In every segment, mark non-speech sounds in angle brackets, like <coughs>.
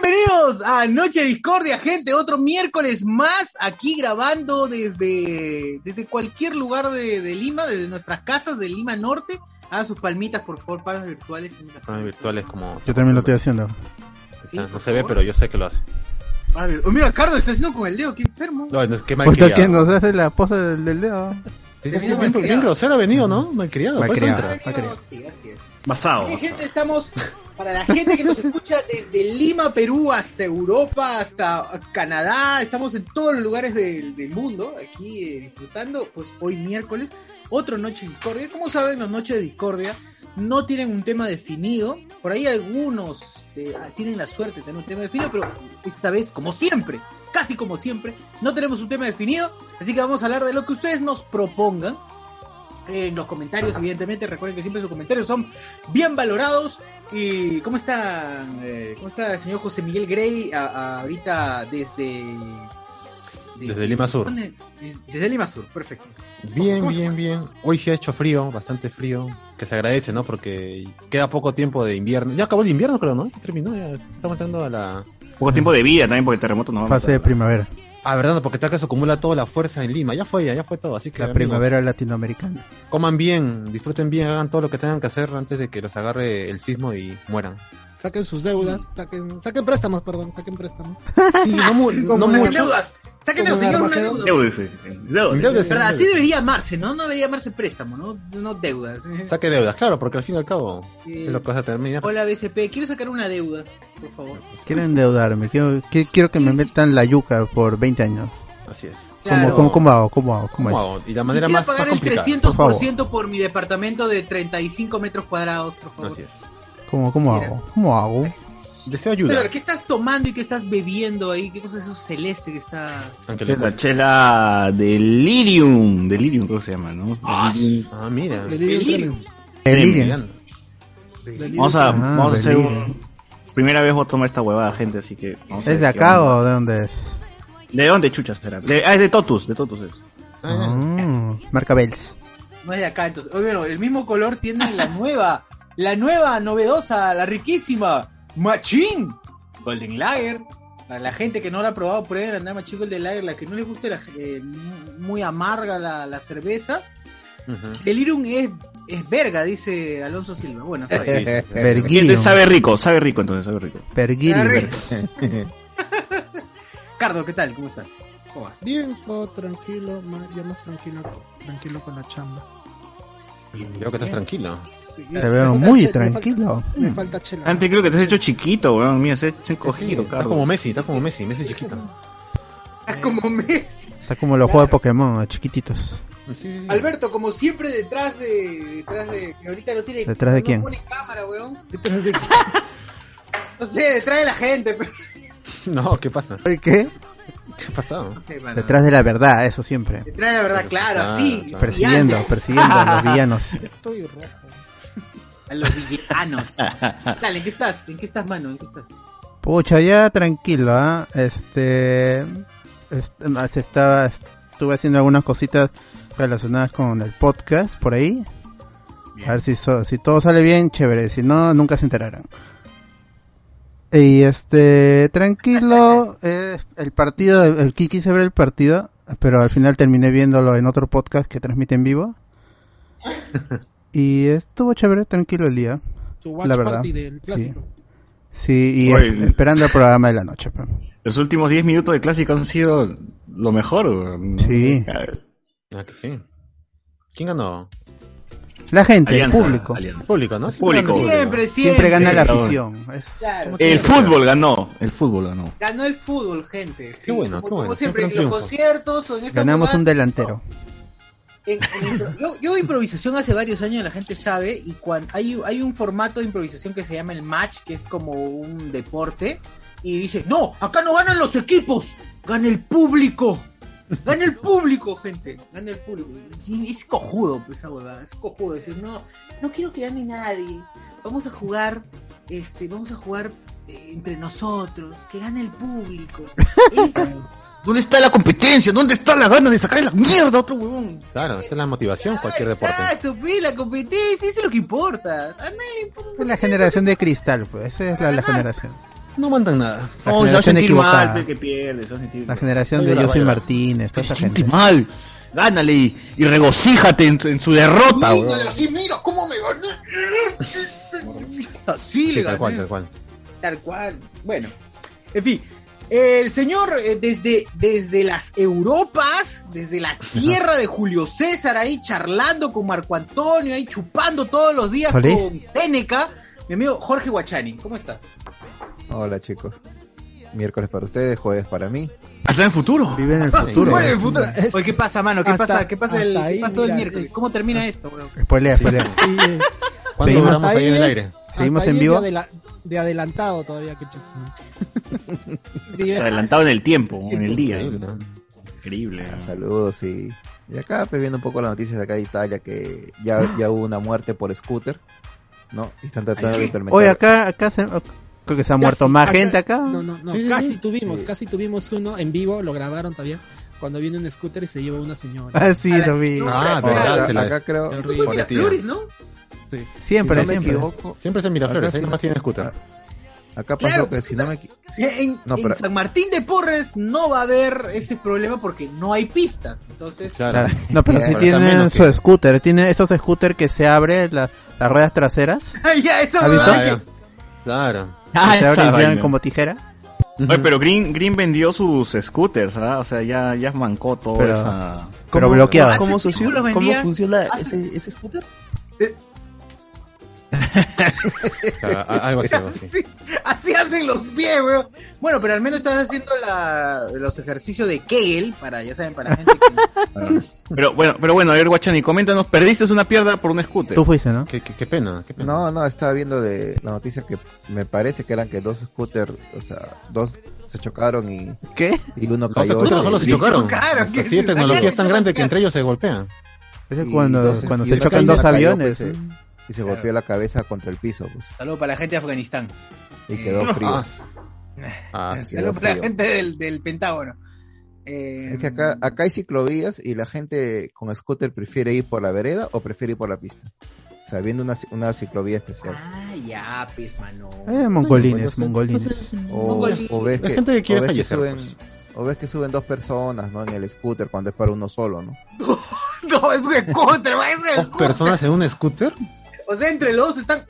Bienvenidos a Noche Discordia, gente. Otro miércoles más aquí grabando desde, desde cualquier lugar de, de Lima, desde nuestras casas de Lima Norte. Hagan sus palmitas, por favor, palmas virtuales. Palmas virtuales como... Yo también lo estoy haciendo. Sí, no se ve, pero yo sé que lo hace. A ver, oh, mira, Cardo está haciendo con el dedo, qué enfermo. No, no, qué Pues malcriado. que nos hace la pose del, del dedo. Sí, sí, bien, malcriado. bien grosero ha venido, ¿no? Malcriado. Malcriado. Ah, creo. Sí, así es. Basado. Gente, estamos para la gente que nos escucha desde Lima, Perú, hasta Europa, hasta Canadá, estamos en todos los lugares del, del mundo, aquí eh, disfrutando, pues hoy miércoles, otra noche de discordia. Como saben, las noches de discordia no tienen un tema definido, por ahí algunos eh, tienen la suerte de tener un tema definido, pero esta vez, como siempre, casi como siempre, no tenemos un tema definido, así que vamos a hablar de lo que ustedes nos propongan en los comentarios, evidentemente. Recuerden que siempre sus comentarios son bien valorados. ¿Y cómo está, eh, cómo está el señor José Miguel Grey a- a- ahorita desde. Desde Lima Sur. Desde Lima Sur, perfecto. Bien, ¿Cómo bien, bien. Hoy sí ha hecho frío, bastante frío. Que se agradece, ¿no? Porque queda poco tiempo de invierno. Ya acabó el invierno, creo, ¿no? Ya terminó, ya estamos entrando a la... Poco tiempo de vida también porque el terremoto no va a Fase de primavera. Ah, verdad, no, porque está que se acumula toda la fuerza en Lima. Ya fue, ya, ya fue todo. Así que La amigos, primavera latinoamericana. coman bien, disfruten bien, hagan todo lo que tengan que hacer antes de que los agarre el sismo y mueran. Saquen sus deudas, saquen, saquen préstamos, perdón, saquen préstamos. <laughs> Sí, no, mu- no mucho. deudas. Saquen deudas, señor, una deuda. Deúdese. Endeúdese. ¿Verdad? Así debería amarse, ¿no? No debería amarse préstamo, ¿no? No deudas. Saque deudas, claro, porque al fin y al cabo Eh, es lo que vas a terminar. Hola, BCP, quiero sacar una deuda, por favor. Quiero endeudarme. Quiero, que- quiero que me metan la yuca por 20 años. Así es. ¿Cómo, Claro. cómo, cómo hago? ¿Cómo hago? ¿Cómo, ¿Cómo hago? Y la manera Quisiera más, más pagar el complicada. 300% por, mi departamento de 35 metros cuadrados, por favor. Así es. ¿Cómo, cómo hago? ¿Cómo hago? Deseo ayuda. ¿qué estás tomando y qué estás bebiendo ahí? ¿Qué cosa es eso celeste que está...? Aunque le Chela, Delirium. Delirium creo que se llama, ¿no? Ah. Ah, mira. Delirium Delirium. Vamos a, Ah, vamos a hacer un... Primera vez voy a tomar esta huevada, gente, así que... vamos a ¿Es de acá o de dónde es? ¿De dónde chuchas será? De- ah, es de Totus, de Totus es. Ah, Ah, marca Bells. No es de acá, entonces. Oye, bueno, el mismo color tiene la nueva, la nueva, novedosa, la riquísima, Machín Golden Lager. Para la gente que no la ha probado, prueben la nueva Machín Golden Lager, la que no le guste la, eh, muy amarga la, la cerveza. ujú. Delirium es, es verga, dice Alonso Silva. Bueno, está bien. Entonces sabe rico, sabe rico entonces, sabe rico. Pergirium. <laughs> Cardo, ¿qué tal? ¿Cómo estás? ¿Cómo vas? Bien, todo tranquilo, más, ya más tranquilo, tranquilo con la chamba. Veo que estás tranquilo. Te veo muy chela, me falta- tranquilo. Me falta chela. Antes creo que te has hecho chiquito, weón. Mira, se se ha encogido, Estás como Messi, estás como Messi, Messi chiquito. Estás como Messi. Está como los juegos de Pokémon, chiquititos. Sí, sí, sí. Alberto, como siempre, detrás de. Detrás de. Que ahorita no tiene. ¿Detrás de no quién? pone cámara, weón. <laughs> No sé, detrás de la gente. pero- <laughs> No, ¿qué pasa? ¿Qué? ¿Qué ha pasado? No sé, mano. Detrás de la verdad, eso siempre. Detrás de la verdad, claro, Ah, así. claro. Persiguiendo, persiguiendo a los <laughs> villanos. Estoy rojo. A los villanos. <laughs> Dale, ¿en qué estás? ¿En qué estás, mano? ¿En qué estás? Pucha, ya tranquilo, ¿ah? Este, este, estaba, estuve haciendo algunas cositas relacionadas con el podcast por ahí. A ver si, so- si todo sale bien, chévere. Si no, nunca se enterarán. Y este, tranquilo, <laughs> eh, el partido, el, el que quise ver el partido, pero al final terminé viéndolo en otro podcast que transmite en vivo. <laughs> Y estuvo chévere, tranquilo el día. Su watch La verdad, party del clásico. Sí, y Oye. esperando el programa de la noche. pues. Los últimos 10 minutos del clásico han sido lo mejor, weón. Sí. Ah, que sí. ¿Quién ganó? La gente, Alianza, el público. Alianza. Público, ¿no? Público. Siempre, siempre. Siempre gana la afición. Es- Claro, El fútbol ganó, el fútbol ganó. Ganó el fútbol, gente. sí. Qué bueno, como, qué bueno, Como siempre, siempre en los conciertos o en ganamos un delantero. En- en impro- <laughs> yo, yo improvisación hace varios años, la gente sabe, y cuando hay, hay un formato de improvisación que se llama el match, que es como un deporte, y dice, no, acá no ganan los equipos, gana el público. Gana el público, gente. Gana el público. Es cojudo, pues, esa huevada. Es cojudo. Decir, no, no quiero que gane nadie. Vamos a jugar, este, vamos a jugar eh, entre nosotros. Que gane el público. <laughs> ¿Dónde está la competencia? ¿Dónde está la gana de sacar la mierda a otro huevón? Claro, esa es la motivación, cualquier deporte. Exacto, pues, la competencia, eso es lo que importa. A nadie le importa. Es la generación de cristal, pues. Esa es la, la generación. no mandan nada. La se a generación sentir equivocada. mal, que pierde, se va a sentir La generación de va. Martínez, toda Se esa siente gente. mal. Gánale y, y regocíjate en, en su derrota, weón. así, mira cómo me gané. Así Sí, le tal cual, tal cual. Tal cual. Bueno, en fin. El señor, eh, desde, desde las Europas, desde la tierra de Julio César, ahí charlando con Marco Antonio, ahí chupando todos los días con Seneca, mi amigo Jorge Guachani. ¿Cómo está? Hola chicos. Miércoles para ustedes, jueves para mí. Hasta en el futuro. Vive en el <laughs> futuro. Bueno, en el futuro. Es- Oye, ¿qué pasa, mano? ¿Qué hasta- pasa? ¿Qué pasa el, hasta qué ahí, pasó el miércoles? es- ¿Cómo termina esto, weón? Spoilea, spoilea. Sí, eh, ¿Cuándo Seguimos- ahí en el es- aire? Seguimos en ahí vivo. De, de adelantado todavía, que Vive- <laughs> Adelantado en el tiempo, en el día. Increíble, ¿no? Increíble. Ah, Saludos y, y acá pues, viendo un poco las noticias de acá de Italia que ya, ya hubo una muerte por scooter, ¿no? Y están tratando de implementar. Oye, acá, acá se, creo que se ha Casi, muerto más gente acá. No, no, no, Sí, casi sí. tuvimos, Sí. casi tuvimos uno en vivo, lo grabaron todavía, cuando viene un scooter y se lleva una señora. Ah, sí, lo vi. no, Ah, Pero verdad, acá, se acá creo, horrible. Miraflores, ¿no? Siempre, si no me siempre. equivoco, Siempre es en Miraflores, Acá ahí sí. nomás tiene scooter. acá pasó Claro. que si no me si- En, No, en pero- San Martín de Porres no va a haber ese problema porque no hay pista. Entonces, Claro. Claro. <laughs> No, pero pero tienen su que- scooter. Tiene esos scooters que se abren la- las ruedas traseras. <laughs> ya, eso Ah, ya. Claro. Ah, que se abren como tijera. Oye, pero Green, Green vendió sus scooters, ¿verdad? O sea, ya, ya mancó toda Pero- esa... Pero bloqueado. ¿Cómo ¿Cómo, ¿Cómo funciona ese, ese scooter? Claro, a- <laughs> algo así, algo así. <laughs> Sí, así hacen los pies, weón. Bueno, pero al menos estás haciendo la, los ejercicios de Kegel, para, ya saben, para la gente que... <laughs> Pero bueno, pero bueno, a ver, Guachani, coméntanos, perdiste una pierna por un scooter. Tú fuiste, ¿no? Qué, qué, qué pena, qué pena. No, no, estaba viendo de la noticia que me parece que eran que dos scooters, o sea, dos se chocaron y, ¿Qué? y uno Los cayó. scooters solo se chocaron. chocaron, O sea, que sí, tecnología es tan de grande que entre ellos se golpean. Ese es cuando, cuando se chocan dos cayó, aviones. pues, ¿eh? Y se golpeó la cabeza contra el piso, pues, Saludos para la gente de Afganistán. y quedó frío. <laughs> Ah, Saludos para la gente del, del Pentágono. Eh, Es que acá, acá hay ciclovías y la gente con scooter prefiere ir por la vereda o prefiere ir por la pista. O sea, viendo una, una ciclovía especial. Ah, ya, pues, mano. Eh, mongolines, Pues, mongolines. O, o ves La que, gente que quiere o ves que fallecer, suben, pues. o ves que suben dos personas, ¿no? En el scooter cuando es para uno solo, ¿no? <laughs> No, es un scooter, es un ¿Dos scooter. personas en un scooter? O sea, entre los dos están...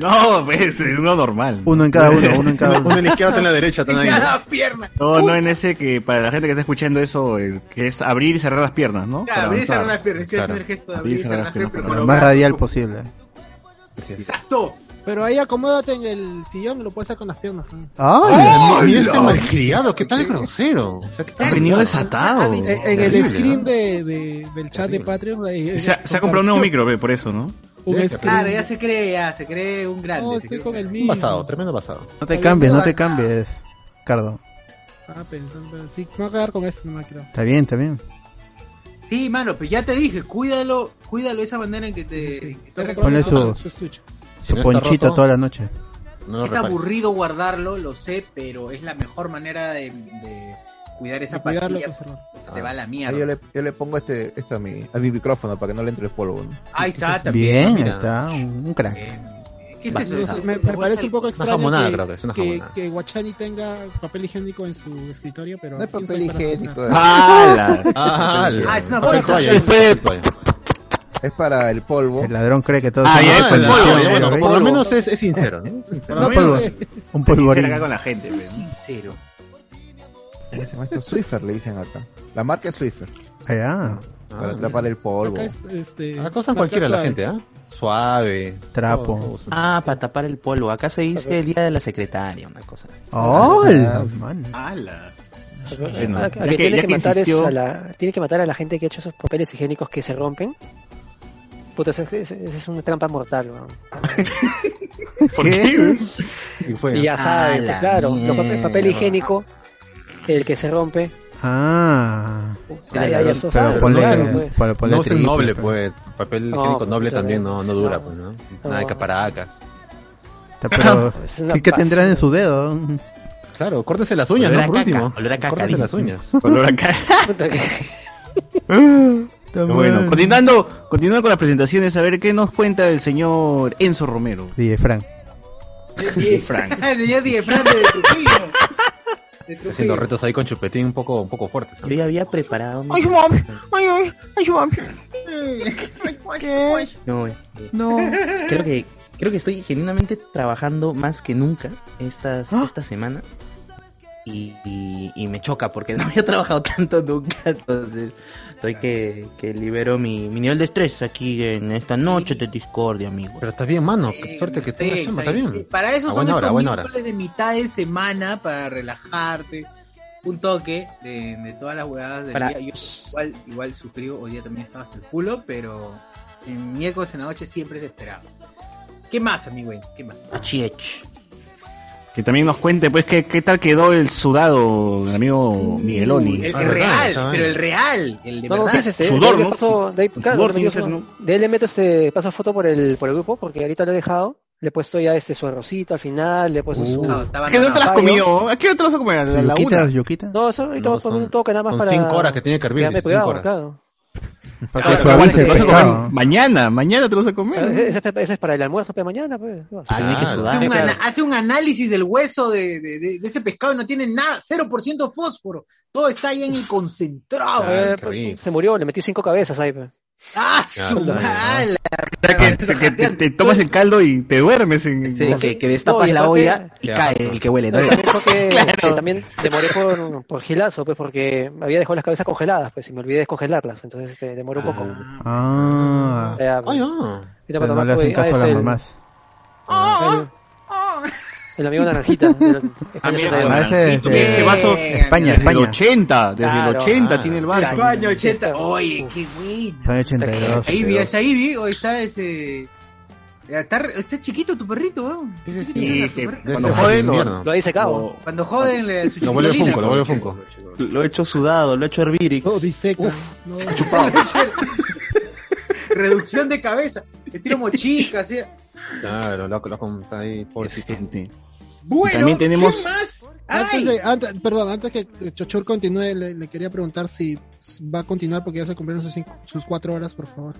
No, pues, es uno normal. Uno en cada uno, uno en cada Uno <laughs> uno. en la izquierda, otro en la derecha, <laughs> están ahí. cada pierna. No, no en ese que para la gente que está escuchando eso, eh, que es abrir y cerrar las piernas, ¿no? Claro, Para abrir y cerrar avanzar. las piernas. Estoy haciendo Claro. el gesto de Abrir y y cerrar las piernas. pero Lo más radial posible. Exacto. Pero ahí acomódate en el sillón y lo puedes hacer con las piernas. ¿no? ¡Ay! Mira este malcriado, qué tan grosero. O sea, qué tan Ha venido desatado. En, en el screen de, de- del chat de. Patreon. ahí- Se ha, se ha comprado un nuevo micro, ve, por eso, ¿no? Un Sí, screen. Claro, ya se cree, ya se cree un grande. No, estoy con el grande. Un mismo. pasado, tremendo pasado. No te cambies, no te cambies, Cardo. Ah, pensando, sí, me voy a quedar con este, no me quiero. Está bien, está bien. Sí, mano, pues ya te dije, cuídalo, cuídalo de esa manera en que te... Sí, sí. que te Tengo que Ponle su-. Si Su no está ponchito roto, toda la noche. no Es repares. aburrido guardarlo, lo sé, pero es la mejor manera de, de cuidar esa cuidarlo, pastilla. conservarlo. Se te va a la Ahí mierda. yo, le, yo le pongo este, esto a mi, a mi micrófono para que no le entre el polvo, ¿no? Ahí está, también. Bien, mira. está, un crack. Eh, ¿Qué es eso? Esa- me, me parece un poco extraño jamonada, que, creo que es una que, que Guachani tenga papel higiénico en su escritorio, pero No hay ¿quién papel para higiénico, juzgar? ¡Hala! <laughs> Ah, Ah, es una bolsa. toalla. es para el polvo. El ladrón cree que todo Ah, es es el polvo, bueno, por lo menos es, es sincero, ¿no? Es Un sincera polvorín. acá con la gente, ve, ¿no? Sincero. ¿Cómo se llama esto? Swiffer le dicen acá. La marca es Swiffer. Allá, Para Ah, atrapar el polvo. Acá es, este, Acá usan cualquiera la gente, ¿ah? Suave. trapo. todo, todo. Ah, para tapar el polvo. Acá se dice el día de la secretaria, una cosa así. ¡Hola, man! ¡Hala! Bueno, ya a, a que- tiene que que, matar es a la, tiene que matar a la gente que ha hecho esos papeles higiénicos que se rompen. Puta, esa es, es una trampa mortal, weón. <laughs> ¿Por qué? Y fue. Y ya sabes, pues, la claro, los papel, mierda. papel higiénico, el que se rompe, Ah, ya, ya, ya eso pero ponle, claro, pues. ponle, ponle no usen triple, noble, pues. pues. Papel No, higiénico noble también no, no dura, No. pues, ¿no? No. Nada de caparacas. Pero, <laughs> ¿qué, qué tendrán en su dedo? Claro, córtese las uñas, Olor Por caca, último. olor a caca, Córtese las uñas. <laughs> Olor a <laughs> Bueno, continuando, continuando con las presentaciones, a ver qué nos cuenta el señor Enzo Romero. DJ Frank. Frank. El señor Die Frank de Trujillo. Haciendo retos ahí con chupetín un poco, un poco fuertes. ¿no? Yo ya había preparado. mi- Ay, mami. Ay, ay, ay, mami. ¿Qué? No, este, No. creo que creo que estoy genuinamente trabajando más que nunca estas ¿Ah? estas semanas y, y, y me choca porque <laughs> no había trabajado tanto nunca entonces estoy que, que libero mi, mi nivel de estrés aquí en esta noche de discordia amigo Pero está bien, mano. Qué suerte que tengas Sí, chamba, está bien. Para eso A son estos hora. de mitad de semana para relajarte. Un toque de, de todas las huevadas del Para- día. Yo igual, igual sufrió, hoy día también estaba hasta el culo, pero en miércoles en la noche siempre es esperado. ¿Qué más, amigo? ¿Qué más? Achiech. Que también nos cuente, pues, qué, qué tal quedó el sudado del amigo Migueloni. El, Ah, el verdad, real, bien. pero el real, el de No, no, verdad. sí, es este. Sudor, de ahí le ¿no? paso- de ahí, claro, sudor meto- eso, ¿no? de ahí le meto este, paso foto por el, por el grupo, porque ahorita lo he dejado. Le he puesto ya este su arrocito al final, le he puesto su. No, estaba ¿A qué hora te las comido? ¿A qué hora te las vas a comer? ¿A ¿Su la yuquita? una? ¿Yuquita? No, eso ahorita No, voy a poner son- un toque nada más son para. cinco horas que tiene que hervir, cinco horas. claro. Para que pero suavice el pescado. Mañana, mañana te lo vas a comer. Ese, ese- es para el almuerzo de mañana, pues. ¿qué va a hacer? Ah, tiene que Claro. sudar. Hace un, claro. ana- hace un análisis del hueso de, de- de- de ese pescado y no tiene nada, 0% fósforo. Todo está ahí en el concentrado. A ver, qué rico. se murió, le metí cinco cabezas ahí, pues. ¡Ah, Claro, su mala! O sea, que, que te, te tomas el caldo y te duermes en... Sí, que, que destapas No, y la olla y cae el que huele, ¿no? <laughs> No, y que, Claro. que también demoré por, por gilazo, pues, porque me había dejado las cabezas congeladas, pues, y me olvidé descongelarlas, entonces este, demoré un poco. Ah. Ah. ahorita Pero cuando no le hacen ah, caso a las mamás. El, amigo Naranjita. Ah, mira, del- Además, naranjito, este, ese vaso España, desde el España. 80, desde el Claro. 80 Ah, tiene el vaso. España 80. Oye, qué bueno. España 82. Ahí vi, está ahí vi, hoy está ese. Está, está chiquito tu perrito, weón. Sí, sí, sí. Chiquito, Sí, tu que perrito. cuando joden. Lo ha disecado. lo- Cuando joden le, su Lo vuelve. Funko, lo vuelve Funko. Lo he hecho sudado, lo he hecho hervir y... Oh, diseca. No, <laughs> Reducción de cabeza. Estilo mochica, así. Claro, lo, lo, está ahí, pobrecito. Bueno, También tenemos- ¿qué más? Antes ¡Ay! de, antes, perdón, antes que Chochur continúe, le, le quería preguntar si va a continuar porque ya se cumplieron sus, cinco- sus cuatro horas, por favor.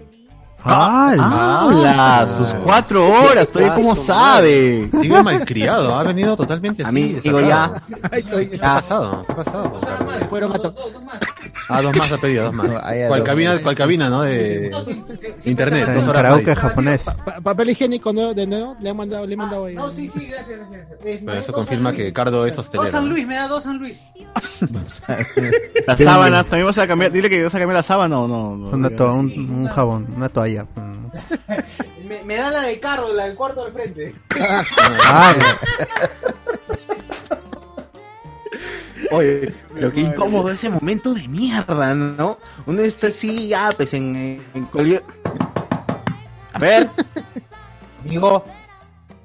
¡Ah! ¡Hala! Sus cuatro horas, todavía como Paso, sabe. Sigue malcriado, ha venido totalmente así. Amigo, digo, ya. ¿Qué ha pasado? ¿Qué ha pasado? fueron a Ah, dos más ha pedido, dos más. ¿Cuál dos cabina, cuál cabina, no? De internet, dos horas. karaoke japonés. pa- papel higiénico de nuevo, le han mandado, le he mandado ahí. No, sí, sí, gracias, gracias. Pero eso dos confirma San que Luis. Cardo es Dos hostelero. San ¿no? Luis, me da dos San Luis. <laughs> Las sábanas, también vas a cambiar, dile que vas a cambiar la sábana o no. un jabón, una toalla. <laughs> Me, me da la de Carlos, la del cuarto del frente. Ah, Oye, pero qué incómodo ese momento de mierda, ¿no? Uno está así, ya, pues en, en cualquier... A ver, amigo.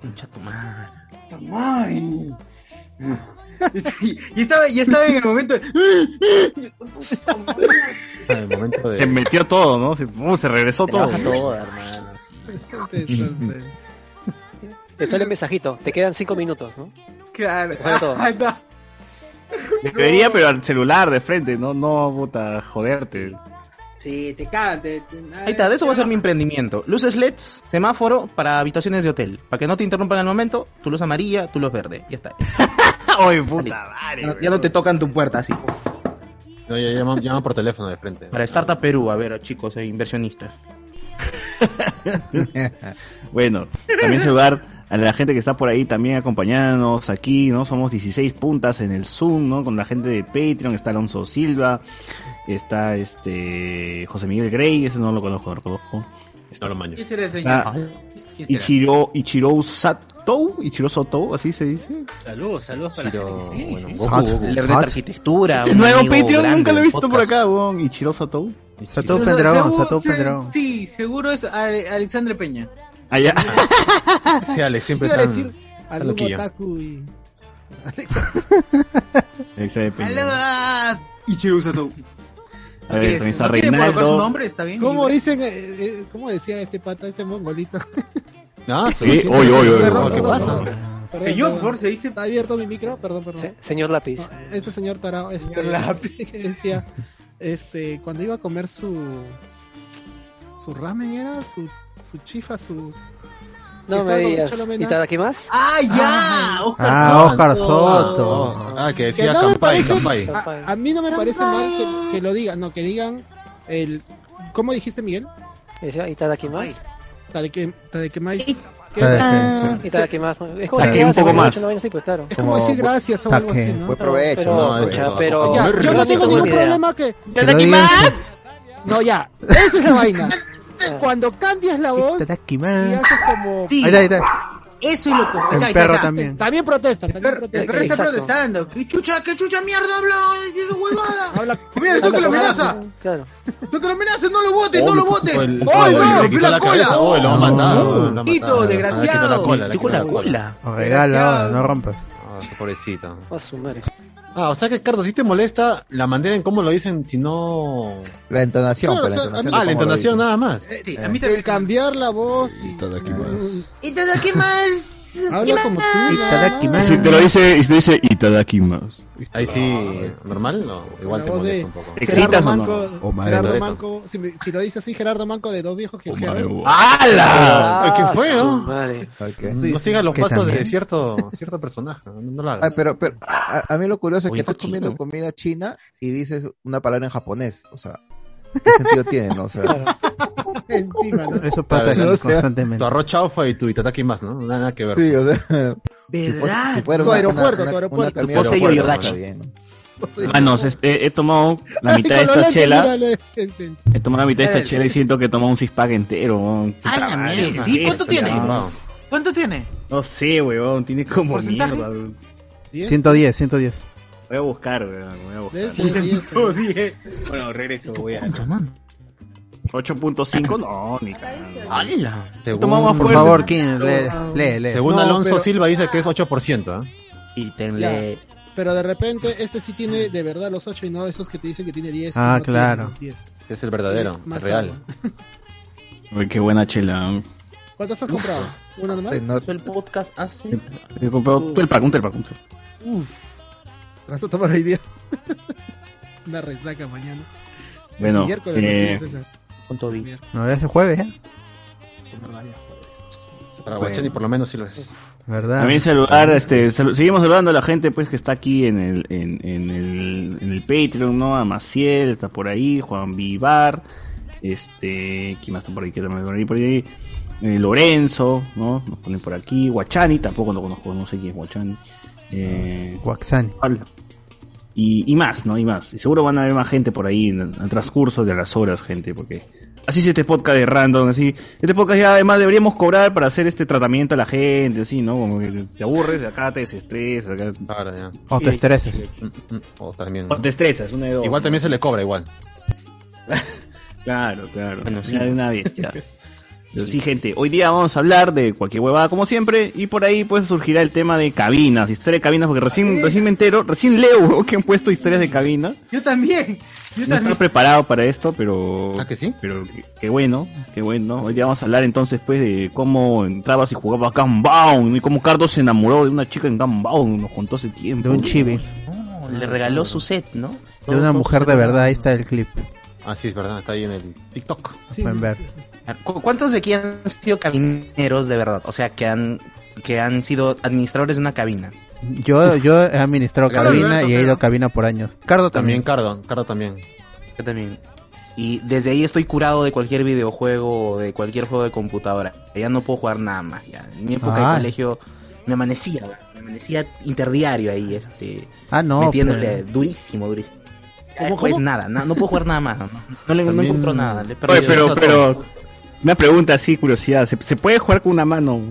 Pincha tu madre. Ay. Y, <laughs> y estaba, y estaba en el momento de... En el momento Te de. metió todo, ¿no? Se, uh, se regresó Te todo. baja todo, hermano. Te sale el mensajito, te quedan cinco minutos, ¿no? Claro. Fuera todo. <laughs> No. Debería, pero al celular de frente, no, no, puta, joderte. Sí, te cagan. Te, te- Ahí está, de eso va a ser mi emprendimiento. Luces LEDs, semáforo para habitaciones de hotel. Para que no te interrumpan al momento, tu luz amarilla, tu luz verde. Ya está. <laughs> Oye, puta madre. Ya no, ya no te tocan tu puerta así. No, ya llaman, llaman por teléfono de frente. Para Startup Perú, a ver, chicos, eh, inversionistas. <laughs> Bueno, también saludar a la gente que está por ahí también acompañándonos aquí, ¿no? Somos 16 puntas en el Zoom, ¿no? Con la gente de Patreon, está Alonso Silva, está este José Miguel Grey, ese no lo conozco, no lo conozco. No lo maño. ¿Quién será ese señor? Ah, ¿Quién será? Ichiro, Ichiro Satou, Ichiro Sotou, así se dice. Saludos, saludos para Chiro, la gente. bueno, Goku, de arquitectura. Nuevo Patreon grande nunca lo he visto por acá, weón. Ichiro Satou. Satou Seguro- Pendragón, se- Pendragón. Sí, seguro es Ale- Alexandre Peña. Allá. <laughs> Sí, Alex, siempre Iba a están. decir algún loquillo. otaku y... <laughs> ¡Saludos! Ichiro Satou. A ver, también está ¿No Reinaldo. nombre? ¿Está bien? ¿Cómo dicen, eh, eh, cómo decía este pata, este mongolito? <laughs> Ah, Sí, sí, oye, oye, oye, ¿Qué pasa? perdón. Perdón, Señor, por favor, se dice... Está abierto mi micro, perdón, perdón. Se- señor Lápiz. No, este señor tarao, este, Señor Lápiz. <laughs> que decía, este, cuando iba a comer su, su ramen era, su, su chifa, su, No está me digas. ¿Y Tadaki más? ¡Ah, ya! Oscar Ah, Oscar Soto. Soto. Ah, que Que decía no me Campai, parece- Campai. A, a mí no me parece mal que, que lo digan, no, que digan el... ¿Cómo dijiste, Miguel? Decía, ¿Y más? De que, de que más... que Tadaki. es, ¿Y Tadaki más? Es como Aquí que un poco más. No pues es como decir gracias o algo así. ¿no? Buen provecho, pero, ¿no? no, Pues, pero Ya, yo no tengo ningún problema que... Que digan No, ya, esa es la vaina. Cuando cambias la voz y haces como... Sí, Ahí está, ahí está. eso es lo que... El perro también. También protesta, El también perro, el protesta. perro está Exacto. protestando. ¿Qué chucha, qué chucha mierda habla? ¡Qué huevada! Habla, Mira, le toca la habla- amenaza. Claro. ¡Toca la amenaza! ¡No lo votes, no lo votes! O el- ¡Ay, no! le quitó ¡La la cola! oh, lo va a matar. No, lo va a Tito, matar. desgraciado. Quitó la cola, quitó la la cola. regala, no rompas. Ah, pobrecito. A su madre. Ah, o sea que, Carlos, si te molesta la manera en cómo lo dicen, si no... La entonación, Claro, pues, la o sea, a entonación. mí- Ah, la entonación nada más. Eh, sí, a mí El también. cambiar la voz y... ¿Y te da qué más? Habla como tú. nada Itadaki más. man. Si te lo dice, y si te dice Itadakimasu. Ahí sí, normal, no, igual te molesta un poco. ¿Te excitas Gerardo o no? Manco, O Gerardo. Manco, si, lo dice así Gerardo Manco de dos viejos que Gerardo. ¡Hala! ¿Qué fue, no? no sigas los pasos de cierto, cierto personaje, no, lo hagas. pero, pero a, a- mí lo curioso es que estás comiendo comida china y dices una palabra en japonés. O sea, ¿qué sentido <laughs> tiene, no? O sea, <laughs> Encima, ¿no? Eso pasa Claro, aquí o sea, constantemente. Tu arroz chaufa y tu itataki más, ¿no? Nada, nada que ver. sí, o sea, <laughs> si fuera, ¿Verdad? si fuera Tu una, aeropuerto, una, tu una, aeropuerto. comida Tu pose aeropuerto, Yoyodachi. Manos, este, he tomado la Ay, mitad de con los esta chela. mírale, He tomado la mitad de esta chela y siento que he tomado un six pack entero. ¡Ay, la mierda! ¿Sí? ¿Cuánto esta, tiene? Bravo. ¿Cuánto tiene? No sé, weón, tiene como ¿Porcentaje? mierda. weón. 110, 110. Voy a buscar, weón, voy a buscar. Ese, ese. <laughs> Bueno, regreso, voy a... 8.5, no, ni. ¡Hala! Según, Tomamos Por fuerte. favor, ¿quién? Lee, lee, lee. según No, Alonso pero- Silva dice que es 8%, ¿eh? Y tenle... Pero de repente este sí tiene de verdad los 8 y no esos que te dicen que tiene 10. que Ah, no tiene claro. los 10. que es el verdadero, más el real. Uy, qué buena chela. ¿Cuántas has comprado? ¿Una nomás? El podcast hace... He comprado un telpack, un telpack, un telpack. Vas a tomar hoy día. <laughs> Una resaca mañana. Bueno, Es miércoles, eh, no, sí, César. ¿Cuánto vi? No, es el jueves, ¿eh? Para Guachani por lo menos sí lo es. ¿Verdad? También saludar, este, salu- seguimos saludando a la gente pues que está aquí en el, en, en el, en el Patreon, ¿no? A Maciel, está por ahí, Juan Vivar, este, ¿quién más está por ahí? ¿Quién más está por ahí? Por ahí? Eh, Lorenzo, ¿no? Nos ponen por aquí, Guachani, tampoco lo conozco, no sé quién es Guachani. Eh, Waxani. Y, y más, ¿no? Y más. Y seguro van a haber más gente por ahí en el, transcurso de las horas, gente, porque así es este podcast de random, así. Este podcast ya además deberíamos cobrar para hacer este tratamiento a la gente, así, ¿no? Como que te aburres, acá te desestresas, acá Ahora ya. O te estreses. Mm, mm, O también. o te estresas, una de dos. Igual también se le cobra igual. <laughs> Claro, claro. Bueno, sí. Ya de una vez, ya. <laughs> Pero sí, gente, hoy día vamos a hablar de cualquier huevada como siempre y por ahí pues surgirá el tema de cabinas, historia de cabinas, porque recién, recién me entero, recién leo <laughs> que han puesto historias de cabina. Yo también. Yo No estaba también. preparado para esto, pero... ¿Ah, que sí? Pero qué, bueno, qué bueno. Hoy día vamos a hablar entonces pues de cómo entrabas y jugabas Gunbound y cómo Cardo se enamoró de una chica en Gunbound, nos contó hace tiempo. De un chibi. No, le regaló su set, ¿no? De una mujer de verdad. Ahí está el clip. Ah, sí, es verdad, está ahí en el TikTok. Pueden ver. ¿Cu- ¿Cuántos de aquí han sido cabineros de verdad? O sea, que han que han sido administradores de una cabina. Yo, yo he administrado Claro, cabina Alberto, y he ido claro. cabina por años. Cardo También también. Cardo, Cardo también. Yo también. Y desde ahí estoy curado de cualquier videojuego o de cualquier juego de computadora. Ya no puedo jugar nada más. Ya. En mi época Ah. de colegio me amanecía, me amanecía interdiario ahí, este, Ah, no. metiéndole pues. durísimo, durísimo. ¿Cómo, Pues cómo? nada, na- no puedo jugar nada más. No, no le no También- encuentro nada. Le Oye, pero, pero, una pregunta así, curiosidad, ¿se, se puede jugar con una mano?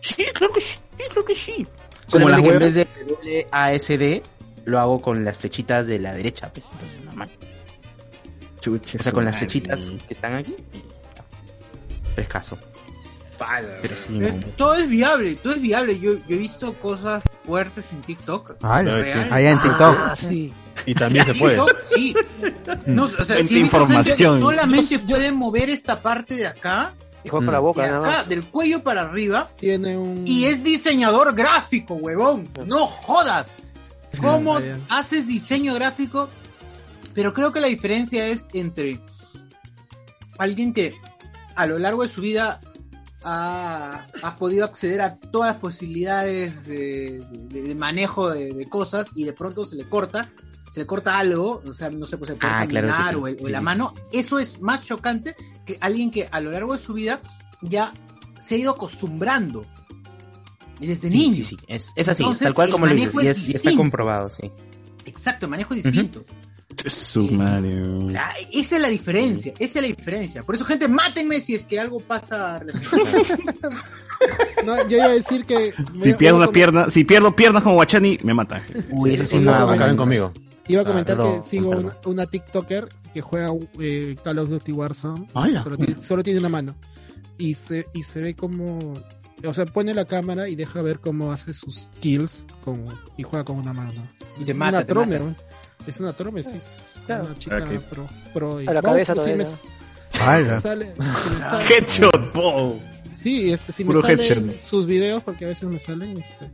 Sí, claro que sí, claro que sí. Como las que en vez de WASD lo hago con las flechitas de la derecha, pues entonces normal. Chuche, O sea, con las flechitas que están aquí. Frescaso. Pero sí, Pero no. todo es viable, todo es viable. Yo, yo he visto cosas fuertes en TikTok. Ah, allá en TikTok. Ah, sí. Y también se puede. <laughs> Sí. No, o sea, información. solamente pueden mover esta parte de acá, Y juega con Mm. la de boca, nada acá, más. del cuello para arriba, Tiene un. y es diseñador gráfico, huevón. No jodas. ¿Cómo Ah, haces diseño gráfico? Pero creo que la diferencia es entre alguien que a lo largo de su vida ha, ha podido acceder a todas las posibilidades de, de- de manejo de, de cosas y de pronto se le corta, se le corta algo, o sea, no sé, pues se puede Ah, claro sí. o, el- o Sí, la mano, eso es más chocante que alguien que a lo largo de su vida ya se ha ido acostumbrando. Y desde Sí, niño. sí, sí. Es, es así, Entonces, tal cual el como lo manejo dices. Y, es es- y está comprobado, sí. Exacto, el manejo es distinto. Su madre. Ah, Esa es la diferencia, esa es la diferencia. Por eso, gente, mátenme si es que algo pasa. <laughs> No, yo iba a decir que. Si voy pierdo voy a una pierna, si pierdo piernas como Guachani, me mata. Uy, ese sí Sí, no. Acaben conmigo. Iba a comentar que sigo una, una TikToker que juega eh, Call of Duty Warzone. Solo tiene, solo tiene una mano. Y se, y se ve como. O sea, pone la cámara y deja ver cómo hace sus kills con, y juega con una mano. Y te es mata, una te trome. Es una trome, sí. Es Claro. una chica pro, pro. y- A la cabeza pues, sí todavía, me- ¡Hala! me sale- <laughs> si me sale- Headshot, po. Sí, este, si me Puro salen headshot. sus videos, porque a veces me salen, este,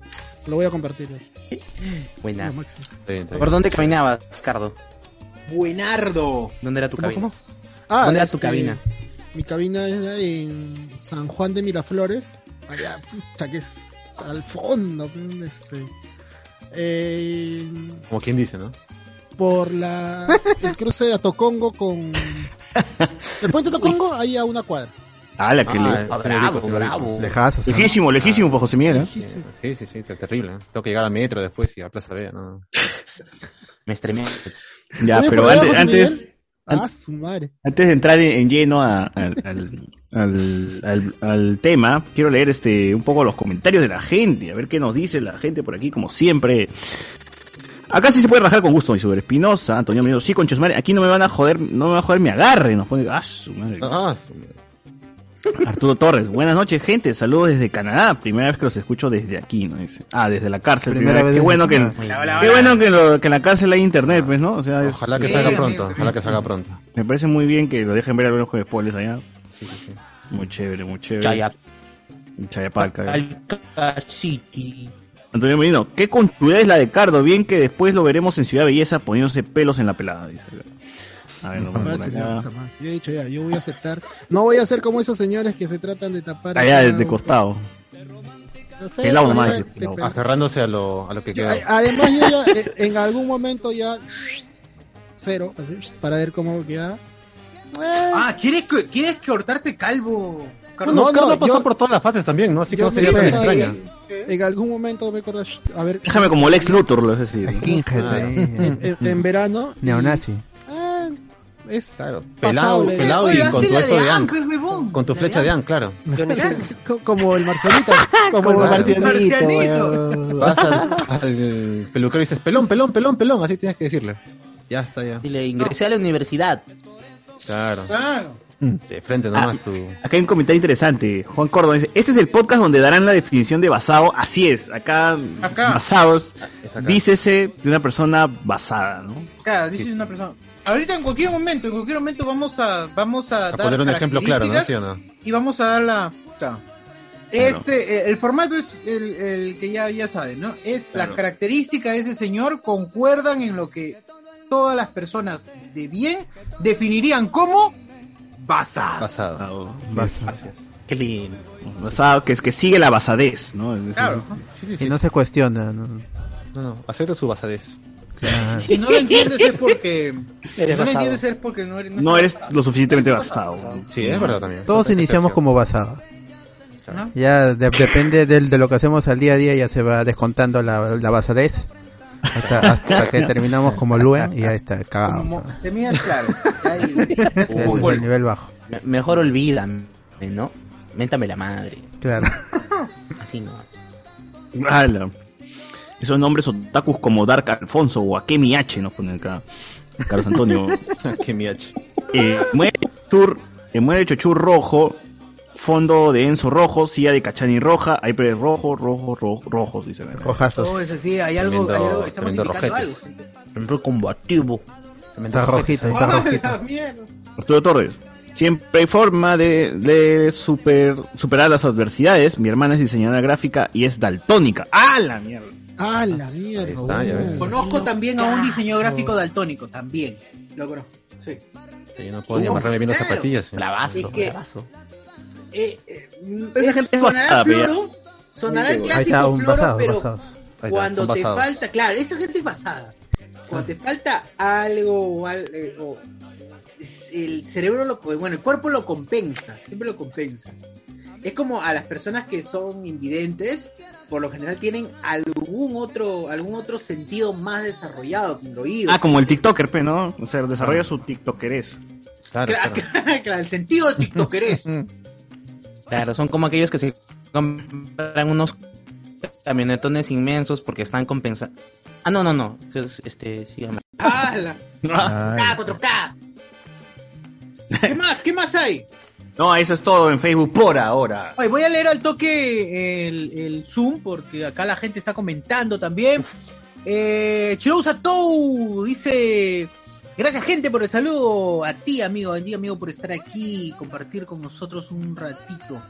lo voy a compartir. <laughs> Buena. Lo máximo. Está bien, está bien. ¿Por dónde caminabas, Cardo? Buenardo. ¿Dónde era tu ¿Cómo, cabina? cómo? Ah, ¿Dónde era tu este, cabina? Mi cabina era en San Juan de Miraflores. Allá, pucha, que es al fondo. Este, eh, Como quien dice, ¿no? por la el cruce de Atocongo con <laughs> el puente de Tocongo, ahí a una cuadra. ¡Hala, que Ah, le... sí, Ah, me bravo, bravo. Lejazo. Lejísimo, lejísimo por José Miguel, ¿eh? Lejísimo. Sí, sí, sí, ter- terrible. ¿eh? Tengo que llegar al metro después y a Plaza Vea, ¿no? <laughs> Me estremece. Ya, ¿También pero antes, antes? Ah, su madre. antes de entrar en, en lleno a- al, al, al, al- al tema, quiero leer este un poco los comentarios de la gente, a ver qué nos dice la gente por aquí, como siempre. Acá sí se puede rajar con gusto, mi super Espinosa, Antonio Mendoza, sí, concha su madre, aquí no me van a joder, no me va a joder mi agarre, nos pone, ah, su madre. Ah, su- Arturo Torres, buenas noches, gente. Saludos desde Canadá. Primera vez que los escucho desde aquí, ¿no? Dice. Ah, desde la cárcel. Primera Primera vez Qué bueno que, qué bueno que, lo- que en la cárcel hay internet, pues, ¿no? O sea, es- Ojalá que salga pronto, ojalá que salga pronto. me parece muy bien que lo dejen ver algunos juegos de spoilers allá. Sí, sí, sí. Muy chévere, muy chévere. Chaya. Chayapalca. Alca City. Antonio Merino, qué conchudez la de Cardo. Bien que después lo veremos en Ciudad Belleza poniéndose pelos en la pelada. Dice. A ver, por señor. Yo he dicho ya, yo voy a aceptar. No voy a ser como esos señores que se tratan de tapar. Allá desde costado. no sé, Pelado nomás, pelado. Aferrándose a lo, a lo que queda. Además, yo ya eh, en algún momento ya cero, así, para ver cómo queda. Eh, Ah, ¿quieres, que- ¿quieres cortarte calvo? Carlos? Bueno, no, no, pasado yo- por todas las fases también, ¿no? Así que no sería tan ahí, En algún momento me acuerdo, a ver, Déjame como Lex Luthor, lo Ah. ahí. en, en- en verano. y- Neonazi. Es Claro, pelado, pasable. pelado y con tu esto de huevón. Con tu flecha de. Ank, claro. <laughs> Como el marcianito, <laughs> como el marcianito. Marcianito. Vas al, al peluquero y dices, pelón, pelón, pelón, pelón, así tienes que decirle. Ya está, ya. Y le ingresé a la universidad. Claro. Claro. De frente nomás tu... Acá hay un comentario interesante. Juan Córdoba dice, este es el podcast donde darán la definición de basado. Así es, acá, Acá. basados, Es acá. dícese de una persona basada, ¿no? Claro, dices una persona. Ahorita en cualquier momento, en cualquier momento vamos a vamos a, A dar poner un ejemplo claro, ¿no? características ¿Sí o no? Y vamos a dar la claro. Este, eh, el formato es el, el que ya, ya saben, ¿no? Es Claro. las características de ese señor concuerdan en lo que todas las personas de bien definirían como basado. Pasado. Basa. Qué lindo. Basado, que es que sigue la basadez, ¿no? Claro. Sí, sí, Y sí. no se cuestiona. ¿no? No, no, de su basadez. Claro. <laughs> Si no lo entiendes es porque Eres no lo basado. entiendes es porque no eres No eres lo suficientemente basado. Sí, es verdad también. Todos iniciamos como basado. ¿no? Ya de- depende del- de, lo que hacemos al día a día, ya se va descontando la, la basadez. Hasta, hasta que terminamos como Luen y ahí está, Como cagado. te miras claro. Ahí. <laughs> Es el, el nivel bajo. Me- Mejor olvídame, ¿no? Méntame la madre. Claro. <laughs> Así no. Ala. Esos nombres otakus como Dark Alfonso o Akemi H nos ponen acá. Carlos Antonio. <laughs> Qué miache. Eh, muere Chochur, eh, muere Chochur rojo, fondo de Enzo rojo, silla de Cachani roja, Hyper rojo, rojo, rojo, rojos, dice. Rojazos. Todo es así, hay algo, Tremendo- hay algo, estamos tremendo indicando algo. combativo. Está rojito, está ¡Ah, rojito. la mierda! Arturo Torres. Siempre hay forma de, de super, superar las adversidades. Mi hermana es diseñadora gráfica y es daltónica. ¡Ah, la mierda! Ah, la mierda. Está. Conozco también a un diseñador gráfico daltónico, también. Lo conozco. Sí. Sí, yo no puedo ni amarrarme bien las zapatillas. sí. Bravazo, Es que- bravazo. Eh, eh, Esa es- gente es sonará floro, sonará el clásico está, floro, basado, pero está, cuando te basados. falta, claro, esa gente es basada. Cuando te falta algo o al- eh, el cerebro lo bueno, el cuerpo lo compensa, siempre lo compensa. Es como a las personas que son invidentes, por lo general tienen algún otro algún otro sentido más desarrollado, como el oído. Ah, como el TikToker, ¿no? O sea, desarrolla su TikTokerés. Claro, <laughs> Claro, el sentido de TikToker es. <laughs> Claro, son como aquellos que se compran unos camionetones inmensos porque están compensando. Ah, no, no, no. es- Este, sígame. ¡Ah, la-. 4K, 4K! ¿Qué más? ¿Qué más hay? No, eso es todo en Facebook por ahora. Oye, voy a leer al toque el, el Zoom porque acá la gente está comentando también. Eh, Chirousa Tou dice: Gracias, gente, por el saludo. A ti, amigo, a ti, amigo, por estar aquí y compartir con nosotros un ratito.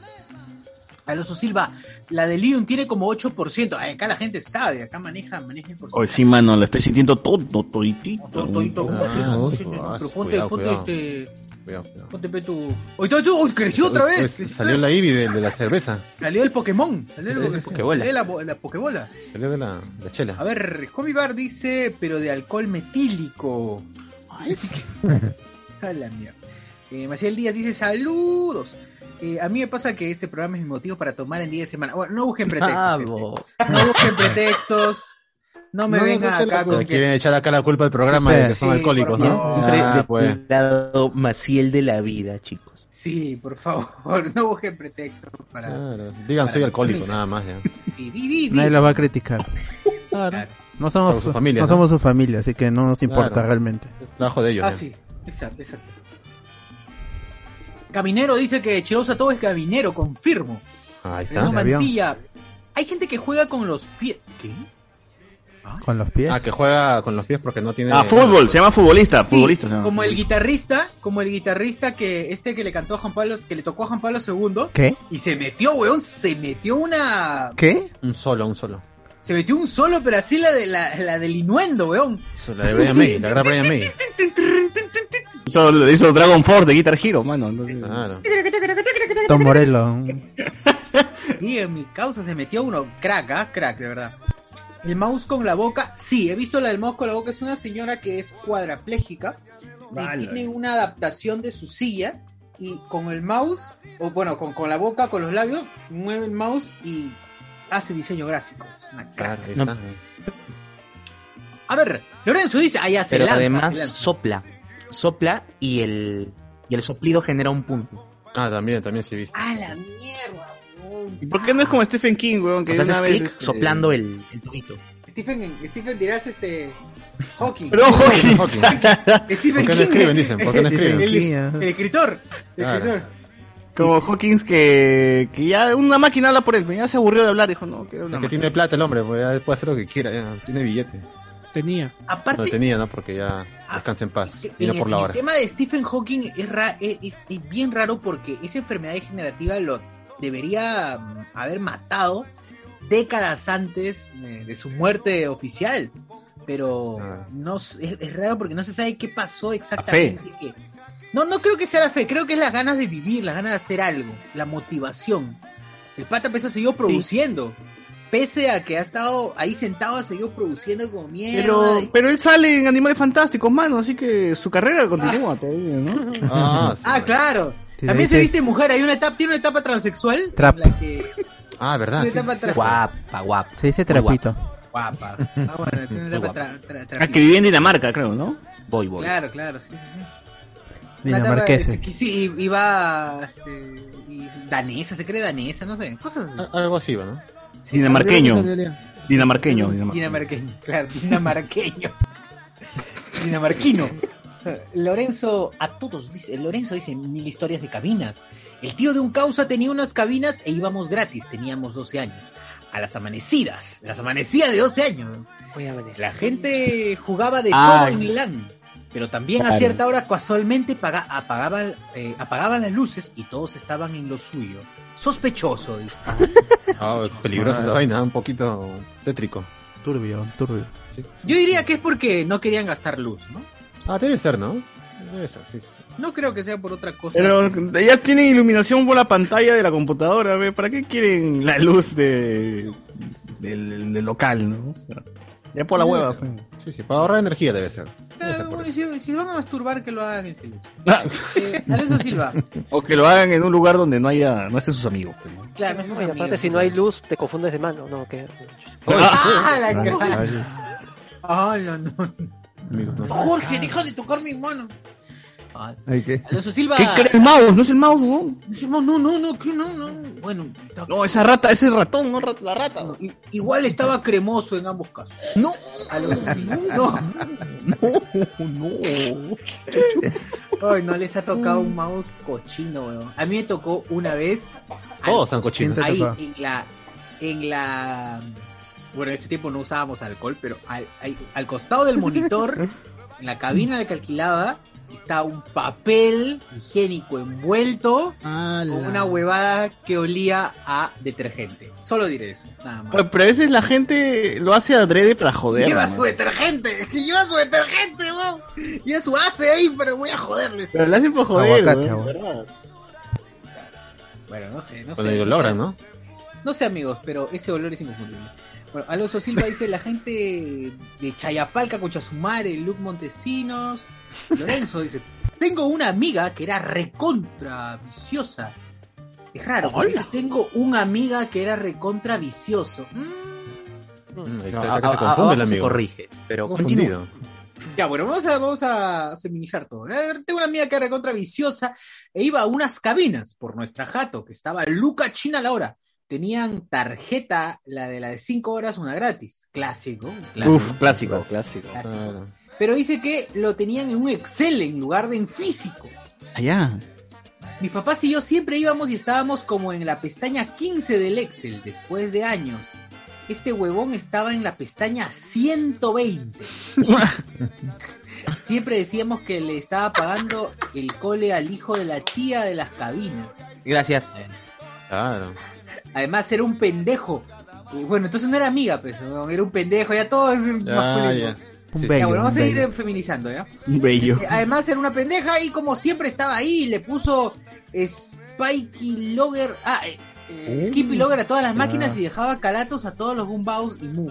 Alonso Silva, la de Lilium tiene como 8%. Ay, acá la gente sabe, acá maneja, maneja el Hoy porcentaje. sí, mano, lo estoy sintiendo todo, toditito. Todo, todito, ¿cómo Ah, pero ponte, cuidado, ponte cuidado. este. Cuidado. Ponte pe tu. Oye, tú, tú, uy, creció otra vez. Salió la Eevee de, de la cerveza. Salió el Pokémon. Salió el sí, sí. Pokebola. salió la, la Pokébola. Salió de la, de la chela. A ver, Comi Bar dice, pero de alcohol metílico. <laughs> A la mierda. Eh, Maciel Díaz dice, saludos. Eh, a mí me pasa que este programa es mi motivo para tomar en día de semana. Bueno, no busquen pretextos. gente. No busquen pretextos. No me No vengan la acá con que... quieren echar acá la culpa al programa Sí, de que son sí, alcohólicos, por ¿no? Ah, pues. del lado Maciel de la vida, chicos. Sí, por favor, <laughs> no busquen pretextos para... Claro. Digan soy alcohólico, <laughs> nada más ya. Sí, di, di, di. Nadie lo va a criticar. Claro. No somos, Somos su familia, no ¿no? somos su familia, así que no nos importa Claro. realmente. Es trabajo de ellos. Ah, ya. sí, exacto, exacto. Caminero dice que Chirosa todo es caminero, confirmo. Ahí está. avión. Mantilla. Hay gente que juega con los pies. ¿Qué? Con los pies. Ah, que juega con los pies porque no tiene. Ah, fútbol, se llama futbolista, futbolista. se llama. como el guitarrista, como el guitarrista que este que le cantó a Juan Pablo, que le tocó a Juan Pablo II ¿Qué? y se metió, weón, se metió una, ¿Qué? Un solo, un solo. Se metió un solo, pero así la de la, la del inuendo, weón. Eso, la de Brian May, la gran Brian May. Hizo, hizo Dragon Force de Guitar Hero, mano. entonces- Claro. Tom Morello. <laughs> Y en mi causa se metió uno, crack, ¿ah? crack, de verdad. El mouse con la boca, sí, he visto la del mouse con la boca, es una señora que es cuadraplégica y Vale. tiene una adaptación de su silla y con el mouse, o bueno, con, con la boca, con los labios, mueve el mouse y hace diseño gráfico. Es una crack. Claro, No. está. A ver, Lorenzo dice, allá se Pero lanza, además se lanza. sopla. Sopla y el, y el soplido genera un punto. Ah, también, también sí he visto. ¡A la mierda! weón! ¿Y por qué no es como Stephen King, weón? Que O sea, haces clic este, soplando el, el tubito. Stephen, Stephen dirás este... Hawking. Pero Hawking. Stephen ¿Por qué no escriben? Dicen, ¿por qué no escriben? El, ah. el escritor. El Claro. Como Hawkins que, que ya una máquina habla por él, ya se aburrió de hablar, dijo, no, que una Es que tiene plata el hombre, pues ya puede hacer lo que quiera, ya. Tiene billete. Tenía. Aparte, No tenía, ¿no? Porque ya descansa en paz. Y no el, por la en el hora. tema de Stephen Hawking es, ra- es, es- es bien raro porque esa enfermedad degenerativa lo debería mm, haber matado décadas antes eh, de su muerte oficial. Pero Ah. no es, es raro porque no se sabe qué pasó exactamente. que- no, no creo que sea la fe, creo que es las ganas de vivir, las ganas de hacer algo, la motivación. El pata pesa siguió produciendo. Pese a que ha estado ahí sentado, ha seguido produciendo como mierda. Pero, y- pero él sale en Animales Fantásticos, mano, así que su carrera continúa todavía, ¿no? <laughs> Ah, sí. Ah, claro. Sí, También se viste mujer, hay una etapa, tiene una etapa transexual. Trap. en la que- <laughs> Ah, verdad. Una sí, etapa sí, sí. tra- Guapa, guapa. Se dice trapito. Guapa. <laughs> Ah, bueno, tiene una etapa tra- tra- Ah, que vivía en Dinamarca, creo, ¿no? Voy, voy. Claro, claro, sí, sí, sí. Una que sí, iba este, y danesa, se cree danesa, no sé, cosas así. Ah, Algo así, ¿no? Sí, Dinamarqueño. Dinamarqueño. Dinamarqueño. Claro, dinamarqueño. <laughs> Dinamarquino. Lorenzo, a todos dice, Lorenzo dice mil historias de cabinas. El tío de un causa tenía unas cabinas e íbamos gratis, teníamos 12 años. A las amanecidas, las amanecidas de 12 años. Voy a ver eso. La gente jugaba de Ay. todo en Milán, pero también a cierta hora casualmente paga- eh, apagaban las luces y todos estaban en lo suyo. Sospechoso, dice. <laughs> Ah, peligrosa esa vaina, un poquito tétrico. Turbio, turbio. Sí. Yo diría que es porque no querían gastar luz, ¿no? Ah, debe ser, ¿no? Debe ser, sí, sí, sí. No creo que sea por otra cosa. Pero ya tienen iluminación por la pantalla de la computadora, ¿ve? ¿para qué quieren la luz de del, del local, no? Ya por la hueva. pues. Sí, sí, para ahorrar energía debe ser. Si, si van a masturbar, que lo hagan en silencio. Ah, Eh, Alonso Silva. <laughs> O que lo hagan en un lugar donde no haya, no estén sus amigos. pues, No, y aparte, si no hay luz, te confundes de mano. No, que... <laughs> ¡Ah, la Ah, cara! ah, ¡Ah, no, no. Jorge, deja de tocar mi mano. Ay, ¿qué? Alonso Silva. ¿Qué cree el mouse? ¿No es el mouse, no? No, no, no, no, que no, no. Bueno, No, esa rata, ese ratón, no rat- la rata. no, igual estaba cremoso en ambos casos. No, Alonso Silva. <laughs> No. no. Ay, no les ha tocado un mouse cochino, weón. A mí me tocó una vez. al- Todos son cochinos. ¿Quién te ahí tocó? en la en la bueno en ese tiempo no usábamos alcohol pero al, ahí, al costado del monitor <laughs> en la cabina de que alquilaba está un papel higiénico envuelto Ala. con una huevada que olía a detergente solo diré eso nada más Pero a veces la gente lo hace adrede para joder. lleva ¿no? su detergente si lleva su detergente weón y su hace ahí pero voy a joderles Pero lo hacen por joder. Aguacate, ¿no? bueno no sé no Cuando sé lo no logran. ¿no? No sé, amigos, pero ese olor es inconfundible. Bueno, Alonso Silva dice la gente de Chayapalca, Cochasumare, Luke Montesinos. Lorenzo dice: Tengo una amiga que era recontra viciosa. Es raro, dice, tengo una amiga que era recontra vicioso. Mm. Mm, a- se a- confunde el abajo se amigo. corrige, pero continúa. Confundido. Ya, bueno, vamos a, vamos a feminizar todo. Eh, Tengo una amiga que era recontra viciosa e iba a unas cabinas por nuestra jato, que estaba Luca China a la hora. Tenían tarjeta, la de la de 5 horas, una gratis. Clásico. clásico. Uf, clásico, clásico. Pero dice que lo tenían en un Excel en lugar de en físico. Allá. Mis papás y yo siempre íbamos y estábamos como en la pestaña 15 del Excel después de años. Este huevón estaba en la pestaña 120. Siempre decíamos que le estaba pagando el cole al hijo de la tía de las cabinas. Gracias. Claro. Además era un pendejo. Y bueno, entonces no era amiga, pues, era un pendejo, ya todo es Ya, masculino. ya. Sí, bello, Ya, bueno, vamos un a seguir bello. feminizando, ¿ya? Bello. Eh, Además era una pendeja y como siempre estaba ahí, le puso Spikey Logger, ah, eh, eh, Skippy Logger a todas las máquinas y dejaba calatos a todos los Gumbaos y Mu.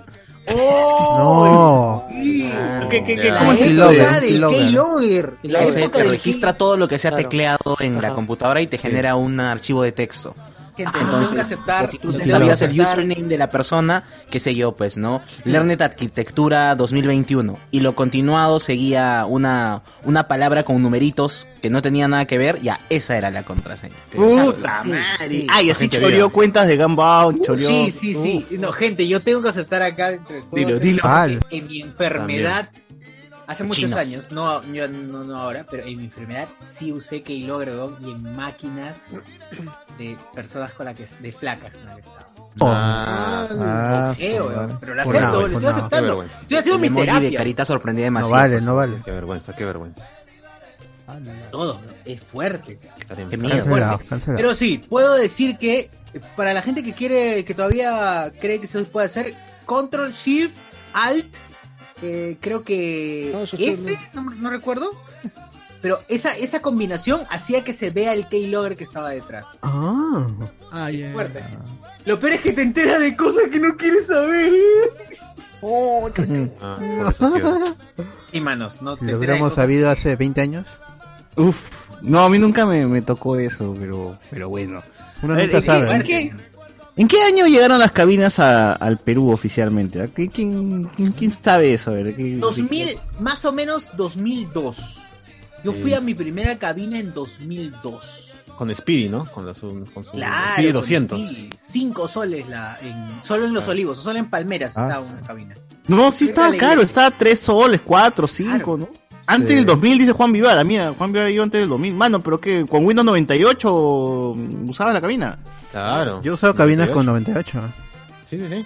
¡Oh! No. Sí. ¿Qué, qué, qué? ¿Cómo es el? Keylogger, Ese te registra todo lo que se ha Claro. tecleado en la computadora y te genera un archivo de texto. Gente, Entonces, tengo que aceptar. pues, si tú te sabías el username de la persona, qué sé yo, pues, ¿no? Learnet Arquitectura 2021. Y lo continuado seguía una, una palabra con numeritos que no tenía nada que ver, ya, esa era la contraseña. Puta Sí, madre. sí. Ay, así choreó cuentas de Gambao, choreó. Sí, sí, sí. No, gente, yo tengo que aceptar acá entre todos Dilo, dilo. En mi enfermedad, hace muchos años, no, yo no, no ahora, pero en mi enfermedad sí usé Keylogger weón, y en máquinas de personas con las que de flacas con las que estaba. Ah, Ah, weón, madre. pero lo acepto, lo estoy aceptando. Estoy haciendo mi emoji de terapia. carita sorprendida No demasiado. vale, no vale. Qué vergüenza, qué vergüenza. Todo, ¿no? es fuerte. Qué miedo. Cancelado, cancelado. Pero sí, puedo decir que para la gente que quiere, que todavía cree que se puede hacer, Control Shift Alt, eh, creo que No, F, no, no recuerdo. Pero esa, esa combinación hacía que se vea el keylogger que estaba detrás. Ah. Ah. Fuerte. Lo peor es que te enteras de cosas que no quieres saber. Ah, eso quiero. Y <laughs> manos, no te lo hubiéramos sabido hace 20 años, Uf. No, a mí nunca me, me tocó eso, pero, pero bueno. uno ver, nunca ¿en- sabe. ¿En qué, qué año llegaron las cabinas a- al Perú oficialmente? ¿A qué- ¿Quién, quién, quién sabe eso? A ver, ¿qué- 2000, más o menos 2002. Yo fui a mi primera cabina en 2002. Con Speedy, ¿no? Con, la, su, con su Claro. Speedy 200. 5 soles la, en, solo en los Claro. olivos, solo en Palmeras Ah, estaba sí. una cabina. No, sí estaba caro, estaba 3 soles, 4, 5, Claro. ¿no? Antes Sí. del 2000, dice Juan Vivara. Mira, Juan Vivara yo antes del 2000. Mano, pero que con Windows 98 usaba la cabina. Claro. Yo he usado cabinas 98. con 98. Sí, sí, sí.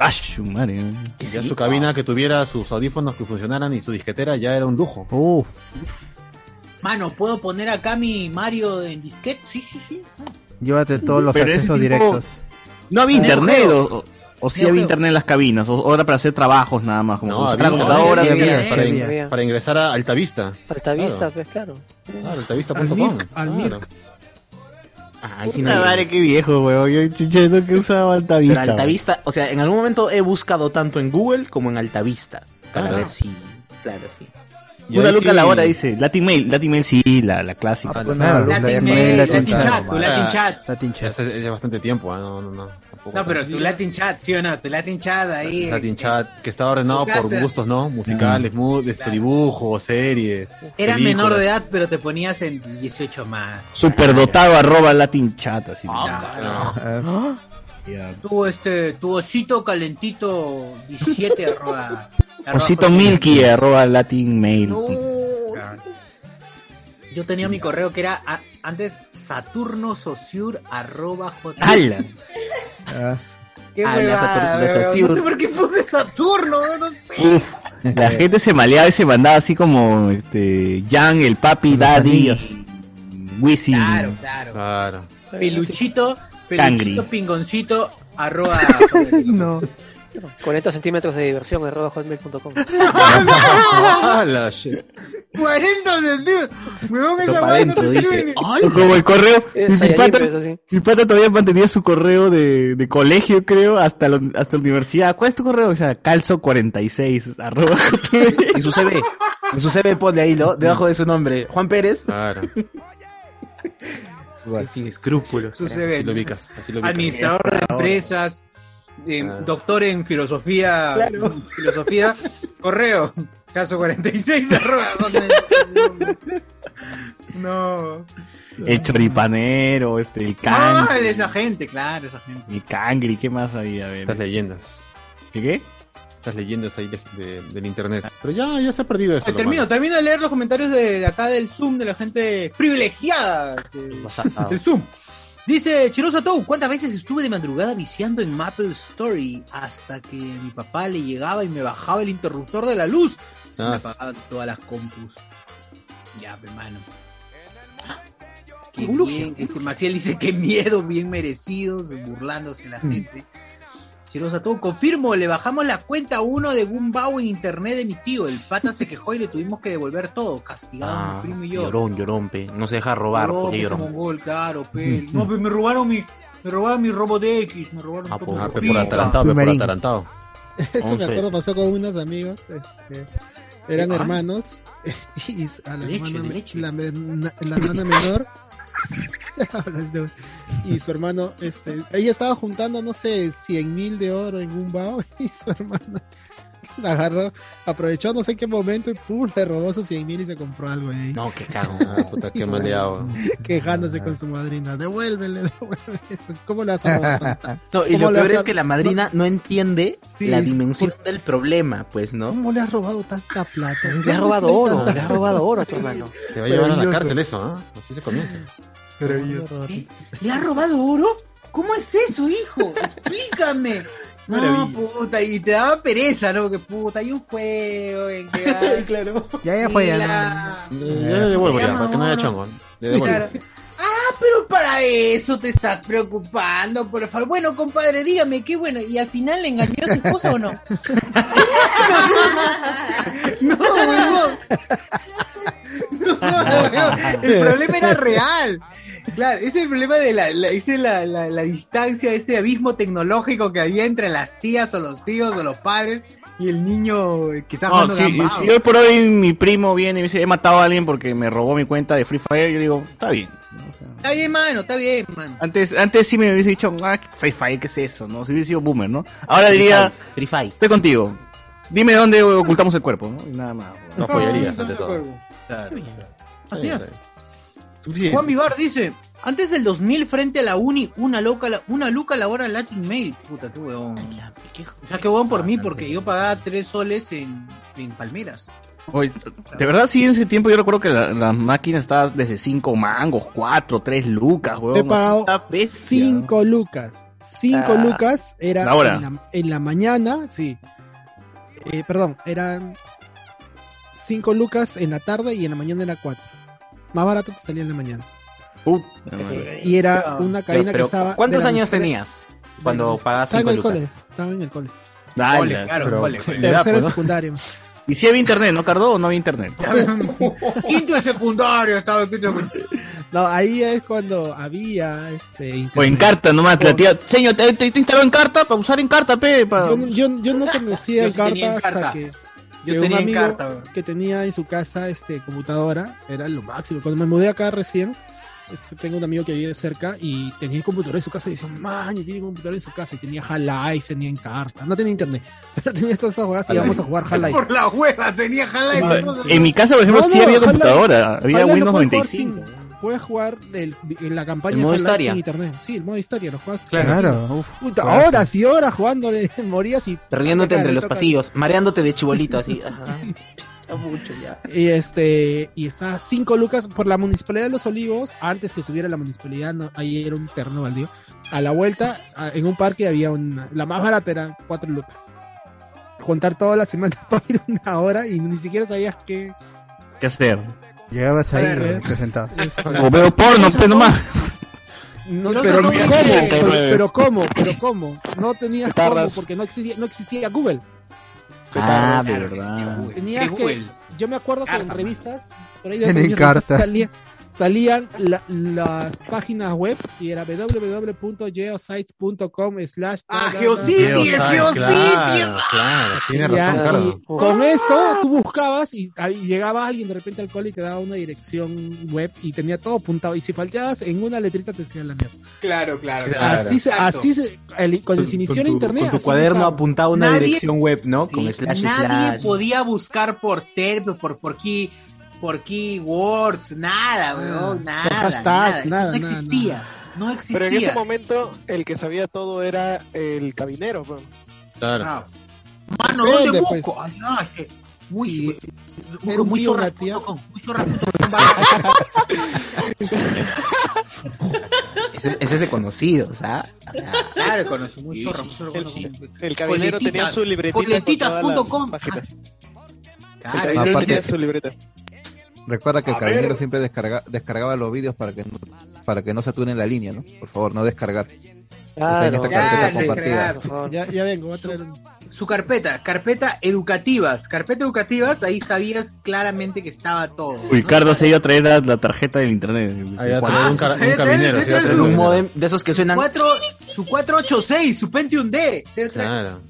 ¡Ah, su madre! Y ya su cabina que tuviera sus audífonos que funcionaran y su disquetera ya era un lujo. Uf. Mano, ¿puedo poner acá mi Mario en disquete? Sí, sí, sí. Llévate todos los Pero accesos tipo- directos. No había internet. o- o- si Neo había internet en las cabinas, o o era para hacer trabajos nada más, como No, había, la computadora. había, había, para, sí, in- había. para ingresar a Altavista. Altavista, Claro. pues claro. Claro, altavista.com. Al. Mirk. Ay, sí, Puta no, madre, qué viejo, weón. Yo chuchendo que usaba Altavista. Pero Altavista, o sea, en algún momento he buscado tanto en Google como en Altavista. Para Claro. ver si. Claro, sí. Y Una luca sí- la hora dice. Latin Mail, Latin Mail sí, la, la clásica. Ah, pues no, Latin la- Mail, la- Latin la- Chat, tu la- Latin Chat. Latin Ya Chat. hace, ya bastante tiempo, ¿ah? no, no, no. tampoco. No, pero tu Latin Chat, ¿sí o no? Tu Latin Chat ahí. eh, Latin Chat, que estaba ordenado por gustos, ¿no? Musicales, mu- este, Claro. dibujos, series. Eras películas. menor de edad, pero te ponías en 18 más. Superdotado arroba Latin Chat. Así. Ah, Ah, Ya. Tu, este, tu osito calentito 17 <laughs> arroba. arroba Osito. Milky arroba Latin Mail. Yo tenía mi correo que era a- antes saturnososur arroba. ¡Hala! ah, Qué huevada, la. No sé por qué puse Saturno, no sé. La gente se maleaba y se mandaba así como este Jan, el papi, Daddy, Wisin. Claro, claro. Claro. Peluchito, Cangri. pingoncito, arroba. <laughs> No. 40 centímetros de diversión, arroba hotmail.com. La shit. 40 centímetros. Huevón, esa no te sirve como el correo. Es Mi pata, mi todavía mantenía su correo de, de colegio, creo, hasta la, hasta la universidad. ¿Cuál es tu correo? O sea, calzo46, arroba. En su CV. En su CV pone ahí, ¿no? Debajo de su nombre. Juan Pérez. Claro. <laughs> Sin escrúpulos. Su Así CV. lo ubicas. Así lo ubicas. Administrador de empresas, eh, Claro. doctor en filosofía, filosofía, correo, caso 46, <laughs> arroba. No. el choripanero, este, el Ah, cangri. esa gente, claro, esa gente. El cangri, ¿qué más había? A ver. Estas leyendas. ¿Qué qué? Estas leyendas ahí de- de- del internet. Pero ya, ya se ha perdido eso. Ay, termino, malo. termino de leer los comentarios de, de acá del Zoom, de la gente privilegiada de- del Zoom. Dice Chirosa Tou, ¿cuántas veces estuve de madrugada viciando en Maple Story hasta que mi papá le llegaba y me bajaba el interruptor de la luz? Se me Ah. apagaban todas las compus. Ya, hermano. Qué bien, este Maciel dice que miedo, bien merecidos, burlándose la gente. Chirosa Tou, confirmo, le bajamos la cuenta a uno de Gumbao en internet de mi tío. El pata se quejó y le tuvimos que devolver todo, castigado mi Ah, primo y yo. llorón, llorón, pe. No se deja robar, porque pues, llorón. mongol, claro, pe. <laughs> No, pues me robaron mi, me robaron mi robot X, me robaron Ah, todo mi Ah, pe, por atarantado, pe, por atarantado. <laughs> Eso me acuerdo pasó con unos amigos. este, eran Ay. hermanos. <laughs> Y a la, Leche, hermana, la hermana menor. <laughs> Y su hermano, este, ella estaba juntando, no sé, 100 mil de oro en un bao. <laughs> Y su hermano <laughs> agarró, aprovechó no sé qué momento y pum, le robó sus 100 mil y se compró algo ahí. No, que cago. Ah, puta, qué <laughs> maleado. Quejándose con su madrina. Devuélvele, <laughs> devuélvele. ¿Cómo le vas a? No, y ¿Cómo lo peor es que la madrina no entiende Sí, la dimensión del problema, pues, ¿no? ¿Cómo le has robado tanta plata? Le has robado oro, le has robado oro a tu hermano. Te va a llevar a la cárcel eso, ¿ah? Así se comienza. ¿Qué? ¿Le has robado oro? ¿Cómo es eso, hijo? Explícame. No, puta, y te daba pereza, ¿no? Que puta, hay un juego en que... <laughs> claro. Ya, ya fue, ya. la- no. Ya le devuelvo ya, para que no haya chongo. Le devuelvo. Claro. Ah, pero para eso te estás preocupando, por favor. Bueno, compadre, dígame, qué bueno. ¿Y al final le engañó a su esposa o no? <laughs> no. <laughs> No. El problema era real. Claro, ese es el problema de la, la, ese es la, la, la distancia, ese abismo tecnológico que había entre las tías o los tíos o los padres y el niño que está No, jugando si, gambao. si hoy por hoy mi primo viene y me dice, he matado a alguien porque me robó mi cuenta de Free Fire, yo digo, está bien. Está bien, mano, está bien, mano. Antes, antes sí me hubiese dicho, ah, Free Fire, ¿qué es eso? No, si hubiese sido boomer, ¿no? Ahora diría, Free Fire. estoy contigo. Dime dónde ocultamos el cuerpo, ¿no? Y nada más. No joyerías, ante todo. Así es. Juan Vivar dice, antes del 2000 frente a la uni, una loca, la- una luca la hora Latin Mail. Puta, qué huevón. O sea, qué huevón por mí, porque yo pagaba tres soles en, en Palmeras. Oye, de verdad, sí, en ese tiempo yo recuerdo que la- las máquinas estaban desde 5 mangos, 4, 3 lucas, weón. He pagado está bestia. 5 lucas. 5 Ah. lucas era La hora. En, la, en la mañana, sí. Eh, perdón, eran 5 lucas en la tarde y en la mañana era 4. Más barato te salía en la mañana. Puta madre. Y era Ah. una Pero, cabina que estaba. ¿Cuántos años tenías? cuando Estaba en 5 el cole, estaba en el cole. Dale, Cole, claro, pero- cole, cole. Tercero de ¿no? secundaria. Y si había internet, ¿no, Cardo? ¿O no había internet? <laughs> Quinto de secundario estaba quinto de secundario. No, ahí es cuando había este O en internet. carta nomás, la tía, señor, ¿te, te, instaló en carta? Para usar en carta, pe. para- Yo, no- yo, yo no <laughs> conocía Yo el sí tenía carta en hasta carta. que, Yo que tenía un en amigo carta, weón. que tenía en su casa este computadora era lo máximo. Cuando me mudé acá recién, este, tengo un amigo que vive cerca y tenía el computador en su casa y decía, man, tiene un computador en su casa y tenía Half-Life, tenía en carta, no tenía internet, <laughs> pero tenía todas esas jugadas y íbamos a jugar Half-Life. Por la hueva, tenía Half-Life. En mi casa, por ejemplo, No, sí había computadora, había Windows lo puedes jugar 95. sin- Puedes jugar el- en la campaña ¿El modo historia? sin internet. Sí, el modo historia, lo juegas. Claro, uf, Puta, juegazo. horas y horas jugándole, <laughs> morías y Perdiéndote entre los pasillos, mareándote de chibolito así. <laughs> Ajá. Mucho ya. Y este, y está 5 lucas por la municipalidad de Los Olivos, antes que subiera la municipalidad, no, ahí era un terreno baldío. A la vuelta, a- en un parque había una, la más barata era 4 lucas. Juntar toda la semana <laughs> para ir una hora y ni siquiera sabías que. ¿Qué hacer? Llegabas ahí A ver, y te sentabas. O veo porno, pe, nomás. No, Pero pero, no, ¿cómo? no, Pero, no, pero ¿cómo? Pero ¿cómo? No tenías cómo porque no existía, no existía Google. Ah, de verdad. Tenías que, Google. yo me acuerdo que en revistas, por ahí de Tienen pequeñas revistas carta. salía- salían la- las páginas web y era www.geosites.com slash Ah, Geocities. Geocities. Claro, claro, tiene razón, con eso tú buscabas y ahí llegaba alguien de repente al cole y te daba una dirección web y tenía todo apuntado y si faltabas en una letrita te decían la mierda. Claro, claro. Claro. Así se, Exacto. así se, el- cuando se inició Con el tu- internet. Con tu cuaderno empezaba. apuntado a una Nadie- dirección web, ¿no? Sí, Con slash nadie slash. podía buscar por terp, por, por key, por keywords, nada, weón, <laughs> nada. por hashtag, nada, eso nada, no nada, existía. No existía. Pero en ese momento, el que sabía todo era el cabinero. pues. Claro. Ah. Mano, ¿dónde pues. busco? Ay, no, es que muy, Y muy, era un muy. <laughs> Ese, ese es de conocidos, ¿ah? Claro, conocí, muy muy com. El cabinero tenía su libretita con todas las páginas. El cabinero tenía su libreta. Recuerda que el A cabinero ver. siempre descarga, descargaba los vídeos para que no, para que no saturen la línea, ¿no? Por favor, no descargar. Claro. Claro, compartida. Ya, ya vengo, voy a traer un... su carpeta, carpeta educativas, carpeta educativas, ahí sabías claramente que estaba todo. Uy, ¿no? Cardo se iba a traer la, la tarjeta del internet. Ahí a traer un, car- un Ah, cabinero. sí, traer sí, un modem de esos que suenan. Cuatro, su 486, su Pentium D. se trae- Claro.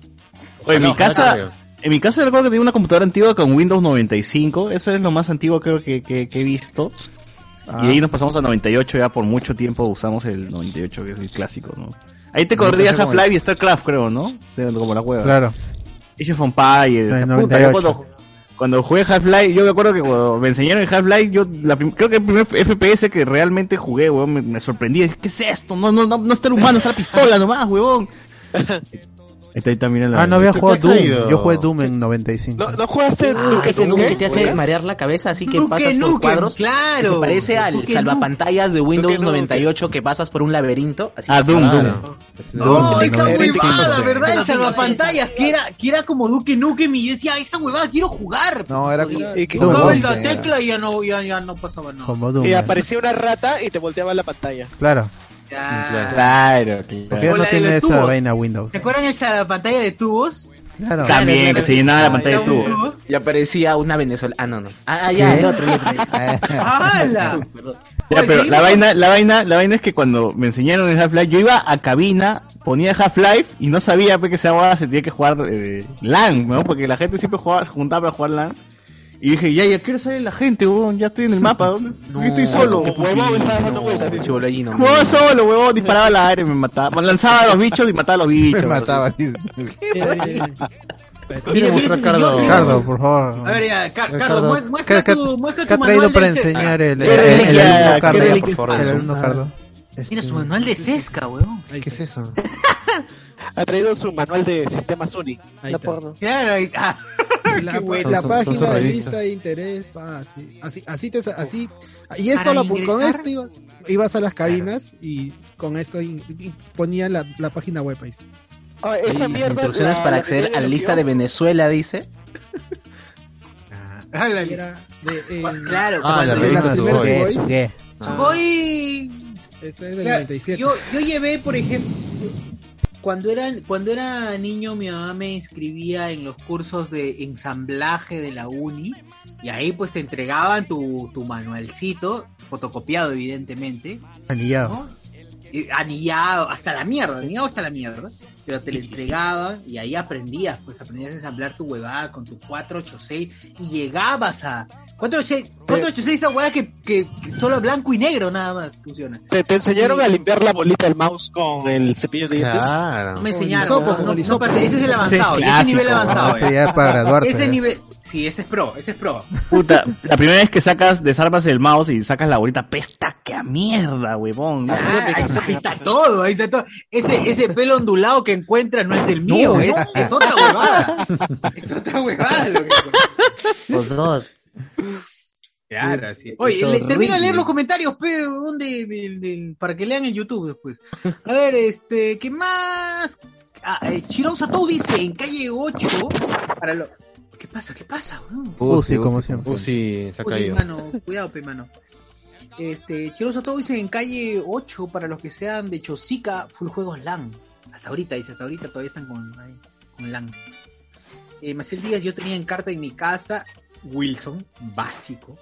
Oye, mi casa, en mi casa recuerdo que tenía una computadora antigua con Windows 95. Eso es lo más antiguo creo que, que, que he visto. Ah, Y ahí nos pasamos a 98 ya por mucho tiempo usamos el 98 que es el clásico, ¿no? Ahí te corría Half-Life y StarCraft creo, ¿no? Como la hueva. Claro. Age of Empires. En puta, 98. yo cuando, cuando jugué Half-Life, yo me acuerdo que cuando me enseñaron el Half-Life, yo la creo que el primer FPS que realmente jugué, weón, me, me sorprendí. Dije, ¿Qué es esto? No, no, no, no está el humano, está la pistola nomás, huevón. <laughs> Está, ahí también la... Ah, no había ¿Qué- jugado Doom. Yo jugué Doom en 95. ¿No, ¿no jugaste Ah, Duke ese Nukem? que te hace marear la cabeza, así que Duke pasas por cuadros. claro. Me parece al Duke salvapantallas de Windows Duke Nukem. 98 que pasas por un laberinto. Así Ah, Doom. Doom. No, Doom, esa 95. huevada, ¿verdad? El salvapantallas, que era, que era como Duque Nukem y decía, esa huevada quiero jugar. No, era Era- ¿Y qué- Doom, Tocaba Doom, la tecla y ya no, ya, ya no pasaba nada. Como Doom. Y eh. aparecía una rata y te volteaba la pantalla. Claro. Ya. Claro, Porque claro. no tiene esa tubos. vaina Windows. ¿Se acuerdan el salvapantalla de tubos? Claro. También, que se llenaba la pantalla de Era un tubo. tubo. Y aparecía una venezolana. Ah, no, no. Ah, ya, el otro, otro. <laughs> ¡Hala! Ya, pero la vaina, la vaina, la vaina es que cuando me enseñaron el Half-Life, yo iba a cabina, ponía Half-Life y no sabía pues, que esa se tenía que jugar eh, LAN, ¿no? Porque la gente siempre jugaba, se juntaba para jugar LAN. Y dije, ya, ya quiero salir la gente, weón, ya estoy en el mapa, ¿dónde? <laughs> Yo estoy solo. Huevón, estaba dando vueltas. No, no. solo, huevón, disparaba al aire, me mataba. Lanzaba a los bichos y mataba a los bichos. Me mataba. <laughs> Mira, mira, mira. Mira, Mira, mira señor. Ricardo, por favor. A ver, ya, Car- Cardo, mu- muestra ¿qué- tu, muestra ¿Qué tu ha traído manual para enseñar el, el, ¿Qué qué Cardo? por favor, el alumno Cardo. Mira su manual de Sesca, weón. Ahí ¿Qué está, es eso? <laughs> Ha traído su manual de sistemas Uni. ahí No está. porno. Claro, ahí ah. La, la página de lista de interés, pa, así, así, así te, sa- así, y esto lo, con esto ibas, ibas a las cabinas y con esto y, y ponían la, la página web ahí. Ah, esa mierda. Instrucciones la- para la acceder a la lista de. Venezuela, dice. Ah, la- Era de, en- Claro, Ah, la revista de. Este es del Claro, 97. Yo, yo llevé, por ejemplo. Cuando era, cuando era niño mi mamá me inscribía en los cursos de ensamblaje de la uni y ahí pues te entregaban tu, tu manualcito, fotocopiado evidentemente, Anillado. anillado, hasta la mierda, anillado hasta la mierda, pero te lo entregaban y ahí aprendías, pues aprendías a ensamblar tu huevada con tu 486 y llegabas a 486, 486 esa huevada que, que, que solo blanco y negro nada más funciona. ¿Te, te enseñaron a limpiar la bolita del mouse con el cepillo de dientes? Claro. No me enseñaron, no, no, el no pasé, ese es el avanzado, Ese ese, es es nivel avanzado. Ese eh. ya es para graduarte. Ese nivel, sí, ese es pro, ese es pro. Puta, la primera vez que sacas, desarmas el mouse y sacas la bolita, pesta que a mierda, huevón. ¿no? Ah, ahí, está, ahí está todo, ahí está todo. Ese, ese pelo ondulado que encuentras no es el mío, es, es otra huevada. Es otra huevada lo que Los dos. Claro, así. Oye, Es le, termino de leer los comentarios, pe, huevón, de, de- de- para que lean en YouTube después. A ver, este, ¿qué más? Ah, eh, Chirón Satou dice, en calle 8, para lo... ¿Qué pasa? ¿Qué pasa? weón? Sí, como siempre. Uzi se ha caído. mano, cuidado, pe, mano. Este, Chirón Satou dice, en calle 8, para los que sean de Chosica, full juegos LAN. Hasta ahorita, dice, hasta ahorita todavía están con, ahí, con LAN. Eh, Maciel Díaz, yo tenía en carta en mi casa Wilson, básico,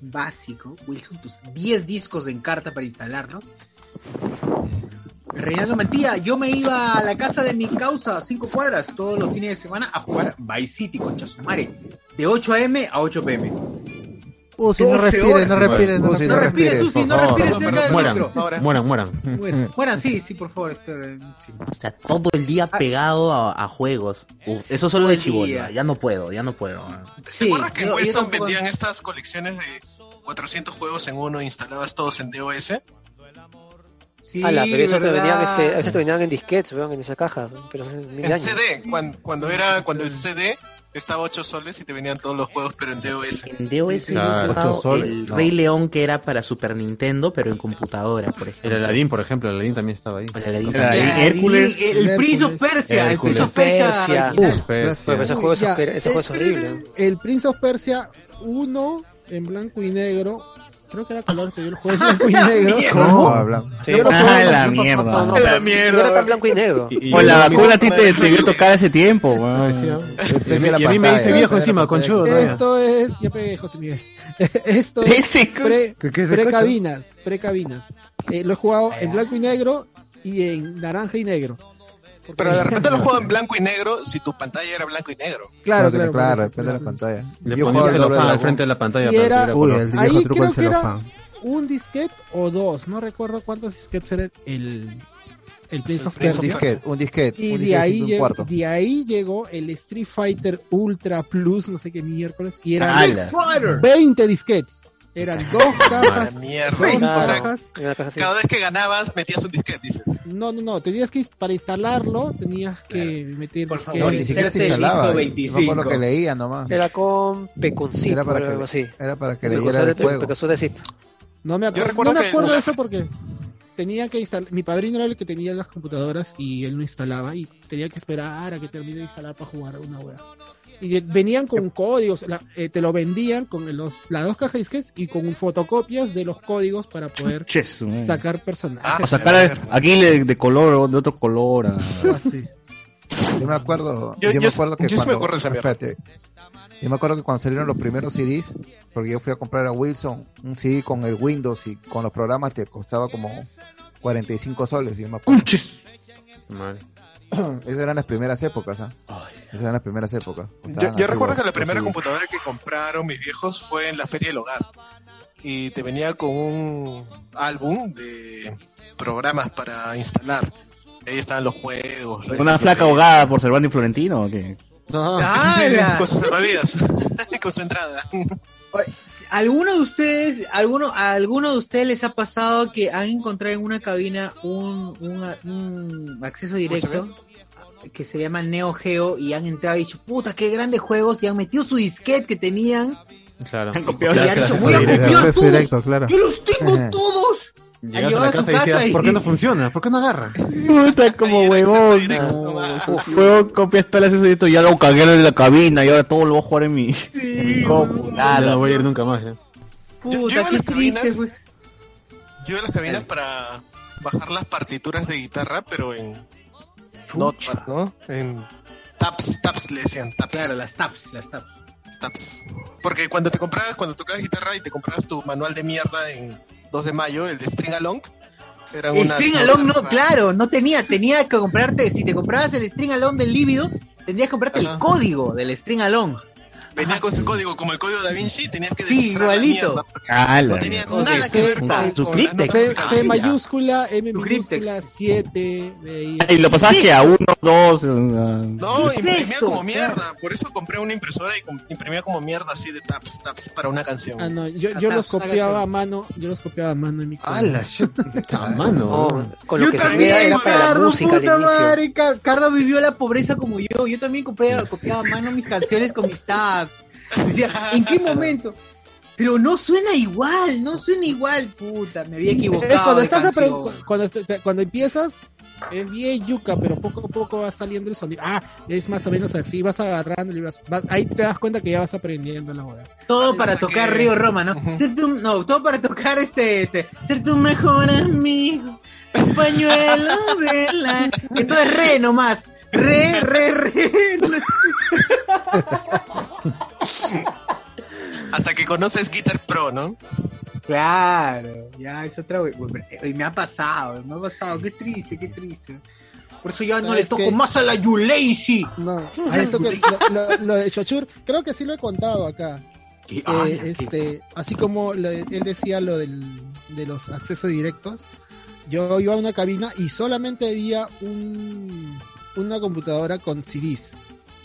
básico, Wilson, tus 10 discos en carta para instalarlo. Reinaldo Mantilla, yo me iba a la casa de mi causa, a 5 cuadras, todos los fines de semana a jugar Vice City con Chasumare, de 8 a.m. a 8 p.m. Uh, si no 12 respires, horas. no respires, no si No respires. respires, Susi, no respires cerca del Mueran, mueran, mueran. <laughs> Bueno, sí, sí, por favor. Este, sí. O sea, todo el día Ah. pegado a, a juegos. Uf, eso solo de chibolba. Ya no puedo, ya no puedo. ¿Te Sí, acuerdas que en Wilson vendían estas colecciones de 400 juegos en uno e instalabas todos en DOS? Sí, Ala, pero eso te venían, este, veces te venían en disquetes, weón, en esa caja, pero En años. CD, cuando, cuando era cuando el CD estaba 8 soles y te venían todos los juegos, pero en DOS. En DOS yo Claro, jugado ocho soles, el no. Rey León que era para Super Nintendo, pero en computadora, por ejemplo. El Aladdin, por ejemplo, el Aladdin también estaba ahí. El Aladdin también. ahí, Hércules. El, el Prince of Persia, el. Prince of Persia. Ese juego, es, horrible. el Prince of Persia 1 en blanco y negro. Creo que era color, pero yo lo jugué en blanco y negro. No, hablan. Sí. Yo lo jugué Ah, la blanco- mierda. No, no, La pero mierda, no era blanco y negro. Y- y- O la vacuna a ti te, te vio tocar ese tiempo, Y a mí me dice viejo encima, conchudo. Esto es, ya pegué José Miguel. <laughs> Esto es Ese pre, ¿Qué- qué es el precabinas, precabinas. Eh, lo he jugado en blanco y negro y en naranja y negro. Pero de repente lo juego en blanco y negro si tu pantalla era blanco y negro. Claro, Claro, claro. depende de la pantalla. Le Yo ponía celofán al frente de la pantalla Y para era- Uy, el viejo Ahí truco creo que era-. Un disquete o dos, no recuerdo cuántos disquetes era el, el Prince of Prince Un Persia. disquete, un disquete. Y un de disquete ahí, un llegó, cuarto. de ahí llegó el Street Fighter Ultra Plus, no sé qué miércoles, y eran Ala. 20 disquetes. Eran dos cajas, mierda. dos O sea, cajas. Cada vez que ganabas metías un disquete, dices. No, no, no, tenías que, para instalarlo, tenías que meter Por favor, No, ni siquiera se instalaba. disco Yo me acuerdo 25. que leía nomás. Era con Pecuncito Era para que, así. era para que Precursor leyera el juego. No me, acuerdo, no me acuerdo de eso porque tenía que instalar. Mi padrino era el que tenía las computadoras y él no instalaba y tenía que esperar a que termine de instalar para jugar una wea. Y venían con códigos, la- eh, te lo vendían con los, las dos cajas y con fotocopias de los códigos para poder sacar personajes. Ah, O sacar aquí de, de color o de otro color. ah. Yo me acuerdo, Yo- yo, me acuerdo que yo sí me cuando, acuerdo de esa mierda. espérate, yo me acuerdo que cuando salieron los primeros CDs, porque yo fui a comprar a Wilson un CD con el Windows y con los programas te costaba como 45 soles, yo me acuerdo. <clears throat> Esas eran las primeras épocas, ¿ah? Esas eran las primeras épocas. Yo, Estaban yo recuerdo que la primera CDs. computadora que compraron mis viejos fue en la Feria del Hogar. Y te venía con un álbum de programas para instalar. Ahí estaban los juegos. Una flaca ahogada por Cervantes Florentino o qué? No. Sí, sí, sí, con sus salvavidas. <laughs> con su entrada. ¿Alguno de ustedes, alguno, a alguno de ustedes les ha pasado que han encontrado en una cabina un, un, un acceso directo que se llama Neo Geo y han entrado y dicho, puta, qué grandes juegos y han metido su disquete que tenían Claro. Han copiado y la han dicho, acceso voy a copiar todos, directo, claro. yo los tengo todos. Llegas a la casa y decías, y- ¿por qué no <laughs> funciona? ¿por qué no agarra? Puta, como huevón. Juego copias todo el acceso directo, ya lo cagué en la cabina y ahora todo lo voy a jugar en mi compu. Ya Nada, no voy a ir nunca más. ¿eh? Yo- yo Puta, iba a las triste, cabinas- pues. Yo iba a las cabinas para bajar las partituras de guitarra, pero en, Notepad, ¿no? En Taps, Taps le decían, Taps. Claro, las taps, las taps. Taps. Porque cuando te comprabas, cuando tocabas guitarra y te comprabas tu manual de mierda en 2 de mayo, el de String Along, eran El string along no, claro, no tenía, tenía que comprarte, si te comprabas el string along del líbido, tendrías que comprarte el código del string along. Venía con su código, como el código Da Vinci, tenías que Sí, la igualito. Ala. No tenía O sea, nada que ver con, su con las C, mayúscula, M Tu minúscula, 7. Y lo pasabas que a uno, dos. eh, No, ¿Qué es imprimía esto? como mierda. Por eso compré una impresora y com- imprimía como mierda así de taps, taps para una canción. Ah, no, yo, yo taps, los copiaba a mano, yo los copiaba a mano en mi A la shit. <laughs> A mano. Con lo Yo que también, era para la Cardo, música al puta inicio. madre, Car- Cardo vivió la pobreza como yo. Yo también compré, copiaba a mano mis canciones con mis tabs. <laughs> Decía, ¿en qué momento? Pero no suena igual, no suena igual, puta, me había equivocado. Es cuando estás apren- cuando, cuando empiezas es bien yuca, pero poco a poco va saliendo el sonido. Ah, es más o menos así, vas agarrando y vas, vas- ahí te das cuenta que ya vas aprendiendo la boda. Todo para tocar que- Río Roma, ¿no? Ser tu, no, todo para tocar este, este, ser tu mejor amigo, un pañuelo de la... <laughs> Que todo es re nomás, re, re, re. <laughs> <laughs> Hasta que conoces Guitar Pro, ¿no? Claro, ya es otra vez. Y me ha pasado, me ha pasado, qué triste, qué triste. Por eso ya no No, le toco que- más a la Yulazy. No, a eso que lo, lo- lo de Chochur, creo que sí lo he contado acá. Y- Eh, ay, qué- este, así como lo- él decía lo del, de los accesos directos, yo iba a una cabina y solamente había un, una computadora con CDs.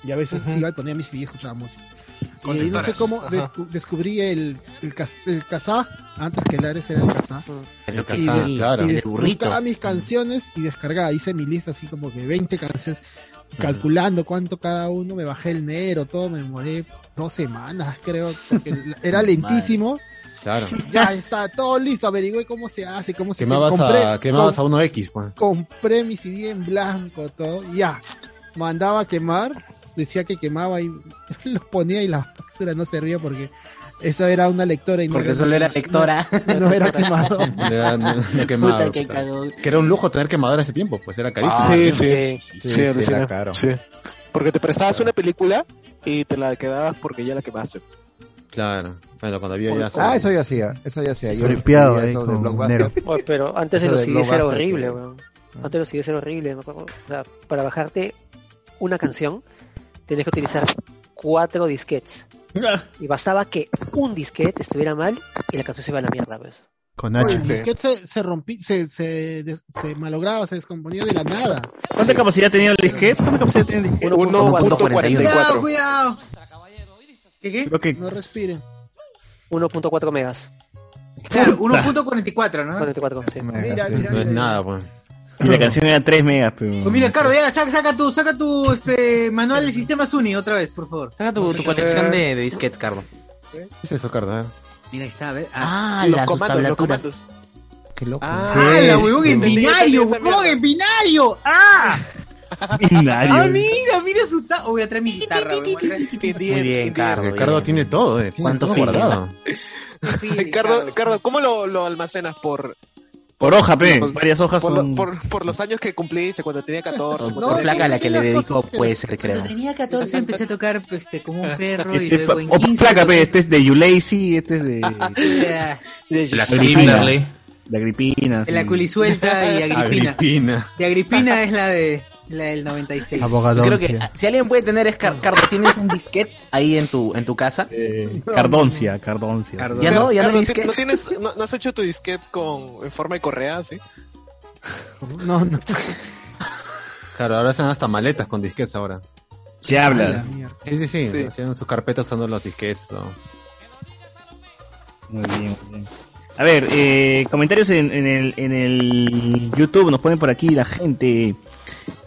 Y a veces iba y ponía mis CDs y escuchaba música. Y ahí no sé cómo descu- descubrí el, el, cas- el antes que el Ares era el Kazaa. El Y, Ah, des- claro. y buscaba mis canciones y descargaba, hice mi lista así como que 20 canciones, calculando cuánto cada uno, me bajé el negro, todo, me demoré dos semanas creo, porque era <laughs> lentísimo, Claro. ya está todo listo, averigüé cómo se hace, cómo se Quemabas compré, a, quemabas a 1X, pues. compré mi CD en blanco, todo, ya, mandaba a quemar, decía que quemaba y <laughs> los ponía y la basura no servía porque eso era una lectora y no Porque solo era no- lectora. No, no era quemado. <laughs> Era- no, no quemaba, Puta que era un lujo tener quemador en ese tiempo, pues era carísimo. sí, sí, sí, sí, sí, sí, era caro. Sí. Porque te prestabas una película y te la quedabas porque ya la quemaste. Claro. Bueno, cuando había ya... Ah, eso ya hacía, eso ya hacía. Yo. Nero. Oye, pero antes de los CDs era horrible, weón. Antes de los CDs era horrible. me acuerdo. O sea, para bajarte una canción, tenías que utilizar cuatro disquetes. <laughs> Y bastaba que un disquete estuviera mal y la canción se iba a la mierda, pues. Con H. el disquete se, se rompí, se, se, des- se malograba, se descomponía de la nada. ¿Cuánta capacidad tenía el disquete? ¿Cuánta capacidad tenía el disquete? 1.44. Cuidado, cuidado. ¿Qué qué? Creo que No respiren. 1.4 megas. Claro, 1.44, ¿no? 44, sí. Mira, mira, No es mira. nada, pues. Y la canción era 3 megas, pero... Pues mira, Cardo, ya, saca, saca tu, saca tu este, manual de sistemas UNI otra vez, por favor. Saca tu, tu colección de, de disquetes, Carlos. ¿Qué es eso, Cardo? Mira, ahí está, a ver. Ah, los las comandos, los comandos. Qué loco. Ah, ¡Ah, la huevón en binario, huevón mierda. en binario! ¡Ah! <laughs> Binario. ¡Ah, mira, mira su ta... Oh, voy a traer mi guitarra, huevón. voy a traer- Indiet, Muy bien. Carlos. Cardo tiene todo, eh. Tiene ¿Cuánto todo guardado. Cardo, Cardo, ¿cómo lo, lo almacenas? Por, Por hoja, pe. Pues, Varias hojas por, son... lo- por, por los años que cumpliste, cuando tenía 14. No, tenía placa a la 15. que le dedicó cosas que- puede ser, creo. Cuando tenía 14 empecé a tocar este, como un perro y Este, luego en o 15... placa, pe. Este es de You Lazy, este es de... <laughs> De De- La Agripina. Agripina. De Agripina. de la sí. culisuelta y <laughs> Agripina. Agripina. De Agripina es la de la del 96. Abogadoncia. Creo que si alguien puede tener es Car- Carlos, ¿tienes un disquete ahí en tu en tu casa? Eh, Cardoncia, Cardoncia. Cardo- Ya no, ya no Cardo, hay ¿ti- disquete. ¿no, tienes, no, no has hecho tu disquete con, en forma de correa, sí? No, no. Claro, ahora hacen hasta maletas con disquetes ahora. ¿Qué A la hablas? Sí, sí, sí. Sí. Hacían sus carpetas usando los disquetes. ¿no? Muy bien, muy bien. A ver, eh, comentarios en, en el, en el YouTube, nos ponen por aquí la gente.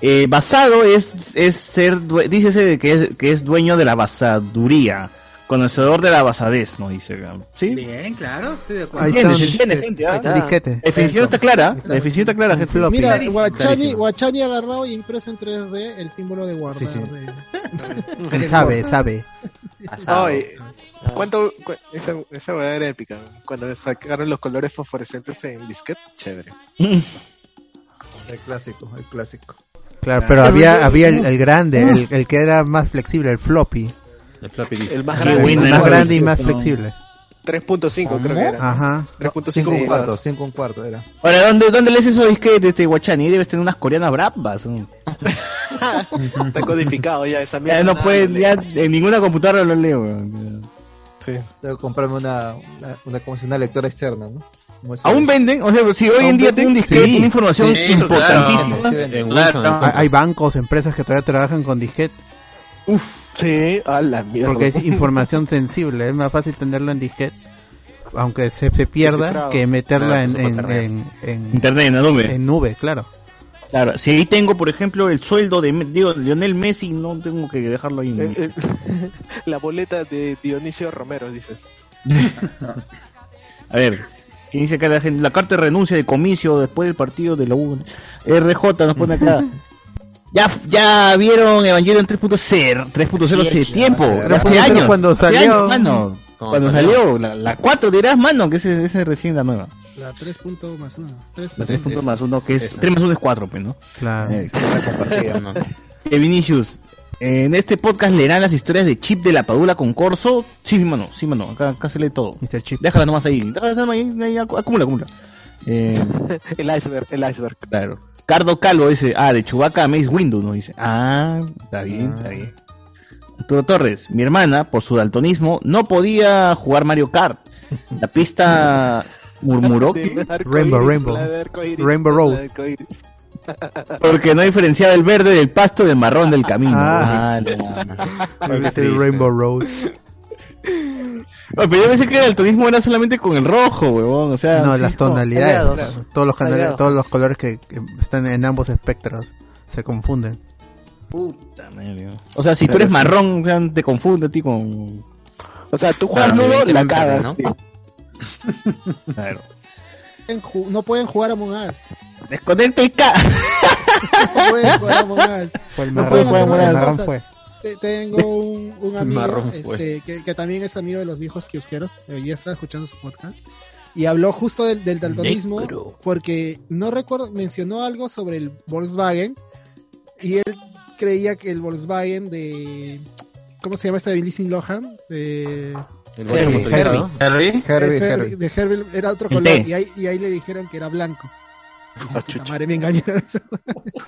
Eh, basado es, es ser, de que es, que es dueño de la basaduría, conocedor de la basadez, ¿no? Dice. ¿Sí? Bien, claro, estoy de acuerdo. Entiende, se entiende, gente, ¿ah? Ahí está. Disquete. La definición está clara, la definición está clara, gente. Mira, Guachani. Guachani agarrado y impreso en 3D el símbolo de guardar. Sí, sí. de- Él sabe, sabe. <laughs> Asado. Ay, ¿cuánto, cu- esa, esa weá era épica. Cuando sacaron los colores fosforescentes en disquete, chévere. El clásico, el clásico. Claro, pero había, había el, el grande, el, el que era más flexible, el floppy. El floppy disk. El más grande. El más grande y más flexible. 3.5 creo que era. Ajá. 3.5 Cinco un cuarto, pulgadas. cinco un cuarto era. Ahora, ¿dónde, dónde lees esos disquetes, este Guachani? Debes tener unas coreanas bravas. ¿no? <laughs> Está codificado ya esa mierda. Ya no puedes, ya en ninguna computadora lo leo. weón. Sí. Tengo que comprarme una, una, una, como si una lectora externa, ¿no? ¿Aún venden? O sea, si hoy en ¿Aún día tengo un disquete, Sí. una información Sí, importantísima. Sí, venden. En Claro. Wilson. Hay, hay bancos, empresas que todavía trabajan con disquete Sí, a la mierda. porque es información sensible. Es más fácil tenerlo en disquete, aunque se, se pierda, que meterla Claro, en, en, perder. en, en- Internet, en la nube. en nube, claro. Claro, si ahí tengo, por ejemplo, el sueldo de digo, Lionel Messi, no tengo que dejarlo ahí. en- Eh, eh, <laughs> la boleta de Dionisio Romero, dices. <laughs> A ver, ¿qué dice acá la gente? La carta de renuncia de comicio después del partido de la U. RJ nos pone acá. <laughs> Ya, ya vieron Evangelion 3.0 3.0 hace tiempo, hace- hace 3.0 años. cuando hace salió. años, mano. Cuando salió, la, la 4 dirás, mano, que ese ese es recién la nueva. La 3 punto más 1. 3 La 3 puntos más 1, que es 3 más 1 es 4, pues, ¿no? Claro. <laughs> Eh, ¿no? Eh, Vinicius, en este podcast leerán las historias de Chip de la Padula con Corso. Sí, mano, sí, mano, acá, acá se lee todo. Mr. Chip. Déjala nomás ahí, déjala nomás ahí, ahí, acu- acumula, acumula. Eh, <laughs> El iceberg, el iceberg. claro. Cardo Calvo dice, ah, de Chubaca a Mace Windu, ¿no? Dice, ah, está bien, está bien. Arturo Torres, mi hermana, por su daltonismo, no podía jugar Mario Kart. La pista murmuró <laughs> Rainbow, Rainbow. la Rainbow la Road. <laughs> porque no diferenciaba el verde del pasto del marrón del camino. Ah. Ah, no. <laughs> Rainbow Road. No, pero yo pensé que el daltonismo era solamente con el rojo, huevón. O sea, No, sí, las tonalidades, aliados. claro. todos los canales, todos los colores que, que están en ambos espectros se confunden. Puta madre. O sea, si tú eres sí. marrón, o sea, te confunde a ti con. O sea, tú juegas Claro, nudo, la evidentemente, cagas. ¿no? tío. Claro. No pueden jugar a Us. Desconecta el K. No pueden jugar a Among Us. <laughs> Fue el No marrón, fue, el marrón fue. Te- Tengo un, un amigo este, que, que también es amigo de los viejos kiosqueros. Hoy día está escuchando su podcast. Y habló justo del, del daltonismo porque no recuerdo, mencionó algo sobre el Volkswagen. Y él creía que el Volkswagen de. ¿Cómo se llama este de Lindsay Lohan? De, El Herbie, bonito motorista, ¿no? Herbie. Herbie, de, Herbie. de Herbie era otro color. Y ahí, y ahí le dijeron que era blanco. Ah, chucha. madre, me engañaron.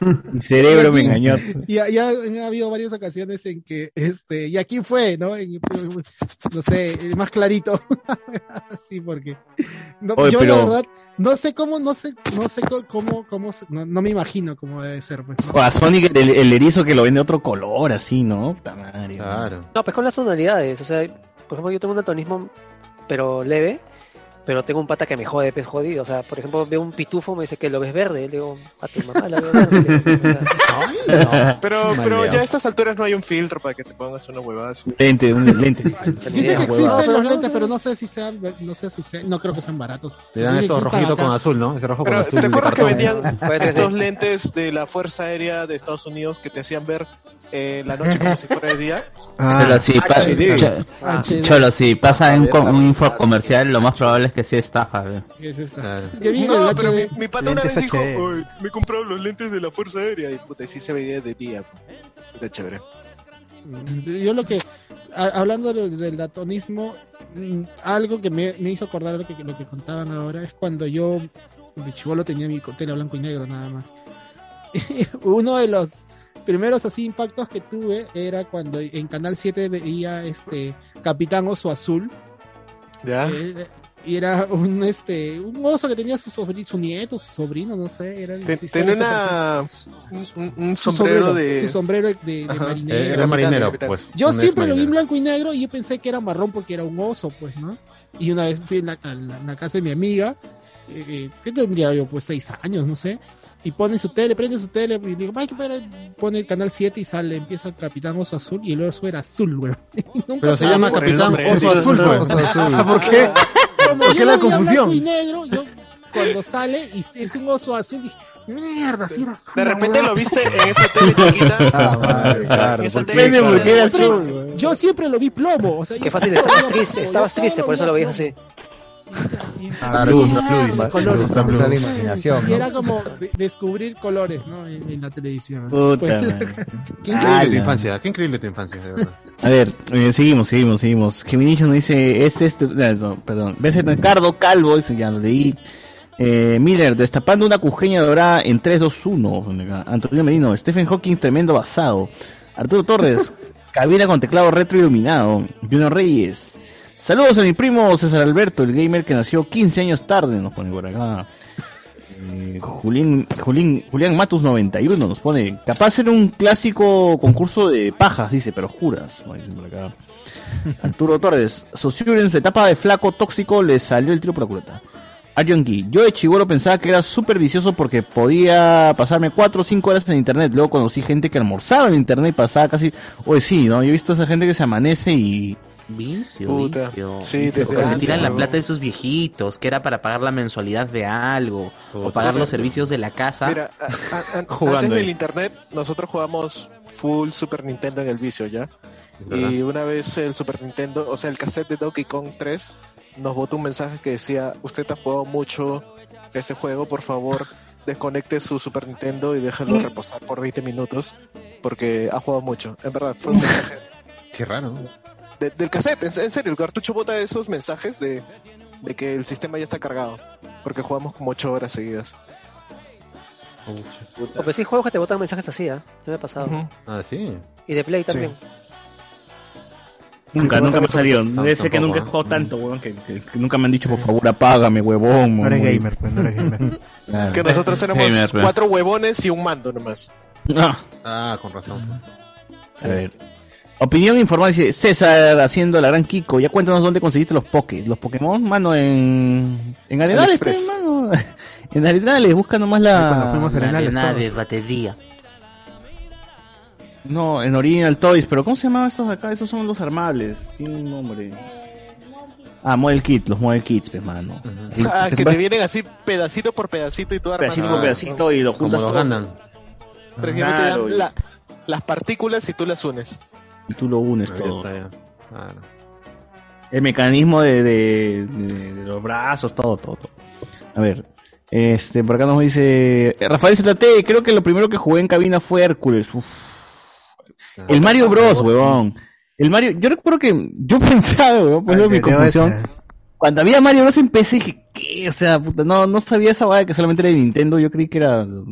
<laughs> Mi cerebro me Sí. engañó. Y ya, ya han habido varias ocasiones en que, este, y aquí fue, ¿no? En- no sé, el más clarito. <laughs> Así porque, no, Oye, yo pero- la verdad, no sé cómo, no sé, no sé cómo, cómo, no, no me imagino cómo debe ser, pues, ¿no? O a Sonic el, el erizo que lo vende otro color, así, ¿no? Puta madre. Claro. No, pues con las tonalidades. O sea, por ejemplo, yo tengo un daltonismo, pero leve. Pero tengo un pata que me jode, pues jodido. O sea, por ejemplo, veo un pitufo, me dice que lo ves verde. Le digo, a tu mamá la veo verde. O sea, <laughs> Pero, pero ya a estas alturas no hay un filtro para que te pongas una huevada así. Lente, un lente. Dice que existen los no, lentes, no. pero no sé si sean, no sé si sean, no creo que sean baratos. Te dan Sí, esos rojitos acá. con azul, ¿no? Ese rojo con Pero, azul. ¿te acuerdas que vendían <laughs> estos lentes de la Fuerza Aérea de Estados Unidos que te hacían ver eh, la noche como si fuera de día? Ah, Cholo, si, pa- Ah, Cholo, si pasa en un, un info comercial, lo más probable es que sea estafa. ¿Qué es esta? Claro. Yo vi No, el pero mi, mi pata una Lentes vez dijo, HD. "Oye, me he comprado los lentes de la Fuerza Aérea y puta, sí se veía de día. Era chévere. Yo lo que, a- hablando de- del datonismo, mm, algo que me, me hizo acordar lo que, lo que contaban ahora es cuando yo de chivolo tenía mi tele blanco y negro nada más. <laughs> Uno de los primeros así impactos que tuve era cuando en Canal 7 veía este Capitán Oso Azul. ¿Ya? eh, y era un este un oso que tenía su, sobri- su nieto, su sobrino, no sé, era Tenía una, un, un sombrero de... su sombrero de, de Ajá. marinero. Eh, Era marinero, capitán. pues. Yo siempre lo vi en blanco y negro y yo pensé que era marrón porque era un oso, pues, ¿no? Y una vez fui en la, a la- en la casa de mi amiga, eh, eh, ¿qué tendría yo? Pues seis años, no sé. Y pone su tele, prende su tele y digo, ay, que para-". pone el canal 7 y sale, empieza el Capitán Oso Azul y el oso era azul, güey. <laughs> Pero se llama Capitán Oso sí. Azul, azul. <laughs> ¿Por qué? ¿Por qué la confusión? y negro, yo cuando sale y es un oso azul, dije, mierda, si era azul. De repente huevada". lo viste en esa tele <laughs> chiquita. Ah, madre, claro. Esa tele chiquita. azul. Yo siempre lo vi plomo, o sea, Qué fácil, estabas triste, estabas triste, por eso lo veía veías así. Plomo. Y- Ah, luz, Ah, luz, los colores. luz, Está luz. la imaginación, Y era como de- descubrir colores, ¿no? En, en la televisión. Puta Pues, madre. <laughs> Qué increíble tu Ala. infancia, qué increíble tu infancia, de verdad. A ver, eh, seguimos, seguimos, seguimos. Geminicio nos dice, es este, no, no, perdón, ves Ricardo Calvo, ese ya lo leí. Eh, Miller, destapando una cusqueña dorada en 3, 2, 1. Antonio Merino, Stephen Hawking, tremendo basado. Arturo Torres, <laughs> cabina con teclado retro iluminado. Junior Reyes, saludos a mi primo César Alberto, el gamer que nació 15 años tarde, nos pone por acá. Eh, Julián, Matus 91 nos pone, capaz era un clásico concurso de pajas, dice, pero acá. <laughs> Arturo Torres, Sociur en su etapa de flaco tóxico le salió el tiro por la culata. Ayonki, yo de chivolo pensaba que era súper vicioso porque podía pasarme 4 o 5 horas en internet. Luego conocí gente que almorzaba en internet y pasaba casi. Oye, sí, ¿no? Yo he visto a esa gente que se amanece y. Vicio, Puta. vicio. Sí, desde o se tiran la plata de sus viejitos, que era para pagar la mensualidad de algo, o pagar los servicios de la casa. Mira, a- a- a- <laughs> Jugando antes ahí. del internet, nosotros jugamos full Super Nintendo en el vicio, ¿ya? ¿Verdad? Y una vez el Super Nintendo, o sea, el cassette de Donkey Kong 3, nos botó un mensaje que decía, usted ha jugado mucho este juego, por favor, desconecte su Super Nintendo y déjelo reposar por 20 minutos, porque ha jugado mucho. En verdad, fue un mensaje Qué raro. ¿no? De- del cassette, en, en serio, el cartucho bota esos mensajes de, de que el sistema ya está cargado, porque jugamos como 8 horas seguidas. O pues sí juegos que te botan mensajes así, ¿ah? No me ha pasado. Ah, sí. Y de Play también. Nunca, nunca me ha salido. Tampoco, Debe ser que nunca he ¿eh? jugado tanto, weón, que, que- que nunca me han dicho, por favor, apágame, huevón. No eres gamer, pues, no eres gamer. <laughs> Claro. Que nosotros éramos Gamer, pero- cuatro huevones y un mando nomás. Ah. Ah, con razón. A ver. Opinión informal dice César haciendo la gran Kiko. Ya cuéntanos dónde conseguiste los Poké. Los Pokémon, mano, en. En Arenales, AliExpress. pues, mano. <laughs> En Arenales, busca nomás la. Cuando fuimos a Arenales, batería. No, en Original Toys, pero ¿cómo se llamaban estos acá? Esos son los armables. Tiene un nombre. Ah, Model Kit, los Model Kits, pues, mano. Y Ah, que te vienen así pedacito por pedacito y tú armas. pedacito por Ah, pedacito y lo Como juntas los. Prácticamente te dan Claro. la- las partículas y tú las unes. Y tú lo unes Ahí todo. está ya. Claro. El mecanismo de, de, de- de los brazos, todo, todo, todo. A ver. Este, por acá nos dice eh, Rafael ZT, creo que lo primero que jugué en cabina fue Hércules. Uf. El Mario Bros, huevón. El Mario, yo recuerdo que yo <laughs> pensaba, huevón, pues Ah, eso mi confusión. Cuando había Mario Bros en PC dije, ¿qué? O sea, puta, no, no sabía esa vaina que solamente era de Nintendo, yo creí que era lo,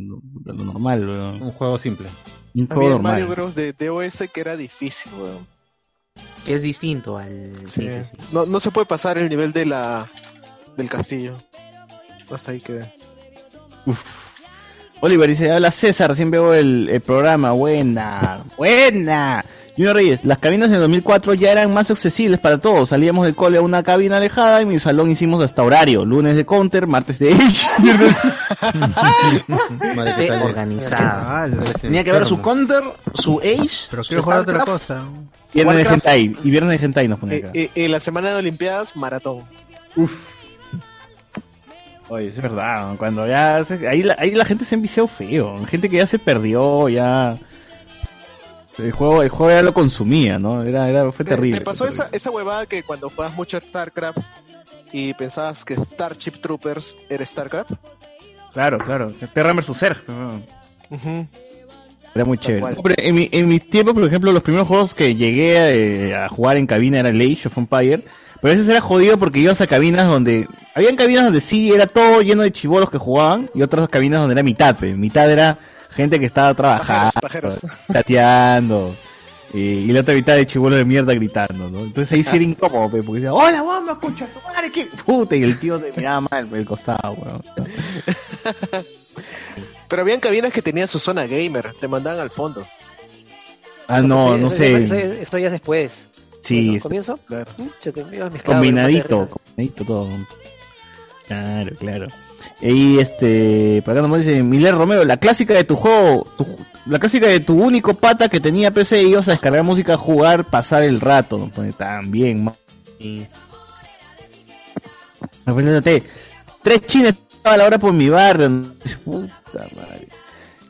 normal. Un juego simple. Un juego Había normal. Mario Bros. de DOS que era difícil, weón. Que es distinto al. Sí, Sí. sí, sí. No, no se puede pasar el nivel de la del castillo. Hasta ahí queda. Oliver dice, habla César, recién veo el, el programa, buena, buena. Junior Reyes, las cabinas de 2004 ya eran más accesibles para todos. Salíamos del cole a una cabina alejada y en mi salón hicimos hasta horario. Lunes de Counter, martes de Edge. <laughs> <laughs> Madre, ¿qué Eh, Parece Tenía que ver su counter, su age. Pero quiero jugar otra cosa. viernes de. Hentai. Y viernes de Hentai nos pone Eh, acá. eh, en la semana de Olimpiadas, maratón. Oye, es verdad, cuando ya... se- ahí, la, ahí la gente se ha enviciado feo. Gente que ya se perdió, ya... El juego, el juego ya lo consumía, ¿no? Era, era, fue ¿Te- terrible. ¿Te pasó esa, esa huevada que cuando juegas mucho StarCraft y pensabas que Starship Troopers era StarCraft? Claro, claro. Terra vs. Zerg. Era muy chévere. en, mi, en mis tiempos, por ejemplo, los primeros juegos que llegué eh, a, jugar en cabina era el Age of Empire. Pero a veces era jodido porque ibas a cabinas donde... Habían cabinas donde sí era todo lleno de chivolos que jugaban y otras cabinas donde era mitad. pe. Mitad era gente que estaba trabajando, Pajeros, eh, <laughs> y la otra mitad de chivolos de mierda gritando, ¿no? Entonces ahí sí era incómodo, pe, porque decía, hola, bomba, escucha tu madre, ¿qué? Puta, y el tío te miraba mal por el costado, weón. <laughs> Pero habían cabinas que tenían su zona gamer, te mandaban al fondo. Ah, no, no Eso- sé. Eso, eso ya es después. Sí, ¿Al es- comienzo? Claro. Mezclado, combinadito, combinadito todo. Claro, claro. Y este, para acá nomás dice Miller Romero, la clásica de tu juego, tu- la clásica de tu único pata que tenía PC, ibas a descargar música, jugar, pasar el rato, no pone ma- Y- Acuérdate, tres chinas a la hora por mi barrio. <laughs> Puta madre.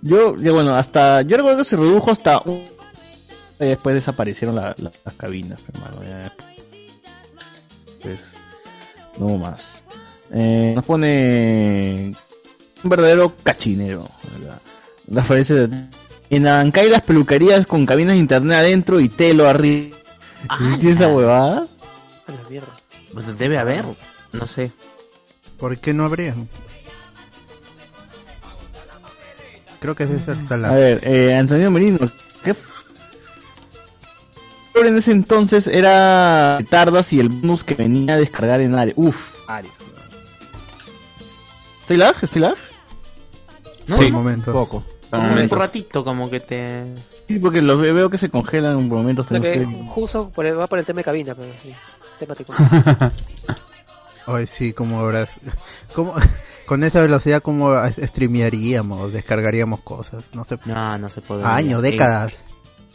Yo, yo, bueno, hasta, yo recuerdo que se redujo hasta un- y después desaparecieron la- la- las cabinas, hermano. ya. Pues, no más. Eh, nos pone un verdadero cachinero. ¿verdad? Rafael Cedate. En Abancay las peluquerías con cabinas de internet adentro y telo arriba. ¿Existe esa huevada? A la mierda. Pues debe haber, no sé. ¿Por qué no habría? Creo que es hasta A la... ver, eh, Antonio Merino, ¿qué en ese entonces era tardas y el bonus que venía a descargar en Ares. Uf, Ares. ¿Estoy lag? ¿Estoy lag? No, Sí, momentos. Poco. Como un ratito, como que te. Sí, porque los ve- veo que se congelan por momentos. Lo que que- justo por el- va por el tema de cabina, pero sí. Temático. Hoy <laughs> sí, como habrás... ¿Cómo... <laughs> Con esa velocidad, ¿cómo streamearíamos? Descargaríamos cosas, no sé. No, no se podría. Años, En- décadas.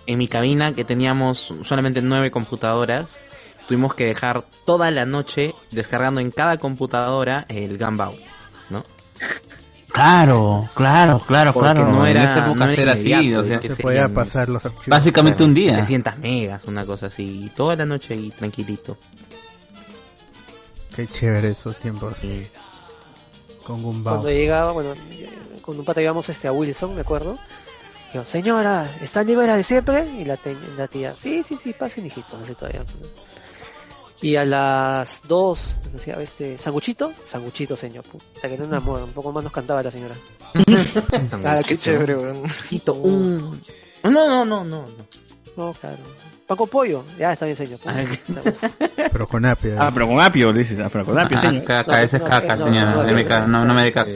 En, mi cabina, que teníamos solamente nueve computadoras, tuvimos que dejar toda la noche descargando en cada computadora el Gambao, ¿no? <laughs> Claro, claro, claro, Porque claro. no era, en esa época no era era así, o sea, que Se serían, podía pasar los archivos. básicamente un día. 700 megas, una cosa así. y Toda la noche ahí, tranquilito. Qué chévere esos tiempos. Sí. Con Gumbao. Cuando llegaba, bueno, con un pata íbamos este, a Wilson, me acuerdo. Digo, señora, ¿está al nivel de siempre? Y la, te- la tía, sí, sí, sí, pasen, hijito, no sé todavía. Y a las dos, decía, este, sanguchito, sanguchito, señor. Puta, que un amor, un poco más nos cantaba la señora. Ah, qué chévere, weón. Un... No, no, no, no, no. No, claro. ¿Pan con pollo? Ya, está bien, señor. <laughs> Ah, Pero con apio. Ah, pero con apio, dices. Ah, pero con apio, Ah, señor. caca, No, ese es no, caca, no, señora. no, Deme no, ca- no, no me dé caca.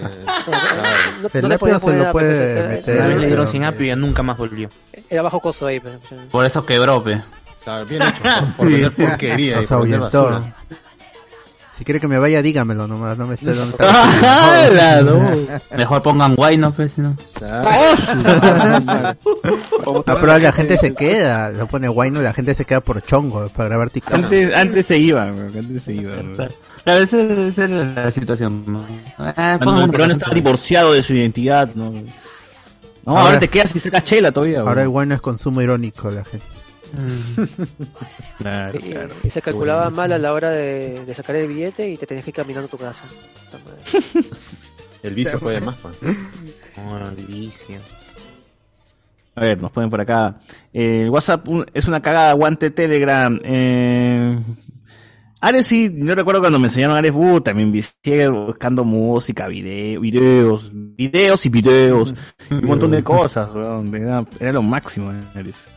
No, <laughs> El apio se lo apio, puede era- meter. Una vez le dieron sin apio y ya nunca más volvió. Era bajo costo ahí, pero... Por eso quebró, pe. Claro, bien hecho. Por, por vender porquería Nos ahuyentó. Si quiere que me vaya, dígamelo nomás. No me esté dando. <laughs> <laughs> Mejor pongan guay, no, pe, si no. Ah, pero la gente se queda. Lo pone guay, no, la gente se queda por chongo para grabar TikTok. Antes, antes se iba, weón, antes se iba. weón. Claro, Claro, esa, era la situación. ¿no? Ah, Cuando el peruano estaba divorciado de su identidad, ¿no? No, ahora, Ahora- te quedas y sacas chela todavía, weón. Ahora el guay no es consumo irónico, la gente. <laughs> Claro, Y, claro. y se calculaba mal a la hora de, de sacar el billete y te tenías que ir caminando a tu casa. El vicio <laughs> puede más, pues. Oh, el vicio. A ver, nos ponen por acá. Eh, WhatsApp un- es una cagada, aguante Telegram. Eh, Ares sí, yo recuerdo cuando me enseñaron Ares, uh, también vicié buscando música, video, videos, videos y videos, y <laughs> un montón de cosas, weón, era, era lo máximo Ares.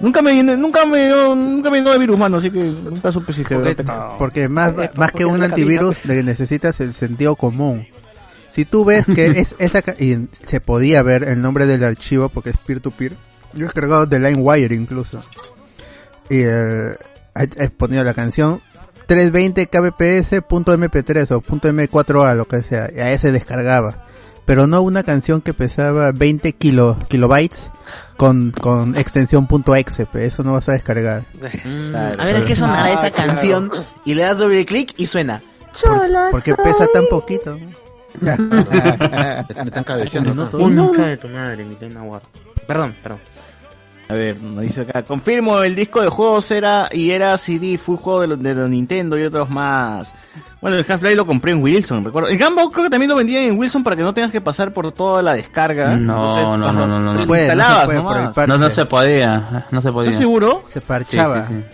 Nunca me viene, nunca me dio, nunca me dio virus, mano, así que nunca supe si que Porque, porque más, Eh, más porque que un la cabina, antivirus le necesitas el sentido común. Si tú ves que <laughs> es esa y se podía ver el nombre del archivo porque es peer to peer. Yo he descargado de LimeWire incluso. Y eh, he- he ponido la canción 320 kbps punto mp3 o punto m4a lo que sea. Y a ese descargaba. Pero no una canción que pesaba 20 kilo, kilobytes con, con extensión .exe, eso no vas a descargar. Mm, <laughs> Claro, a ver, ¿a qué sonará Ah, esa claro. canción? Y le das doble clic y suena. Por- porque pesa tan poquito. <laughs> Me están cabeceando. De tu madre, mi pena. Perdón, perdón. A ver, nos dice acá, confirmo, el disco de juegos era y era CD, full juego de los de los Nintendo y otros más. Bueno, el Half-Life lo compré en Wilson, recuerdo. El Gumball creo que también lo vendían en Wilson para que no tengas que pasar por toda la descarga. No, Entonces, no, no, no, no, lo no. Puede, no se instalabas puede por el nomás. parche. No, no se podía, no se podía. ¿Estás seguro? Se parchaba. sí, sí.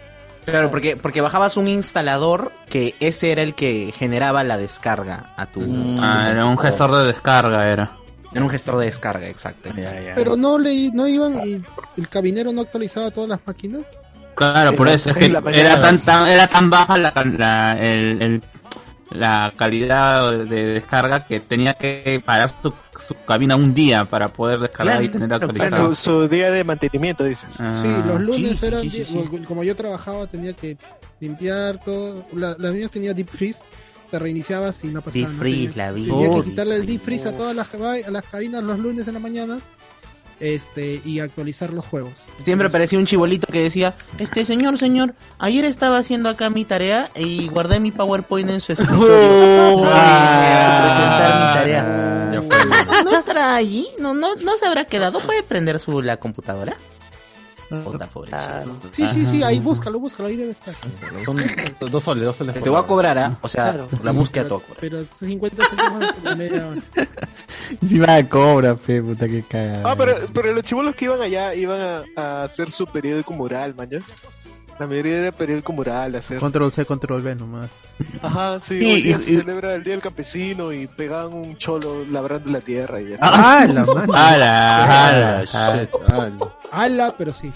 Claro, porque, porque bajabas un instalador que ese era el que generaba la descarga a tu. Mm. a tu Ah, era un gestor de descarga, era. Era un gestor de descarga, exacto. exacto. Ya, ya. Pero no le, no iban y el cabinero no actualizaba todas las máquinas. Claro, por la- eso es en que era tan, tan, era tan baja la, la, el, el- la calidad de descarga que tenía que parar su, su cabina un día para poder descargar Claro, y tener claro, actualizado. su, su día de mantenimiento, dices. Ah, Sí, los lunes sí, eran, sí, sí. como yo trabajaba tenía que limpiar todo, la- las mías tenía deep freeze, te reiniciabas y no pasaba Deep nada. la vi. Tenía que Oh, quitarle el deep a freeze. todas las, a las cabinas los lunes en la mañana este y actualizar los juegos. Siempre aparecía un chibolito que decía, este señor, señor, ayer estaba haciendo acá mi tarea y guardé mi PowerPoint en su escritorio <laughs> para presentar mi tarea. Fue. ¿No estará allí? ¿No, no, no se habrá quedado? ¿Puede prender su la computadora? Puta, pobre Sí, sí, sí, ahí búscalo, búscalo, ahí debe estar. Son dos soles, dos soles. Te voy a cobrar, ¿ah? O sea, Claro. la búsqueda pero, todo. pero 50 céntimos por media hora. <laughs> Encima cobra, fe, puta que caga. Ah, pero, pero los chivolos que iban allá iban a, a hacer su periódico mural, man. ¿ya? La mayoría era periódico mural, hacer. Control C, Control V nomás. Ajá, sí, Sí, hoy día y- se y- celebra el Día del Campesino y pegaban un cholo labrando la tierra y ya está. Ah, la mano. <laughs> ¡Hala! ¡Hala! shit, ala. Ala, pero sí.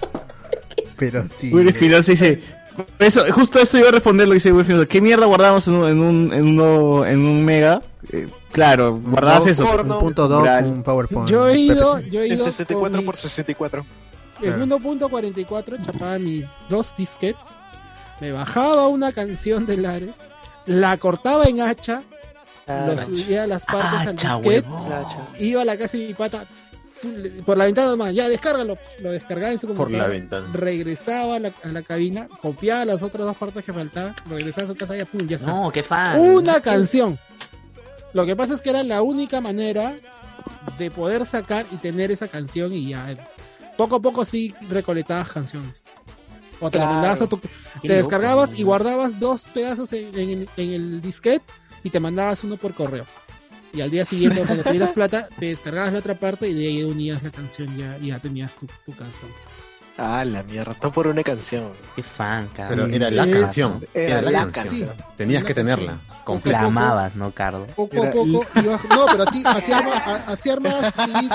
Pero sí. Will Espinosa dice, eso, justo eso iba a responder lo que dice Will Espinosa. ¿Qué mierda guardamos en un, en un, en uno- en un mega? Eh, claro, guardabas eso. porno. Un punto doc, un PowerPoint. Yo he ido, yo he En ido 64 con mi- por 64. En Claro. 1.44 chapaba mis dos disquets, me bajaba una canción de Lares, la cortaba en hacha, Claro. lo subía a las partes al disquete, iba a la casa de mi pata, por la ventana nomás, ya descárgalo, lo descargaba en su Por computadora, la ventana. regresaba a la, a la cabina, copiaba las otras dos partes que faltaban, regresaba a su casa y ya, pum, ya está. No, qué fan. Una canción. Lo que pasa es que era la única manera de poder sacar y tener esa canción y ya. Poco a poco sí recolectabas canciones. O te Claro. a tu- te descargabas y guardabas dos pedazos en, en- en el disquete y te mandabas uno por correo. Y al día siguiente, cuando <laughs> tuvieras plata, te descargabas la otra parte y de ahí unías la canción ya, y ya tenías tu, tu canción. Ah, la mierda, no por una canción. Qué fan, Pero cabrón. era la canción. Era la canción. canción. Tenías Una que tenerla. La Completa. amabas, ¿no, Cardo? Poco a Era- poco ibas- No, pero así, así, arma- así armabas tu CD,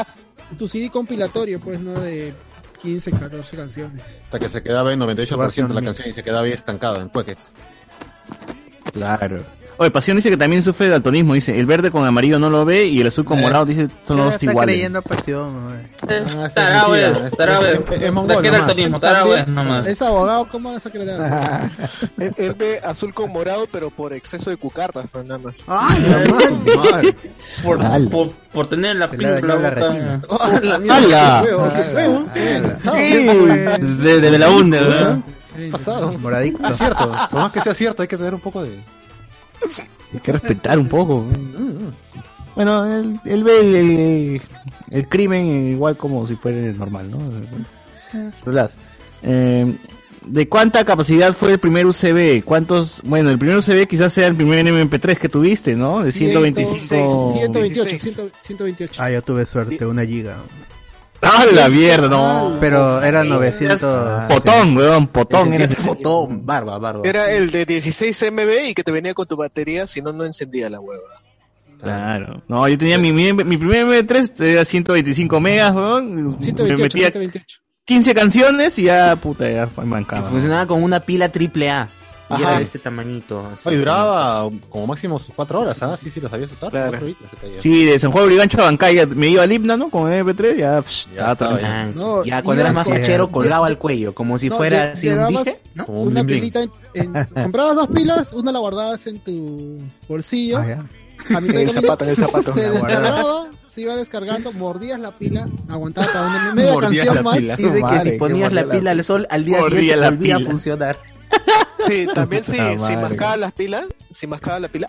tu CD compilatorio, pues, ¿no? De 15, 14 canciones. Hasta que se quedaba en 98% de la canción y se quedaba ahí estancado en Pocket. Claro. Oye, Pasión dice que también sufre de daltonismo. Dice, el verde con amarillo no lo ve y el azul con Eh. morado dice son los dos está iguales. creyendo pasión, güey. Ah, Estará, es güey. Estará, Es- güey. es- es mongol ¿De qué nomás. daltonismo? Estará, güey, nomás. Es abogado, ¿cómo vas a creer? Él, él ve azul con morado, pero por exceso de cucardas, pues, nada más. ¡Ay, la. Por, por, por tener la pinta la retina. ¡Ah, la mierda! ¡Hala! ¡Qué feo! ¡Qué feo! Sí, de, de Belaunde, ¿verdad? Eh, pasado? Moradito. Es cierto. Por más que sea cierto, hay que tener un poco de. Hay que respetar un poco. Bueno, él, él ve el, el- el crimen igual como si fuera normal, ¿no? ¿Verdad? Eh, ¿De cuánta capacidad fue el primer UCB? ¿Cuántos? Bueno, el primer UCB quizás sea el primer MP3 que tuviste, ¿no? De 125. 128, 16. 100, 128. Ah, yo tuve suerte, una giga. ¡Ah, la mierda! No. Pero era 900. Potón, weón, potón. Era ese. Fotón, barba, barba. Era el de 16 MB y que te venía con tu batería, si no, no encendía la hueva. Claro. No, yo tenía mi, mi, mi primer MP3, era 125 megas, weón. Me 128, metía 128. 15 canciones y ya, puta, ya fue mancada. Funcionaba con una pila triple A. Y Ajá. era de este tamañito. así. Duraba como máximo sus 4 horas, ¿ah? Sí, sí, lo sabías usar. Claro. Cuatro. Sí, de San Juan Brigancho a Bancaya me iba al himno, ¿no? Con el MP3, ya, psh, Ya estaba ya. No, ya cuando eras más fachero colgaba al cuello, como si No, fuera así un dije, ¿no? Como un Una bling pilita en, en- <laughs> comprabas dos pilas, una la guardabas en tu bolsillo. Ah, ya. a En el zapato, en el zapato. Se descargaba, se iba descargando, mordías la pila, aguantaba para una media Mordías canción la más. pila. Dice que Madre, si ponías la pila al sol, al día Mordía siguiente la volvía a funcionar. <laughs> Sí, también sí, si madre. mascaba las pilas, si mascaba la pila,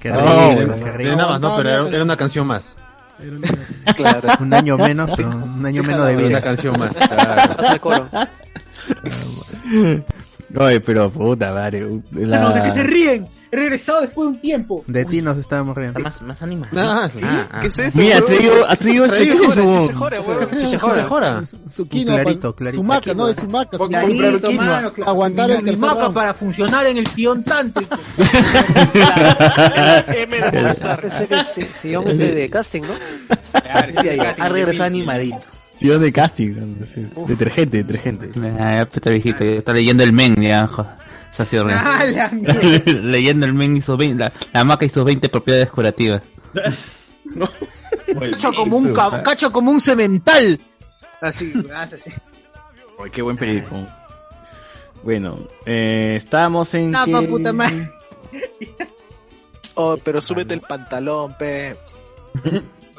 Qué rico, qué rico. nada más, no, pero era, era una canción más. Era <laughs> una- claro. Un año menos, pero un año sí, menos de. Era una vida. canción más. <laughs> Claro. Oye, pero puta madre. La... No, ¿de qué se ríen? Regresado después de un tiempo. De ti nos estábamos riendo. Está más, más animado. Ah, sí. ah. ¿Qué es eso? Mira, Chichejora, queso. chichejora, huevón. Chichejora. Chichejora. Su quinoa, clarito, pa- clarito. su maca, no, es su maca. su Clarito, maca. mano, claro. Aguantar el maca round. para funcionar en el guion tántrico. <laughs> M de Movistar. Es si- ese de casting, ¿no? Sí, ahí, ha regresado animadito. Tío de casting. Detergente, detergente. Ah, puta viejito, está leyendo el men, ya, jo. Se ha sido re- <laughs> Ah, la. <laughs> Leyendo el men hizo 20, la, la maca hizo 20 propiedades curativas. <laughs> Cacho como un, ca- cacho como un cemental. Así, así. Oye, qué buen periódico. Bueno, eh, estamos en. Tapa, que- puta madre. Oh, pero súbete el pantalón, pe.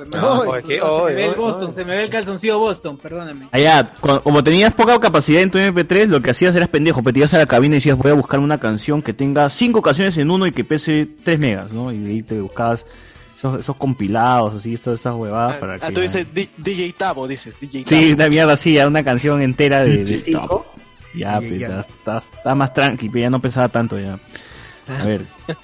No, ¿qué? se me ve el Boston, se me ve el calzoncillo Boston, perdóname. Allá, cu- como tenías poca capacidad en tu MP3, lo que hacías eras pendejo, te ibas a la cabina y decías voy a buscar una canción que tenga cinco canciones en uno y que pese 3 megas, ¿no? Y de ahí te buscabas esos, esos compilados, así, todas esas huevadas para que... Ah, tú dices di- DJ Tabo, dices DJ Tabo. Sí, una mierda así, ya una canción entera de, de Cinco. Ya, pues, ya. ya está, está más tranqui, pero ya no pensaba tanto ya. A ver. <laughs>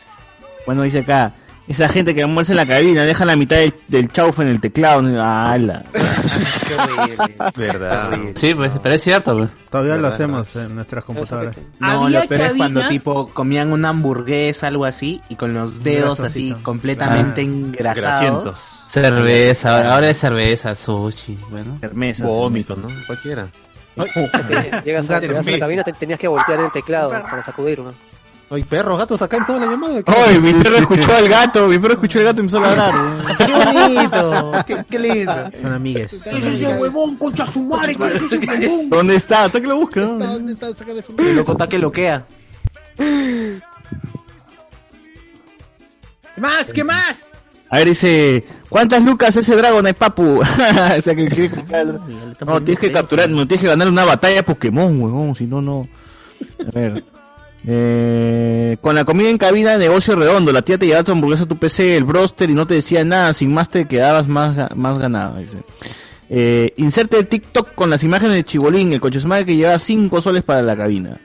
Bueno, dice acá, esa gente que almuerza en la cabina, deja la mitad del, del chaufa en el teclado. ¡Hala! <laughs> Verdad. Sí, pues, pero es cierto. pues. Todavía lo hacemos en nuestras computadoras. No, Había lo peor es cuando cabinas- tipo comían una hamburguesa, algo así, y con los dedos así completamente Ah, engrasados. grasientos. Cerveza, ahora, ahora es cerveza, sushi, bueno. Hermesas. Vómito, ¿no? Cualquiera. <laughs> Llegas a, llegas a la cabina, te- tenías que voltear el teclado para sacudirlo. Hay perros, gatos acá en toda la llamada. ¡Ay, mi perro escuchó al gato! Mi perro escuchó al gato y empezó a ladrar. ¡Qué bonito! ¡Qué, qué lindo! Son amigues. Ese es el huevón, concha su madre, que ese es el huevón. ¿Dónde está? Hasta que lo busca. ¿no? ¿Dónde está? Sácale su- El loco está que loquea. ¿Qué más? ¿Qué más? A ver, dice, ¿cuántas lucas ese Dragonite, papu? <laughs> o sea, que quiere comprar- No, tienes que capturar, no tienes que ganar una batalla Pokémon, huevón, si no, no. A ver. Eh, con la comida en cabina, negocio redondo. La tía te llevaba tu hamburguesa a tu PC, el broster y no te decía nada. Sin más te quedabas más, más ganado. Dice. Eh, inserte el TikTok con las imágenes de Chibolín, el coche que lleva 5 soles para la cabina.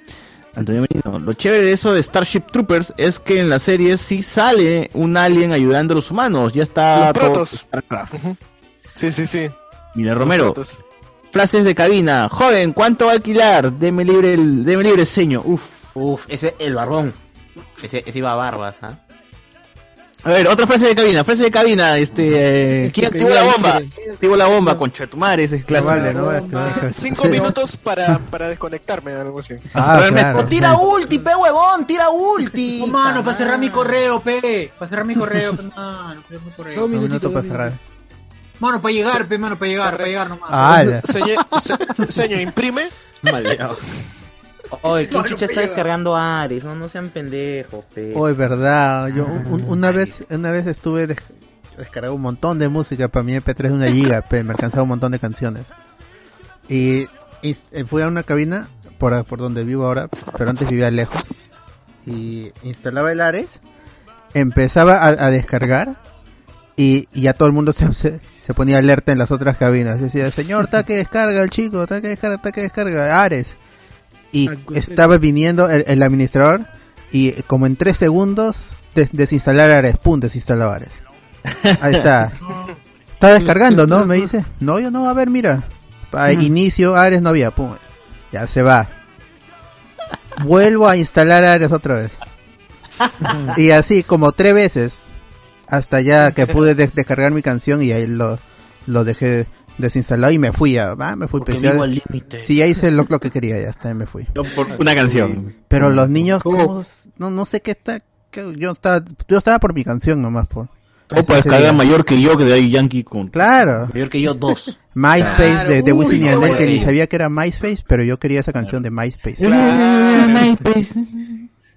Antonio Merino. Lo chévere de eso de Starship Troopers es que en la serie sí sale un alien ayudando a los humanos. Ya está Los todo- protos. Sí, sí, sí. Mira, Romero. Frases de cabina. Joven, ¿cuánto va a alquilar? Deme libre el, deme libre el ceño. Uf. Uf, ese, el barbón. Ese, ese iba a barbas, ¿ah? A ver, otra frase de cabina. Frase de cabina. Este, El ¿quién activó la bomba? ¿Quién activó la bomba? Tu madre, ese es No clásico. vale, no Cinco Sí. minutos para, para desconectarme, algo así. Ah, claro. Tira ulti, pe huevón, tira ulti. <laughs> No, mano, para cerrar mi correo, pe. Para cerrar mi correo, pe, mano. Para mi correo. Dos minutitos, para cerrar. Mano, para llegar, pe, mano, para llegar, para llegar nomás. Ah, ya. Señor, se- señor, imprime. Oye, ¿quién chucha está descargando Ares? No, no sean pendejos, pe. Es verdad. Yo un- una vez una vez estuve des- descargando un montón de música para mi MP3 de una giga, pe, me alcanzaba un montón de canciones. Y, y, eh, fui a una cabina por, por donde vivo ahora, pero antes vivía lejos. Y instalaba el Ares, empezaba a, a descargar y, y ya todo el mundo se, se, se ponía alerta en las otras cabinas. Decía, señor, está que descarga el chico, está que descarga, está que descarga, Ares. Y estaba viniendo el, el administrador y como en tres segundos des- desinstalar Ares, pum, desinstaló Ares. Ahí está. <laughs> Está descargando, ¿no? Me dice. No, yo no, a ver, mira. Pa- inicio, Ares no había, pum. Ya se va. Vuelvo a instalar Ares otra vez. Y así como tres veces. Hasta ya que pude des- descargar mi canción y ahí lo, lo dejé desinstalado y me fui a, ah, me fui límite. Sí, ya hice lo, lo que quería, ya está, me fui. No, por una canción. Pero los niños, ¿cómo? no, no sé qué está, que yo estaba, yo estaba por mi canción nomás por. ¿Cómo puedes ese cargar día. mayor que yo que de ahí Yankee con... Claro. Mayor que yo, dos. MySpace Claro, de, de uy, Wisin y qué Yandel, que ni sabía que era MySpace, pero yo quería esa canción de MySpace. <laughs> MySpace.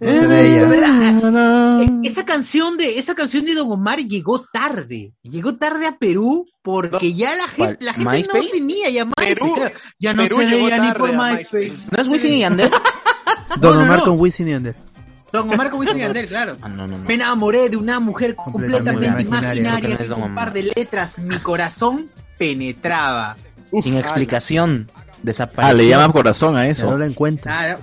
E- Esa canción de esa canción de Don Omar llegó tarde. Llegó tarde a Perú porque ya la gente, la gente no ¿MySpace? tenía ya MySpace. Perú- ya no Perú se llegó veía ni por a MySpace. ¿No es Wisin y Yandel? <laughs> Don No, no, Omar no. con Wisin y Yandel. Don Omar con Wisin y Yandel, claro. Ah, no, no, no. Me enamoré de una mujer Completamente completamente imaginaria. con un par de letras. Mi corazón penetraba. Sin explicación. Ah, Desapareció. le llama corazón a Ya no eso. la encuentro. Claro.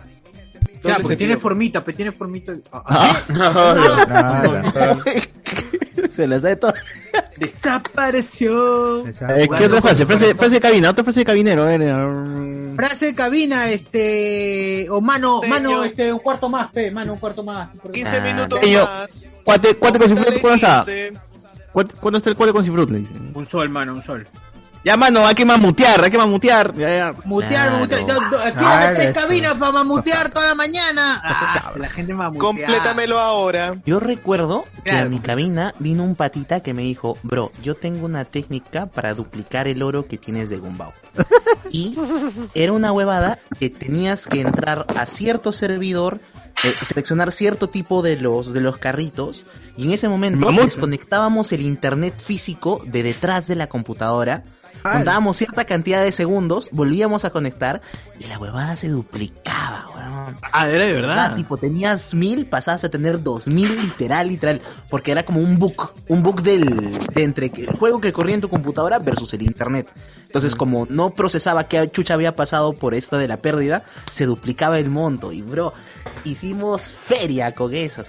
Claro, porque sentido. tiene formita, pues tiene formita. <laughs> Ah, Ah. <laughs> Se las da de todo. <laughs> Desapareció. eh, ¿Qué otra frase? Frase, frase de cabina, otra frase de cabinero. A ver, eh, Frase de cabina, este. O mano, Señor. mano, este, un cuarto más, pe, mano, un cuarto más. 15 Ah, minutos señor. más. Cuate, cuate con cifrut, ¿cuándo está? 15. Cuate- ¿Cuándo está el cuate con dice. Un sol, mano, un sol. Ya, mano, hay que mamutear, hay que mamutear. Ya, ya. Mutear, Claro. mutear. Claro, tres cabinas para mamutear toda la mañana. <laughs> Ah, la gente mamutea. Complétamelo ahora. Yo recuerdo que a mi cabina vino un patita que me dijo, bro, yo tengo una técnica para duplicar el oro que tienes de Gumbao. <laughs> y era una huevada que tenías que entrar a cierto servidor eh, seleccionar cierto tipo de los de los carritos y en ese momento desconectábamos el internet físico de detrás de la computadora, contábamos cierta cantidad de segundos, volvíamos a conectar y la huevada se duplicaba, weón. Ah, era de verdad. Tipo, tenías mil, pasabas a tener dos mil, literal, literal, porque era como un bug, un bug del, de entre el juego que corría en tu computadora versus el internet. Entonces, como no procesaba qué chucha había pasado por esta de la pérdida, se duplicaba el monto. Y bro, hicimos feria con eso.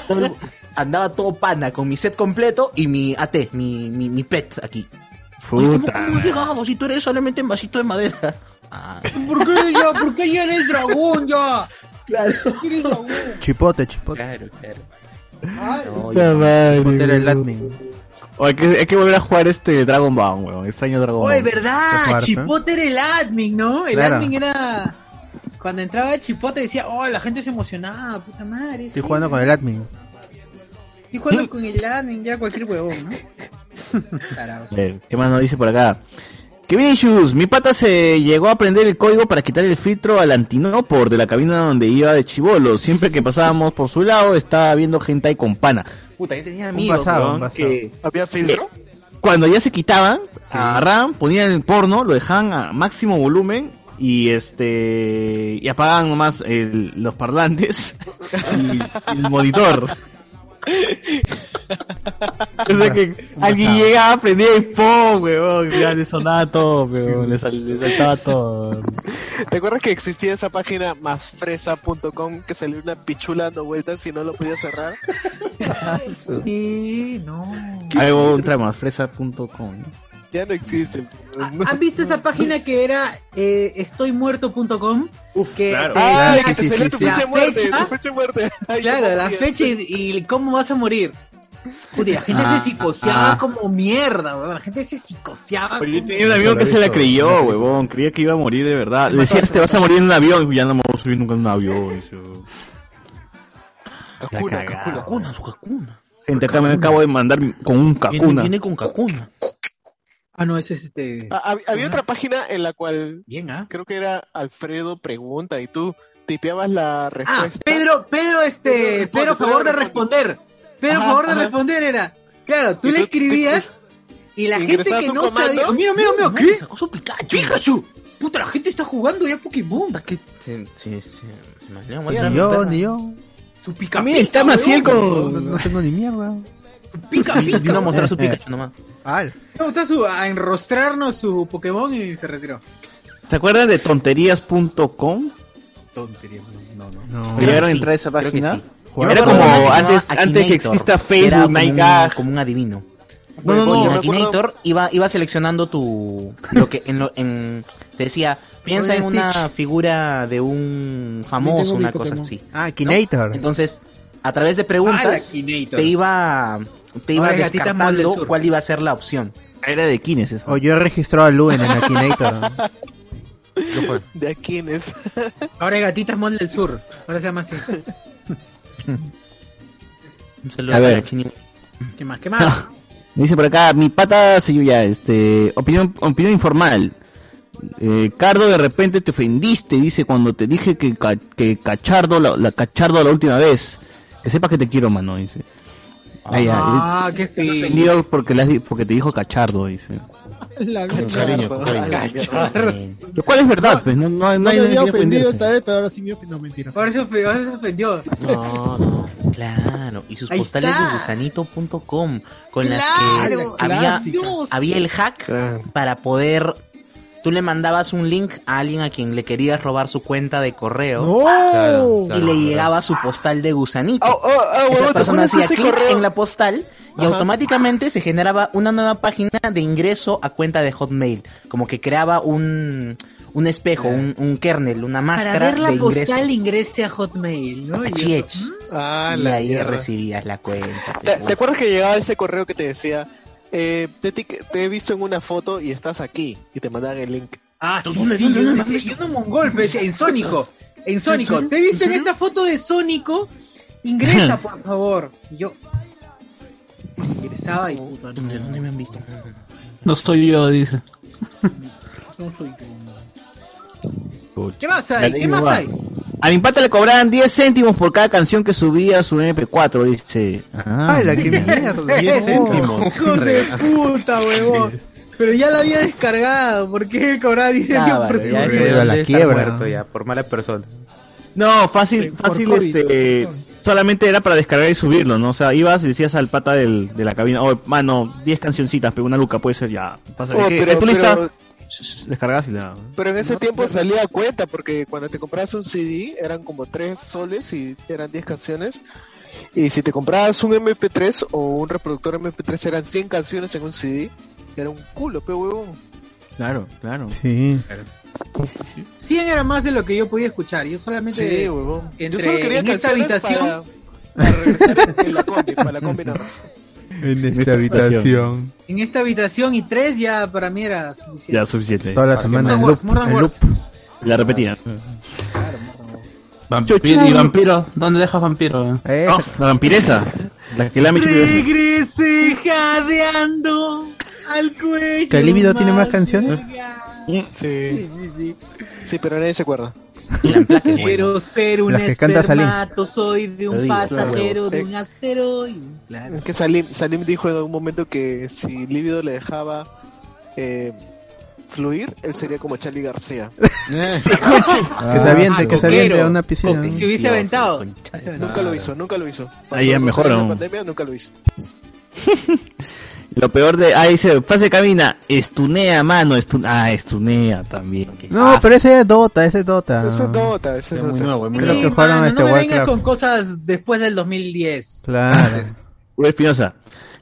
<laughs> Andaba todo pana con mi set completo y mi AT, mi, mi, mi pet aquí. Oye, ¿cómo, Puta. cómo has llegado si tú eres solamente en vasito de madera? Ah, ¿Por qué ya? ¿Por qué ya eres dragón ya? Claro. ¿Por qué eres dragón? Chipote, chipote. claro, claro. Ay, No, Puta madre, Chipote era el admin. O hay, que, hay que volver a jugar este Dragon Ball, weón. Extraño Dragon Oye, Ball. Qué ¿verdad? Chipote era el admin, ¿no? El Claro. admin era... Cuando entraba Chipote decía, oh, la gente se emocionaba, puta madre. Estoy sí. jugando con el admin. Estoy jugando con el admin, ya cualquier huevón, ¿no? A ver, ¿qué más nos dice por acá? Que Vinicius, mi pata se llegó a aprender el código para quitar el filtro al antinopor de la cabina donde iba de chivolo. Siempre que pasábamos por su lado estaba viendo gente ahí con pana. Puta, yo tenía amigos pasado, weón, un pasado. que ¿Había filtro? cuando ya se quitaban, agarraban, ponían el porno, lo dejaban a máximo volumen y este y apagaban nomás el- los parlantes <laughs> y el monitor. <laughs> O sea que alguien llegaba, prendía el phone, weón, ya le sonaba todo, weón, le, sal- le saltaba todo. ¿Te acuerdas que existía esa página másfresa.com que salió una pichula dando vueltas y no lo podía cerrar? <laughs> Sí, no. Algo ultramasfresa.com. Ya no existe. ¿Han visto esa página que era eh, estoymuerto.com? Que claro. Ah, que te salió tu la fecha de muerte, fecha, tu fecha de muerte. <laughs> Ay, Claro, ¿cómo la fecha y, y cómo vas a morir. Y la gente Ah, se psicoseaba ah. como mierda, weón. La gente se psicoseaba. Oye, yo como- tenía un amigo que se la creyó, huevón, creía que iba a morir de verdad. Le decías, te vas a morir en un avión, y ya no me voy a subir nunca en un avión. yo- Kakuna. Kakuna. Kakuna, su Kakuna. Gente, acá me acabo de mandar con un Viene, cacuna. viene con Kakuna. Ah, no, ese es este. Ah, hab- había otra página en la cual Bien, ¿ah? creo que era Alfredo pregunta y tú tipeabas la Ah, respuesta. Pedro, Pedro, este, Pedro responde, Pedro, favor de responder. Pedro, Ajá, favor de responder era. Claro, tú Y le escribías y la gente que no comando. sabía. Mira, mira, mira, ¿qué? Sacó su Pikachu. Pikachu. Puta, la gente está jugando ya Pokémon. Sí, sí, sí. sí. Me Ni muestra- yo, ni yo. Su pica También está Maciel No, con... no tengo ni mierda. pica pica. Vino a mostrar su eh. Pikachu nomás. Al. No, está su, a enrostrarnos su Pokémon y se retiró. ¿Se acuerdan de tonterías.com? Tontería, no, no. No. ¿Llegaron a entrar a esa página? sí. Era como antes- antes que Akinator, exista Facebook, era como un- Gag. Como un adivino. No, no, Y no, acuerdo- Akinator iba, iba seleccionando tu. Lo que en lo, en, te decía, piensa en una Stitch. figura de un famoso, una cosa así. Ah, Kinator. Entonces, a través de preguntas, Akinator. te iba, te iba del descartando cuál iba a ser la opción. Era de Kines eso. O yo he registrado a Lu en el Akinator. <laughs> De aquí en es. Ahora es Gatitas Mall del Sur. Ahora se llama así. Un saludo A ver. ¿Qué más? ¿Qué más? Me <laughs> dice por acá, mi pata se ya, este, opinión, opinión informal. Eh, Cardo, de repente te ofendiste, dice, cuando te dije que, que cachardo, la, la cachardo la última vez. Que sepas que te quiero, mano, dice. Ah, ya, Ah, qué ofendido porque, le has di- porque te dijo cachardo, dice. La cariño, con cariño. Lo cual es verdad, pues, no, no, no No hay me había ofendido ofenderse. esta vez, pero ahora sí me ofendió. No, mentira. Ahora se ofendió. Ahora se ofendió. No, no. Claro, y sus Ahí postales está. de gusanito.com con Claro, las que había, había el hack para poder tú le mandabas un link a alguien a quien le querías robar su cuenta de correo ¡No! Claro, y le llegaba su postal de gusanito. Oh, oh, oh, Esa huevón, ¿te persona hacía ese clic correo? en la postal y Ajá. automáticamente se generaba una nueva página de ingreso a cuenta de Hotmail. Como que creaba un, un espejo, un, un kernel, una Para máscara ver la de ingreso. postal ingrese a Hotmail, ¿no? Y Ah, Y la ahí recibías la cuenta. ¿Te, te acuerdas que llegaba ese correo que te decía, eh, te, te- te he visto en una foto y estás aquí? Y te mandaban el link. Ah, sí, ¿Dónde, sí, dónde? decía, yo no mongol, pero decía, en Sónico, en Sónico, ¿te viste en esta foto de Sónico? Ingresa, <laughs> por favor. Y yo ingresaba y puta, no, ¿Dónde, dónde me han visto? No soy yo, dice. no soy yo. ¿Qué más hay? ¿Qué más hay? A mi pata le cobraban 10 céntimos por cada canción que subía a su MP4, dice. Ah, ¡Hala, qué mierda! 10 céntimos. Hijos de puta, huevón. Pero ya la había descargado. ¿Por qué cobraba 10 Ah, céntimos vale, por ya su- se ido a debe la quiebra. muerto ya, por mala persona. No, fácil, fácil, COVID, este, solamente era para descargar y subirlo, ¿no? O sea, ibas y decías al pata del, de la cabina, oh, mano, 10 cancioncitas, pero una luca puede ser ya. Pasa, Oh, pero- ¿Es tu lista? pero- Descargas y la... Pero en ese tiempo salía a cuenta, porque cuando te comprabas un CD eran como 3 soles y eran 10 canciones. Y si te comprabas un MP3 o un reproductor MP3 eran 100 canciones en un CD, era un culo, pe huevón. Claro, claro. Sí. 100 era más de lo que yo podía escuchar. Yo solamente. Sí, huevón. Yo entre- solo quería en esta habitación. para, <laughs> para regresar en la combi, para la combi nada más. En esta esta habitación. En esta habitación y 3 ya para mí era suficiente. Ya, suficiente. Toda la semana en loop. more en loop. words. La repetía. Vampiro y vampiro. ¿Dónde dejas vampiro? Eh, No, la vampiresa. La que la me Regrese jadeando al cuello. ¿Que el tiene más canciones? Sí, Sí, sí, sí. sí, pero nadie se acuerda. Quiero ser un Salim. espermatozoide, Lo un digo, pasajero de un asteroide. Claro. Es que Salim, Salim dijo en algún momento que si Líbido le dejaba eh, fluir, él sería como Charlie García. <laughs> que se aviente, que se aviente a una piscina. Si hubiese aventado. Nunca lo hizo, nunca lo hizo. Pasó Ahí de ¿no? pandemia, nunca lo hizo. <laughs> Lo peor de... Ah, dice, fase camina, estunea, mano, estun... Ah, estunea también. No, fácil. pero ese es Dota, ese es Dota. Eso es Dota, eso es Es muy Dota. nuevo, es muy nuevo. que jugaron mano, este no me Warcraft. vengas con cosas después del 2010. Claro. <laughs> Uy, Espinosa.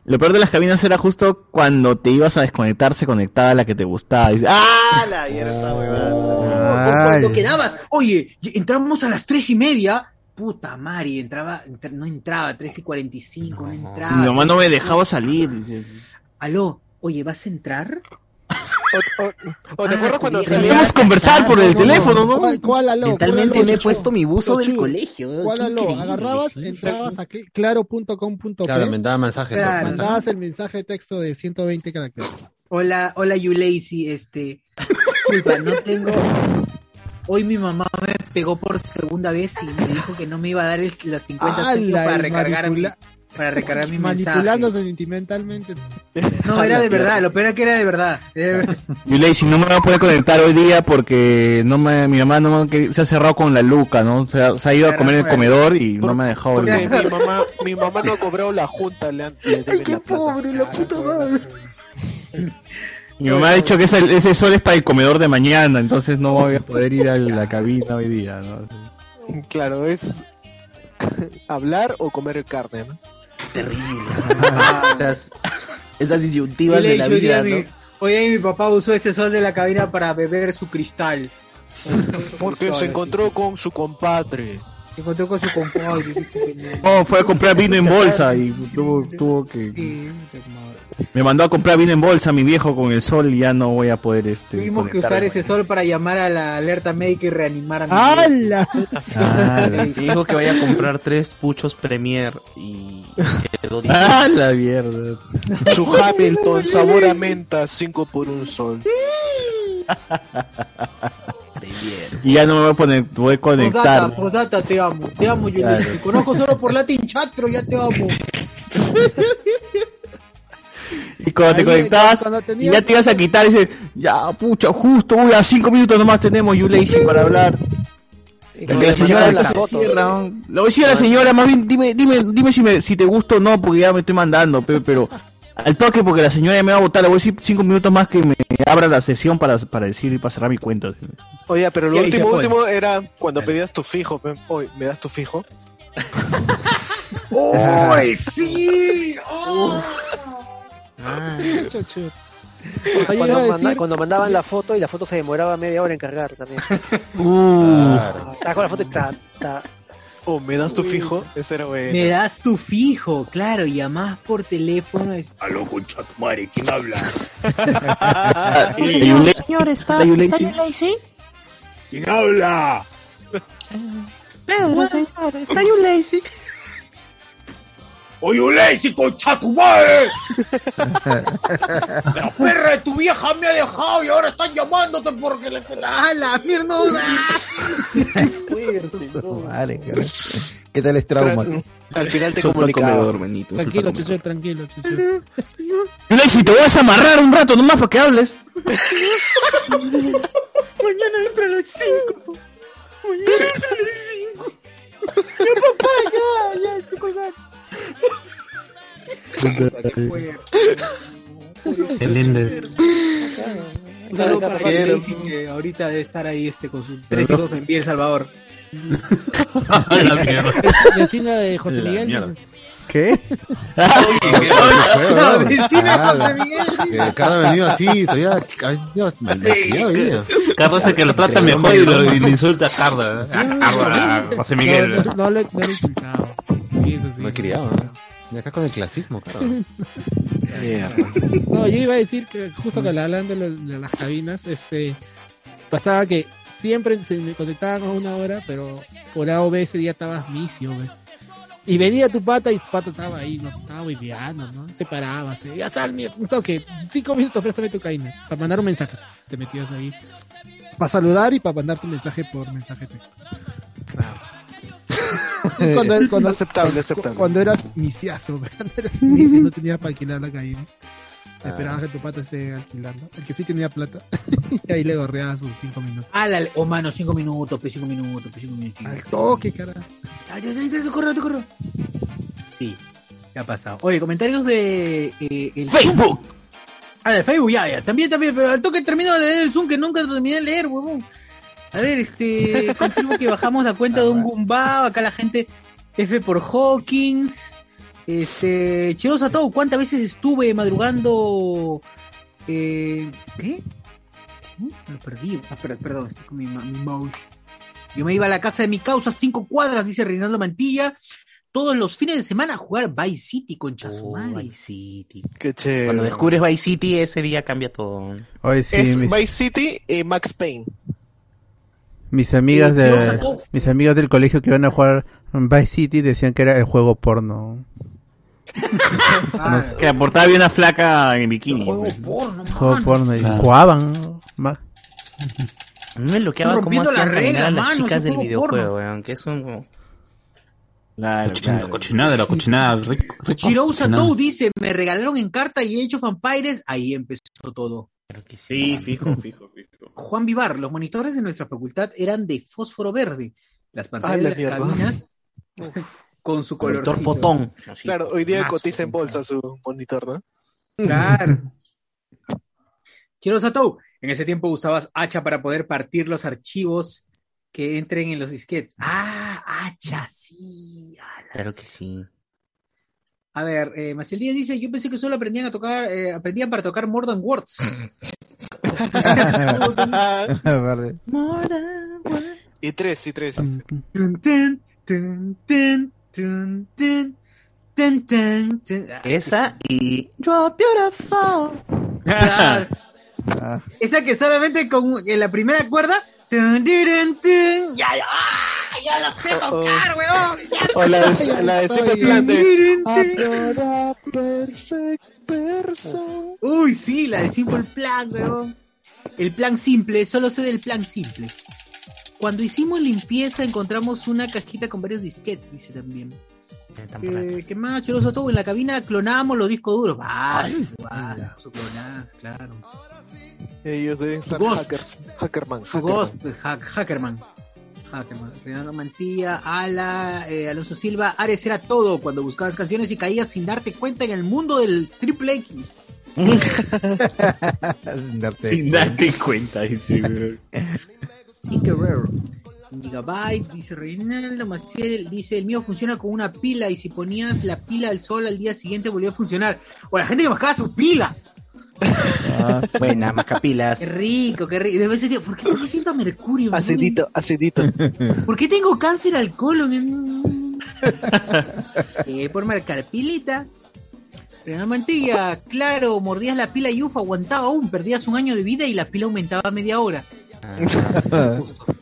Lo peor de las cabinas era justo cuando te ibas a desconectar, se conectaba la que te gustaba. Y dices, ¡Ah, la mierda, huevada! O Cuando quedabas, oye, entramos a las tres y media. Puta Mari, entraba, entra- no entraba, 3 y 45, no entraba. Mi mamá no me dejaba salir. Aló, oye, ¿vas a entrar? O, o- o te Ah, acuerdas cuando podía- salía Podíamos conversar por el teléfono, ¿no? ¿Cuál, cuál aló? Mentalmente ¿Cuál me he puesto mi buzo del colegio. ¿Cuál aló? Agarrabas, entrabas a cl- claro.com.p, Claro, me daba mensajes. Claro. mandabas el mensaje de texto de 120 caracteres. Hola, hola, you lazy, este. Disculpa, no tengo. Hoy mi mamá me pegó por segunda vez y me dijo que no me iba a dar el- los 50 céntimos para recargar mi, manipula- para recargar mi mensaje. Manipulándose sentimentalmente. No, era de verdad, lo peor era que era de verdad. Y le dice, no me voy a poder conectar hoy día porque no me, mi mamá no me- se ha cerrado con la luca, ¿no? Se ha, se ha ido a comer en el comedor y no me ha dejado. Porque mi mamá, mi mamá no ha cobrado la junta, le, han, le <laughs> deben la plata. la puta madre. <laughs> Mi mamá ha dicho que ese, ese sol es para el comedor de mañana, entonces no voy a poder ir a la cabina hoy día, ¿no? Claro, es <laughs> hablar o comer carne, ¿no? Terrible. <laughs> esas, esas disyuntivas de la vida, ¿no? día mi papá usó ese sol de la cabina para beber su cristal. Porque se encontró con su compadre. Se encontró con su compadre. no. No, fue a comprar vino en bolsa y tuvo, tuvo que... Sí, Me mandó a comprar vino en bolsa mi viejo con el sol y ya no voy a poder este... Tuvimos que usar ese sol para llamar a la alerta médica y reanimar a mi ¡Hala! Ah, <laughs> dijo que vaya a comprar tres puchos Premier y quedó <laughs> ¡Ah, la mierda! <laughs> Su Hamilton, sabor a menta, 5 por un sol. Y ya no me voy a poner, voy a conectar. Posdata, posdata, te amo, te amo, yo Claro. te conozco solo por Latin Chat, pero ya te amo. <laughs> Y cuando te Ahí, conectabas cuando y ya te ibas a quitar y dices, ya pucha, justo, uy, a cinco minutos nomás tenemos You Lazy para hablar. Porque la señora la la. Lo decía la señora, más bien, dime, dime, dime si me, si te gusta o no, porque ya me estoy mandando, pe- pero al toque porque la señora ya me va a votar, le voy a decir cinco minutos más que me abra la sesión para, para decir y para cerrar mi cuenta. Oye, pero lo último, último era cuando pedías tu fijo. Oye, ¿me das tu fijo? <laughs> ¡Uy, sí! Chuchu. Cuando, manda- decir- cuando mandaban la foto y la foto se demoraba media hora en cargar también. Uh, Estaba con la foto y ta, ta. ¿O me das tu fijo? Ese era bueno. Me das tu fijo, claro, llamás por teléfono. es- Aló, concha tu madre, ¿quién habla? <laughs> Señor, ¿está, ¿Está ¿está Lazy? You Lazy? ¿Quién habla? Pedro, señor, ¿está You Lazy? Oye, Lazy, concha tu madre. La <laughs> perra de tu vieja me ha dejado y ahora están llamándote porque le... ¡Ah, la mierda! Madre. ¿Qué tal es trauma? Al final te comunicaba. Tranquilo, chucho, tranquilo, chucho. Lexi, te vas a amarrar un rato nomás para que hables. Mañana entra a las 5. Mañana entra a las 5. Ya, <laughs> papá, ya, ya, estoy colgando. Un saludo para. Lazy, que ahorita debe estar ahí este, con sus tres hijos en Villa El Salvador. <laughs> la mierda. Vecina de José Miguel. ¿Qué? La vecina José Miguel. Que Carlos ha venido así, todavía. Ay, Dios, malcriado hoy día. Carlos es el que lo trata mejor y, le insulta a Carlos. José Miguel. No le he insultado. Eso sí. Me he criado, ¿no? Y acá con el clasismo, claro. <laughs> No, yo iba a decir que justo que hablando de, las cabinas, este, pasaba que siempre se me conectaban a una hora, pero por A o B ese día estabas misio, güey. Y venía tu pata y tu pata estaba ahí, no estaba viviando, ¿no? Se paraba, se ya sal, mi- toque, cinco minutos, préstame tu caína, para mandar un mensaje. Te metías ahí. Para saludar y para mandar tu mensaje por mensaje texto. <laughs> Sí, cuando, cuando, Aceptable, aceptable. Cuando eras misiazo, <laughs> cuando eras misio no tenía para alquilar la caína. Esperabas que tu pata esté alquilando. El que sí tenía plata. <laughs> y ahí le gorreaba sus cinco minutos. Ah, la, oh, mano, 5 minutos, pues 5 minutos, pues 5 minutos. Al toque, cara. Ay, ay, ay, te corro, te corro. Sí, ¿qué ha pasado? Oye, comentarios de eh, el Facebook. Ah, de Facebook, ya, ya. También, también, pero al toque termino de leer el Zoom que nunca terminé de leer, huevón. A ver, este, <laughs> confirmo que bajamos la cuenta de un Gumbao, acá la gente F por Hawkins. Este, Cherosa todo, ¿cuántas veces estuve madrugando? Eh, ¿Qué? Lo perdí. Ah, per- perdón, estoy con mi, mi mouse. Yo me iba a la casa de mi causa, cinco cuadras, dice Reinaldo Mantilla. Todos los fines de semana a jugar Vice City con Oh, Chasumari. Vice City. Qué chévere. Cuando descubres Vice City, ese día cambia todo. Hoy sí, es mis, Vice City y Max Payne. Mis amigas Sí, de mis amigas del colegio que iban a jugar Vice City decían que era el juego porno. Ah, Que la portada había una flaca en bikini. juego pues. porno, Juego porno y Claro. jugaban. ma- A mí me bloqueaba cómo hacían las caminar reglas, a las mano, chicas del juego videojuego, weón. Que es un... Claro, Cochina- claro. Cochinada, la cochinada. Rico, rico, dice, me regalaron en carta y he hecho Vampires, ahí empezó todo. Claro que Sí, fijo, fijo, fijo. Juan Vivar, los monitores de nuestra facultad eran de fósforo verde. Las pantallas la de las cabinas <laughs> <laughs> con su color. Así. Claro, hoy día cotiza en bolsa su monitor, ¿no? Claro. <laughs> Chiro Satou, en ese tiempo usabas hacha para poder partir los archivos que entren en los disquetes. Ah, hacha, sí. ala. Claro que sí. A ver, eh, Maciel Díaz dice, yo pensé que solo aprendían a tocar, eh, aprendían para tocar More Than Words y tres, y tres. Esa y <laughs> Esa que solamente con la primera cuerda ya, ya, ah, ya la sé tocar, weón. O la de, la de Simple Plan de perfect person. Uy, sí, la de Simple Plan, weón. El plan simple, solo sé del plan simple. Cuando hicimos limpieza encontramos una cajita con varios disquetes, dice también. Eh, ¿Qué más, choroso todo? En la cabina clonábamos los discos duros. Clonadas, claro. Ellos deben estar Ghost. hackers. Hackerman. Hackerman. Hack- Hackerman. Hackerman. Renato Mantilla, Ala, eh, Alonso Silva, Ares era todo cuando buscabas canciones y caías sin darte cuenta en el mundo del triple X. <laughs> sin darte Sin darte cuenta, dice, Guerrero. Gigabyte, dice Reinaldo Maciel, dice, el mío funciona con una pila y si ponías la pila al sol al día siguiente volvió a funcionar. O la gente que mascaba su pila. Ah, buena, macapilas. Qué rico, qué rico. Ese día, ¿por qué, por qué siento mercurio? acidito. duele? <laughs> ¿Por qué tengo cáncer al colon? <laughs> eh, por marcar pilita. Renan Mantilla, claro, mordías la pila y ufa, aguantaba aún, perdías un año de vida y la pila aumentaba media hora. <laughs>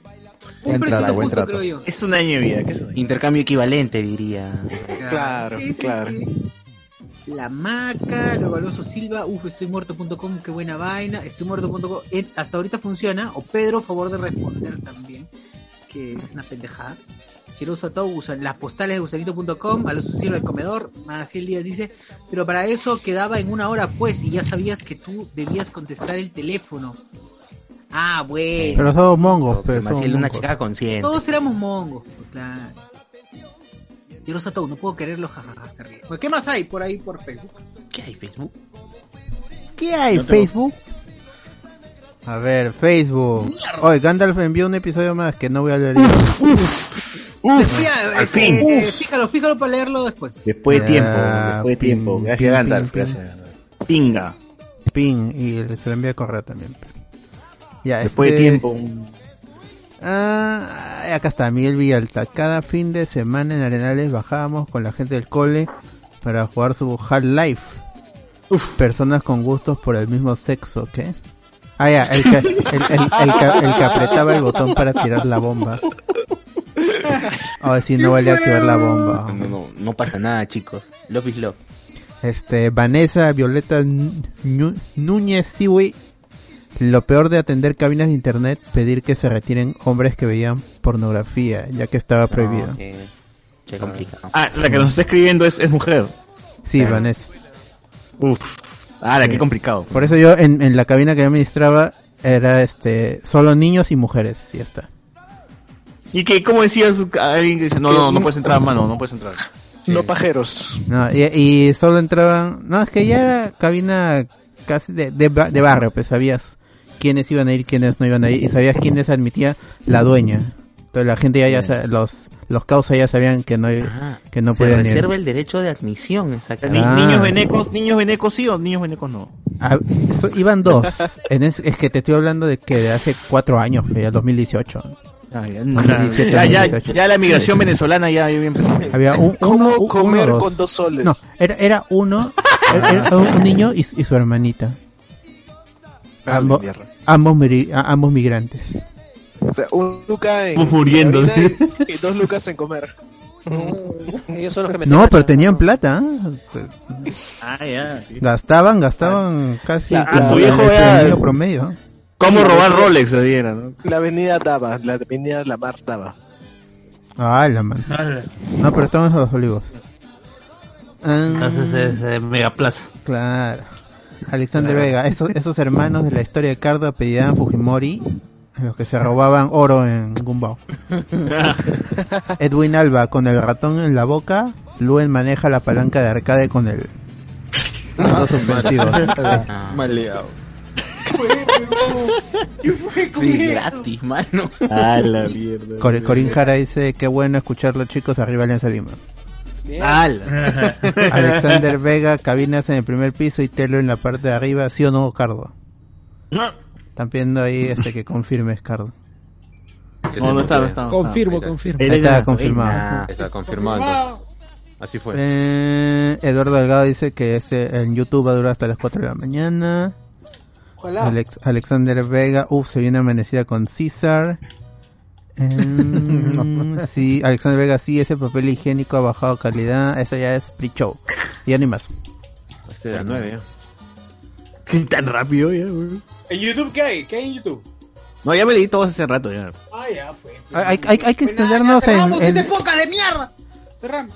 Buen precio trato, buen trato. creo yo. Es un año de vida. ¿qué es un año? Intercambio equivalente, diría. Claro, Sí, sí, claro. sí. La Maca, luego Alonso Silva, uf, estoy muerto.com, qué buena vaina, estoy muerto.com, hasta ahorita funciona, o Pedro, favor de responder también, que es una pendejada. Chiroso Tou usa las postales de gusanito.com, Alonso Silva el comedor, Maciel Díaz dice, pero para eso quedaba en una hora pues, y ya sabías que tú debías contestar el teléfono. Ah, bueno. Pero somos mongos, pues. Pero somos una mongos. chica consciente. Todos éramos mongos, pues, claro. Chiroso Tou, no puedo quererlo, jajaja, se ríe. Pues, ¿Qué más hay por ahí por Facebook? ¿Qué hay, Facebook? ¿Qué hay, No tengo- Facebook? A ver, Facebook. Hoy Gandalf envió un episodio más que no voy a leer. yo. <laughs> Decía, al eh, fin. eh, fíjalo, fíjalo para leerlo después. Después de tiempo, después de ping, tiempo. ping, Gracias, Gandalf. ping, Gracias. Pinga. Pin, y se lo envía a correo también. Ya, Después de este- tiempo. Ah, acá está, Miguel Villalta. Cada fin de semana en Arenales bajábamos con la gente del cole para jugar su Half-Life. Personas con gustos por el mismo sexo, ¿qué? Ah, ya, el que, el, el- el que, el que apretaba el botón para tirar la bomba. <laughs> Ahora sí, no vale activar la bomba. No, no, no pasa nada, chicos. Love is love. Este, Vanessa Violeta Núñez Siwi. Lo peor de atender cabinas de internet, pedir que se retiren hombres que veían pornografía, ya que estaba prohibido. No, qué, qué complicado. Ah, la que nos está escribiendo es, es mujer. Sí, Vanessa. Uf. Ah, la que complicado. Por eso yo en, en la cabina que yo administraba era este solo niños y mujeres, y ya está. ¿Y que cómo decías a alguien que dice, no, no, no puedes entrar, mano, no puedes entrar? No pajeros. No, y, y solo entraban, no, es que ya era cabina casi de, de, ba- de barrio, pues sabías quiénes iban a ir, quiénes no iban a ir, y sabías quiénes admitía la dueña. Pero la gente ya, ya sa- los, los causas ya sabían que no, que no Se podían ir. reserva el derecho de admisión, exactamente. Ah. Niños venecos, niños venecos sí o niños venecos no. Ah, eso, iban dos. <laughs> En es, es que te estoy hablando de que de hace cuatro años, ya 2018. Ah, ya, 2017, ya, ya, 2018. ya la migración venezolana ya. Había un, uno, u- comer uno con dos soles? No, era, era uno, era, era un niño y, y su hermanita. Ah, Ambos, ambos, a- migrantes. O sea, un luca en Muriendo. y, y dos lucas en comer. Ellos son los que me No, pero tenían plata. ¿eh? Ah, sí. Gastaban, gastaban casi Ah, como su viejo era- promedio. ¿Cómo robar Rolex se diera, no? La avenida daba, la avenida La Mar daba. Ah, la mano. No, pero estamos en los olivos. Ah, Entonces es eh, Mega Plaza. Claro. Alexander Vega, esos, esos hermanos de la historia de Cardo apellidaban Fujimori, los que se robaban oro en Gumbao. <laughs> Edwin Alba, con el ratón en la boca, Luen maneja la palanca de arcade con el... Dos <laughs> suspensivos. Ah. Mal liado. ¿Qué fue con Sí, gratis, mano. Ah, la mierda. Cor- Corín Jara dice, qué bueno escucharlo chicos, arriba Alianza Lima. Ah, <laughs> Alexander Vega, cabinas en el primer piso y Telo en la parte de arriba, ¿sí o no, Cardo? Están pidiendo ahí este que confirmes, Cardo. No, no está, no está. Confirmo, está. confirmo. Ahí está confirmado. Está confirmado entonces. Así fue. Eh, Eduardo Delgado dice que este en YouTube va a durar hasta las 4 de la mañana. Ojalá. Alex- Alexander Vega, uff, se viene amanecida con César. Em, <laughs> sí, Alexander Vega, sí, ese papel higiénico ha bajado calidad. Eso ya es pre-show. Ya ni más. Este de las 9 ya. Sí, tan rápido ya, güey. ¿En YouTube qué hay? ¿Qué hay en YouTube? No, ya me leí todo hace rato ya. Ah, ya fue. Hay, hay, hay que Pues nada, extendernos ya en, cerramos en- este podcast de mierda. Cerramos.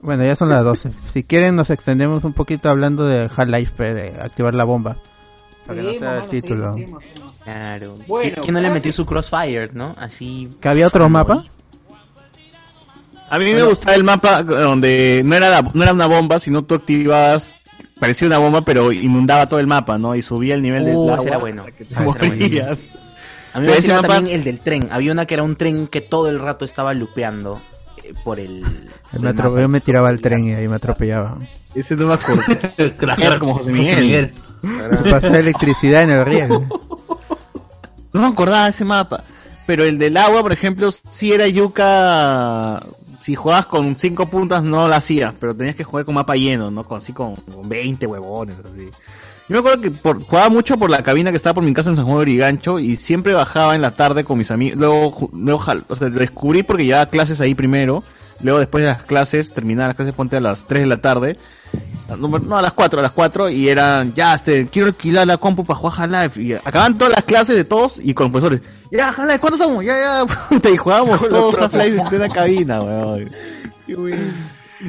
Bueno, ya son las 12. Si quieren, nos extendemos un poquito hablando de Half-Life, pe, de activar la bomba. Para que no sea el título. Claro. Bueno, ¿Quién no le casi- metió su Crossfire, no? Así. ¿Que había otro mapa? A mí me gustaba el mapa donde no era, la- no era una bomba, sino tú activabas, parecía una bomba, pero inundaba todo el mapa, ¿no? Y subía el nivel del Uh, agua. ese era bueno. que te morías. A mí me gustaba mapa- también el del tren. Había una que era un tren que todo el rato estaba lupeando eh, por el. El por el metro- mapa. yo me tiraba al tren y ahí me atropellaba. Ese no me acuerdo. <laughs> Era como José Miguel. Me pasaba electricidad en el. <laughs> No me acordaba ese mapa. Pero el del agua, por ejemplo, sí era yuca. si jugabas con 5 puntas no lo hacías, pero tenías que jugar con mapa lleno, ¿no? Con, así con, con 20 huevones, así. Yo me acuerdo que por- jugaba mucho por la cabina que estaba por mi casa en San Juan de Origancho y siempre bajaba en la tarde con mis amigos. Luego, luego o sea, descubrí porque llevaba clases ahí primero. Luego después de las clases, terminaba las clases, ponte a las 3 de la tarde. No, no, a las 4, a las 4 y eran, ya, este, quiero alquilar la compu para jugar Half-Life. Y acaban todas las clases de todos y con los profesores. Ya, Half-Life, ¿cuántos somos? Ya, ya, <laughs> puta, y jugábamos todos Half-Life en la cabina, weón.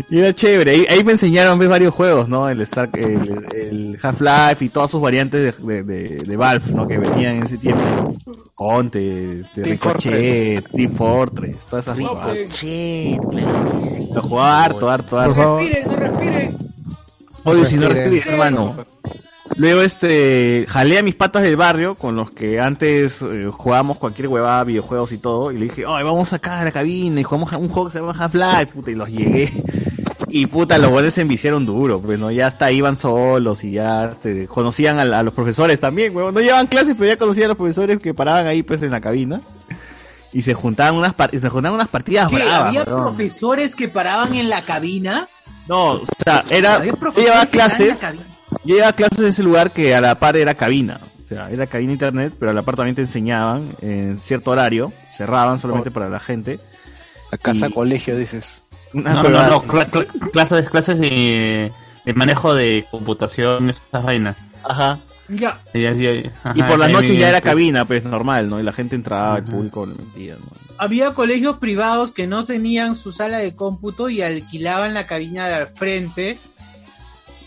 Y era chévere, ahí, ahí me enseñaron ves, varios juegos, ¿no? El, Star, el, el Half-Life y todas sus variantes de, de, de, de Valve, ¿no? Que venían en ese tiempo. Conte, este, Team Fortress. Team Fortress, todas esas cosas. Ricochet, claro que sí. Lo jugaba harto, harto, harto. Favor. Respiren, no respiren. Oye, si no respiren, hermano. Luego, este, jalé a mis patas del barrio con los que antes eh, jugábamos cualquier huevada, videojuegos y todo. Y le dije, ay, vamos acá a la cabina y jugamos a un juego que se llama Half-Life, puta, y los llegué. Y puta, los goles se enviciaron duro, pues no, ya hasta iban solos y ya este, conocían a, a los profesores también, huevón. No llevaban clases, pero ya conocían a los profesores que paraban ahí pues en la cabina. Y se juntaban unas, par- se juntaban unas partidas ¿Qué? bravas, ¿Había profesores que paraban en la cabina? No, o sea, era, yo llevaba clases, cabina. yo llevaba clases en ese lugar que a la par era cabina. O sea, era cabina internet, pero a la par también te enseñaban en cierto horario, cerraban solamente para la gente. A casa Y- colegio, dices. Una No, no, no, cla- cla- clases, clases de, de manejo de computación, esas vainas. Ajá. Ya. Y, y- ajá, Y por noches mi- ya era cabina, pues normal, ¿no? Y la gente entraba, el público le metía, ¿no? Había colegios privados que no tenían su sala de cómputo y alquilaban la cabina de al frente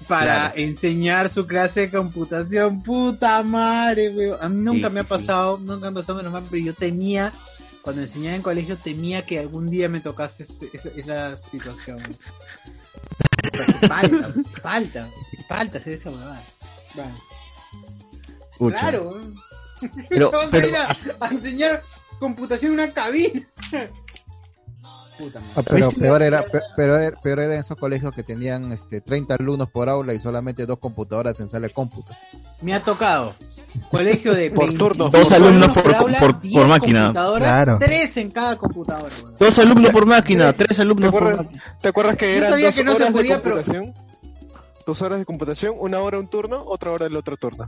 para Claro. enseñar su clase de computación. Puta madre, weón. A mí nunca Sí, me ha sí, sí. pasado, nunca me ha pasado menos mal, pero yo temía, cuando enseñaba en colegio, temía que algún día me tocase esa, esa situación. <laughs> Falta, falta, falta hacer esa huevada. Bueno, Pucha. claro. <laughs> Pero- Vamos pero- a ir a, a enseñar computación en una cabina. Puta madre. Ah, pero peor era, pe- pero era, peor era en esos colegios que tenían este 30 alumnos por aula y solamente dos computadoras en sala de cómputo. Me ha tocado. Colegio de Por 20 turno. Dos alumnos por- aula, por- por 10 máquina. Claro. Tres en cada computadora. weón. Dos alumnos por máquina, tres ¿Te alumnos por acuerdas, máquina. ¿Te acuerdas que eran dos que no se horas podía, de pero- computación? Dos horas de computación, una hora un turno, otra hora el otro turno.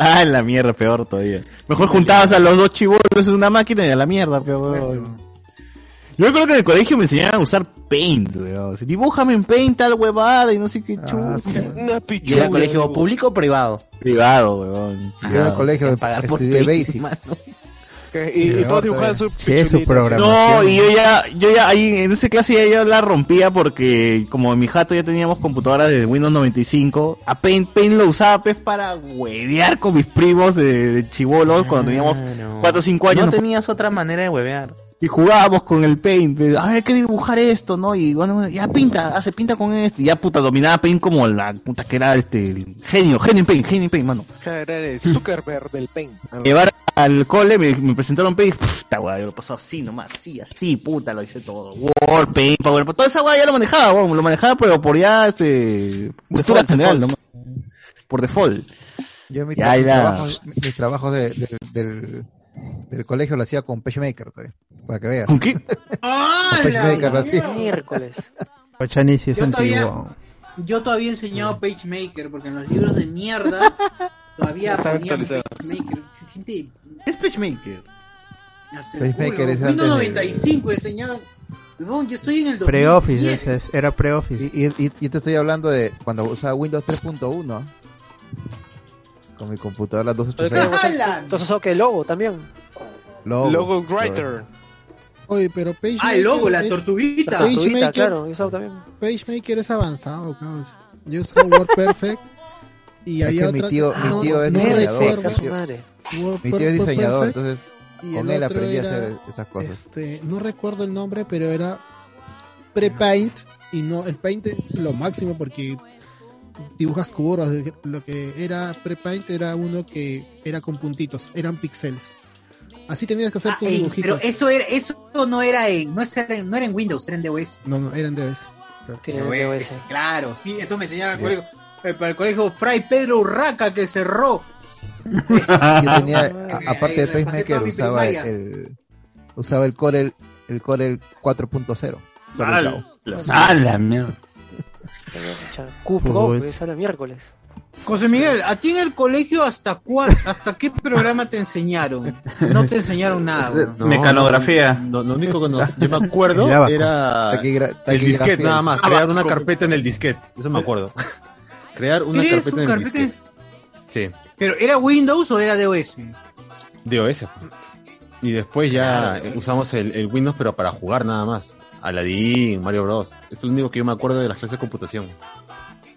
Ah, la mierda, peor todavía. Mejor juntabas a los dos chivolos en una máquina y a la mierda, peor. Yo recuerdo que en el colegio me enseñaban a usar Paint, weón. Dibújame en Paint tal huevada y no sé qué. Ah, sí. Una ¿Y era pichula. colegio público o privado? Privado, weón. Yo el colegio pagar por Paint, Basic. mano. Y, y todos dibujaban su Sí, es su. No, y yo ya, yo ya ahí en esa clase ya yo la rompía porque como en mi jato ya teníamos computadoras de Windows 95, a Paint, Paint lo usaba pues para huevear con mis primos de, de chivolos cuando teníamos Claro. 4 o 5 años. No tenías otra manera de huevear. Y jugábamos con el Paint, a ver, hay que dibujar esto, ¿no? Y bueno, ya pinta, hace pinta con esto, y ya puta, dominaba Paint como la puta que era este, el genio, genio en Paint, genio en Paint, mano. Era el Zuckerberg del Paint. Llevar al cole, me, me presentaron Paint, puta weá, yo lo pasaba así nomás, así, así, puta, lo hice todo, Word, Paint, PowerPoint, toda esa weá ya lo manejaba, weón, lo manejaba, pero por ya, este, cultura general, default. nomás. por default. Yo mi, Ya, ya. trabajo, mi- mis trabajos de- de- del, del colegio lo hacía con PageMaker todavía, para que veas. ¿Con qué? ¡Ah, Pues la me carga así. mierda! Miércoles. Ochani sí es Yo todavía- antiguo. Yo todavía he enseñado PageMaker porque en los libros de mierda todavía siente ¿Qué es PageMaker? hasta PageMaker el culo. es Windows antes de- 95 enseñaban. Yo estoy en el 2010. Pre-office, era pre-office. Y, y, y- y te estoy hablando de cuando usaba Windows 3.1 con mi computadora 286. ¡Hala! Entonces, ¿o qué? Logo también. Logo, Logo Writer. Oye, pero PageMaker Ah, el logo, la es- tortuguita. Page- Tortuguita, PageMaker. claro, yo también. PageMaker es avanzado, cabrón. Yo usaba WordPerfect y Es había que mi otra tío- mi tío es no diseñador, Mi tío es diseñador, entonces y con él aprendí a hacer esas cosas. Este, no recuerdo el nombre, pero era pre-paint y no el paint es lo máximo porque dibujas cubos, lo que era pre-paint era uno que era con puntitos, eran píxeles. Así tenías que hacer Ah, tus ey, dibujitos. pero eso era, eso no era en, no era en, no era en Windows, era en DOS. No, no. Sí, en DOS, DOS. Claro, sí, eso me enseñaron al colegio. eh, para el colegio Fray Pedro Urraca que cerró. <laughs> Yo tenía, <laughs> a- aparte de toda mi usaba el, usaba el Corel el Corel 4.0. Al- Ah, la mierda. Cupro, Uy. pues a la miércoles. José Miguel, ¿a ti en el colegio hasta cuál, hasta qué programa te enseñaron? No te enseñaron nada. <laughs> No, Mecanografía. No, lo único que nos- yo me acuerdo El era Taquigra- el disquete nada más, Abaco. crear una carpeta en el disquete, eso me acuerdo. <laughs> crear una ¿Crees carpeta un en el disquete. Sí, ¿Pero era Windows o era DOS? DOS. Y después ya usamos el, el Windows pero para jugar nada más. Aladdin, Mario Bros. Es lo único que yo me acuerdo de las clases de computación.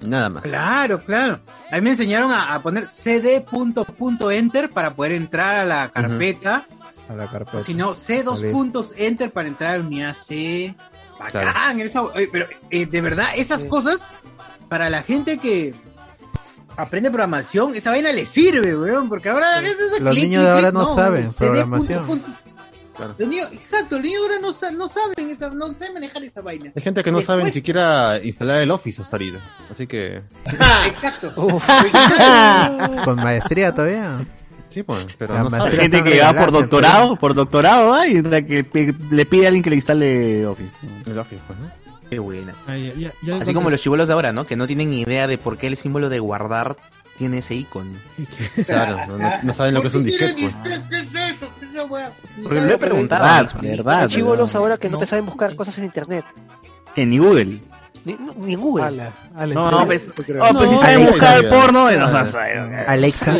Nada más. Claro, claro. A mí me enseñaron a, a poner cd.enter para poder entrar a la carpeta. A la carpeta. O si no, C2 Vale. puntos enter para entrar a unidad C. Bacán. Claro. esa- oye, pero eh, de verdad, esas cosas, para la gente que aprende programación, esa vaina le sirve, weón. Porque ahora gente hace Los niños de ahora no saben CD programación. punto, punto. Claro. Los niños- exacto, los niños ahora no, no saben esa, no saben manejar esa vaina. Hay gente que no sabe ni Después- siquiera instalar el Office hasta ahorita. Así que. Ah, exacto. <laughs> <laughs> Con maestría todavía. Sí, pues, pero La no maestría sabe. Gente que va por doctorado, por doctorado, ¿ah? y la que le pide a alguien que le instale Office. El Office, pues, ¿no? Qué buena. Ah, ya- ya- ya Así como los chivolos de ahora, ¿no? Que no tienen ni idea de por qué el símbolo de guardar tiene ese icono. Claro, no, no- no saben lo que es un disquete, pues. ¿Qué es eso? Porque me he preguntado. Verdad, verdad. Chivolos ahora que no te saben buscar cosas en internet. En Google. Ni, ni en Google. Ala, ala, No, ¿en no, pues, oh, pues si saben Alexa, buscar porno, eh, Ah, no saben. Alexa.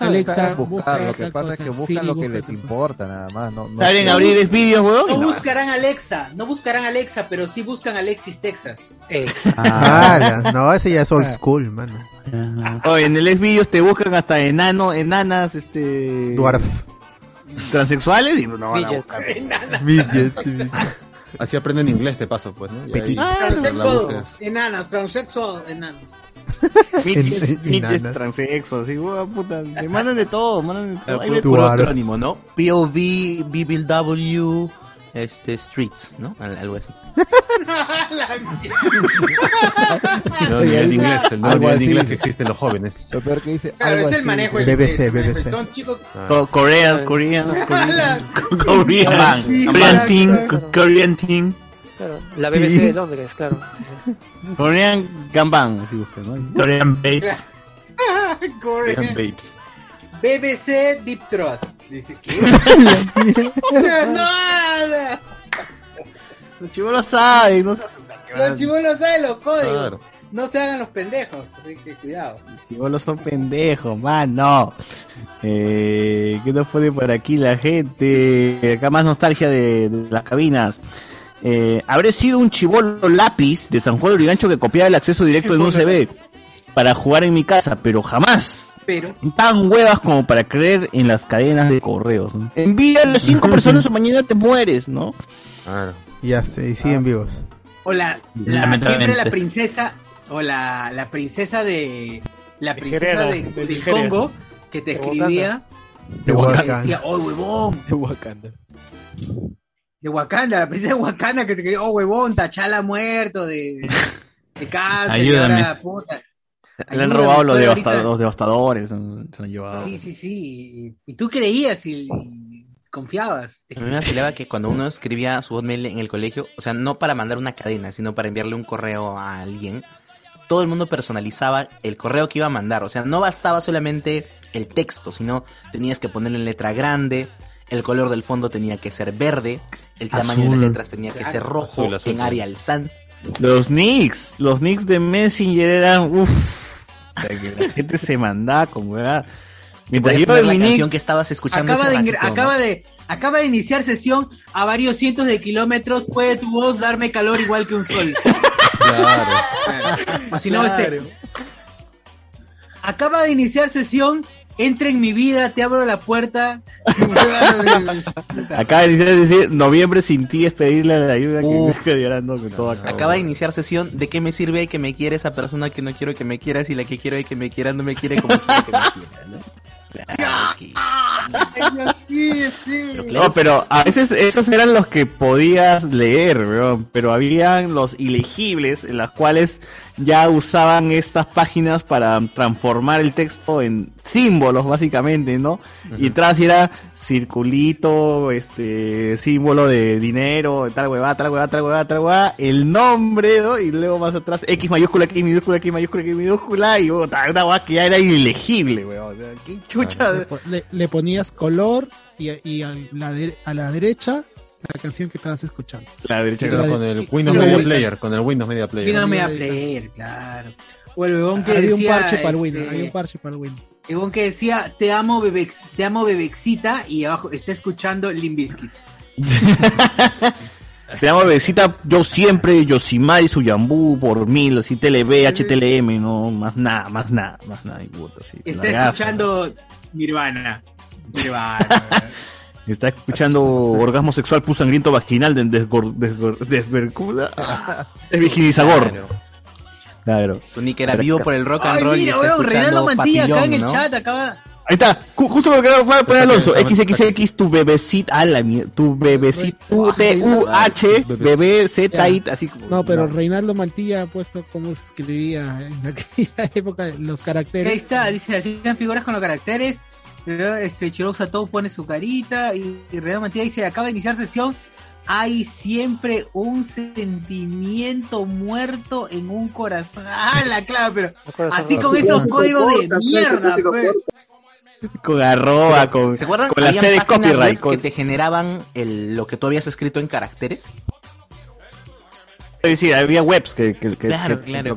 Alexa, buscar, lo que pasa es que buscan lo que les importa nada más. No, no Saben abrir vídeos, weón. No no buscarán Alexa, no buscarán Alexa, pero sí buscan Alexis Texas. Eh, Ah, la- no, ese ya es old school, mano. Oh, en el Xvideos te buscan hasta enano, enanas, este... Dwarf. Transexuales y no van a buscar. <laughs> Midgets. Así aprenden inglés, te paso, pues, ¿no? Ahí- la Transexual, enanas, transexual, enanos. Midgets, enanas. transexual, puta. Mandan de todo, mandan de todo. Hay de Por todo. Dwarf. acrónimo, ¿no? POV, BBW, este, Streets, ¿no? Al- Algo así. No, nivel de inglés, el Algo de así. inglés que existe en los jóvenes. Lo peor que dice. Claro, algo es el así, manejo del BBC, BBC. Son chicos Co- Corean, <laughs> Korean, Korean, Korean, Korean team, Korean team. claro, la BBC de Londres, claro. Korean Ganbang, así buscan, ¿no? Korean babes. <laughs> Korean. babes. BBC Deep Throat. Dice, ¿qué? <laughs> O sea, nada. Los chivos lo saben, no se Los chivos no saben los códigos. Claro. No se hagan los pendejos, así que cuidado. Chivolos son pendejos, mano. Eh, ¿Qué nos pone por aquí la gente? Acá más nostalgia de, de las cabinas. Eh, habré sido un chivolo lápiz de San Juan de Urigancho que copiaba el acceso directo en USB para jugar en mi casa, pero jamás Pero, tan huevas como para creer en las cadenas de correos. ¿no? Envíale a cinco <laughs> personas o mañana te mueres, ¿no? Claro. Y ya se y siguen vivos. o la, la siempre la princesa, o la, la princesa de, la princesa de, de del. Congo, que te escribía, De Wakanda. decía, oh huevón, De Wakanda. de Wakanda, la princesa de Wakanda que te escribía, oh huevón, Tachala muerto de, de <laughs> cáncer, Ayúdame. ahora, puta. Le han robado los, devasta- devastadores. Se han se han llevado. Sí, sí, sí. Y, tú creías y, y confiabas. A mí me vacilaba que cuando uno escribía su hotmail en el colegio, o sea, no para mandar una cadena, sino para enviarle un correo a alguien, todo el mundo personalizaba el correo que iba a mandar. O sea, no bastaba solamente el texto, sino tenías que ponerlo en letra grande, el color del fondo tenía que ser verde, el tamaño de las letras tenía que ser rojo, Azul, azul, en. Arial Sans. Los nicks, los nicks de Messenger eran, uff, la gente se mandaba con weá. <laughs> Mientras yo la canción nick, que estabas escuchando Acaba de, acaba de acaba de iniciar sesión a varios cientos de kilómetros. Puede tu voz darme calor igual que un sol. <laughs> Claro. O si no, este. Acaba de iniciar sesión. Entra en mi vida, te abro la puerta. <laughs> acaba de iniciar decir, noviembre sin ti es pedirle la ayuda que Uf. me estoy llorando con todo acá. Acaba de iniciar sesión. ¿De qué me sirve que me quiera esa persona que no quiero que me quiera si la que quiero que me quiera no me quiere como quiero que me quiera? ¿no? Claro que- sí. No, pero a veces esos eran los que podías leer, weón, pero habían los ilegibles en las cuales ya usaban estas páginas para transformar el texto en símbolos, básicamente, ¿no? Y atrás era circulito, este, símbolo de dinero, tal huevada, tal huevada, tal huevada, tal huevada, el nombre, ¿no? Y luego más atrás, X mayúscula, X minúscula, X mayúscula, X minúscula, y una huevada que ya era ilegible, weón. O sea, qué chucha. Le, po- le- le ponías color y, y a, la de- a la derecha la canción que estabas escuchando. La derecha con el y- Windows y Media Player, con el Windows Media Player. Windows Media Player, claro. O el que había decía... un parche para el Windows, este, había un parche para el Windows. el que decía, te amo, bebex, te amo, bebexita, y abajo está escuchando Limbiskit. <laughs> Te llamo bebecita, yo siempre, Yosimai, Suyambú, por mil, así TLB, HTLM, no, más nada, más nada, más nada, y puta, Está escuchando Nirvana. Nirvana. <laughs> Está escuchando orgasmo sexual pus sangriento vaginal de desgor, desgor. Desvirginizador. <laughs> Claro. Claro. Tu nick era vivo por el rock and roll mira, está weón, Reinaldo Mantilla acá en el chat acaba... Ahí está, ju- justo lo que acaba de poner Alonso, XXX, tu bebecita, a la mierda, tu bebecita, tu T, U, H, bebé, Z, I, así como. No, pero Reinaldo Mantilla ha puesto cómo se escribía en aquella <laughs> época los caracteres. Ahí está, dice, hacían figuras con los caracteres. Pero este Chirou Satou pone su carita y, y Reinaldo Mantilla dice, acaba de iniciar sesión. Hay siempre un sentimiento muerto en un corazón. <laughs> ¡Ah, la clave! Pero así con esos códigos de mierda, pues. Con arroba, con, ¿Se con la C de copyright. Con, que te generaban el, lo que tú habías escrito en caracteres. es decir, había webs que, que, que- Claro, que- claro.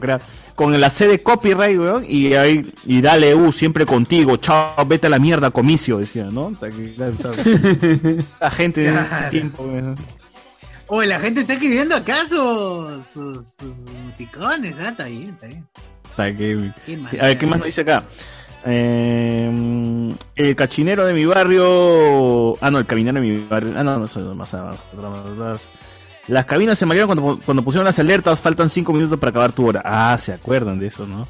Con la C de copyright, weón, y ahí, y dale U, siempre contigo, chao, vete a la mierda, comicio, decía, ¿no? O sea, que, claro, ¿sabes? <laughs> La gente en ese tiempo, weón. Oye, la gente está escribiendo acá sus, sus, sus emoticones, ah, está bien, está bien. Sea, que- Qué sí, a ver, ¿qué más nos dice acá? Eh, el cachinero de mi barrio. Ah, no, el caminero de mi barrio. Ah, no, no, es más abajo. más- Las cabinas se marearon cuando, cuando pusieron las alertas. Faltan 5 minutos para acabar tu hora. Ah, se acuerdan de eso, ¿no?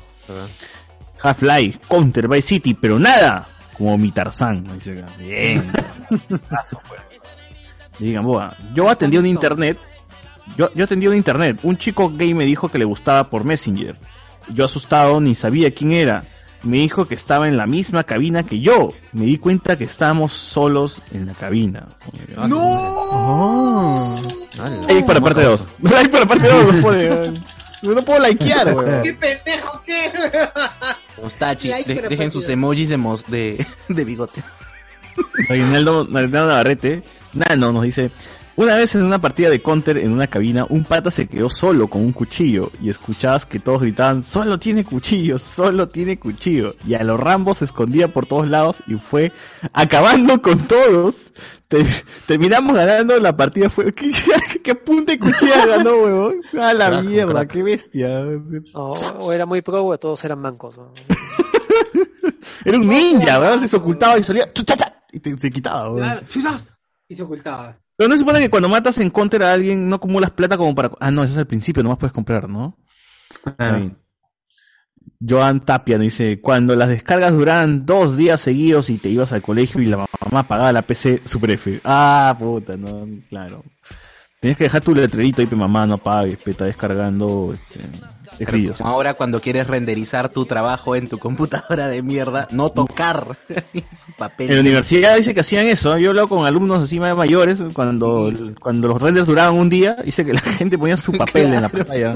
Half-Life, Counter, Vice City, pero nada como mi Tarzán. acá. Bien. <laughs> Pues. Digan, boa. Yo atendí un internet. Yo, yo atendí un internet. Un chico gay me dijo que le gustaba por Messenger. Yo asustado ni sabía quién era. Me dijo que estaba en la misma cabina que yo. Me di cuenta que estábamos solos en la cabina. ¡No! Like para parte 2. <laughs> Like para parte 2. No, puede, no puedo likear, <laughs> weón. ¡Qué pendejo qué! <laughs> Mostachi, Like de- dejen sus emojis de, mos- de, de bigote. Reinaldo, Reinaldo Navarrete, Nano nos dice, una vez en una partida de counter en una cabina, un pata se quedó solo con un cuchillo y escuchabas que todos gritaban, solo tiene cuchillo, solo tiene cuchillo. Y a los Rambos se escondía por todos lados y fue acabando con todos. Te- terminamos ganando la partida, fue, <laughs> ¿qué, qué punta de cuchilla ganó, huevón? A la Crack, mierda, crack. qué bestia. O, o era muy pro o todos eran mancos. ¿no? <laughs> Era un ninja, weón, se ocultaba y salía, y te- se quitaba, ¡chuta! Y se ocultaba. Pero no se supone que cuando matas en counter a alguien no acumulas plata como para... Ah, no, ese es el principio, nomás puedes comprar, ¿no? Está bien. Joan Tapia nos dice, cuando las descargas duraban dos días seguidos y te ibas al colegio y la mamá pagaba la PC Super F. Ah, puta, no, claro. Tenías que dejar tu letrerito ahí, pe mamá, no pagues, pe, está descargando este, escritos. Como ahora cuando quieres renderizar tu trabajo en tu computadora de mierda, no tocar <laughs> su papel. En la universidad dice que hacían eso. Yo he hablado con alumnos así más mayores, cuando, cuando los renders duraban un día, dice que la <laughs> gente ponía su <laughs> papel en la pantalla.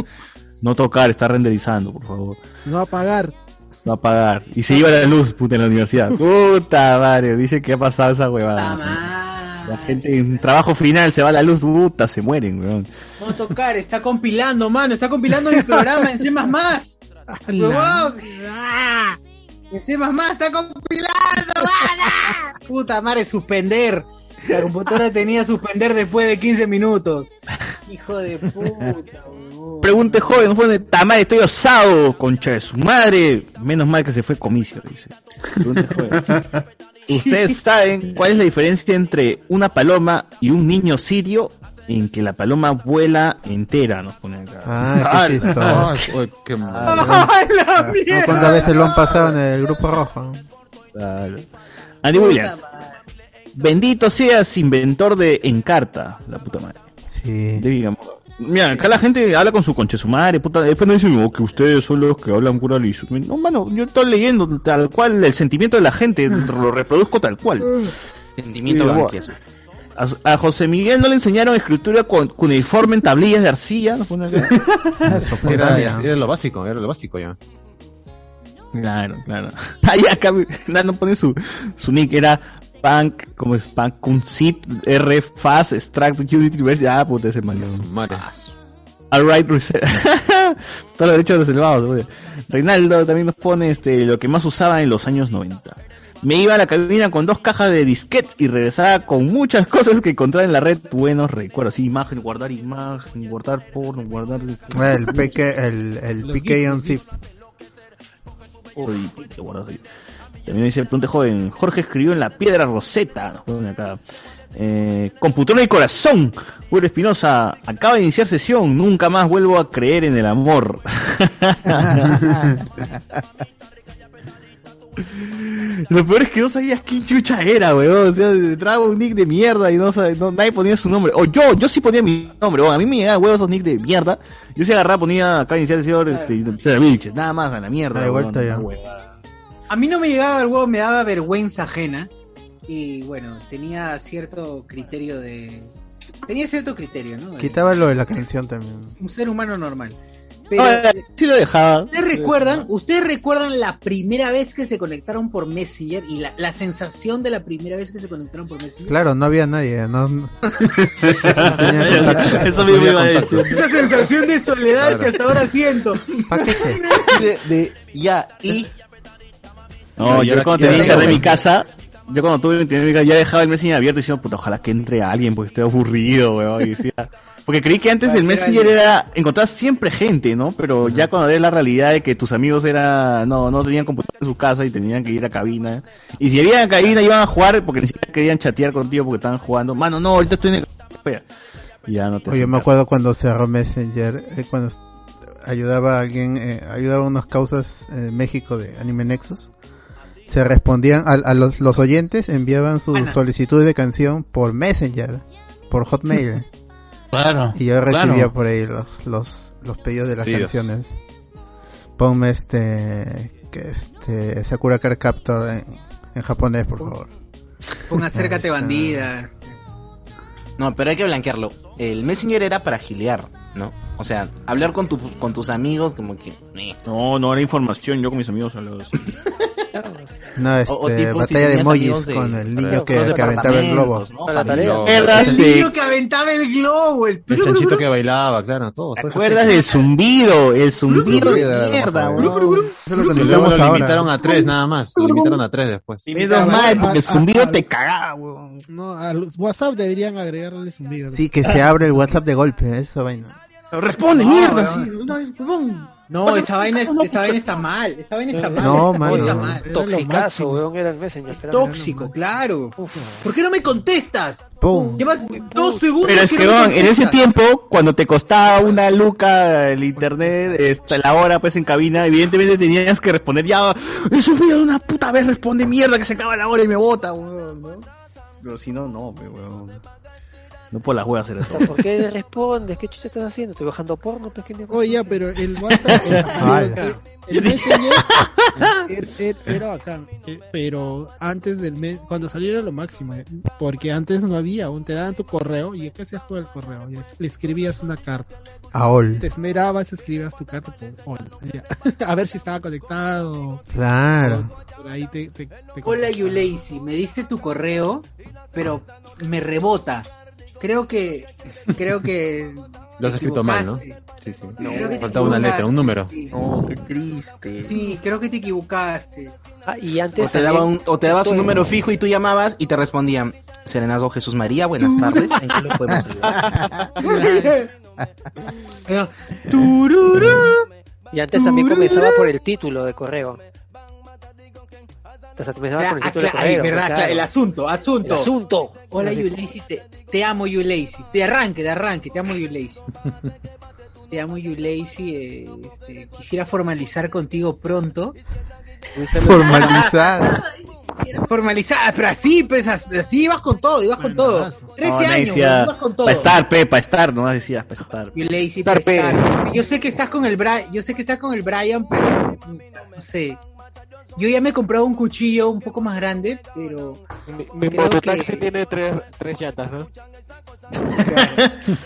No tocar, está renderizando, por favor. No apagar. No apagar. Y se iba la luz, puta, en la universidad. Puta madre, dice que ha pasado esa huevada. La gente en trabajo final se va la luz, puta, se mueren, weón. No tocar, está compilando, mano, está compilando mi programa en C++. ¡Ah! <laughs> En C++ está compilando, mana. Puta madre, suspender. La computadora tenía suspender después de 15 minutos. Hijo de puta, huevón. Pregunte joven, pone, tamar, estoy osado, concha de su madre. Menos mal que se fue comicio, dice. Pregunte joven. ¿Ustedes <laughs> saben cuál es la diferencia entre una paloma y un niño sirio? En que la paloma vuela entera, nos pone acá. Ah, qué chistoso. Uy, qué mal. ¡Ay, la ¿no? mierda! ¿Cuántas veces lo han pasado en el grupo rojo? Claro. Andy Williams. Bendito seas inventor de Encarta, la puta madre. Sí. Digamos. Mira, acá la gente habla con su conche su madre, puta, después no dicen oh, que ustedes son los que hablan pura liso. No, mano, yo estoy leyendo tal cual el sentimiento de la gente, <laughs> lo reproduzco tal cual. Sentimiento blanquiazo. A, a José Miguel no le enseñaron escritura con cuneiforme en tablillas de arcilla. <laughs> Era, era lo básico, era lo básico ya. Claro, claro. <laughs> Ahí acá no, no pone su, su nick, era Punk, como es Punk, Kunzip, R, Fast, Extract, Unity, Reverse, ah, puta, ese mal. Madre. Alright, reserve. <laughs> Todos los derechos reservados. güey. Reinaldo también nos pone este, lo que más usaba en los años 90. Me iba a la cabina con dos cajas de disquetes y regresaba con muchas <laughs> cosas que encontraba en la red. Buenos recuerdos. Sí, imagen, guardar imagen, guardar porno, guardar. El PK, el, el Los PK on zip. Uy, qué guardado ahí. También dice el pregunta joven. Jorge escribió en la piedra roseta. Nos ponen acá. Eh, computadora y corazón. Julio Espinosa. Acaba de iniciar sesión. Nunca más vuelvo a creer en el amor. <laughs> Lo peor es que no sabías quién chucha era, weón. O sea, entraba un nick de mierda y no, no- nadie ponía su nombre. O yo, yo sí ponía mi nombre. weón. A mí me llegaban huevos esos nicks de mierda. Yo sí agarraba, ponía acá iniciar sesión, este, y- nada más a la mierda. Da weón, vuelta ya. A mí no me llegaba el huevo, me daba vergüenza ajena. Y bueno, tenía cierto criterio de. Tenía cierto criterio, ¿no? De Quitaba lo de la canción también. Un ser humano normal. Pero, Ah, sí lo dejaba. ¿Ustedes recuerdan, ¿Ustedes recuerdan la primera vez que se conectaron por Messenger y la, la sensación de la primera vez que se conectaron por Messenger? Claro, no había nadie. No, no- <laughs> no tenía contacto. Eso mismo No iba a decir. Esa sensación de soledad Claro. que hasta ahora siento. De, de- ya, y. No, yo cuando tenía internet en mi casa, yo cuando tuve internet en mi casa, ya dejaba el Messenger abierto y decía, puta, ojalá que entre alguien porque estoy aburrido, weón. Y decía, porque creí que antes el Messenger era, encontrabas siempre gente, ¿no? Pero ya cuando ves la realidad de que tus amigos era, no, no tenían computador en su casa y tenían que ir a cabina. Y si iban a cabina iban a jugar porque ni siquiera querían chatear contigo porque estaban jugando. Mano, no, ahorita estoy en el... Ya no te Oye, me acuerdo cuando cerró Messenger, eh, cuando ayudaba a alguien, eh, ayudaba a unas causas en México de Anime Nexus. Se respondían a, a los, los oyentes, enviaban su Ana. solicitud de canción por Messenger, por Hotmail. <laughs> Claro. Y yo claro. recibía por ahí los, los, los pedidos de las canciones. Ponme este, que este, Sakura Card Captor en, en japonés, por favor. Pon acércate bandida. este. No, pero hay que blanquearlo. El Messenger era para gilear, ¿no? O sea, hablar con, tu, con tus amigos como que... eh. No, no era información, yo con mis amigos hablaba así. <laughs> No, este, O- o tipo, si batalla de emojis de- con el niño que, los que aventaba el globo. El niño que aventaba el globo. El... El chanchito que bailaba, claro, todo. ¿Te eso. acuerdas del zumbido? El zumbido de mierda, weón. Eso es lo luego lo ahora. limitaron a tres nada más. Lo limitaron a tres después. Menos mal, porque el zumbido te cagaba, weón. No, a los WhatsApp deberían agregarle zumbido. Sí, que se abre el WhatsApp de golpe, esa vaina. Responde, No, mierda, weón. sí. No, es- huevón. No, esa vaina, es- esa vaina está mal. Esa vaina está mal. No, mano. está mal. Toxicazo, weón, era el Messenger. era- Tóxico, claro. ¿Por qué no me contestas? ¡Pum! Llevas dos segundos. Pero es que, no weón, en ese tiempo, cuando te costaba una luca el internet, esta, la hora pues en cabina, evidentemente tenías que responder ya, el zumbido de una puta vez responde mierda que se acaba la hora y me bota, weón, ¿no? Pero si no, no, weón. No por las huevas todo. ¿Por qué le respondes? ¿Qué chucha estás haciendo? Estoy bajando porno, pues que Oye, ya, pero el WhatsApp, el, <laughs> el- el Messenger er- er- era bacán, pero antes del mes, cuando salió era lo máximo, eh, porque antes no había, aún te daban tu correo y ¿qué hacías con el correo? Y es- Le escribías una carta, AOL. te esmerabas, escribías tu carta por ya. <laughs> a ver si estaba conectado. Claro. Por ahí te, te, te Hola. Yulacy. Me diste tu correo, pero me rebota. Creo que. Creo que. <laughs> Lo has escrito mal, ¿no? Sí, sí. Creo que te Faltaba una letra, un número. Sí. Oh, qué triste. Sí, creo que te equivocaste. Ah, y antes O te daba un, o te dabas un número fijo y tú llamabas y te respondían, Serenazo Jesús María, buenas <laughs> tardes, ¿en qué le podemos <laughs> ayudar? Y antes también comenzaba por el título de correo. O sea, comenzaba por el Ah, título verdad, claro. cla- el asunto, El asunto. asunto. Hola. Yulacy. Te, te amo, Yulacy. De arranque, de arranque. Te amo, Yulacy. <laughs> te amo, Yulacy. Eh, este, quisiera formalizar contigo pronto. Formalizar. <laughs> Formalizada, pero así, pues, as- así ibas con todo, ibas con todo. 13 No, años, decía, ibas con todo. para estar, pe, para estar, no decías, para estar. You lazy Estar, pe. pestar. Yo sé que estás con el Brian, yo sé que estás con el Brian, pero no sé. Yo ya me he comprado un cuchillo un poco más grande, pero Mi, mototaxi que- tiene tres, tres llantas, ¿no?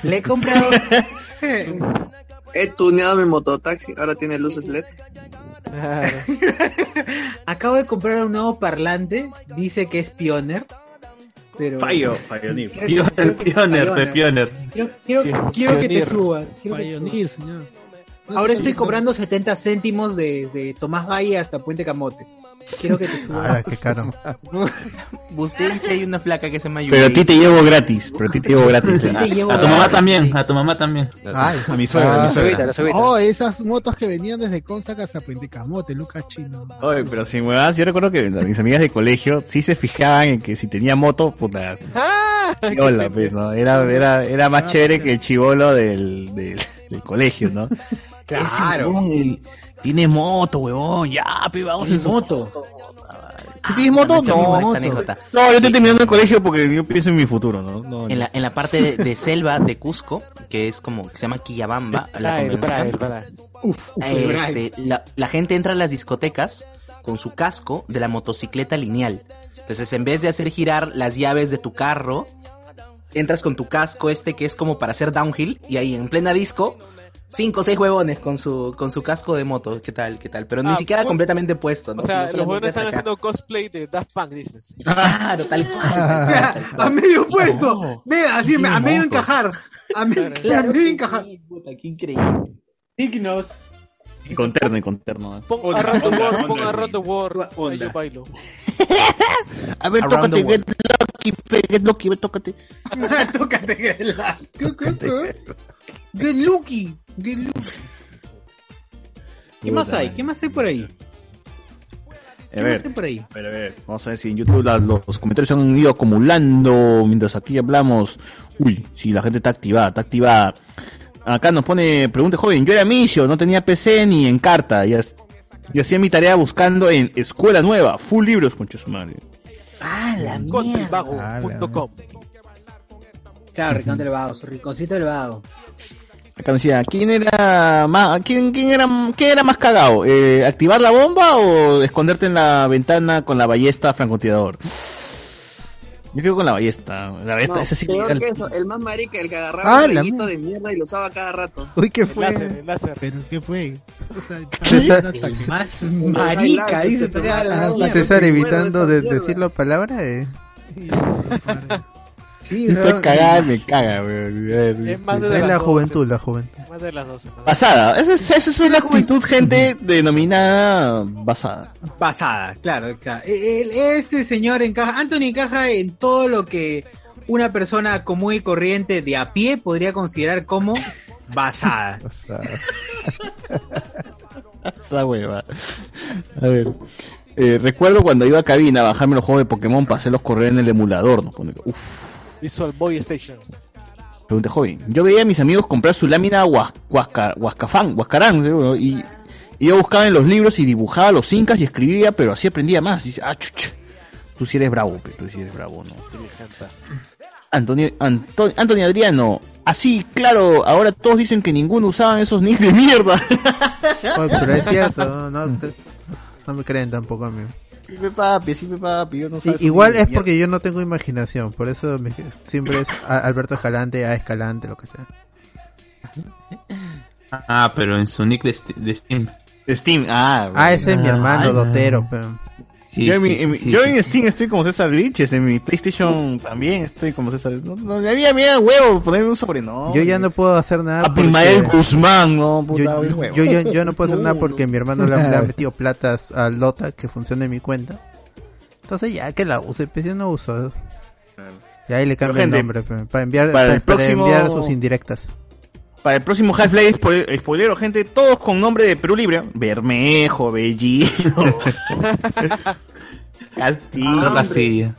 le he comprado <laughs> He tuneado mi mototaxi, ahora tiene luces LED. Acabo de comprar un nuevo parlante, dice que es Pioneer, pero Fallo, Pioneer. Pioneer, Pioneer. Quiero, quiero, quiero que te subas. quiero que te Pioneer, señor. Ahora estoy cobrando 70 céntimos desde Tomás Valle hasta Puente Camote. Quiero que te <laughs> subas. Ah, qué caro. <laughs> Busqué y si hay una flaca que se llama Pero a ti te llevo gratis, pero a ti te llevo <laughs> gratis. Te llevo A tu mamá también, a tu mamá también. Ay, A mi suegra, a mi suegra. Oh, esas motos que venían desde Consac hasta Puente Camote, Lucas Chino. Oye, pero sin huevadas, yo recuerdo que mis amigas de colegio sí se fijaban en que si tenía moto, puta. Hola, pues, ¿no? Era, era, era más Ah, chévere sí. que el chivolo del, del, del colegio, ¿no? Claro. Ese huevón, el- tiene moto, huevón, ya, pe, vamos en su moto. ¿Tú tienes moto? Mismo No, esta moto. anécdota. No, yo estoy terminando el colegio porque yo pienso en mi futuro, ¿no? no En la, en la parte de, de selva de Cusco, que es como, que se llama Quillabamba, este, la, la gente entra a las discotecas con su casco de la motocicleta lineal. Entonces, en vez de hacer girar las llaves de tu carro, entras con tu casco este que es como para hacer downhill y ahí en plena disco, cinco o seis huevones con su, con su casco de moto. ¿Qué tal? ¿Qué tal? Pero ni Ah, siquiera completamente puesto. ¿no? O sea, los buenos están acá. haciendo cosplay de Daft Punk, dices. <laughs> Claro, tal cual. a medio puesto. Mira, así, a medio encajar. A, me- <laughs> a Claro medio que encajar. puta, qué increíble. Dignos. Y con terno, y con terno. ¿eh? Pon Around the World, pon. Around the World. Ahí yo bailo. <laughs> A ver, tócate, get pe, get lucky, tócate. <laughs> Tócate que la. ¿Qué, qué, qué? Get lucky. Get lucky. ¿Qué más hay? ¿Qué más hay por ahí? A ¿Qué más ver, hay por ahí? a ver, a ver, vamos a ver si en YouTube la- los comentarios se han ido acumulando mientras aquí hablamos. Uy, si la gente está activada, está activada. Acá nos pone, pregunta joven, yo era misio, no tenía PC ni en carta, y hacía mi tarea buscando en Escuela Nueva, full libros, concha su madre. Ah, la Contrivago.com. Claro, Rincón del Vago, su rinconcito del Vago. Decía, ¿quién era más, quién, quién era, qué era más cagado? Eh, ¿Activar la bomba o esconderte en la ventana con la ballesta francotirador? Yo creo con la ballesta, la ballesta, No, esa sí peor al- que eso, el más marica, el que Ah, agarraba el la de mierda y lo usaba cada rato. Uy, ¿qué El fue? láser, el láser. Pero, ¿qué fue? O sea, <laughs> ataque. Más marica, dice. César, evitando de decir la palabra. Eh. Sí, Estoy cagada, me caga, weón. Es más de la juventud, la juventud. Más de las 12. Basada, esa es, esa es una actitud, gente, denominada basada. Basada, claro. claro. El- este señor encaja, Anthony encaja en todo lo que una persona común y corriente de a pie podría considerar como basada. <laughs> Sea, <laughs> Esa hueva. A ver. Eh, recuerdo cuando iba a cabina a bajarme los juegos de Pokémon para hacerlos correr en el emulador. ¿no? Uf, Visual Boy Station. pregunta joven. Yo veía a mis amigos comprar su lámina huas- huasca- huascafán, huascarán, ¿no? y, y yo buscaba en los libros y dibujaba los incas y escribía, pero así aprendía más. Y dice, ah, chucha, tú sí eres bravo, pe, tú sí eres bravo, ¿no? Antonio, Anto- Antonio Adriano, así, claro, ahora todos dicen que ninguno usaban esos nicks de mierda. <laughs> oye, pero es cierto, no, te- no me creen tampoco a mí. Sí, papi, sí, papi, yo no sé igual es porque yo no tengo imaginación, por eso me- siempre es a- Alberto Escalante, A Escalante, lo que sea. Ah, pero en su nick de, Steam. De Steam, ah. Ah, ese es mi hermano, Ah, Dotero. pe. Sí, yo en, mi- sí, en mi- sí, yo sí. en Steam estoy como César Liches, en mi PlayStation también estoy como César. No, no, a me da huevo ponerme un sobrenombre. Yo ya no puedo hacer nada. Porque- Guzmán, no, puta, yo, huevo. yo, yo, yo no puedo hacer <laughs> nada porque mi hermano le, ha- <laughs> metido platas a Lota que funcione en mi cuenta. Entonces ya que la use, pues yo no uso. Y ahí le cambio el nombre pe, para enviar, para el para, para próximo- enviar sus indirectas. Para el próximo Half-Life, spoil- spoilero, gente, todos con nombre de Perú Libre. Bermejo, Bellino, <laughs> Castillo. Ah, Castillo.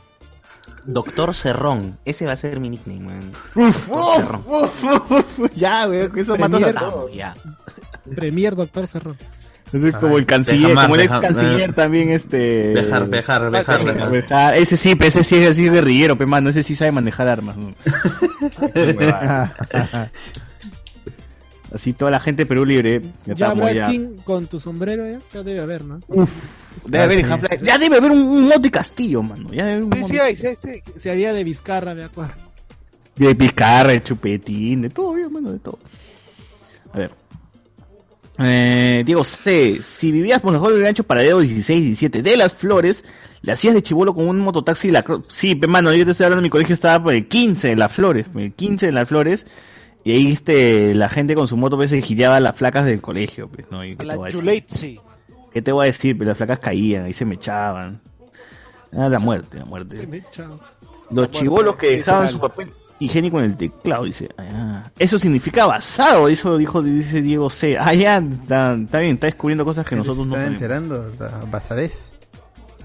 Doctor Cerrón. Ese va a ser mi nickname, man. Uf, uf, Cerrón. uf, uf, ya, güey, con eso matas a todos. Ya. Premier Doctor Cerrón. Es como el canciller, como el ex canciller eh. también este bejar, bejar, bejar. Bejar. Ese sí, pe, ese sí es así guerrillero, pe mano, ese sí sabe manejar armas. <laughs> <laughs> así toda la gente de Perú libre. Ya, Ya habrá ya. skin con tu sombrero, ya, ya debe haber, ¿no? Debe haber en Half-Life. Ya debe haber un, un mod de Castillo, mano. Ya debe haber un Sí, sí hay, sí, sí. Se había de Vizcarra, me acuerdo. De Pizcarra, de chupetín, de todo, bien, mano, de todo. A ver. Eh, Diego C. Si vivías por mejor el ancho paradero 16, 17 de las flores, le hacías de chivolo con un mototaxi y la cro- Sí, pe, mano, yo te estoy hablando, mi colegio estaba por el 15 de las flores, el 15 de las flores, y ahí este, la gente con su moto pues, se gireaba las flacas del colegio, pues, ¿no? Y, ¿qué, te La voy a decir? Yuleitzi. ¿Qué te voy a decir? Pues, las flacas caían, ahí se me echaban. Ah, la muerte, la muerte. Los chivolos que dejaban su papel higiénico en el teclado, dice. Ah, eso significa basado, eso dijo, dice Diego C. Ah, ya, está, está bien, está descubriendo cosas que nosotros no Está sabemos. enterando, la basadez.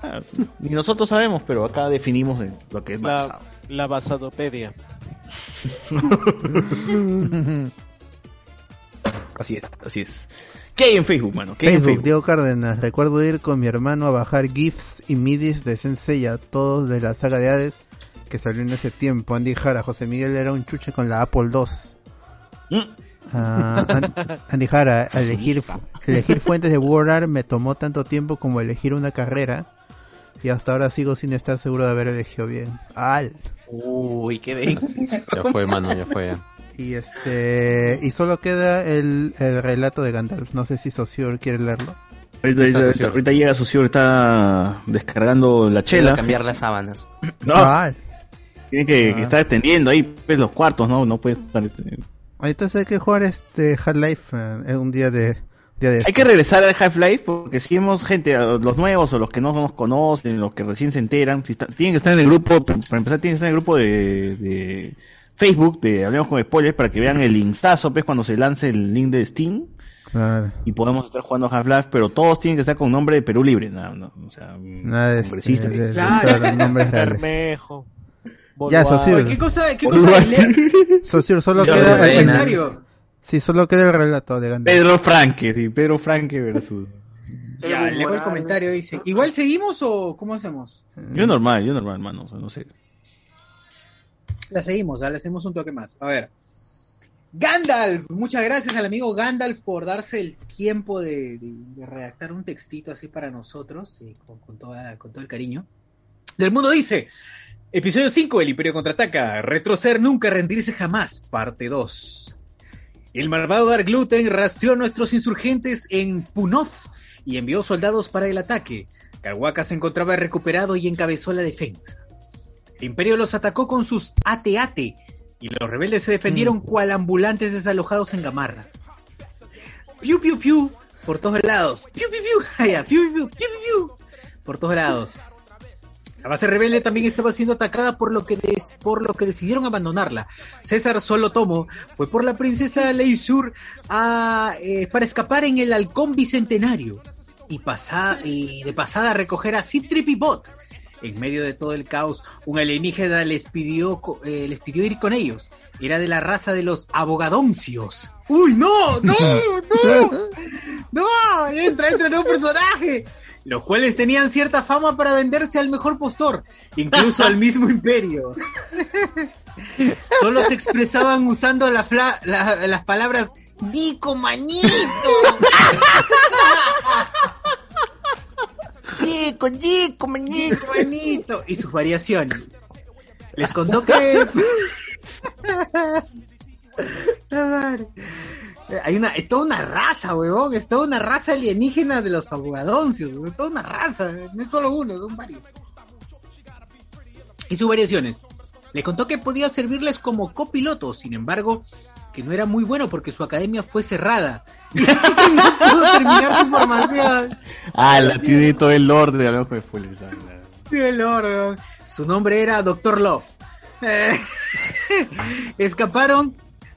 Ah, Ni nosotros sabemos, pero acá definimos de lo que es basado. La, la basadopedia. <laughs> Así es, así es. ¿Qué hay en Facebook, mano? ¿Qué hay en Facebook, Facebook? Diego Cárdenas. Recuerdo ir con mi hermano a bajar GIFs y MIDIs de Senseiya, todos de la saga de Hades que salió en ese tiempo. Andy Jara, José Miguel era un chuche con la Apple II. Ah, An- Andy Jara, elegir, elegir fuentes de WordArt me tomó tanto tiempo como elegir una carrera y hasta ahora sigo sin estar seguro de haber elegido bien. ¡Al! Uy, qué bien. <laughs> Ya fue, mano, ya fue. ya. Y este y solo queda el, el relato de Gandalf. No sé si Socior quiere leerlo. Ahorita, ahorita- ahorita- ahorita llega Socio, está descargando la chela. Cambiar las sábanas. No, Ah, tiene que, que estar extendiendo ahí pues, los cuartos, ¿no? No puede estar entonces hay que jugar este Half-Life eh, en un día de Hay que regresar al Half-Life porque si hemos gente, los nuevos o los que no nos conocen, los que recién se enteran, si está- tienen que estar en el grupo, para empezar tienen que estar en el grupo de, de Facebook, de Hablemos con Spoilers, para que vean el linksazo, pues cuando se lance el link de Steam Claro. y podemos estar jugando Half-Life, pero todos tienen que estar con nombre de Perú Libre, nada, no, o sea, Nada de, congresista. de- de- de Claro. nombres. Bermejo. Ya. ¿Qué cosa, qué cosa? Socior, solo queda el? Sí, solo queda el relato de Gandalf. Pedro Franque, sí, Pedro Franque versus. Ya, leo el comentario, dice. ¿Igual seguimos o cómo hacemos? Yo normal, yo normal, hermano, o sea, no sé. La seguimos, ¿ah? le hacemos un toque más. A ver. Gandalf, muchas gracias al amigo Gandalf por darse el tiempo de, de- de redactar un textito así para nosotros, y con, con toda, con todo el cariño. Del mundo dice, episodio 5, el Imperio contraataca, retroceder nunca, rendirse jamás, parte 2. El malvado Dark Gluten rastreó a nuestros insurgentes en Punoth y envió soldados para el ataque. Carhuaca se encontraba recuperado y encabezó la defensa. El imperio los atacó con sus AT-AT y los rebeldes se defendieron cual ambulantes desalojados en Gamarra. Piu piu piu por todos lados. Piu piu piu. <laughs> Piu piu piu piu piu, por todos lados. La base rebelde también estaba siendo atacada por lo que des- por lo que decidieron abandonarla. César solo tomo fue por la princesa Leisur a, eh, para escapar en el halcón bicentenario y, y de pasada recoger a Citrip y Bot. En medio de todo el caos, un alienígena les pidió, eh, les pidió ir con ellos. Era de la raza de los abogadoncios. ¡Uy, no! ¡No! <laughs> ¡No! ¡No! ¡Entra, entra nuevo personaje! Los cuales tenían cierta fama para venderse al mejor postor, incluso al mismo <laughs> imperio. Solo se expresaban usando la fla- la- las palabras Dico manito. Dico, Dico, manito, manito. Y sus variaciones. Les contó que. <laughs> Madre. Hay una, es toda una raza, huevón, es toda una raza alienígena de los abogadoncios, huevón, toda una raza, no es solo uno, son varios. Y sus variaciones. Le contó que podía servirles como copiloto, sin embargo, que no era muy bueno porque su academia fue cerrada. <laughs> No pudo terminar su formación. Ah, la tiene todo el orden de Spoilers. ah, la- Qué lord, Su nombre era Doctor Love. Eh, <laughs> Escaparon,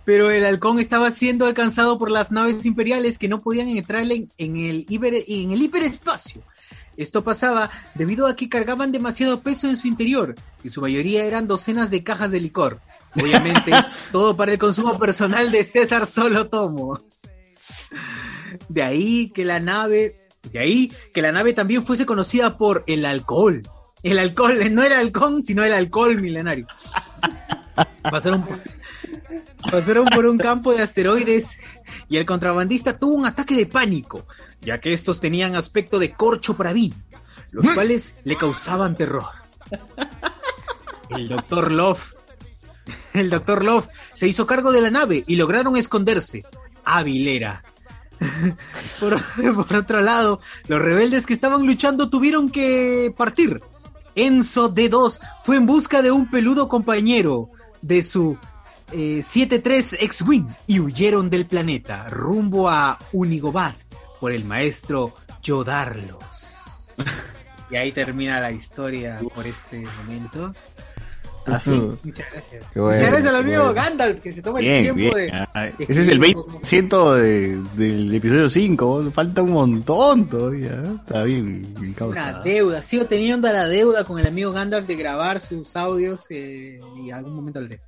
pero el halcón estaba siendo alcanzado por las naves imperiales que no podían entrar en, en el, hiper- en el hiperespacio. Esto pasaba debido a que cargaban demasiado peso en su interior, y su mayoría eran docenas de cajas de licor. Obviamente, <laughs> todo para el consumo personal de César Solo Tomo. De ahí que la nave, de ahí que la nave también fuese conocida por el alcohol. El alcohol, no el halcón, sino el alcohol milenario. <laughs> Pasaron por, pasaron por un campo de asteroides y el contrabandista tuvo un ataque de pánico, ya que estos tenían aspecto de corcho para vino, los cuales le causaban terror. El doctor Love, el doctor Love se hizo cargo de la nave y lograron esconderse. Avilera. Por, por otro lado, los rebeldes que estaban luchando tuvieron que partir. Enzo D2 fue en busca de un peludo compañero de su eh, 7-3 X-Wing y huyeron del planeta rumbo a Unigobad por el maestro Yodarlos. Y ahí termina la historia por este momento. Así. Muchas gracias. Bueno, Muchas gracias al amigo bueno. Gandalf que se toma el tiempo bien. de. Ah, de Ese es el escribir un poco. 20% de, del episodio 5. Falta un montón todavía. ¿eh? Está bien. Una deuda, sigo teniendo la deuda con el amigo Gandalf de grabar sus audios eh, y algún momento le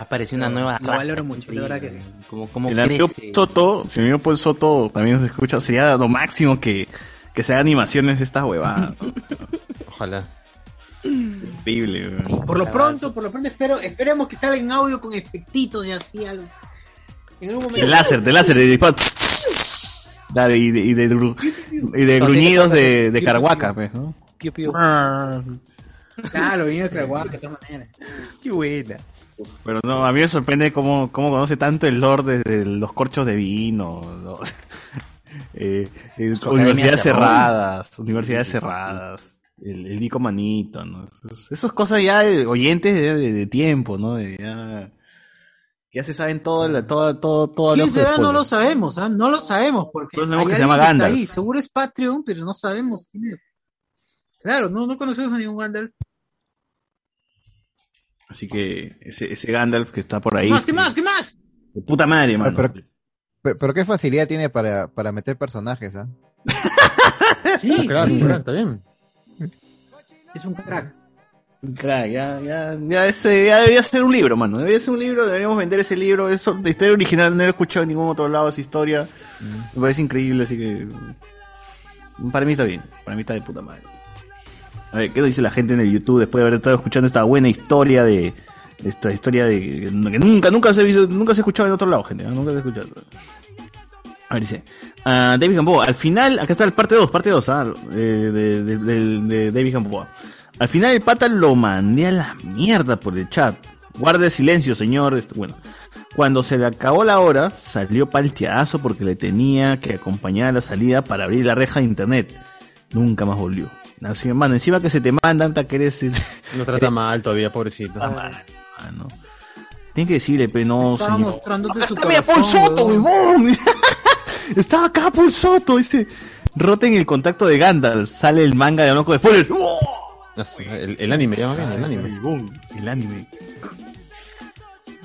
Apareció una nueva Lo raza. valoro mucho, de verdad que sí. Como, como el crece. Soto, si el amigo Paul Soto también nos escucha, sería lo máximo que, que se haga animaciones de estas huevadas. ¿no? <laughs> Ojalá. Increíble. weón. Por lo pronto, por lo pronto espero, esperemos que salga en audio con efectitos y así algo. En algún momento. De láser, de láser, de disparo. Dale, y de, y de, gru- y de gruñidos de, de Carhuaca, pues, ¿no? Ah, Claro, vino de Craguac, de todas maneras. Qué buena. Pero no, a mí me sorprende cómo, cómo conoce tanto el lore desde los corchos de vino, ¿no? <laughs> Eh, eh, universidades cerradas, universidades cerradas, el, el Nico Manito, ¿no? Esas- cosas ya de oyentes de, de- de tiempo, ¿no? De ya, ya se saben todo, la- todo, todo, todo ¿Quién ojo de será? No lo sabemos, ¿ah? no lo sabemos porque No sabemos hay que se llama está ahí. Seguro es Patreon, pero no sabemos quién es. Claro, no, no conocemos a ningún Gandalf. Así que ese, ese Gandalf que está por ahí. ¿Qué más? ¿Qué más? ¿Qué más? De puta madre, mano. Pero, pero, pero qué facilidad tiene para, para meter personajes, ¿ah? <laughs> Sí, claro, sí. claro, está bien. Es un crack. Crack, ya, ya, ya, ese, ya debería ser un libro, mano. Debería ser un libro, deberíamos vender ese libro. Eso, de historia original, no he escuchado en ningún otro lado esa historia. Me parece increíble, así que. Para mí está bien, para mí está de puta madre. A ver, ¿qué dice la gente en el YouTube después de haber estado escuchando esta buena historia de. esta historia de. que nunca, nunca se ha visto, nunca se ha escuchado en otro lado, gente. Nunca se ha escuchado. A ver, dice. ah, David Gamboa, al final, acá está el parte 2, parte 2, ah, eh, de, de- de- de David Gamboa. Al final el pata lo mandé a la mierda por el chat. Guarde silencio, señor. Este, Bueno, cuando se le acabó la hora, salió palteadazo porque le tenía que acompañar a la salida para abrir la reja de internet. Nunca más volvió. Así, mano, encima que se te mandan, ta que eres. <laughs> No trata mal todavía, pobrecito. mano. Tienes que decirle, pero no, Estaba señor. mostrándote su Está mira, Paul corazón, Soto, huevón. <laughs> Estaba acá Paul Soto, ese. Roten el contacto de Gandalf. Sale el manga de Blanco de spoilers. El, el anime, ya más bien, el anime. El anime.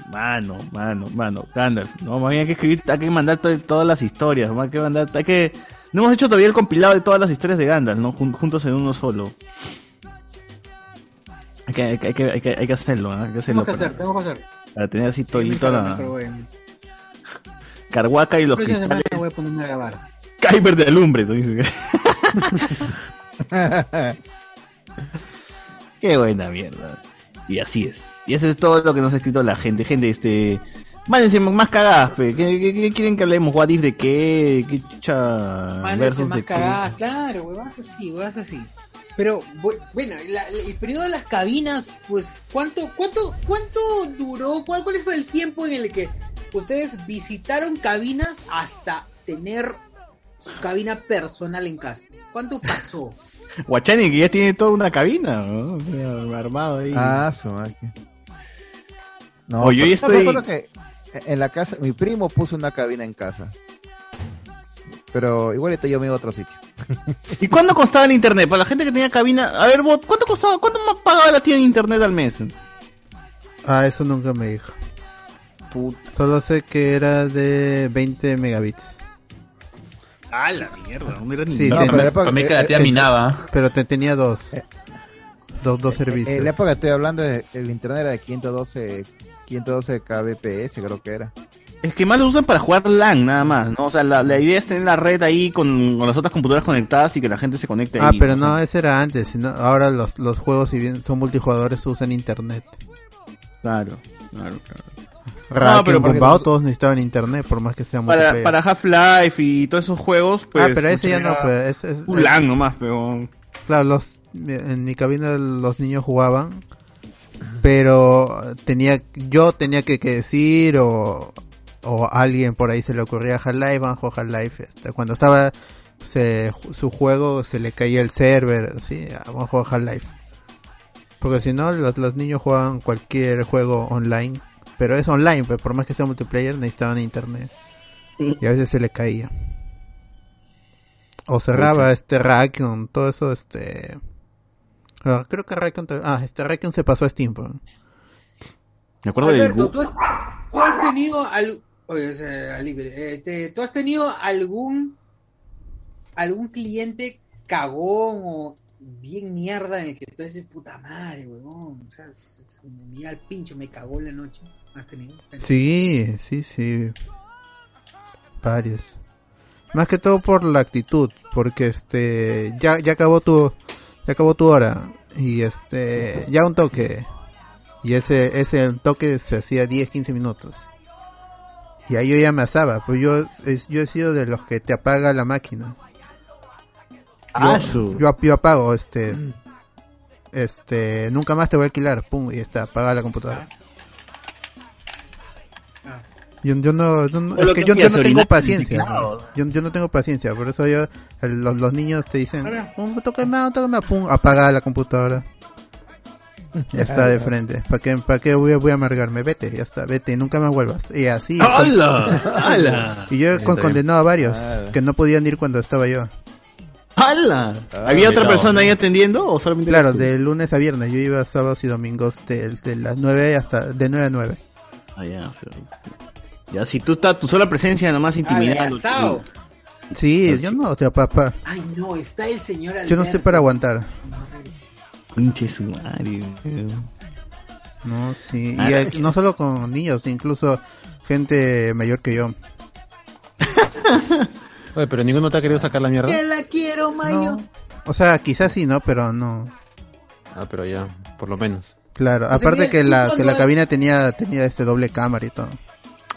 Mano, mano, mano, Gandalf. No, más bien hay que escribir, hay que mandar to- todas las historias. Hay que mandar, hay que. No hemos hecho todavía el compilado de todas las historias de Gandalf, ¿no? Jun- juntos en uno solo. Hay que, hay que, hay que, hay que, hay que hacerlo, ¿no? Hay que hacerlo Tengo que para, hacer, tengo que hacer. para tener así todito la. <laughs> Carhuaca y los semana cristales. voy a ponerme a grabar. Kyber de. Dice. <laughs> Qué buena mierda. Y así es. Y eso es todo lo que nos ha escrito la gente. Gente, este. Mándense más cagadas, pe. ¿Qué, qué- qué quieren que hablemos? ¿What if de qué? ¿Qué chucha? Versus más de qué? cagadas, claro, huevas así, huevas así. Pero bu- bueno, la- la- el periodo de las cabinas, pues, ¿cuánto, cuánto, cuánto duró? ¿Cuál, ¿Cuál fue el tiempo en el que ustedes visitaron cabinas hasta tener su cabina personal en casa? ¿Cuánto pasó? <laughs> Guachani, que ya tiene toda una cabina, ¿no? O sea, Armado ahí. Ah, su máquina. No, yo ya estoy- que en la casa, mi primo puso una cabina en casa. Pero igualito yo me iba a otro sitio. <laughs> ¿Y cuánto costaba el internet? Para la gente que tenía cabina. A ver, bot, ¿cuánto costaba? ¿Cuánto más pagaba la tienda de internet al mes? Ah, eso nunca me dijo. Solo sé que era de 20 megabits. Ah, la mierda, ¿dónde era ni Sí, No, ten- pero para mí que la tía eh, minaba. Pero te tenía dos. Dos, dos servicios. En la época que estoy hablando, el internet era de 512, 512 kbps, creo que era. Es que más lo usan para jugar LAN nada más, ¿no? O sea, la, la idea es tener la red ahí con, con las otras computadoras conectadas y que la gente se conecte Ah, ahí. pero no, ese era antes. Sino ahora los, los juegos, si bien son multijugadores, usan internet. Claro, claro, claro. Rack, pero porque todos necesitaban internet, por más que sea Para, multiplayer. para Half-Life y todos esos juegos, pues... ah, pero ese ya no, pues. Es, es- Un LAN nomás, pero... Claro, los, en mi cabina los niños jugaban, pero tenía yo tenía que, que decir o, o alguien por ahí se le ocurría Half-Life, van a jugar Half-Life. este, Cuando estaba se, su juego se le caía el server, sí, jugar Half-Life. Porque si no, los, los niños jugaban cualquier juego online, pero es online, pues, por más que sea multiplayer necesitaban internet. Y a veces se le caía. O cerraba este Raccoon, todo eso, este... ah, creo que te- Ah, este Raccoon se pasó a Steam. pues. Me acuerdo del... Alberto, Gu- ¿tú has, tú has tenido al, oye, o sea, libre, este, ¿tú has tenido algún algún cliente cagón o bien mierda en el que tú dices puta madre, huevón? O sea, se- me mía al pincho, me cagó en la noche. ¿Has tenido? Sí, sí, sí. Varios. Más que todo por la actitud, porque este ya ya acabó tu ya acabó tu hora y este ya un toque y ese ese toque se hacía 10 15 minutos. Y ahí yo ya me asaba, pues yo es- yo he sido de los que te apaga la máquina. Yo, Ah, su- yo, yo apago este este nunca más te voy a alquilar, pum, y está, apaga la computadora. Yo, yo no, yo no- es que que yo, no tengo paciencia. Yo, yo no tengo paciencia, por eso yo, el- los, los niños te dicen, un toque más, un toque más, pum, apaga la computadora. Ya está de frente. ¿Para qué, para qué voy, a, voy a amargarme? Vete, ya está, vete, nunca más vuelvas. Y así. ¡Hala! ¡Hala! <laughs> Y yo con- condenado a varios Ah. que no podían ir cuando estaba yo. ¡Hala! ¿Había otra persona ahí atendiendo o solamente Claro, de lunes a viernes. Yo iba sábados y domingos de, de las 9 hasta de 9 a 9. Ah, ya, sí. Ya, si tú estás, tu sola presencia nomás intimidando. asado. Sí, yo no, o sea, papá. Ay, no, está el señor Yo no estoy para aguantar. Pinche su madre. No, sí. Ah. Y eh, no solo con niños, incluso gente mayor que yo. <laughs> Oye, pero ninguno te ha querido sacar la mierda. Que la quiero, Mayo. O sea, quizás sí, ¿no? Pero no. Ah, pero ya, por lo menos. Claro, sea, aparte que ¿tú la, que la cabina tenía, tenía este doble cámara y todo.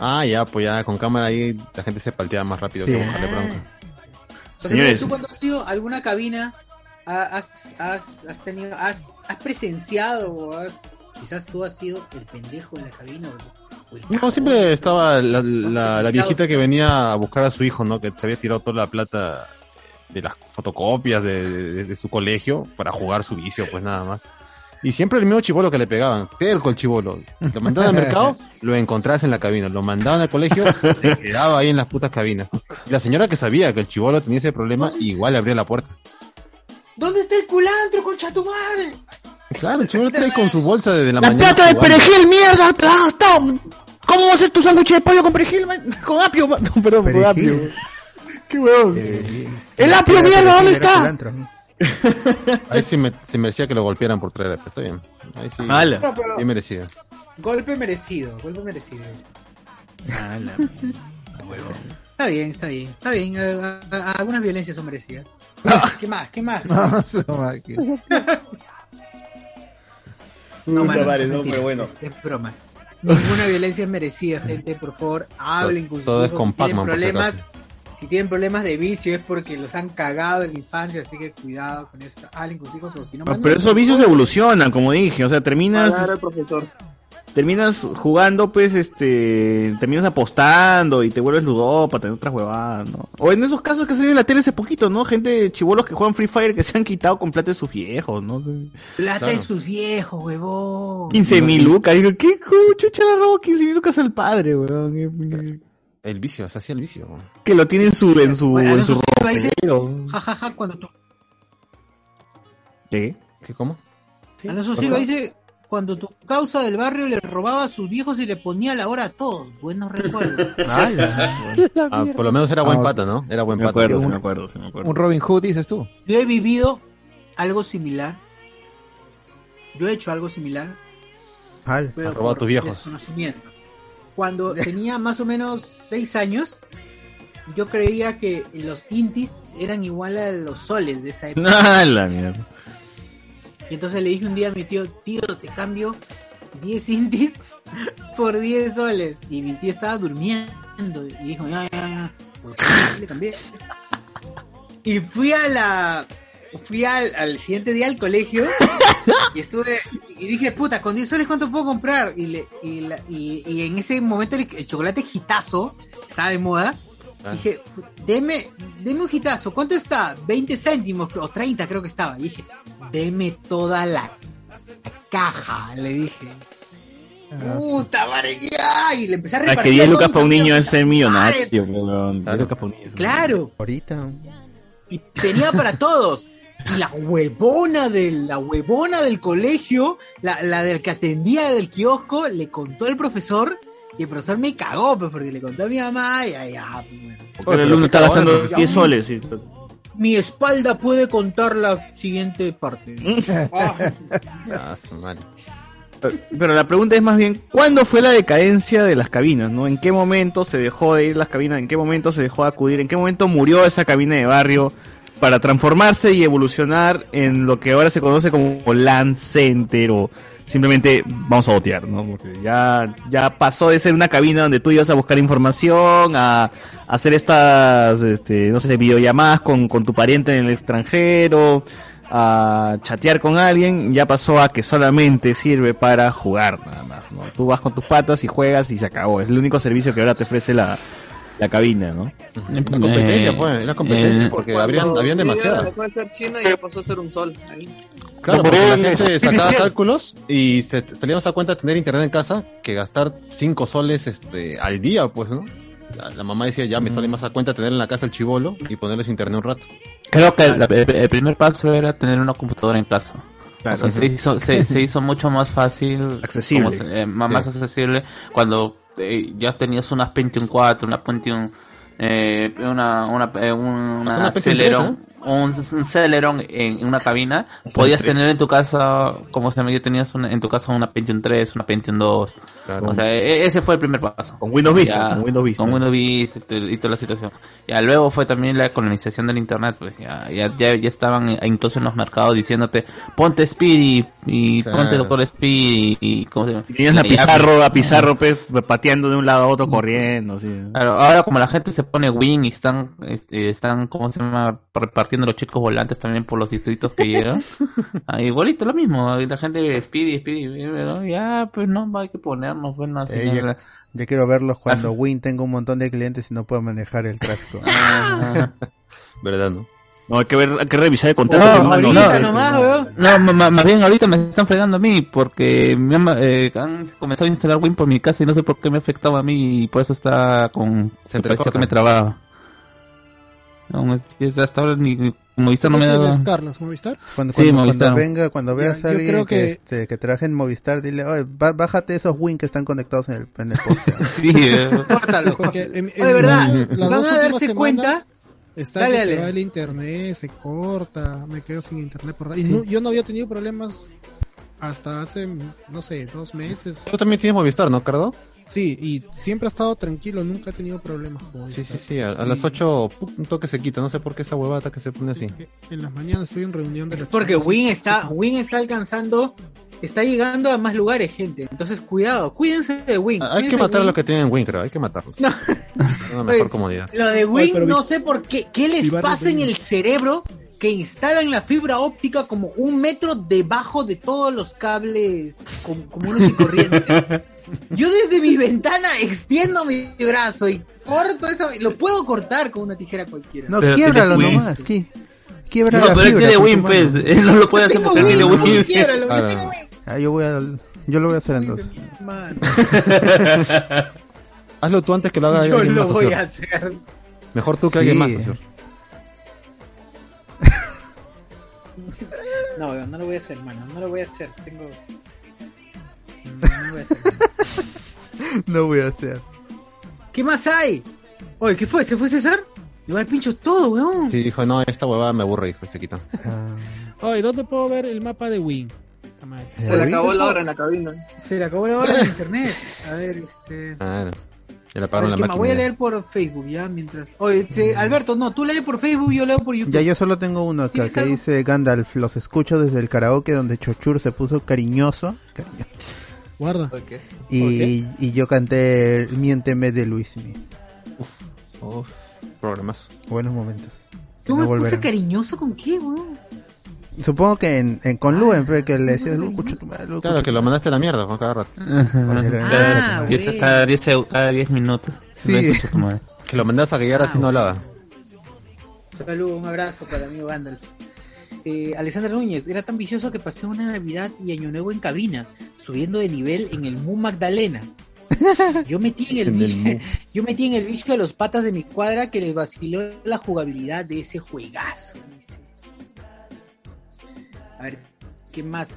Ah, ya, pues ya con cámara ahí la gente se paltea más rápido Sí. que bajarle bronca. Señores. ¿tú cuando has ido a alguna cabina ha- has, has, has tenido, has, has presenciado o has, quizás tú has sido el pendejo en la cabina o, o el No, siempre estaba la, la, la viejita que venía a buscar a su hijo, ¿no? Que se había tirado toda la plata de las fotocopias de, de- de su colegio para jugar su vicio, pues nada más. Y siempre el mismo chivolo que le pegaban, terco el chivolo. Lo mandaban al mercado, <laughs> lo encontrabas en la cabina. Lo mandaban al colegio, <laughs> se quedaba ahí en las putas cabinas. Y la señora que sabía que el chivolo tenía ese problema, igual le abría la puerta. ¿Dónde está el culantro, concha tu madre? Claro, el chivolo está ahí con su bolsa desde la, ¡La mañana. plata de perejil, mierda! ¡Ah! ¿Cómo va a ser tu sándwich de pollo con perejil? man? Con apio. No, <laughs> perdón, con Perejil. apio. ¡Qué huevón! Eh, ¡El apio, mierda! ¿Dónde está? culantro. Ahí sí me, se merecía que lo golpearan por traer, pero está bien. Ahí sí. Ala. No, pero- Bien merecido. Golpe merecido, golpe merecido. Ah, Está bien, está bien, está bien. a- a- algunas violencias son merecidas. ¿Qué más? ¿Qué más? No, mano, es no, pero bueno. Es, es broma. Ninguna violencia es merecida, gente. Por favor, hablen con sus Todo es con si tienen Pac-Man, por si problemas, acaso. Si tienen problemas de vicio es porque los han cagado en la infancia, así que cuidado con esto. Hablen con sus hijos o si no. Manden pero a esos vicios evolucionan, como dije. O sea, terminas. Profesor. Terminas jugando, pues, este. Terminas apostando y te vuelves ludópata en otras huevadas, ¿no? O en esos casos que salió en la tele hace poquito, ¿no? Gente, chivolos que juegan Free Fire que se han quitado con plata de sus viejos, ¿no? Plata Claro. de sus viejos, huevón. 15 mil lucas. Digo, ¿qué chucha le robó 15 mil lucas al padre, weón? El vicio, se hacía el vicio. Que lo tiene en su, en su, Bueno, en su Silva. Ja, ja, ja, cuando tu... ¿Qué? ¿Qué, cómo? Alonso Silva dice, cuando tu causa del barrio le robaba a sus viejos y le ponía la hora a todos. Buenos recuerdos. <laughs> Ah, por lo menos era buen Ah, pata, ¿no? Era buen Me pata. acuerdo, Un- sí me acuerdo, sí me acuerdo. Un Robin Hood, dices tú. Yo he vivido algo similar. Yo he hecho algo similar, Al. robado a tus viejos. desconocimiento. Cuando <laughs> tenía más o menos seis años, yo creía que los intis eran igual a los soles de esa <laughs> época. Ah, la mierda. Y entonces le dije un día a mi tío, tío, te cambio 10 intis <laughs> por 10 soles. Y mi tío estaba durmiendo y dijo, ya, ya, ya. Le cambié. Y fui a la... Fui al, al siguiente día al colegio <laughs> y estuve y dije, puta, con 10 soles cuánto puedo comprar? Y, le, y, la- y, y en ese momento el, el chocolate gitazo estaba de moda. Dije, deme, deme un gitazo, ¿cuánto está? 20 céntimos o 30 creo que estaba. Y dije, deme toda la caja, le dije. Puta madre, ya. Y le empecé a Ah, repartir. que 10 a lucas para un niño es millonario, weón. 10 lucas para un niño. Claro. Ahorita. Y tenía para todos. Y la huevona del, la huevona del colegio, la, la del que atendía del kiosco, le contó al profesor. Y el profesor me cagó, pues, porque le contó a mi mamá. Y ay, ah, pues, bueno. Porque el alumno está gastando 10 soles. sí. Mi espalda puede contar la siguiente parte. <laughs> Ah. Pero la pregunta es más bien, ¿cuándo fue la decadencia de las cabinas? ¿no? ¿En qué momento se dejó de ir las cabinas? ¿En qué momento se dejó de acudir? ¿En qué momento murió esa cabina de barrio para transformarse y evolucionar en lo que ahora se conoce como LAN Center o simplemente vamos a botear, ¿no? Porque ya, ya pasó de ser una cabina donde tú ibas a buscar información, a, hacer estas, este, no sé, videollamadas con, con tu pariente en el extranjero, a chatear con alguien, ya pasó a que solamente sirve para jugar nada más, ¿no? Tú vas con tus patas y juegas y se acabó. Es el único servicio que ahora te ofrece la, la cabina, ¿no? La competencia, pues, la competencia, porque habrían, habían demasiadas. dejó de ser China y ya pasó a ser un sol. Ahí. Claro, porque la gente sacaba cálculos y se salíamos a cuenta de tener internet en casa que gastar 5 soles este al día, pues, ¿no? La, la mamá decía, ya me sale más a cuenta tener en la casa el chivolo y ponerles internet un rato. Creo que la- el, el primer paso era tener una computadora en casa. Claro. O sea, se, hizo, se, se hizo mucho más fácil, Accesible. como eh, más, Sí. más accesible cuando eh, ya tenías unas Pentium 4, una Pentium, eh, una, una, eh, un- una una Pentium Celeron, un, un Celeron en, en una cabina, Hasta podías tener en tu casa, como se me tenías una- en tu casa una Pentium 3, una Pentium 2. O sea, e- ese fue el primer paso. Con Windows Vista, con Windows Vista. Con Windows Vista y to- y toda la situación. Ya luego fue también la colonización del internet, pues ya, ya, ya, ya estaban eh, incluso en los mercados diciéndote ponte Speed y, y Claro. ponte Doctor Speed y, y ¿cómo se llama? Y Tenías Ya, pizarro, a pizarro, pateando de un lado a otro, corriendo, así. Claro, ahora como la gente se pone Win y están, este, están, ¿cómo se llama? Repartiendo los chicos volantes también por los distritos que llegan. <laughs> Ah, igualito lo mismo, la gente Speedy, Speedy, pero ya, pues no, hay que ponernos, bueno, al Eh, yo, quiero verlos cuando Win tenga un montón de clientes y no pueda manejar el tráfico. <laughs> ¿Verdad, no? No, hay que ver, hay que revisar el contrato. No, no- nomás. No, más bien ahorita me están fregando a mí porque me han, eh, han comenzado a instalar Win por mi casa y no sé por qué me afectaba a mí y por eso está con... Se que me trababa. No, hasta ahora ni Movistar no me ¿Qué da... tienes, Carlos? ¿Movistar? Cuando, Sí, cuando, Movistar. cuando venga, cuando veas a alguien creo que, que- este, que trabaje en Movistar, dile, oye, bá- bájate esos Win que están conectados en el, en el poste. <laughs> sí, eh. Porque en, en Oye, ¿verdad? las Van a darse cuenta. Está Dale, que se dale. va el internet, se corta, me quedo sin internet por rato. Y Sí. no- yo no había tenido problemas hasta hace, no sé, dos meses. Tú también tienes Movistar, ¿no, Cardo? Sí, y siempre ha estado tranquilo, nunca he tenido problemas con Sí, sí, sí. A, a las 8 un toque se quita. No sé por qué esa huevata que se pone así. En las mañanas estoy en reunión de la Porque Win está, Win está alcanzando, está llegando a más lugares, gente. Entonces, cuidado, cuídense de Win. Hay cuídense que matar a los que tienen Win, creo. Hay que matarlos. No. Una mejor Oye, comodidad. Lo de Win, no sé por qué. ¿Qué les pasa en el cerebro que instalan la fibra óptica como un metro debajo de todos los cables com- comunes y corrientes? <laughs> Yo desde mi ventana extiendo mi brazo y corto esa... Lo puedo cortar con una tijera cualquiera. No, Pero quiebralo nomás. qui- Quiebra No, la pero él tiene madre. pues. Él no lo puede hacer porque él tiene Win. Ah, yo voy a, yo lo voy a hacer entonces. <laughs> Hazlo tú antes que lo haga yo alguien lo más voy a hacer. Mejor tú que Sí. alguien más socio. <laughs> No, no lo voy a hacer, mano. No lo voy a hacer. Tengo... No, voy a hacer. No voy a hacer. ¿Qué más hay? Oye, ¿qué fue? ¿Se fue César? Igual pincho todo, weón. Sí, dijo, no, esta huevada me aburre, hijo, y se quitó. Ah, Oye, ¿dónde puedo ver el mapa de Win? Se le acabó la hora en la cabina. Se le acabó la hora de <laughs> internet. A ver, este. Claro. Ya le A apagaron ver, la ¿qué más? Voy a máquina. leer por Facebook ya mientras. Oye, este, Alberto, no, tú lees por Facebook, yo leo por YouTube. Ya yo solo tengo uno acá que dice Gandalf, los escucho desde el karaoke donde Chochur se puso cariñoso. cariño- Guarda. Y, y yo canté Miénteme de Luismi. Uf, programas. Buenos momentos. ¿Tú No me puse volverán. cariñoso con qué, weón? Supongo que en, en- con Luen, pe, que le decías, Lu, escucha tu madre, Lu, Claro, que lo mandaste a la mierda con cada rato. Cada- diez- cada 10 seg- cada 10 minutos. Sí. Que lo mandas a guiar así no hablaba. Saludos, un abrazo para el amigo Gandalf. Eh, Alessandra Núñez, era tan vicioso que pasé una Navidad y Año Nuevo en cabina, subiendo de nivel en el Mu Magdalena. Yo metí en el, <laughs> En el yo metí en el vicio a los patas de mi cuadra que les vaciló la jugabilidad de ese juegazo. dice. A ver, ¿qué más?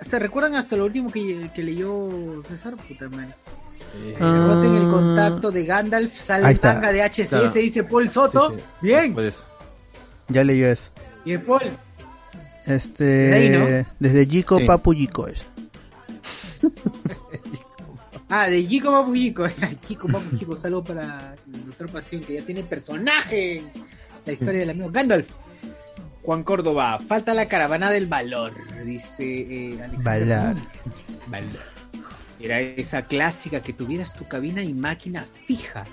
¿Se recuerdan hasta lo último que, que leyó César? Puta madre. Rebote en el contacto de Gandalf, sale el manga de HCS, Claro. dice Paul Soto. Bien. Ya leyó eso. Y el Paul. Este, De ahí, ¿no? desde Jico Sí. Papu Jico es. Ah, de Chico Papu Chico. Chico <laughs> Papu Chico, saludo para nuestra pasión que ya tiene personaje la historia del amigo Gandalf. Juan Córdoba, falta la caravana del valor, dice eh, Alexander. Valor. Era esa clásica que tuvieras tu cabina y máquina fija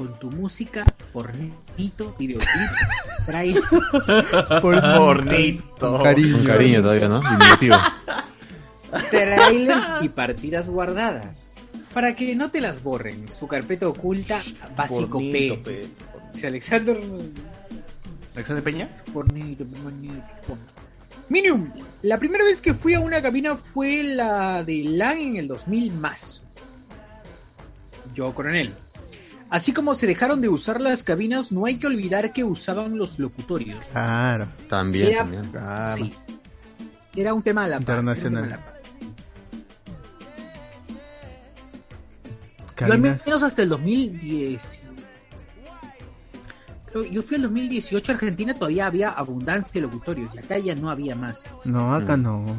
con tu música, pornito, videoclips, <laughs> trailer. Pornito. Con cariño. Con cariño todavía, ¿no? Diminutivo. trailers y partidas guardadas. Para que no te las borren, su carpeta oculta básico Pornito, P. Dice Alexander. ¿Alexander Peña? Pornito, pornito, pornito. Minium, la primera vez que fui a una cabina fue la de LAN en el 2000 más. Yo, coronel. Así como se dejaron de usar las cabinas, no hay que olvidar que usaban los locutorios. Claro. También, Era- también. Sí. Era un tema de la paz, Internacional. era un tema de la paz. Yo al menos hasta el 2010. Creo- Yo fui al 2018 a Argentina, todavía había abundancia de locutorios y acá ya no había más. No, acá no.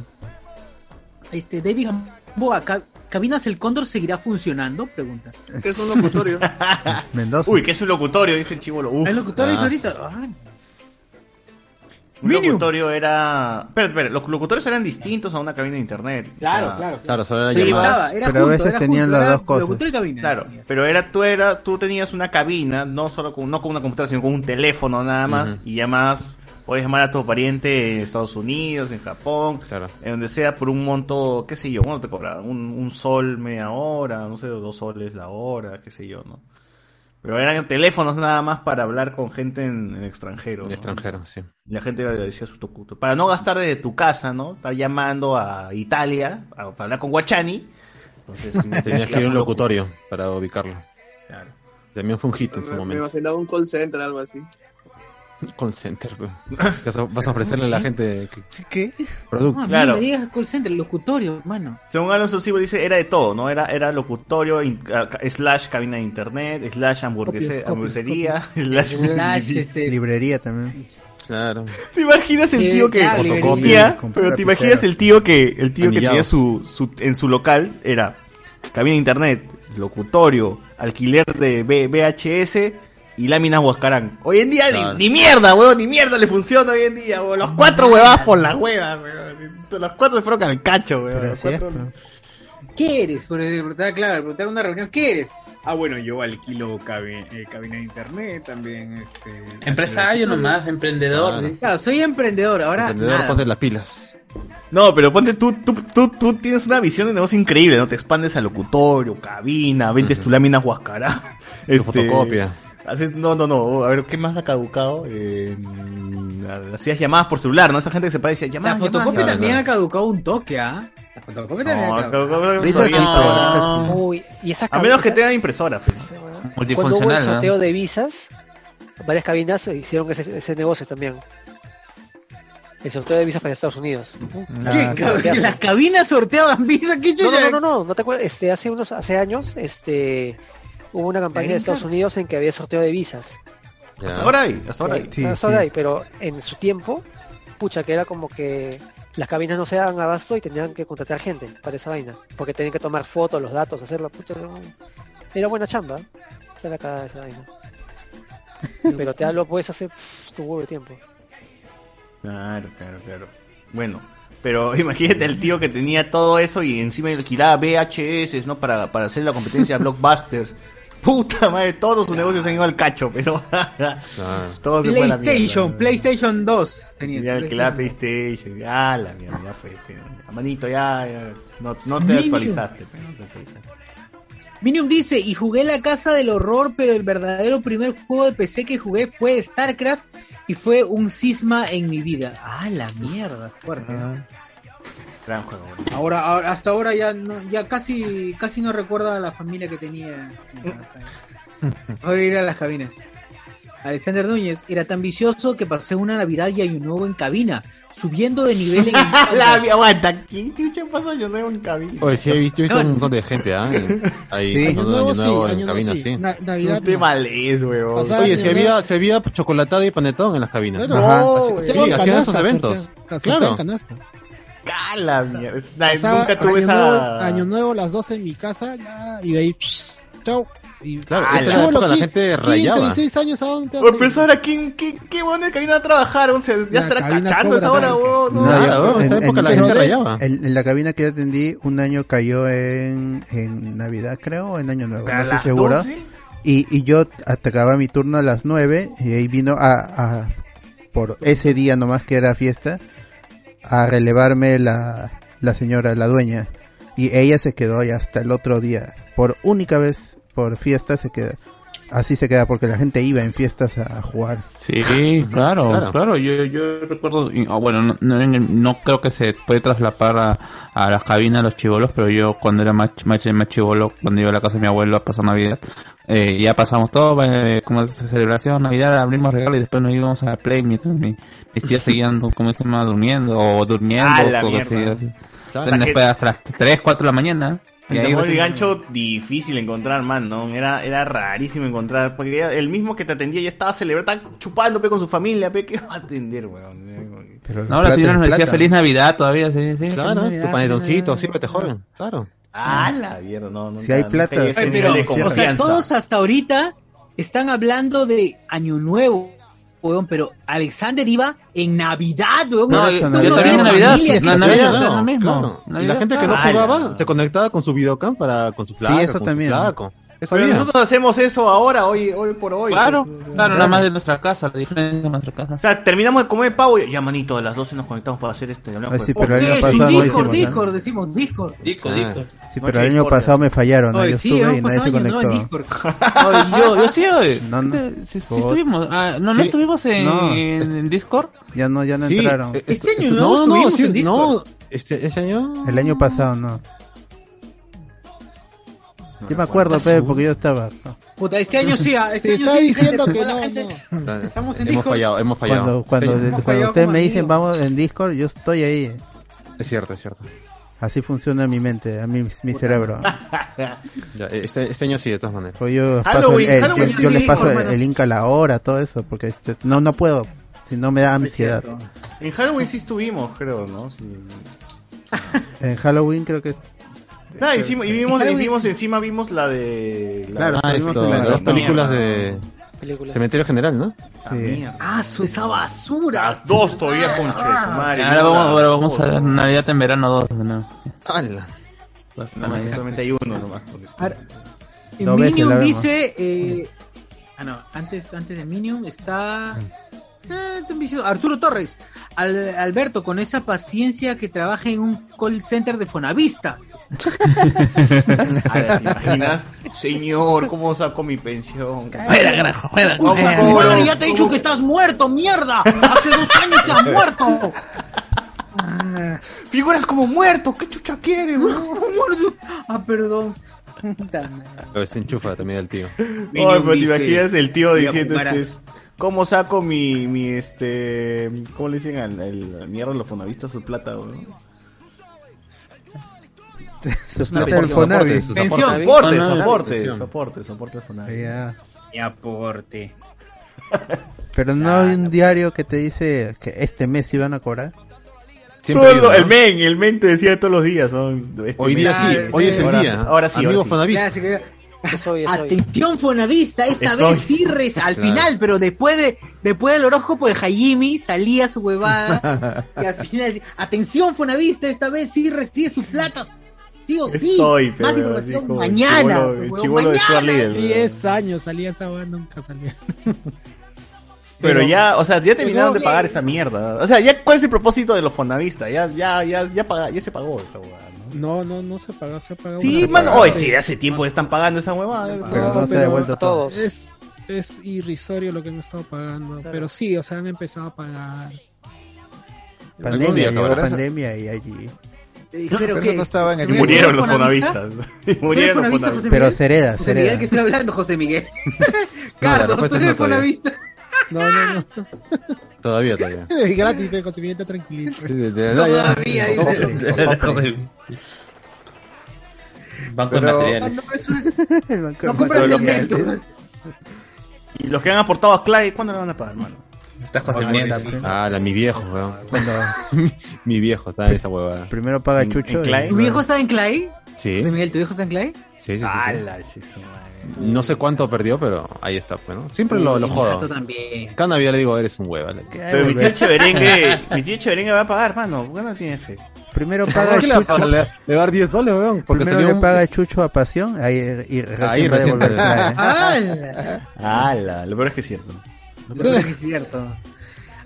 Este, David Gamboa, ca- ¿Cabinas el Cóndor seguirá funcionando? Pregunta. Que es un locutorio. <laughs> Mendoza. Uy, que es un locutorio, dice el chivolo. Uf. ¿Hay locutores Ah. ahorita? Ah, Un locutorio era. Espera, espera, los locutorios eran distintos a una cabina de internet. Claro, O sea, claro, Claro, solo eran Sí, llamadas. era Pero a junto, veces era tenían junto, las era dos cosas. locutor y cabina. Claro, pero era tú era tú tenías una cabina, no solo con no con una computadora, sino con un teléfono nada más Ujú. y llamabas puedes llamar a tu pariente en Estados Unidos, en Japón, en donde sea por un monto, qué sé yo, ¿cuánto te cobraban? Un, un sol media hora, no sé, dos soles la hora, qué sé yo, ¿no? Pero eran teléfonos nada más para hablar con gente en, en extranjero. ¿no? extranjero, sí. Y la gente decía su tocuto. Para no gastar desde tu casa, ¿no? Estar llamando a Italia a- para hablar con Guachani. Entonces, <laughs> Tenías que ir a un locutorio para ubicarlo. Claro. También fue un hit en su Me, me momento. imaginaba un call center, algo así. Call center. <laughs> Vas a- Vas a ofrecerle a la gente que- ¿Qué? producto. No, Claro. me digas call center, locutorio, hermano. Según Alonso Silva dice, era de todo, ¿no? Era, era locutorio, in- slash cabina de internet, slash hamburguese- copias, hamburguesería, <laughs> slash... Slash, <laughs> este, Librería también. Claro. ¿Te imaginas el Sí, tío que fotocopia? Pero te imaginas el tío que el tío que tenía su, su en su local era cabina de internet, locutorio, alquiler de VHS y láminas Huascarán. Hoy en día Claro. ni, ni mierda, weón, ni mierda le funciona hoy en día, weón. Los cuatro huevadas por la hueva, weón. Los cuatro se fueron al cacho, Los cuatro- pues. ¿Qué eres? Por preguntar, claro, preguntar una reunión, ¿qué eres? Ah, bueno, yo alquilo cabi- eh, cabina de internet también, este... Empresario nomás, emprendedor. Claro. ¿sí? Claro, soy emprendedor, ahora Emprendedor, nada. ponte las pilas. No, pero ponte tú, tú, tú, tú tienes una visión de negocio increíble, ¿no? Te expandes al locutorio, cabina, vendes tu lámina Huascarán. Tu fotocopia. Haces, no, no, no, a ver, ¿qué más ha caducado? Eh, hacías llamadas por celular, ¿no? Esa gente que se parece La llamadas, fotocopia Claro, también claro. ha caducado un toque, ¿ah? La fotocopia también No, ha caducado. no. Uy, y esas A menos que tengan impresora, pues. Cuando hubo el Multifuncional, ¿no? sorteo de visas, varias cabinas hicieron ese, ese negocio también. El sorteo de visas para Estados Unidos. Ah, ¿Qué? sí. ¿Que ¿Las cabinas sorteaban visa? ¿Qué no, no, no, no, no te acuerdas, este, hace unos, hace años, este, hubo una campaña de Estados. Unidos en que había sorteo de visas. Hasta ahora hay, hasta ahora hay. Sí, Hasta sí. ahora hay, pero en su tiempo, pucha, que era como que las cabinas no se daban abasto y tenían que contratar gente para esa vaina. Porque tenían que tomar fotos, los datos, hacerla. Pucha, era, buena chamba. Era cada esa vaina. <laughs> Pero te hablo, puedes hacer tu huevo de tiempo. Claro, claro, claro. Bueno, pero <laughs> imagínate el tío que tenía todo eso y encima alquilaba VHS, ¿no? Para, para hacer la competencia de <laughs> Blockbusters. Puta madre, todos sus negocios se han ido al cacho, pero. <laughs> Todo se fue a la PlayStation, mierda. PlayStation 2 tenía Ya su alquilaba PlayStation. PlayStation, ya la mierda, ya fue. pero, Manito, ya, ya, no, no te actualizaste, pero no te actualizaste. Minium dice, y jugué la casa del horror, pero el verdadero primer juego de PC que jugué fue StarCraft y fue un cisma en mi vida. Ah, la mierda, fuerte. Gran juego. Ahora, ahora- hasta ahora ya no, ya casi casi no recuerda a la familia que tenía en casa. <laughs> Voy a ir a las cabinas. Alexander Núñez, era tan vicioso que pasé una Navidad y Año Nuevo en cabina, subiendo de nivel en <laughs> la aguanta, ¿quién chucha pasó yo nuevo en cabina? Oye, sí, he visto, he visto un montón de gente, ¿ah? Ahí, Sí. Año año nuevo sí, en año cabina, nuevo sí. sí. Na- Navidad. No te no. males, weón. O sea, Oye, Año se había, se había chocolatada y panetón en las cabinas. Sí, Sorteaban hacían esos canastas, eventos. Claro. canasta. <laughs> Cala, mierda. Es- na- Pasaba Nunca tuve año esa. Nuevo, año nuevo, las 12 en mi casa, ya, y de ahí, pss, chau. Y, Claro, Ah, esa era la gente 15, rayaba. 16 años, ¿a dónde te vas Oye, a ir? profesora, ¿quién, qué, qué bueno de cabina a trabajar? O sea, ya La estará cachando esa hora, weón. No, No, Claro, en esa en- época en- la gente de- rayaba. En, en la cabina que yo atendí, un año cayó en, en Navidad, creo, o en Año Nuevo, ¿Pero a no estoy seguro. 12? Y, y yo atacaba mi turno a las 9 y ahí vino a, a- por ese día nomás que era fiesta, a relevarme la, la señora, la dueña. Y ella se quedó ahí hasta el otro día. Por única vez, por fiesta se queda. Así se queda porque la gente iba en fiestas a jugar. Sí, claro, Claro. claro. Yo, yo recuerdo, ah, bueno, no, no, no creo que se puede traslapar a, a las cabinas los chivolos, pero yo cuando era más, más, más chivolo, cuando iba a la casa de mi abuelo a pasar Navidad, eh, ya pasamos todo, eh, como celebración, Navidad, abrimos regalos y después nos íbamos a la Play, mientras mi- mis tías seguían, <laughs> como se llama, durmiendo o durmiendo, Ah, la o mierda. así, así. Claro. Después hasta las 3, 4 de la mañana. El Y Samuel recién- gancho difícil encontrar, man, ¿no? Era, era rarísimo encontrar, porque el mismo que te atendía ya estaba celebrando, estaba chupando pe, con su familia, pe, ¿qué va a atender, weón? Pero No, la señora nos decía feliz Navidad todavía, sí, sí. Claro, tu Navidad, panetoncito, feliz sírvete joven, claro. Ah, la mierda, no, no. Si hay plata. no pero, de o sea, todos hasta ahorita están hablando de Año Nuevo, weón, pero Alexander iba en Navidad, weón. No, Esto yo- no yo es también en Navidad, familia, na- que- Navidad, Claro, es lo mismo. claro. Y la gente que no jugaba se conectaba con su videocam para con su flaca, eso con también. su flaco. Pero vida. nosotros hacemos eso ahora, hoy, hoy por hoy. Claro, pues, claro, nada más de nuestra casa, la diferencia de nuestra casa. O sea, terminamos de comer pavo y ya, manito, a las 12 nos conectamos para hacer este. hablamos Ah, de sí, pero el año pasado no Discord, ¿no? Discord, decimos Discord. Disco, Ah. disco. Sí, pero el año Discord. pasado me fallaron, ¿no? Yo sí, estuve y nadie se año conectó. Discord. Oye, yo, yo sí, oye. <laughs> No, no. Sí, sí estuvimos. Ah, no, no estuvimos en, No. en, en Discord. Ya no, ya no Sí, entraron. eh, Este esto- año esto- no, no, estuvimos sí, en Discord. no, este, ese año. El año pasado no. Yo me acuerdo, ¿Estás pe, seguro? porque yo estaba. Puta, este año sí, ah, este año está sí, diciendo que no, gente- no. Estamos en Hemos Discord. fallado, hemos fallado. Cuando, cuando, Sí, de- hemos cuando fallado ustedes me dicen vamos en Discord, yo estoy ahí. Es cierto, es cierto. Así funciona mi mente, a mí, mi cerebro. <laughs> Ya, este, este año sí, de todas maneras. Pues yo, paso Halloween, el- el- Halloween yo, sí les paso el, el link a la hora, todo eso, porque este, no no puedo, si no me da ansiedad. En Halloween sí estuvimos, creo, ¿no? Sí. En Halloween creo que Nada, hicimos, y vimos, y Halloween- vimos encima vimos la de. La Claro, Ah, esto, la- las películas de Películas. Cementerio General, ¿no? sí. Ah, su esa basura. Las dos todavía, su madre. Ahora vamos, ahora vamos a ver Navidad en verano 2. ¿no? ¡Hala! Nada más, solamente hay uno nomás. Veces Minion dice. Eh, ah, no, antes, antes de Minion está. Ah, está ambicioso. Arturo Torres. Al- Alberto, con esa paciencia que trabaja en un call center de Fonavista. ¿Te imaginas? Señor, ¿cómo saco mi pensión? Fuera, carajo, fuera. Madre, ya te he dicho que estás muerto, mierda. Hace dos años que has muerto. <laughs> Figuras como muertos, ¿qué chucha quieres? <laughs> Muerto. Ah, perdón. Pero se enchufa también el tío. Ay, pero te dice, imaginas el tío diciendo este, es, ¿Cómo saco mi, mi este, cómo le dicen al, al mierda a los fonavistas su plata, weón? Una plata del Fonavi. sus aportes. Soporte, soporte, soporte, soporte Fonavi. Ya. Mi aporte. <laughs> Pero no hay un diario que te dice que este mes iban a cobrar. Todo el men, el men te decía todos los días. este Hoy día sí, hoy es el Ahora- día. Ahora sí, Amigo. Fonavista. Atención Fonavista, esta Es vez sí res- al Claro. final, pero después de después del horóscopo de Jaime salía su huevada <laughs> y al final decía, atención Fonavista, esta vez sí recibes tus platas. Sí o sí. pero Más información como el mañana. chibolo- el huevón, chibolo de Stuart mañana. Little. 10 años salía esa weá, nunca salía. <laughs> Pero, Pero- ya, o sea, ya terminaron de Pero- pagar esa mierda. O sea, ya, ¿cuál es el propósito de los fondavistas? Ya, ya, ya, ya, paga- ya se pagó esa huevada. No, no, no se pagó, se pagó. Sí, mano, hoy sí, hace tiempo que están pagando esa huevada. Pero no se ha devuelto todo. Es, es irrisorio lo que han estado pagando. Pero sí, o sea, han empezado a pagar. Pandemia, llegó pandemia y allí. Pero Pero ¿qué? eso no estaba en murieron los fonavistas. Murieron <laughs> los fonavista, fonavistas. Pero hereda, José Miguel, que estoy hablando, José Miguel. <laughs> <laughs> Carlos, tú eres fonavista. No, no, no. Todavía, todavía. Es gratis, José Miguel está tranquilito. Todavía, dice. Banco de materiales. No, eso es- El banco no de compras. Y los que han aportado a Clay, ¿cuándo le van a pagar, mano? Estás José Miguel. Ah, la, mi viejo, weón. Cuando <laughs> mi viejo está en esa huevada. primero paga Chucho. en y- Clay. ¿Tu viejo está en Clay? Sí, José Miguel, ¿tu viejo está en Clay? sí, sí, sí. Ala, sí, madre. No sé cuánto perdió, pero ahí está, pues, ¿no? Siempre lo, lo jodo. también. Cada Navidad le digo, eres un hueva. Pero mi tío Cheverengue, <laughs> mi tío Cheverengue va a pagar, mano. ¿Por qué no tiene fe? Primero paga ¿Qué le va a Chucho. pagar? Le, va a dar 10 soles, weón. Porque Primero le un- paga Chucho a Pasión. Ahí, y recién Ahí va a devolver Clay. <laughs> ¡Hala! Ala, lo peor es que es cierto. Peor es cierto.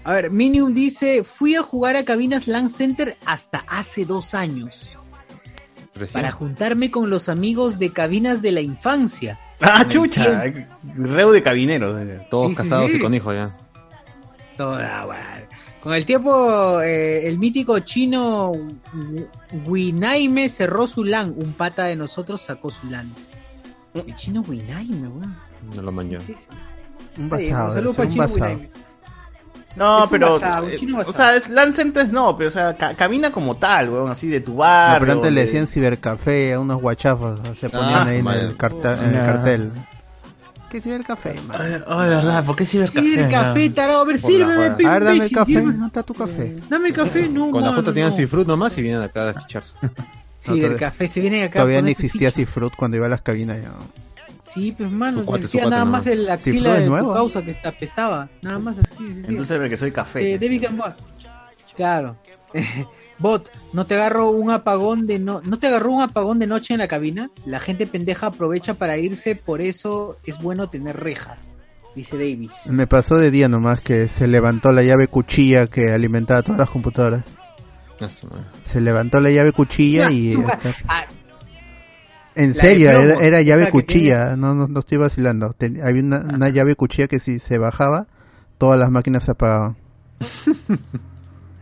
A ver, Minium dice, fui a jugar a cabinas LAN Center hasta hace dos años. Recién. Para juntarme con los amigos de cabinas de la infancia. Ah, chucha. Reu de cabineros. eh. Todos Sí, casados sí. y con hijos ya. Toda, bueno. Con el tiempo, eh, el mítico chino Winaime cerró su LAN. Un pata de nosotros sacó su LAN. El chino Winaime, weón. No lo. Sí, sí. Un basado, un debe saludo para un Chino basado. No, Es un pero. basado, un eh, o sea, es Land Centers no, pero o sea, ca- camina como tal, weón, así de tu bar. No, pero antes le decían cibercafé a unos guachafos. Se ponían Ah, ahí en el, carta- en el cartel. ¿Qué cibercafé, man? Ay, ay, verdad, ¿por qué cibercafé? Sí, el café, tarado. A ver, sírveme, A ver, dame el café. ¿Dónde está tu café? Dame café, no, Con la J tenían. Cifrut nomás y vienen acá a chicharse. Sí, No, el todavía- café se viene acá. Todavía no su existía. Cifrut cuando iba a las cabinas. Ya. Sí, pues mano, decía cuate, nada no. más el axila de tu nuevo. causa que está apestaba. Nada más así. decía. Entonces ve que soy café. Eh, David Gamboa. Claro. <laughs> Bot, ¿no te agarró un apagón de no, no te agarró un apagón de noche en la cabina? La gente pendeja aprovecha para irse, por eso es bueno tener reja, dice Davis. Me pasó de día nomás que se levantó la llave cuchilla que alimentaba todas las computadoras. Se levantó la llave cuchilla y... Ah, En La serio, era, era llave cuchilla, no, no, no estoy vacilando. Ten- había una, una llave cuchilla que si se bajaba, todas las máquinas se apagaban.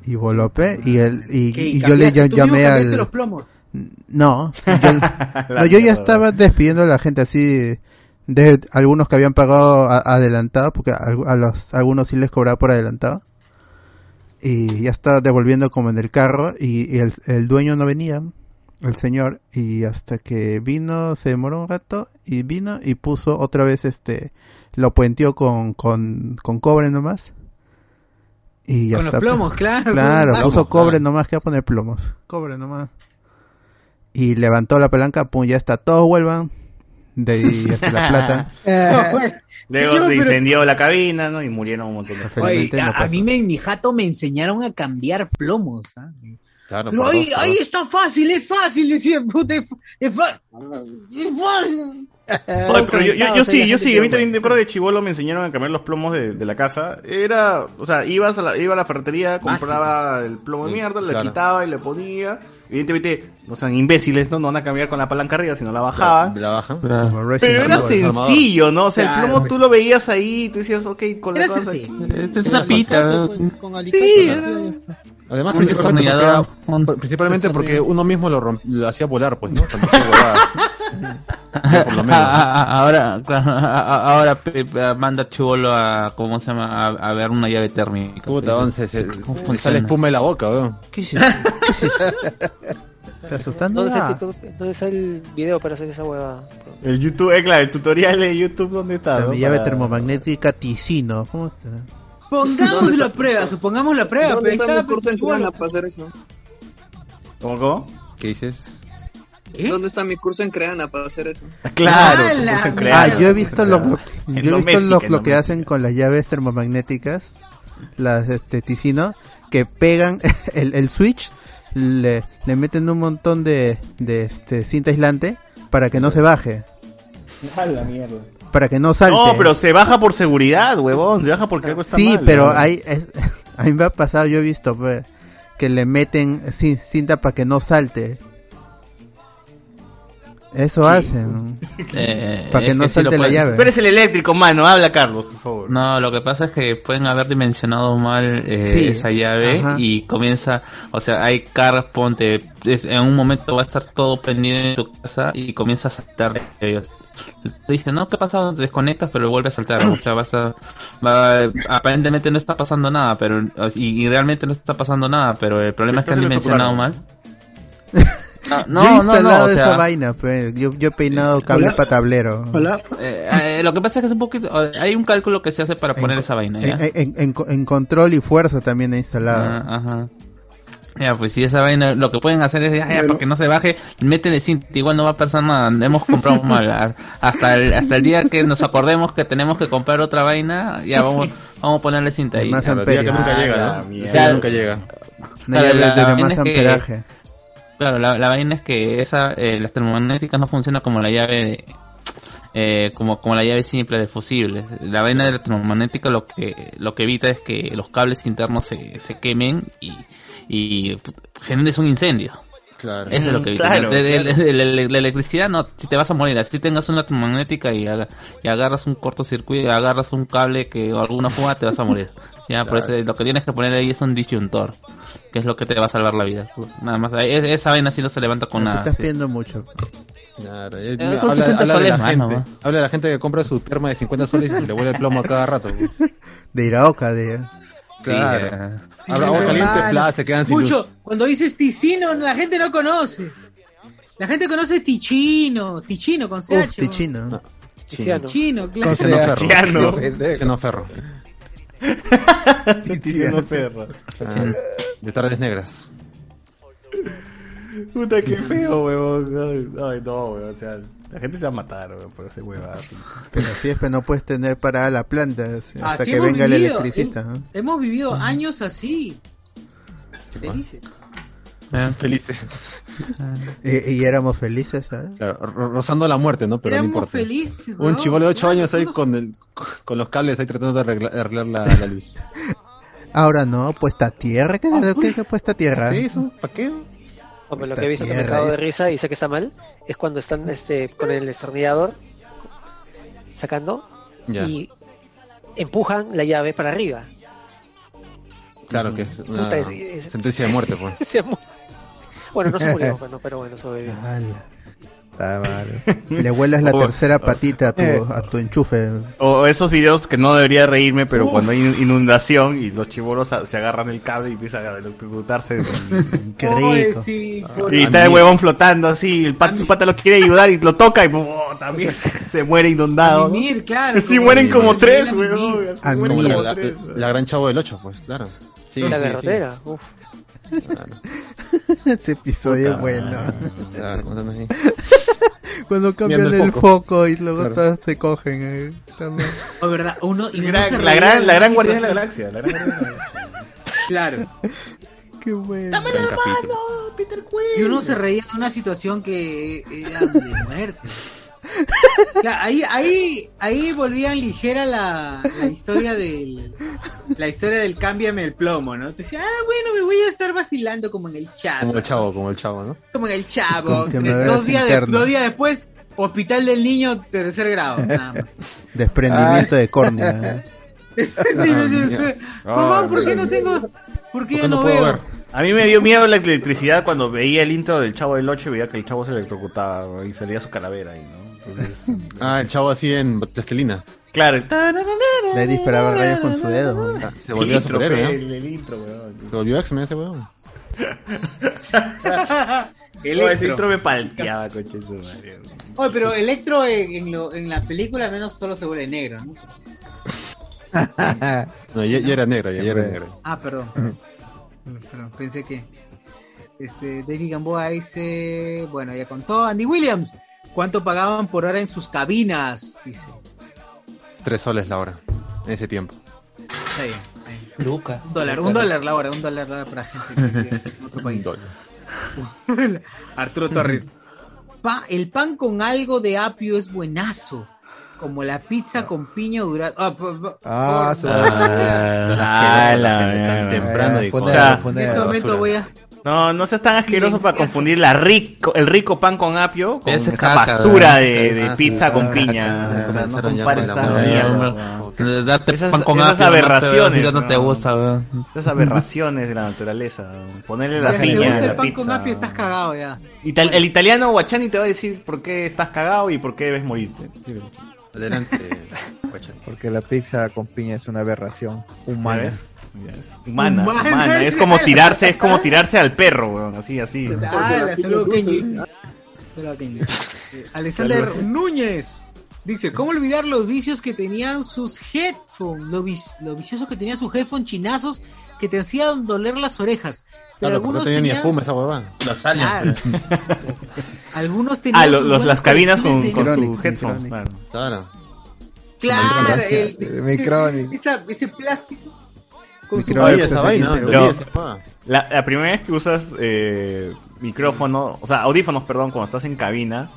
y voló pe, y, el, y, yo le ¿Cambiaste? llam- ¿Tú llamé al... los plomos? No, yo, <laughs> no, yo ya estaba despidiendo a la gente así, de algunos que habían pagado a- adelantado, porque a, a los, a algunos sí les cobraba por adelantado. Y ya estaba devolviendo como en el carro y, y el, el dueño no venía, el señor, y hasta que vino, se demoró un rato y vino y puso otra vez este, lo puenteó con, con, con cobre nomás. Y ya Con los está. pues. plomos, claro, Claro, los puso cobre claro. nomás, que va a poner plomos. Cobre nomás. Y levantó la palanca, pum, ya está, todos vuelvan. De ahí hasta la plata. <laughs> Luego No, se pero- incendió la cabina, ¿no? Y murieron un montón de Oye, Felizmente no a, mí me, en mi jato me enseñaron a cambiar plomos. ¿ah? Claro, Pero ahí, dos, ahí está fácil, es fácil, decía, puta, es, es fácil. Es fácil. <laughs> Oye, pero yo, yo, yo sí, yo sí, a mí también de de chivolo me enseñaron a cambiar los plomos de, de la casa. Era, o sea, ibas a la, iba a la ferretería, compraba el plomo de mierda, le Claro. quitaba y le ponía. Evidentemente, no sean imbéciles, ¿no? No van a cambiar con la palanca arriba, sino la bajaban. La bajan. Resident Pero era sencillo, ¿no? O sea, el plomo tú lo veías ahí y tú decías, ok, con la cosa. Esta es una pita. pues, con alicate Sí, Además, Un principalmente porque, destornillador, era- un- principalmente porque destornillador. uno mismo lo, romp- lo hacía volar, pues, ¿no? Tanto que volaba. Yo por lo menos. Ah, ah, ah, ahora, ah, ah, ahora manda chivolo a, ¿cómo se llama? A, a ver una llave térmica. Puta, once, se, ¿Cómo se sale espuma de la boca, weón. ¿Qué es eso? ¿Qué es eso? <laughs> ¿Estás asustando? ¿Dónde está, el video para hacer esa huevada? El YouTube, eh, claro, el tutorial de YouTube, ¿dónde está? la no? llave Para- termomagnética Ticino. ¿Cómo está? Pongamos la prueba, supongamos la prueba, ¿Dónde pero está ahí mi curso en está, Creana para hacer eso? ¿Cómo, cómo? ¿Qué dices? ¿Dónde está mi curso en Creana para hacer eso? Claro, ¡Ah, curso en Ah, yo he visto lo, yo he visto lo, que hacen con las llaves termomagnéticas, las este Ticino, que pegan <laughs> el, el switch, le, le meten un montón de, de este cinta aislante para que no se baje, A la mierda. Para que no salte. No, pero se baja por seguridad, huevón. Se baja porque algo está sí, mal. pero ¿no? hay, es- <laughs> a mí me ha pasado, yo he visto pues, que le meten ci- cinta para que no salte. Eso hacen. <laughs> Eh, Para que es no sí salte la pueden- llave. Tú eres el eléctrico, mano. Habla, Carlos, por favor. No, lo que pasa es que pueden haber dimensionado mal eh, Sí, esa llave ajá. y comienza, o sea, hay cargas, ponte, es- en un momento va a estar todo prendido en tu casa y comienza a saltar de ellos. Te dicen, no, ¿qué ha pasado? Te desconectas, pero vuelve a saltar. O sea, va a estar, va, aparentemente no está pasando nada, pero, y, y realmente no está pasando nada, pero el problema es que han dimensionado mal. <laughs> Ah, yo he no, no, instalado no, o sea, esa vaina, pues. yo, yo he peinado cable para tablero. eh, eh, lo que pasa es que es un poquito, hay un cálculo que se hace para poner esa vaina, ¿ya? En, en- en- en control y fuerza también he instalado. Ah, ajá. Ya, pues si esa vaina, lo que pueden hacer es, ya, ya, para que no se baje, métele cinta, igual no va a pasar nada, hemos comprado <laughs> mal. Hasta el, hasta el día que nos acordemos que tenemos que comprar otra vaina, ya vamos, vamos a ponerle cinta ahí. Más Ya, amperios. que nunca Ah, llega, la ¿no? día nunca llega. Una Claro, la de vaina más es que- amperaje. Claro, la, la vaina es que esa, eh, las termomagnéticas no funcionan como la llave de, eh, como, como la llave simple de fusibles. La vaina de la termomagnética lo que, lo que evita es que los cables internos se, se quemen y, y generes un incendio. Claro. Eso es lo que evita. Claro, De- de- claro. de- de- la, la electricidad no, si te vas a morir, si tengas una termomagnética y, y agarras un cortocircuito, agarras un cable que o alguna fuga, te vas a morir. <laughs> Ya, por eso lo que tienes que poner ahí es un disyuntor, que es lo que te va a salvar la vida. Nada más, Es- esa vaina sí no se levanta con nada. estás sí. pidiendo mucho. Claro, eh, son habla, 60 habla de la más, gente, ¿no? habla de la gente que compra su terma de 50 soles y se le vuelve el plomo a cada rato. <laughs> De Iraoka, de... Claro. eh, Habla agua caliente, pla, se quedan sin Mucho, luz. cuando dices ticino, la gente no conoce. La gente conoce tichino, tichino con CH. Uf, tichino. Tiziano. Tichino, claro. Con Tiziano Ferro. Tiziano <laughs> Ferro. Ah, de tardes negras. Puta, qué feo, huevón. Ay, Ay, no, huevón. O sea, la gente se va a matar, por ese huevón. Pero así es, pero no puedes tener parada la planta hasta Así que venga el electricista. Hemos vivido años así. Felices. eh, Felices. Y, y éramos felices, ¿sabes? Claro, ro- rozando la muerte, ¿no? Pero Éramos no importa. felices. Un chivolo de 8 Claro, años ahí con, el, con los cables ahí tratando de arreglar, la, la luz. <laughs> Ahora no, puesta a tierra. ¿Qué es qué es puesta a tierra? ¿Sí? ¿Eso? ¿Para qué? Hombre, lo que he visto que me cago de risa y sé que está mal es cuando están este con el destornillador sacando Ya. y empujan la llave para arriba. Claro que es una Puta, es- es- sentencia de muerte, pues. <laughs> Bueno, no se murió, <laughs> bueno, pero bueno, sobrevivió. <laughs> Le vuelas la tercera patita a tu, Eh. a tu enchufe. O esos videos que no debería reírme, pero cuando hay inundación y los chibolos a- se agarran el cable y empiezan a electrocutarse. <laughs> Qué Oye, rico. sí, por- y está el huevón flotando así, el pata, su pata lo quiere ayudar y lo toca y ¡oh! también <laughs> se muere inundado. Mimir, claro. Sí, como mueren como tres, como la, gran chavo del 8, pues, claro. Sí, la sí, uf. <laughs> Ese episodio es bueno. Ahí. <laughs> Cuando cambian el el foco. foco y luego Claro. todos te cogen. eh, también. <laughs> Oh, verdad, uno, y Gran- se la gran, la gran guardiana de la galaxia. La gran guardiana de la galaxia. Claro. Qué bueno. Gran capítulo. Y uno se reía de una situación que era de muerte. Claro, ahí, ahí, ahí volvían ligera la, la historia del la historia del cámbiame el plomo, ¿no? Te decía, ah, bueno, me voy a estar vacilando como en el chat, Como el chavo, como el chavo, ¿no? como en el chavo. Dos, días de- dos días después, hospital del niño, tercer grado, nada más. Desprendimiento de córnea. eh. <laughs> Mamá, ¿por qué no tengo? ¿Por qué ya no, veo? ver? A mí me dio miedo la electricidad cuando veía el intro del Chavo del 8 y veía que el chavo se electrocutaba y salía su calavera ahí, ¿no? Entonces, <laughs> Ah, el chavo así en plastilina. claro, ahí disparaba rayos con su dedo. Ah, Se volvió intro, superhéroe, el, ¿no? el intro, weón. Se volvió X-Men ese weón. <laughs> Ese intro me palteaba, coche su madre. Oye, pero Electro en, en, lo- en la película al menos solo se vuelve negro, ¿no? <laughs> No, ya, ya era negro, ya, ya era negro. Ah, perdón. Perdón, pensé que. Este, David Gamboa dice. Bueno, ya contó. Andy Williams. ¿Cuánto pagaban por hora en sus cabinas? Dice. Tres soles la hora, en ese tiempo. Está bien. está bien. Luca. Un dólar, un dólar la hora, un dólar la hora para gente que vive en otro país. <laughs> Arturo Torres. Pa- el pan con algo de apio es buenazo. Como la pizza con piña durada. Ah, Ah, Ah, la temprano y Eh, O sea, En este momento voy a. No, no seas tan asqueroso para confundir la rico, el rico pan con apio con esa caca, basura de, pizza con piña. O sea, no compares esa mierda. Darte Esas- pan con esas apio, aberraciones, No te, no te weón. gusta. Esas aberraciones de la naturaleza. Ponerle la si piña a el la pan pizza. con apio, estás cagado ya. Ital- el italiano Guachani te va a decir por qué estás cagado y por qué debes morirte. Adelante, Guachani. Porque la pizza con piña es una aberración humana. Humana, Humana. humana. Es como <laughs> tirarse, es como tirarse al perro, weón. Así, así. Ah, la saludo, Kenji. Saludo, Kenji. Eh, Alexander. Núñez dice: ¿Cómo olvidar los vicios que tenían sus headphones? Lo, vis- lo vicioso que tenían sus headphones chinazos que te hacían doler las orejas. Pero Claro, porque no algunos tenía ni tenían- espuma esa huevada. Los años. Claro. <laughs> Algunos tenían Ah, lo- sus los- las cabinas con, con su headphone. Claro. Claro. Claro, el- esa- ese plástico Oye, esa vaina, pero- esa. La, la primera vez que usas eh, micrófono, o sea, audífonos, perdón, cuando estás en cabina,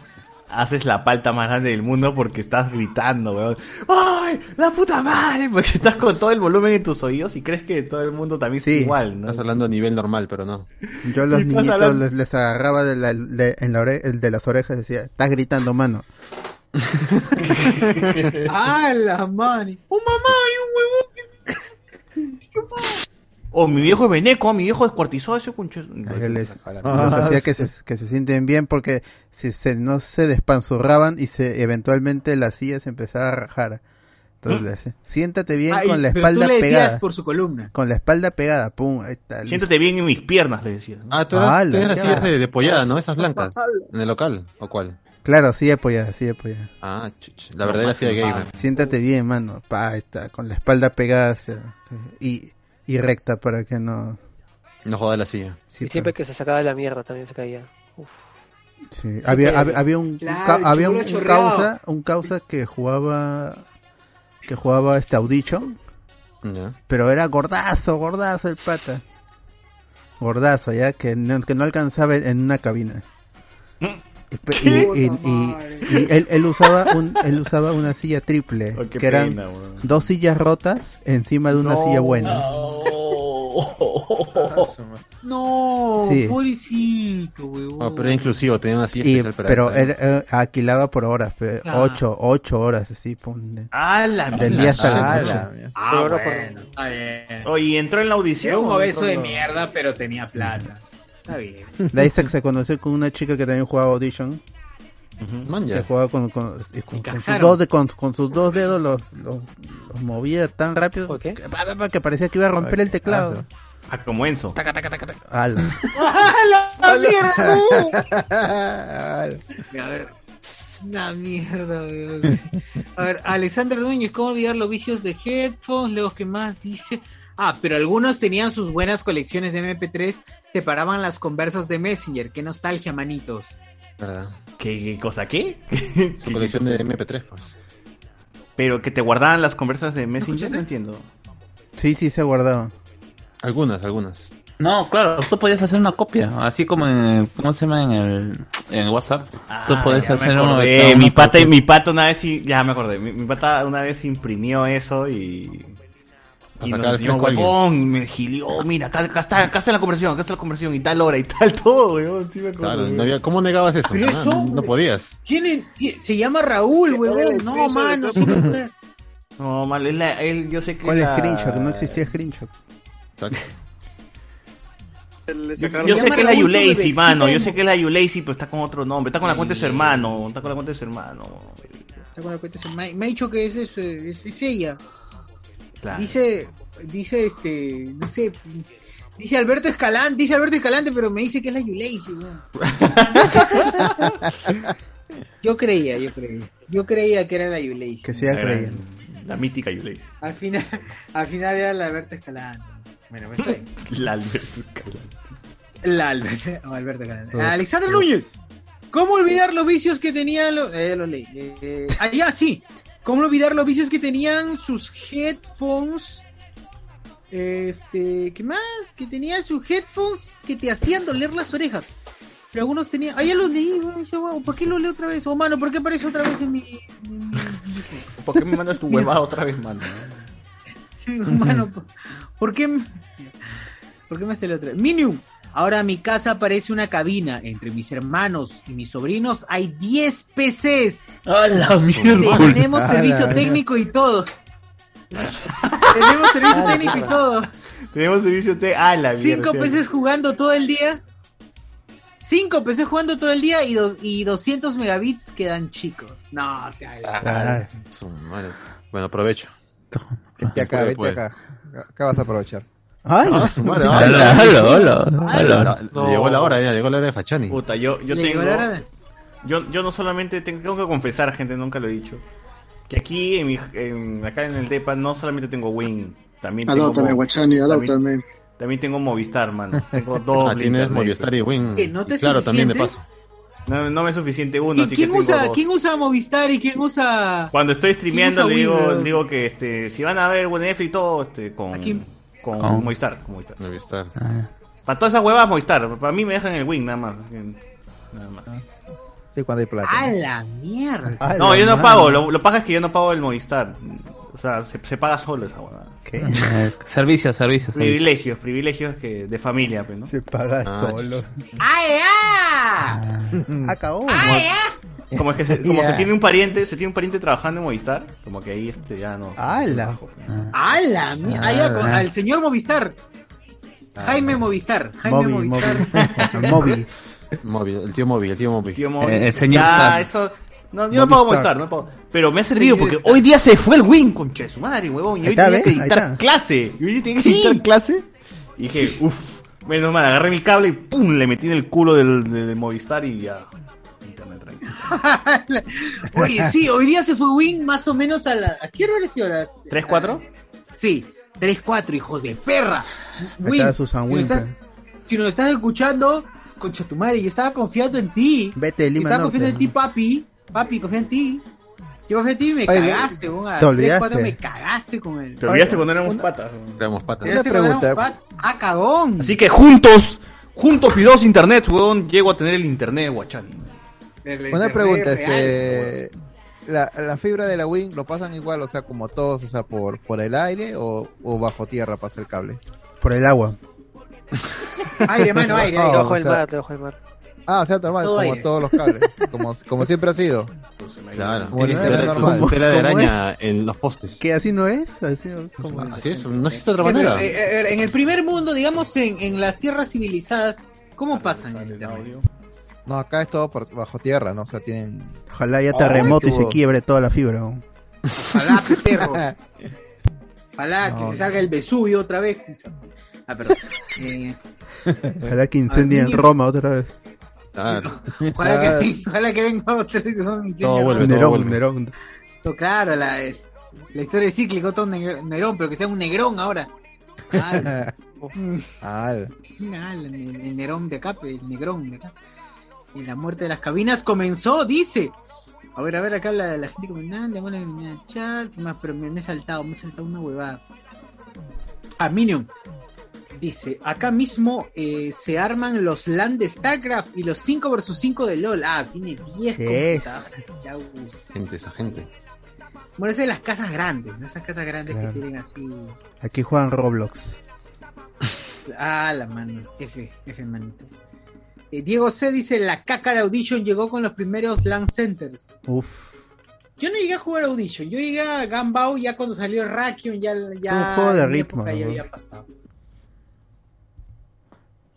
haces la palta más grande del mundo porque estás gritando, weón. ¡Ay! ¡La puta madre! <laughs> Porque estás con todo el volumen en tus oídos y crees que todo el mundo también Sí. es igual, ¿no? Estás hablando a nivel normal, pero no. Yo a los <laughs> niñitos hablando- les, les agarraba de, la, de- en la ore- de las orejas y decía, estás gritando, mano. <laughs> ¡Ah, la mani! ¡Oh, mamá! ¡Hay un huevón! Oh, mi viejo es veneco, mi viejo descuartizó a ese concho. Yo les, Ah, hacía sí. que se, que se sienten bien porque si se, no se despanzurraban y se eventualmente la silla se empezaba a rajar. Entonces decía, siéntate bien Ay, con la pero espalda tú le decías pegada. por su columna. Con la espalda pegada, pum, ahí está. Siéntate bien en mis piernas, le decía. ¿no? Ah, tú eras, Ah, la sillas de, de pollada, ¿no? Esas blancas. En el local, ¿o cuál? Claro, sí apoyada, sí apoyada. Ah, chuch. La verdadera silla gamer. Siéntate bien, mano. Pa, está, con la espalda pegada hacia- y, y recta para que no... No joda la silla. Sí, y siempre que se sacaba la mierda también se caía. Uf. Sí, había, había, había un, Claro, ca- había un, un causa, un causa que jugaba que jugaba este Audition, Ya. pero era gordazo, gordazo el pata. Gordazo, ya que no, que no alcanzaba en una cabina. Y, pe- y- y- y- y él, él usaba un él usaba una silla triple, Oh, que eran dos sillas rotas encima de una No. silla buena. <laughs> No, Sí. pobrecito, huevón. Oh, pero era inclusivo, tenía una silla especial para pero ¿eh? él eh, alquilaba por horas, pe- Ah. ocho, ocho horas así, Ah, la del día hasta la noche. Ah, no bien. Oye, entró en la audición. Era un ¿o obeso de mierda, pero tenía plata. Está bien. De ahí se, conoció con una chica que también jugaba Audition, Ujú. Man, que jugaba con, con, con- con sus dos de- con, con sus dos dedos, los, los, los movía tan rápido que, que parecía que iba a romper el teclado. Ah, como Enzo. Ala. ¡La mierda! Ah, A ver. Una mierda. A ver, Alexander Núñez, ¿cómo olvidar los vicios de headphones? Luego, ¿qué más dice? Ah, pero algunos tenían sus buenas colecciones de MP3, te paraban las conversas de Messenger. Qué nostalgia, manitos. ¿Verdad? ¿Qué, qué cosa qué? Su <laughs> colección de MP3, pues. Pero que te guardaban las conversas de Messenger, no entiendo. Sí, sí, se guardaba. Algunas, algunas. No, claro, tú podías hacer una copia, así como en, el- ¿cómo se llama? En el en WhatsApp. tú Ah, me hacer uno de mi una pata, copia. mi pata una vez, sí- ya me acordé, mi, mi pata una vez imprimió eso y... Y nos enseñó, huevón, me gilió, mira, acá, acá está, acá está la conversión, acá está la conversión, y tal hora, y tal <laughs> todo, weón, sí me acuerdo. Claro, weón. no había, ¿cómo negabas eso? Pero eso, no, podías. ¿Quién es? quién- Se llama Raúl, huevón. No, mano. no, <laughs> mal, él, él- yo sé que ¿Cuál es la- screenshot? No existía screenshot. Exacto. <laughs> Yo, sé que es la Yulacy, mano. Yo sé que es la Yulacy, pero está con otro nombre. Está con la cuenta de su hermano. Está con la cuenta de su hermano. Está con la cuenta, se- Me me ha dicho que es, eso, es, es ella. Claro. Dice, dice este, no sé, dice Alberto Escalante, dice Alberto Escalante, pero me dice que es la Yulacy, <laughs> weón. Yo creía, yo creía. Yo creía que era la Yulacy. Que Era- creyendo. La mítica Yulei. Al final, al final era la Alberto Escalante. Bueno, pues está bien. La Alberto Escalante. La Alberto, Escalante. Oh, Alexander. Núñez. ¿Cómo olvidar los vicios que tenían los... Eh, lo leí. Eh, eh, ah, ya, sí. ¿Cómo olvidar los vicios que tenían sus headphones? Este, ¿qué más? Que tenían sus headphones que te hacían doler las orejas. Pero algunos tenían... Ah, ya los leí, wow, ¿por qué lo leo otra vez? Oh, mano, ¿por qué aparece otra vez en mi... en mi- ¿Por qué me mandas tu <laughs> huevada otra vez, mano? <laughs> Mano, ¿por- ¿por qué, ¿por qué me sale otra? Minium, ahora mi casa parece una cabina. Entre mis hermanos y mis sobrinos hay 10 PCs. ¡A la mierda! Tenemos Ah, servicio la técnico y todo. Tenemos servicio Ah, técnico y todo. Tenemos servicio T. Ah, la Cinco mierda. PCs jugando todo el día. Cinco PCs jugando todo el día y, dos, y 200 megabits quedan chicos. No, o sea, Ah, su madre. Bueno, aprovecho. Vete acá, Puede, vete acá. Acá vas a aprovechar. Ay, Ah. Le Llegó la hora ya, llegó la hora de Fachani. Puta, yo, yo tengo. la hora de- Yo, yo no solamente tengo, tengo que confesar, gente, nunca lo he dicho. Que aquí, en mi, en- acá en el DEPA, no solamente tengo Win, también tengo. Adóptame, Guachani, también, adóptame. también tengo Movistar, mano. <laughs> Tengo dos. Ah, tienes Movistar y Win. ¿Que no te es claro, también de paso. No, no me es suficiente uno, ¿Y así quién que tengo usa, dos. quién usa Movistar y quién usa... Cuando estoy streameando le digo, Win, digo que este, si van a ver WNF y todo, este, con, con ¿Cómo? Movistar, con Movistar. Movistar. Ah. Para todas esas huevas Movistar, para mí me dejan el Win nada más. Nada más. Sí, cuando hay plata. ¡A la mierda! a No, la yo no madre. pago, lo, lo paga es que yo no pago el Movistar. O sea, se, se paga solo esa huevada. ¿Qué? Eh, Servicio, servicio, servicio. Privilegios, privilegios que de familia, pues, ¿no? Se paga Ah, solo. ¡Ay, ah! <laughs> Acabó. ¡Ay, ah! <laughs> Como es que se, como se tiene un pariente, se tiene un pariente trabajando en Movistar, como que ahí este ya no. ¡Hala! ¡A la mierda! Ahí a- Ah. al señor Movistar. Jaime Movistar. Jaime Moby, Movistar. Moby. <laughs> <laughs> Moby. Móvil, el tío móvil, el tío móvil. Tío. Eh, el señor ya, Star. eso. No, yo no pago Movistar. Movistar, no pago. Pero me ha servido porque hoy día se fue el Win, concha de su madre, huevón. Y Ahí hoy está, tenía que está. clase. Y hoy tenía que dictar clase. Y dije, uff, menos mal, agarré mi cable y pum, le metí en el culo del, de, de Movistar y ya. <laughs> Oye, sí, hoy día se fue Win más o menos a la... ¿A qué hora? ¿Tres, cuatro? Sí, 3-4, hijos de perra. Está Susan si nos estás- si nos estás escuchando, concha tu madre, yo estaba confiando en ti. Vete de Yo Lima estaba Norte. confiando en ti, papi. Papi, confía en ti. Yo confía en ti y me Oye, cagaste, weón. Te 3, olvidaste. 4 me cagaste con el... Te olvidaste Oye, cuando éramos una- patas. Éramos patas. Una pregunta. pat- Ah, cagón. Así que juntos, juntos pidos internet, huevón, llego a tener el internet, guachani. El Una pregunta, real, este... La, la fibra de la Wing lo pasan igual, o sea, como todos, o sea, por, por el aire o, o bajo tierra pasa el cable. Por el agua. <laughs> Aire, mano, <laughs> aire, aire. Oh, del sea- mar, del mar. Ah, o sea, normal, Todo como aire. todos los cables, <laughs> como, como siempre ha sido. Claro. Como el tela- normal. tela de ¿Cómo araña en los postes. ¿Qué así no es? Así, como- Así es, no existe otra manera. eh, eh, en el primer mundo, digamos, en, en las tierras civilizadas, ¿cómo pasan el internet? No, acá es todo por, bajo tierra, ¿no? O sea, tienen... Ojalá haya Ay, terremoto y se quiebre toda la fibra. ¿no? Ojalá, pe, perro. Ojalá que No. se salga el Vesubio otra vez. Ah, perdón. Eh, Ojalá que incendien niño. Roma otra vez. Claro. ojalá, que, venga- <laughs> ojalá que venga otra vez. Todo vuelve, todo Nerón, vuelve. Nerón. Claro, la, la historia es cíclica, todo Nerón, pero que sea un negrón ahora. <laughs> Al. ah, el, el Nerón de acá, el negrón de acá. Y la muerte de las cabinas comenzó, dice. A ver, a ver, acá la, la gente comentando, bueno, en el chat, ¿qué más? Pero me, me he saltado, me he saltado una huevada. Ah, Minion. Dice, acá mismo eh, se arman los LAN de StarCraft y los 5 vs 5 de LOL. Ah, tiene 10 ¿Qué es? computadoras. Us- Gente, esa gente. Bueno, esas de las casas grandes, ¿no? Esas casas grandes Claro. que tienen así. Aquí juegan Roblox. Ah, la mano. F, F, manito. Eh, Diego C dice: La caca de Audition llegó con los primeros LAN centers. Uf. Yo no llegué a jugar Audition, yo llegué a Gambao ya cuando salió Rakion, ya, ya un juego de ritmo, ya había pasado.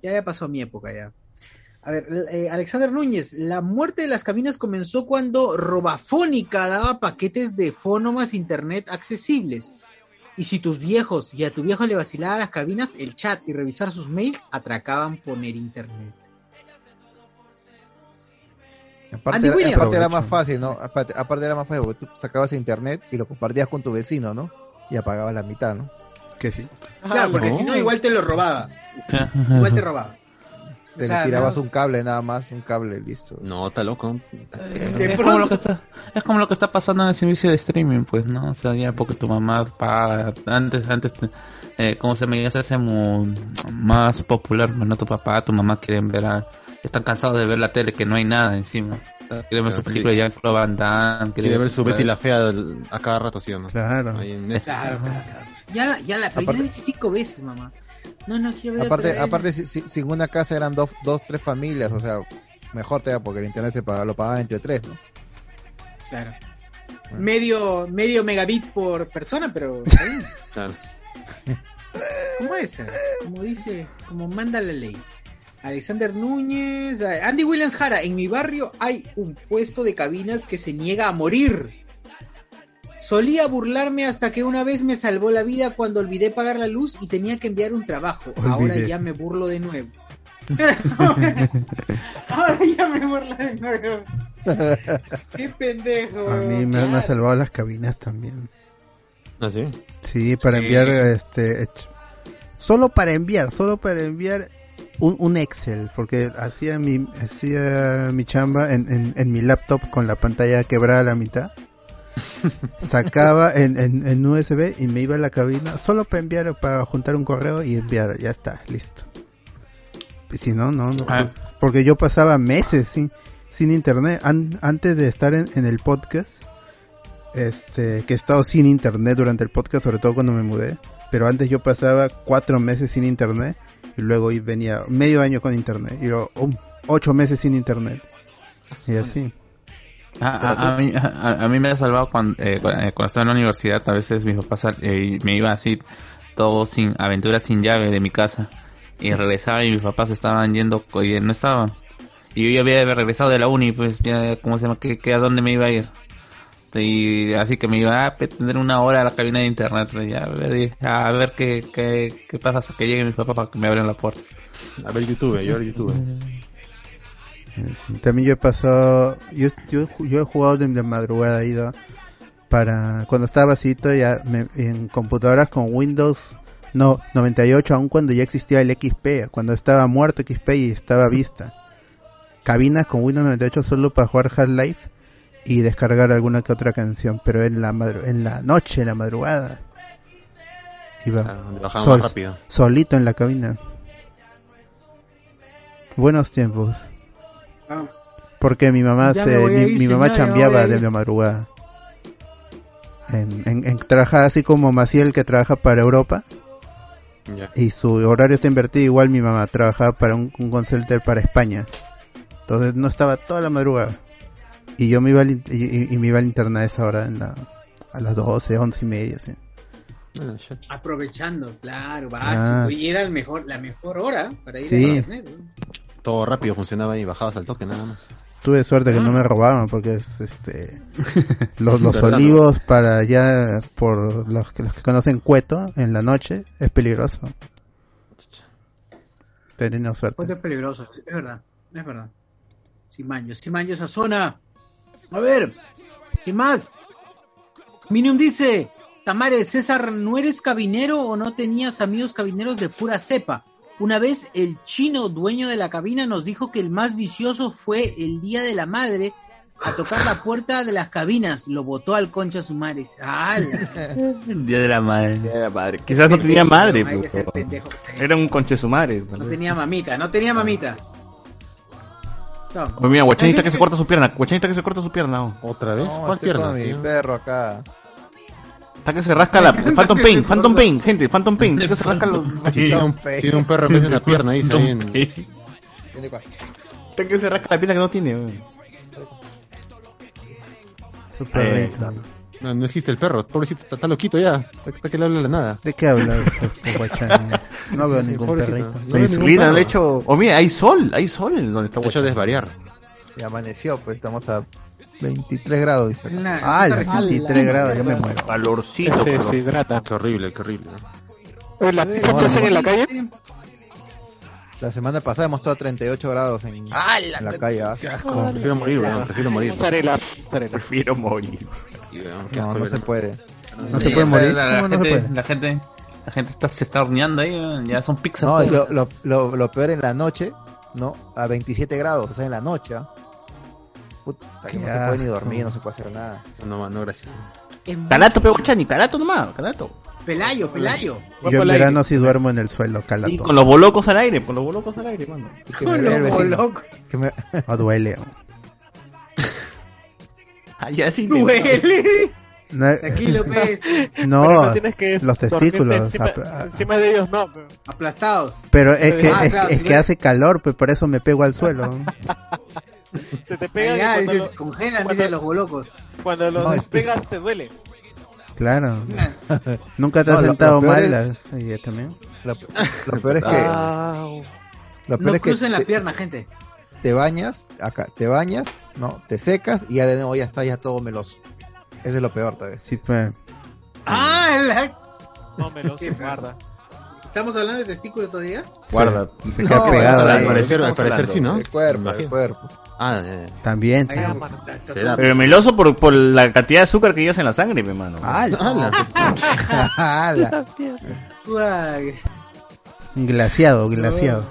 Ya había pasado mi época ya. A ver, eh, Alexander Núñez, la muerte de las cabinas comenzó cuando Robafónica daba paquetes de fono más internet accesibles. Y si tus viejos y a tu viejo le vacilaba las cabinas, el chat y revisar sus mails atracaban poner internet. Aparte, Andy era, Williams. aparte era más fácil, ¿no? Aparte, aparte era más fácil porque tú sacabas internet y lo compartías con tu vecino, ¿no? Y apagabas la mitad, ¿no? Que sí. Claro, porque no. si no, igual te lo robaba. Igual te robaba. Te O sea, tirabas no- un cable nada más, un cable listo. No, está loco. Es como, lo que está, es como lo que está pasando en el servicio de streaming, pues, ¿no? O sea, ya porque tu mamá paga. Antes, antes, eh, como se me ya se hace más popular, pues, ¿no? Tu papá, tu mamá quieren ver a. Están cansados de ver la tele, que no hay nada encima. Quieren ver su Claro, película ya Claude Van Damme, Quiere ver su Betty la fea a cada rato, ¿sí o no? Claro. Ahí en Netflix. Claro, claro, claro. Ya, ya la, pero ya la viste cinco veces, mamá. No, no, quiero ver otra Aparte, vez. aparte si, si, si en una casa eran dos, dos, tres familias, o sea, mejor te da porque el internet se paga, lo pagaba entre tres, ¿no? Claro. Medio, medio megabit por persona, pero. <laughs> Claro. ¿Cómo es? Como dice, como manda la ley. Alexander Núñez, Andy Williams Jara, en mi barrio hay un puesto de cabinas que se niega a morir. Solía burlarme hasta que una vez me salvó la vida cuando olvidé pagar la luz y tenía que enviar un trabajo. Ahora ya me burlo de nuevo. <laughs> Ahora ya me burlo de nuevo. Qué pendejo. A mí me, me ha salvado las cabinas también. ¿Ah, sí? Sí, para Sí. enviar este solo para enviar, solo para enviar un, un Excel, porque hacía mi hacía mi chamba en, en, en mi laptop con la pantalla quebrada a la mitad. <laughs> Sacaba en, en, en USB y me iba a la cabina solo para enviar, para juntar un correo y enviar, ya está, listo. Y si no, no, no. Ah. Porque yo pasaba meses sin, sin internet. An- antes de estar en, en el podcast, este, que he estado sin internet durante el podcast, sobre todo cuando me mudé. Pero antes yo pasaba cuatro meses sin internet y luego y venía medio año con internet y luego um, ocho meses sin internet. Y así. A, a- a mí, a- mí me ha salvado cuando, eh, eh, cuando estaba en la universidad. A veces mis papás eh, me iba así, todo sin aventuras sin llave de mi casa. Y regresaba y mis papás estaban yendo y no estaban. Y yo ya había regresado de la uni, pues ya, ¿cómo se llama? ¿Qué, qué- a dónde me iba a ir? Y así que me iba a tener una hora a la cabina de internet. a ver, a ver qué, qué, qué pasa hasta que lleguen mis papás para que me abran la puerta. A ver YouTube, yo a ver YouTube. Sí. También yo he pasado, yo, yo, yo he jugado de, de madrugada, ido para, cuando estaba vacío ya me- en computadoras con Windows no 98, aun cuando ya existía el XP, cuando estaba muerto XP y estaba vista. Cabinas con Windows 98 solo para jugar Half-Life y descargar alguna que otra canción, pero en la en la noche, en la madrugada. Iba rápido. solito en la cabina. Buenos tiempos. Ah. Porque mi mamá Ya se, mi, ir, mi mamá señora, chambeaba voy a ir. de la madrugada. En, en, en- trabajaba así como Maciel que trabaja para Europa y su horario está invertido igual mi mamá trabajaba para un, un center para España. Entonces no estaba toda la madrugada. Y yo me iba al, in- y, y- y me iba al internet a esa hora en la, a las 12, 11 y media. ¿sí? Aprovechando, claro, básico. Ah. Y era el mejor, la mejor hora para ir Sí. a internet. weón. Todo rápido funcionaba ahí, bajabas al toque nada más. Tuve suerte Ah. que no me robaban porque es este <laughs> los, los ¿no? olivos para allá por los que los que conocen Cueto en la noche es peligroso. Teniendo suerte. Puente peligroso, es verdad, es verdad. Sin maños, sin maños esa zona. A ver, ¿quién más? Minium dice, Tamare, César, ¿no eres cabinero o no tenías amigos cabineros de pura cepa? Una vez el chino dueño de la cabina nos dijo que el más vicioso fue el día de la madre a tocar la puerta de las cabinas. Lo botó al concha sumares. El día de la madre. madre. Quizás no tenía madre. Hay que ser o- pendejo. Era un conche su madre. No tenía mamita, no tenía mamita. No. Oye, mira, Guachanita que se corta su pierna. Guachanita que se corta su pierna. oh. ¿Otra vez? No, ¿Cuál estoy pierna? con mi perro acá. Está que se rasca la. Phantom <laughs> Pain, Phantom Pain, gente, Phantom Pain. Está que se rasca los. Tiene un, perro que es una pierna, dice. Tiene. Está que se rasca la pierna que no tiene. weón. No, no existe el perro, pobrecito, está, está loquito ya, está, está que le habla la nada. ¿De qué este <laughs> guachán? No veo ningún pobrecito. perrito. No La insulina le he hecho. Oh, mira, hay sol, hay sol en donde está hecho Guachán. desvariar. Y amaneció, pues estamos a 23 grados, dice. Una- Ah, una la región- 23 grados, ya me muero. Calorcito. Se, calor. se hidrata. Qué horrible, qué horrible. ¿Las pizzas se hacen en la calle? La semana pasada hemos estado a 38 grados en, en la calle. ¿ah? Prefiero morir, weón, prefiero morir. Prefiero morir. No, no se puede. No se puede morir. La, ¿Cómo no se gente, la gente, la gente está, se está horneando ahí, ya son pizzas. No, lo, lo, lo, lo peor en la noche, ¿no? A 27 grados, o sea, en la noche. ¿ah? Puta, que no se puede ni dormir, no se puede hacer nada. No, no, gracias. Calato, pego chani, calato nomás, calato. Pelayo, Pelayo. Yo en verano sí duermo en el suelo, calato. Y con los bolocos al aire, con los bolocos al aire, mano. Que el vecino. Que me- duele. <laughs> <laughs> Ah, ya sí Duele. No, Tranquilo, pues. <laughs> No, Pero no tienes que los testículos. Encima, de ellos no. pero- Aplastados. Pero es que, Ah, es, claro, es si que hace calor, pues por eso me pego al suelo. <laughs> Se te pega y Allá, cuando, dices, lo- congelan, cuando- dicen los bolocos. cuando lo No, es- despegas te duele. Claro. Nunca te No, has sentado lo peor mal. es- la- y yo también. Lo, lo peor es que. Ah, Lo peor No es que crucen la te, pierna, gente. Te bañas, acá, te bañas, no, te secas y ya de nuevo ya está ya todo meloso. Eso es lo peor todavía. Sí, pues. Ah, la- no me lo sé, guarda. ¿Estamos hablando de testículos todavía? Guarda. Se queda No, pegado. Al parecer, al sí, ¿no? El cuerpo, el cuerpo. Ah, ya, ya. También. Pero meloso por, por la cantidad de azúcar que llevas en la sangre, mi mano. ¡Hala! ¡Hala! Guay. <laughs> <laughs> Glaciado, glaciado.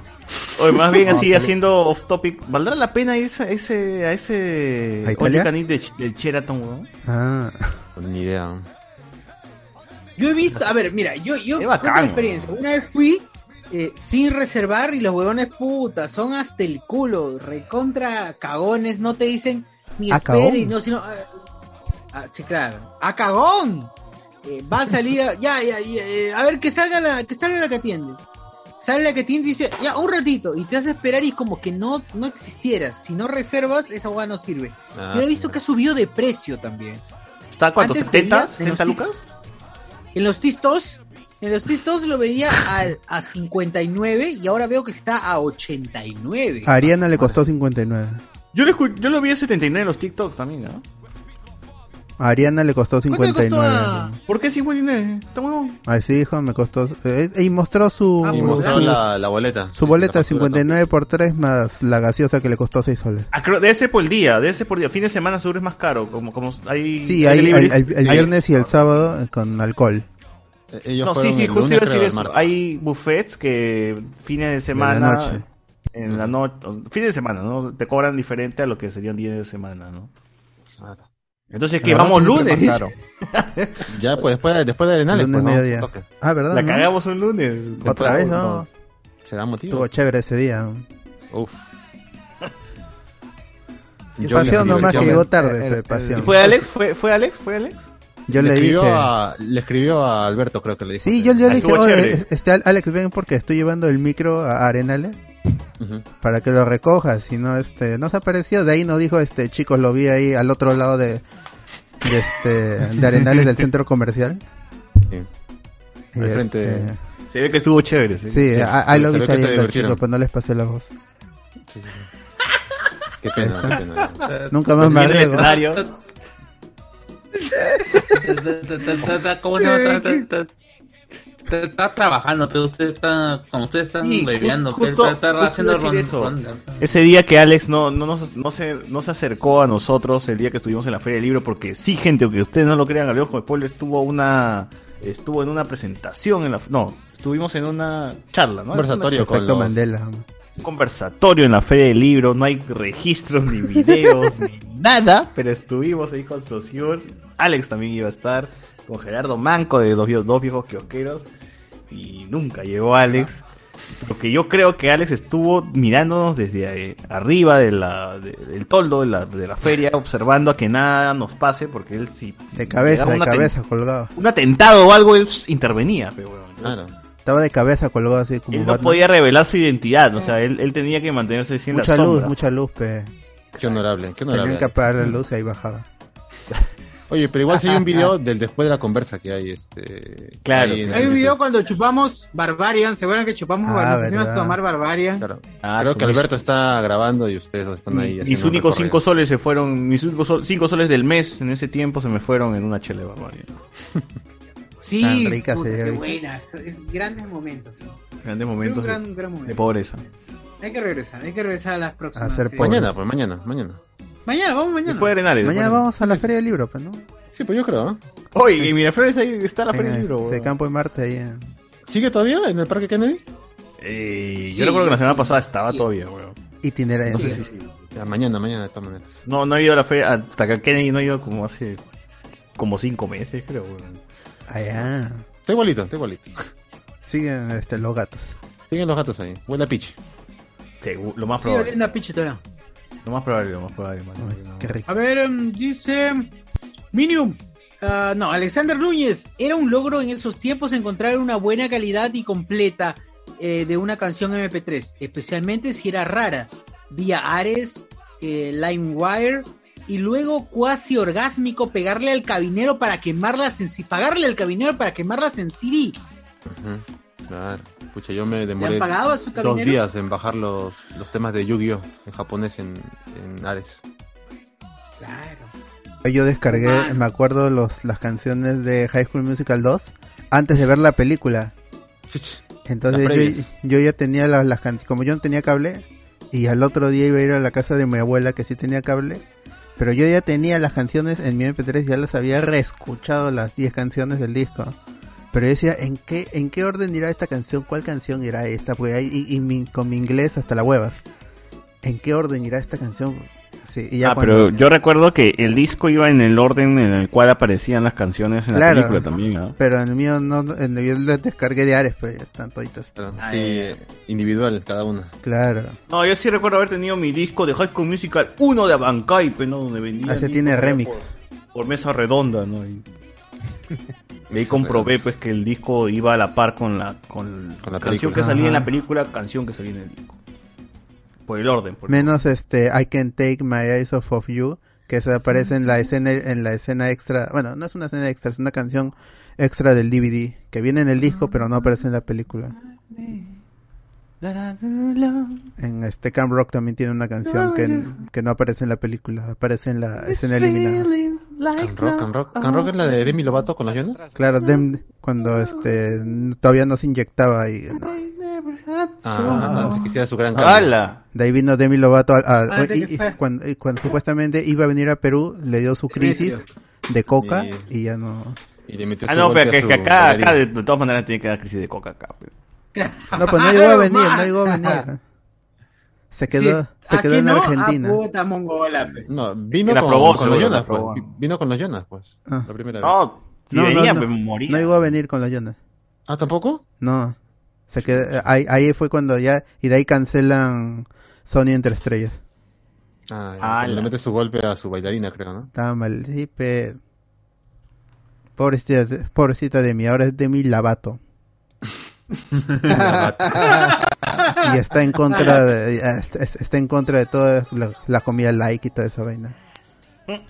Oye, más bien <laughs> así, haciendo off topic, ¿valdrá la pena irse a ese, a ese ¿A Italia? de, del Sheraton, weón? Ah. Ni idea. Yo he visto, a ver, mira, yo, yo la experiencia. Una vez fui eh, sin reservar y los huevones puta, son hasta el culo, recontra cagones, no te dicen ni cagón. y no, sino. ah, ah, sí, claro. ¡A cagón! Eh, va a salir, a- ya, ya, ya, eh, a ver que salga la, que salga la que atiende. Sale la que y dice, ya, un ratito, y te hace esperar y es como que no, no existieras. Si no reservas, esa hueá no sirve. Ah, Yo he visto que ha subido de precio también. ¿Está cuánto? Antes ¿70? veía- ¿70 lucas? En los tistos, en los tistos lo veía al- a 59 y ahora veo que está a 89. A Ariana le costó 59. Yo lo, yo lo vi a 79 en los TikToks también, ¿no? A Ariana le costó ¿Cuánto le costó 59. a- ¿Por qué 59? Está huevón. Así dijo, me costó. eh, y mostró su. Ah, Y mostró su, la, la boleta. su boleta La factura, 59 por 3 más la gaseosa que le costó 6 soles. Ah, creo, debe ser por el día, debe ser por día. Fin de semana seguro es más caro, como, como hay... Sí, hay hay, el, el Hay- viernes y el sábado eh, con alcohol. Eh, Ellos No, sí, sí, justo iba a decir eso. Hay buffets que fines de semana... noche. En la noche... Fines de semana, ¿no? Te cobran diferente a lo que serían días de semana, ¿no? Entonces, la vamos lunes. <laughs> Ya, pues después, de- después de Arenales, Lunes pues, ¿no? mediodía. Ah, ¿verdad? La no? cagamos un lunes. Otra vez, ¿no? ¿Se da motivo? Estuvo chévere ese día. Uf. Yo les- nomás que llegó tarde, el- pe, el- pasión. ¿Y fue Alex? ¿Fue, ¿Fue Alex? ¿Fue Alex? Yo le, escribió dije. A, le escribió a Alberto, creo que le dijo. Sí, yo, yo Ah, le dije, oye, este, Alex, ven porque estoy llevando el micro a Arenales Para que lo recojas. Si no, este, no se apareció. De ahí no dijo, este, chicos, lo vi ahí al otro lado de, de este, de Arenales del centro comercial. Sí. Frente este, Se ve que estuvo chévere. ¿sí? Sí, Sí, a- ahí lo vi saliendo, chicos, pues no les pasé la voz. Sí, sí, sí. Qué pena, qué pena. Nunca más me escenario. ¿Cómo se llama? Está- está- está- Está trabajando, pero usted está, como ustedes están Sí, bebiendo, justo- está, está haciendo ron- eso. ronda. Ese día que Alex no, no, nos- no, se, no se acercó a nosotros, el día que estuvimos en la Feria del Libro, porque sí, gente, aunque ustedes no lo crean, al ojo de spoiler estuvo una estuvo en una presentación, en la no, estuvimos en una charla, ¿no? Conversatorio con los... Mandela. Un conversatorio en la Feria del Libro, no hay registros, ni videos, <laughs> ni nada, pero estuvimos ahí con Sociur, Alex también iba a estar, con Gerardo Manco de dos, dos viejos kiosqueros, y nunca llegó Alex. Porque yo creo que Alex estuvo mirándonos desde eh, arriba de la, de- del toldo de la, de la feria, observando a que nada nos pase, porque él sí. De cabeza, de cabeza colgado. Un atentado o algo, él intervenía, pero bueno. Claro. Estaba de cabeza colgado así como Él no Batman. podía revelar su identidad, o sea, él, él tenía que mantenerse en Mucha la luz, sombra. mucha luz, pe. Qué honorable, qué honorable. Tenían que apagar la luz y ahí bajaba. <laughs> Oye, pero igual sí hay un <laughs> video del después de la conversa que hay, este... Claro, Hay un video cuando chupamos Barbarian, ¿se acuerdan que chupamos Ah, Barbarian? A tomar Barbarian. Claro. Ah, Creo que Alberto está grabando y ustedes están ahí. Mis únicos cinco soles se fueron, mis únicos sol- cinco soles del mes en ese tiempo se me fueron en una chela de barbarie. <laughs> Sí, rica puta, qué buenas, es grandes momentos. Grandes momentos Un gran- de, un gran momento. de pobreza. Hay que regresar, hay que regresar a las próximas. Hacer ferias. Mañana, pues mañana, mañana. Mañana, vamos mañana. Después de Arenales. Mañana después vamos a la Feria del Libro, pues, ¿no? Sí, pues yo creo, de- Oye, en Miraflores ahí está la Feria del Libro. este weón. campo de Marte ahí. eh. ¿Sigue todavía en el Parque Kennedy? Eh, Sí, yo recuerdo que la semana sí, pasada estaba sí. todavía, weón. Itinerante. No sé si sí. Mañana, mañana de todas maneras. No, no he ido a la feria, hasta que Kennedy no he ido como hace como cinco meses, creo, weón. Allá. Está igualito, está igualito. Siguen este, los gatos. Siguen los gatos ahí. Huele a pitch. Segu- lo más Sí, probable. a piche todavía. Lo más probable, lo más probable, mano. No. Qué rico. A ver, em, dice Minium. ah, no, Alexander Núñez. Era un logro en esos tiempos encontrar una buena calidad y completa eh, de una canción MP3, especialmente si era rara, vía Ares, eh, LimeWire y luego cuasi orgásmico pegarle al cabinero para quemarlas en pagarle al cabinero para quemarlas en CD. Claro. Pucha, yo me demoré han pagado a su dos días en bajar los, los temas de Yu-Gi-Oh! en japonés en, en Ares. Claro. Yo descargué, me acuerdo, los, las canciones de High School Musical 2 antes de ver la película. Entonces yo, yo ya tenía las, las canciones, como yo no tenía cable, y al otro día iba a ir a la casa de mi abuela que sí tenía cable, pero yo ya tenía las canciones en mi MP3, ya las había reescuchado las 10 canciones del disco. Pero yo decía, ¿en qué, ¿en qué orden irá esta canción? ¿Cuál canción irá esta? Porque ahí, y, y mi- con mi inglés hasta la huevas. ¿En qué orden irá esta canción? Sí, y ya Ah, cuando- pero yo recuerdo que el disco iba en el orden en el cual aparecían las canciones en la película también, ¿ah? Pero en el mío no, en el mío lo descargué de Ares, pues ya están toditas. Claro, sí, eh, individual cada una. Claro. No, yo sí recuerdo haber tenido mi disco de High School Musical 1 de Abancay, pues, ¿no? Donde vendía. Ese tiene remix. Por, por mesa redonda, ¿no? Y, <laughs> y ahí comprobé, pues, que el disco iba a la par con la, con Con la canción película. que salía en la película, canción que salía en el disco. Por el orden, por Menos este I Can Take My Eyes Off of You, que se aparece en la escena en la escena extra, bueno, no es una escena extra, es una canción extra del DVD que viene en el disco pero no aparece en la película. En este Camp Rock también tiene una canción que, que no aparece en la película, aparece en la escena eliminada. Can Rock, Can Rock. Can Rock es la de Demi Lovato con las Jonas. Claro, Dem- cuando este todavía no se inyectaba y no. Ah, hiciera su gran. De ahí vino Demi Lovato al- al- Ah, y- y cuando, y cuando supuestamente iba a venir a Perú, le dio su crisis de coca Y- y ya no. Y le metió Ah, no, pero a que, acá, acá de, de todas maneras tiene que dar crisis de coca acá. pues. No, pues no llegó a venir, no llegó a venir. <laughs> Se quedó, Sí. se ¿A quedó que en no? Argentina. Ah, puta mongola. No, vino con, probó, con los Jonas, pues. Vino con los Jonas, pues. Ah. La primera vez. No, si No, no, venía, no. pues moría. No llegó a venir con los Jonas. Ah, ¿tampoco? No. Se quedó, ahí, ahí fue cuando ya, y de ahí cancelan Sony entre estrellas. Ah, ya, Ah, la- le mete su golpe a su bailarina, creo, ¿no? Estaba mal, sí, pe... Pobrecita, de- pobrecita de mí, ahora es de mi lavato. <laughs> y está en contra de, está, está en contra de toda la, la comida like y toda esa vaina.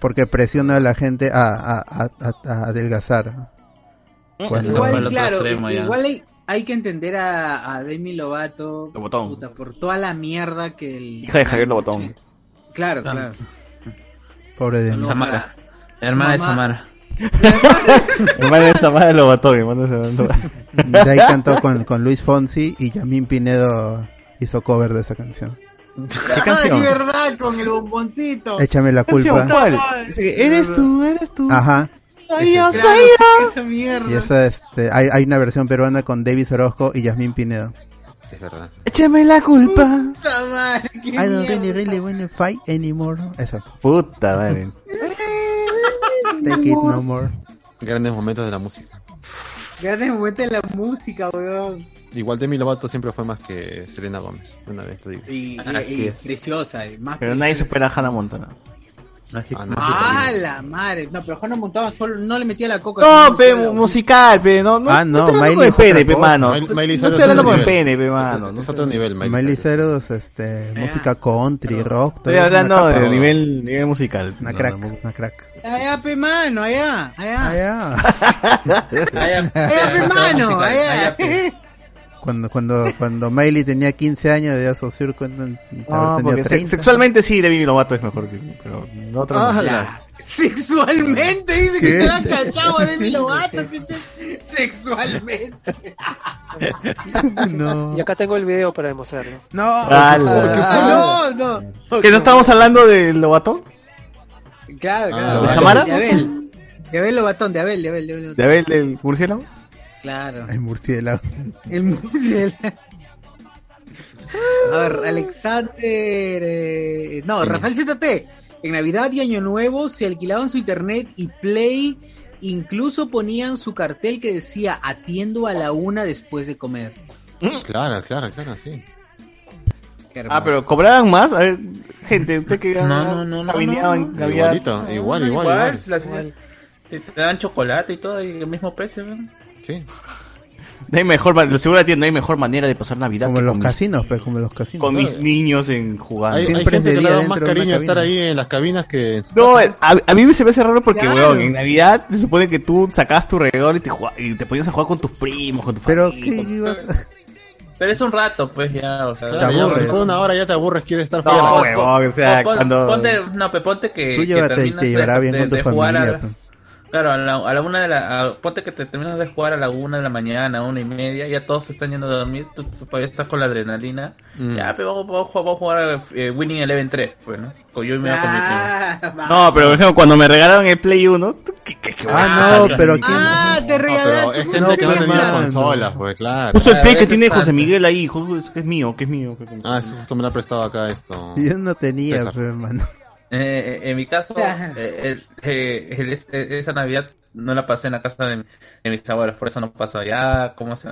Porque presiona a la gente a, a, a, adelgazar. Cuando- Igual, claro, hay, hay que entender a, a Demi Lovato puta, por toda la mierda que el... Hija de Javier Lobotón. Claro, claro. Pobre de mí. Samara. Hermana de. Samara. Hermano de Samara Lobatón, hermano de Samara Lobatón. De ahí cantó con, con Luis Fonsi y Yamín Pinedo hizo cover de esa canción. ¿Qué canción? Ay, verdad, con el bomboncito. Échame la culpa. ¿Cuál? Eres tú, eres tú. Ajá. Soy yo, Claro, soy yo. esa mierda. Y esa, este, hay, hay una versión peruana con David Orozco y Yasmín Pinedo. Es verdad. Échame la culpa. Puta madre, qué I don't mierda. really, really wanna fight anymore. Eso. Puta madre. Take it no more. Grandes momentos de la música. Grandes momentos de la música, weón. Igual Demi Lovato siempre fue más que Selena Gómez. Una vez te digo. Y, Así y- es. preciosa. y más Pero nadie supera a Hannah Montana. Así Ah, no. Ah, la madre. No, pero Juan montaba solo, no le metía la coca. No, pe, musical, pe, no, no, Ah, no, estoy hablando Miley con pene, pe, mano. Miley- No estoy hablando con pene, pe, mano. No Es otro nivel, Miley. Miley Cyrus. Este, música country, rock. todo Estoy hablando de nivel, nivel musical. Una No, crack, no, una crack. Allá, pe, mano, allá, allá. <laughs> Ah. Allá, Allá, pe, mano, allá. Cuando Cuando, cuando, cuando Miley tenía 15 años, de Ah, tenido porque se- 30. sexualmente sí, Demi Lovato es mejor que pero no no. Ah, Sexualmente, dice ¿Qué? que te la cachado de mi che- Sexualmente. <laughs> No. Y acá tengo el video para demostrarlo. No, Ah, no, no. ¿Que no estábamos hablando del Lovato? Claro, Ah. claro. ¿De de Samara? De Abel. De Abel Lobatón, de Abel, de Abel, de Abel. ¿De Abel del murciélago? Claro. El murciélago. El murciélago. A ver, Alexander. eh, no, Rafael ZT. En Navidad y Año Nuevo se alquilaban su internet y Play. Incluso ponían su cartel que decía atiendo a la una después de comer. Claro, claro, claro, sí. Ah, pero ¿cobraban más? A ver, gente, usted que No, no, no, no, no, en. Igualito, igual, igual, igual. la señal- te, te dan chocolate y todo, y el mismo precio, ¿no? Sí. No hay mejor, lo seguro tiene, no hay mejor manera de pasar Navidad Como que los con, casinos, pues, como los mis, casinos. con mis niños en jugando. Hay, hay Siempre gente es de que le da más cariño estar ahí en las cabinas que en No, eh, a, a mí se me hace raro porque, Claro. weón, en Navidad se supone que tú sacabas tu regalo y te, y te ponías a jugar con tus primos, con tu Pero, familia. ¿qué ibas <laughs> Pero es un rato, pues ya, o sea. Te aburres. de una hora ya te aburres, quieres estar No, fuera. weón, o sea, Pon- cuando... Ponte, no, pe, ponte que, Tú llévate y te llevará de- bien de- con tu de jugar a familia. La- pues. Claro, a la, a la una de la, a- ponte que te terminas de jugar a la una de la mañana, una y media, ya todos se están yendo a dormir, tú, tú todavía estás con la adrenalina, Mm. ya, pero vamos, vamos, a jugar- vamos a jugar eh, Winning Eleven 3, pues, ¿no? Con yo y me voy con mi. Ah, No, pero por ejemplo, cuando me regalaron el Play 1, ¿tú ¿qué, qué, qué Ah, no, pero ¿quién? Ah, te No, regalaste. pero es gente No, que no pues, tenía consolas, pues claro. Justo el A Play que tiene. José Miguel ahí, justo es, que es mío, que es mío. que- Ah, eso justo me lo ha prestado acá esto. Yo no tenía, César. pues, hermano. Eh, en mi caso, eh, eh, el- es- eh, esa Navidad no la pasé en la casa de, de mis abuelos, por eso no pasó allá, ¿cómo se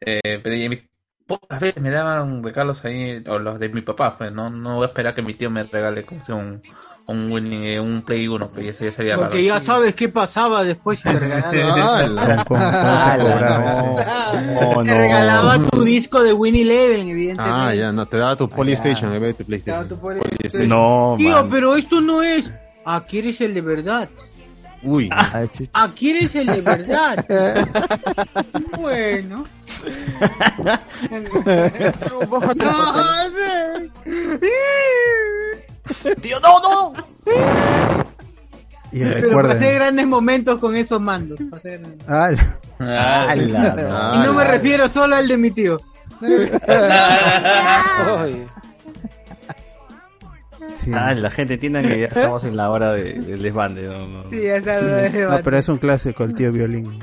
eh, pero y mi- pocas veces me daban regalos ahí, o los de mi papá, pues no, no voy a esperar que mi tío me regale como sea un, un, Winning- eh, un Play 1, pues eso ya sería raro. Porque ya sabes qué pasaba después si te regalaban. <laughs> Ah, ese. No, Te no. regalaba tu disco de Winnie Eleven, evidentemente. Ah, ya, no, te daba tu Polystation en vez de tu Te daba PlayStation. tu Polystation. No, Tío, man. pero esto no es. Ah, ¿quieres el de verdad? Uy, Ay, <laughs> chucha. Ah, ¿quieres el de verdad? <laughs> bueno. Tío, no, no. Y Pero pasé grandes momentos con esos mandos. pasé grandes- Ah, Ah. Y no me refiero solo al de mi tío. <laughs> Sí. Ah, la gente entienda que ya estamos en la hora de- del desbande. No, no. Sí, ya sabes. No, pero es un clásico, el tío violín.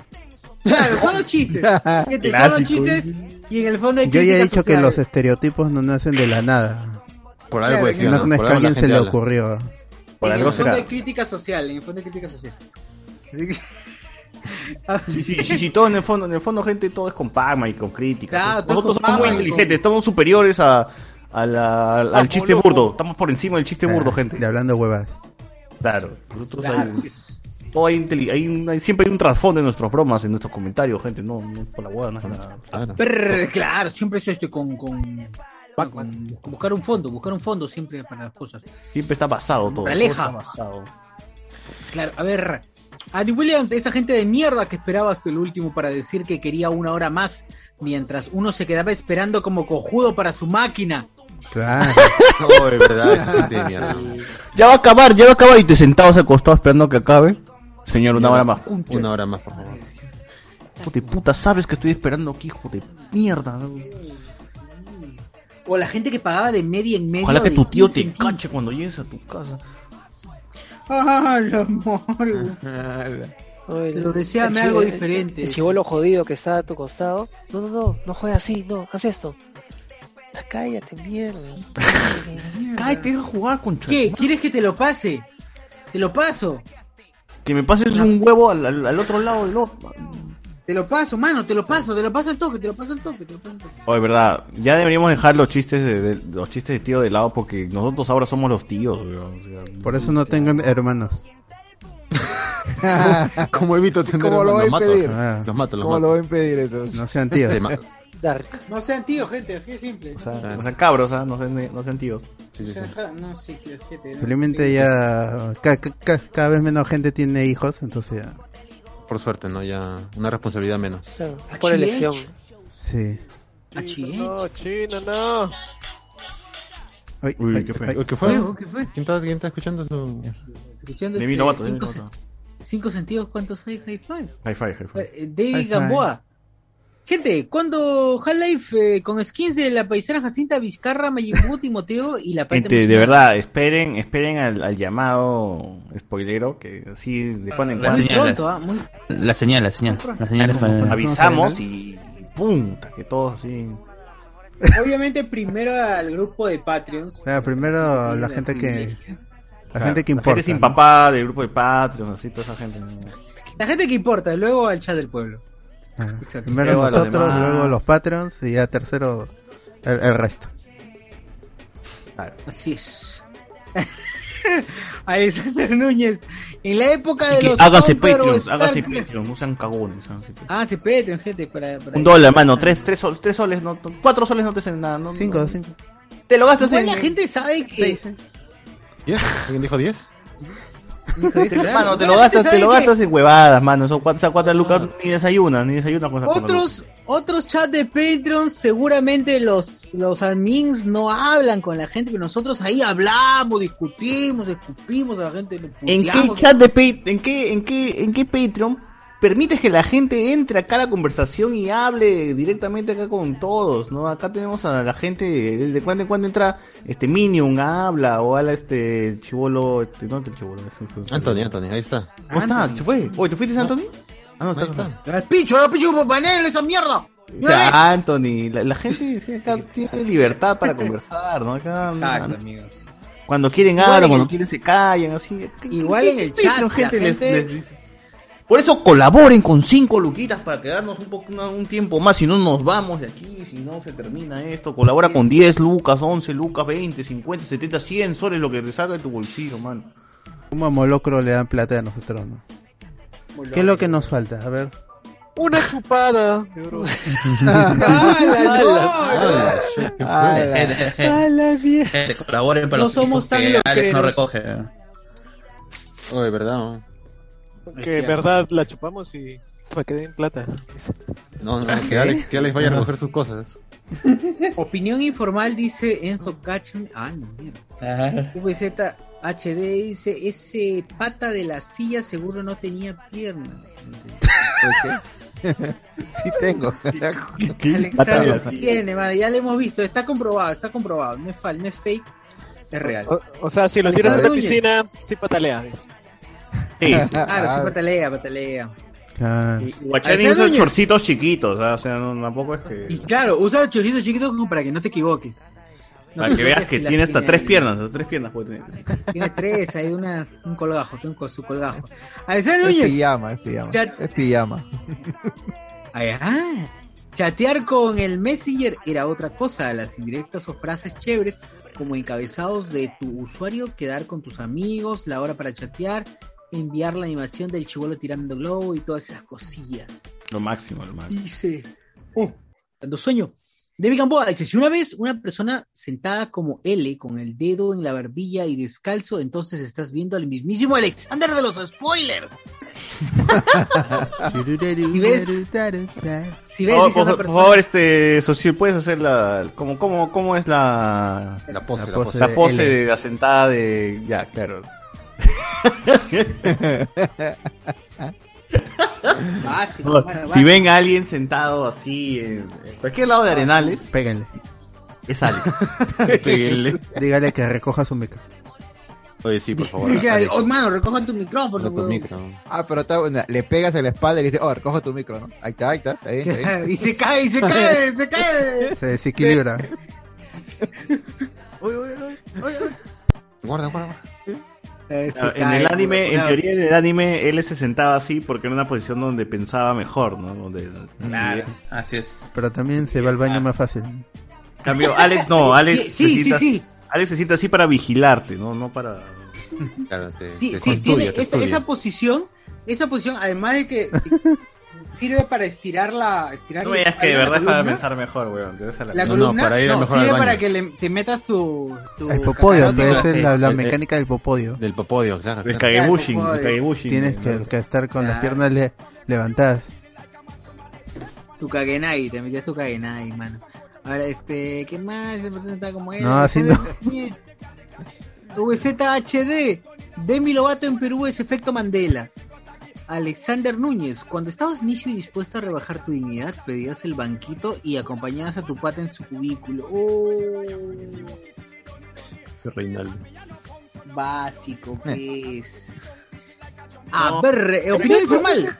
Claro, son los chistes. Gente, son los Clásico. chistes y en el fondo hay Yo ya he dicho que los estereotipos no nacen de la nada. Por algo Claro, decían, No, ¿no? es Por que a alguien se gente le habla. ocurrió. Por en algo el fondo será. hay crítica social, en el fondo hay crítica social. Así que... Sí, sí, sí, sí, <laughs> todo en el fondo, en el fondo, gente, todo es con Pagma y con críticas. Claro, Nosotros con somos muy inteligentes, con- estamos superiores a, a la- al Vamos, chiste loco. burdo. Estamos por encima del chiste burdo, Ah, gente. De hablando huevas. Claro. Nosotros Claro, hay- sí, sí. todo hay, hay un- siempre hay un trasfondo en nuestras bromas, en nuestros comentarios, gente. No, no por la hueá, no es nada. Claro, siempre es este con, con, con buscar un fondo, buscar un fondo siempre para las cosas. Siempre está basado todo. Basado. Claro, a ver, Andy Williams, esa gente de mierda que esperaba hasta el último para decir que quería una hora más, mientras uno se quedaba esperando como cojudo para su máquina. Claro. <laughs> No, de verdad, esa gente de mierda. Ya va a acabar, ya va a acabar y te sentados al costado esperando que acabe. Señor, una hora más. Una hora más, por favor. Hijo de puta, sabes que estoy esperando aquí, hijo de mierda. O la gente que pagaba de media en media. Ojalá que tu tío 15 te en 15. cache cuando llegues a tu casa. Ah, la. Ay, Pero el chi- algo el- diferente. El chivolo jodido que está a tu costado. No, no, no, no juega así, no, haz esto. Cállate, mierda. <laughs> Cállate a jugar con ¿Qué? ¿Quieres que te lo pase? Te lo paso. Que me pases un huevo al, al- al otro lado del otro. Te lo paso, mano, te lo paso, te lo paso al toque, te lo paso al toque, te lo paso al toque. Oye, verdad, ya deberíamos dejar los chistes de, de- los chistes de tío de lado porque nosotros ahora somos los tíos, weón. O sea, Por eso no tengo hermanos. <laughs> ¿Cómo evito tener ¿Cómo lo voy los a mato? impedir? Ah, Los mato, los ¿Cómo lo mato. voy a impedir eso? no sean tíos. Dark. No sean tíos, gente, así de simple. o sea, no sean cabros, ¿ah? no, sean, no sean tíos. sí, sí, sí. No, sí, ya ca- ca- ca- cada vez menos gente tiene hijos, entonces ya, Por suerte, ¿no? Ya una responsabilidad menos. Ah, por elección. sí. No, chino, no. Uy, Uy, ay, ¿qué fue? ay. ¿Qué fue? ¿Qué fue? ¿Quién está, quién está escuchando su...? Escuchando Demi este, Lovato, Demi cinco, Lovato. se- cinco sentidos, ¿cuántos hay? High five. High five, high five. Eh, David High five. Gamboa. Gente, cuando Half-Life eh, con skins de la paisana Jacinta Vizcarra, Mayimbu, Timoteo y la parte Gente, de verdad, esperen, esperen al, al llamado spoilero, que así de cuando en La cuando señal. Pronto, ah, muy La señal, la señal. La señal es para- avisamos y punta, que todos así. Obviamente primero al grupo de Patreons. Ah, primero la gente que la Claro, gente que La importa. gente sin papá, del grupo de Patreon, así, toda esa gente. La gente que importa, luego al chat del pueblo. Exacto. Primero Luego los nosotros, demás. luego los Patreons y ya tercero el, el resto. Así es. <laughs> Alexander Núñez, en la época Así de que los hágase Patreon, hágase Starcraft- Patreon, no sean cagones. Ah, se Patreon, gente, para, para Un dólar, mano, tres, tres, sol- tres soles, no, cuatro soles no te hacen nada. No, Cinco, no. cinco. Te lo gastas en... la gente sabe que ¿Diez? ¿Alguien dijo diez? Te- mano, te lo gastas, te lo gastas en huevadas, mano. Son cuatro, esas cuatro lucas, ni desayunas, ni desayunas con Otros, otros chats de Patreon, seguramente los, los admins no hablan con la gente, pero nosotros ahí hablamos, discutimos, escupimos a la gente. ¿En qué chat de en qué, en qué, en qué Patreon permites que la gente entre acá a la conversación y hable directamente acá con todos, ¿no? Acá tenemos a la gente, de cuando en cuando entra este Minion, habla, o habla este chivolo, este, ¿dónde está el chivolo? Anthony, Anthony, ahí está. ¿Cómo está? ¿Se fue? Oye, ¿te fuiste, Anthony? Ah, no, Ahí está. está. ¡Al pincho, al pincho, panel, esa mierda! O sea, Anthony, la, la gente sí, acá tiene libertad para conversar, ¿no? Acá, Exacto, no- amigos. Cuando quieren hablan, cuando quieren se callan, así. ¿Qué- Igual qué- en el chat, la les- gente- les dice? Por eso colaboren con cinco luquitas para quedarnos un poco una- un tiempo más, si no nos vamos de aquí, si no se termina esto. Colabora con 10 lucas, 11 lucas, 20, 50, 70, 100 soles lo que te salga de tu bolsillo, mano. ¿Cómo a Molocro le dan plata a nosotros? ¿no? ¿Qué es lo que nos falta? A ver. Una chupada. <laughs> Colaboren para No los somos tan que Alex no recoge. Oye, ¿verdad? Que en verdad la chupamos y fue que den plata. No, no, que Alex, que Alex vaya a recoger sus cosas. Opinión informal dice Enzo Cachan. Ah, no, mierda. VZ HD dice: Ese pata de la silla seguro no tenía piernas. <laughs> sí tengo. Alexander sí tiene, madre, ya lo hemos visto, está comprobado, está comprobado, no es fal, no es fake, es real. O, o sea, si lo tiras en la piscina, sí patalea. Sí, <laughs> Claro, sí patalea, patalea. Claro. Guachani usa Núñez. chorcitos chiquitos, ¿ah? o sea, no, tampoco es que... Y claro, usa chorcitos chiquitos como para que no te equivoques. No Para que veas que si tiene hasta tres piernas, hasta tres piernas puede tener. Tiene <laughs> tres, hay una, un colgajo, tiene un su colgajo. Alexander Es Núñez, pijama, es pijama. Es pijama. Ay, ah, chatear con el Messenger era otra cosa, las indirectas o frases chéveres como encabezados de tu usuario, quedar con tus amigos, la hora para chatear, enviar la animación del chivolo tirando globo y todas esas cosillas. Lo máximo, lo máximo. Dice, oh, dando sueño. David Gamboa dice, si una vez una persona sentada como L, con el dedo en la barbilla y descalzo, entonces estás viendo al mismísimo Alexander de los spoilers. <laughs> Si ves, si ves, Oh, dice por, una por persona, favor, este, socio, ¿puedes hacer la... ¿Cómo, cómo, cómo es la... La pose, La la pose. La de la sentada de... Ya, claro. Básico, bueno, si ven a alguien sentado así en en cualquier lado de Arenales, Péguenle. es Alex. <laughs> Péguenle. Dígale que recoja su micro. Oye, sí, por favor. Alex, oh, mano, recojan tu micrófono. no tu micro. Ah, pero está buena. Le pegas en la espalda y le dices, oh, recoge tu micro, ¿no? Ahí está, ahí está. Está bien, está bien. <laughs> y se cae, y se cae, <laughs> se cae. Se desequilibra. Guarda, guarda. Se Ah, en cae, el anime, en teoría en el anime, él se sentaba así porque era una posición donde pensaba mejor, ¿no? Donde, Claro, así es. Pero también se va al baño más fácil. En cambio, Alex no, <laughs> Alex Sí, se sí, sienta- sí, sí. Alex se sienta así para vigilarte, ¿no? No para... <laughs> Claro, te, Sí, te tiene te esa, posición, esa posición, además de que sí, <laughs> sirve para estirar la, estirar No la digas que de verdad es para pensar mejor, weón. La- La No, no, para ir no, mejor sirve para que le, te metas tu, tu El popodio, en cacarote. vez de la, la el- mecánica del popodio. Del popodio, claro. El claro. kagebushin, Claro, el kagebushin. Tienes que, que estar con las piernas le- levantadas. Tu Kagenai, te metías tu Kagenai, mano. Ahora, este, ¿qué más? Esta persona está como él. No, así no. <laughs> VZHD. Demi Lovato en Perú es efecto Mandela. Alexander Núñez, cuando estabas misio y dispuesto a rebajar tu dignidad, pedías el banquito y acompañabas a tu pata en su cubículo. Oh, Ese Reinaldo. básico, pues. A ver, eh, opinión informal.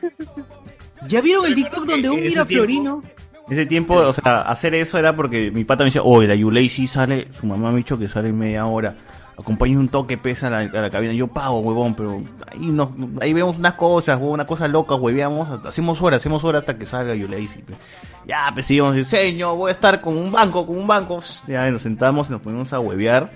¿Ya vieron el TikTok donde un mira Florino? Ese tiempo, o sea, hacer eso era porque mi pata me decía, oye, la Yulei sí sale, su mamá me ha dicho que sale en media hora. Acompañe un toque pesa a la, a la cabina. Yo pago, huevón, pero ahí nos, ahí vemos unas cosas, huevón, una cosa loca, hueveamos, hacemos horas, hacemos horas hasta que salga Yulei. sí, pe. Ya, pues sí, íbamos a decir, señor, voy a estar con un banco, con un banco. Ya nos sentamos y nos ponemos a huevear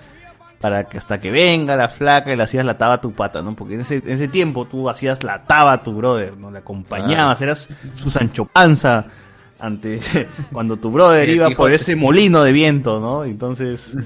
para que hasta que venga la flaca y le hacías la taba a tu pata, ¿no? Porque en ese, en ese tiempo tú hacías la taba a tu brother, ¿no? Le acompañabas, eras su Sancho Panza ante <laughs> cuando tu brother Sí, iba por ese molino de viento, ¿no? Entonces,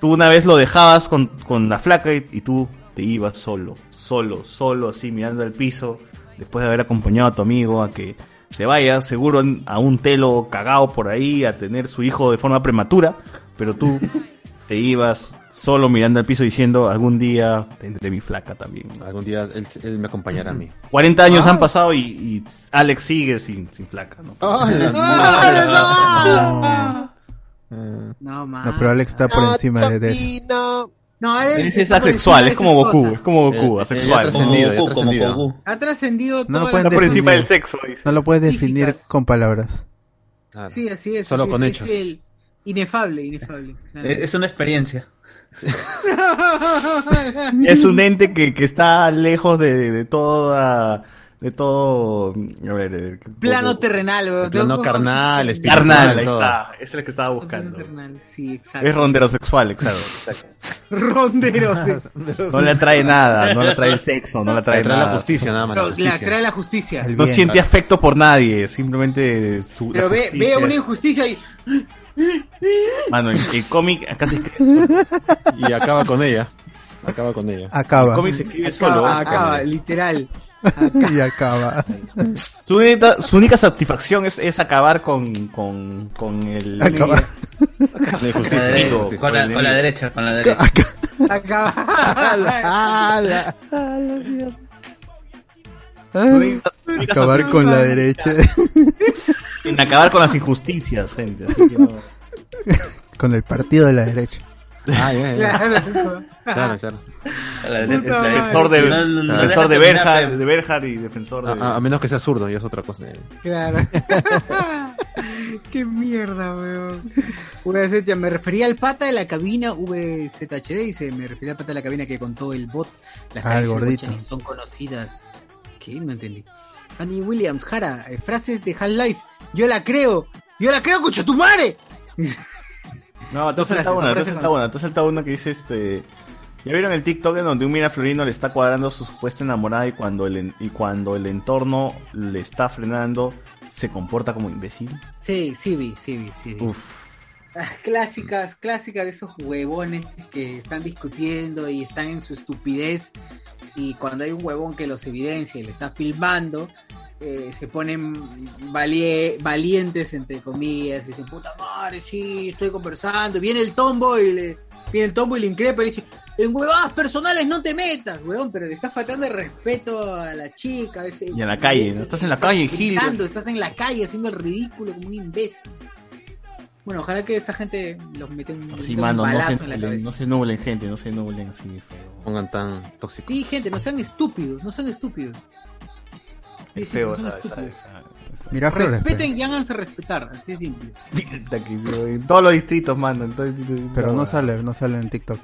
tú una vez lo dejabas con, con la flaca y, y tú te ibas solo, solo, solo, así mirando al piso, después de haber acompañado a tu amigo a que se vaya seguro a un telo cagado por ahí a tener su hijo de forma prematura, pero tú <laughs> te ibas solo mirando al piso diciendo algún día tendré mi flaca también. Algún día él, él me acompañará a mí. 40 años Ah. han pasado y, y Alex sigue sin, sin flaca, ¿no? No, man. No, pero Alex está por encima de, de eso. No, él Es, está por asexual, es como Goku, cosas. es como Goku, Eh, asexual. ya trascendido, ya trascendido. Ha trascendido No lo pueden las- por encima del sexo, dice. No lo puedes definir Físicas. con palabras. Sí, así es. Solo así con es, hechos. Es el inefable, inefable. claro. Es una experiencia. <laughs> Es un ente que, que está lejos de, de, de toda de todo a ver, eh, Plano terrenal, weón. Plano carnal, espiritual, carnal, ahí todo. está, es el que estaba Plano buscando. terrenal, sí, exacto. Es ronderosexual, exacto. <laughs> Ronderos. No le atrae nada, no le atrae el sexo, no le atrae nada. la justicia, nada más. la atrae la justicia. No siente afecto por nadie, simplemente su Pero ve, ve una injusticia y. Mano, el, el cómic acá se escribe Y acaba con ella. Acaba con ella. Acaba. el cómic se escribe solo. Acaba, acaba, literal. <laughs> y acaba. Su única, su única satisfacción es, es acabar con, con, con el Acabar. La Con la, injusticia, con la- con la derecha, con la derecha. Acaba. <laughs> Acabar con la derecha. en acabar con las injusticias, gente. Así que no. con el partido de la derecha. Ah, ya, ya. <laughs> Claro. Claro, claro. La derecha, la derecha. defensor de, No, no, no defensor de Berhard, pero- de Berhard y defensor de... A, a menos que sea zurdo, y es otra cosa. Claro. <laughs> Qué mierda, weón. VZH, me refería al pata de la cabina VZHD, dice, me refería al pata de la cabina que contó el bot. Las Ah, el gordito. Son conocidas. ¿Qué? No entendí. Annie Williams, Jara, eh, frases de Half-Life. Yo la creo. Yo la creo, coche tu madre. <laughs> No, te has saltado una, te has saltado una, te has saltado una que dice este... ¿Ya vieron el TikTok en donde un Mira Florino le está cuadrando a su supuesta enamorada y cuando el, en- y cuando el entorno le está frenando se comporta como imbécil? Sí, sí vi, sí vi, sí vi. Uf. Ah, clásicas, clásicas de esos huevones que están discutiendo y están en su estupidez y cuando hay un huevón que los evidencia y le está filmando, eh, se ponen valie- valientes entre comillas y dicen, puta madre, sí, estoy conversando, viene el tombo y le, viene el tombo y le increpa y le dice, en huevadas personales no te metas, huevón, pero le estás faltando el respeto a la chica. ese- Y en la calle, ¿no? Estás en la calle, Gil. estás en la calle haciendo el ridículo como un imbécil. Bueno, ojalá que esa gente los meta un, Sí, un mano, no se, en la nublen, cabeza. no se nublen, gente, no se nublen así. feo. Pongan tan tóxicos. Sí, gente, no sean estúpidos, no sean estúpidos. Sí, Es sí, feo no sean estúpidos. Mira, Flores, Respeten y háganse respetar, así de simple. Sí, En todos los distritos, mano. en todo- Pero no no, sale, no sale en TikTok.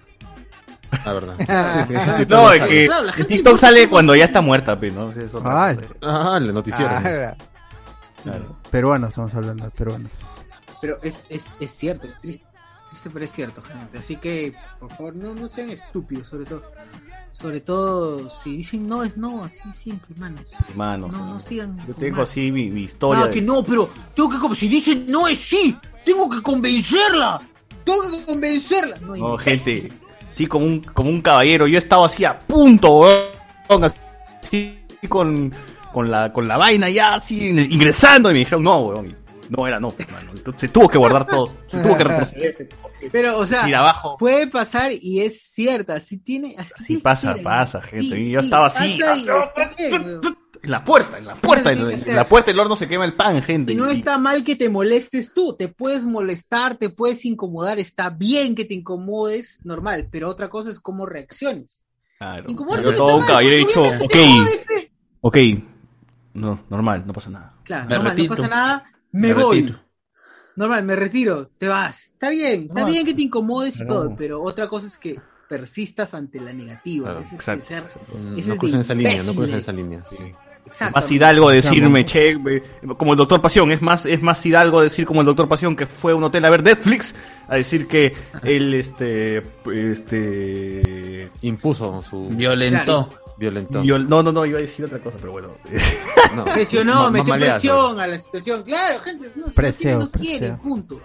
La verdad. <laughs> Ah, No, es que Claro, TikTok le sale cuando ya está muerta, pero no sé eso. Ah, Ah, el noticiero. Ah, Claro. Peruanos, estamos hablando, peruanos. Pero es, es, es cierto, es triste. Triste, pero es cierto, gente. Así que, por favor, no, no sean estúpidos, sobre todo. Sobre todo, si dicen no, es no, así simple, manos. Manos. No, no sigan. Yo tengo así mi, mi historia. Ah, que no, pero tengo que como si dicen no es sí, tengo que convencerla, tengo que convencerla. No, gente. Sí, como un, como un caballero. Yo he estado así a punto, weón, Así con, con, la, con la vaina ya así ingresando. Y me dijeron, no, weón. No era no, mano. Entonces se tuvo que guardar todo. Se tuvo que retroceder. <laughs> Pero, o sea, abajo. puede pasar y es cierta. Así tiene. Así Sí, pasa, pasa, gente. Y yo sí, estaba así. En la puerta, en la puerta, en, la puerta del horno se quema el pan, gente. Y no está mal que te molestes tú, te puedes molestar, te puedes incomodar, está bien que te incomodes, normal, pero otra cosa es cómo reacciones. Claro. Yo todo un caballero he dicho, ok, ok. No, normal, no pasa nada. Claro, Me normal, retiro. no pasa nada, me, Me voy. retiro. Normal, me retiro, te vas. Está bien, está No. bien que te incomodes y No. todo, pero otra cosa es que persistas ante la negativa. Claro, es exacto. ser- No es crucen esa línea, no crucen esa línea. sí. Exacto. Más hidalgo decirme, che, como el doctor Pasión, es más, es más hidalgo decir como el doctor Pasión que fue a un hotel a ver Netflix, a decir que él, este, este... Impuso su... Violentó. Violentó. Viol- no, no, no, iba a decir otra cosa, pero bueno. No. <laughs> Presionó, metió presión a la situación. Claro, gente, no, si Preseo, no quiere, no quiere, preseo. punto.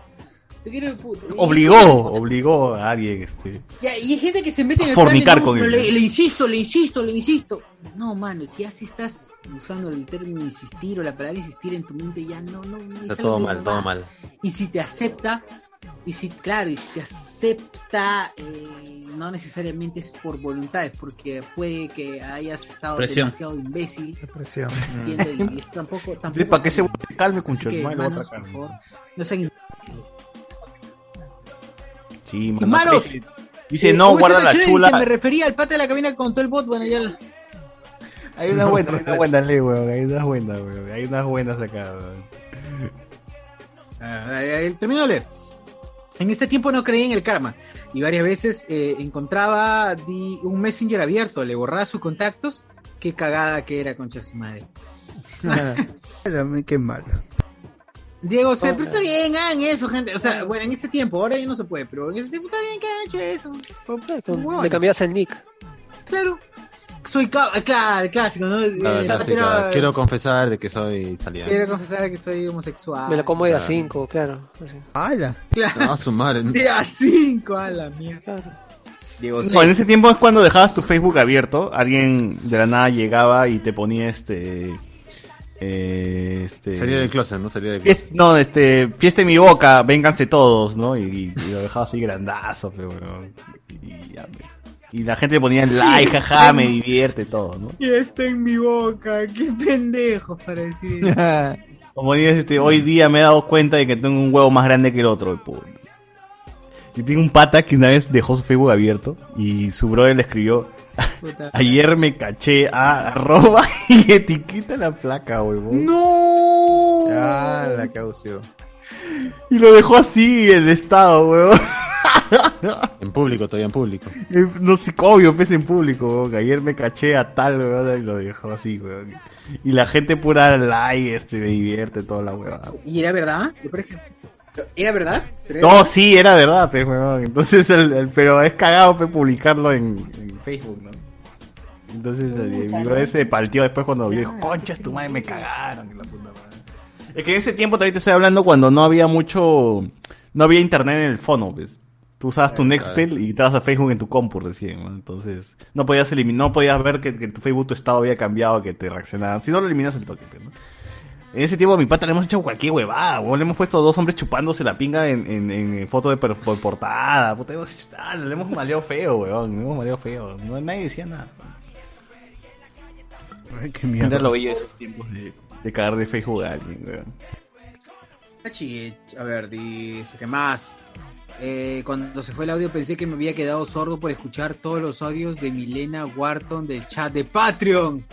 Te quiere, punto. Y- Obligó, obligó a alguien, este... Ya, y hay gente que se mete en el Fornicar plan no, con pero él. Le, le insisto, le insisto, le insisto. No, mano, si así estás usando el término insistir o la palabra insistir en tu mente, ya no, no. es Está todo mal, no todo mal. Y si te acepta, y si, claro, y si te acepta, eh, no necesariamente es por voluntad, es porque puede que hayas estado Presión. demasiado imbécil. Presión. insistiendo, y <laughs> es tampoco, tampoco ¿Para que se calme, con Así que, manos, por favor, no sean imbéciles. Sí, mano, manos. dice- Eh, no, ¿cómo es guarda la chula. Dice, me refería al pata de la cabina con todo el bot, bueno, ya... la- Hay unas buenas, <laughs> hay unas buenas, weón. Hay unas buenas, weón. Hay unas buenas acá, weón. Ah, termino de leer. En este tiempo no creía en el karma y varias veces eh, encontraba di- un messenger abierto, le borraba sus contactos. Qué cagada que era, concha su madre. <laughs> Qué malo. Diego, C, pero está bien, hagan eso, gente. O sea, bueno, en ese tiempo, ahora ya no se puede, pero en ese tiempo está bien que hagan hecho eso. Le cambias el nick. Claro. Soy claro, el clásico, ¿no? Claro, Eh, clásica. pero- Quiero confesar de que soy italiano. quiero confesar que soy homosexual. Me la como de a Claro. 5, claro. ¡Hala! Claro. No, su madre. De a 5 a la mierda. Diego, no, en ese tiempo es cuando dejabas tu Facebook abierto, alguien de la nada llegaba y te ponía este... eh, este Salía del closet, ¿no? Salía del Fies- no, este, fiesta en mi boca, vénganse todos, ¿no? Y, y lo dejaba así grandazo, pero, weón. y, ya, pues. Y la gente le ponía like, jaja, <laughs> me divierte todo, ¿no? Y está en mi boca, qué pendejo para decir eso. <laughs> Como dices, este, hoy día me he dado cuenta de que tengo un huevo más grande que el otro, y tengo un pata que una vez dejó su Facebook abierto y su brother le escribió, <laughs> ayer me caché a arroba y etiqueta la placa, huevón. ¡No! Ah, la caució. Y lo dejó así en estado, huevón. <laughs> En público, todavía en público. Eh, No sé, obvio, pese en público, weón. Ayer me caché a tal, weón, y lo dejó así, weón. Y la gente pura like, este, me divierte toda la weón. ¿Y era verdad? Yo, por ejemplo, ¿Era verdad? ¿Pero era No, verdad? sí, era verdad, pues, weón. Entonces, el, el- pero es cagado, pues, publicarlo en, en Facebook, ¿no? Entonces, el, mi brother se palteó después cuando vio, dijo, conchas, tu madre, me cagaron. la puta madre. Es que en ese tiempo también te estoy hablando cuando no había mucho, no había internet en el fono, pues. Tú usabas tu Nextel y entrabas a Facebook en tu compu recién, ¿no? Entonces, no podías eliminar, no podías ver que, que en tu Facebook tu estado había cambiado, que te reaccionaban. Si no, lo eliminas el toque, pues, ¿no? En ese tiempo a mi pata le hemos hecho cualquier huevada, weón. Le hemos puesto dos hombres chupándose la pinga en, en, en foto de per- por portada. Puta, hemos, ah, le hemos maleado feo, weón. Le hemos maleado feo. No, nadie decía nada. Ay, qué Mira mierda. lo veía esos tiempos de, de cagar de Facebook a alguien, weón. A ver, dice, ¿qué más? Eh, cuando se fue el audio pensé que me había quedado sordo por escuchar todos los audios de Milena Wharton del chat de Patreon.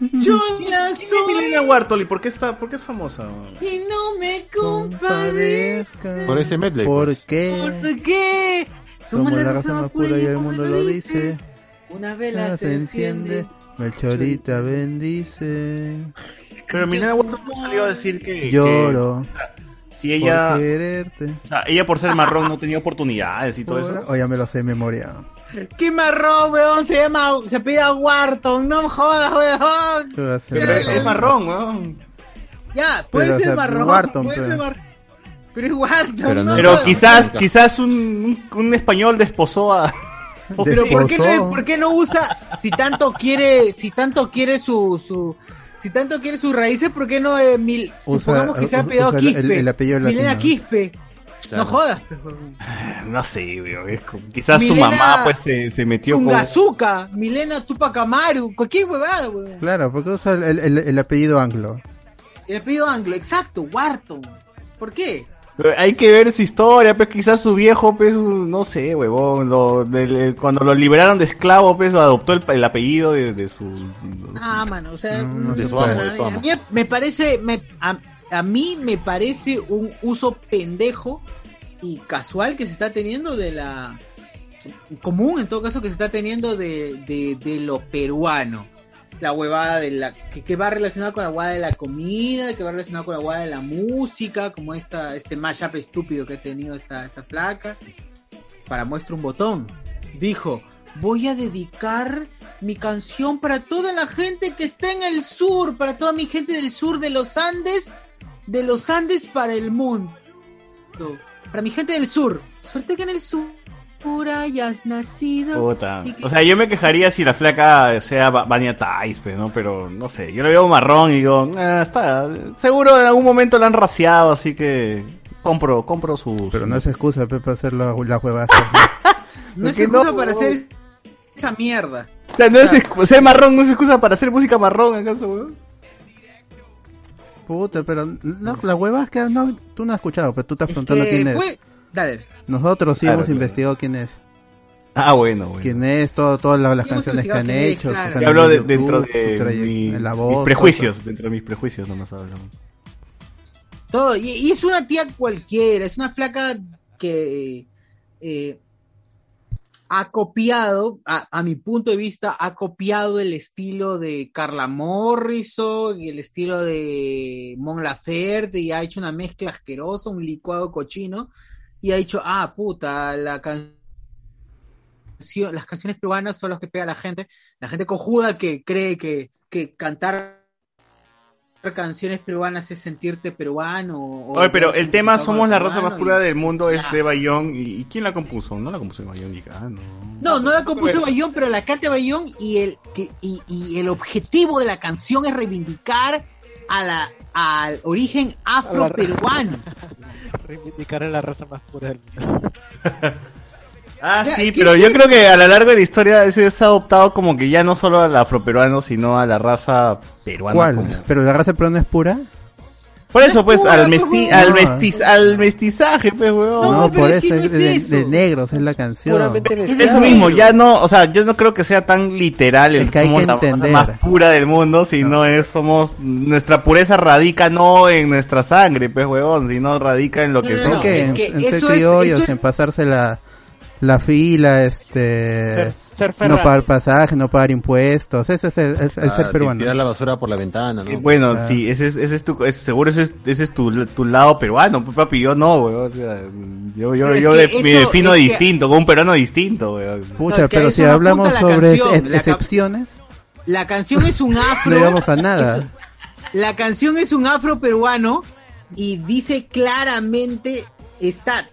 Yo la soy Milena Wartoli, ¿por qué está, por qué es famosa? y no me compadezco. Por ese medley. ¿Por pues. qué? ¿Por qué? Somos la raza más pura y el mundo lo dice. Una vela La se enciende. Melchorita bendice. Pero Milena Wartoli no salió a decir que... Lloro. que- si ella... Por quererte. o sea, ella por ser marrón no tenía oportunidades y todo eso. O ya me lo sé de memoria. ¿Qué marrón, weón? Se llama, se pide Wharton, no me jodas, weón. ¿Qué va a? Pero es, es marrón, weón. Ya, puede Pero, o ser sea, marrón. Wharton, puede pero- ser mar- Pero es Wharton, Pero no, Pero no. quizás, quizás un, un, un español desposó a... <laughs> Pero ¿por qué. ¿por qué no usa si tanto quiere, si tanto quiere su, su Si tanto quiere sus raíces, ¿por qué no eh, mil, Usa- supongamos que se ha apellidado Quispe? el- el apellido Milena latino. Quispe. Claro. No jodas. huevón. No sé, como- quizás su mamá pues se, se metió con... Tungazuka, Milena Tupac Amaru, cualquier huevada, huevón. Claro, porque usa el, el- el apellido anglo. El apellido anglo, exacto, Wharton. ¿Por qué? Hay que ver su historia, pues quizás su viejo, pues, no sé, huevón, lo- del- cuando lo liberaron de esclavo, pues adoptó el, el apellido de, de su... Ah, mano, o sea, No, mm, de su amo, de su a amo. mí me parece, me, a, a mí me parece un uso pendejo y casual que se está teniendo de la común en todo caso que se está teniendo de, de, de lo peruano la huevada de la que, va relacionada con la huevada de la comida que va relacionada con la huevada de la música como esta este mashup estúpido que ha tenido esta esta flaca para muestra un botón. Dijo voy a dedicar mi canción para toda la gente que está en el sur para toda mi gente del sur de los Andes de los Andes para el mundo. Para mi gente del sur. Suerte que en el sur hayas nacido Puta. y que- O sea, yo me quejaría si la flaca sea Vania Tais, pues, ¿no? Pero, no sé, yo le veo marrón y digo, "Ah, está, seguro en algún momento la han raciado, así que compro, compro su... Pero no es excusa pe, para hacer la, la huevada. <laughs> no es ¿Por qué excusa no? para hacer esa mierda O sea, no es excu- ser marrón no es excusa para hacer música marrón, ¿acaso, weón? Puta, pero no, la hueva es que no, tú no has escuchado, pero tú estás preguntando Que quién es. Dale Nosotros sí Claro, hemos claro. investigado quién es. Ah, bueno, bueno. Quién es, todo, todas las, canciones que han quién es, hecho. claro. hablo de- dentro de mi- la voz, mis prejuicios, dentro de mis prejuicios nomás hablamos. todo y, y es una tía cualquiera es una flaca que eh, ha copiado a, a mi punto de vista ha copiado el estilo de Carla Morrison y el estilo de Mon Laferte y ha hecho una mezcla asquerosa un licuado cochino y ha dicho ah puta la canción las canciones peruanas son las que pega a la gente la gente cojuda que cree que, que cantar canciones peruanas es sentirte peruano. o- Oye, pero el tema Somos la raza más pura y- del mundo es de Bayón. ¿Y, y quién la compuso? No la compuso Bayón, y ah, no. No, no la compuso Bayón, pero la canta Bayón y el, y el objetivo de la canción es reivindicar a la, al origen afro-peruano. <laughs> Reivindicar a la raza más pura del mundo. <laughs> Ah, sí, ¿qué pero yo creo que a lo largo de la historia eso es adoptado como que ya no solo al afroperuano, sino a la raza peruana. ¿Cuál? como- ¿Pero la raza peruana es pura? Por eso, pues, al, mesti al, No. mestiz al mestizaje, pues, huevón. No, por es eso no es es de, eso. de negros, es la canción. Es eso mismo, ya no, o sea, yo no creo que sea tan literal el Es que hay somos que la más pura del mundo, sino es somos nuestra pureza radica no en nuestra sangre, pues huevón, sino radica en lo No, que no, somos. no, que es en, que en ser eso es- criollos, eso es- en pasarse la, la fila, este, Ser no pagar pasaje, no pagar impuestos, ese es el, es el Ah, ser peruano. Tirar la basura por la ventana, ¿no? Eh, bueno, Ah. sí, ese es, ese es tu, seguro ese es, ese es tu, tu lado peruano, papi, yo no, weón, o sea, yo, yo, yo me defino es que- distinto, como un peruano distinto, weón. Pucha, No, es que a pero si hablamos sobre canción, ex- excepciones, La canción es un <laughs> afro. no llegamos a nada. es- la canción es un afro peruano y dice claramente, está,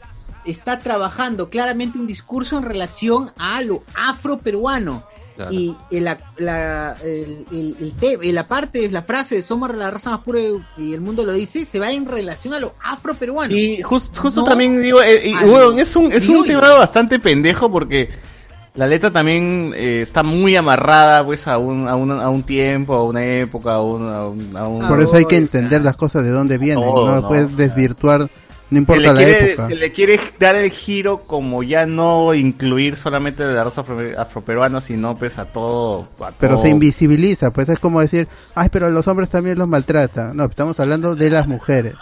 está trabajando claramente un discurso en relación a lo afro peruano. Claro. Y el- la, la, el, el- el te- eh, la parte, la frase de somos la raza más pura y el mundo lo dice, se va en relación a lo afro peruano. Y jus- justo No también digo, eh, y, es un, es un tema bastante pendejo porque la letra también eh, está muy amarrada pues a un, a un, a un tiempo, a una época, a un... A un, a un- Por eso hay que entender las cosas de dónde vienen, Todo, no no, puedes o sea, desvirtuar, no se importa le, la quiere, época. se le quiere dar el giro como ya no incluir solamente de la raza afro- afroperuana, sino pues a todo... a Pero todo- se invisibiliza, pues es como decir, ay, pero los hombres también los maltratan. No, estamos hablando de las mujeres.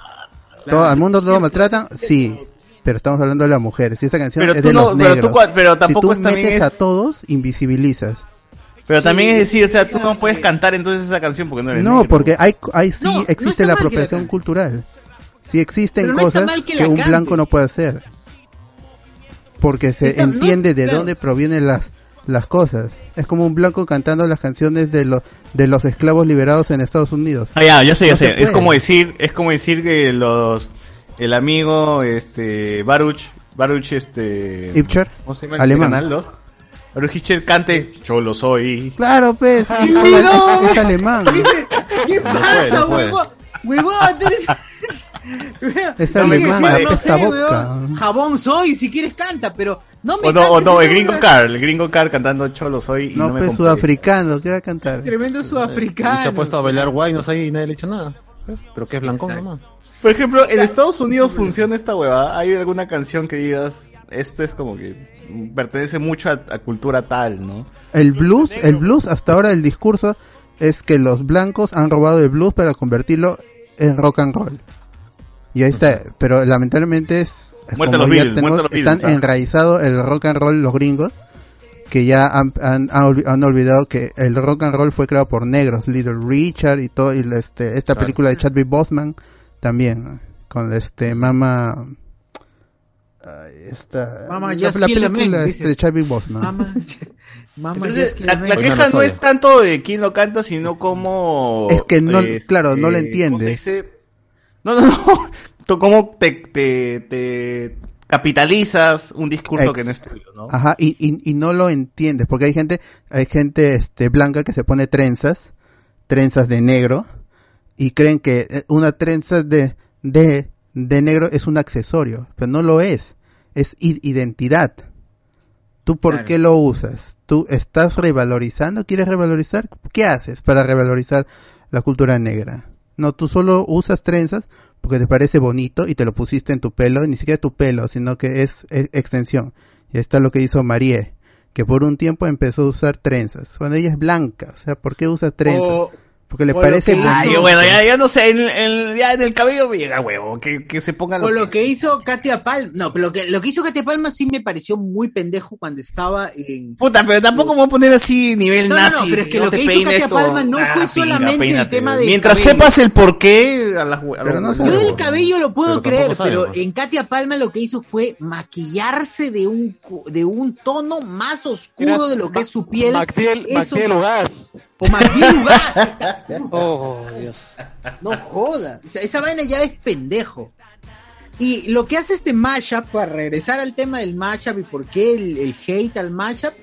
Todo, ¿Al mundo lo maltratan? Sí, pero estamos hablando de las mujeres. Si esta canción Pero es tú de no- los pero tú negros, pero si tampoco tú es también metes es- a todos, invisibilizas. Pero también es decir, o sea, tú no puedes cantar entonces esa canción porque no eres No, negro. porque hay, hay sí No, no existe está la apropiación cultural. Sí existen no cosas que un cantes. blanco no puede hacer. Porque se Está- no, entiende de claro. dónde provienen las las cosas. Es como un blanco cantando las canciones de los de los esclavos liberados en Estados Unidos. Ah, ya, ya sé, ya No sé. Es como decir, es como decir que los el amigo este Baruch, Baruch este Ibcher, ¿cómo se llama el alemán. canal 2? Baruch Ibcher cante Yo lo soy. Claro, pues, <laughs> es alemán. <laughs> ¿Qué No pasa, puede, no puede. huevón? Huevón, <laughs> Esta No me no sé, boca. huevón. Jabón soy, si quieres canta, pero no me O no, o no, el gringo huevada. car, el gringo car cantando cholo soy y no, No, me pues sudafricano, ¿qué va a cantar? Tremendo Y se sudafricano. ha puesto a bailar guaynos ahí y nadie le ha hecho nada. Pero que es blancón nomás. Por ejemplo, en Estados Unidos funciona esta hueva. ¿Hay alguna canción que digas, esto es como que pertenece mucho a, a cultura tal, ¿no? El blues, el blues, hasta ahora el discurso es que los blancos han robado el blues para convertirlo en rock and roll. Y ahí está, pero lamentablemente es Muerte como los ya Beatles, muerte los Beatles, están ah. enraizados el rock and roll los gringos que ya han, han, han olvi- han olvidado que el rock and roll fue creado por negros, Little Richard y todo y este esta Claro. película de Chadwick Boseman también con este Mama esta Mama, la, la película dices. este de Chadwick Boseman <laughs> Entonces, es que la, la queja lo no es tanto de quién lo canta, sino como... Es que no- este, claro, no lo ¿cómo se entiendes. No, no, no. <laughs> Tú cómo te, te, te capitalizas un discurso Ex- que no es tuyo, ¿no? Ajá, y, y, y no lo entiendes, porque hay gente, hay gente este blanca que se pone trenzas, trenzas de negro, y creen que eh, una trenza de, de, de negro es un accesorio, pero no lo es, es identidad. ¿Tú por Claro. qué lo usas? ¿Tú estás revalorizando? ¿Quieres revalorizar? ¿Qué haces para revalorizar la cultura negra? No, tú solo usas trenzas porque te parece bonito y te lo pusiste en tu pelo, ni siquiera tu pelo, sino que es, extensión. Y está lo que hizo Marie, que por un tiempo empezó a usar trenzas. Cuando ella es blanca, o sea, ¿por qué usa trenzas? Porque le lo parece que hizo- Ay, bueno, ya, ya no sé, en, en- ya en el cabello me llega huevo, que, que se ponga O lo que hizo Katia Palma. No, pero lo que, lo que hizo Katia Palma sí me pareció muy pendejo cuando estaba en. Puta, pero tampoco me voy a poner así nivel No, no, no, nazi. pero es que no lo que hizo Katia con- Palma no fue pinga, solamente el tema del Mientras cabello. sepas el porqué, a las Pero no Yo del cabello lo puedo Pero creer, sabe, pero en Katia Palma lo que hizo fue maquillarse de un de un tono más oscuro de lo que es su piel. Magdiel, Eso- Ugaz. O Magdiel Ugaz. Oh, Dios. No joda. Esa, esa vaina ya es pendejo. Y lo que hace este mashup, para regresar al tema del mashup y por qué el, el hate al mashup,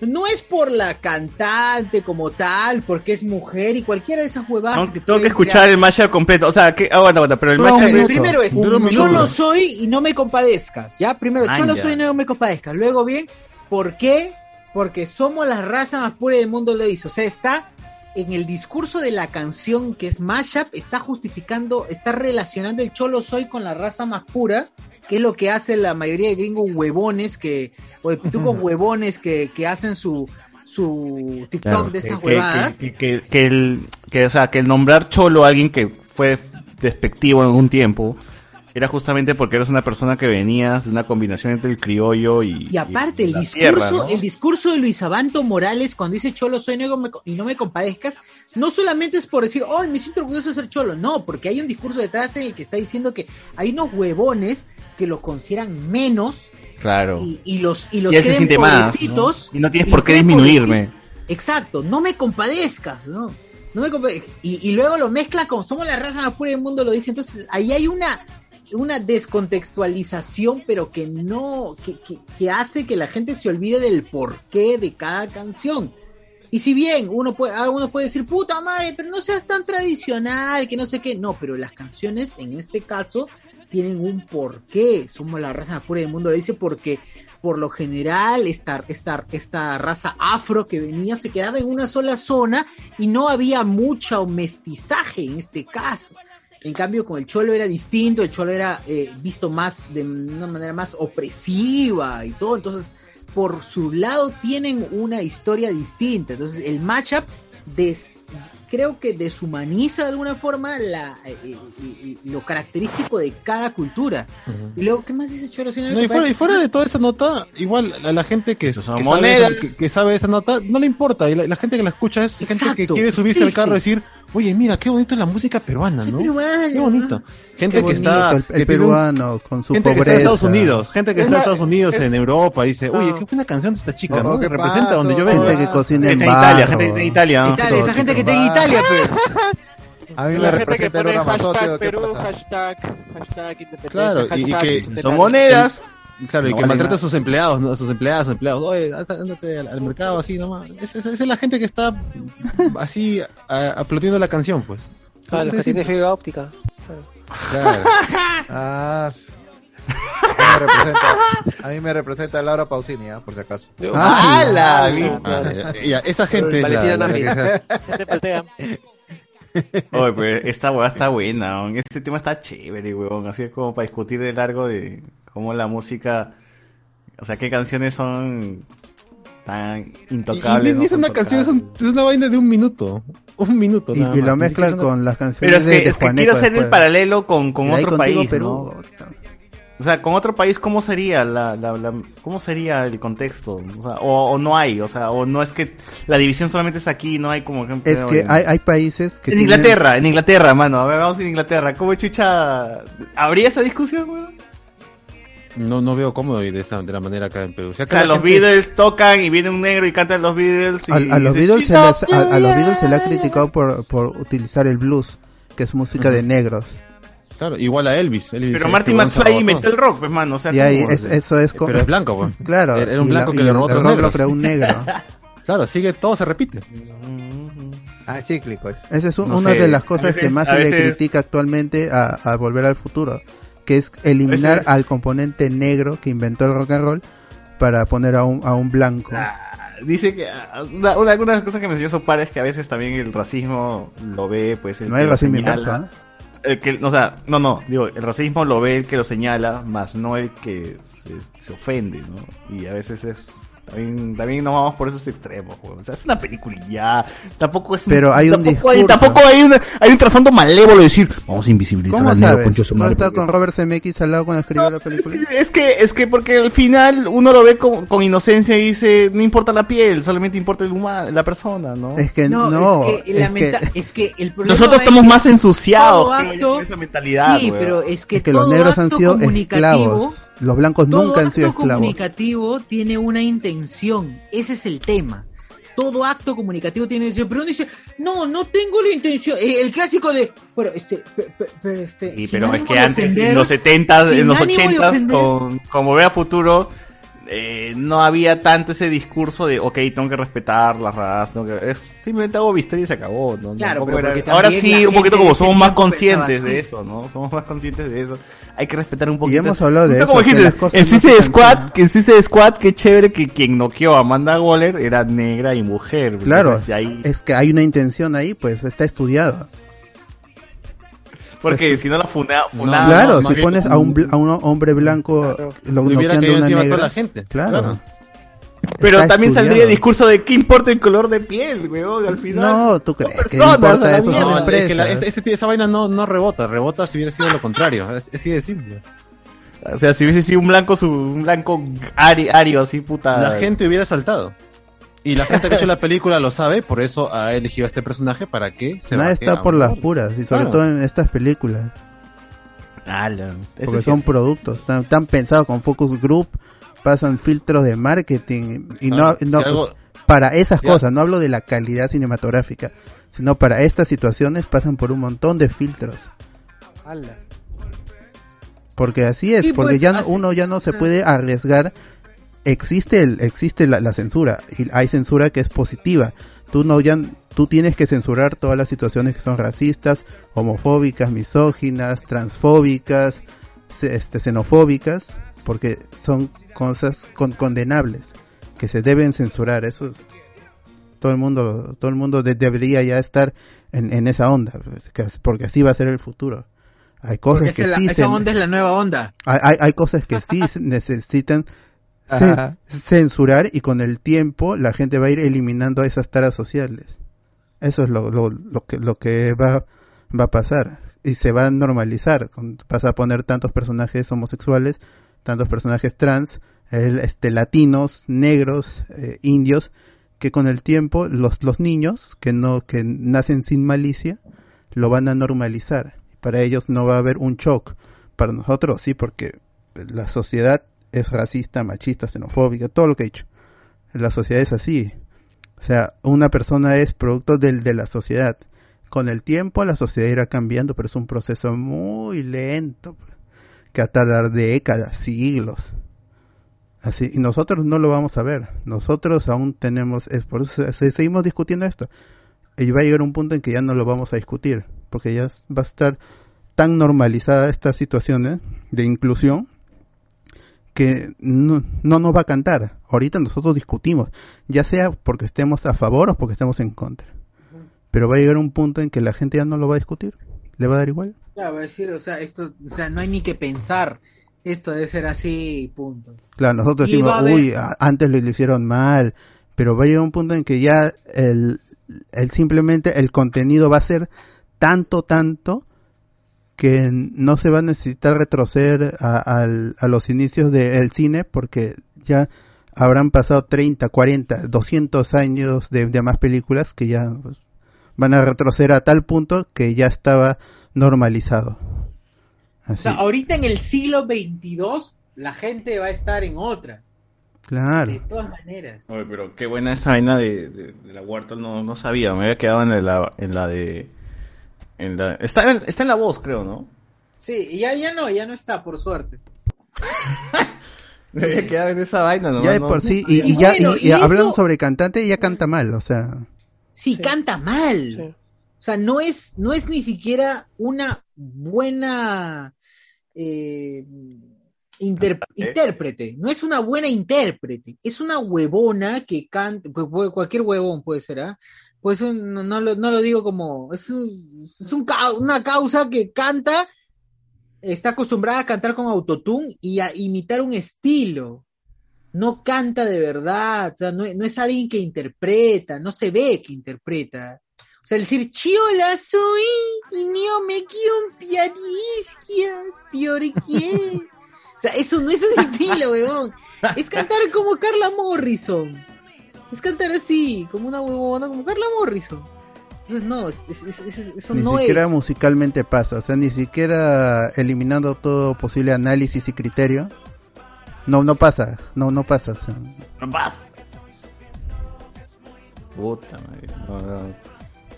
no es por la cantante como tal, porque es mujer y cualquiera de esas huevadas. No, que se tengo que escuchar crear. el mashup completo. O sea, que, aguanta, aguanta, pero el un mashup minuto. Primero es, yo lo soy y no me compadezcas, ¿ya? Primero, Ah, yo lo ya. soy y no me compadezcas. Luego, bien, ¿por qué? Porque somos la raza más pura del mundo, lo dice. O sea, está en el discurso de la canción que es Mashup, está justificando, está relacionando el cholo soy con la raza más pura, que es lo que hace la mayoría de gringos huevones que, o de pitucos <laughs> huevones que, que hacen su, su TikTok Claro, de que, estas que- huevadas. que- que- que el, que, o sea, que el nombrar cholo a alguien que fue despectivo en algún tiempo era justamente porque eres una persona que venía de una combinación entre el criollo y. Y aparte, y el discurso, tierra, ¿no? el discurso de Luis Abanto Morales cuando dice cholo soy negro y no me compadezcas, no solamente es por decir, oh, me siento orgulloso de ser cholo, no, porque hay un discurso detrás en el que está diciendo que hay unos huevones que lo consideran menos Claro. y, y los y los Y se siente más, Y no tienes por los qué disminuirme. Exacto, no me compadezcas, ¿no? No me y, y luego lo mezcla con somos la raza más pura del mundo, lo dice. Entonces, ahí hay una una descontextualización, pero que no, que, que, hace que la gente se olvide del porqué de cada canción. Y si bien uno puede, algunos puede decir, puta madre, pero no seas tan tradicional, que no sé qué. No, pero las canciones, en este caso, tienen un porqué. Somos la raza más pura del mundo, lo dice porque por lo general esta, esta, esta raza afro que venía se quedaba en una sola zona y no había mucho mestizaje en este caso. En cambio, con el cholo era distinto, el cholo era eh, visto más de una manera más opresiva y todo. Entonces, por su lado tienen una historia distinta. Entonces, el matchup des, creo que deshumaniza de alguna forma la, eh, eh, lo característico de cada cultura. Y luego, ¿qué más dice Cholo? Si no y, fuera, y fuera de toda esa nota, igual a la gente que, que, sabe que, que sabe esa nota, no le importa. Y la, la gente que la escucha es gente que quiere subirse al carro y decir, oye, mira, qué bonito es la música peruana, ¿no? peruana, Qué bonito. Gente Qué que bonito, está... el, el que peruano con su gente que pobreza. está en Estados Unidos, gente que Es está en Estados Unidos, es- en Europa, dice, oye, No. qué buena canción de esta chica, Oh, ¿no? ¿qué Representa pasó? donde yo vengo. Gente que cocina en Italia, gente en Italia. Italia, esa gente que está en Italia, pues. A mí me La gente que representa el pone hashtag ¿o qué Perú, hashtag, hashtag independencia, Claro, y- que. Son monedas. Claro, y No que vale maltrata nada. a sus empleados, ¿no? a sus empleadas, empleados. Oye, ándate al, al mercado así nomás. Esa esa es la gente que está así aplaudiendo la canción, pues. Ah, los que Sí, sí. tienen fibra óptica. Claro. <laughs> Ah, s- a mí me representa, a mí me representa Laura Pausini, ¿ah? por si acaso. ¡Ah, ¡Hala! Ah, ya, esa gente es la, Valentina la Nami. que- Te paltea. Oye, pues esta weá está buena, weón. este tema está chévere, weón. Así es como para discutir de largo de cómo la música, o sea, qué canciones son tan Y, intocables. y ni no es una canción, es, un- es una vaina de un minuto. Un minuto. Y, nada y lo Ni mezcla siquiera es una- con las Pero canciones es de, que, de es que quiero hacer el después. paralelo con, con Y de otro país, Perú. ¿no? O sea, con otro país, ¿cómo sería la, la, la- cómo sería el contexto? O, sea, o, o no hay, o sea, o no es que la división solamente es aquí, no hay como ejemplo. Es que hay, hay países que en tienen- Inglaterra, en Inglaterra, mano, a ver, vamos en Inglaterra, ¿cómo chucha habría esa discusión, weón? No, no veo cómodo de, esa, de la manera acá en Perú. O sea, O los gente- Beatles tocan y viene un negro y cantan los Beatles. Y a, a los dice, Beatles se "She's les, a, a los Beatles se le ha criticado por, por utilizar el blues, que es música de negros. Claro, igual a Elvis. Elvis Pero se McFly inventó el rock, pues, mano, o sea, y ahí ¿cómo? es- eso es co- Pero es blanco, pues. <laughs> Claro, Era un la- blanco que le robó el rock lo creó un negro. <laughs> Claro, sigue, todo se repite. Ah, cíclico. es. Esa es un- No una sé, de las cosas veces- que más se le critica actualmente a, a Volver al Futuro, que es eliminar veces- al componente negro que inventó el rock and roll para poner a un, a un blanco. Dice que ah, una, una, una de las cosas que me enseñó su padre es que a veces también el racismo lo ve, pues el No hay racismo inverso, ¿eh? El que, o sea, no, no, digo, el racismo lo ve el que lo señala, más no el que se, se ofende, ¿no? Y a veces es, también, también nos vamos por esos extremos, weón. O sea, es una ya, tampoco es Pero hay un tampoco hay, tampoco hay, una- hay un trasfondo malévolo de decir, vamos a invisibilizar ¿Cómo al negro, de su ¿No madre, está porque- con Robert Zemeckis al lado cuando escribió la película? Es que, es que porque al final uno lo ve con, con inocencia y dice, no importa la piel, solamente importa el humano, la persona, ¿no? Es que No, no, es, que es lamenta- que- es que el problema Nosotros es estamos más ensuciados acto- con esa mentalidad. Sí, pero es que, es que los negros han sido comunicativo- esclavos. Los blancos todo nunca han acto sido esclavos. comunicativo tiene una intención. Ese es el tema. Todo acto comunicativo tiene intención. Pero uno dice, no, no tengo la intención. Eh, El clásico de, bueno, este, pe- pe- pe- este, Sí, pero es que antes, ofender, en los 70s, sin en los ánimo de 80s, ofender. con, como ve a futuro, eh, no había tanto ese discurso de, ok, tengo que respetar las razas, tengo que- es simplemente hago historia y se acabó, ¿no? Claro, pero era- ahora sí, un poquito como somos más conscientes de eso, ¿no? Somos más conscientes de eso. Hay que respetar un poquito. hemos hablado de eso, como dijiste, en no Squad, que en Suicide Squad, qué chévere que quien noqueó a Amanda Waller era negra y mujer. Claro, ahí- es que hay una intención ahí, pues está estudiado. Porque si no la funa, No, funaba- claro, si pones a un, a un hombre blanco lo noqueando una negra, la gente. Claro. Claro. Pero Está también saldría el discurso de qué importa el color de piel, weón, al final. No, tú crees que personas, importa eso. No, es que la- empresas. ese- ese- esa vaina no, no rebota, rebota si hubiera sido lo contrario. Es, así de simple. O sea, si hubiese sido un blanco, su, un blanco ari- ario, así, puta. La gente hubiera saltado. Y la gente que ha hecho la película lo sabe, por eso ha elegido a este personaje para que se Nada está por las puras, y sobre Claro. todo en estas películas. Ala, eso Porque son productos, están, están pensados con focus group, pasan filtros de marketing y no, no si algo- para esas si cosas, no hablo de la calidad cinematográfica, sino para estas situaciones pasan por un montón de filtros. Porque así es, Sí, porque pues, ya no- uno ya no se puede arriesgar. Existe el, existe la, la censura y hay censura que es positiva. Tú no ya, tú tienes que censurar todas las situaciones que son racistas, homofóbicas, misóginas, transfóbicas, este, xenofóbicas, porque son cosas con- condenables que se deben censurar. Eso todo el mundo, todo el mundo de- debería ya estar en, en esa onda, pues, que- porque así va a ser el futuro. Hay cosas Porque que esa, sí la- se- esa onda es la nueva onda. hay, hay, hay cosas que sí necesitan ce- Ajá. censurar y con el tiempo la gente va a ir eliminando esas taras sociales. Eso es lo, lo, lo que, lo que va, va a pasar. Y se va a normalizar. Vas a poner tantos personajes homosexuales, tantos personajes trans, el- este, latinos, negros, eh, indios, que con el tiempo los, los niños que no que nacen sin malicia lo van a normalizar. Para ellos no va a haber un shock. Para nosotros sí, porque la sociedad es racista, machista, xenofóbica, todo lo que he dicho. La sociedad es así. O sea, una persona es producto del, de la sociedad. Con el tiempo la sociedad irá cambiando, pero es un proceso muy lento, pues, que va a tardar décadas, siglos. Así, y nosotros no lo vamos a ver. Nosotros aún tenemos, es por eso se- se- seguimos discutiendo esto. Y va a llegar un punto en que ya no lo vamos a discutir, porque ya va a estar tan normalizada estas situaciones de inclusión que no, no nos va a cantar. Ahorita nosotros discutimos, ya sea porque estemos a favor o porque estemos en contra. Pero va a llegar un punto en que la gente ya no lo va a discutir. Le va a dar igual. Claro, voy a decir, o sea, esto, o sea, no hay ni que pensar. Esto debe ser así, punto. Claro, nosotros Y decimos, va haber- uy, antes lo, lo hicieron mal, pero va a llegar un punto en que ya el, el simplemente el contenido va a ser tanto, tanto que no se va a necesitar retroceder a, los inicios del cine porque ya habrán pasado 30, 40, 200 años de, de más películas que ya pues, van a retroceder a tal punto que ya estaba normalizado. O Así, sea, ahorita en el siglo XXII, la gente va a estar en otra. claro. De todas maneras. Oye, pero qué buena esa vaina de, de, de la Wartle, no, no sabía, me había quedado en la, en la de... En la, está, en- está en la voz, creo, ¿no? Sí, y ya, ya no, ya no está, por suerte. <laughs> Me había quedado en esa vaina, ¿no? ya de por sí, y, ya, bueno, y, y y hablando sobre cantante, ella canta mal, o sea, Sí, canta mal. O sea, no es, no es ni siquiera una buena eh, inter- intérprete. No es una buena intérprete. Es una huevona que canta, pues, cualquier huevón puede ser, ¿ah? Pues un- no, no lo, no lo digo como, es, un- es un una causa que canta, está acostumbrada a cantar con autotune y a imitar un estilo. No canta de verdad, o sea, no, no es alguien que interpreta, no se ve que interpreta. O sea, el decir, chiola soy y mio me piorquie. <laughs> O sea, eso no es un estilo, weón. Es cantar como Carla Morrison. Es cantar así, como una huevona, como Carla Morrison. Entonces, no, es- es- es- es- eso ni no siquiera musicalmente pasa, o sea, ni siquiera eliminando todo posible análisis y criterio. No, no pasa, no, no pasa. o sea. No pasa. Puta madre. No, no.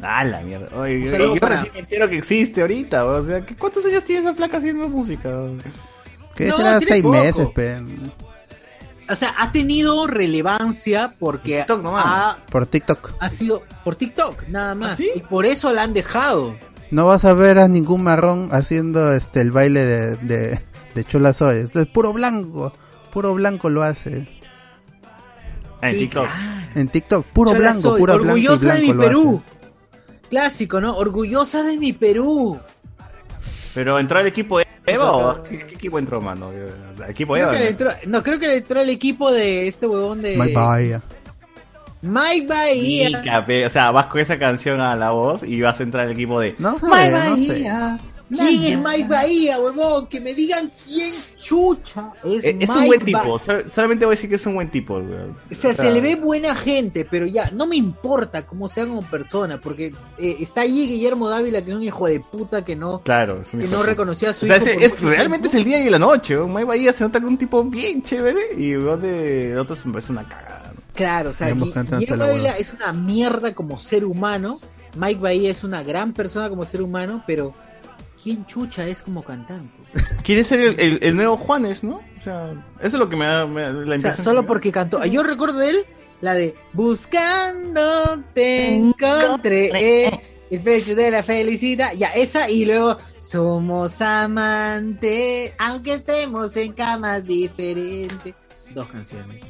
Ah, la mierda. Oye, yo, yo para- me entero que existe ahorita, o sea, ¿qué- ¿cuántos años tiene esa flaca haciendo música? ¿Qué No, será? Seis poco. meses, pe. O sea, ha tenido relevancia porque ha, por TikTok. ha sido por TikTok, nada más. ¿Ah, Y por eso la han dejado. No vas a ver a ningún marrón haciendo este el baile de, de, de Chola Soy. Esto es puro blanco, puro blanco lo hace. En Sí, TikTok. En TikTok, puro blanco, soy, puro blanco orgullosa de blanco mi Perú. Clásico, ¿no? Orgullosa de mi Perú. Pero entró el equipo Eva o ¿qué, qué equipo entró, mano? El equipo Creo Eva. ¿no? entró, no, creo que le entró el equipo de este huevón de. Mike Bahía. Mike Bahía. O sea, vas con esa canción a la voz y vas a entrar al equipo de. No sé, Mike no sé. ¿Quién es Mike Bahía, huevón? Que me digan quién chucha es, Eh, Es un buen tipo, sol- solamente voy a decir que es un buen tipo, weón. O sea, se le ve buena gente, pero ya, no me importa cómo sea como persona, porque eh, está ahí Guillermo Dávila, que es un hijo de puta que no, Claro, es un que hijo no de- reconoció a su O sea, hijo. es, por es- mucho realmente es el día y la noche. ¿no? Mike Bahía se nota que es un tipo bien chévere y weón de, de otros me parece una cagada. ¿no? Claro, o sea, Guillermo Dávila es una mierda como ser humano. Mike Bahía es una gran persona como ser humano, pero ¿quién chucha es como cantante? Quiere ser el, el- el nuevo Juanes, ¿no? O sea, eso es lo que me da me da la O sea, impresión. solo porque cantó. Yo recuerdo de él la de Buscando te encontré eh, el precio de la felicidad. Ya, esa y luego somos amantes, aunque estemos en camas diferentes. Dos canciones.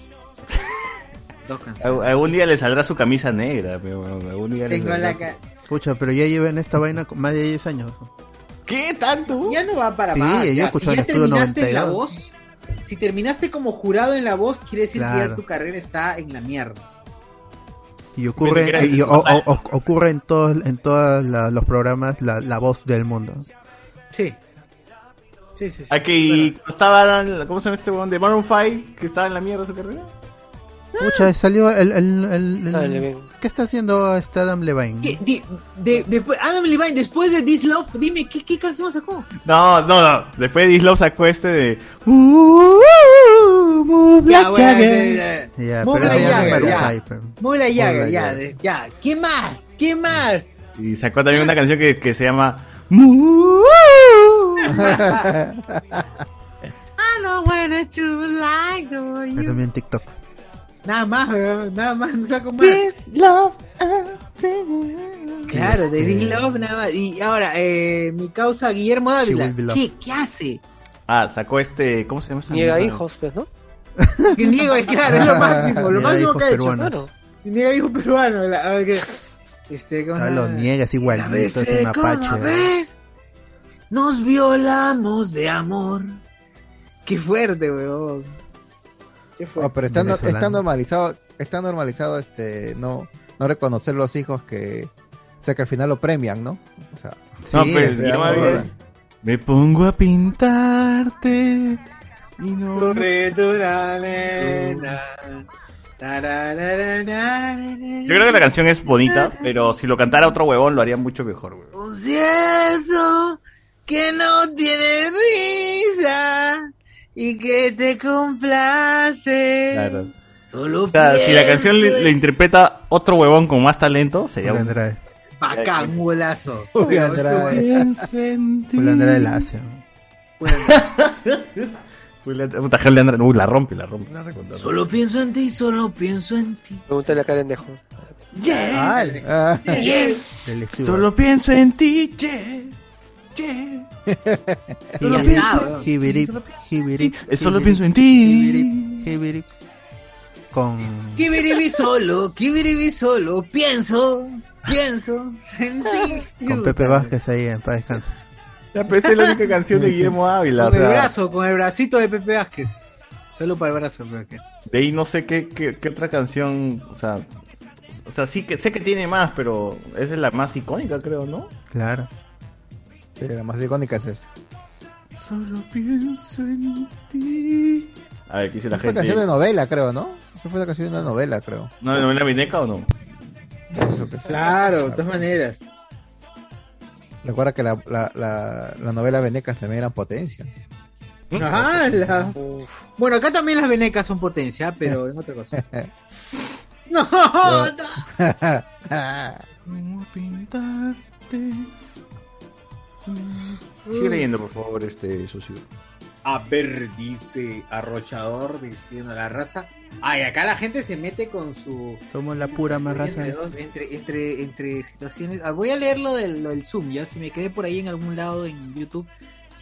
<laughs> Dos canciones. Algún- día le saldrá su camisa negra, pero bueno, algún día le Tengo saldrá la su- Pucha, pero ya llevan esta vaina más de 10 años. ¿Qué tanto? Ya no va para Sí, más. yo Si ya terminaste en la 92. voz, si terminaste como jurado en la voz, quiere decir que ya tu carrera está en la mierda. Y ocurre, era y o- total. o- o- ocurre en todos en todos los programas la, la voz del mundo. Sí. Sí, sí, sí. Aquí estaba, ¿cómo se llama este weón de Maroon 5? Que estaba en la mierda su carrera. Pucha, salió el, el, el- el-. ¿Qué está haciendo este Adam Levine? Di- de, después- Adam Levine, después de This Love, dime, ¿qué, qué canción sacó? No, no, no. Después de Dislove sacó este de. Uh, move Ya, like bueno, Jagger. ya, ya. Ya, Muy pero ya no Jagger, es Maroon ya. 5, pero- Muy la llaga, Muy ya, de- ya. ¿Qué más? ¿Qué más? Y sacó también una canción que, que se llama. <laughs> I <laughs> when to like the way Yo you- también TikTok. Nada más, weón, nada más, <laughs> no saco más. Claro, de This Love nada más. Y ahora, eh, mi causa Guillermo Dávila. ¿qué, ¿qué hace? Ah, sacó este. ¿Cómo se llama esta Niega hijos, pues, ¿no? Que niega, <laughs> claro, es lo máximo, lo Niega máximo hijos que ha hecho. peruanos. Claro. Niega hijo peruano. La, a ver, que, este, ¿cómo Ah, se lo llama? niegas igualito, es veces un apache. vez nos violamos de amor. Qué fuerte, weón. Qué fuerte. Oh, pero está, no- está normalizado, está normalizado este no, no reconocer los hijos que, o sea que al final lo premian, ¿no? O sea, No, sí, pero amor. Dávila es, Me pongo a pintarte. Y no. Corre tu. Yo creo que la canción es bonita, pero si lo cantara otro huevón lo haría mucho mejor, huevón. Lo siento que no tiene risa y que te complace. Claro. Solo O sea, si la canción le, interpreta otro huevón con más talento, sería un... Andrade. Bacán, un golazo. Andrade. Pienso en ti. Julio Andrade la hace. Julio Andrade- Puta, Julio Andrade- Uy, la rompe, la rompe. La recontra. Solo pienso en ti, solo pienso en ti. Pregúntale a Karen Dejo. Yeah. Ah, Yeah. Del estudio. Solo pienso en ti, yeah, <laughs> yeah. Solo pienso-. Jibirip, jibirip, Solo pienso en ti. jibirip. Con Kibiribi solo, kibiribi solo, pienso, pienso en ti. con Pepe Vázquez ahí en paz descanse. Ya, pero esa es la única canción de <laughs> Guillermo Ávila. o Con el sea, brazo, con el bracito de Pepe Vázquez. Solo para el brazo, Pepe Vázquez. de ahí no sé qué, qué, qué otra canción. O sea, o sea, sí que sé que tiene más, pero esa es la más icónica, creo, ¿no? Claro. Sí, la más icónica es esa. Solo pienso en ti. A ver, ¿qué dice la Fue gente? canción de novela, creo, ¿no? Esa fue la canción de una novela, creo. ¿No de novela Vineca o no? Eso que sí. Claro, de todas maneras. Recuerda que la, la, la, la novela Venecas también era potencia. Ajá, la- Bueno, acá también las venecas son potencia, pero en otra cosa. <laughs> <laughs> No, no. <laughs> Vengo a pintarte. Sigue leyendo, por favor, este socio. A ver, dice Arrochador diciendo la raza. Ay, acá la gente se mete con su. Somos la pura más raza. Entre, entre, entre, entre situaciones. Ah, voy a leer lo del, lo del Zoom, ya. Si me quedé por ahí en algún lado en YouTube,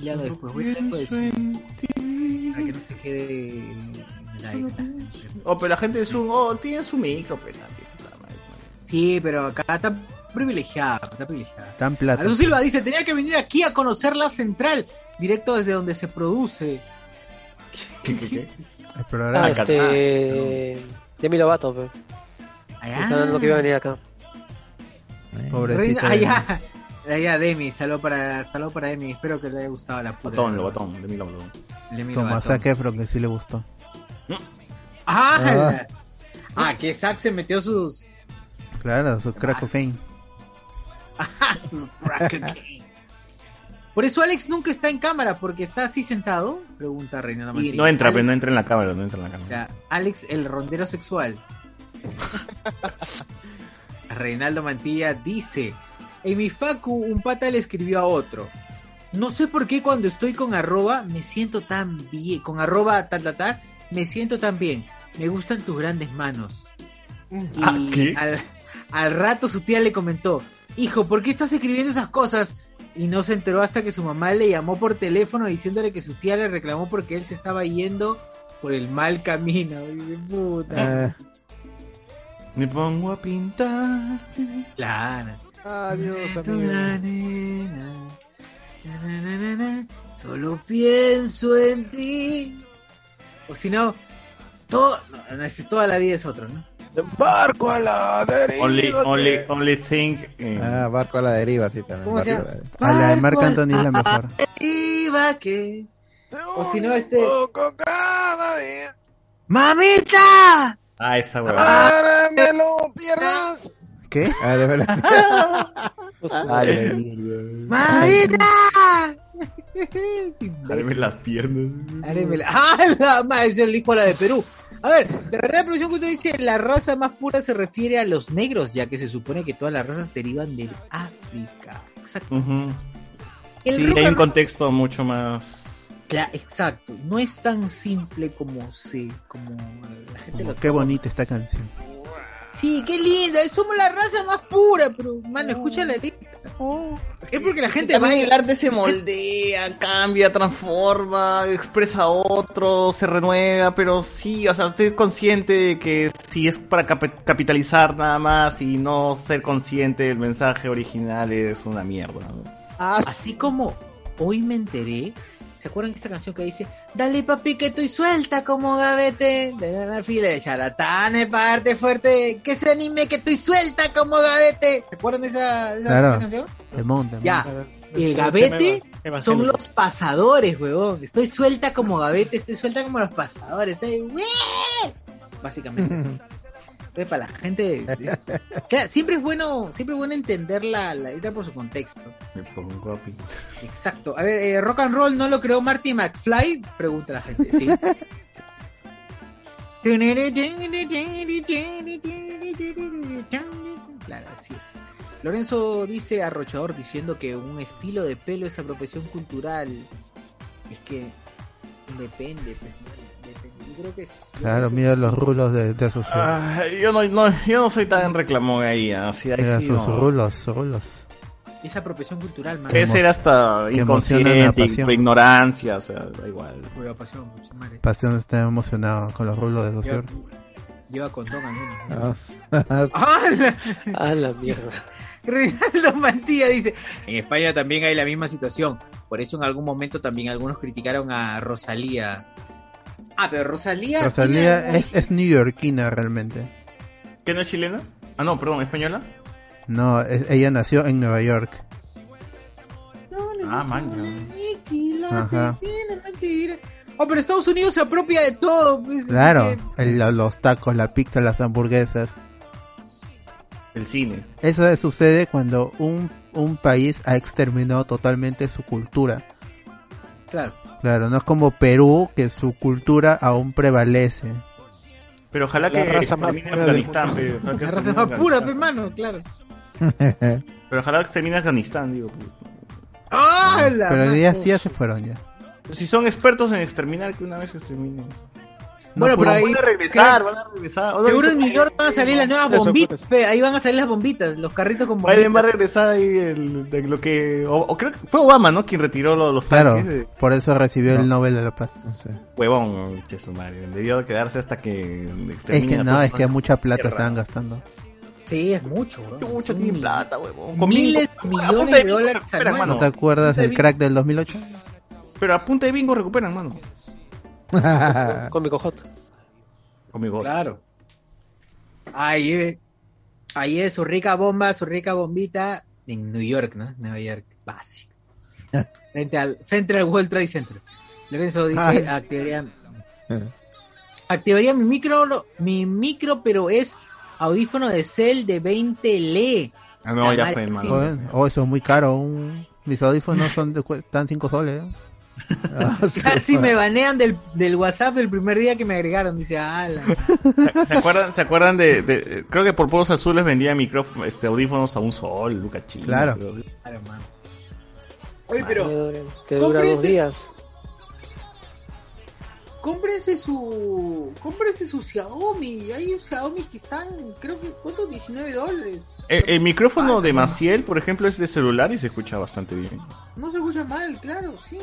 ya lo después. Voy a leer lo del Zoom. Para que no se quede en. Oh, pero la gente de Zoom, oh, tiene su micro, pues madre. Sí, pero acá está privilegiado, está privilegiado. Tan plata. Alonso Silva dice, tenía que venir aquí a conocer la central, directo desde donde se produce. ¿Qué, qué, qué? <laughs> El Ah, programa. este. Demi Lovato, pe. Están hablando que iba a venir acá. Pobrecita. ah. Ah, ya, Demi, salud para, salud para Demi. Espero que le haya gustado la puta. Botón, lo botón, de mí lo. Demi Como a. Zac Efron, que sí le gustó. Ah, Ah. la- ah, que Zack se metió sus. Claro, su crack cocaine. <laughs> <laughs> Por eso Alex nunca está en cámara, porque está así sentado. Pregunta Y no entra, Alex- pero no entra en la cámara, no entra en la cámara. Ya, Alex, el rondero sexual. <laughs> Reinaldo Mantilla dice: En mi Facu, un pata le escribió a otro. No sé por qué cuando estoy con arroba me siento tan bien. Con arroba tal, tal, tal, me siento tan bien. Me gustan tus grandes manos. Y Ah, ¿qué? Al, al rato su tía le comentó: Hijo, ¿por qué estás escribiendo esas cosas? Y no se enteró hasta que su mamá le llamó por teléfono diciéndole que su tía le reclamó porque él se estaba yendo por el mal camino. Dice, puta. Ah, Me pongo a pintar. Claro. Adiós, amigo. la nena, na, na, na, na, na, Solo pienso en ti. O si no, todo, no, no, es- toda la vida es otro, ¿no? Barco a la deriva. Only, only, only think. eh, ah, barco a la deriva, sí, también. ¿Cómo se barco a la deriva. A la de Marc Anthony es la mejor. Iba que. O si no, este. Cada día. ¡Mamita! Ah, esa huevada. Para me lo pierdas. ¿Qué? Ah, de verdad. La. ¡Mamita! Dame las piernas. Ábremela. ¡Ah, la madre! Es el hijo la de Perú. A ver, de verdad, la producción que dice la raza más pura se refiere a los negros, ya que se supone que todas las razas derivan del África. Exacto. El Sí, rock hay un contexto mucho más. Cla- exacto, no es tan simple como se, como eh, la gente lo Qué bonita esta canción. Sí, qué linda, somos la raza más pura, pero mano, escucha la letra. Es porque la gente va el arte se moldea, cambia, transforma, expresa a otro, se renueva, pero sí, o sea, estoy consciente de que si es para cap- capitalizar nada más y no ser consciente del mensaje original es una mierda. ¿no? Así como hoy me enteré, ¿se acuerdan de esta canción que dice Dale papi que estoy suelta como gavete de la fila de charlatanes parte fuerte que se anime que estoy suelta como gavete? ¿Se acuerdan de esa, de esa- Claro. esa canción? Demon, demon. Ya, el gavete son los pasadores, huevón. Estoy suelta como gavete, estoy suelta como los pasadores. Estoy... Básicamente. <laughs> Entonces, para la gente, es- claro, siempre es bueno, siempre es bueno entender la, la letra por su contexto. Pongo a pi- Exacto. A ver, eh, rock and roll no lo creó Marty McFly, pregunta la gente, ¿sí? Claro, así es. Lorenzo dice arrochador diciendo que un estilo de pelo es apropiación cultural. Es que depende, pues, creo que es- Claro, que mira los rulos de, de sus, Ah, yo, no, no- yo no soy tan reclamón ahí, así, ahí mira sí sus no. rulos, sus rulos. Es apropiación cultural, man. Puede ser hasta inconsciente, ignorancia, o sea, da igual. Juega pasión. Pasión está emocionado con los rulos de Saussure. Lleva condón al. Ah. <laughs> ¡Ah, la- A la mierda. Reinaldo Mantilla dice, en España también hay la misma situación. Por eso en algún momento también algunos criticaron a Rosalía. Ah, pero Rosalía... Rosalía tiene- es, es neoyorquina realmente. ¿Qué no es chilena? Ah, no, perdón, española. No, es- ella nació en Nueva York. Ah, man. Ajá. Oh, pero Estados Unidos se apropia de todo. pues, Claro, el- los tacos, la pizza, las hamburguesas. El cine. Eso sucede cuando un, un país ha exterminado totalmente su cultura. que- Claro. Claro, no es como Perú, que su cultura aún prevalece. Pero ojalá La que raza más termine pura Afganistán. pe, que La raza más pura, Afganistán. pe, mano, claro. <laughs> Pero ojalá que termine Afganistán, digo. ¡Ah, Pero más- ya sí ya se fueron ya. Si son expertos en exterminar, que una vez exterminen. Bueno, pero ahí... van a regresar, creo- van a regresar. Seguro en New York van a salir las nuevas bombitas. pe, Ahí van a salir las bombitas, los carritos con bombitas. Biden va a regresar ahí el, de lo que... O, o creo que fue Obama, ¿no? Quien retiró lo- los Claro, tanques por eso recibió el Nobel de la Paz. Huevón, che su madre. Debió quedarse hasta que Es que no, es que los- mucha plata estaban gastando. Sí, es mucho, bro. Mucho tiene mil- plata, huevón. Miles, Con a millones de dólares. ¿No te acuerdas del crack del 2008? Pero a punta de bingo recuperan, mano. <laughs> Cómico hot. Conmigo. Claro. Ahí es, ahí es su rica bomba, su rica bombita en New York, ¿no? Nueva York, básico. <laughs> frente al, frente al World Trade Center. Lorenzo dice, activaría, activaría mi micro, mi micro, pero es audífono de cel de 20 LE. Ah, no, ya fue. Joder, oh, eso es muy caro. un- Mis audífonos son de, cu- están 5 soles. ¿eh? <laughs> Casi me banean del, del WhatsApp el primer día que me agregaron. Dice, ah, la- ¿Se acuerdan, ¿se acuerdan de, de- Creo que por Pueblos Azules vendía micrófonos, este, audífonos a un sol, Luca Chino. Claro. creo. Claro. Oye, pero Te dura dos días. cómprense su cómprense su Xiaomi. Hay Xiaomi que están, creo que, ¿cuánto? 19 dólares. El, el micrófono de Maciel, por ejemplo, es de celular y se escucha bastante bien. No se escucha mal, claro, sí.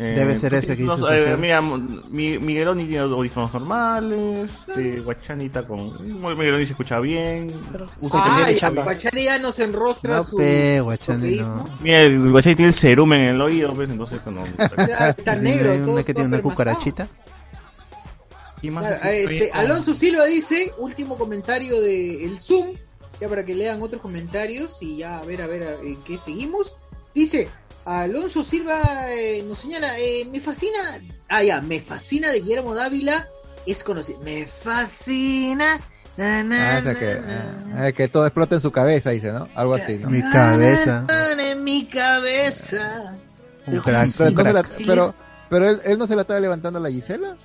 Eh, Debe ser ese que dices eh. Mira, mi, Migueloni tiene audífonos normales, este, Guachanita con... Migueloni se escucha bien. Usa Ah, y Guachani ya nos enrostra No, su. pe, Guachani, no. Mira, el Guachani tiene el cerumen en el oído, pues, entonces cuando... <laughs> Ya Está <laughs> negro, todo, una que tiene una cucarachita. ¿Quién más Claro, este, Oye, Alonso Silva dice, último comentario de el Zoom, ya para que lean otros comentarios y ya a ver, a ver a- en qué seguimos. Dice, Alonso Silva eh, nos señala, eh, me fascina, ah ya, me fascina de Guillermo Dávila, es conocido, me fascina. na, na, Ah, o sea na, que, na, eh, que todo explota en su cabeza, dice, ¿no? Algo así, ¿no? Mi cabeza. en mi cabeza. Un crack, Pero, un no la- pero, pero él, él no se la estaba levantando a la Gisela.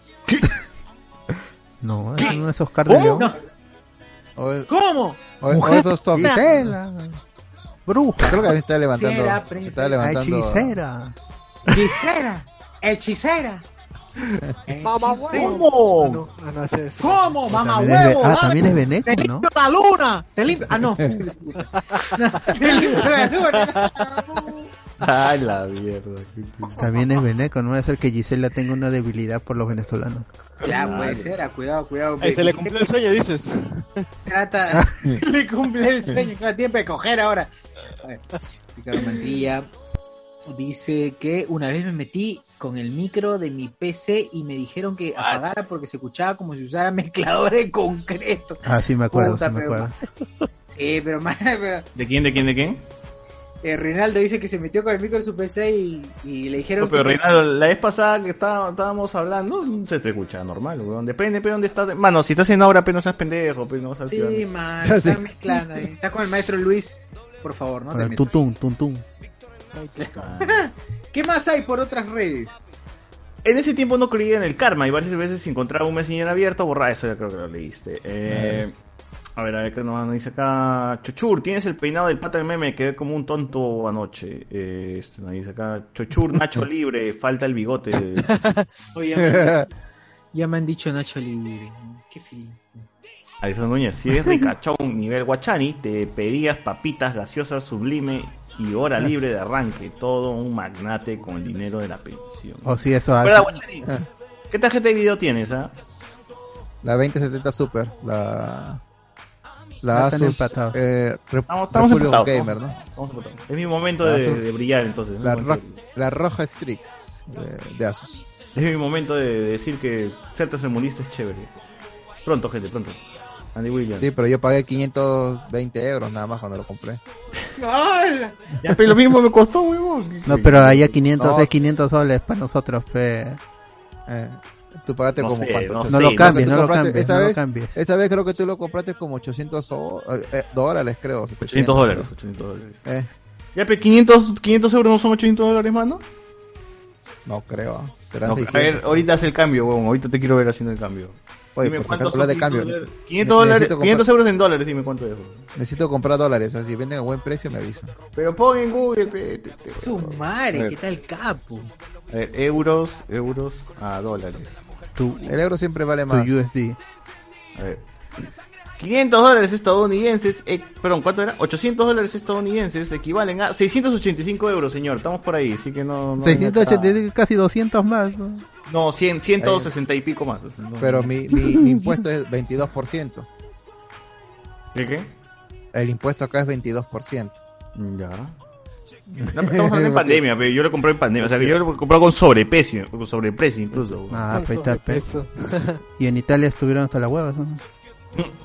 No, eso no es Oscar de León. O, es- ¿Cómo? o, o esos Gisela. Bruja. Creo que se está levantando. Será, se princesa. está levantando. Hechicera. Gisela. Hechicera. Mamá huevo. Ah, no, es- ¿Cómo, mamá huevo? ah, también es Beneco, Te ¿no? limpio la luna. Te limpio. Ah, no. <laughs> Te limpio la luna. <laughs> Ay, la mierda. También es Beneco, no va a ser que Gisela tenga una debilidad por los venezolanos. Ya puede ser, ah, cuidado, cuidado. Ahí se le cumplió el sueño, dices. <laughs> Trata, <laughs> le cumple el sueño, cada tiempo de coger ahora. A ver, Ricardo Mantilla dice que una vez me metí con el micro de mi PC y me dijeron que apagara porque se escuchaba como si usara mezclador de concreto. Ah, sí me acuerdo, Puta, sí me pero- acuerdo. Sí, pero, más- <laughs> pero ¿De quién, de quién, de quién? Eh, Reinaldo dice que se metió con el micro de su PC y, y le dijeron No, pero que- Reinaldo, la vez pasada que estaba- estábamos hablando, se te escucha normal, weón. Depende, pero dónde estás. Mano, si estás haciendo ahora, apenas seas pendejo, pero no seas Sí, man, Sí. está mezclando ahí. Está con el maestro Luis, por favor, no Con te el metas. tuntún, tuntún. <laughs> ¿Qué más hay por otras redes? En ese tiempo no creía en el karma y varias veces encontraba un messenger abierto, borra eso, ya creo que lo leíste. Eh, a ver, a ver qué nos dice acá. Chochur, tienes el peinado del pata del meme, quedé como un tonto anoche. Eh, este nos dice acá. Chochur, Nacho <laughs> libre, falta el bigote. <laughs> Oye, ya me, ya me han dicho Nacho Libre. Qué feliz. Alessandro Núñez, si es ricachón nivel guachani, te pedías papitas gaseosas sublime y hora libre de arranque. Todo un magnate con el dinero de la pensión. O si eso ¿Verdad, hace. Guachani? ¿Qué tarjeta de video tienes, ah? La 2070 Super, la la están Asus empatados. eh, Estamos, estamos Republic empatados, Gamer, ¿no? Estamos empatados. Es mi momento de, brillar, entonces. es La, ro- roja Strix de, de Asus. es mi momento de, de decir que ser tercermundista es chévere. Pronto, gente, pronto. Andy Williams. Sí, pero yo pagué 520 euros nada más cuando lo compré. Ya, pero lo mismo me costó, huevón. No, pero allá 500 No. es 500 soles para nosotros, fe. Eh, tú pagaste No como sé, cuánto? no No sé, lo cambies, no lo cambies, esa no lo vez, cambies. Esa vez creo que tú lo compraste como 800 so- eh, dólares, creo. 800 dólares, 800 dólares. Eh, Ya, pero 500, 500 euros no son 800 dólares más, ¿no? no creo. Serán No, a 600. ver, ahorita hace el cambio, huevón. Ahorita te quiero ver haciendo el cambio. Oye, Dime por si hablas de cambio. 500 dólares. Ne- 500 dólares, necesito comprar- 500 euros en dólares, dime cuánto es. Necesito comprar dólares, así venden a buen precio me avisan. Pero pon en Google, pe, te- te- Su A madre. ¿qué tal capo? A ver, euros, euros a dólares. Tu, El euro siempre vale tu más. USD. A ver. 500 dólares estadounidenses, eh, perdón, ¿cuánto era? 800 dólares estadounidenses equivalen a 685 euros, señor. Estamos por ahí, así que no. no 680, casi 200 más. ¿no? No, 100, 160 y pico más. No, Pero mi, mi, mi impuesto es 22%. ¿Qué qué? El impuesto acá es 22%. Ya. No, pero estamos hablando en <laughs> pandemia, pero yo lo compré en pandemia. O sea, que yo lo compré con sobreprecio, con sobreprecio incluso. Ah, pues está el peso. Y en Italia estuvieron hasta las huevas. ¿no? <clears throat>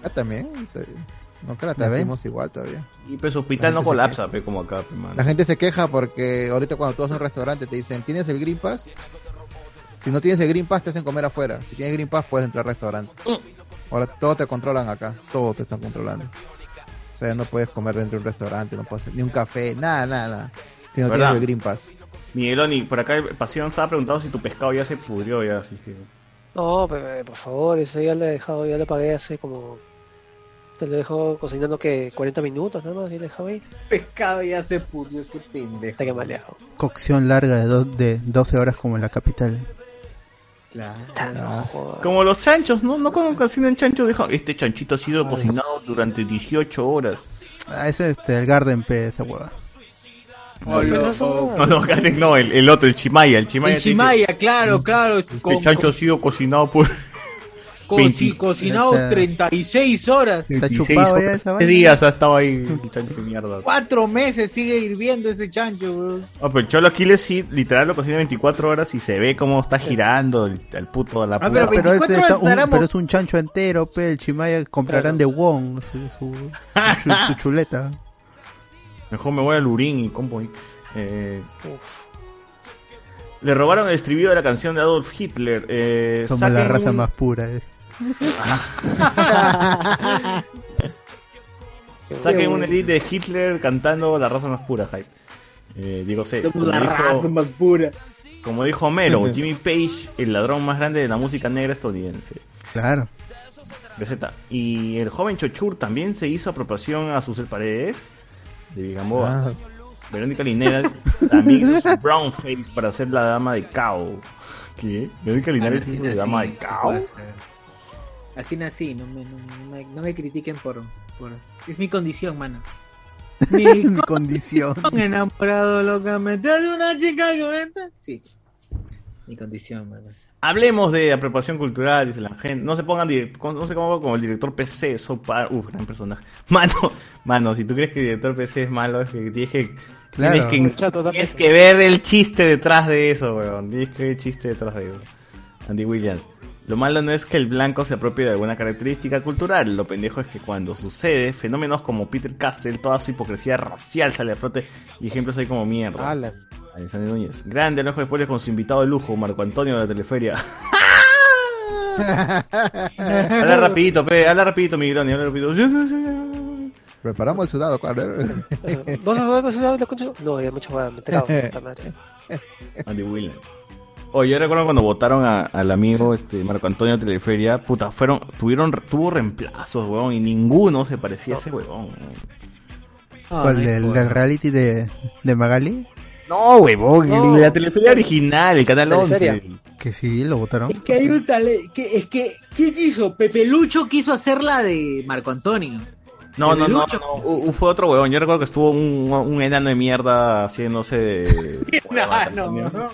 Ah, también. está bien. No que la hacemos igual todavía. Y pues hospital no colapsa, pe, como acá, pe. La gente se queja porque ahorita cuando tú vas a un restaurante te dicen, ¿tienes el Green Pass? Si no tienes el Green Pass te hacen comer afuera. Si tienes Green Pass puedes entrar al restaurante. Ahora todo te controlan acá, todo te están controlando. O sea, no puedes comer dentro de un restaurante, no puedes ni un café, nada, nada, nada. Si no ¿Verdad? tienes el Green Pass. Migueloni, por acá Pasión estaba preguntando si tu pescado ya se pudrió ya, así que... No, pe- por favor, eso ya lo he dejado, ya lo pagué hace como. Te lo dejo cocinando que 40 minutos nada más, y lo dejaba ahí. Pescado ya se pudrió, qué pendejo. Está que maleado. Cocción larga de, do- de 12 horas como en la capital. Como los chanchos, ¿no? No cuando cocinan chancho, deja... Este chanchito ha sido cocinado durante 18 horas. Ah, ese es este, el Garden P, esa hueva. O lo- o- No, no, no, el, el otro, el chimaya. El chimaya, El dice, chimaya, claro, claro. Este con- chancho ha sido cocinado por... co- 20. cocinado Está- 36 horas. Está 16 chupado ya horas. esa ¿Qué vaina. días ha estado ahí el chancho de mierda? Cuatro meses sigue hirviendo ese chancho, bro. Ah, pero el Cholo Aquiles sí, literal lo cocina 24 horas y se ve cómo está girando el, el puto la Ah, puta. pero Pero, ese 24 está horas un- estaremos- pero es un chancho entero, pe, el chimaya comprarán de Wong su, su, su, su <laughs> chuleta. Mejor me voy al Urín y compro ahí. Eh, le robaron el estribillo de la canción de Adolf Hitler. Eh, Somos la raza un- más pura. eh. <laughs> Saquen un edit de Hitler cantando la raza más pura, hype. Eh, digo, sé. Somos como la dijo- raza más pura. Como dijo Homero, Jimmy Page, el ladrón más grande de la música negra estadounidense. Claro. Receta. Y el joven Chochur también se hizo apropiación a sus paredes de Vigamboa. Ah, Verónica Linares también hizo su brown face para ser la dama de Cao. ¿Qué? Verónica Linares de nací, dama de ¿qué Cao. Así nací, no me, no, no me, no me critiquen por, por... Es mi condición, mano. <laughs> Mi, Mi condición. <laughs> enamorado locamente de una chica que Sí. Mi condición, mano. Hablemos de apropiación cultural, dice la gente. No se pongan, no sé cómo como el director PC, Sopa, uf, gran personaje. <laughs> Mano, mano, si tú crees que el director PC es malo, es que tienes que, Claro. tienes que, tienes que ver el chiste detrás de eso, weón. Tienes que ver el chiste detrás de eso. Andy Williams. Lo malo no es que el blanco se apropie de alguna característica cultural, lo pendejo es que cuando sucede, fenómenos como Peter Castell, toda su hipocresía racial sale a flote y ejemplos hay como mierda. Alexander Núñez. Grande el ojo de fuera con su invitado de lujo, Marco Antonio de la Teleferia. habla rapidito, pe, habla rapidito, Miguelón, habla rapidito. Preparamos el sudado, ¿cuál? ¿Vos no vas a No, ya mucho me he enterado. Andy Williams. Oye, yo recuerdo cuando votaron a- al amigo este Marco Antonio de Teleferia, puta, fueron, tuvieron, tuvo reemplazos, weón, y ninguno se parecía a ese weón. ¿Cuál, del, del reality de, de Magali? No, huevón, el No. de la Teleferia original, el canal Teleferia. 11. Que sí, lo votaron. Es que hay un talento. Que, es que, ¿quién quiso? Pepe Lucho quiso hacer la de Marco Antonio. No, no, no, no, u- fue otro huevón. Yo recuerdo que estuvo un, un enano de mierda haciéndose de... No, no, no.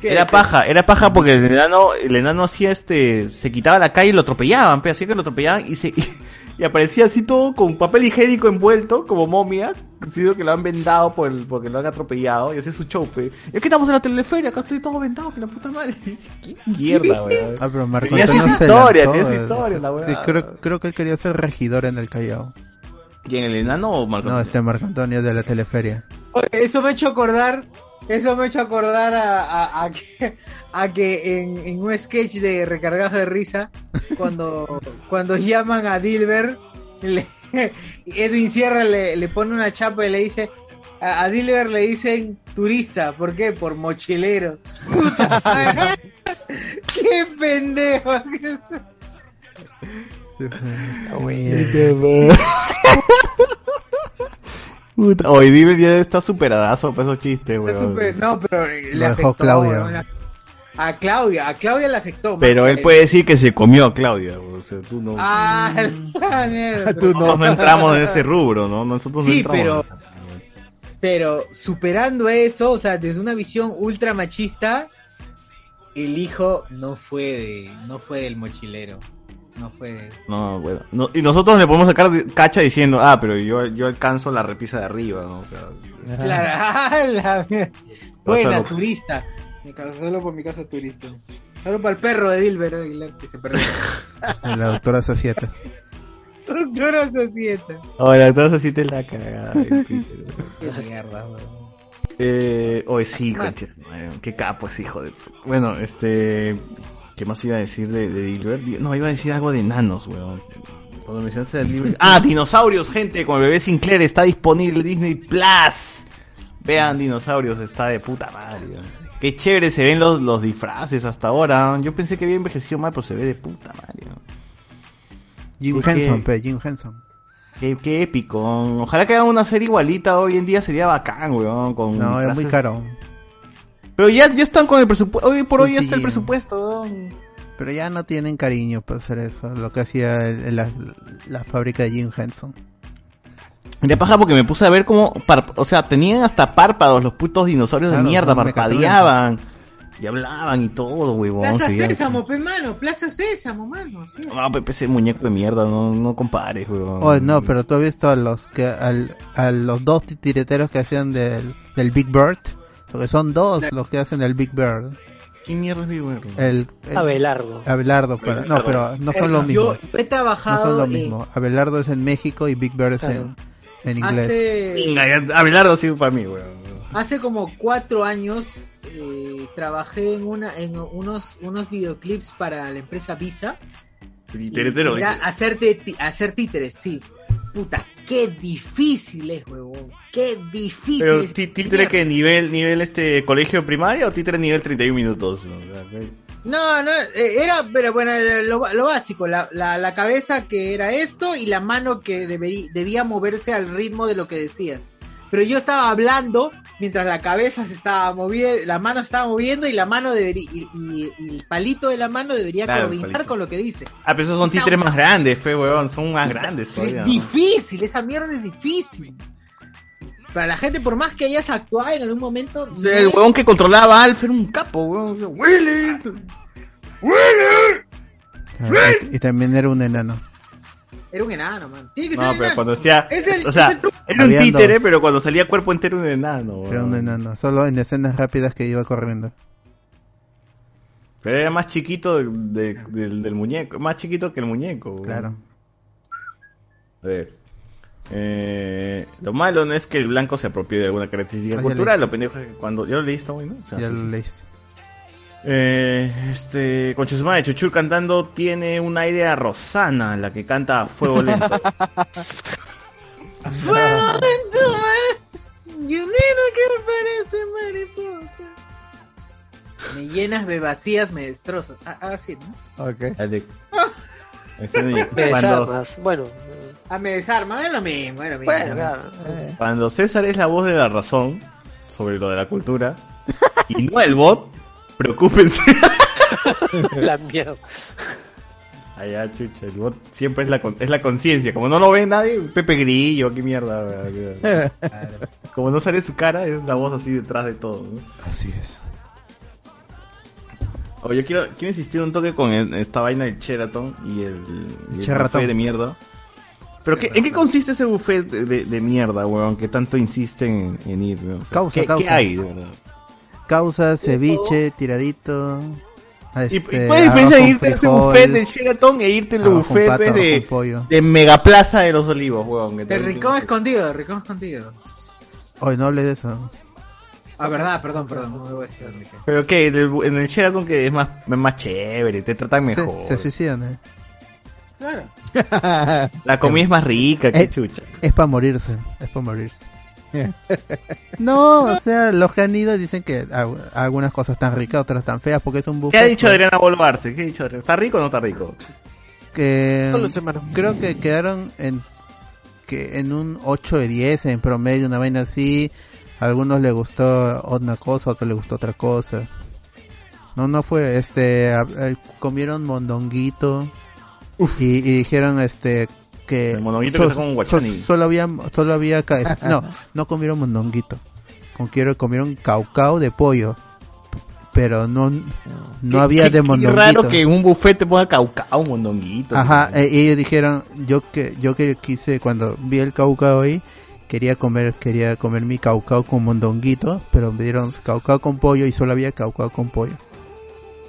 ¿Qué? Era paja, era paja porque el enano, el enano hacía este, se quitaba la calle y lo atropellaban, pe, hacía que lo atropellaban y se, <laughs> y aparecía así todo con papel higiénico envuelto, como momia, sido que lo han vendado por el, porque lo han atropellado y hacía su show, pe. Es que estamos en la teleferia, acá estoy todo vendado, que la puta madre. <laughs> ¿Qué mierda, <laughs> weón? Ah, pero Marco Tenía Antonio su se historia, lanzó, tenía su historia, la sí, weá. creo, creo que él quería ser regidor en el Callao. ¿Quién, el enano o Marco No, Antonio? este Marco Antonio de la teleferia. Oye, Eso me ha hecho acordar. Eso me ha hecho acordar a, a- a que, a que en, en un sketch de recargados de risa, cuando, cuando llaman a Dilber, le- Edwin Sierra le, le pone una chapa y le dice. A, a Dilber le dicen turista, ¿por qué? Por mochilero. Puta, ¡Qué pendejo! Puta, Hoy Diver ya está superadazo para esos chistes, weón. Súper- no, pero le Lo dejó afectó, Claudia. ¿no? La- A Claudia, a Claudia le afectó. Pero él puede decir que se comió a Claudia, o sea, tú no... Ah, <laughs> la mierda. Nosotros no entramos en ese rubro, ¿no? Nosotros no Sí, entramos pero- en esa- Pero superando eso, o sea, desde una visión ultra machista, el hijo no fue de, no fue del mochilero. No fue. No, bueno. No, y nosotros le podemos sacar de- cacha diciendo, ah, pero yo, yo alcanzo la repisa de arriba, ¿no? O sea, <laughs> Claro, ah, la. <laughs> Buena, Pásalo. turista. Me caso solo por mi casa turista. Solo para el perro de Dilber Aguilar que se perdió. <laughs> La doctora Sacieta. Doctora Societa. Ahora, entonces sí te la cagada. Qué mierda, weón. eh, sí, concha tu madre, qué capo ese hijo de... Bueno, este... ¿Qué más iba a decir de, de Dilbert? Di- No, iba a decir algo de enanos, weón. Cuando mencionaste el libro... Ah, dinosaurios, gente, con el bebé Sinclair está disponible Disney Plus. Vean, dinosaurios, está de puta madre. Qué chévere se ven los, los disfraces hasta ahora. Yo pensé que había envejecido mal, pero se ve de puta madre. Jim Henson, pe, Jim Henson. Qué, qué épico. Ojalá que hagan una serie igualita hoy en día sería bacán, weón. Con No, es muy caro. Pero ya, ya están con el presupuesto. Hoy por hoy ya Sí. está el presupuesto, weón. Pero ya no tienen cariño para hacer eso, lo que hacía el- la, la fábrica de Jim Henson. De paja porque me puse a ver cómo, o sea, tenían hasta párpados los putos dinosaurios Claro, de mierda, parpadeaban y hablaban y todo, weón. Plaza Sésamo, pe mano, Plaza Sésamo, mano. sí. No, Pepe, ese muñeco de mierda, no, no compares, weón. Oh, no, pero tú has visto a los que al, a los dos titireteros que hacían del, del Big Bird, porque son dos los que hacen el Big Bird. ¿Qué mierda es Big Bird? El, el- Abelardo. Abelardo, pero, no, pero no son lo mismo. Yo he trabajado No son lo mismo. Abelardo es en México y Big Bird es en, en inglés. hace, Abelardo sí para mí, weón. hace como cuatro años eh, trabajé en una en unos unos videoclips para la empresa Visa. Titeretero, Era dices. hacerte ti- hacer títeres, sí. Puta, qué difícil es, huevón. Qué difícil Pero es. tí- títere que nivel, nivel este colegio primaria o títere nivel 31 minutos. ¿no? No, no, eh, era, pero bueno, era lo, lo básico, la, la, la cabeza que era esto y la mano que deberí- debía moverse al ritmo de lo que decía. Pero yo estaba hablando mientras la cabeza se estaba moviendo, la mano estaba moviendo y la mano debería, y, y- y el palito de la mano debería Claro, coordinar con lo que dice. Ah, pero esos son O sea, títeres más grandes, fe, weón. Son más grandes todavía. Es ¿no? difícil, esa mierda es difícil. Para la gente, por más que hayas actuado en algún momento, El weón que controlaba a Alf era un capo, weón. ¡Willy! Ah, y, y también era un enano. Era un enano, man. Tiene que ser No, enano. pero cuando decía. Es el- o sea, es el truco. era un títere, dos. pero cuando salía cuerpo entero un enano. Era un enano. Solo en escenas rápidas que iba corriendo. Pero era más chiquito de- de- del, del muñeco. Más chiquito que el muñeco. weón. Claro. A ver. Eh, lo malo no es que el blanco se apropie de alguna característica Ah, cultural. leíste. Lo pendejo es que cuando. Ya lo leí, está bueno. O sea, Ya sí, lo leíste. Eh, este, Concha su madre, Chuchur cantando tiene un aire a Rosana, la que canta a fuego lento. <laughs> Fuego lento, man. Y un neno que parece mariposa. Me llenas de vacías, me destrozas. Ah, ah, sí, ¿no? Ok. <laughs> Me cuando, desarmas. Bueno, Ah, me desarma, es lo mismo, es lo mismo. bueno, claro. cuando César es la voz de la razón sobre lo de la cultura <laughs> y no el bot, preocúpense. <laughs> La mierda. Allá, chucha, el bot siempre es la, con- es la conciencia. Como no lo ve nadie, Pepe Grillo, qué mierda. <laughs> Como no sale su cara, es la voz así detrás de todo. ¿no? Así es. Oh, yo quiero, quiero insistir un toque con el- esta vaina del Sheraton y el, y el Sheraton. buffet de mierda. Pero qué, ¿en qué consiste ese buffet de, de- de mierda, weón? Que tanto insisten en, en ir. ¿no? O sea, Causa, ¿qué, causa. qué hay, de verdad? Causa, ceviche, tiradito. ¿Y, este, y cuál es la diferencia de irte a ese frijol, buffet del Sheraton e irte al buffet pato, pues, de, pollo. de Megaplaza de los Olivos, weón? que El rincón escondido, el rincón escondido. Hoy no hables de eso. Ah, verdad, perdón, perdón, no me voy a decir. Pero que en el, en el Sheraton que es más, es más chévere, te tratan mejor. Se, se suicidan, eh. Claro. <laughs> La comida es más rica, qué Eh, chucha. Es para morirse, es para morirse. <laughs> No, o sea, los que han ido dicen que al- algunas cosas están ricas, otras están feas, porque es un buffet. ¿Qué ha dicho pues, Adriana Boloarse? ¿Qué ha dicho Adriana? ¿Está rico o no está rico? Que creo que quedaron en que en un 8 de 10 en promedio, una vaina así. A algunos les gustó una cosa, a otros les gustó otra cosa. No, no fue, este, a- eh, comieron mondonguito y, y dijeron, este, que El mondonguito que está con guachani. solo había, solo había, <laughs> no, no comieron mondonguito, comieron, comieron caucao de pollo, pero no, no Qué- había qué- de Qué mondonguito. raro que en un buffet te ponga caucao, un mondonguito. Ajá, eh, y ellos dijeron, yo que yo que quise cuando vi el caucao ahí, quería comer quería comer mi caucao con mondonguito, pero me dieron caucao con pollo y solo había caucao con pollo.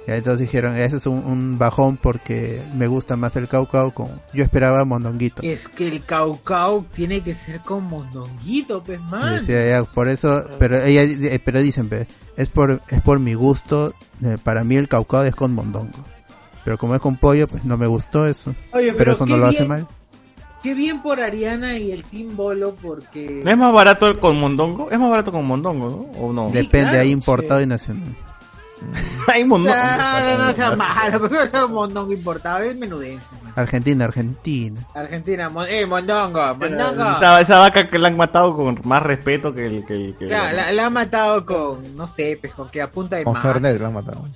Y entonces dijeron, ese es un, un bajón porque me gusta más el caucao con yo esperaba mondonguito. Es que el caucao tiene que ser con mondonguito, pues, man. decía, ya, por eso, pero ella eh, pero dicen, ve, es por es por mi gusto, eh, para mí el caucao es con mondongo. Pero como es con pollo, pues no me gustó eso. Oye, pero, pero eso no lo hace bien. mal. Qué bien por Ariana y el Team Bolo porque... ¿No es más barato el con mondongo? Es más barato con mondongo, ¿no? ¿O no? Depende, claro, hay importado y nacional. <laughs> Hay mondongo. No, no, no sea malo, <laughs> pero mondongo importado, es menudense. man. Argentina, Argentina. Argentina, mon- eh, mondongo, mondongo. Esa, esa vaca que la han matado con más respeto que el que... el que- Claro, la, la ha matado con, no sé, pues, con que a punta de Con mate. Fernet lo han matado.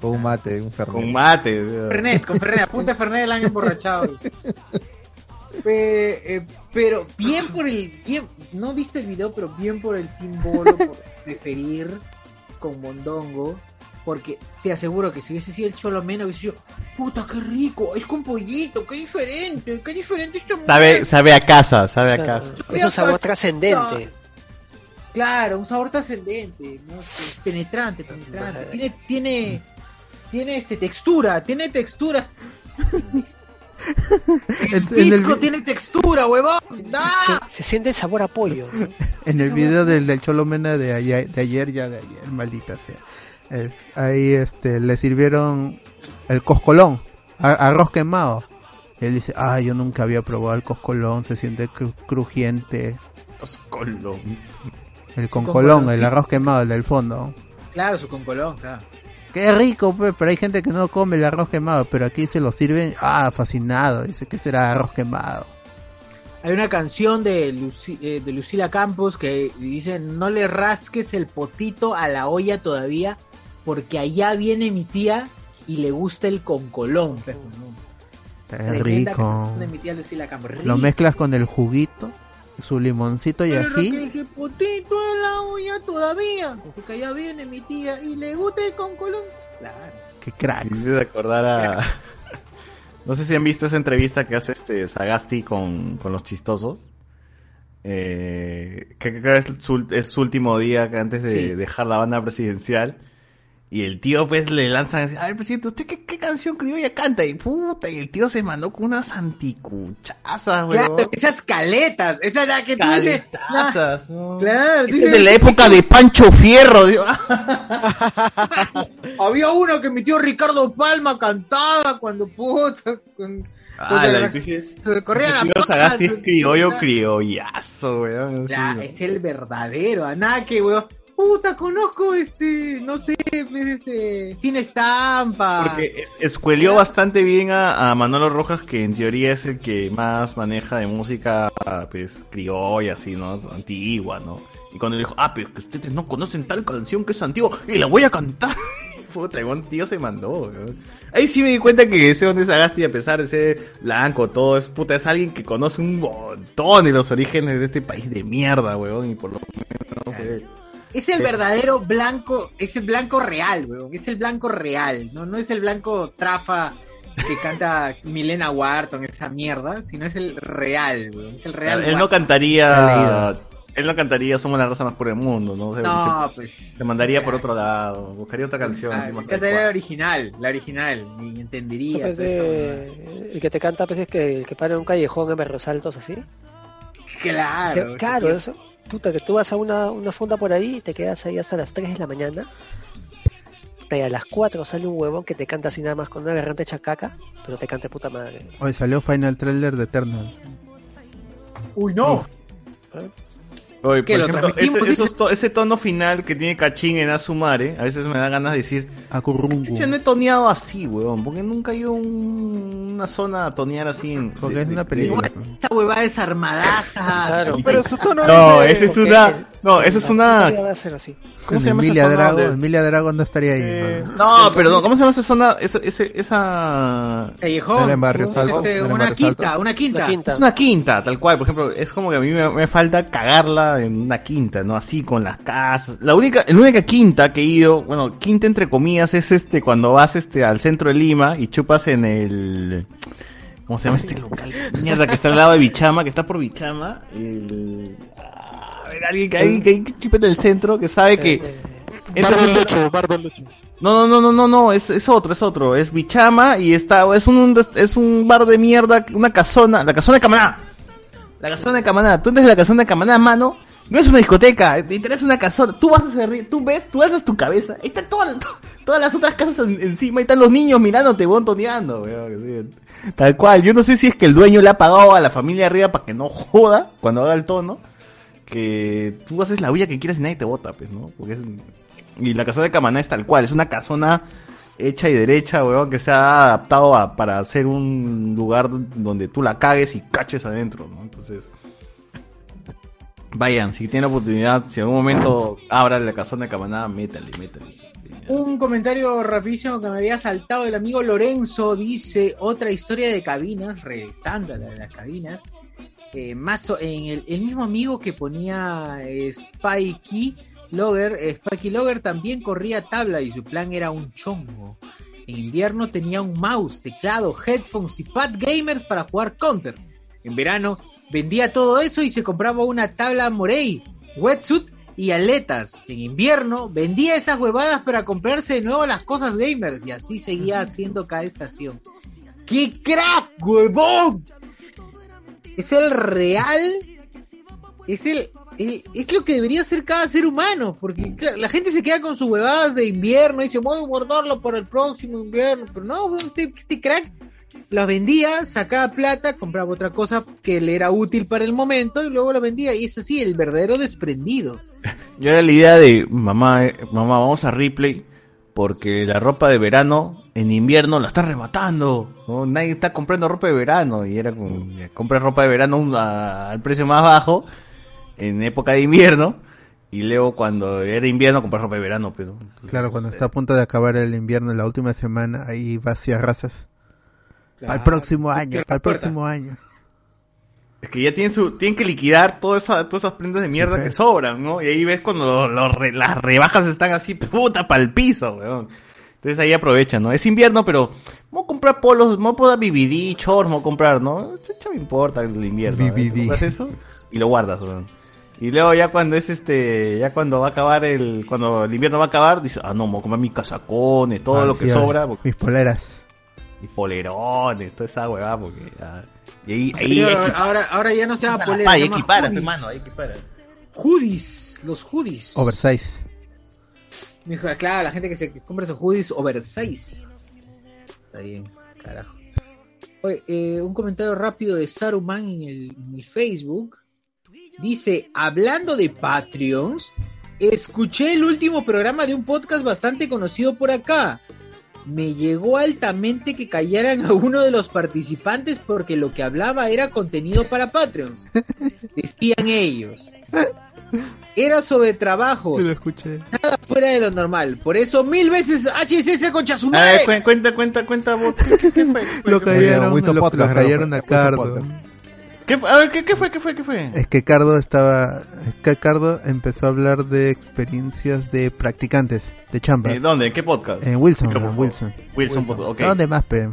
Con un mate, un Fernet. Con mate. Fernet, con Fernet, a punta de Fernet la han emborrachado. Pe- eh, pero bien por el, bien, no viste el video, pero bien por el Team Bolo por <laughs> preferir con Mondongo. Porque te aseguro que si hubiese sido el cholo menos, hubiese sido, puta, qué rico, es con pollito, qué diferente, qué diferente esta Sabe, mierda". sabe a casa, sabe a casa. Es un sabor trascendente. Claro, un sabor trascendente, penetrante, penetrante. Tiene, tiene, tiene este textura, tiene textura. <laughs> El En- en el pisco vi- tiene textura, huevón. ¡Ah! Se, se siente el sabor a pollo. ¿no? <laughs> En el video del, del Cholomena de ayer, de ayer, ya de ayer, maldita sea. Eh, ahí este, le sirvieron el coscolón, arroz quemado. Y él dice, ah, yo nunca había probado el coscolón, se siente cru- crujiente. Coscolón. El concolón, el arroz quemado, el del fondo. Claro, su concolón, claro. Qué rico, pues, pero hay gente que no come el arroz quemado, pero aquí se lo sirven, ah, fascinado. Dice que será arroz quemado. Hay una canción de, Luci- eh, de Lucila Campos que dice, no le rasques el potito a la olla todavía, porque allá viene mi tía y le gusta el concolón. Qué Tremenda rico. canción de mi tía Lucila Campos. Lo mezclas con el juguito, su limoncito y le ají. el potito a la olla todavía, porque allá viene mi tía y le gusta el concolón. Claro. Qué Me cracks. hizo acordar a... <laughs> No sé si han visto esa entrevista que hace este Sagasti con, con los chistosos. Eh, que, que creo es su, es su último día antes de Sí. dejar la banda presidencial. Y el tío pues le lanzan así, a ver presidente, ¿usted qué, qué canción criolla canta? Y puta, y el tío se mandó con unas anticuchazas, Claro, weón. esas caletas, esa la que tú dices. Ah, ¿no? Claro, dices- es de la época de Pancho Fierro, digo. <laughs> Había uno que mi tío Ricardo Palma cantaba cuando puta. Con, Ah, pues, la la- corría la el tío paz, Sagasti es criollo ya. criollazo, weón. así, Ya, es el verdadero, a nada que, weón. Puta, conozco este, no sé, este, tiene estampa. Porque es- escuelió bastante bien a, a Manolo Rojas, que en teoría es el que más maneja de música pues, criolla, así, ¿no? Antigua, ¿no? Y cuando le dijo, ah, pero que ustedes no conocen tal canción que es antigua, y la voy a cantar. <laughs> Puta, buen tío se mandó, weón. Ahí sí me di cuenta que ese donde Sagasti, a pesar de ser blanco, todo, es puta, es alguien que conoce un montón de los orígenes de este país de mierda, weón, y por lo menos... Es el Sí. verdadero blanco, es el blanco real, weón. Es el blanco real, no, no es el blanco trafa que canta Milena Wharton, esa mierda, sino es el real, weón. Es el real. él no cantaría. Él no cantaría Somos la raza más pura del mundo, ¿no? Se, No, se- pues. se mandaría por otro lado. Buscaría otra canción. Ah, así más cantaría la original, la original, y entendería. Pues, eh, el que te canta a veces que, el que para en un callejón en Berros Altos así. Claro, claro, eso. Puta, que tú vas a una, una fonda por ahí y te quedas ahí hasta las 3 de la mañana. Y a las 4 sale un huevón que te canta así nada más con una garganta hecha caca, pero te canta de puta madre. Hoy salió Final Trailer de Eternals. Uy, no. Oye, ¿Qué, por lo ejemplo, ese, esos to- ese tono final que tiene Cachín en Azumare, a veces me da ganas de decir, yo no he toneado así, weón, porque nunca he ido a un- una zona a tonear así. en- Porque de- es de- una de- película. Esa huevada es armadaza. Pero su tono No, es de- esa es una, no, esa es una. ¿cómo se llama esa Emilia zona Drago, donde- Emilia Drago no estaría ahí. Eh. No, pero no, ¿cómo se llama esa zona? Esa, ese- esa... Callejón. En Barrios Este, Altos, era en una quinta, una quinta. La quinta. Es una quinta, tal cual, por ejemplo, es como que a mí me, me falta cagarla en una quinta, ¿no? Así con las casas. La única, la única quinta que he ido, bueno, quinta entre comillas, es este cuando vas este al centro de Lima y chupas en el ¿cómo se llama este local? Mierda, que está al lado de Bichama, que está por Bichama, el a ver, alguien que alguien que, que chupa en el centro que sabe que Eh, entras Bardo una- Lucho, Bardo Lucho. no, no, no, no, no, no, es, es otro, es otro, es Bichama y está, es un, es un bar de mierda, una casona, la casona de Camaná. La casona de Camaná, tú entras en la casona de Camaná, mano, no es una discoteca, te interesa una casona, tú vas a hacer, tú ves, tú alzas tu cabeza, ahí están todas, to- todas las otras casas en- encima, ahí están los niños mirándote, bontoneando, tal cual, yo no sé si es que el dueño le ha pagado a la familia arriba para que no joda cuando haga el tono, que tú haces la huella que quieras y nadie te vota, pues, ¿no? Porque es, y la casona de Camaná es tal cual, es una casona hecha y derecha, weón, que se ha adaptado a, para hacer un lugar donde tú la cagues y caches adentro, ¿no? Entonces, vayan, si tienen oportunidad, si en algún momento abran la casona de Camaná, métale, métale. Un comentario rapidísimo que me había saltado el amigo Lorenzo dice otra historia de cabinas, regresando a la de las cabinas. eh, más en el, el mismo amigo que ponía eh, Spikey Logger, eh, Spikey Logger también corría tabla y su plan era un chongo. En invierno tenía un mouse, teclado, headphones y pad gamers para jugar Counter. En verano vendía todo eso y se compraba una tabla Morey, wetsuit y aletas. En invierno vendía esas huevadas para comprarse de nuevo las cosas gamers y así seguía haciendo cada estación. ¡Qué crack, huevón! Es el real, es el- es lo que debería ser cada ser humano, porque la gente se queda con sus huevadas de invierno y dice voy a guardarlo para el próximo invierno, pero no, este, este crack las vendía, sacaba plata, compraba otra cosa que le era útil para el momento y luego la vendía y es así, el verdadero desprendido. <laughs> Yo era la idea de, mamá, eh, mamá, vamos a Ripley porque la ropa de verano en invierno la está arrebatando. ¿no? Nadie está comprando ropa de verano. Y era como, compré ropa de verano a- al precio más bajo en época de invierno. Y luego cuando era invierno compré ropa de verano, pero Claro, cuando está a punto de acabar el invierno, la última semana, ahí va hacia razas. Para el próximo año, para el próximo año. Es que ya tienen, su, tienen que liquidar toda esa- todas esas prendas de mierda que sobran, ¿no? Y ahí ves cuando lo- lo re- las rebajas están así, puta, para el piso, weón. Entonces ahí aprovechan, ¿no? Es invierno, pero vamos a comprar polos, vamos a poder BBD, shorts, vamos a comprar, ¿no? ¿Qué me importa el invierno? ¿eh? BBD. Compras eso <laughs> y lo guardas, weón. Y luego ya cuando es este, ya cuando va a acabar el, cuando el invierno va a acabar, dices, ah no, me voy a comprar mis casacones, todo Ah, lo que sobra, porque- Mis poleras. y polerones, toda esa huevada, porque ya- y ahí, ahí Señor, ahora, ahora ya no se hay llama que parar, hoodies. hermano, hay que parar. Hoodies, los hoodies. Oversize. Claro, la gente que se compra esos hoodies oversize. Está bien, carajo. Oye, eh, un comentario rápido de Saruman en el, en el Facebook. Dice, hablando de Patreons, escuché el último programa de un podcast bastante conocido por acá. Me llegó altamente que callaran a uno de los participantes porque lo que hablaba era contenido para Patreons. <laughs> Decían ellos. Era sobre trabajos. Lo escuché. Nada fuera de lo normal. Por eso mil veces HSS concha su A ver, cuenta, cuenta, cuenta, vos, ¿qué, qué- qué fue? Lo cayeron, lo, cayeron a Cardo. ¿Qué? A ver, ¿qué, qué fue? ¿Qué fue? ¿Qué fue? Es que Cardo estaba, es que Cardo empezó a hablar de experiencias de practicantes de chamba. Eh, ¿Dónde? ¿En qué podcast? En Wilson, en. Wilson. Wilson, ok. ¿Dónde más, pe?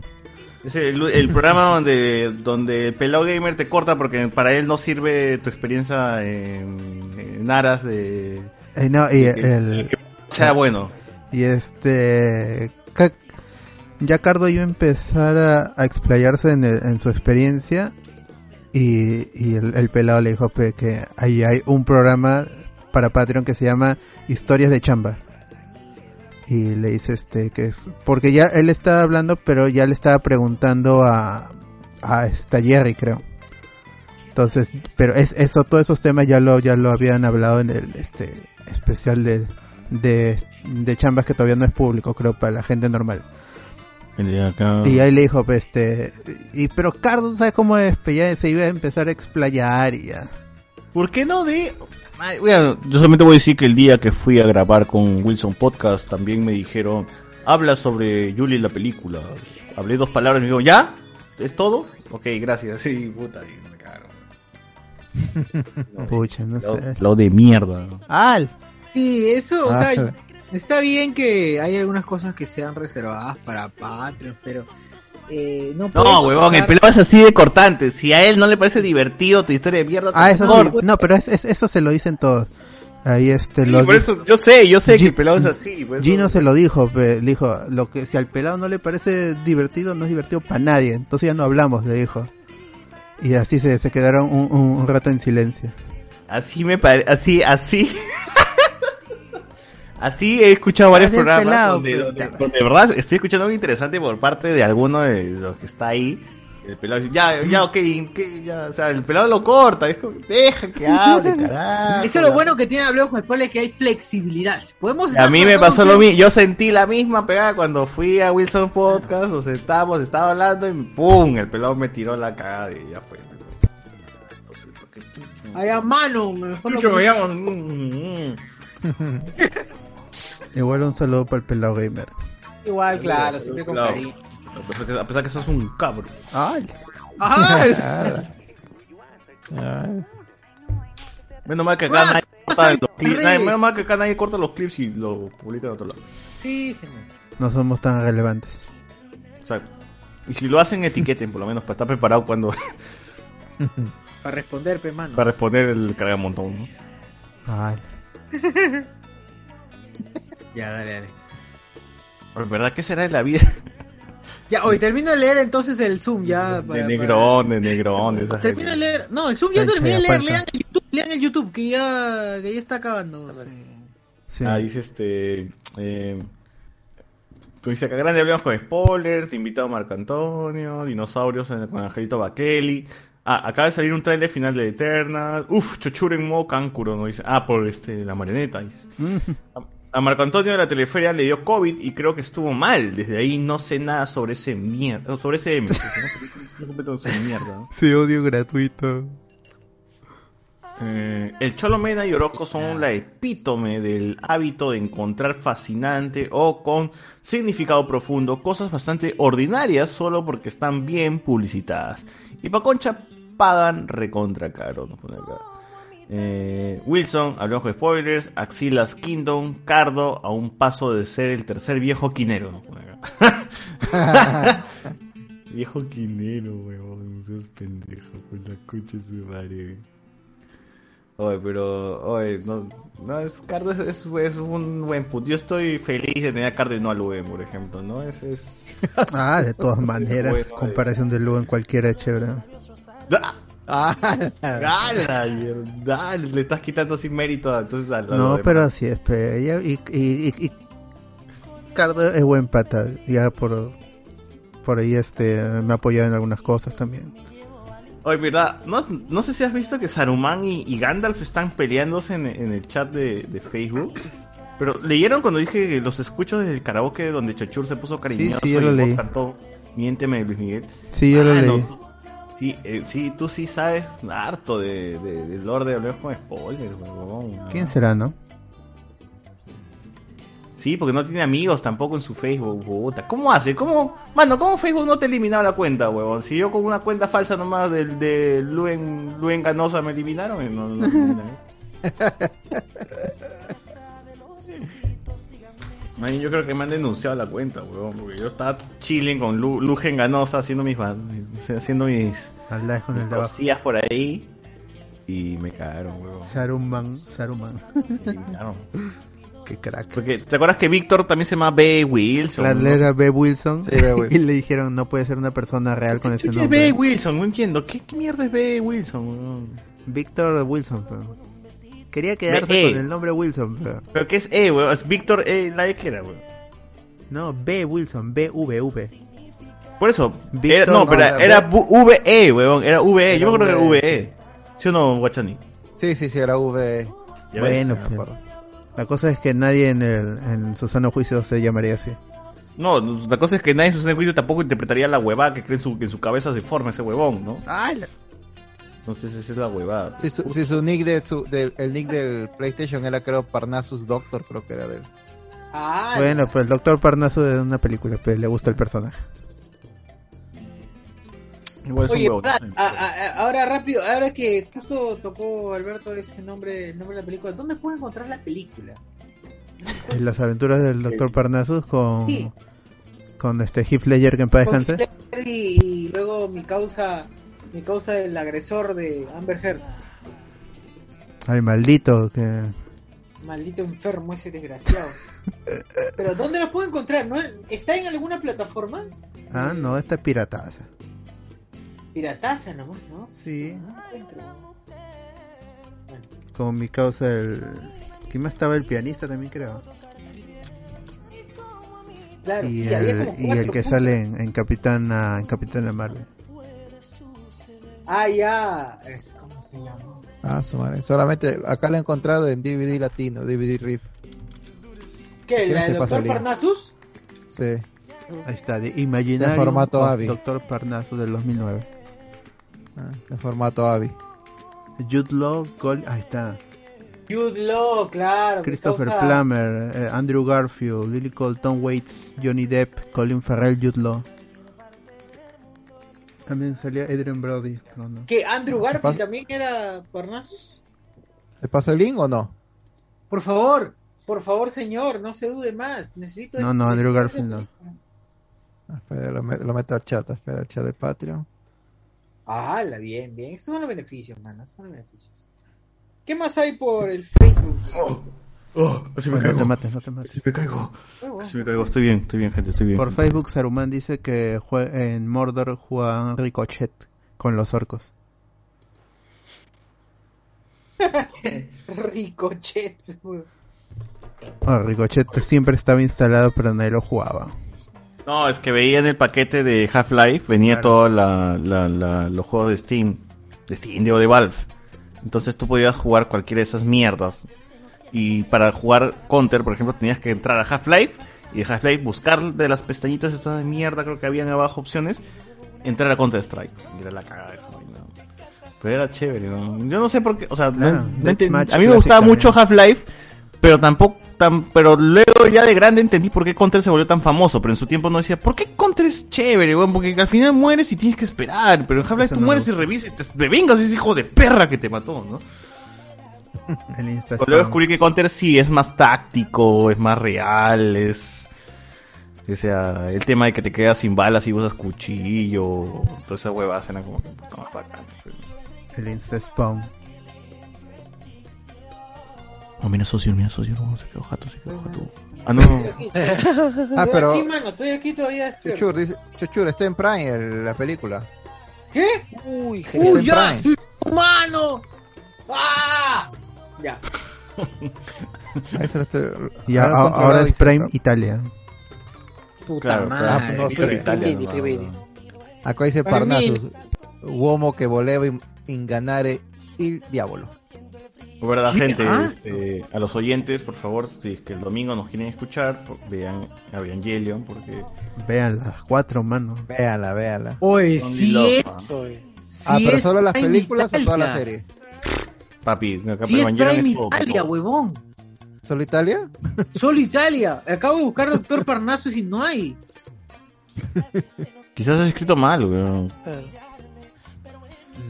Es el, el programa donde, donde el pelado gamer te corta porque para él no sirve tu experiencia en, en aras de... Eh, no, y que- el, que sea bueno. Y este. Ya Cardo iba a empezar a, a explayarse en, el- en su experiencia. Y, y el, el pelado le dijo que ahí hay un programa para Patreon que se llama Historias de Chamba. Y le dice este que es. Porque ya él estaba hablando, pero ya le estaba preguntando a. A esta Jerry, creo. Entonces, pero es eso, todos esos temas ya lo, ya lo habían hablado en el este especial de, de chambas que todavía no es público, creo, para la gente normal. Y ahí le dijo, pues, este, y pero Cardo, ¿sabes cómo es? Pues ya se iba a empezar a explayar y ya. ¿Por qué no de...? Bueno, yo solamente voy a decir que el día que fui a grabar con Wilson Podcast también me dijeron, habla sobre Julie la película. Hablé dos palabras y me dijo, ¿ya? ¿Es todo? Ok, gracias. Sí, puta, y me cago. <laughs> Pucha, no Lo, sé. lo de mierda. ¡Al! Sí, eso, o Ah. sea, está bien que hay algunas cosas que sean reservadas para Patreon, pero eh, no No, huevón, el pelado es así de cortante. Si a él no le parece divertido tu historia de mierda, Ah, te eso sí, no, pero es- es- eso se lo dicen todos. Ahí este Sí, lo por di- eso, yo sé, yo sé que el pelado es así. por eso- Gino se lo dijo, pe, le dijo, lo que si al pelado no le parece divertido, no es divertido para nadie, entonces ya no hablamos, le dijo. Y así se, se quedaron un, un- un rato en silencio. Así me parece, así, así. <laughs> así he escuchado varios programas pelado, donde, pero- donde- donde de verdad estoy escuchando algo interesante por parte de alguno de los que está ahí. El pelado dice, ya, ya, ok, ¿qué? ya, o sea, el pelado lo corta, es como, deja que hable, <laughs> carajo. Eso es lo bueno que tiene Hablemos con Spoilers, que hay flexibilidad. Podemos A mí me pasó que- lo mismo, yo sentí la misma pegada cuando fui a Wilson Podcast, nos sentamos, estaba hablando y ¡pum! El pelado me tiró la cagada y ya fue. Ay, a mano, mejor lo que- mm. <laughs> Igual un saludo para el pelado gamer. Igual, claro, siempre con Claro. cariño. A pesar que- sos un cabrón. ¡Ay! Ajá. Menos mal que acá nadie corta los clips. Menos mal que acá nadie corta los clips y lo publica en otro lado. Sí. No somos tan relevantes. Exacto. Y si lo hacen, etiqueten por lo menos para estar preparado cuando. <laughs> Para responder, pe, mano. para responder el cargamontón, ¿no? Ay. <laughs> Ya, dale, dale. Pero, ¿verdad qué será de la vida? <laughs> Ya, hoy termino de leer entonces el Zoom, ya. De para- negrón, de negrón, de esa para- Termino de leer. No, el Zoom ya terminé de leer. Lean el YouTube, lean el YouTube, que ya, que ya está acabando. sí. Ah, dice este. Eh, tú dices acá grande hablamos con spoilers, invitado Marco Antonio, dinosaurios en- con Angelito Bakeli. Ah, acaba de salir un trailer final de Eternal. Uf, Chochuren Mo Kankuro, ¿no? Dice, ah, por este, la marioneta. dice. A, Marco Antonio de la Teleferia le dio COVID y creo que estuvo mal. Desde ahí no sé nada sobre ese mierda. Sobre ese. no, no mierda. ¿no? Sí, odio gratuito. Eh, el Cholo Mena y Orozco son la epítome del hábito de encontrar fascinante o con significado profundo cosas bastante ordinarias solo porque están bien publicitadas. Y pa' concha pagan recontra caro. nos pone acá. Eh, Wilson, hablamos de spoilers. Axilas Kingdom, Cardo, a un paso de ser el tercer viejo quinero. <laughs> <laughs> viejo quinero, weón. Seas pendejo con la concha de su madre. Oye, pero, oye, no, no es, Cardo es, es- un buen punto. Yo estoy feliz de tener a Cardo y no a Luen, por ejemplo, ¿no? Es, es... Ah, de todas <laughs> maneras, Bueno, comparación de Lugo en cualquiera es chévere. ¡Ah! <laughs> ¡Gala! mierda! Le estás quitando sin mérito entonces a, lo No, pero así es, pe. Y, y, y, y- y Cardo es buen pata. Ya por, por ahí este me ha apoyado en algunas cosas también. Oye, verdad, no, no sé si has visto que Saruman y, Gandalf están peleándose en, en el chat de, de Facebook. Pero leyeron cuando dije que los escucho desde el karaoke donde Chachur se puso cariñoso sí, yo y lo leí. cantó Miénteme Luis Miguel. Sí, yo lo Ah, leí. Sí, eh, sí, tú sí sabes harto de, de, de Lord de hablar con spoilers, huevón. ¿Quién será, no? Sí, porque no tiene amigos tampoco en su Facebook, puta. ¿Cómo hace? ¿Cómo? Mano, ¿cómo Facebook no te eliminaba la cuenta, huevón? Si yo con una cuenta falsa nomás del de Luen, Luen Ganosa me eliminaron, eh, no, no <laughs> eliminan. Man, yo creo que me han denunciado la cuenta, huevón, porque yo estaba chilling con Lu, Lugen Ganosa haciendo mis, haciendo mis, con mis cosillas por ahí y me cagaron, huevón. Saruman, Saruman. eliminaron. Qué crack. Porque, ¿te acuerdas que Víctor también se llama B. Wilson? La ¿no? era B. Wilson. Sí, B. Wilson. <laughs> y le dijeron no puede ser una persona real con ese ¿Qué es nombre. B. Wilson? No entiendo. ¿Qué, qué mierda es B. Wilson? weón? Víctor Wilson. pero. Quería quedarse B.E.. con el nombre Wilson. pero- ¿Pero qué es E, weón? Es Víctor E. La E que era, weón. No, B. Wilson. B. V. V. Por eso. Víctor- era- no, pero no, era bu- VE, weón. Era VE. Yo me Era acuerdo que VE. era VE. ¿Sí o no, Guachani? Sí, sí, sí, era V. Ya Bueno, me pues, acuerdo. la cosa es que nadie en, el, en su sano juicio se llamaría así. No, la cosa es que nadie en su seno de juicio tampoco interpretaría la huevada que cree en su, que en su cabeza se forma ese huevón, ¿no? Entonces esa es la huevada. Si su, si su nick de su, del, el nick del PlayStation era creo Parnassus Doctor, creo que era de él. Ah, Bueno, pues el doctor Parnaso de una película, pues le gusta el personaje. Igual es un a- ahora rápido, ahora que justo tocó Alberto ese nombre, el nombre de la película, ¿dónde puedo encontrar la película? En las aventuras del doctor Parnassus con, Sí. con este Heath Ledger que en paz Con descanse. Y, y luego mi causa, mi causa el agresor de Amber Heard, Ay, maldito, que... maldito enfermo ese desgraciado. <laughs> Pero ¿dónde la puedo encontrar? ¿No? ¿Está en alguna plataforma? Ah, no, esta es pirataza. Pirataza nomás, ¿no? Sí. Encuentro. Con mi causa el... ¿Quién más estaba? El pianista también creo. Claro, y, sí, el, como y el que puntos. sale en, en Capitana, en Capitana Marvel. Ah, ya. es- ¿Cómo se llama? Ah, su madre. Solamente acá lo he encontrado en DVD latino, DVD RIP. ¿Qué? ¿La del Doctor. Parnassus? Sí. Ahí está, de Imaginarium De formato AVI. Doctor Parnassus del 2009. Ah, en formato AVI. Jude Law, Gold, ahí está. Jude Law, claro. Christopher causa- Plummer, eh, Andrew Garfield, Lily Cole, Tom Waits, Johnny Depp, Colin Farrell, Jude Law. También salía Adrian Brody, pero no. ¿Que Andrew? Garfield también era Parnassus? ¿Te paso el link o no? Por favor, por favor, señor, no se dude más. Necesito. No, no, Andrew Garfield no. Ah, Espera, lo, met- lo meto al chat, espera, el chat de Patreon. Ah, la bien, bien. Esos son los beneficios, mano. Esos son los beneficios. ¿Qué más hay por el Facebook? Oh, me no caigo. te mates, no te mates. Así me caigo. Oh. Así me caigo. Estoy bien, estoy bien, gente, estoy bien. Por Facebook, Saruman dice que jue- en Mordor juegan Ricochet con los orcos. <laughs> Ricochet. Ah, Ricochet siempre estaba instalado, pero nadie lo jugaba. No, es que veía en el paquete de Half-Life, venía todos la, la- la- los juegos de Steam, de Steam, digo, de Valve. Entonces tú podías jugar cualquiera de esas mierdas. Y para jugar Counter, por ejemplo, tenías que entrar a Half-Life y de Half-Life buscar de las pestañitas estas de mierda, creo que habían abajo opciones, entrar a Counter-Strike. Era la cagada esa vaina. Pero era chévere, ¿no? Yo no sé por qué, o sea, Claro, no a mí me gustaba mucho Half-Life, pero tampoco tan, pero luego ya de grande entendí por qué Counter se volvió tan famoso, pero en su tiempo no decía, ¿por qué Counter es chévere, weón? Porque al final mueres y tienes que esperar, pero en Half-Life Eso tú no mueres y revisas y te, te vengas ese hijo de perra que te mató, ¿no? <laughs> El Insta Pero luego descubrí que Counter sí es más táctico, es más real, es... O sea, el tema de que te quedas sin balas y usas cuchillo, toda esa huevada era como que un poco más bacán. El Insta Spawn. Oh, mira socio, mira socio, no, se quedó jato, se quedó jato. Ah, no. Ah, pero- Estoy aquí, mano, estoy aquí todavía. Chuchur, dice, Chuchur, está en Prime el- la película. ¿Qué? Uy, ¡Uy, ya! ¡Soy humano! ¡Ah! Ya. <laughs> Ahí se lo estoy... Y ahora a- ahora y es Prime Italia. Puta Claro, madre. No sé. Italia. Acá dice Parnassus. Uomo que voleva in, inganare il diavolo. Es verdad, gente, Ah. este, a los oyentes, por favor, si es que el domingo nos quieren escuchar, vean Evangelion, porque Vean las cuatro manos. Véanla, véanla. Oye, locos, es. ¿ah? si ah, pero es solo las películas o toda la serie. Papi, acá Si es Prime Italia, todo. huevón. ¿Solo Italia? Solo Italia. Acabo de buscar Doctor Parnassus y no hay. Quizás has escrito mal, weón.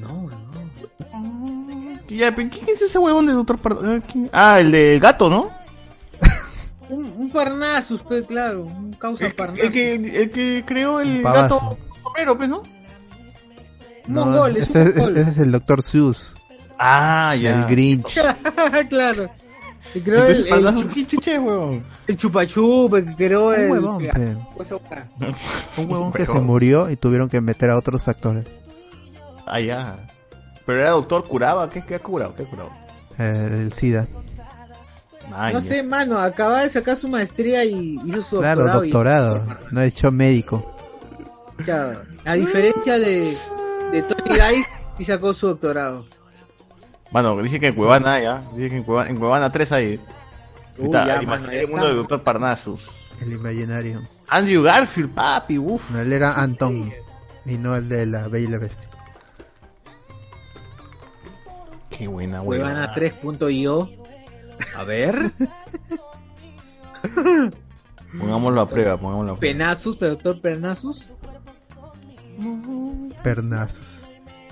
No, no. Ya, ¿Quién es ese huevón de Doctor Par- eh? Ah, el del gato, ¿no? Un, un Parnassus, pues claro. Un causa Parnassus. El que, el que creó el gato pues, ¿no? Mongol, es ese, ese es el Dr. Seuss. Ah, ya. El Grinch. <laughs> claro. Y creo el, el, ¿qué chucha es, huevón? el chupachup, el Un el. huevón, que- pe. pues. <laughs> Un huevón que se murió y tuvieron que meter a otros actores. Ah, ya. Pero era doctor, curaba, ¿qué, qué ha curado? ¿Qué ha curado? Eh, el SIDA. Ah, No ya. sé, mano, acaba de sacar su maestría y hizo su Claro, doctorado. y- doctorado. No ha hecho médico. Claro, a diferencia de, de Tony Dice, y sacó su doctorado. Bueno, dice que en Cuevana, ya. Dice que en Cuevana, en Cuevana 3 hay. Uy, Está, ya, el mano, imaginario ya mundo del doctor Parnassus. El imaginario. Andrew Garfield, papi, uff. No, él era Anton. Y no el de la Bella y la Bestia. Qué buena, Huevana huevana. 3.io. A ver. <laughs> Pongámoslo a prueba, pongámoslo a prueba. Penasus, el doctor Penasus. Pernazos.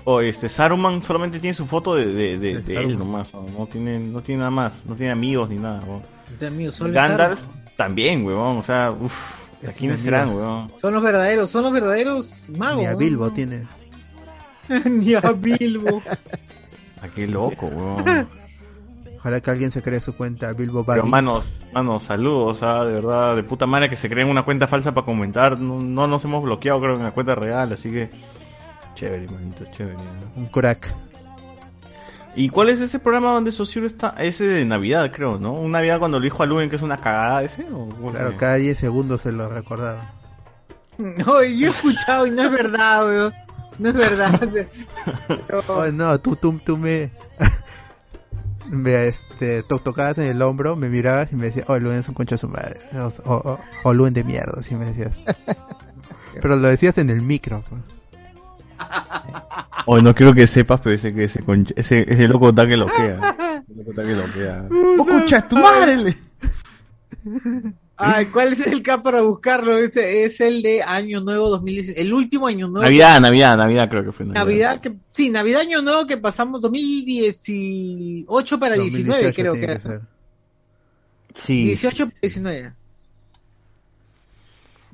Oh, este Saruman solamente tiene su foto de, de, de, De de él nomás, no, No tiene, no tiene nada más, no tiene amigos ni nada. huevón. Amigo, solo es Gandalf Saruman. también, huevón, o sea, uff, ¿a Es quiénes serán, huevón? Son los verdaderos, son los verdaderos magos. Ni a ¿no? Bilbo tiene. <laughs> Ni a Bilbo. ¿A qué loco, huevón? Ojalá que alguien se cree su cuenta Bilbo Pero Baggins. manos, manos, saludos, ah, de verdad, de puta madre que se creen una cuenta falsa para comentar. No, no nos hemos bloqueado, creo, en la cuenta real, así que. Chévere, manito, chévere. ¿no? Un crack. ¿Y cuál es ese programa donde Sociur está? Ese de Navidad, creo, ¿no? Un Navidad cuando le dijo a Luen que es una cagada ese. ¿o Claro, cada 10 segundos se lo recordaba. <laughs> No, yo he escuchado y no es verdad, weón. No es verdad. <laughs> Oh, no, tú, tú, tú me... <laughs> me este, to- tocabas en el hombro, me mirabas y me decías, oh, Luen es un concha de su madre. O, o, o- o Luen de mierda, así me decías. Pero lo decías en el micro. pues. <laughs> Hoy no quiero que sepas, pero ese, que ese, ese, ese loco está que loquea. <laughs> Ese loco está que loquea. ¡Oh, concha de tu madre! Ay, ¿cuál es el K para buscarlo? Ese es el de Año Nuevo 2016. El último Año Nuevo. Navidad, Navidad, Navidad creo que fue. Navidad. Navidad, que, sí, Navidad Año Nuevo que pasamos 2018 para 19, 2018 creo que era. que ser. Sí, 18 para 19.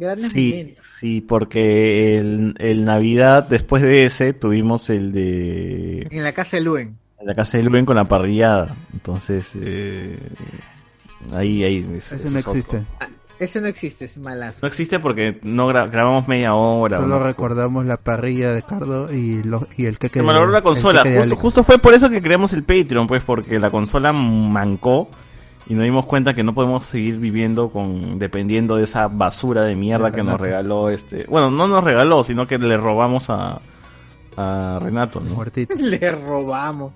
Grandes Sí, momentos. sí, porque el, el Navidad, después de ese, tuvimos el de En la casa de Luen. la casa de Luen con la parrillada. Entonces, eh, ahí, ahí. es- Ese es no otro. existe. Ese no existe, es malazo. No existe porque no gra- grabamos media hora. Solo ¿no? recordamos la parrilla de Cardo y, lo, y el que Se malogró la consola. Justo, justo fue por eso que creamos el Patreon, pues, porque la consola mancó y nos dimos cuenta que no podemos seguir viviendo con dependiendo de esa basura de mierda De que nos regaló este. Bueno, no nos regaló, sino que le robamos a, a Renato, ¿no? Muertito. <laughs> Le robamos.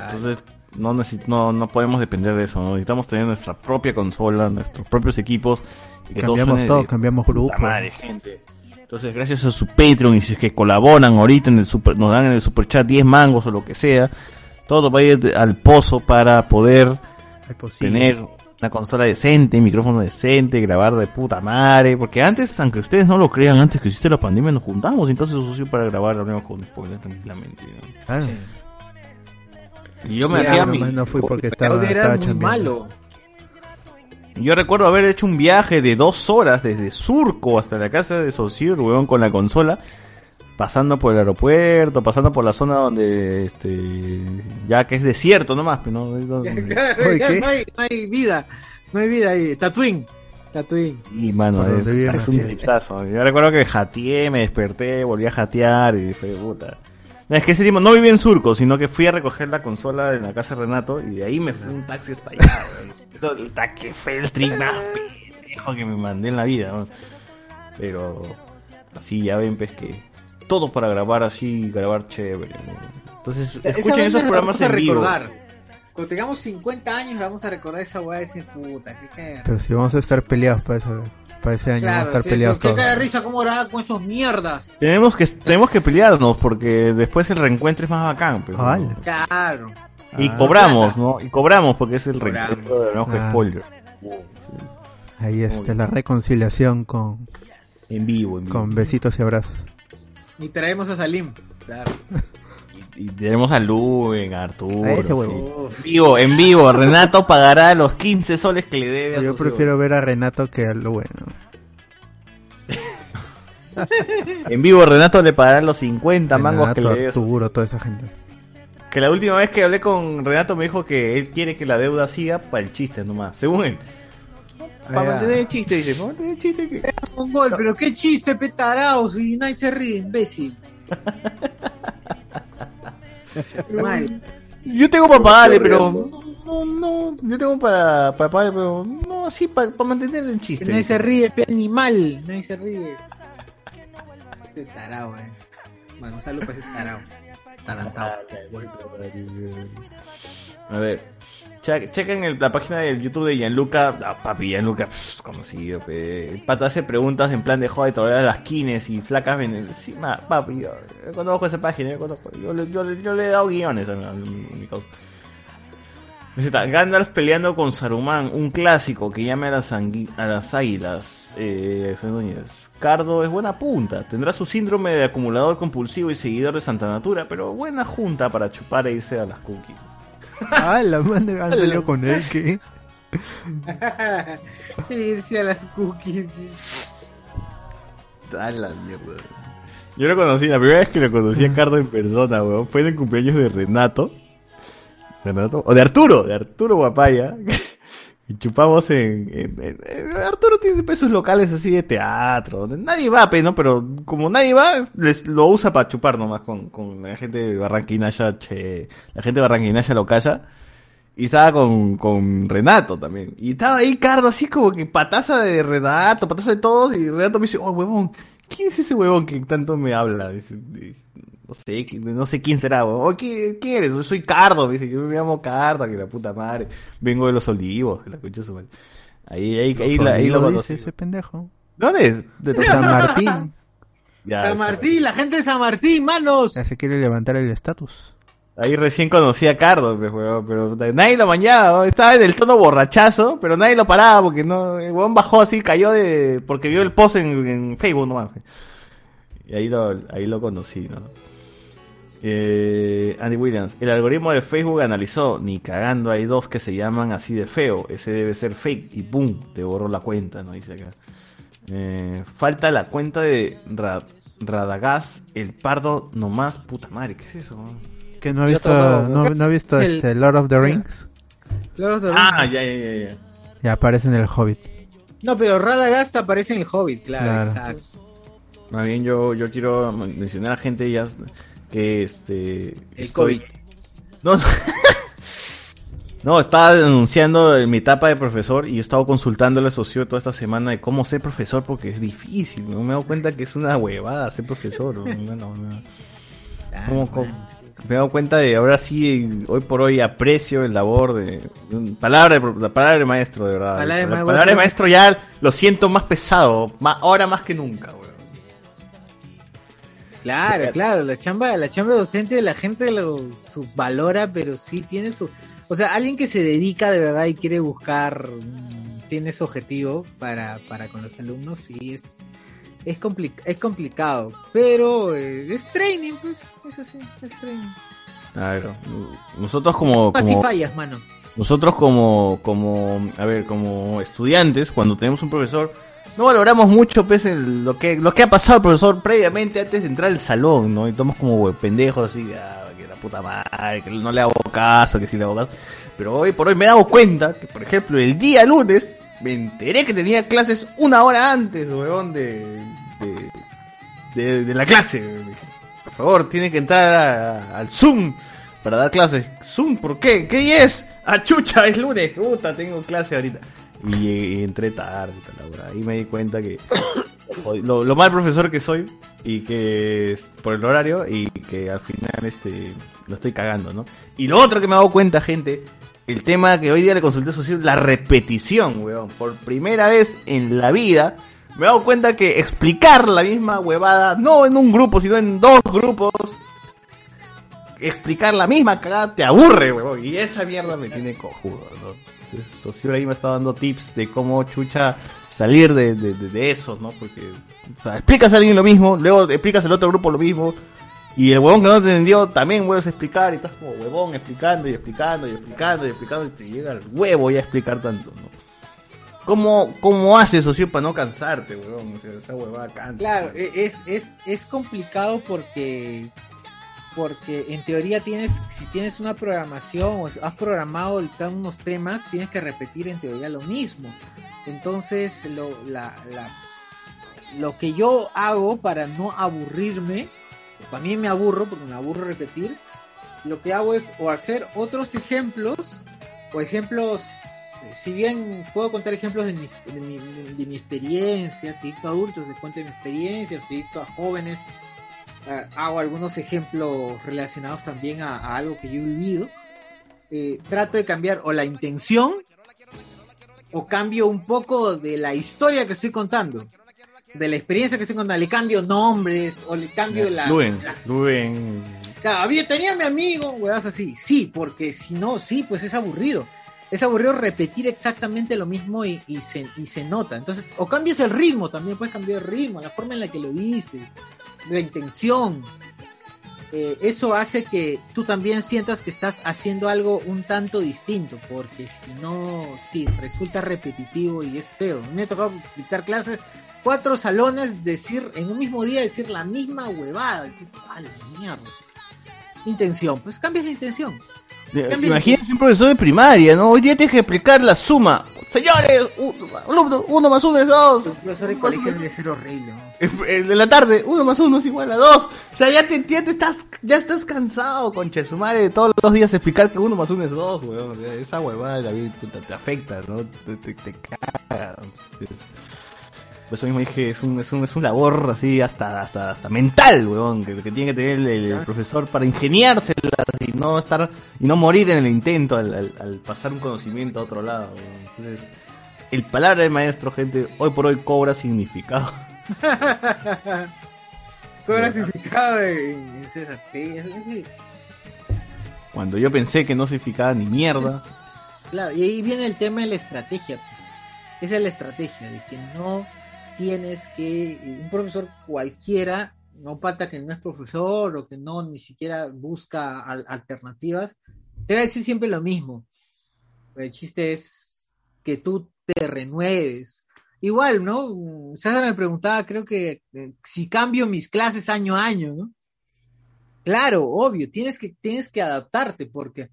Entonces, no, no, no podemos depender de eso, ¿no? necesitamos tener nuestra propia consola, nuestros propios equipos. y que Cambiamos todo, de cambiamos grupo. madre, gente. Entonces, gracias a su Patreon y si es que colaboran ahorita en el super, nos dan en el super chat 10 mangos o lo que sea, todo va a ir al pozo para poder tener una consola decente, micrófono decente, grabar de puta madre, porque antes, aunque ustedes no lo crean, antes que existe la pandemia nos juntamos, entonces socio para grabar hablamos con spoilers tranquilamente. ¿no? Claro. Y yo me hacía mi- no fui porque estaba, audio era estaba muy malo. Yo recuerdo haber hecho un viaje de dos horas desde Surco hasta la casa de Socir, weón, con la consola, pasando por el aeropuerto, pasando por la zona donde, este, ya que es desierto nomás, pero no, Es <laughs> donde- Claro, no, hay, no hay vida. No hay vida ahí. Tatooine. Tatooine. Y mano, es, un tripsazo. Yo recuerdo que jateé, me desperté, volví a jatear y fue puta. Es que ese tiempo no viví en Surco, sino que fui a recoger la consola en la casa de Renato y de ahí me fue un taxi hasta allá. weón. Eso, <laughs> o sea, que fue el trick más pendejo que me mandé en la vida. ¿no? Pero así ya ven, pues que todo para grabar así, grabar chévere. ¿no? Entonces, escuchen esos programas vamos a en vivo. recordar. Cuando tengamos 50 años, vamos a recordar esa weá de decir, puta, qué. Pero si vamos a estar peleados para ese, para ese año, vamos a estar sí, peleados eso, qué todos. caga de risa, cómo grababa con esos mierdas. Tenemos que, tenemos que pelearnos porque después el reencuentro es más bacán. pues, ¿no? Ala. Claro. Y Ah. cobramos, ¿no? Y cobramos porque es el Cobramos. reencuentro de con Ah. spoiler. Ahí está la reconciliación con, En vivo, en vivo. con besitos y abrazos. Y traemos a Salim. Claro. Y tenemos a Luen, a Arturo. A ese huevo. En vivo, en vivo. Renato pagará los 15 soles que le debe a Yo prefiero ver a Renato que a lo bueno. <laughs> En vivo, Renato le pagará los 50 mangos que le debe. a su- Arturo, toda esa gente. Que la última vez que hablé con Renato me dijo que él quiere que la deuda siga para el chiste nomás. Según él. Para Ah. mantener el chiste, dice. Para mantener el chiste que... Un gol, pero qué chiste, petaraos. Y nadie se ríe, imbécil. <laughs> Mal. Yo tengo para pagarle, pero... No, no, yo tengo para, para pagarle, pero no así para, para mantener el chiste. Que nadie dice. se ríe, pe animal. Nadie se ríe. Este tarao, eh. Bueno, un saludo para ese tarao. Tarantao. A ver, che- chequen la página del YouTube de Gianluca. Ah, papi, Gianluca, pff, conocido. pe. El pata hace preguntas en plan de joder, todavía las quines y flacas encima. Papi, yo, yo conozco esa página, yo, conozco, yo, le- he dado guiones a, mi- a causa. Gandalf peleando con Saruman, un clásico que llame a las, águilas. Eh. Cardo es buena punta, tendrá su síndrome de acumulador compulsivo y seguidor de Santa Natura, pero buena junta para chupar e irse a las cookies. Ah, la manda han salido con él, que <laughs> Irse a las cookies. A la mierda. Yo lo conocí, la primera vez que lo conocí a Cardo en persona, weón, fue en el cumpleaños de Renato. Renato, o de Arturo, de Arturo Guapaya. Y chupamos en, Arturo tiene sus locales así de teatro. donde Nadie va, ¿no? Pero como nadie va, les, lo usa para chupar nomás con, con la gente de Barranquinaya, che, la gente de Barranquinaya lo calla. Y estaba con, con Renato también. Y estaba ahí Cardo así como que pataza de Renato, pataza de todos. Y Renato me dice, oh, huevón, ¿quién es ese huevón que tanto me habla? Dice, "Dice, no sé, no sé quién será, huevón. "Oh, ¿quién, quién eres? Yo soy Cardo, me dice, yo me llamo Cardo, que la puta madre. Vengo de los olivos, que la concha su madre. Ahí, ahí, ahí, la- ahí lo dice ese pendejo. ¿Dónde es? De San Martín. Ya, San Martín, la gente de San Martín, manos. Ya se quiere levantar el estatus. Ahí recién conocí a Cardo, pues, huevón, pero nadie lo mañaba, estaba en el tono borrachazo, pero nadie lo paraba porque no, el huevón bajó así, cayó de, porque vio el post en, en Facebook nomás. pues. Y ahí lo, ahí lo conocí, ¿no? Eh, Andy Williams, el algoritmo de Facebook analizó, ni cagando hay dos que se llaman así de feo, ese debe ser fake y boom, te borró la cuenta, ¿no? Dice acá. Eh, falta la cuenta de Ra- Radagast, el pardo nomás, puta madre, ¿qué es eso? Que no ha visto, no, no ha visto El- este Lord of the Rings. Lord of the Ah, ya, ya, ya, ya. Ya aparece en el Hobbit. No, pero Radagast aparece en el Hobbit, claro, Claro. exacto. Más bien yo, yo quiero mencionar a gente ya que este... El estoy- COVID. No, no. <laughs> No, estaba denunciando mi etapa de profesor y he estado consultando al socio toda esta semana de cómo ser profesor porque es difícil. No me he dado cuenta que es una huevada ser profesor. ¿no? <laughs> No, no, no. ¿Cómo, cómo, me he dado cuenta de ahora sí, hoy por hoy aprecio el labor de, palabra, de, la palabra de maestro, de verdad. Palabra de la palabra de maestro ya lo siento más pesado, más, ahora más que nunca, weón. Claro, claro, la chamba, la chamba docente la gente lo subvalora, pero sí tiene su, o sea, alguien que se dedica de verdad y quiere buscar, mm, tiene su objetivo para, para con los alumnos, sí es, es, compli- es complicado, pero eh, es training, pues, es así, es training. Claro. Nosotros como, Así como fallas, mano. nosotros como, como, a ver, como estudiantes, cuando tenemos un profesor, no valoramos mucho pues, el- lo que lo que ha pasado profesor previamente antes de entrar al salón, ¿no? Y estamos como pendejos así, ah, que la puta madre, que no le hago caso, que sí le hago caso. Pero hoy por hoy me he dado cuenta que, por ejemplo, el día lunes me enteré que tenía clases una hora antes, weón, de, de, de, de la clase. Por favor, tiene que entrar a- al Zoom para dar clases. ¿Zoom? ¿Por qué? ¿Qué es? Ah, chucha, es lunes. Puta, tengo clase ahorita. Y, entré tarde, tal hora. Ahí me di cuenta que <coughs> lo, lo mal profesor que soy y que es por el horario y que al final este lo estoy cagando, ¿no? Y lo otro que me he dado cuenta, gente, el tema que hoy día le consulté a Socio, la repetición, weón. Por primera vez en la vida me he dado cuenta que explicar la misma huevada, no en un grupo, sino en dos grupos, explicar la misma cagada te aburre, huevón. Y esa mierda me tiene cojudo, ¿no? Entonces, ahí me está dando tips de cómo chucha salir de, de, de- eso, ¿no? Porque, o sea, explicas a alguien lo mismo, luego explicas al otro grupo lo mismo, y el huevón que no te entendió también vuelves a explicar, y estás como huevón explicando y explicando y explicando y explicando, y te llega el huevo ya a explicar tanto, ¿no? ¿Cómo, cómo haces, socio, para no cansarte, huevón? Esa huevada cansa. Claro, e- es, es, es complicado porque porque en teoría tienes, si tienes una programación o has programado unos temas, tienes que repetir en teoría lo mismo. Entonces, lo, la, la- lo que yo hago para no aburrirme, también me aburro porque me aburro repetir, lo que hago es o hacer otros ejemplos, o ejemplos, eh, si bien puedo contar ejemplos de, mis, de, mi, de mi experiencia, si dicto a adultos, les cuento mi experiencia, si dicto a jóvenes, eh, hago algunos ejemplos relacionados también a, a algo que yo he vivido. Eh, trato de cambiar o la intención o cambio un poco de la historia que estoy contando, de la experiencia que estoy contando. Le cambio nombres o le cambio la. Luen, la- Luen. Claro, había, tenía mi amigo, weas así. Sí, porque si no, sí, pues es aburrido. Es aburrido repetir exactamente lo mismo y, y se, y se nota. Entonces, o cambias el ritmo, también puedes cambiar el ritmo, la forma en la que lo dices, la intención. Eh, eso hace que tú también sientas que estás haciendo algo un tanto distinto, porque si no, sí, resulta repetitivo y es feo. Me ha tocado dictar clases, cuatro salones, decir, en un mismo día decir la misma huevada. Y tú, "A la mierda! Intención, pues cambias la intención. Cambia- Imagínense un profesor de primaria, ¿no? Hoy día tienes que explicar la suma. Señores, alumno, uno más uno es dos. El profesor de colegio debe ser horrible. ¿no? El de la tarde, uno más uno es igual a dos. O sea, ya te entiendes, estás, ya estás cansado, concha de su madre, de todos los días explicar que uno más uno es dos, weón. O sea, esa huevada de la vida puta, te afecta, ¿no? Te, te, te caga. Por eso mismo dije, es un, es un, es un labor así hasta, hasta, hasta mental, weón, que, que tiene que tener el, el profesor para ingeniárselas y no estar, y no morir en el intento al, al- al pasar un conocimiento a otro lado, weón. Entonces, el palabra del maestro, gente, hoy por hoy cobra significado. <laughs> Cobra significado en, César. Cuando yo pensé que no significaba ni mierda. Claro, y ahí viene el tema de la estrategia. Pues. Esa es la estrategia, de que no tienes que. Un profesor cualquiera, no falta que no es profesor o que no ni siquiera busca al- alternativas, te va a decir siempre lo mismo. El chiste es que tú te renueves. Igual, ¿no? César me preguntaba, creo que eh, si cambio mis clases año a año, ¿no? Claro, obvio, tienes que, tienes que adaptarte porque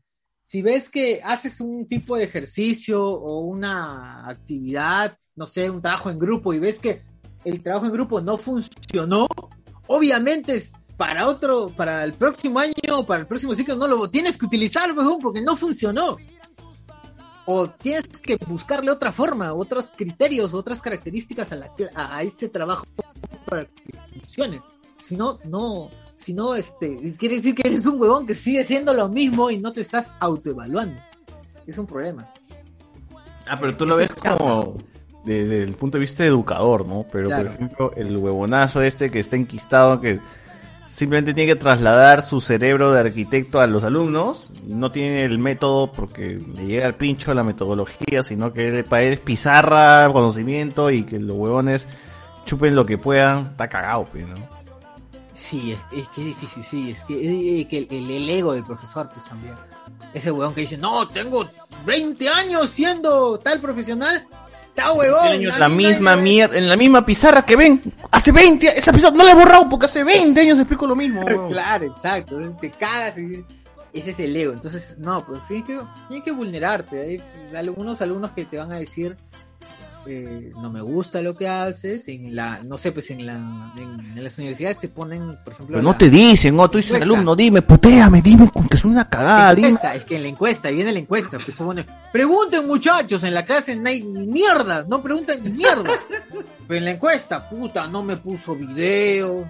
si ves que haces un tipo de ejercicio o una actividad, no sé, un trabajo en grupo y ves que el trabajo en grupo no funcionó, obviamente es para otro, para el próximo año para el próximo ciclo no lo tienes que utilizar, porque no funcionó. O tienes que buscarle otra forma, otros criterios, otras características a, la, a ese trabajo para que funcione. Si no, no, Si no, este, quiere decir que eres un huevón que sigue siendo lo mismo y no te estás autoevaluando. Es un problema. Ah, pero tú lo ves es como desde el punto de vista educador, ¿no? Pero, Claro. por ejemplo, el huevonazo este que está enquistado, que simplemente tiene que trasladar su cerebro de arquitecto a los alumnos, no tiene el método porque le llega al pincho la metodología, sino que para él es pizarra, conocimiento, y que los huevones chupen lo que puedan, está cagado, pues, ¿no? Sí, es, es que es difícil, sí, es que, es que el, el- el ego del profesor, pues también. Ese huevón que dice, no, tengo 20 años siendo tal profesional, está huevón. años la misma mierda, en la misma pizarra que ven, hace 20, esa pizarra no la he borrado porque hace 20 años explico lo mismo. huevón. Claro, exacto. Entonces te cagas y ese es el ego. Entonces, no, pues tienes que, tienes que vulnerarte. Hay algunos alumnos que te van a decir, eh, no me gusta lo que haces. En la, no sé, pues en, la, en, en las universidades te ponen, por ejemplo, Pero no la- te dicen, oh, tú dices alumno, dime, puteame, dime con que es una cagada, dime. es que en la encuesta, y viene la encuesta, pues pone, pregunten muchachos, en la clase no hay mierda, no preguntan ni mierda. Pero en la encuesta, puta, no me puso video,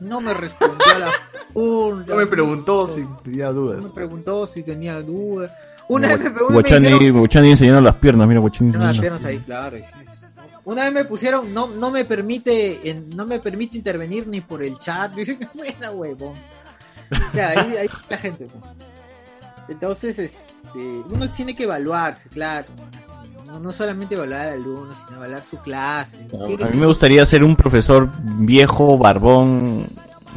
no me respondió a la <laughs> pregunta. No me preguntó si tenía No dudas. me preguntó si tenía dudas. Una vez me Guachani, Guachani enseñando las piernas, mira, Guachani las piernas ahí, claro. Una vez me pusieron, no, no me permite, en- no me permite intervenir ni por el chat. <laughs> Buena huevón. Ya, ahí, ahí la gente. pues. Entonces, este, uno tiene que evaluarse, claro. No, no solamente evaluar al alumno, sino evaluar su clase. A mí me gustaría ser un profesor viejo, barbón,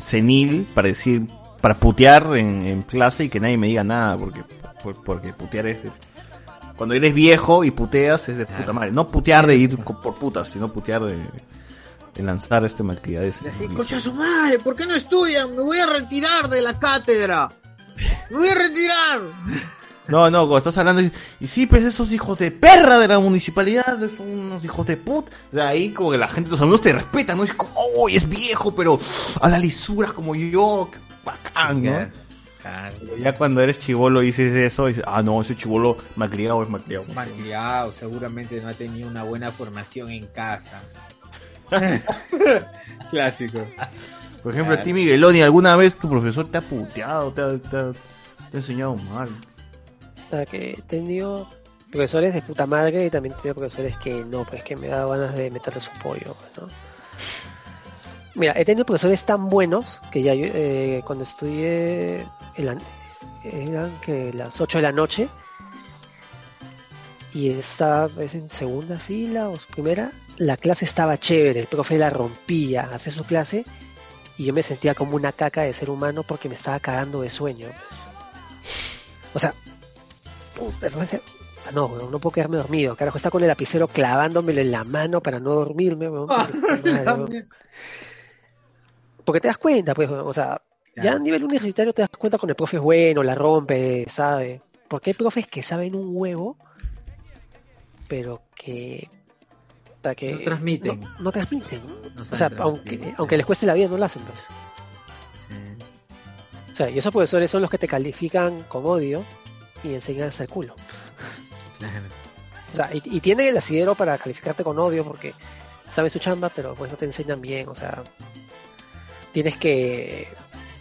senil, para decir, para putear en, en clase y que nadie me diga nada, porque, por- porque putear es de- Cuando eres viejo y puteas es de puta madre. No putear de ir por putas, sino putear de, de lanzar este malcriadez. Así, concha su madre, ¿por qué no estudian? Me voy a retirar de la cátedra. Me voy a retirar. No, no, cuando estás hablando y, y sí, pues esos hijos de perra de la municipalidad son unos hijos de puta. O sea, ahí como que la gente, los amigos te respetan, ¿no? Es como, oh, es viejo, pero a las lisuras como yo, qué bacán, ¿no? Pero ya cuando eres chivolo dices eso, y dices, ah, no, ese chivolo malcriado es malcriado. Malcriado, seguramente no ha tenido una buena formación en casa. <laughs> Clásico. Por ejemplo, a ti, Migueloni, ¿alguna vez tu profesor te ha puteado, te ha, te ha- te ha enseñado mal? O sea, que he tenido profesores de puta madre y también he tenido profesores que no, pues que me da ganas de meterle su pollo, ¿no? Mira, he tenido profesores tan buenos que ya yo, eh, cuando estudié eran que las 8 de la noche y estaba pues, en segunda fila o primera, la clase estaba chévere, el profe la rompía, hacía su clase y yo me sentía como una caca de ser humano porque me estaba cagando de sueño. O sea, puta, no, no, puedo quedarme dormido. Carajo, está con el lapicero clavándomelo en la mano para no dormirme, <laughs> porque, te das cuenta, pues, o sea, ya a nivel universitario te das cuenta con el profe es bueno, la rompe, sabe. Porque hay profes que saben un huevo, pero que. que No transmiten. No, no transmiten. No o sea, aunque, sí. aunque les cueste la vida, no lo hacen. pues. O sea, y esos profesores son los que te califican con odio y enseñan el culo. O sea, y, y tienen el asidero para calificarte con odio porque saben su chamba, pero pues no te enseñan bien. O sea, tienes que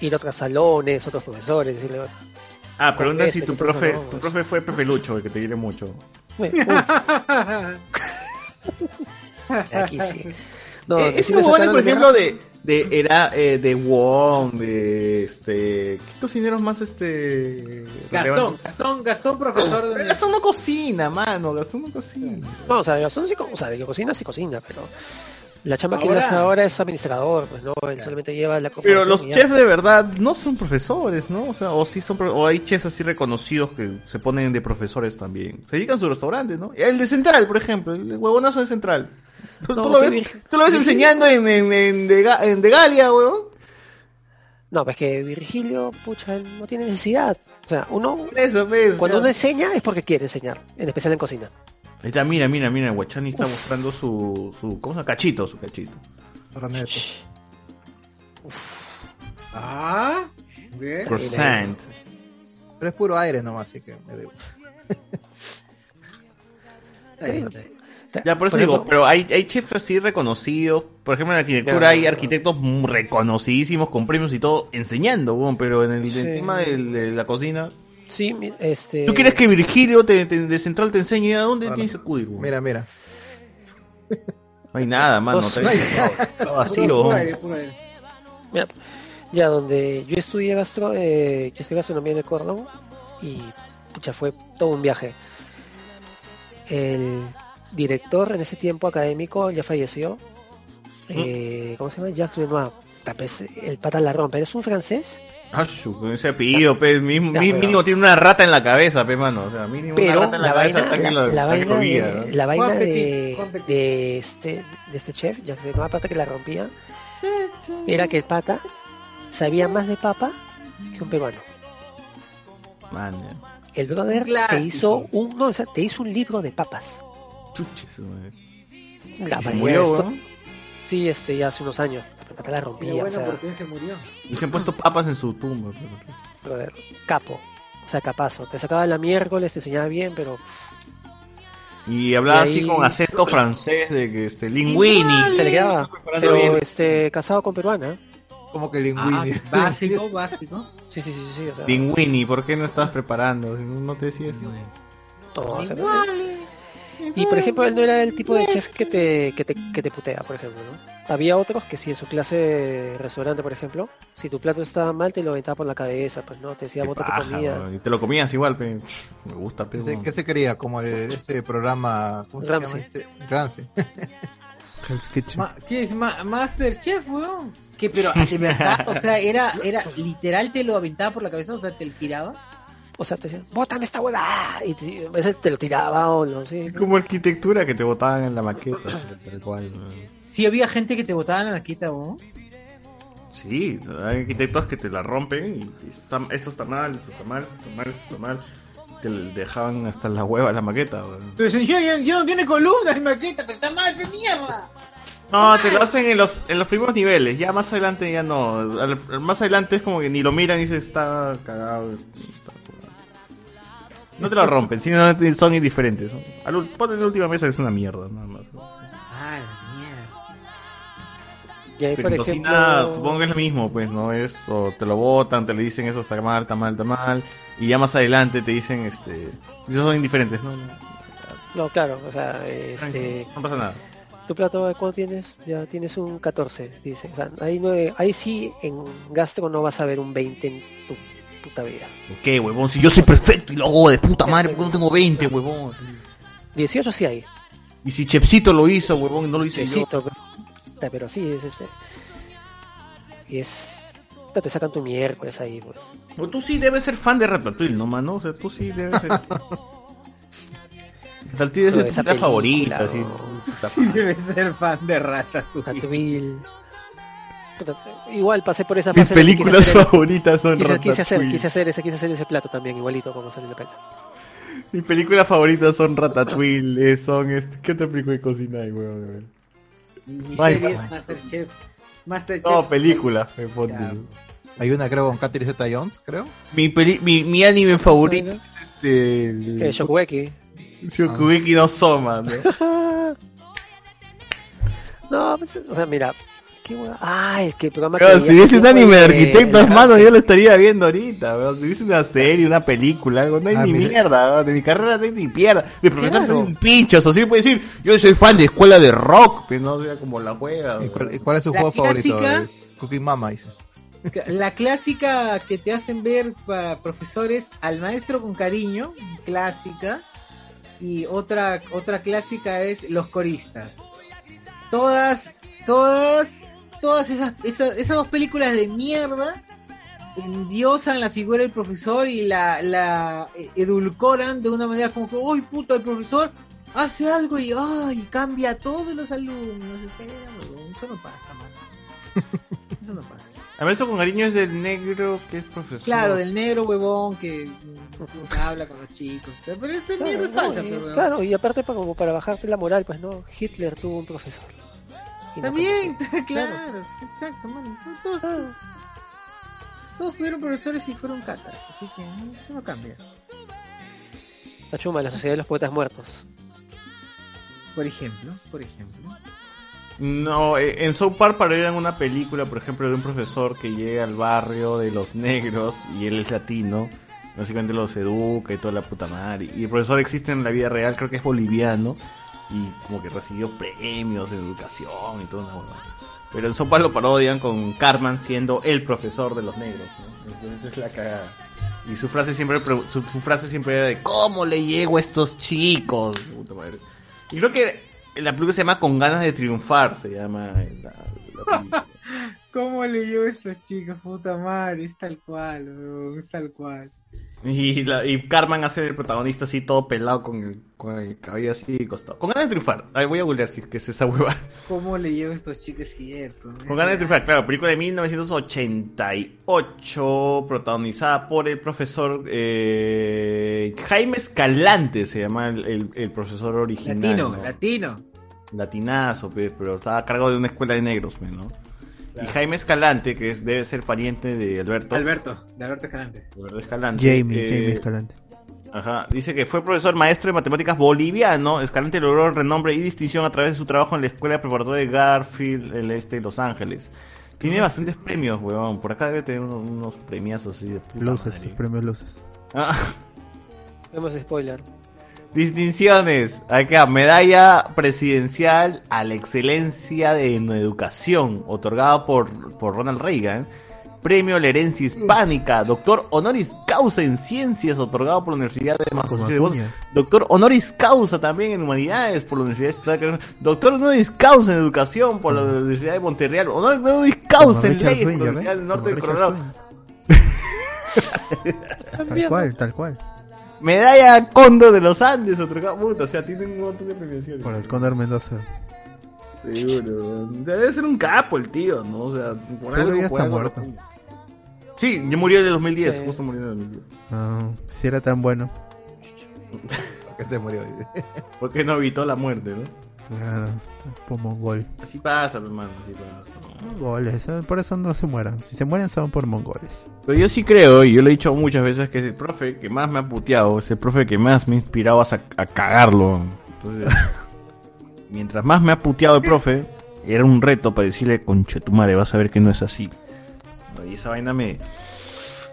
ir a otros salones, otros profesores, decirle. Ah, pregunta si tu profe, no, tu pues. profe fue Pepe Lucho, el que te quiere mucho. <laughs> <laughs> Aquí sí. No, Eh, ese huevón, por ejemplo, de, de, era, eh, de Wong, de este... ¿Qué cocineros más este... Gastón, relevantes? Gastón, Gastón, profesor de... Gastón no cocina, mano, Gastón no cocina. No, o sea, Gastón sí, o sea, de que cocina, sí cocina, pero la chamba que él hace ahora es administrador, pues no, él solamente lleva la Pero los ya. chefs de verdad no son profesores, ¿no? O sea, o sí son, o hay chefs así reconocidos que se ponen de profesores también. Se dedican a su restaurante, ¿no? El de Central, por ejemplo, el huevonazo de Central. Tú, No, tú lo, ves, Vir- tú lo ves enseñando en, en, en, de, en de Galia, huevón. No, pues que Virgilio, pucha, él no tiene necesidad. O sea, uno, Eso, pues, cuando uno enseña es porque quiere enseñar, en especial en cocina. Ahí está, mira, mira, mira, Guachani está mostrando su, su, ¿cómo se llama? Cachito, su cachito. Ah, bien. Croissant. Pero es puro aire nomás, así que me <laughs> bien. Ya, por eso Por digo, ejemplo- pero hay, hay chefs así reconocidos. Por ejemplo, en arquitectura hay arquitectos reconocidísimos con premios y todo enseñando, pero en el, Sí. el tema de, la cocina. Sí, este. ¿Tú quieres que Virgilio te, te- de Central te enseñe a dónde Claro. tienes que acudir? Mira, mira. No hay nada, mano. No Está, vacío. Puro weón. aire, puro aire. Mira, ya donde yo estudié gastro, eh, yo estudié gastronomía en el Córdoba y pucha, fue todo un viaje. El director en ese tiempo académico ya falleció. Eh, ¿Cómo se llama? Jacques Benoit. Tapes, el pata la rompe. ¿Es un francés? Ah, su, con ese apellido, pe, mismo, Ya, mi- pero- mínimo tiene una rata en la cabeza, pe, mano. O sea, mínimo Pero una rata en la, la cabeza vaina, la, lo- la que vaina, guía, de, ¿no? la vaina de, de este, de este chef, Jacques Benoit, aparte que la rompía, era que el pata sabía más de papa que un peruano. Man, ya. El brother te Clásico. hizo un, no, o sea, te hizo un libro de papas. Chuches. La se murió, weón. Sí, este, ya hace unos años. Pata la Sí, rompía, bueno, o sea, porque se murió. Y se han puesto papas en su tumba. brother, capo. O sea, capazo. Te sacaba la miércoles, te enseñaba bien, pero Y hablaba Y ahí- así con acento francés de que este Linguini. se le quedaba. Pero bien. este, casado con peruana. Como que Ah, Linguini. básico, <laughs> básico. Sí, sí, sí, sí. O sea, Linguini, ¿por qué no estabas preparando? Si No no te decías. no, o sea, Y por ejemplo, él no era el tipo de chef que te, que te, que te putea, por ejemplo, ¿no? Había otros que sí, en su clase de restaurante, por ejemplo, si tu plato estaba mal, te lo aventaba por la cabeza, pues no, te decía, bota tu comida. Y te lo comías igual, pe. Me gusta, pe. ¿Qué se, qué se quería? Como el- ese programa. ¿Cómo se Ramsey. llama este? Ramsey. Ma- ¿Qué es Ma- Masterchef, weón? Que pero de verdad, o sea, era, era literal te lo aventaba por la cabeza, o sea, te lo tiraba. O sea, te decía, bótame esta hueá, y te, a veces te lo tiraba o no sé. Como arquitectura que te botaban en la maqueta. tal cual. Sí había gente que te botaba en la maqueta, weón. Sí, hay arquitectos que te la rompen y está, esto está mal, esto está mal, esto está mal, esto está mal. Te dejaban hasta la hueva la maqueta. weón. Pero señor, ya, ya no tiene columnas en maqueta, pero está mal, qué mierda. No, te lo hacen en los, en los primeros niveles, ya más adelante ya no. Al- más adelante es como que ni lo miran y se está cagado. está. No te lo rompen, sino son indiferentes. Al en la última mesa que es una mierda, nada más. Ah, la mierda. Y ahí, Pero por en ejemplo, cocina supongo que es lo mismo, pues, ¿no? Es, o te lo botan, te le dicen eso está mal, está mal, está mal. Y ya más adelante te dicen, este. Esos son indiferentes, ¿no? No, claro, o sea, este, No pasa nada. tu plato, ¿cuánto tienes? Ya tienes un 14, dice. O sea, ahí, no, ahí sí en gastro no vas a ver un 20 en tu puta vida. ¿Qué, huevón? Si yo soy perfecto y lo hago de puta madre, porque no tengo 20, huevón? 18 sí hay. Y si Chepsito lo hizo, huevón, y no lo hice Chefcito, pero, puta, pero sí, es este. Y es. Te sacan tu miércoles ahí, pues. yo. O tú sí debes ser fan de Ratatouille, ¿no, mano? O sea, tú sí debes ser. <laughs> Ratatouille es Pero tu favorita, así. puta Sí, madre. debe ser fan de Ratatouille. Ratatouille. Igual pasé por esa Mis fase. películas favoritas son quise, quise hacer, Ratatouille. quise hacer ese, quise hacer ese plato también, igualito como salió en la peli. Mis películas favoritas son Ratatouille, eh, son este. ¿Qué otra película de cocina hay, huevón? Mi serie. Masterchef. Masterchef. No, película, me ponte. Hay una, creo, con Catherine Zeta Jones, creo. Mi, peli- mi, mi anime favorito es este. el- Que Shokugeki. Shokugeki no Soma, ¿no? <laughs> No, pues, o sea, mira. Qué hueá. Ah, es que el programa que si hubiese un anime de el arquitectos, Ramsey. mano, yo lo estaría viendo ahorita, weón. Si hubiese una serie, una película, algo, no hay Ah, ni mira. mierda, weón. De mi carrera no hay ni mierda. De profesor Claro. soy un pincho, o sí puede decir, yo soy fan de escuela de rock, pero no sea como la juega. ¿Y weón. cuál, y cuál es su La juego favorito? clásica- Eh, Cooking Mama, dice. La clásica que te hacen ver para profesores al maestro con cariño, clásica. Y otra, otra clásica es los coristas. Todas, todas, todas esas, esas, esas dos películas de mierda endiosan la figura del profesor y la, la edulcoran de una manera como que, ¡ay puta, el profesor hace algo y ¡ay! cambia a todos los alumnos! Huevón, Eso no pasa, mano. <laughs> Eso no pasa. A ver, esto con cariño es del negro que es profesor. Claro, del negro huevón que, que habla con los chicos. Pero esa Claro, mierda es falsa, y- pero, claro, y aparte para, como para bajarte la moral, pues no, Hitler tuvo un profesor. También, <laughs> claro, sí, exacto, mano. Todos, todos tuvieron profesores y fueron catas, así que eso no cambia. La chuma, la sociedad de los poetas muertos. Por ejemplo, por ejemplo. No, eh, en South Park parodian una película, por ejemplo, de un profesor que llega al barrio de los negros y él es latino. Básicamente los educa y toda la puta madre. Y el profesor existe en la vida real, creo que es boliviano. Y como que recibió premios de educación y todo. una. Pero en Park lo parodian con Cartman siendo el profesor de los negros. ¿no? Entonces es la cagada. Y su frase siempre pre- su, frase siempre era de ¿Cómo le llego a estos chicos? Puta madre. Y creo que la película se llama Con ganas de triunfar, se llama la, la. <laughs> ¿Cómo leyó estos chicos? Puta madre, es tal cual, es tal cual. Y, la, y Carmen hace el protagonista así todo pelado con el, con el cabello así costado. Con ganas de triunfar. Ahí voy a googlear si es que es esa hueva. ¿Cómo leyó estos chicos? Cierto. Con ganas de triunfar, claro, película de 1988, protagonizada por el profesor eh, Jaime Escalante, se llama el, el- el profesor original. Latino, ¿no? latino. Latinazo, pe, pero estaba a cargo de una escuela de negros, pe, Y Jaime Escalante, que es, debe ser pariente de Alberto. Alberto, de Alberto Escalante. Alberto Escalante. Jamie, eh, Jamie Escalante. Ajá, dice que fue profesor maestro de matemáticas boliviano. Escalante logró renombre y distinción a través de su trabajo en la escuela preparatoria de Garfield, el este de Los Ángeles. Tiene bastantes premios, weón. Por acá debe tener unos, unos premiazos así de puta Luces, madre. premios luces. Ah, más spoiler. Distinciones. Acá, medalla presidencial a la excelencia en educación, otorgada por, por Ronald Reagan. Premio a la herencia hispánica, doctor honoris causa en ciencias, otorgado por la Universidad de Massachusetts. Doctor honoris causa también en humanidades por la Universidad de Doctor honoris causa en educación por la Universidad de Monterreal. Honor- honoris causa en leyes por la ¿ya Universidad del Norte de Colorado. <laughs> Tal cual, tal cual. Medalla Cóndor de los Andes, otorgado. Puta, o sea, tienen un montón de premiaciones. Por el Cóndor Mendoza. Seguro. Debe ser un capo el tío, ¿no? O sea, por Seguro algo, ya por está algo- muerto. Sí, ya murió en el 2010, Sí. justo murió en el 2010. No, si era tan bueno. <laughs> ¿Por qué se murió? <laughs> Porque no evitó la muerte, ¿no? Claro, por mongol. Así pasa, hermano, así pasa. Mongoles, eh, por eso no se mueran. Si se mueren son por mongoles. Pero yo sí creo, y yo lo he dicho muchas veces, que es el profe que más me ha puteado, es el profe que más me ha inspirado a, cagarlo. Entonces, <laughs> mientras más me ha puteado el profe, era un reto para decirle, conche tu madre, vas a ver que no es así. Y esa vaina me...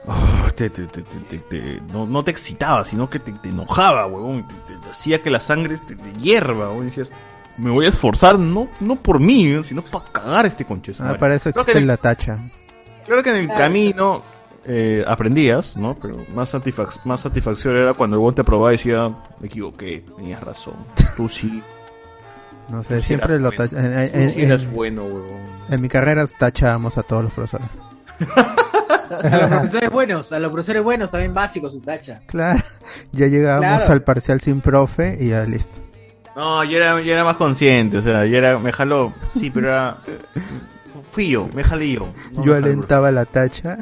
oh, te- te- te- te- te- te- no, no te excitaba, sino que te, te enojaba, huevón. Te, te- te hacía que la sangre te, te hierva, huevón. Y decías, me voy a esforzar no, no por mí, sino para cagar a este conche. Ah, madre". para eso existe en- la tacha. Claro que en el camino eh, aprendías, ¿no? Pero más, satisfac- más satisfacción era cuando el buen te aprobaba y decía, me equivoqué, tenías razón. Tú sí. No sé, siempre lo bueno. tacha. En, eras bueno, huevón. en mi carrera tachábamos a todos los profesores. A los profesores buenos, a los profesores buenos también básicos su tacha. Claro, ya llegábamos Claro. al parcial sin profe y ya listo. No, yo era, yo era más consciente, o sea, yo era, me jaló, sí, pero era... Fui yo, me jalé yo. No Yo me jaló el alentaba la tacha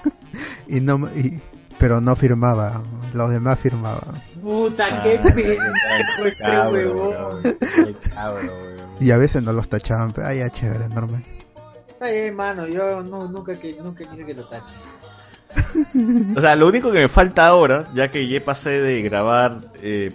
<laughs> y no me- y- pero no firmaba, los demás firmaban. Puta, Ah, qué <laughs> este cabro, huevón. Qué cabrón, weón. Y a veces no los tachaban, pero ah, ya chévere, normal. Está bien, mano, yo no, nunca, que, nunca quise que lo tachen. O sea, lo único que me falta ahora, ya que ya pasé de grabar eh,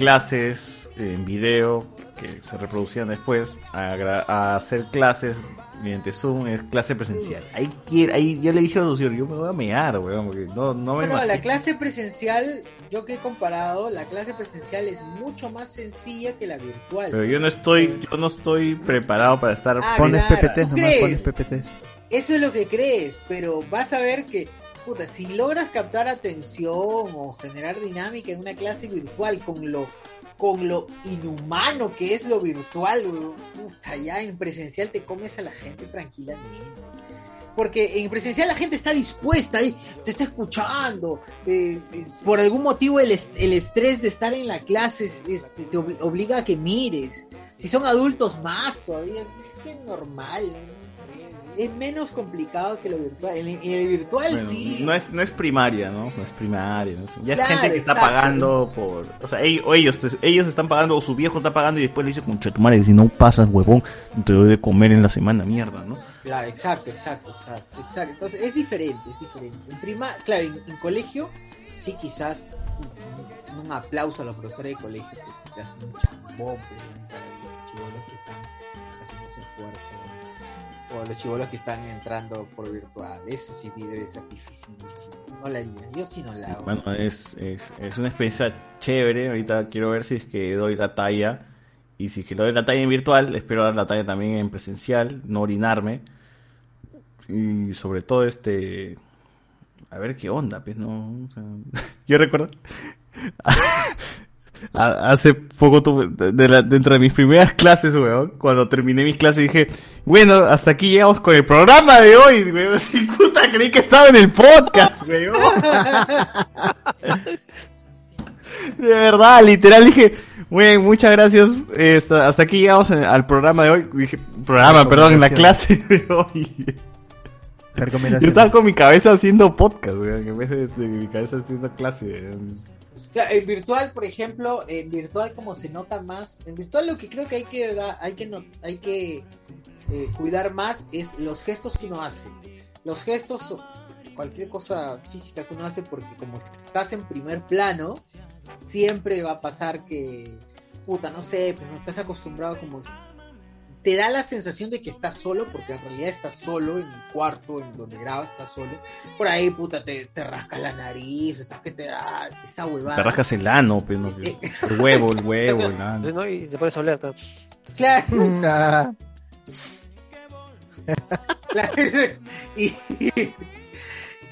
clases en video que se reproducían después a, gra- a hacer clases mediante Zoom, es clase presencial. Ahí, quiero, ahí yo le dije a Lucio, yo me voy a mear, weón, porque no, no me Bueno, la clase presencial, yo que he comparado, la clase presencial es mucho más sencilla que la virtual. Pero yo no estoy, yo no estoy preparado para estar. Ah, Pones claro. PPT, ¿Tú nomás crees? pones PPT. Eso es lo que crees, pero vas a ver que, puta, si logras captar atención o generar dinámica en una clase virtual con lo con lo inhumano que es lo virtual, puta, ya en presencial te comes a la gente tranquilamente. Porque en presencial la gente está dispuesta ahí, te está escuchando. eh, eh, por algún motivo el, est- el estrés de estar en la clase te obli- obliga a que mires. Si son adultos más todavía, es que es normal. ¿no? Es menos complicado que lo virtual. En, el virtual Bueno, sí. no es no es primaria, ¿no? No es primaria. ¿no? Ya es gente que está exacto. pagando por. O sea, ellos, o ellos, ellos están pagando, o su viejo está pagando y después le dice, concha tu madre, si no pasas, huevón, te doy de comer en la semana, mierda, ¿no? Claro, exacto, exacto, exacto, exacto. Entonces es diferente, es diferente. En prima, claro, en, en colegio sí quizás un, un aplauso a los profesores de colegio que se te hacen bombón pues, para los chivolos que están haciendo ese esfuerzo. O los chivolos que están entrando por virtual. Eso sí debe ser dificilísimo. No la haría. Yo sí no la hago. Bueno, es, es, es una experiencia chévere. Ahorita quiero ver si es que doy la talla. Y si es que doy la talla en virtual, espero dar la talla también en presencial, no orinarme. Y sobre todo, este. A ver qué onda, pues no. O sea, <laughs> yo recuerdo. <laughs> Hace poco tuve, de la- dentro de mis primeras clases, weón, cuando terminé mis clases dije, bueno, hasta aquí llegamos con el programa de hoy, weón. <laughs> Y puta, creí que estaba en el podcast, weón. <laughs> De verdad, literal dije, güey, muchas gracias. eh, hasta, hasta aquí llegamos en- al programa de hoy. Dije, programa, perdón, en la clase de hoy. Yo estaba con mi cabeza haciendo podcast, güey, en vez de, de mi cabeza haciendo clase. En virtual, por ejemplo, en virtual como se nota más, en virtual lo que creo que hay que hay que hay que eh, cuidar más es los gestos que uno hace. Los gestos o cualquier cosa física que uno hace porque como estás en primer plano, siempre va a pasar que puta, no sé, pues no estás acostumbrado como te da la sensación de que estás solo, porque en realidad estás solo en el cuarto en donde grabas, estás solo. Por ahí, puta, te, te rascas la nariz, estás que te da esa huevada. Te rascas el ano, pues, no, el huevo, el <laughs> huevo, el ano. ¿no? Y te pones a oler. ¿no? Claro. Ah, <laughs> Claro. <laughs> y,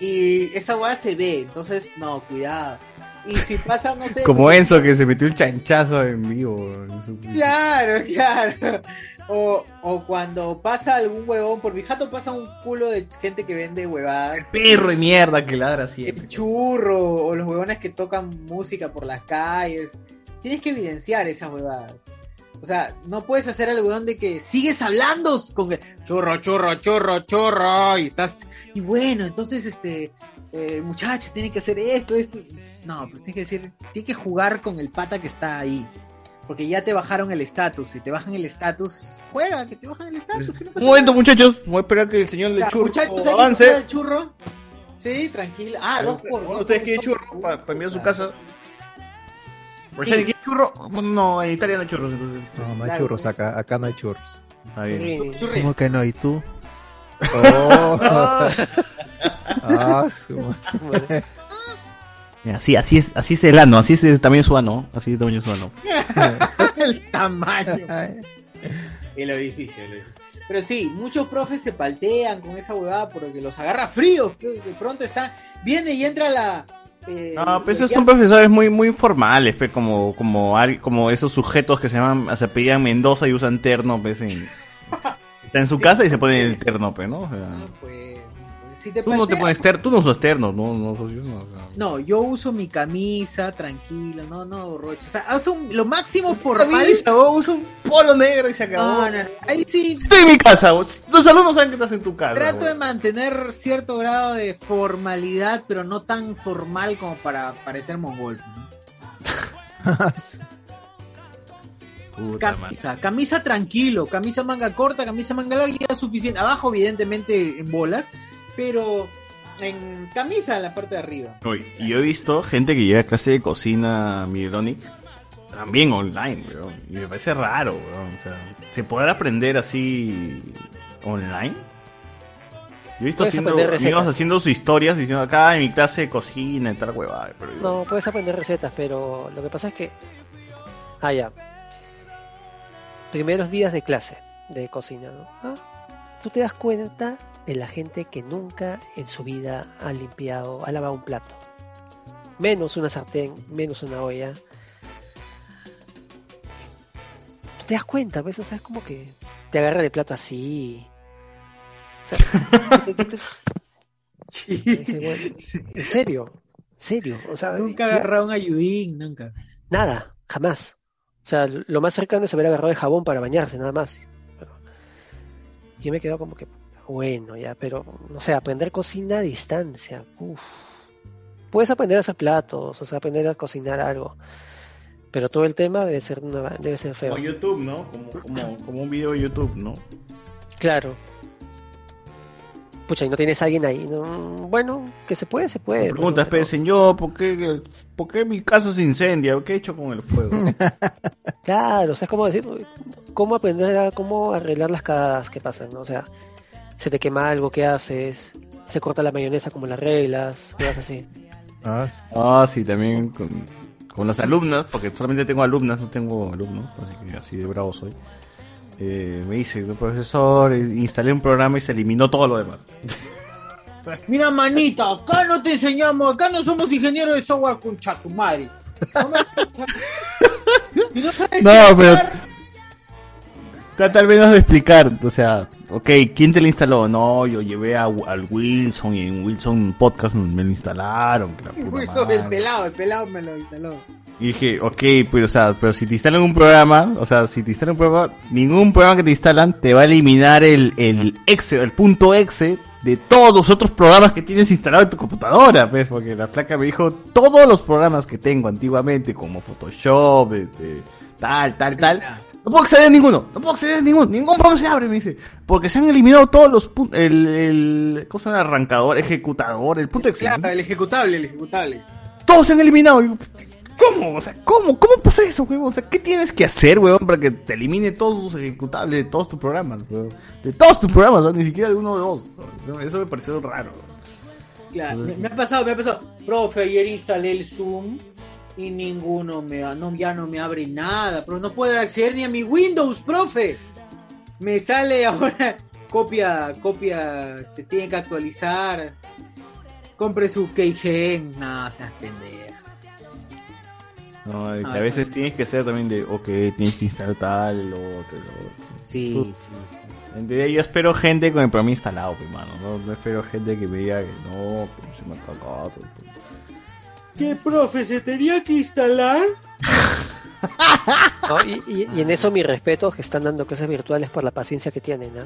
y esa hueá se ve, entonces, no, cuidado. Y si pasa, no sé. Como Enzo que se metió el chanchazo en vivo. en su- Claro, <laughs> claro. O, o cuando pasa algún huevón, por mi jato pasa un culo de gente que vende huevadas. Perro y mierda que ladra siempre. El churro, o los huevones que tocan música por las calles. Tienes que evidenciar esas huevadas. O sea, no puedes hacer el huevón de que sigues hablando con el churro, churro, churro, churro, y estás, y bueno, entonces este, eh, muchachos, tienen que hacer esto, esto. No, pues tienes que decir, tienes que jugar con el pata que está ahí. Porque ya te bajaron el estatus. Si te bajan el estatus, juega, que te bajan el estatus. Un momento, nada. muchachos. Voy a esperar que el señor del Ya, churro muchachos, ¿hay que avance. el churro? Sí, tranquilo. Ah, dos por dos. ¿Ustedes quieren churro para enviar a su casa? Por Sí. si ¿quieren churro? No, en Italia no hay churros. No, no hay Claro, churros sí. acá, acá no hay churros. Está bien. Churri. ¿Cómo que no? ¿Y tú? Oh. <laughs> Ah, su <laughs> madre. Mira, Sí, así es, así es el ano, así es el tamaño su ano, así es el tamaño su ano. <laughs> el tamaño. El orificio, el orificio. Pero sí, muchos profes se paltean con esa huevada porque los agarra frío. que De pronto está, viene y entra la. eh, No, pues esos ya- son profesores muy muy formales, pues, como como como esos sujetos que se llaman se apellidan Mendoza y usan terno, pues, en, <laughs> está en su casa y se ponen el terno, pues, ¿no? O sea, pues, si te tú no te pones terno, tú no usas terno, no, no, sos yo, no, o sea. No, yo uso mi camisa tranquilo, no, no, rocho. O sea, uso un- lo máximo formal. Camisa, vos, usa un polo negro y se acabó. No, no, no. Ahí sí Estoy en mi casa, vos. los alumnos saben que estás en tu casa. trato vos. de mantener cierto grado de formalidad, pero no tan formal como para parecer mongol. ¿no? <laughs> Puta madre. Camisa, camisa tranquilo, camisa manga corta, camisa manga larga, ya es suficiente. Abajo, evidentemente, en bolas, pero en camisa en la parte de arriba. Uy, y yo he visto gente que lleva clase de cocina Midonic también online, weón. Y me parece raro, weón. O sea, ¿se podrá aprender así online? Yo he visto Puedes haciendo, aprender recetas. amigos haciendo sus historias diciendo acá en mi clase de cocina y tal huevada. Pero yo- No, puedes aprender recetas, pero lo que pasa es que. Ah, ya. Primeros días de clase de cocina, ¿no? Ah, Tú te das cuenta de la gente que nunca en su vida ha limpiado, ha lavado un plato. Menos una sartén, menos una olla. Tú te das cuenta, ¿ves? O sea, es como que te agarra el plato así. O sea, <laughs> te- te- te- Dije, bueno, en serio, en serio. O sea, Nunca agarrado un ayudín, nunca. Nada, jamás. O sea, lo más cercano es haber agarrado el jabón para bañarse, nada más. Yo me quedo como que, bueno, ya, pero, no sé, aprender cocina a distancia. Uf. Puedes aprender a hacer platos, o sea, aprender a cocinar algo. Pero todo el tema debe ser, una- debe ser feo. Como YouTube, ¿no? Como, como, como un video de YouTube, ¿no? Claro. pucha, y no tienes a alguien ahí, ¿no? bueno, que se puede, se puede. Pregunta, pero- espérense, yo, ¿por qué, ¿por qué mi casa se incendia? ¿Qué he hecho con el fuego? <laughs> Claro, o sea, es como decir, cómo aprender a cómo arreglar las cagadas que pasan, ¿no? O sea, se te quema algo, ¿qué haces? Se corta la mayonesa, como las reglas, cosas así. Ah, sí, también con, con las alumnas, porque solamente tengo alumnas, no tengo alumnos, así que así de bravo soy. Eh, me dice, profesor, eh, instalé un programa y se eliminó todo lo demás. <laughs> Mira, manita, acá no te enseñamos, acá no somos ingenieros de software con chatumari. No <laughs> no pero- Trata al menos de explicar, o sea, ok, ¿quién te lo instaló? No, yo llevé a, al Wilson y en Wilson Podcast me lo instalaron. que la Wilson, madre. el pelado, el pelado me lo instaló. Y dije, ok, pues, o sea, pero si te instalan un programa, o sea, si te instalan un programa, ningún programa que te instalan te va a eliminar el, el exe, el punto exe de todos los otros programas que tienes instalado en tu computadora, pues, porque la placa me dijo todos los programas que tengo antiguamente, como Photoshop, este, tal, tal, tal. No puedo acceder a ninguno, no puedo acceder a ninguno, ningún programa se abre, me dice, porque se han eliminado todos los puntos, el, el, ¿cómo se llama? Arrancador, ejecutador, el punto. Claro, el ejecutable, el ejecutable. Todos se han eliminado. ¿Cómo? O sea, ¿cómo? ¿Cómo pasa eso, weón? O sea, ¿qué tienes que hacer, weón, para que te elimine todos tus ejecutables de todos tus programas, weón? De todos tus programas, ni siquiera de uno o dos. Eso- Eso me pareció raro. Claro, me, me ha pasado, me ha pasado. Profe, ayer instalé el Zoom y ninguno me no, ya no me abre nada, pero no puedo acceder ni a mi Windows, profe. Me sale <laughs> ahora copia, copia, este, tiene que actualizar. Compre su KGN, no, seas pendeja. No, que a veces tienes que ser también de, ok, tienes que instalar tal, lo otro, lo otro. Sí, sí, sí. Yo espero gente con el programa instalado, pues, mano. No, no espero gente que me diga que no, pero se me ha cagado. pues. ¿Qué, profe? ¿Se tenía que instalar? ¿no? Y, y- y en eso mi respeto que están dando clases virtuales por la paciencia que tienen, ¿no?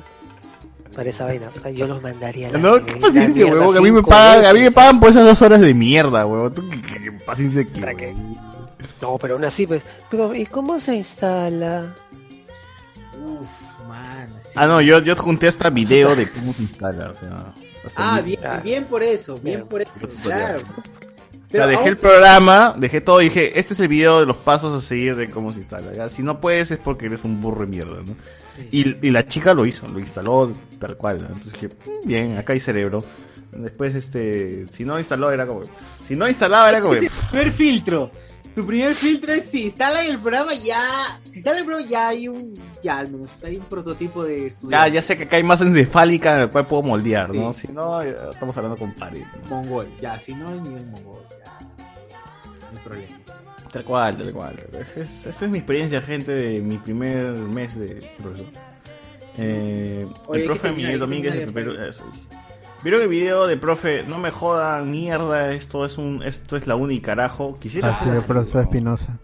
Para esa vaina. O sea, yo los mandaría a la No, qué paciencia, huevón. A mí me pagan, a mí me veces. pagan por esas dos horas de mierda, huevón. ¿Tú qué, qué- qué paciencia que, No, pero aún así, pues. Pero, ¿y cómo se instala? Uf, man. Ah, no, yo, yo junté hasta video de cómo se instala, o sea. hasta Ah, bien, bien por eso, bien por eso, claro. O sea, dejé el programa, dejé todo y dije, este es el video de los pasos a seguir de cómo se instala. ¿ya? Si no puedes es porque eres un burro de mierda, ¿no? Y, y la chica lo hizo, lo instaló tal cual. ¿no? Entonces dije, "Mm, bien, acá hay cerebro. Después, este, si no instaló era como, si no instalaba era como, <laughs> primer filtro. Tu primer filtro es si instalan el programa ya. Si instala el programa ya hay un. Ya al menos hay un prototipo de ya, estudiante. ya sé que acá hay más encefálica en el cual puedo moldear, ¿no? Si no, ya estamos hablando con pared. ¿no? Mongol, ya, si no hay nivel mongol, ya. No hay problema. Tal cual, tal cual. Es- es- esa es mi experiencia, gente, de mi primer mes de profesor. Eh, Oye, el profe Miguel Domínguez, el primero. eso. ¿Vieron el video de profe? No me jodan, mierda, esto es un, esto es la uni carajo. Quisiera Así hacer el profesor. Espinosa.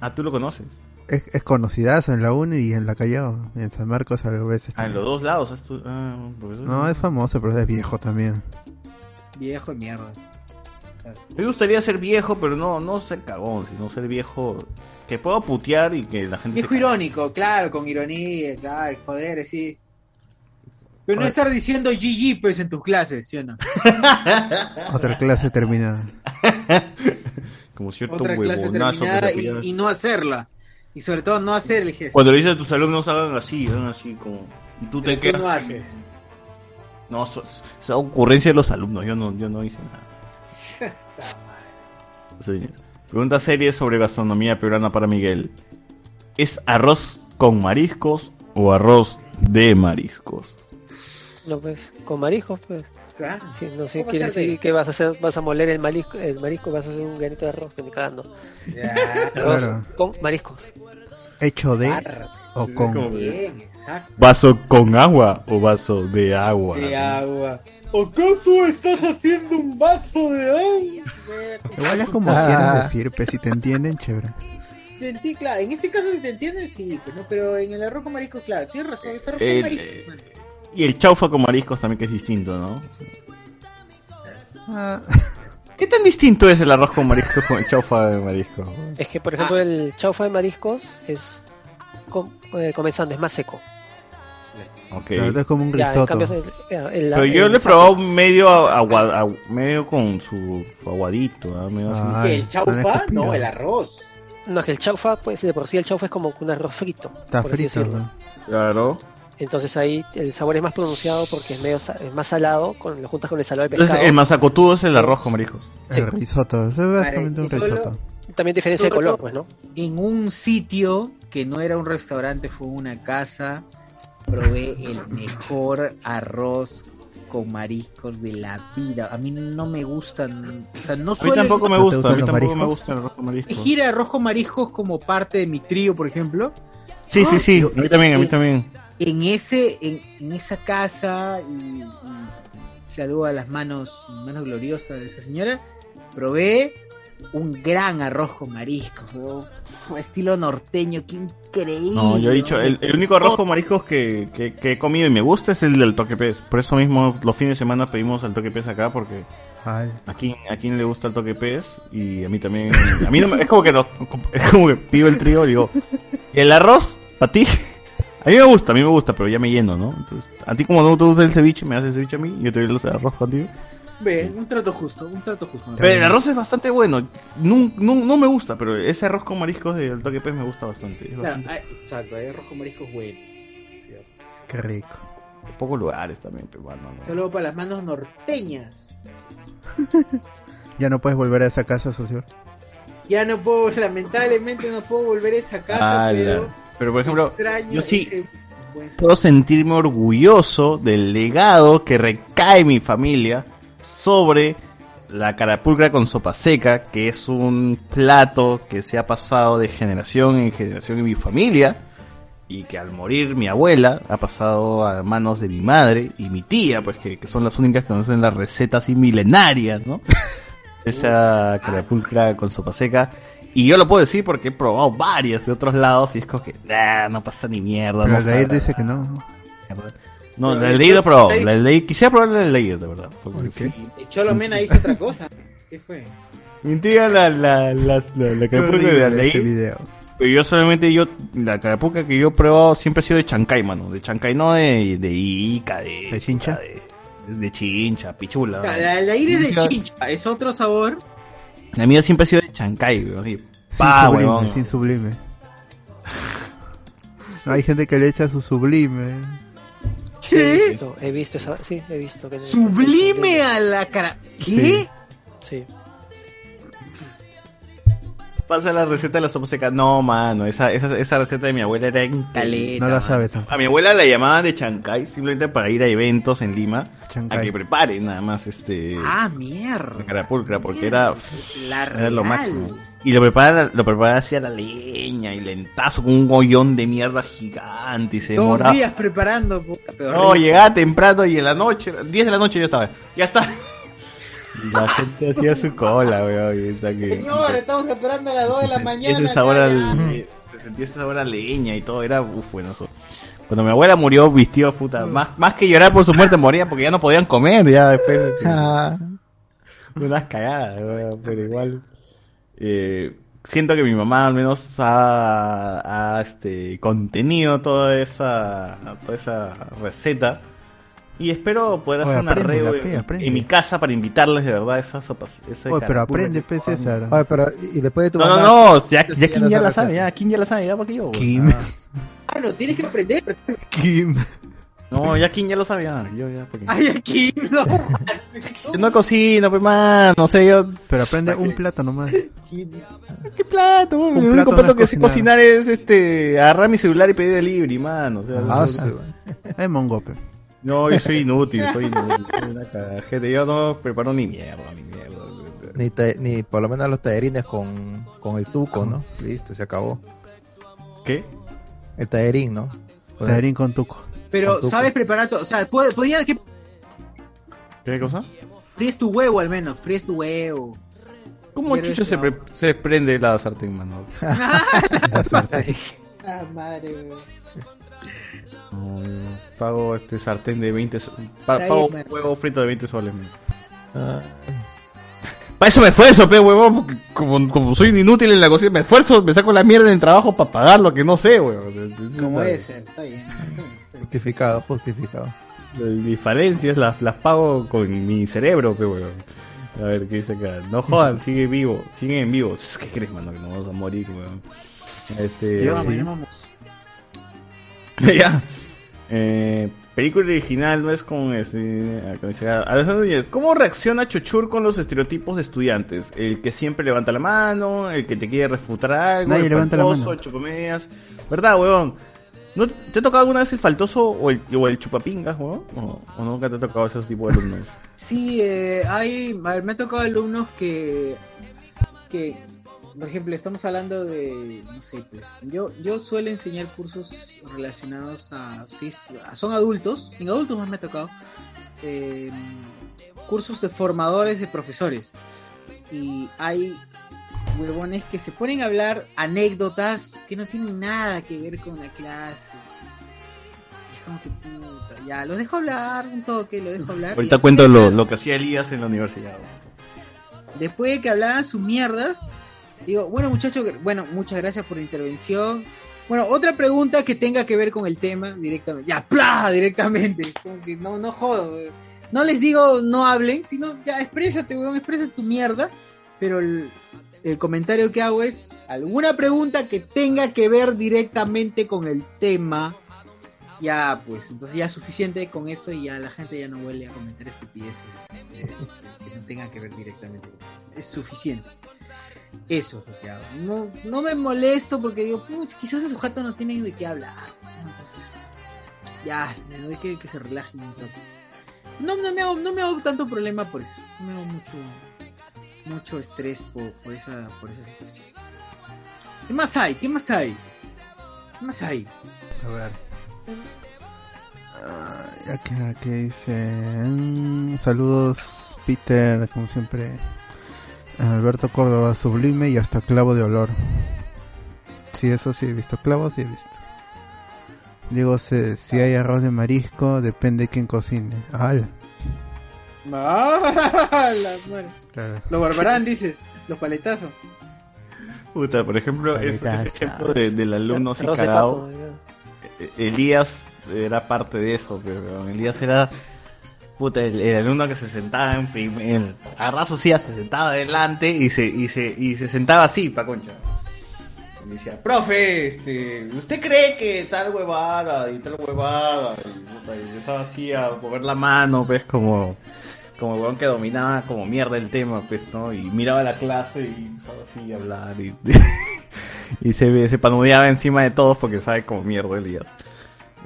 Ah, tú lo conoces. Es, es conocidazo en la uni y en la Callao. Y en San Marcos a veces. Ah, en los dos lados. es tu- ah, profesor. No, es famoso, pero es viejo también. Viejo de mierda. Me gustaría ser viejo, pero no, no ser cagón, sino ser viejo que puedo putear y que la gente. Viejo irónico, claro, con ironía, claro, joder, sí. Pero no estar diciendo GG pues en tus clases, ¿sí o no? <laughs> Otra clase terminada. <laughs> Como cierto Otra clase huevonazo que terminada te y, no hacerla. Y sobre todo no hacer el gesto. Cuando le dices a tus alumnos hagan así, hagan así como y tú te Pero quedas. tú no haces. No, eso es es ocurrencia de los alumnos, yo no, yo no hice nada. Sí. Pregunta serie sobre gastronomía peruana para Miguel. ¿Es arroz con mariscos o arroz de mariscos? No, pues, con mariscos, pues. Claro. Sí, no sé, ¿Cómo quiere de- decir que vas a hacer, vas a moler el marisco, el marisco vas a hacer un granito de arroz, que ni cagando. Arroz Claro. con mariscos. Hecho de o con. Bien. ¿Vaso con agua o vaso de agua? De agua. ¿Acaso estás haciendo un vaso de agua? Igual es como <laughs> Ah. quieras decir, pues si te entienden, chévere. Claro, en ese caso si te entienden, sí, pero, no, pero en el arroz con mariscos, claro, tienes razón, es arroz con mariscos. Y el chaufa con mariscos también que es distinto, ¿no? Ah. <laughs> ¿Qué tan distinto es el arroz con mariscos con el chaufa de mariscos? Es que, por ejemplo, el chaufa de mariscos es com- eh, comenzando, es más seco. Ok. Claro, es como un risotto. cambio, el- el- Pero yo le he probado medio agua, agu- medio con su, aguadito, ¿ah? Medio así. El chaufa, no es no, que el arroz. No, es que el chaufa, pues de por sí el chaufa es como un arroz frito. Está frito. ¿no? Claro. Entonces ahí el sabor es más pronunciado porque es medio es más salado, con, lo juntas con el salado de pescado. Entonces, el mazacotudo es el arroz con mariscos. El risotto, eso es básicamente un Solo- risotto. También diferencia de color, pues, ¿no? En un sitio que no era un restaurante, fue una casa, probé el mejor arroz con mariscos de la vida. A mí no me gustan, o sea, no A mí suelo tampoco me ¿No te gusta, a gustan mí los tampoco me gusta el arroz con mariscos. elegir arroz con mariscos como parte de mi trío, por ejemplo. Sí, sí, sí, a mí también, a mí en- también. En ese, en, en esa casa, y, y saludo a las manos, manos gloriosas de esa señora, probé un gran arroz con mariscos, estilo norteño, qué increíble. No, yo he dicho, el, el único arroz con mariscos que, que, que he comido y me gusta es el del toque pez. Por eso mismo los fines de semana pedimos el toque pez acá porque Ay, a quien, a quien le gusta el toque pez y a mí también. A mí no me- es como que no- es como que pido el trío y digo, "¿Y el arroz para ti. A mí me gusta, a mí me gusta, pero ya me lleno, ¿no? Entonces, a ti como no te gusta el ceviche, me haces el ceviche a mí y yo te doy el arroz contigo. Ve, un trato justo, un trato justo. Pero el arroz es bastante bueno. No, no, no me gusta, pero ese arroz con mariscos del toque pez me gusta bastante. Es Claro, bastante- hay- exacto, hay arroz con mariscos buenos. cierto. qué rico. pocos lugares también, pero bueno, no. Saludo para las manos norteñas. <laughs> Ya no puedes volver a esa casa, socio. Ya no puedo, <laughs> lamentablemente no puedo volver a esa casa, Ala. pero Pero por ejemplo, extraño yo sí ese puedo sentirme orgulloso del legado que recae en mi familia sobre la carapulcra con sopa seca, que es un plato que se ha pasado de generación en generación en mi familia y que al morir mi abuela ha pasado a manos de mi madre y mi tía, pues que, que son las únicas que conocen las recetas así milenarias, ¿no? <laughs> Esa carapulcra con sopa seca. Y yo lo puedo decir porque he probado varias de otros lados y es como que "Nah, no pasa ni mierda. Pero no el de ahí sabe". dice que no. No, la lo he probado. La del Leir- quisiera probar la del Leir, de verdad. porque sí. El Cholo Mena hizo otra cosa. ¿Qué fue? Mi tía la, la, la, la, la carapulcra de la Leir. video. Pero yo solamente, yo, la carapulcra que yo he probado siempre ha sido de Chancay, mano. De Chancay, no de, de Ica, de... ¿De chincha? De, de chincha, pichula. La, la aire de Chincha. es otro sabor. La mía siempre ha sido de Chancay, weón. Sin pa, sublime, huevón. sin sublime. <laughs> Hay gente que le echa su sublime. Sí, he visto, he visto esa, sí, he visto que Sublime a la cara. ¿Qué? Sí. Pasa la receta de la sopa seca. No, mano, esa, esa, esa receta de mi abuela era increíble. No la sabe tampoco. A mi abuela la llamaban de Chancay simplemente para ir a eventos en Lima Chancay. a que prepare nada más este Ah, mierda. la carapulcra porque era, La era lo máximo. Y lo prepara lo prepara así a la leña y lentazo con un hoyón de mierda gigante y se Dos días preparando, puta, pero No, rico. llegaba temprano y en la noche, 10 de la noche ya estaba. Ya está. La <laughs> gente hacía su cola, weón. Señor, estamos esperando a las 2 de la y mañana. ese sabor al, se sentía ese sabor a leña y todo, era uf, buenoso. Cuando mi abuela murió, vistió puta, más, más que llorar por su muerte moría porque ya no podían comer, ya después unas cagadas, weón, pero igual eh, siento que mi mamá al menos ha, ha, este contenido toda esa toda esa receta y espero poder Oye, hacer una aprende, reo en, pe, aprende. en mi casa para invitarles de verdad esas sopas. esa Oye, pero aprende, pues, César. Oye, pero y después de tu No, no, mamá- no, ya, ya Kim no ya sé la receta. sabe, ya Kim ya la sabe, ya para qué yo. Kim. Ah, no, tienes que aprender. Kim. No, ya Kim ya lo sabe, ya, yo ya, porque... Ay, aquí no. Yo <laughs> no cocino, pues man, no sé, yo... Pero aprende un plato nomás. ¿Qué plato? Un el único plato no que sé cocinar. es este agarrar mi celular y pedir delivery, man. O sea, Ah, no, sí. Es mongope. No, yo soy inútil, soy inútil, soy una cagada. Gente, yo no preparo ni mierda, ni mierda. Ni, ta- ni por lo menos los tallerines con, con el tuco, ¿no? Listo, se acabó. ¿Qué? El tallerín, ¿no? Con el- Taderín con tuco. Pero Con tuco. sabes preparar todo. O sea, pod- podría que ¿Qué cosa? fríes tu huevo al menos. Fríes tu huevo. ¿Cómo Pero chucho se, pre- se prende la sartén, mano? <laughs> <laughs> Ah, madre, weón. Pago este sartén de 20 so- pa- Está pago huevo frito de 20 soles. Ah, Para eso me esfuerzo, pe, huevón, porque como, como soy un inútil en la cocina, me esfuerzo, me saco la mierda en el trabajo para pagar lo que no sé, huevón. Como ese, está bien. Justificado, justificado. Mis falencias las, las pago con mi cerebro, pe, huevón. A ver, ¿qué dice acá? No jodan, sigue vivo, sigue en vivo. ¿Qué crees, mano? Que nos vamos a morir, weón. Este, <laughs> Ya vamos, sí. ya vamos. ya. Eh, película original no es con este, Alejandro Núñez, ¿Cómo reacciona Chuchur con los estereotipos de estudiantes? El que siempre levanta la mano, el que te quiere refutar algo, Nadie el levanta la faltoso, mano. el chupamedias. ¿Verdad, weón? ¿No ¿Te ha tocado alguna vez el faltoso o el, o el chupapingas, weón? ¿O, o nunca te ha tocado esos tipos de alumnos? <laughs> Sí, eh, hay, a ver, me ha tocado alumnos que, que, por ejemplo, estamos hablando de, no sé, pues, yo, yo suelo enseñar cursos relacionados a, sí, son adultos, en adultos más me ha tocado, eh, cursos de formadores de profesores. Y hay huevones que se ponen a hablar anécdotas que no tienen nada que ver con la clase. Es como que puta, ya, los dejo hablar un toque, los dejo hablar. Ahorita cuento lo, que- lo que hacía Elías en la universidad. Después de que hablaban sus mierdas, digo, bueno muchachos, bueno, muchas gracias por la intervención. Bueno, otra pregunta que tenga que ver con el tema directamente. Ya, ¡plá! Directamente. Como que no, no jodo. No les digo no hablen, sino ya exprésate, weón, expresa tu mierda. Pero el, el comentario que hago es alguna pregunta que tenga que ver directamente con el tema. Ya, pues, entonces ya es suficiente con eso y ya la gente ya no vuelve a comentar estupideces eh, que no tengan que ver directamente. Es suficiente. Eso es lo que hago. No, no me molesto porque digo, "Puch, quizás ese sujeto no tiene de qué hablar. Entonces, ya, le doy que, que se relajen un toque. No, no, me hago, no me hago tanto problema por eso. No me hago mucho, mucho estrés por, por, esa, por esa situación. ¿Qué más hay? ¿Qué más hay? ¿Qué más hay? A ver. Ay, Aquí, aquí dice. saludos, Peter, como siempre. Alberto Córdoba, sublime y hasta clavo de olor. Sí, eso sí he visto. Clavos sí he visto. Digo, se- si hay arroz de marisco, depende quién cocine. ¡Al! Ah. <laughs> Claro. Los barbarán, dices. Los paletazos. Puta, por ejemplo, es- ese ejemplo de- del alumno de. Eh, Elías era parte de eso, pero Elías era puta, el, el alumno que se sentaba en primer, a raso se sentaba adelante y se, y se, y se sentaba así, pa' concha. Y decía, profe, este, ¿usted cree que tal huevada y tal huevada? Y, puta, y empezaba así a mover la mano, pues, como, como el huevón que dominaba como mierda el tema, pues, ¿no? Y miraba la clase y empezaba así a hablar y, <laughs> y se, se panudeaba encima de todos porque sabe como mierda Elías.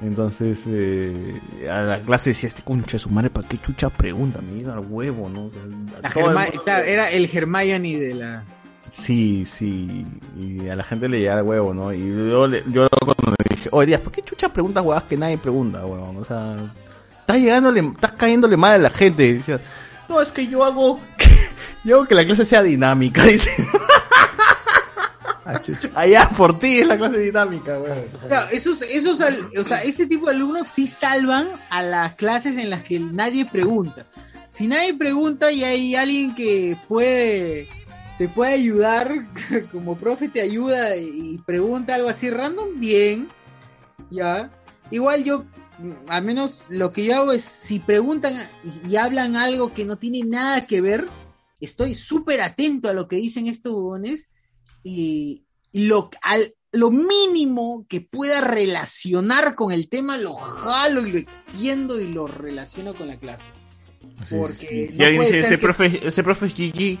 Entonces, eh, a la clase decía, este concha de su madre, ¿para qué chucha pregunta? Me llega al huevo, ¿no? O sea, La todo el claro, era el Hermione de la. Sí, sí, y a la gente le llega al huevo, ¿no? Y yo, le- yo cuando le dije, oye, Díaz, ¿por qué chucha preguntas huevas que nadie pregunta, huevón? O sea, estás llegándole, estás cayéndole mal a la gente. Decía, no, es que yo hago, <laughs> yo hago que la clase sea dinámica, <laughs> dice. <laughs> Allá por ti es la clase dinámica. Claro, esos, esos, o sea, ese tipo de alumnos sí salvan a las clases en las que nadie pregunta. Si nadie pregunta y hay alguien que puede, te puede ayudar, <laughs> como profe te ayuda y pregunta algo así random, bien, ya. Igual yo, al menos lo que yo hago es, si preguntan y, y hablan algo que no tiene nada que ver, estoy súper atento a lo que dicen estos huevones y, y lo, al, lo mínimo que pueda relacionar con el tema lo jalo y lo extiendo y lo relaciono con la clase. Porque no alguien dice, ese que- profe, ese profe es GG.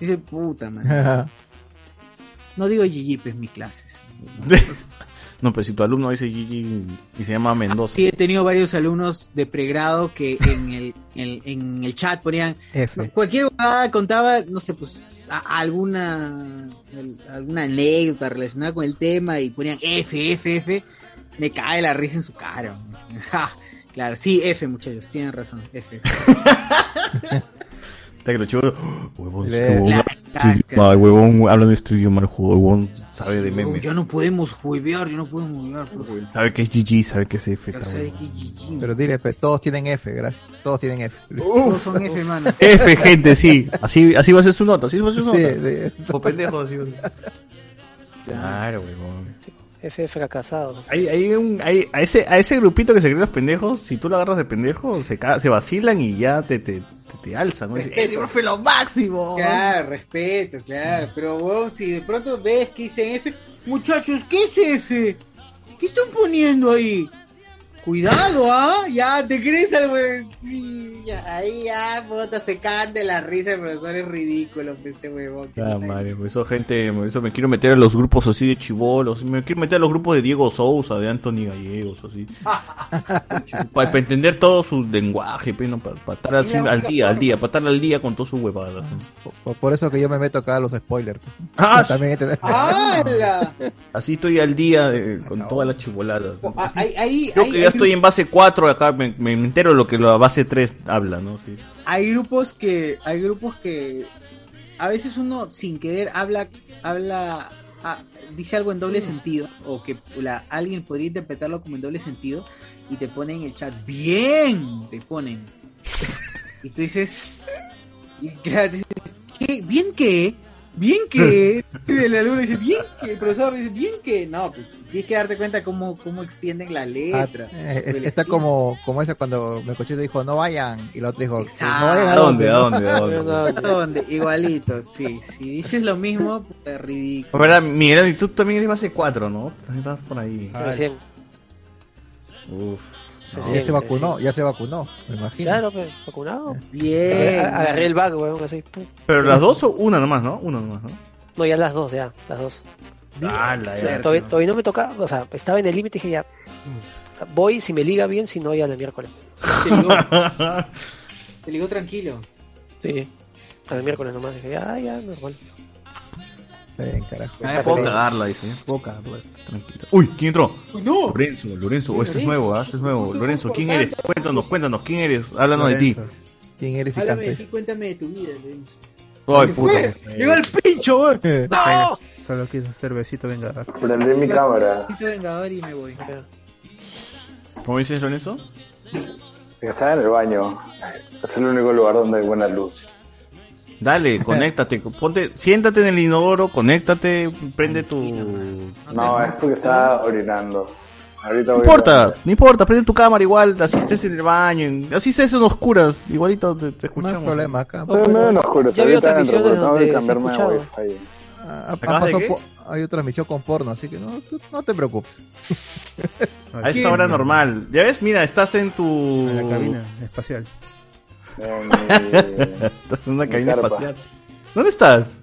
Dice, puta, man. <laughs> no digo GG, pues mi clase. <laughs> No, pero si tu alumno dice GG y se llama Mendoza. Sí, he tenido varios alumnos de pregrado que en el, en, en el chat ponían F. cualquier huevada contaba, no sé, pues alguna alguna anécdota relacionada con el tema y ponían F, F, F. Me cae la risa en su cara. <laughs> Claro, sí, F, muchachos, tienen razón, F. <laughs> Está que lo chulo. Huevón, Le- huevón. Ay, huevón, habla nuestro idioma el juego, huevón, sabe de memes. Ya no podemos juevear, ya no podemos jugar. profe. Sabe que es GG, sabe que es F. Huevón. que GG. Pero dile, pe, todos tienen F, gracias. Todos tienen F. Todos son F, mano. <laughs> F, gente, sí. Así, así va a ser su nota, así va a ser su Sí, nota. sí. O pendejo, así va a ser. Claro, huevón. F fracasados. Hay, hay un, hay, a, ese, a ese grupito que se creen los pendejos, si tú lo agarras de pendejo, se, ca- se vacilan y ya te, te, te, alzan. "Eh, profe, lo máximo! Claro, respeto, claro. Pero, weón, si de pronto ves que dicen F, muchachos, ¿qué es F? ¿Qué están poniendo ahí? Cuidado, ¿ah? Ya, ¿te crees algo? Sí, ya, ahí ya, puta, se caen de la risa, el profesor es ridículo, este huevón. que Ah, madre, por eso gente, por eso me quiero meter a los grupos así de chivolos, me quiero meter a los grupos de Diego Sousa, de Anthony Gallegos, así. <laughs> para, entender todo su lenguaje, pe, ¿no? para, estar así al día, al día, para estar al día con todas sus huevadas. Por, por eso que yo me meto acá a los spoilers. Ah, También este- <laughs> ¡Hala! Así estoy al día con todas las chivoladas. Ah, Ahí, ahí, ahí- estoy en base 4, acá me, me entero lo que la base 3 habla, ¿no? Sí. hay grupos que hay grupos que a veces uno sin querer habla habla ah, dice algo en doble sentido o que la, alguien podría interpretarlo como en doble sentido y te ponen en el chat bien te ponen <laughs> y tú dices y claro, dices, ¿qué? bien qué bien que <laughs> el alumno dice bien que el profesor dice bien que no pues tienes que darte cuenta cómo cómo extienden la Ah, letra eh, o el está estilo. como, como esa cuando Melcochito dijo no vayan y la otra dijo Exacto. no vayan a ¿A dónde, dónde, dónde, a dónde? ¿A dónde? Igualito, sí. Si dices lo mismo, puta, ridículo. La verdad, Miguel, y tú también eres base 4, ¿no? También estás por ahí. Uf. No, ya se vacunó, ya se vacunó, me imagino. Claro, pues, vacunado. Bien. Agarré- el bag, weón, así. pum. Pero las dos o una nomás, ¿no? Una nomás, ¿no? No, ya las dos, ya, las dos. Ah, la Sí, verga. todavía, todavía no me tocaba, o sea, estaba en el límite y dije ya, voy si me liga bien, si no ya el miércoles. <laughs> Te ligó, <laughs> te ligó tranquilo. Sí, al miércoles nomás dije ya, ya, normal. Bien, carajo. Ah, puedo cagarla, dice. Puedo cagarla. Tranquilo. Uy, ¿quién entró? no. Lorenzo, Lorenzo. Oh, este es nuevo, ¿ah? Este es nuevo. Lorenzo, ¿quién eres? Cuéntanos, cuéntanos, ¿quién eres? Háblanos de ti. ¿Quién eres y Háblame de ti, cuéntame de tu vida, Lorenzo. Ay, puta. Llegó el pincho, weón. <laughs> ¡No! Solo quiso hacer besito vengador. Prendí mi cámara. Besito vengador y me voy. ¿Cómo dices, Lorenzo? Estaba en el baño. Es el único lugar donde hay buena luz. Dale, <laughs> conéctate. Ponte, siéntate en el inodoro, conéctate, prende tu. No No, es porque estaba orinando. Ahorita voy importa, a- no importa, prende tu cámara igual, así estés en el baño, en- así estés en oscuras, igualito te, te escuchamos. No hay problema acá. Estoy medio en oscuro. Ya entro, transmisiones donde se cambiarme de escuchado. wifi. Ah, ha- ha ¿Acabas de pasado hay otra transmisión con porno, así que no, tú- no te preocupes. A esta hora normal. Ya ves, mira, estás en tu. En la cabina espacial. Mi- Estás en una mi cabina carpa. espacial. ¿Dónde estás?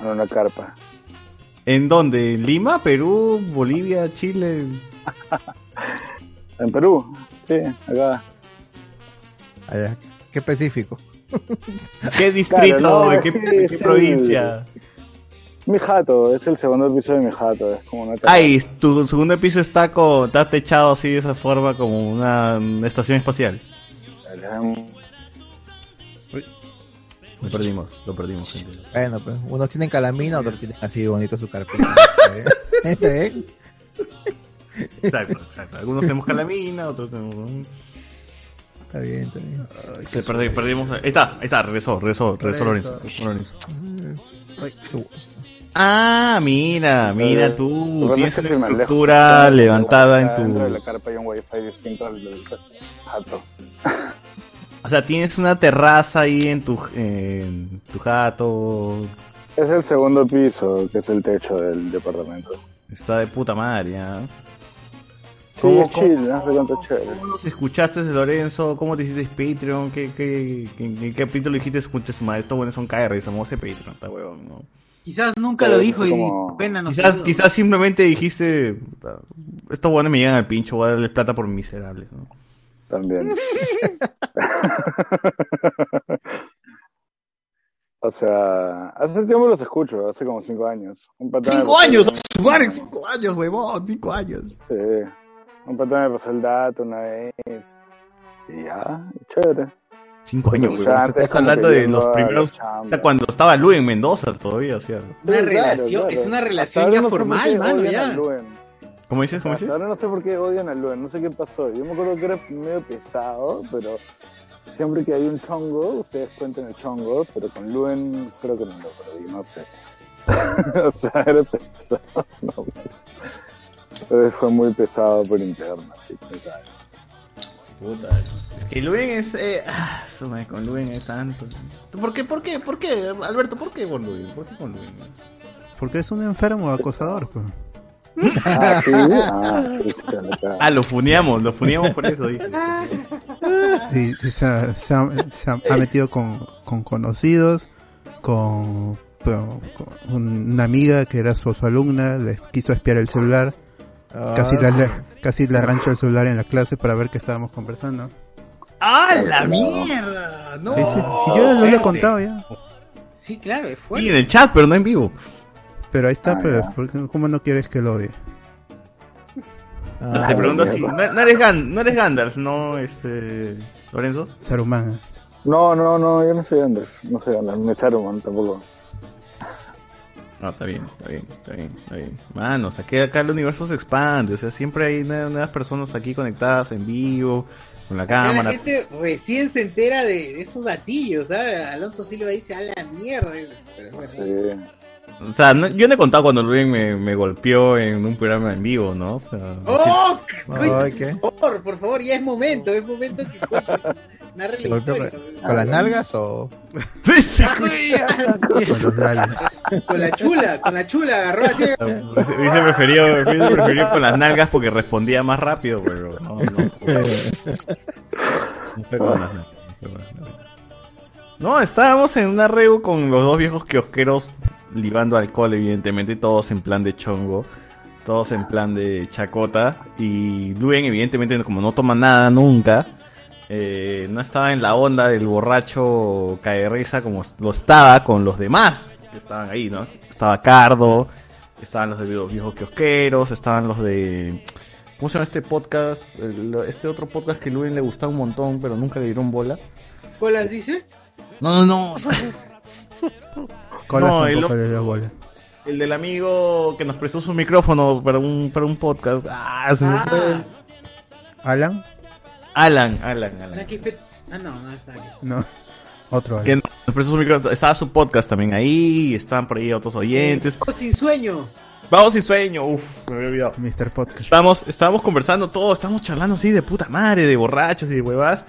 En una carpa. ¿En dónde? ¿En Lima, Perú, Bolivia, Chile? <laughs> En Perú. Sí, acá. Allá. Qué específico. <laughs> ¿Qué distrito? Claro, no, ¿En es qué, que en qué es el- provincia? Mi jato, es el segundo piso de mi jato. Es como una. Ay, tu segundo piso está, con, está techado así de esa forma como una, una estación espacial. Lo perdimos, lo perdimos, gente. Bueno, pues unos tienen calamina, otros tienen así bonito su carpeta. ¿Está <laughs> bien? Exacto, exacto. Algunos tenemos calamina, otros tenemos... Está bien, está bien. Se perdi- perdimos. Ahí está, ahí está, regresó, regresó, regresó Lorenzo. Ah, mira, mira Eh, tú, lo tienes es una que estructura levantada en Dentro de la tu... carpa hay un wifi distinto al del resto. Jato. O sea, tienes una terraza ahí en tu, en tu jato. Es el segundo piso, que es el techo del departamento. Está de puta madre, ya. Sí, ¿Cómo- es chill, no sé cuánto chévere. ¿Cómo nos escuchaste de Lorenzo? ¿Cómo te hiciste Patreon? ¿Qué, qué, qué, en qué capítulo dijiste escucha su madre? Estos buenos son KR, somos de Patreon, está huevón, ¿no? Quizás nunca Pero lo dijo y como- pena no Quizás, quizás simplemente dijiste, puta, estos buenos me llegan al pincho, voy a darles plata por miserables, ¿no? También. <laughs> <laughs> o sea, hace tiempo los escucho, hace como cinco años. Un ¡Cinco años! ¡Jugar cinco años, huevón! ¡Cinco años! Sí. Un pata me pasó el dato una vez. Y ya, chévere. Cinco años, estás como hablando de los primeros. O sea, cuando estaba Lu en Mendoza todavía, o sea. Una relación, claro. es una relación ya formal, mano, ya. ¿Cómo dices? ¿Cómo Hasta dices? Ahora no sé por qué odian a Luen, no sé qué pasó. Yo me acuerdo que era medio pesado, pero siempre que hay un chongo, ustedes cuentan el chongo, pero con Luen creo que no lo perdí, no sé. <laughs> o sea, era pesado, <laughs> no. Pero fue muy pesado por interno, sí, quién sabe. Puta. Es que Luen es. Eh, ah, su madre, con Luen es tanto. ¿Por qué? ¿Por qué? ¿Por qué? Alberto, ¿por qué con Luen? ¿Por qué con Luen? Porque es un enfermo acosador, pues. Ah, sí, ah. Ah, lo funeamos, lo funeamos por eso, dice. Sí, sí, se, ha, se ha- se ha- ha metido con, con conocidos, con, con- una amiga que era su, su alumna, le quiso espiar el celular. Casi, la, le- casi le arranchó el celular en la clase para ver qué estábamos conversando. ¡Ah, la mierda! ¡No! Sí, sí. Y yo lo, lo he contado ya. Sí, claro, es fuerte. en el chat, pero no en vivo. Pero ahí está, Ah, pues, ya. porque- ¿cómo no quieres que lo odie? Ah, Te pregunto si. No, no eres Gan- no eres Gandalf, ¿no? Este. Lorenzo. Saruman. No, no, no, yo no soy Anders, no soy Anders, me echaron, man, tampoco. No, está bien, está bien, está bien, está bien. Mano, o sea, que acá el universo se expande, o sea, siempre hay nue- nuevas personas aquí conectadas en vivo, con la Ya la cámara. gente recién se entera de, esos gatillos, ¿sabes? Alonso Silva dice, a la mierda. Pero es. Sí. O sea, no- yo no he contado cuando Luis me, me golpeó en un programa en vivo, ¿no? O sea, ¡Oh! Ay, ¿qué? Por favor, por favor, ya es momento, es momento que cuentes. La ¿Golpeó historia. ¿Con las nalgas o...? <laughs> Con los labios. Con la chula, con la chula, agarró así. Hubiese hubiese preferido, preferido con las nalgas porque respondía más rápido, pero no, no. No fue con las nalgas, no fue con las nalgas. No, estábamos en un arreo con los dos viejos kiosqueros libando alcohol, evidentemente, todos en plan de chongo, todos en plan de chacota. Y Luen, evidentemente, como no toma nada nunca, eh, no estaba en la onda del borracho cae risa como lo estaba con los demás que estaban ahí, ¿no? Estaba Cardo, estaban los de los viejos kiosqueros, estaban los de. ¿Cómo se llama este podcast? Este otro podcast que Luen le gustaba un montón, pero nunca le dieron bola. ¿Colas dice? No, no, no. <laughs> Colas No, el del amigo que nos prestó su micrófono para un, para un podcast. Ah, se me fue. ¿Alan? Alan, Alan, Alan. Ah, no, no es aquí. No. Otro Que nos prestó su micrófono. Estaba su podcast también ahí. Estaban por ahí otros oyentes. Oh, sin sueño. Vamos sin sueño. Uf, me había olvidado. Mr. Podcast. Estábamos, estábamos conversando todos, estábamos charlando así de puta madre, de borrachos y de huevas.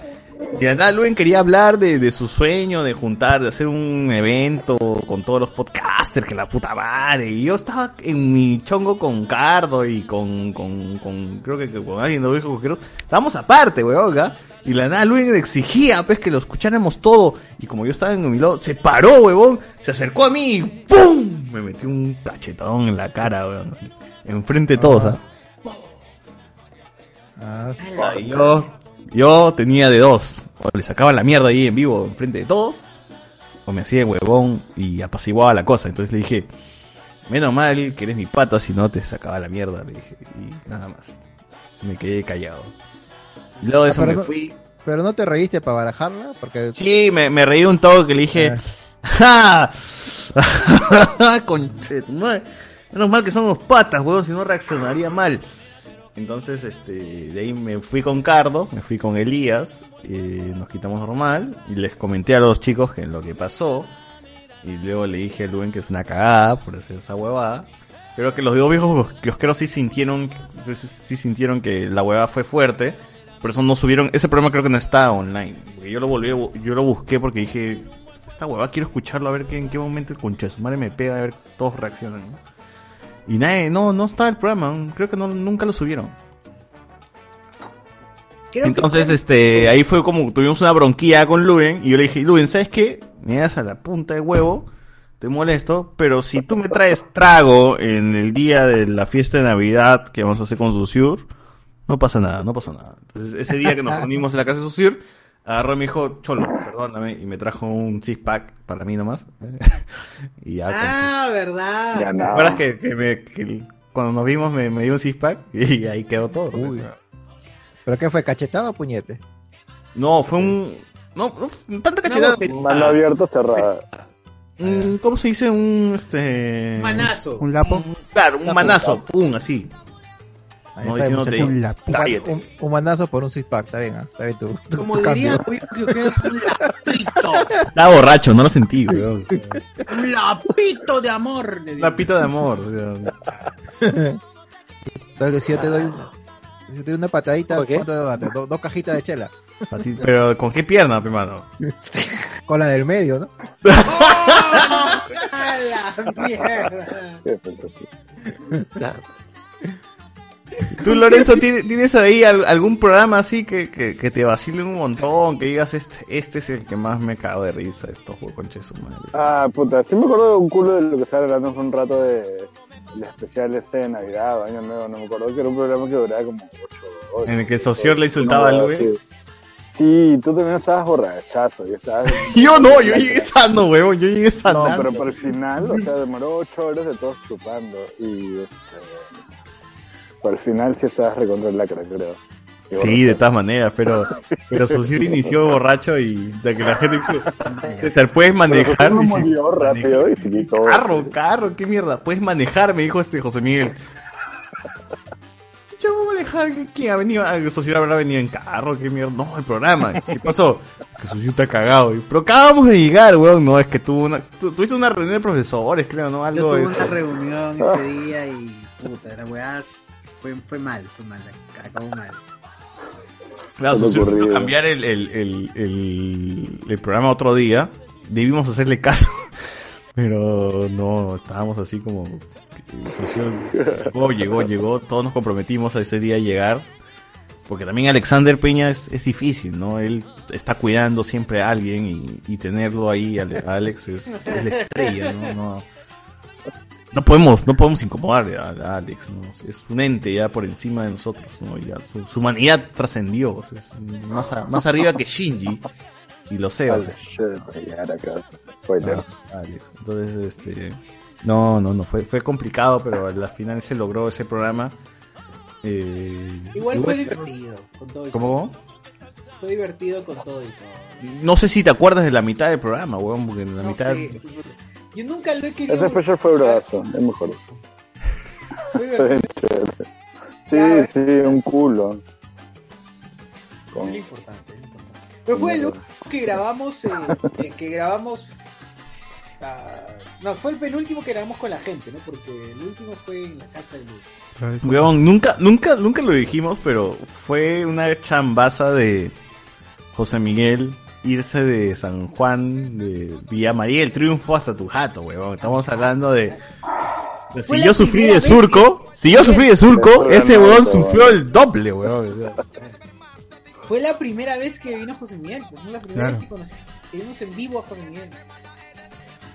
Y de nada, Luen quería hablar de, de su sueño, de juntar, de hacer un evento con todos los podcasters, que la puta madre. Y yo estaba en mi chongo con Cardo y con, con, con creo que con alguien de los viejos coqueros. Estábamos aparte, weón. Y la nada, Luen exigía, pues, que lo escucháramos todo. Y como yo estaba en mi lado, se paró, huevón, se acercó a mí y ¡pum! Me metió un cachetadón en la cara, weón. Enfrente de todos, ¿ah? Ah, yo, yo tenía de dos. O le sacaba la mierda ahí en vivo enfrente de todos. O me hacía huevón y apaciguaba la cosa. Entonces le dije, menos mal que eres mi pata, si no te sacaba la mierda. Le dije, y nada más. Me quedé callado. Y luego de Ah, eso me no- fui. ¿Pero no te reíste para barajarla? Porque... Sí, me, me reí un toque que le dije, Ah. ¡Ja! <laughs> Menos mal que somos patas, huevón, si no reaccionaría mal. Entonces, este, de ahí me fui con Cardo, me fui con Elías, eh, nos quitamos normal, y les comenté a los chicos que lo que pasó, y luego le dije a Luen que es una cagada por hacer esa huevada. Pero que los dos viejos kiosqueros sí sintieron, sí, sintieron que la huevada fue fuerte, por eso no subieron, ese programa creo que no está online. Yo lo volví, yo lo busqué porque dije, esta huevada quiero escucharlo a ver que, en qué momento el concha de su madre me pega, a ver todos reaccionan. Y nadie, no, no está el programa, creo que no, nunca lo subieron. Creo Entonces, que este, ahí fue como tuvimos una bronquilla con Luen y yo le dije, Luen, ¿sabes qué? Me das a la punta de huevo, te molesto, pero si tú me traes trago en el día de la fiesta de Navidad que vamos a hacer con Susur, no pasa nada, no pasa nada. Entonces, ese día que nos <laughs> reunimos en la casa de Susur, agarró y me dijo, Cholo, perdóname, y me trajo un six pack para mí nomás. <laughs> y ya, Ah, verdad. Ya ¿Te nada. acuerdas que, que me- que cuando nos vimos me, me dio un six pack? <laughs> Y ahí quedó todo. Uy. ¿Pero qué fue? ¿Cachetado o puñete? No, fue un. No, no, tanta cachetada. Mano abierta, cerrada. ¿Cómo se dice un este Manazo. ¿Un lapo? Claro, un manazo, pum, así. Ahí No diciéndote, un, lapito. un, un- un manazo por un six pack, está bien, ¿ah? está bien tú. tu- Como tu diría cambio. Luis que es un lapito. Estaba borracho, no lo sentí, weón. Un lapito de amor. le digo. La pita de amor. <laughs> ¿Sabes que si yo te doy, si yo te doy una patadita, ¿Por qué? ¿cuánto? Do- dos cajitas de chela. Pero ¿con qué pierna, mi hermano? <laughs> Con la del medio, ¿no? <laughs> ¡A la mierda! Tú, Lorenzo, ¿tienes, ahí al- algún programa así que, que, que te vacile un montón? Que digas, este, este es el que más me cago de risa, estos conches humanos. Ah, puta, sí me acuerdo de un culo de lo que estaba hablando hace un rato de el especial este de Navidad Año Nuevo, no me acuerdo, que era un programa que duraba como 8 horas. En el que el socio le insultaba a No, Luis. sí. Sí, tú también estabas borrachazo. Yo, estaba... <laughs> Yo no, yo llegué sano, huevón, yo llegué sano. No, pero para el final, o sea, demoró 8 horas de todos chupando. Y este, el final sí estabas recontra el lacra, creo. Sí, de todas maneras, pero, pero Socio inició borracho y de que la gente dijo, César, ¿puedes manejar? Pero Dije, murió rápido y se quitó. Carro, carro, qué mierda, ¿puedes manejar? Me dijo este José Miguel. Yo voy a manejar, ¿quién ha venido? Ah, El socio habrá venido en carro, qué mierda. No, el programa, ¿qué pasó? Que socio está cagado. Y, Pero acabamos de llegar, weón. No, es que tuvo una, tu- tuviste una reunión de profesores, creo, ¿no? Yo Algo tuve de una reunión ese día y puta, la weá fue, fue mal, fue mal, acabó mal. Claro, quiso ocurrió. cambiar el, el, el, el, el programa otro día. Debimos hacerle caso. <laughs> Pero no, estábamos así como... llegó, llegó, llegó. Todos nos comprometimos a ese día a llegar. Porque también Alexander Peña es, es difícil, ¿no? Él está cuidando siempre a alguien y, y tenerlo ahí, a Alex, es, es la estrella, ¿no? No, no podemos, no podemos incomodar a, a Alex, ¿no? Es un ente ya por encima de nosotros, ¿no? Ya su, su humanidad trascendió, o sea, más, a- más arriba que Shinji y los Sebas. Ah, Alex. Entonces, este, no, no, no, fue, fue complicado, pero al final se logró ese programa. Eh, Igual fue divertido. Con todo y ¿Cómo? todo. Fue divertido con todo y todo. No sé si te acuerdas de la mitad del programa, weón, porque en la No mitad... Yo nunca lo he querido. Ese especial fue bravazo, es mejor. Divertido. chévere. Sí, sí, un culo. Con- Muy importante, muy importante. Pero fue el último que grabamos, eh, eh, que grabamos. ah, no, fue el penúltimo que grabamos con la gente, ¿no? Porque el último fue en la casa de Luz. Weón, nunca, nunca, nunca lo dijimos, pero fue una chambaza de José Miguel irse de San Juan, de Villa María el Triunfo hasta tu jato, weón. Estamos hablando de... si yo sufrí de surco, que- si yo sufrí de surco, ese weón sufrió el doble, weón. Fue la primera vez que vino José Miguel, pues, ¿no? La primera Claro. vez que conocí, que vimos en vivo a José Miguel.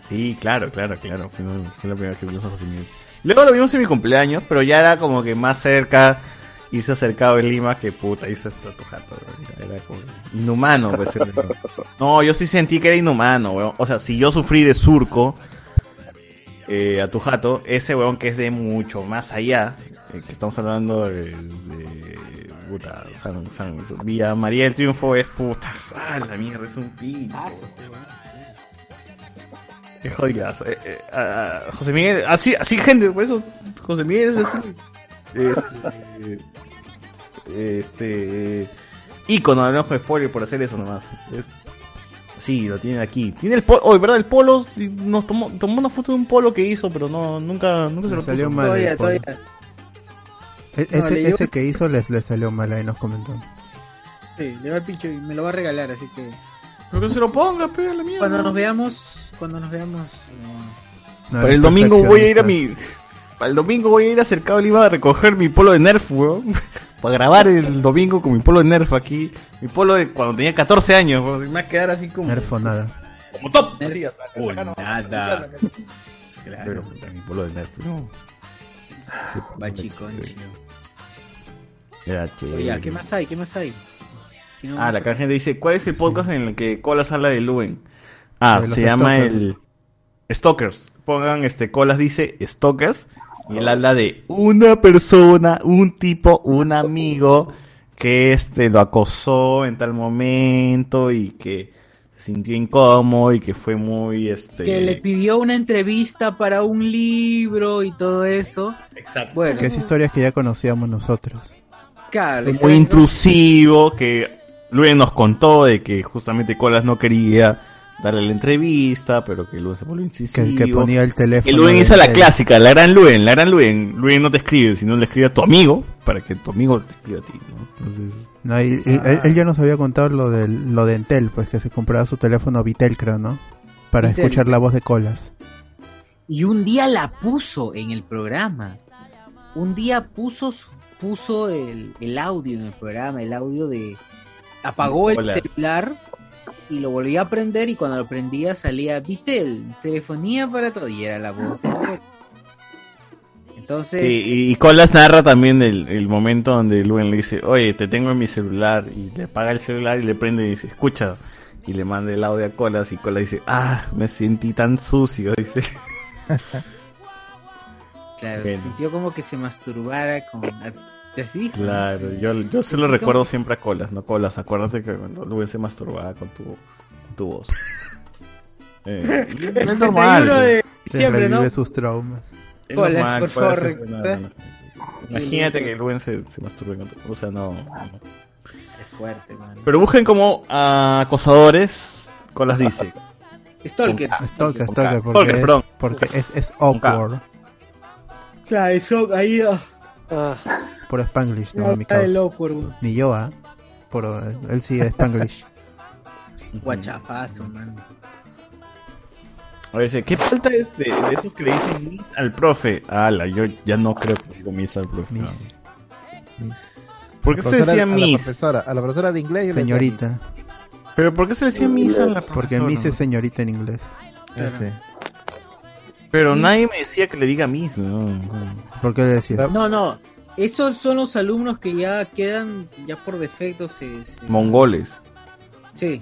Sí, claro, claro, claro. Fue, fue la primera vez que vimos a José Miguel. Luego lo vimos en mi cumpleaños, pero ya era como que más cerca, irse acercado en Lima que puta, irse hasta tu jato. Era como inhumano, pues. No, yo sí sentí que era inhumano, weón. O sea, si yo sufrí de surco eh, a tu jato, ese weón que es de mucho más allá, eh, que estamos hablando de, de puta, San, San- Villa María del Triunfo es puta, ah, la mierda, es un pito. Qué jodidazo. Eh, eh, José Miguel, así, así gente, por eso José Miguel es así. Este, este ícono del ojo de spoiler por hacer eso nomás. Sí, lo tiene aquí. Tiene el polo, oh, ¿verdad? El polo, nos tomó, tomó una foto de un polo que hizo, pero no, nunca, nunca se lo salió puso. mal el polo. E- No, ese, que hizo les, le salió mal, ahí nos comentó. Sí, le va el pincho y me lo va a regalar, así que. Pero que se lo ponga, pega la mierda. Cuando nos veamos, cuando nos veamos. eh, No, Para el domingo voy a ir a mi. Para el domingo voy a ir a Cercado Lima a recoger mi polo de Nerf, weón. <laughs> Para grabar el domingo con mi polo de Nerf aquí. Mi polo de cuando tenía 14 años, weón. Me va a quedar así como. Nerfo nada. Como top. Así, Uy, nada. Claro, mi polo de Nerf. No. Sí, Bachiconcho. Era chévere. Oye, ¿qué más hay? ¿Qué más hay? Si no, Ah, la a- gente dice, ¿cuál es el podcast en el que Colas habla de Luen? Ah, De se llama stalkers. el Stalkers. Pongan este Colas dice Stalkers y él habla de una persona, un tipo, un amigo que este lo acosó en tal momento y que se sintió incómodo y que fue muy este Que le pidió una entrevista para un libro y todo eso. Exacto. Bueno, Que es historias que ya conocíamos nosotros. claro, muy intrusivo que Luen nos contó de que justamente Colas no quería darle la entrevista, pero que Luen se volvió Que, incisivo. que ponía el teléfono. Que Luen hizo la clásica, la gran Luen, la gran Luen. Luen no te escribe, sino le escribe a tu amigo para que tu amigo te escriba a ti, ¿no? Entonces, No, y- y él, él ya nos había contado lo del lo de Entel, pues que se compraba su teléfono Vitel, creo, ¿no? Para Vitel. escuchar la voz de Colas. Y un día la puso en el programa. Un día puso puso el, el audio en el programa, el audio de apagó el celular y lo volvía a prender y cuando lo prendía salía Vitel, telefonía para todo y era la voz de. Entonces, y, y Colas narra también el, el momento donde Luen le dice, oye, te tengo en mi celular, y le apaga el celular y le prende y dice, escucha, y le manda el audio a Colas, y Colas dice, ah, me sentí tan sucio, <laughs> dice. claro, bueno. sintió como que se masturbara con Claro, yo, yo se lo recuerdo siempre a Colas, no Colas, acuérdate que cuando Luen se masturbaba con tu, con tu voz. <laughs> Eh, es 31 normal. de diciembre, ¿no? revive sus traumas. Es Colas, normal, por favor, ser, no, no, no. Imagínate que Luen se, se masturbe con tu O sea, no. Es fuerte, man. Pero busquen como ah, acosadores, Colas dice. Stalkers. Stalker, Con K. stalker, porque, Stalker, perdón. porque es, es awkward. Claro, eso ahí Ah, Por Spanglish, no, no, mi está de causa. loco. Ni yo, ¿ah? Por, él sí es Spanglish. <laughs> Guachafazo, man. A ver, dice, ¿qué falta es de, de esos que le dicen miss al profe? Ala, yo ya no creo que digo miss al profe. no. Miss. ¿Por qué se decía a la miss? profesora, a la profesora de inglés yo le decía Señorita. ¿Pero por qué se le decía miss a la Porque profesora? Miss es señorita en inglés. Ese. Pero nadie me decía que le diga miss. ¿no? ¿Por qué le decía? No, no. Esos son los alumnos que ya quedan, ya por defecto se... se- Mongoles. Sí.